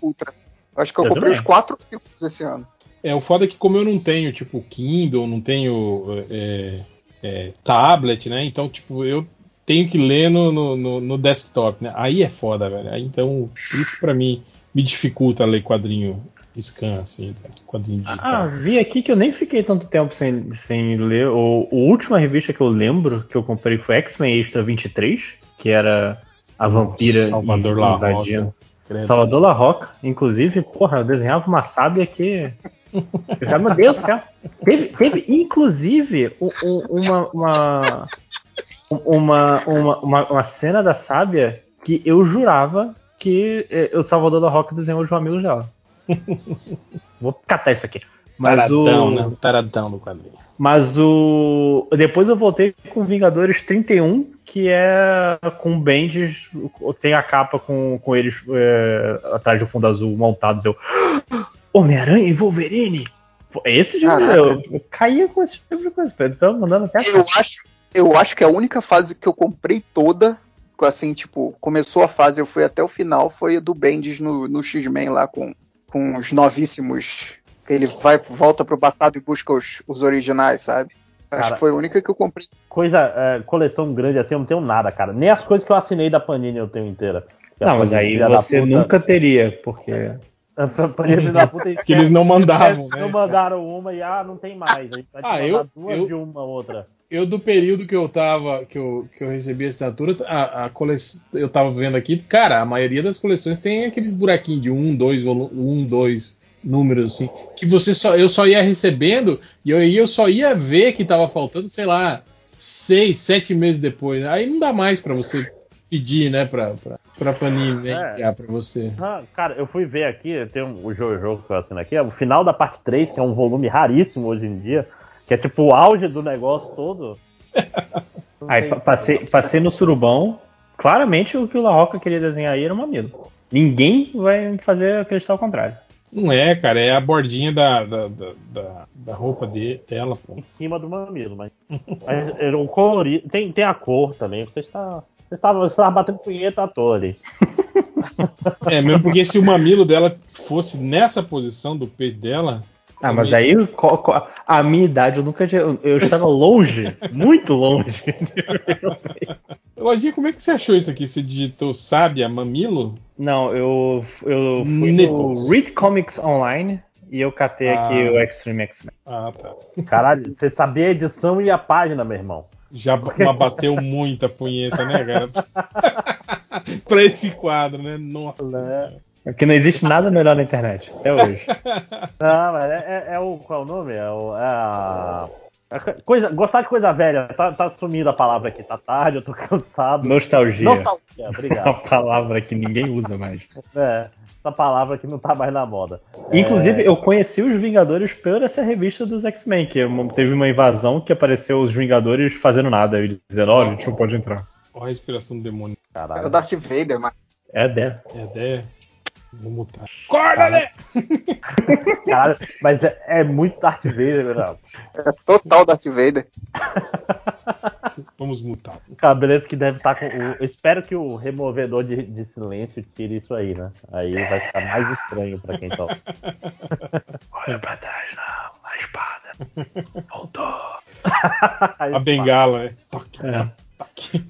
Ultra. Acho que eu, Eu comprei também. os quatro filmes esse ano. É, o foda é que como eu não tenho, tipo, Kindle, não tenho é, é, tablet, né? Então, tipo, eu tenho que ler no, no, no- desktop, né? Aí é foda, velho. Então, isso pra mim me dificulta ler quadrinho scan, assim, cara. Quadrinho digital. Ah, vi aqui que eu nem fiquei tanto tempo sem, sem ler. O, a última revista que eu lembro que eu comprei foi X-Men Extra 23, que era a vampira Salvador La. Roca. Salvador La Roca, inclusive, porra, eu desenhava uma sábia que. Já, meu Deus do céu. Teve, teve inclusive, um- um- uma, uma- uma, uma, uma, cena da sábia que eu jurava que eh, o Salvador da Roca desenhou os mamilos dela. Vou catar isso aqui. Mas taradão, o... né? Taradão do quadrinho. Mas o. Depois eu voltei com Vingadores 31, que é com Bendis, tem a capa com, com eles é, atrás do fundo azul montados. Eu. Homem-Aranha e Wolverine? Esse Caraca. eu, eu caía com esse tipo de coisa. Então, mandando até a Eu acho, eu acho que a única fase que eu comprei toda, assim, tipo, começou a fase, eu fui até o final, foi a do Bendis no, no X-Men lá com, com os novíssimos. Ele vai, volta pro passado e busca os, os originais, sabe? Acho Cara, que foi a única que eu comprei. Coisa, é, coleção grande assim, eu não tenho nada, cara. Nem as coisas que eu assinei da Panini eu tenho inteira. Não, mas aí você nunca teria, porque. A Da puta, Que eles não mandavam, esquece, né? Não mandaram uma e ah, não tem mais. A gente vai Ah, eu- duas eu- de uma outra. Eu, do período que eu tava, que eu, que eu recebi a assinatura, a, a coleção, eu tava vendo aqui, cara, a maioria das coleções tem aqueles buraquinhos de um, dois, um, dois números, assim, que você só, eu só ia recebendo e aí eu só ia ver que tava faltando, sei lá, seis, sete meses depois. Aí não dá mais pra você pedir, né, pra, pra, pra Panini, né, É. enviar pra você. Ah, cara, eu fui ver aqui, tem um, o Jojo que eu assino aqui, é o final da parte 3, que é um volume raríssimo hoje em dia, que é tipo o auge do negócio todo. Aí passei, passei no surubão. Claramente o que o La Roca queria desenhar aí era um mamilo. Ninguém vai fazer acreditar ao contrário. Não é, cara, é a bordinha da, da, da, da, da roupa de, dela, pô. em cima do mamilo, mas, mas o colorido. Tem, tem a cor também. Você está. Você estava, você estava batendo punheta à toa ali. É, mesmo porque se o mamilo dela fosse nessa posição do peito dela. Ah, mas aí co- co- a minha idade eu nunca tinha. Eu estava longe, muito longe. Lojinha, como é que você achou isso aqui? Você digitou sábia mamilo? Não, eu, eu fui Nipples. no Read Comics Online e eu catei aqui Ah. o Extreme X-Men. Ah, tá. Caralho, você sabia a edição e a página, meu irmão. Já ba- bateu muita punheta, né, cara? pra esse quadro, né? Nossa. Porque não existe nada melhor na internet, até hoje. Não, mas é, é- é o. Qual é o nome? É, o, é a. co- Coisa, gostar de coisa velha, tá, tá sumindo a palavra aqui, tá tarde, eu tô cansado. Nostalgia. Nostalgia, É uma obrigado. palavra que ninguém usa mais. É, essa palavra que não tá mais na moda. Inclusive, É, eu conheci os Vingadores por essa revista dos X-Men, que uma- teve uma invasão que apareceu os Vingadores fazendo nada. E dizendo, ó, a gente não pode entrar. Olha a respiração do demônio. É o Caralho. Darth Vader, mas. É dela. É até. Vou mutar. Acorda, né? Caralho, mas é, é muito Darth Vader, não. É total Darth Vader. Vamos mutar. Cara, beleza que deve estar com. o- eu espero que o removedor de, de silêncio tire isso aí, né? Aí vai ficar mais estranho pra quem toca. Olha pra trás, não. A espada. Voltou. A bengala, né? Toque, É. toque.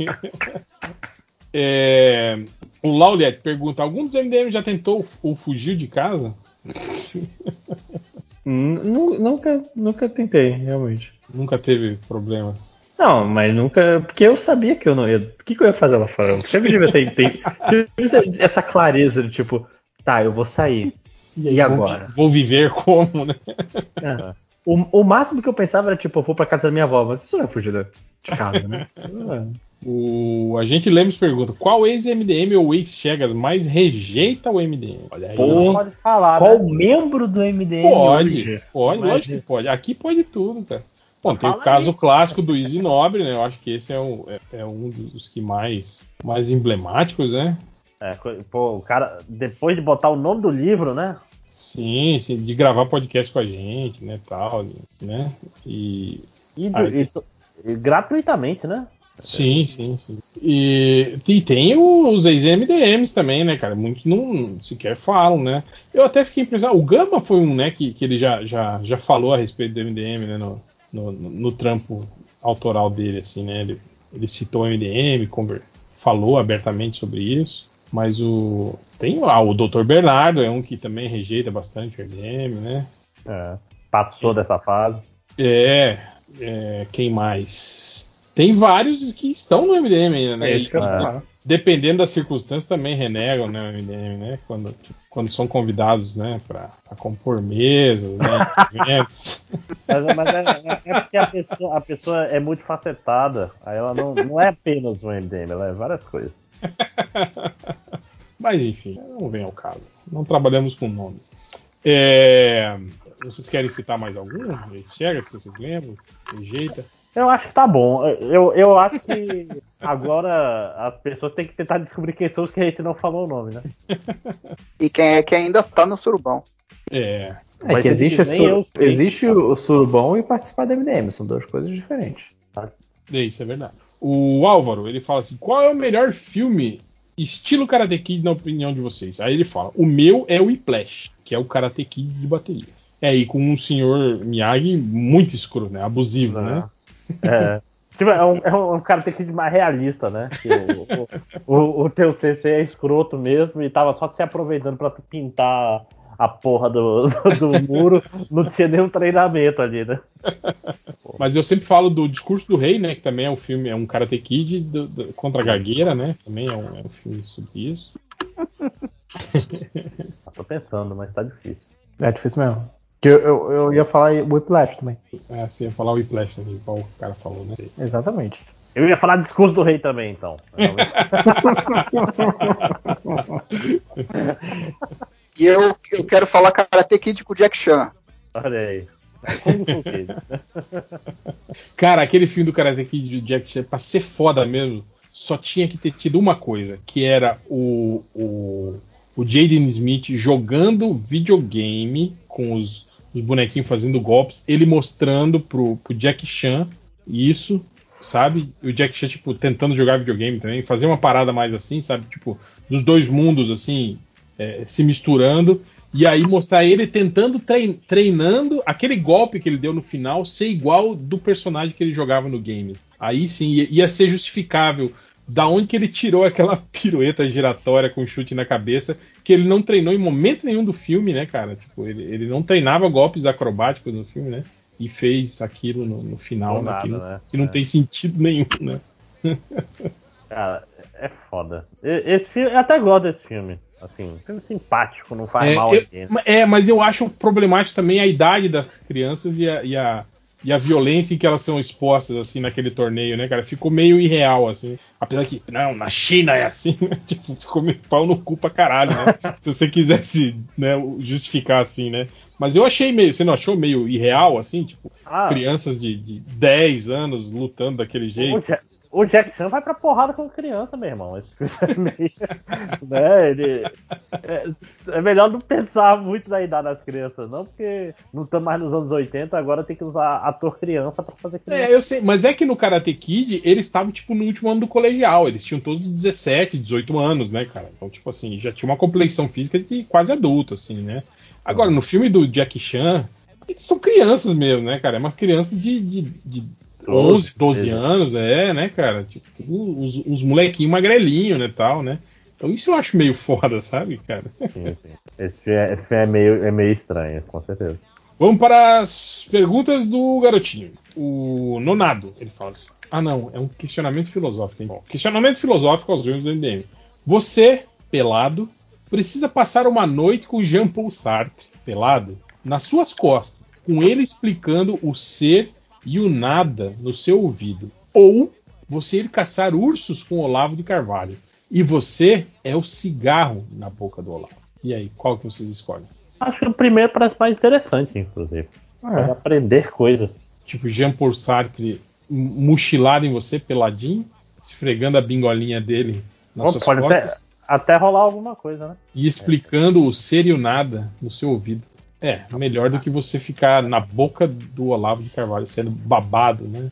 É, o Lauliet pergunta: algum dos MDM já tentou ou fugiu de casa? Hum, nu- Nunca, nunca tentei, realmente. Nunca teve problemas. Não, mas nunca. Porque eu sabia que eu não ia. O que, que eu ia fazer lá fora? Eu sempre devia ter, essa clareza de tipo, tá, eu vou sair. E, aí, vou agora? vi- Vou, viver como, né? É. O, o máximo que eu pensava era tipo, eu vou pra casa da minha avó, mas isso não é fugir de casa, né? O agente Lemos pergunta: qual ex-MDM ou ex-Chegas mais rejeita o MDM? Olha aí. Pô, Pode falar, Qual né? membro do MDM Pode, hoje? pode, Mas- lógico que pode. Aqui pode tudo, cara. Bom, tem o caso aí. clássico do Easy Nobre, né? Eu acho que esse é, o- é- é um dos que mais, mais emblemáticos, né? É, pô, o cara, depois de botar o nome do livro, né? Sim, sim, de gravar podcast com a gente, né, tal, né? E E, do- Aí. e e gratuitamente, né? Sim, sim, sim. E, e tem os ex-MDMs também, né, cara? Muitos não sequer falam, né? Eu até fiquei impressionado. O Gama foi um, né, que, que ele já, já, já falou a respeito do MDM, né, no, no, no trampo autoral dele, assim, né? Ele, ele citou o MDM, conver, falou abertamente sobre isso. Mas o. Tem ah, o Dr. Bernardo, é um que também rejeita bastante o MDM, né? É, passou dessa fase. É, é, quem mais? Tem vários que estão no MDM ainda, né? É E- falar. Dependendo das circunstâncias, também renegam né, o MDM, né? Quando, quando são convidados, né? Pra, pra compor mesas, né? eventos. Mas, mas é, é- é porque a pessoa, a pessoa é muito facetada. Aí ela não, não é apenas um MDM, ela é várias coisas. Mas enfim, não vem ao caso. Não trabalhamos com nomes. É, Vocês querem citar mais algum? Chega, se vocês lembram. Rejeita. Eu acho que tá bom. Eu, eu acho que agora as pessoas têm que tentar descobrir quem são os que a gente não falou o nome, né? E quem é que ainda tá no surubão. É. É Mas que existe, sur- eu existe o surubom e participar da MDM, são duas coisas diferentes. É, Isso é verdade. O Álvaro, ele fala assim: qual é o melhor filme estilo Karate Kid na opinião de vocês? Aí ele fala: o meu é o Whiplash, que é o Karate Kid de bateria. É, e com um senhor Miyagi muito escuro, né? Abusivo, né? É. Tipo, é um, é um cara tem que ir mais realista, né? Que o, o, o, o teu CC é escroto mesmo e tava só se aproveitando pra tu pintar a porra do, do, do muro. Não tinha nenhum treinamento ali, né? Mas eu sempre falo do Discurso do Rei, né? Que também é um filme, é um Karate Kid do- do- contra a gagueira, né? Também é um, é um filme sobre isso. Tô pensando, mas tá difícil. É difícil mesmo. Que eu, eu, eu ia falar Whiplash também. É, você ia falar o Whiplash também, igual o cara falou, né? Exatamente. Eu ia falar discurso do rei também, então. E eu, eu quero falar Karate Kid com o Jack Chan. Olha aí. O? Cara, aquele filme do Karate Kid do Jack Chan, pra ser foda mesmo, só tinha que ter tido uma coisa, que era o, o, o Jaden Smith jogando videogame com os, os bonequinhos fazendo golpes, ele mostrando pro, pro Jack Chan isso, sabe? E o Jack Chan, tipo, tentando jogar videogame também, fazer uma parada mais assim, sabe? Tipo, dos dois mundos, assim, é, se misturando. E aí mostrar ele tentando trein- treinando aquele golpe que ele deu no final ser igual do personagem que ele jogava no game. Aí sim ia, ia ser justificável da onde que ele tirou aquela pirueta giratória com chute na cabeça que ele não treinou em momento nenhum do filme, né, cara? Tipo, ele, ele não treinava golpes acrobáticos no filme, né? E fez aquilo no, no final, né, que, nada, não- né? que não É. tem sentido nenhum, né? Cara, é foda. Esse filme, eu até gosto desse filme. Assim, filme simpático, não faz É, mal a eu- ninguém. é, mas eu acho problemático também a idade das crianças e a, e a, e a violência em que elas são expostas, assim, naquele torneio, né, cara? Ficou meio irreal, assim. Apesar que, não, na China é assim, né? Tipo, ficou meio pau no cu pra caralho, né? Se você quisesse, né, justificar assim, né? Mas eu achei meio, você não achou meio irreal, assim? Tipo, Ah. crianças de, de 10 anos lutando daquele jeito. O Jack Chan vai pra porrada com criança, meu irmão. Esse filme é meio. né, ele, é, é melhor não pensar muito na idade das crianças, não, porque não estamos mais nos anos 80, agora tem que usar ator criança pra fazer criança. É, eu sei, mas é que no Karate Kid eles estavam, tipo, no último ano do colegial. Eles tinham todos 17, 18 anos, né, cara? Então, tipo assim, já tinha uma complexão física de quase adulto, assim, né? Agora, no filme do Jackie Chan, eles são crianças mesmo, né, cara? É umas crianças de, de, de 11, 12 anos, é, né, cara? Tipo, tudo uns, uns molequinhos magrelinhos, né, tal, né? Então isso eu acho meio foda, sabe, cara? Sim, sim. Esse filme, é, esse filme é, meio, é meio estranho, com certeza. Vamos para as perguntas do garotinho. O Nonado, ele fala assim. Ah, não, é um questionamento filosófico. Hein? Bom, questionamento filosófico aos jogos do MDM. Você, pelado, precisa passar uma noite com Jean Paul Sartre, pelado, nas suas costas, com ele explicando o ser e o nada no seu ouvido. Ou você ir caçar ursos com Olavo de Carvalho. E você é o cigarro na boca do Olavo. E aí, qual que vocês escolhem? Acho que o primeiro parece mais interessante, inclusive. Pode aprender coisas. Tipo, Jean Paul Sartre mochilado em você, peladinho, esfregando a bingolinha dele nas Bom, suas pode até, costas até rolar alguma coisa, né? e explicando o ser e o nada no seu ouvido. É, melhor do que você ficar na boca do Olavo de Carvalho sendo babado, né?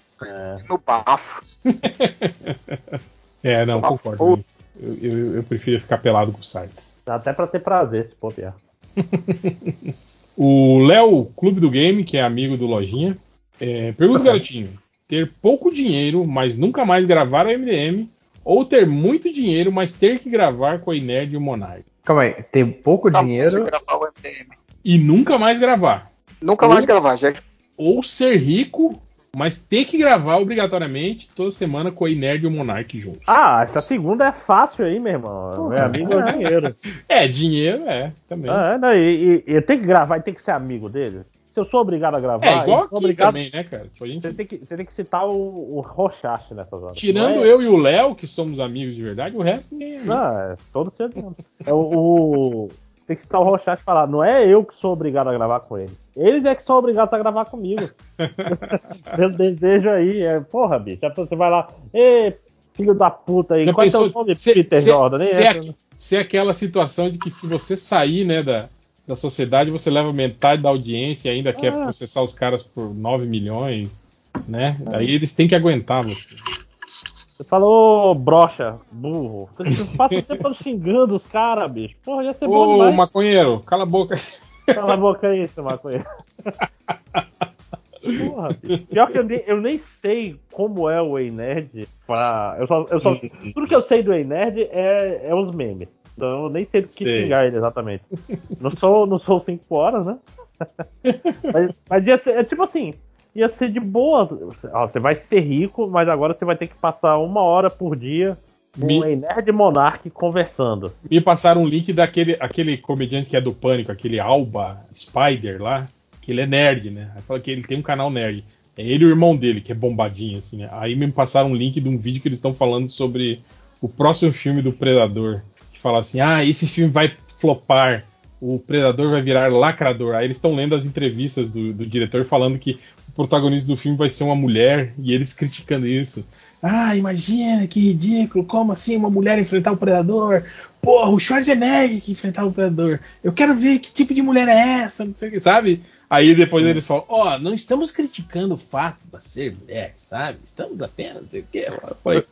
No bafo. É, não, concordo. Eu, eu, eu prefiro ficar pelado com o Sartre. Dá até pra ter prazer se bobear. O Léo, Clube do Game, que é amigo do Lojinha, é, pergunta, garotinho: ter pouco dinheiro, mas nunca mais gravar o MDM, ou ter muito dinheiro, mas ter que gravar com a Inerd e o Monark? Calma aí, tem pouco dinheiro. gravar o MDM. E nunca mais gravar. Nunca Ou- mais gravar, já. Ou ser rico, mas tem que gravar obrigatoriamente toda semana com a Nerd e o Monark juntos. Ah, essa segunda é fácil aí, meu irmão. Meu amigo é dinheiro. É, dinheiro é, também. Ah, não, e, e, e tem que gravar e tem que ser amigo dele. Se eu sou obrigado a gravar. É, igual aqui obrigado... também, né, cara? Tipo, a gente- Você, tem que, você tem que citar o, o Rochache nessas horas. Tirando é- eu e o Léo, que somos amigos de verdade, o resto ninguém é é todo humano. É o, o- Tem que citar o Rochache e falar, não é eu que sou obrigado a gravar com eles. Eles é que são obrigados a gravar comigo. Pelo desejo aí. É, porra, bicho. Aí Você vai lá, ê, filho da puta aí, Já qual é o nome, se- Peter se- Jordan? Nem se, é, se é aquela situação de que se você sair, né, da, da sociedade, você leva metade da audiência e ainda quer Ah. processar os caras por 9 milhões, né? Aí eles têm que aguentar você. Você falou brocha, burro. Você passa o tempo xingando os caras, bicho. Porra, ia ser bom Ô, demais. maconheiro, cala a boca. Cala a boca aí, seu maconheiro. Porra, bicho. Pior que eu nem, eu nem sei como é o Ei Nerd. Pra... Eu só, eu só... Tudo que eu sei do Ei Nerd é, é os memes. Então eu nem sei do que Sei. xingar ele exatamente. Não sou, não sou 5 horas, né? mas, mas ia ser, é tipo assim, ia ser de boa. Ó, você vai ser rico, mas agora você vai ter que passar uma hora por dia com Me- o Ei Nerd Monark conversando. Me passaram um link daquele aquele comediante que é do Pânico, aquele Alba Spider lá, que ele é nerd, né? Aí fala que ele tem um canal nerd. É ele e o irmão dele, que é bombadinho, assim, né? Aí me passaram um link de um vídeo que eles estão falando sobre o próximo filme do Predador. Que fala assim: ah, esse filme vai flopar. O Predador vai virar lacrador. Aí eles estão lendo as entrevistas do, do diretor falando que o protagonista do filme vai ser uma mulher e eles criticando isso. Ah, imagina que ridículo, como assim uma mulher enfrentar o predador? Porra, o Schwarzenegger que enfrentar o predador. Eu quero ver que tipo de mulher é essa, não sei o que, sabe? Aí depois eles falam, ó, não estamos criticando o fato de ser mulher, sabe? Estamos apenas, não sei o que.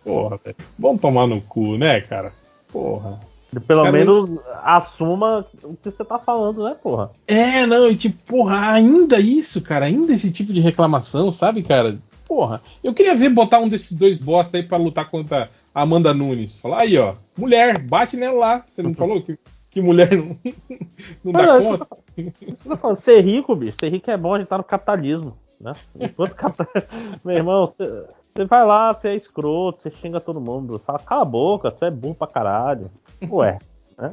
Porra, velho, vamos tomar no cu, né, cara? Porra. Pelo Cara, menos assuma o que você tá falando, né, porra? É, não, e tipo, porra, ainda isso, cara, ainda esse tipo de reclamação, sabe, cara? Porra, eu queria ver botar um desses dois bosta aí pra lutar contra a Amanda Nunes. Falar, aí, ó, mulher, bate nela lá. Você não falou que, que mulher não, não dá conta? Você tá falando, ser rico, bicho, ser rico é bom, a gente tá no capitalismo, né? Enquanto capta- Meu irmão, você, você vai lá, você é escroto, você xinga todo mundo, fala, cala a boca, você é burro pra caralho. Ué, né?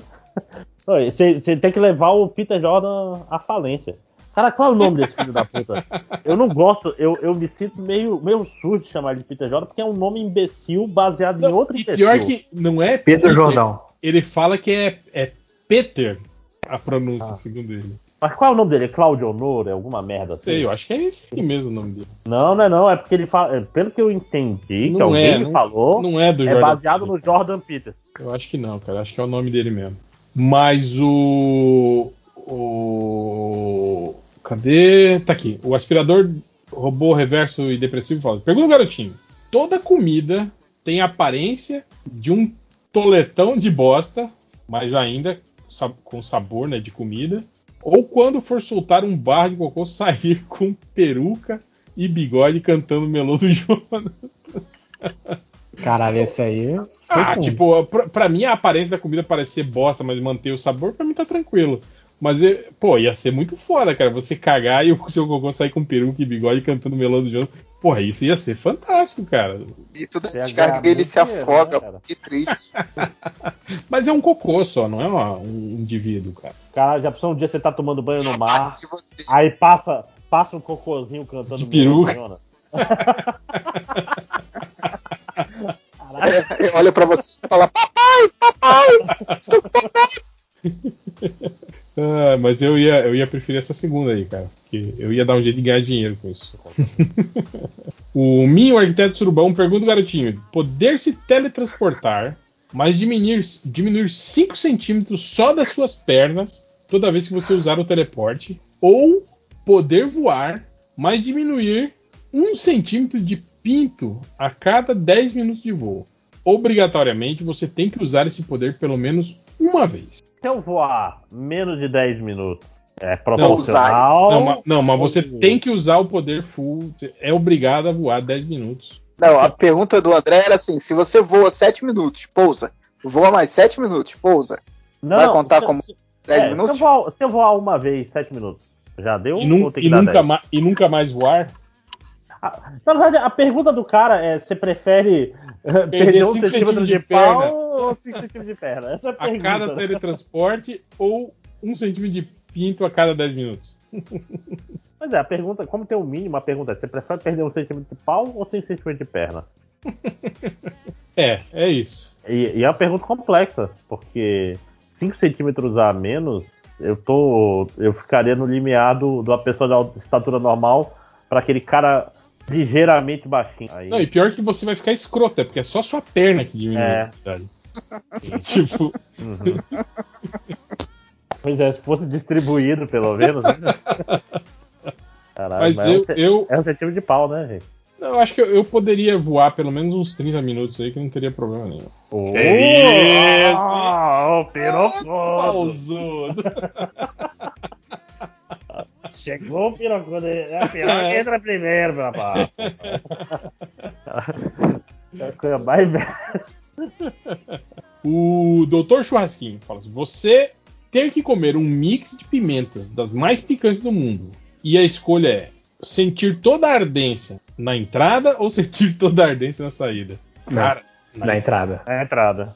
Você, você tem que levar o Peter Jordan à falência. Cara, qual é o nome desse filho da puta? Eu não gosto, eu, eu me sinto meio, meio surdo de chamar ele de Peter Jordan, porque é um nome imbecil baseado em outro E imbecil. pior que não é Pedro Jordão. Ele fala que é, é Peter a pronúncia, Ah. segundo ele. Mas qual é o nome dele? É Claudio Honor? É alguma merda Não sei, assim? eu acho que é esse aqui mesmo o nome dele. Não, não é não, é porque ele fala. é, Pelo que eu entendi, que Não alguém é, não- falou, não é do é Jordan baseado no Jordan Peters. Eu acho que não, cara. Acho que é o nome dele mesmo. Mas o. O. Cadê? Tá aqui. O aspirador robô reverso e depressivo fala: Pergunta, garotinho. Toda comida tem a aparência de um toletão de bosta, mas ainda com sabor né, de comida. Ou quando for soltar um barro de cocô, sair com peruca e bigode cantando melô do Jonas. Caralho, esse aí. Ah, tipo, pra, pra mim a aparência da comida parecer bosta, mas manter o sabor, pra mim tá tranquilo. Mas, eh, pô, ia ser muito foda, cara. Você cagar e o seu cocô sair com peruca e bigode cantando melão do João. Porra, isso ia ser fantástico, cara. E toda Você ia descarga ganhar ele muito se afoga. né, que triste. Mas é um cocô só, não é uma- um indivíduo, cara. Cara, já pensou um dia você tá tomando banho no mar, aí passa, passa um cocôzinho cantando De peruca. Melô do Jonas. Caralho, É, olha pra você e fala: Papai, papai, estou com saudades. Ah, mas eu ia, eu ia preferir essa segunda aí, cara. Porque eu ia dar um jeito de ganhar dinheiro com isso. o Minho Arquiteto Surubão pergunta, garotinho: poder se teletransportar, mas diminuir, diminuir 5 centímetros só das suas pernas toda vez que você usar o teleporte, ou poder voar, mas diminuir 1 centímetro de pinto a cada 10 minutos de voo. Obrigatoriamente você tem que usar esse poder pelo menos uma vez. se eu voar menos de 10 minutos, é Não, proporcional. Não, ma- não, mas você tem que usar o poder full. Você é obrigado a voar 10 minutos. Não, a pergunta do André era assim: se você voa 7 minutos, pousa. Voa mais 7 minutos, pousa. Não, Vai contar se- como se- 10 é, minutos? Se eu, voar, se eu voar uma vez, 7 minutos, já deu? E, nun- ou tem que e dar nunca 10? ma- e nunca mais voar. Na verdade, a pergunta do cara é: você prefere eh, perder um cinco centímetro centímetros de, de perna. pau ou 5 centímetros de perna? Essa é a A pergunta. cada né? teletransporte ou um centímetro de pinto a cada 10 minutos? Mas é, a pergunta, como tem o mínimo, a pergunta é: você prefere perder um centímetro de pau ou 5 centímetros de perna? É, é isso. E, e é uma pergunta complexa, porque 5 centímetros a menos, eu tô. Eu ficaria no limiar do, de uma pessoa de estatura normal para aquele cara ligeiramente baixinho. Aí, Não, e pior que você vai ficar escroto, é porque é só sua perna que diminui É. a velocidade. tipo, Uhum. Pois é, se fosse distribuído, pelo menos. Né? Caralho, Mas é, um, eu- eu- é um centímetro de pau, né, gente? não, eu acho que eu, eu poderia voar pelo menos uns 30 minutos aí que não teria problema nenhum. Oh, isso, o pirocoso. Pausudo. Chegou o. É a piroca que entra primeiro, meu rapaz. É a coisa mais velha. O Doutor Churrasquinho fala assim: você tem que comer um mix de pimentas das mais picantes do mundo. E a escolha é sentir toda a ardência na entrada ou sentir toda a ardência na saída. Cara, Na entrada. É a entrada.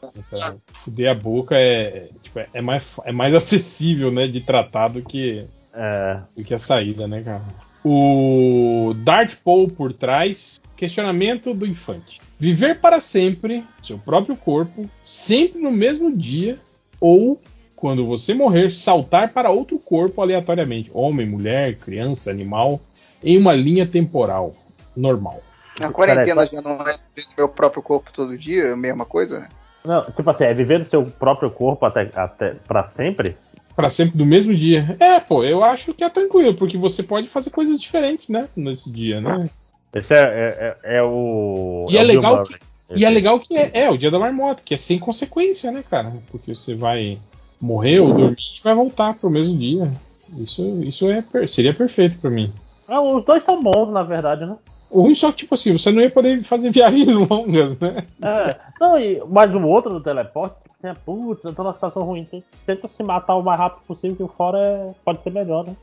Fuder a boca é, tipo, é, mais, é mais acessível, né, de tratar do que, É. do que a saída, né, cara? O Dart Paul por trás, questionamento do infante. Viver para sempre, seu próprio corpo, sempre no mesmo dia, ou, quando você morrer, saltar para outro corpo aleatoriamente, homem, mulher, criança, animal, em uma linha temporal normal. Na quarentena Peraí, já não é meu próprio corpo todo dia, é a mesma coisa, né? Não, tipo assim, é viver no seu próprio corpo até, até pra sempre? Pra sempre do mesmo dia. É, pô, eu acho que é tranquilo, porque você pode fazer coisas diferentes, né? Nesse dia, né? Esse é, é, é- é o. E é, Bill legal que, e é legal que é, é o dia da marmota, que é sem consequência, né, cara? Porque você vai morrer ou dormir e vai voltar pro mesmo dia. Isso, isso é, seria perfeito pra mim. Ah, os dois são bons, na verdade, né? O ruim só que, tipo assim, você não ia poder fazer viagens longas, né? É. Não, e, mas o outro do teleporte, assim, putz, eu tô numa situação ruim. Tenta se matar o mais rápido possível, que o fora é- pode ser melhor, né?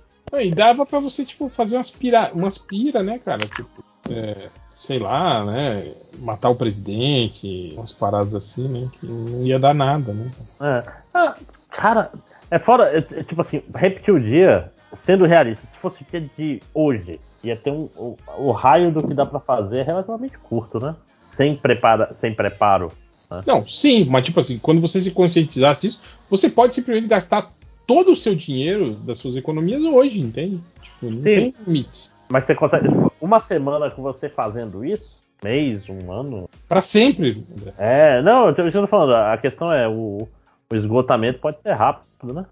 E dava pra você, tipo, fazer umas pira, umas pira né, cara? Tipo, é, sei lá, né? Matar o presidente, umas paradas assim, né? Que não ia dar nada, né? É. Ah, cara, é fora, é, é, tipo assim, repetir o dia, sendo realista, se fosse o dia de hoje, ia ter um. O, o raio do que dá pra fazer é relativamente curto, né? Sem, prepara, sem preparo. Né? Não, sim, mas tipo assim, quando você se conscientizasse disso, você pode simplesmente gastar todo o seu dinheiro das suas economias hoje, entende? Tipo, não tem limites. Mas você consegue. Uma semana com você fazendo isso, mês, um ano. Pra sempre. É, não, eu tô, eu tô falando, a questão é o, o esgotamento pode ser rápido, né?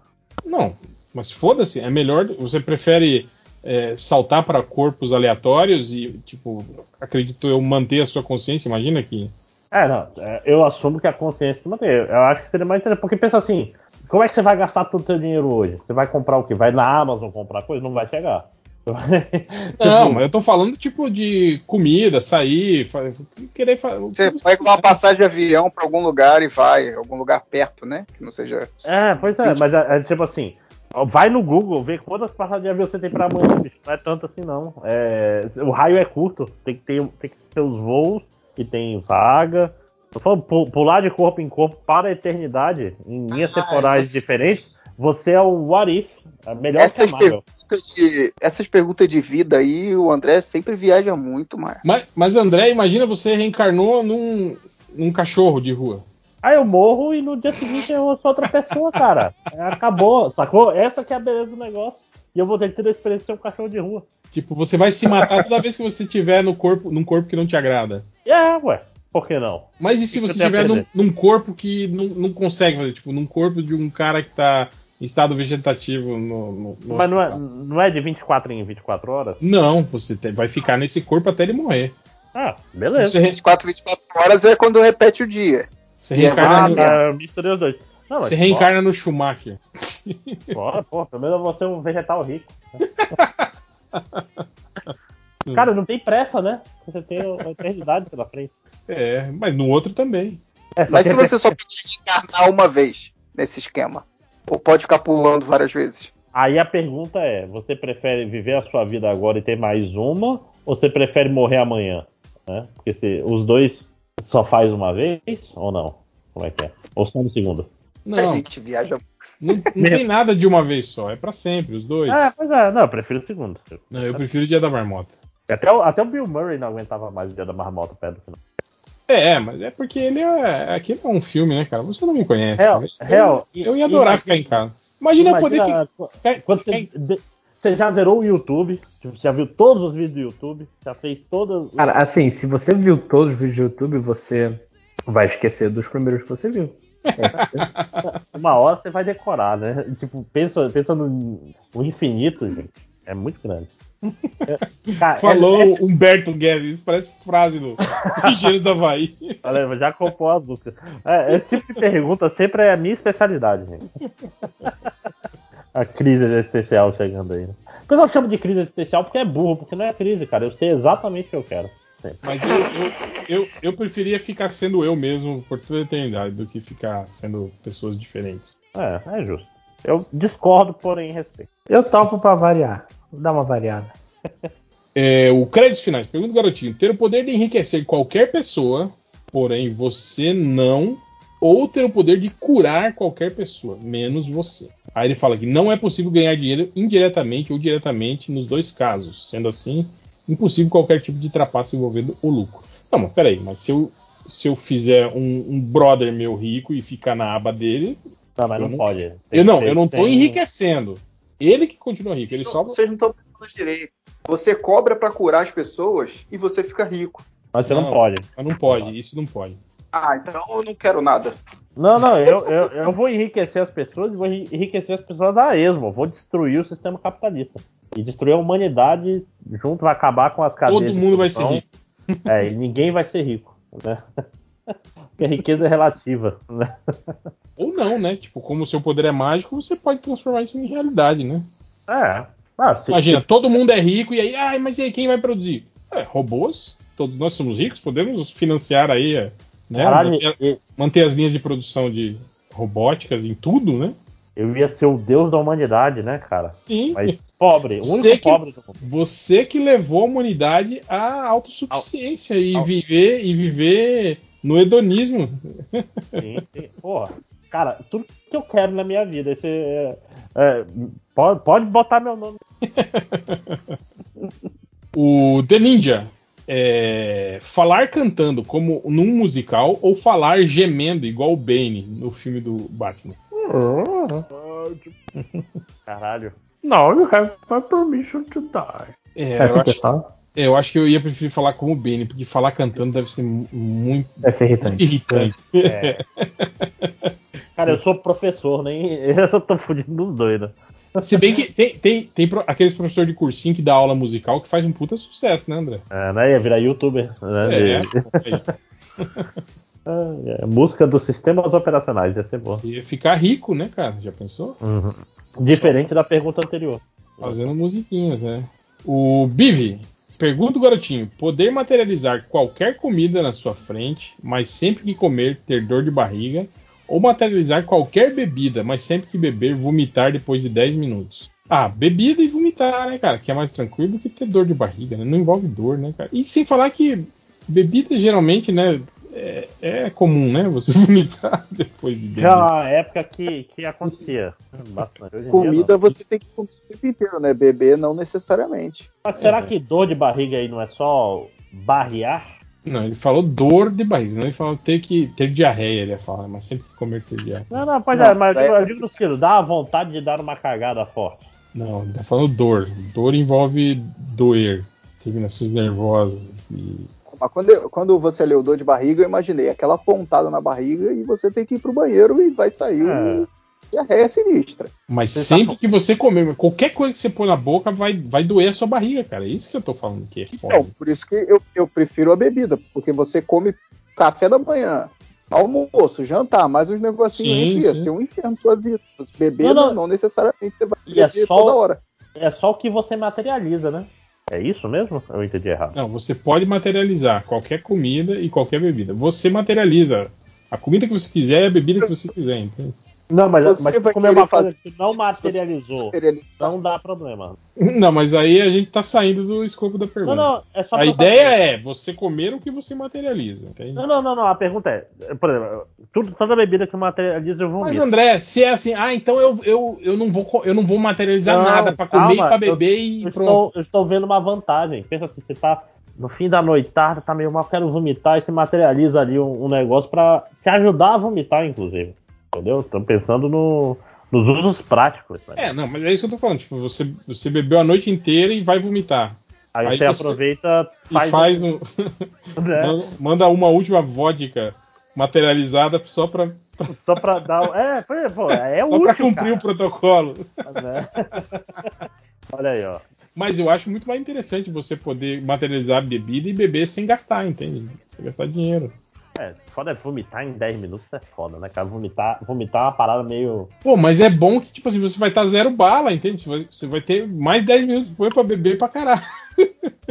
Não, mas foda-se, é melhor. Você prefere é, saltar para corpos aleatórios e, tipo, acredito eu, manter a sua consciência? Imagina que. É, não, é, eu assumo que a consciência se mantém. Eu acho que seria mais interessante, porque pensa assim, como é que você vai gastar todo o seu dinheiro hoje? Você vai comprar o quê? Vai na Amazon comprar coisa? Não vai chegar. Não, mas eu tô falando, tipo, de comida, sair, querer fazer. Você vai com uma passagem de avião pra algum lugar e vai, algum lugar perto, né? Que não seja. É, pois é, mas é, é tipo assim, vai no Google, vê quantas passagens de avião você tem pra amanhã, bicho. Não é tanto assim não. É, o raio é curto, tem que ter, tem que ter os voos que tem vaga. Eu falo, pular de corpo em corpo para a eternidade, em linhas Ah, temporais você- diferentes, você é o What If. É melhor Essas que a Marvel. perguntas, de, essas perguntas de vida aí, o André sempre viaja muito, mas. Mas, mas André, imagina você reencarnou num, num cachorro de rua. Aí eu morro e no dia seguinte eu sou outra pessoa, cara. É, Acabou, sacou? Essa que é a beleza do negócio. E eu vou ter que ter a experiência de ser um cachorro de rua. Tipo, você vai se matar toda vez que você estiver no corpo, num corpo que não te agrada. É, ué. Por que não? Mas e se que você estiver num, num corpo que não, não consegue fazer? Tipo, num corpo de um cara que tá em estado vegetativo no, no, no Mas não é, não é de 24 em 24 horas? Não, você te- vai ficar nesse corpo até ele morrer. Ah, beleza. Você, re- 24, 24 horas é quando repete o dia. você E é reencarna, no. Ah. Não, mas você reencarna no Schumacher. Bora, pô, pelo menos eu vou ser um vegetal rico. Cara, não tem pressa, né? Você tem a eternidade pela frente. É, mas no outro também. É, Mas se é- você só pode encarnar uma vez nesse esquema, ou pode ficar pulando várias vezes. Aí a pergunta é: você prefere viver a sua vida agora e ter mais uma? Ou você prefere morrer amanhã? Né? Porque se os dois só faz uma vez ou não? Como é que é? Ou só no segundo? Não. A gente viaja. Não, não tem nada de uma vez só, é pra sempre, os dois. É, pois é, não, eu prefiro o segundo. Não, eu prefiro o Dia da Marmota. Até o, até o Bill Murray não aguentava mais o dia da marmota perto do final. É, mas é porque ele é. Aquilo é um filme, né, cara? Você não me conhece. Real, Eu- real, Eu, ia adorar ficar em casa. Imagina, eu poder Imagina, ficar. Quando você, de- você já zerou o YouTube, tipo, você já viu todos os vídeos do YouTube, já fez todas. Cara, assim, se você viu todos os vídeos do YouTube, você vai esquecer dos primeiros que você viu. Uma hora você vai decorar, né? Tipo, pensa, pensa no, no infinito, gente. É muito grande. É, cara, Falou é- é- Humberto Guedes, isso parece frase do Engenheiro do Havaí. Olha, já compôs as músicas. É, esse tipo de pergunta sempre é a minha especialidade, gente. A crise existencial chegando aí. né? O pessoal chama de crise existencial porque é burro, porque não é crise, cara. Eu sei exatamente o que eu quero. Mas eu, eu, eu, eu preferia ficar sendo eu mesmo por toda a eternidade do que ficar sendo pessoas diferentes. É, é justo. Eu discordo, porém respeito. Eu topo pra variar. Dá uma variada. É, o créditos finais, pergunta do garotinho: ter o poder de enriquecer qualquer pessoa, porém você não, ou ter o poder de curar qualquer pessoa, menos você. Aí ele fala que não é possível ganhar dinheiro indiretamente ou diretamente nos dois casos, sendo assim, impossível qualquer tipo de trapaça envolvendo o lucro. Não, mas peraí, mas se eu, se eu fizer um, um brother meu rico e ficar na aba dele. Não, mas eu não pode. Eu não, eu não tô sem- enriquecendo. Ele que continua rico, ele só. Vocês não estão pensando direito. Você cobra pra curar as pessoas e você fica rico. Mas você não, pode. Mas não pode, isso não pode. Ah, então eu não quero nada. Não, não, eu, eu, eu vou enriquecer as pessoas e vou enri- enriquecer as pessoas a esmo. Vou destruir o sistema capitalista. E destruir a humanidade junto, vai acabar com as cadeias. Todo mundo vai ser rico. É, e ninguém vai ser rico. Né? Porque a riqueza é relativa. Né? Ou não, né? Tipo, como o seu poder é mágico, você pode transformar isso em realidade, né? É. Ah, se- Imagina, se- todo mundo é rico e aí, ai, mas e aí, quem vai produzir? É, robôs, todos nós somos ricos, podemos financiar aí, né? Caralho, manter, e- manter as linhas de produção de robóticas em tudo, né? Eu ia ser o deus da humanidade, né, cara? Sim. Mas pobre, o Você único que- pobre do mundo. Você que levou a humanidade à autossuficiência e viver e viver no hedonismo. Sim, sim. Porra, cara, tudo que eu quero na minha vida. Esse, é, é, pode, pode botar meu nome. O The Ninja. é, falar cantando como num musical ou falar gemendo igual o Bane no filme do Batman. Caralho. No, you have my permission to die. É, É eu, que acho, é, eu acho que eu ia preferir falar como o Bane, porque falar cantando deve ser mu- muito, Deve ser irritante. muito irritante. É. Cara, eu sou professor, nem. Eu tô fudindo dos dois, né? Se bem que tem, tem, tem pro- aqueles professores de cursinho que dá aula musical que faz um puta sucesso, né, André? É, né? Ia virar youtuber. Né? É, É, é, música dos sistemas operacionais, ia ser bom. Ia ficar rico, né, cara? Já pensou? Uhum. Diferente da pergunta anterior. Fazendo musiquinhas, né? O Bivi, pergunta do garotinho: poder materializar qualquer comida na sua frente, mas sempre que comer ter dor de barriga, ou materializar qualquer bebida, mas sempre que beber vomitar depois de 10 minutos. Ah, bebida e vomitar, né, cara? Que é mais tranquilo do que ter dor de barriga, né? Não envolve dor, né, cara? E sem falar que bebida geralmente, né, é, é comum, né? Você vomitar depois de beber. Já época que, que acontecia. Bastante. Dia, Comida não. você tem que comer o tempo inteiro, né? Beber não necessariamente. Mas será que dor de barriga aí não é só barrear? Não, ele falou dor de barriga, senão ele falou ter que ter diarreia, ele ia falar, mas sempre que comer ter diarreia. Não, não, pois Não, é, mas eu é- digo- eu digo no sentido, dá a vontade de dar uma cagada forte. Não, ele tá falando dor. Dor envolve doer, terminações nervosas e. Mas quando, eu- quando você leu dor de barriga, eu imaginei aquela pontada na barriga e você tem que ir pro banheiro e vai sair É. o diarreia sinistra. Mas Você tá sempre que você comer, qualquer coisa que você põe na boca vai, vai doer a sua barriga, cara. É isso que eu tô falando que é foda. Então, por isso que eu, eu prefiro a bebida, porque você come café da manhã, almoço, jantar, mais uns negocinhos Sim, aí, ia sim. ser um inferno sua vida. Você beber, Não, não, não. não necessariamente você vai E é só- toda hora. É só o que você materializa, né? É isso mesmo? Eu entendi errado. Não, você pode materializar qualquer comida e qualquer bebida. Você materializa a comida que você quiser e a bebida que você quiser, entende? Não, mas, Você mas vai como é uma coisa fazer- que não materializou, não dá problema. Não, mas aí a gente tá saindo do escopo da Não, pergunta. não, é só a ideia saber. é você comer o que você materializa, entende? Não, não, não, não. A pergunta é, por exemplo, tudo, toda bebida que materializa eu vou Mas André, se é assim, ah, então eu, eu, eu, não, vou, eu não vou materializar Não, nada pra comer calma, e pra beber eu, e eu pronto. Estou, eu estou vendo uma vantagem. Pensa assim, você tá no fim da noitada, tá meio mal, quero vomitar, e você materializa ali um, um negócio pra te ajudar a vomitar, inclusive. Entendeu? Tô pensando no, nos usos práticos. né? É, não, mas é isso que eu tô falando. Tipo, você, você bebeu a noite inteira e vai vomitar. Aí, aí você aproveita E faz um. né? manda- uma última vodka materializada só pra, Só pra dar. É, pô, é só útil, pra cumprir cara. o protocolo. Né? Olha aí, ó. Mas eu acho muito mais interessante você poder materializar a bebida e beber sem gastar, entende? Sem gastar dinheiro. É, foda é vomitar em 10 minutos é foda, né, cara? Vomitar, vomitar é uma parada meio. Pô, mas é bom que, tipo assim, você vai estar zero bala, entende? Você vai, você vai ter mais 10 minutos depois pra beber pra caralho.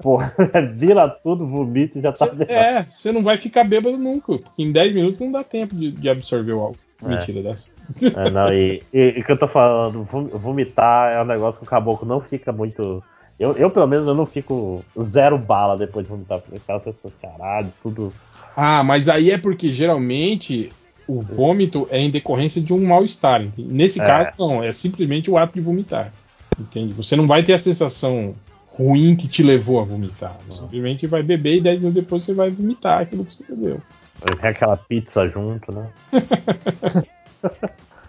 Porra, vira tudo, vomita e já tá. É, você não vai ficar bêbado nunca. Porque em 10 minutos não dá tempo de, de absorver o álcool. É. Mentira dessa. É, não, e, e, e que eu tô falando, vom- vomitar é um negócio que o caboclo não fica muito. Eu, eu, pelo menos, eu não fico zero bala depois de vomitar. Os caras pensam, caralho, tudo. Ah, mas aí é porque geralmente o vômito é em decorrência de um mal-estar. Nesse É. caso, não, é simplesmente o ato de vomitar. Entende? Você não vai ter a sensação ruim que te levou a vomitar. Simplesmente vai beber e 10 minutos depois você vai vomitar aquilo que você bebeu. Vem aquela pizza junto, né?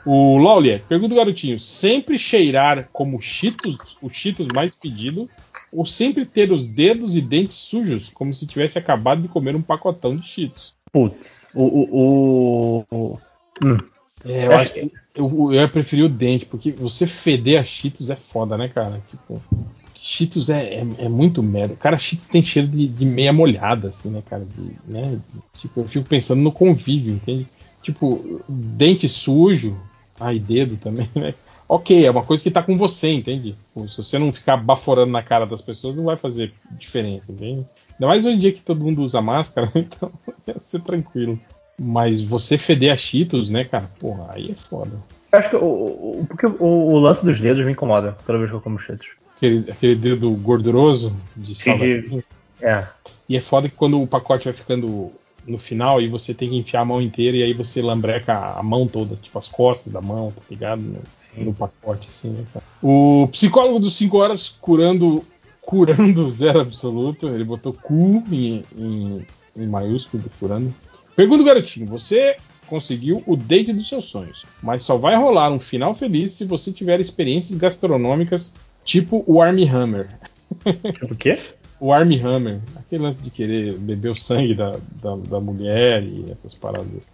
O Laulier, pergunta o garotinho: sempre cheirar como Cheetos, o Cheetos mais pedido, ou sempre ter os dedos e dentes sujos, como se tivesse acabado de comer um pacotão de Cheetos? Putz, o. o, o- Hum. É, eu acho que eu, eu ia preferir o dente, porque você feder a Cheetos é foda, né, cara? Tipo, Cheetos é, é, é muito merda. Cara, Cheetos tem cheiro de, de meia molhada, assim, né, cara? De, né? Tipo, eu fico pensando no convívio, entende? Tipo, dente sujo, ai, dedo também, né? Ok, é uma coisa que tá com você, entende? Se você não ficar baforando na cara das pessoas, não vai fazer diferença, entende? Ainda mais hoje em dia que todo mundo usa máscara, então ia ser tranquilo. Mas você feder a Cheetos, né, cara? Porra, aí é foda. Eu acho que o, o, o, o lance dos dedos me incomoda toda vez que eu como cheetos. Aquele, aquele dedo gorduroso de salgadinho. É. E é foda que quando o pacote vai ficando no final e você tem que enfiar a mão inteira e aí você lambreca a mão toda, tipo as costas da mão, tá ligado? No, no pacote, assim, né, cara? O psicólogo dos 5 horas curando curando zero absoluto, ele botou cu em, em, em maiúsculo, curando. Pergunta o garotinho, você conseguiu o date dos seus sonhos, mas só vai rolar um final feliz se você tiver experiências gastronômicas tipo o Army Hammer. O quê? O Army Hammer, aquele lance de querer beber o sangue da, da, da mulher e essas paradas.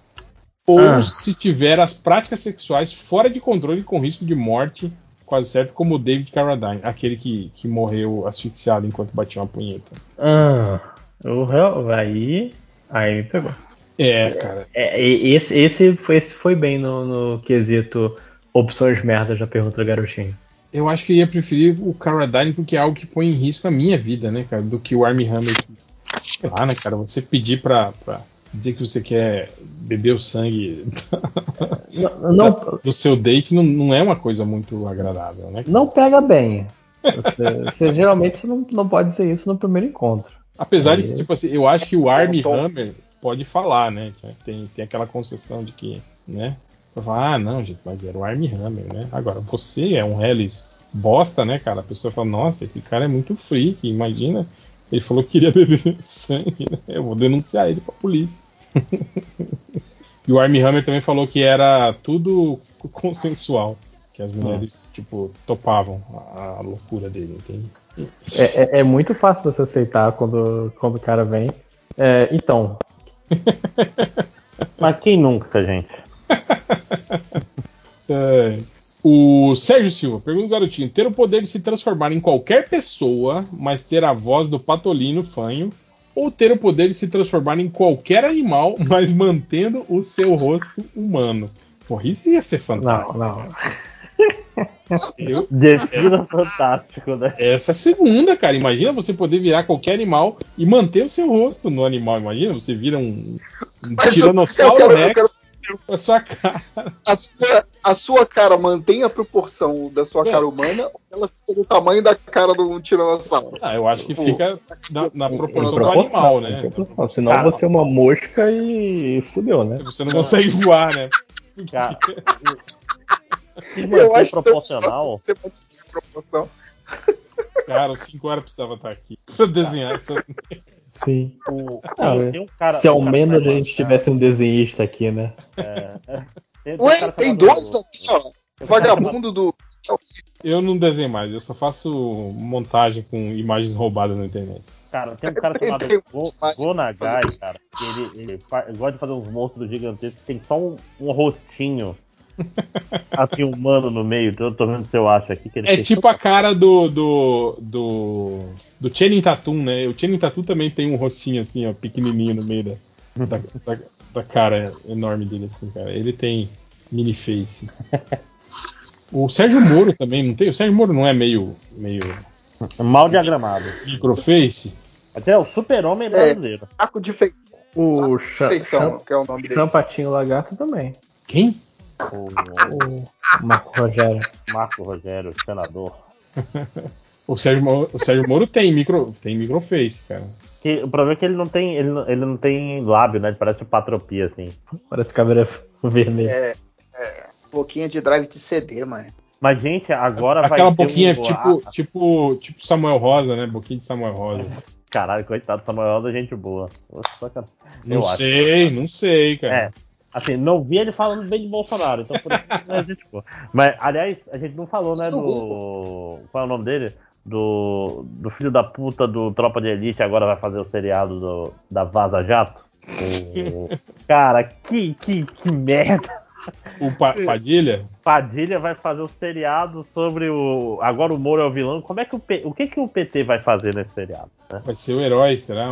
Ou Ah. se tiver as práticas sexuais fora de controle com risco de morte, quase certo, como o David Carradine, aquele que, que morreu asfixiado enquanto batia uma punheta. Ah, o aí. Aí me pegou. É, cara. É, e- esse, esse, foi, esse foi bem no, no quesito opções merdas da pergunta do garotinho. Eu acho que eu ia preferir o Carradine porque é algo que põe em risco a minha vida, né, cara, do que o Army Hammer. Sei lá, né, cara, você pedir pra, pra dizer que você quer beber o sangue Não, da- do seu date não, não é uma coisa muito agradável, né? não pega bem. Você, você- geralmente você não, não pode dizer isso no primeiro encontro. Apesar de que, Aí- tipo assim, eu acho que o Army Tom. Hammer pode falar, né? Tem, tem aquela concessão de que, né? Falar, ah, não, gente, mas era o Army Hammer, né? Agora, você é um Hellis bosta, né, cara? A pessoa fala, nossa, esse cara é muito freak, imagina. Ele falou que queria beber sangue, né? Eu vou denunciar ele pra polícia. e o Army Hammer também falou que era tudo consensual. Que as mulheres, tipo, topavam a, a loucura dele, entende? É, é- é muito fácil você aceitar quando, quando o cara vem. É, então, Mas quem nunca, gente? É. O Sérgio Silva pergunta o garotinho: ter o poder de se transformar em qualquer pessoa, mas ter a voz do Patolino fanho, ou ter o poder de se transformar em qualquer animal, mas mantendo o seu rosto humano? Porra, isso ia ser não, fantástico. não. Eu- Defina fantástico, né? essa é a segunda, cara. Imagina você poder virar qualquer animal e manter o seu rosto no animal. Imagina, você vira um, um eu- tiranossauro eu quero- eu Rex quero- A sua cara. A sua, a sua cara mantém a proporção da sua É. cara humana ou ela fica do tamanho da cara de um tiranossauro? Ah, eu acho que Pô, fica na, na proporção do animal, né? proporção. Senão Cara. você é uma mosca e fudeu, né? Você não consegue voar, né? Cara, se Eu manter acho tão proporcional. você a proporção. Cara, os 5 horas precisava estar aqui pra desenhar essa. Sim. O, tem, é. tem um cara. Se ao um cara menos a gente bancar- tivesse um desenhista aqui, né? É, é. Tem, tem um Ué, cara tem chamado- dois aqui, ó. tem cara Vagabundo do. Eu não desenho mais, eu só faço montagem com imagens roubadas na internet. Cara, tem um cara chamado Tem Go, Gonagai, cara, que ele, ele, ele gosta de fazer uns monstros gigantescos, tem só um, um rostinho assim, humano no meio. Eu tô vendo se eu acho aqui que ele É fez tipo a cara do. do. do. do Channing Tatum, né? O Channing Tatum também tem um rostinho assim, ó, pequenininho no meio da, da, da, da cara enorme dele, assim, cara. Ele tem mini face. O Sérgio Moro também não tem? O Sérgio Moro não é meio. meio. mal diagramado. microface? Até o super-homem É, brasileiro. saco de feição. O Cha- Feição, Cha- que é o nome dele. Champatinho Lagarto também. Quem? O O Marco Rogério. Marco Rogério, senador. O Sérgio, Moro, o Sérgio Moro tem, micro, tem microface, cara. Que, o problema é que ele não tem. Ele, não- ele não tem lábio, né? Ele parece Patropia, assim. Parece câmera vermelha. É, é, boquinha de drive de CD, mano. Mas, gente, agora vai Aquela boquinha um- tipo, ah, tipo, tipo Samuel Rosa, né? Boquinha de Samuel Rosa. Caralho, coitado, Samuel Rosa é gente boa. Nossa. Não Eu acho. sei, não sei, cara. É. Assim, não vi ele falando bem de Bolsonaro, então por isso gente. Mas, aliás, a gente não falou, né, do. Qual é o nome dele? Do, do filho da puta do Tropa de Elite, agora vai fazer o seriado do, da Vaza Jato. O- Cara, que, que, que merda. O Pa- Padilha? Padilha vai fazer o seriado sobre o. Agora o Moro é o vilão. Como é que o, P- o que, que o PT vai fazer nesse seriado? né? Vai ser o herói, será?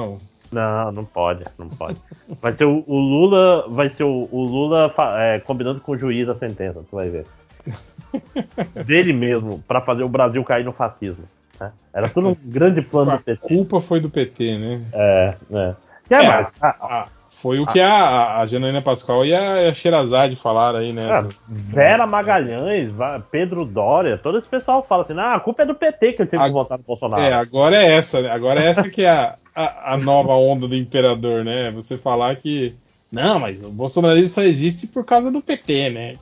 Não, não pode, não pode. Vai ser o, o Lula, vai ser o, o Lula é, combinando com o juiz a sentença, tu vai ver. Dele mesmo, pra fazer o Brasil cair no fascismo. né? Era tudo um grande plano do A PT. culpa foi do PT, né? É, é. Que é, É, mas, ah, a- foi o que a, a Janaína Pascoal e a Sherazade falaram aí, né? ah, Vera Magalhães, Pedro Dória, todo esse pessoal fala assim: ah, a culpa é do PT que eu tive que votar no Bolsonaro. É, agora é essa, né? Agora é essa que é a, a, a nova onda do imperador, né? Você falar que. Não, mas o bolsonarismo só existe por causa do PT, né?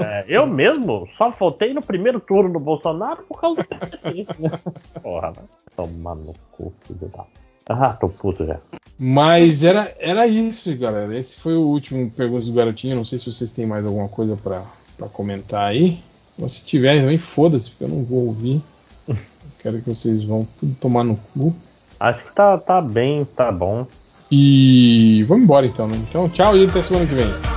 É, eu mesmo só votei no primeiro turno do Bolsonaro por causa do PT. Porra, vai tomar no cu, filho da. Ah, tô puto já. Mas era, era isso, galera. Esse foi o último Perguntas do Garotinho. Não sei se vocês têm mais alguma coisa pra pra comentar aí. Mas se tiver, também foda-se, porque eu não vou ouvir. Quero que vocês vão tudo tomar no cu. Acho que tá, tá bem, tá bom. E vamos embora então, né? Então, tchau e até semana que vem.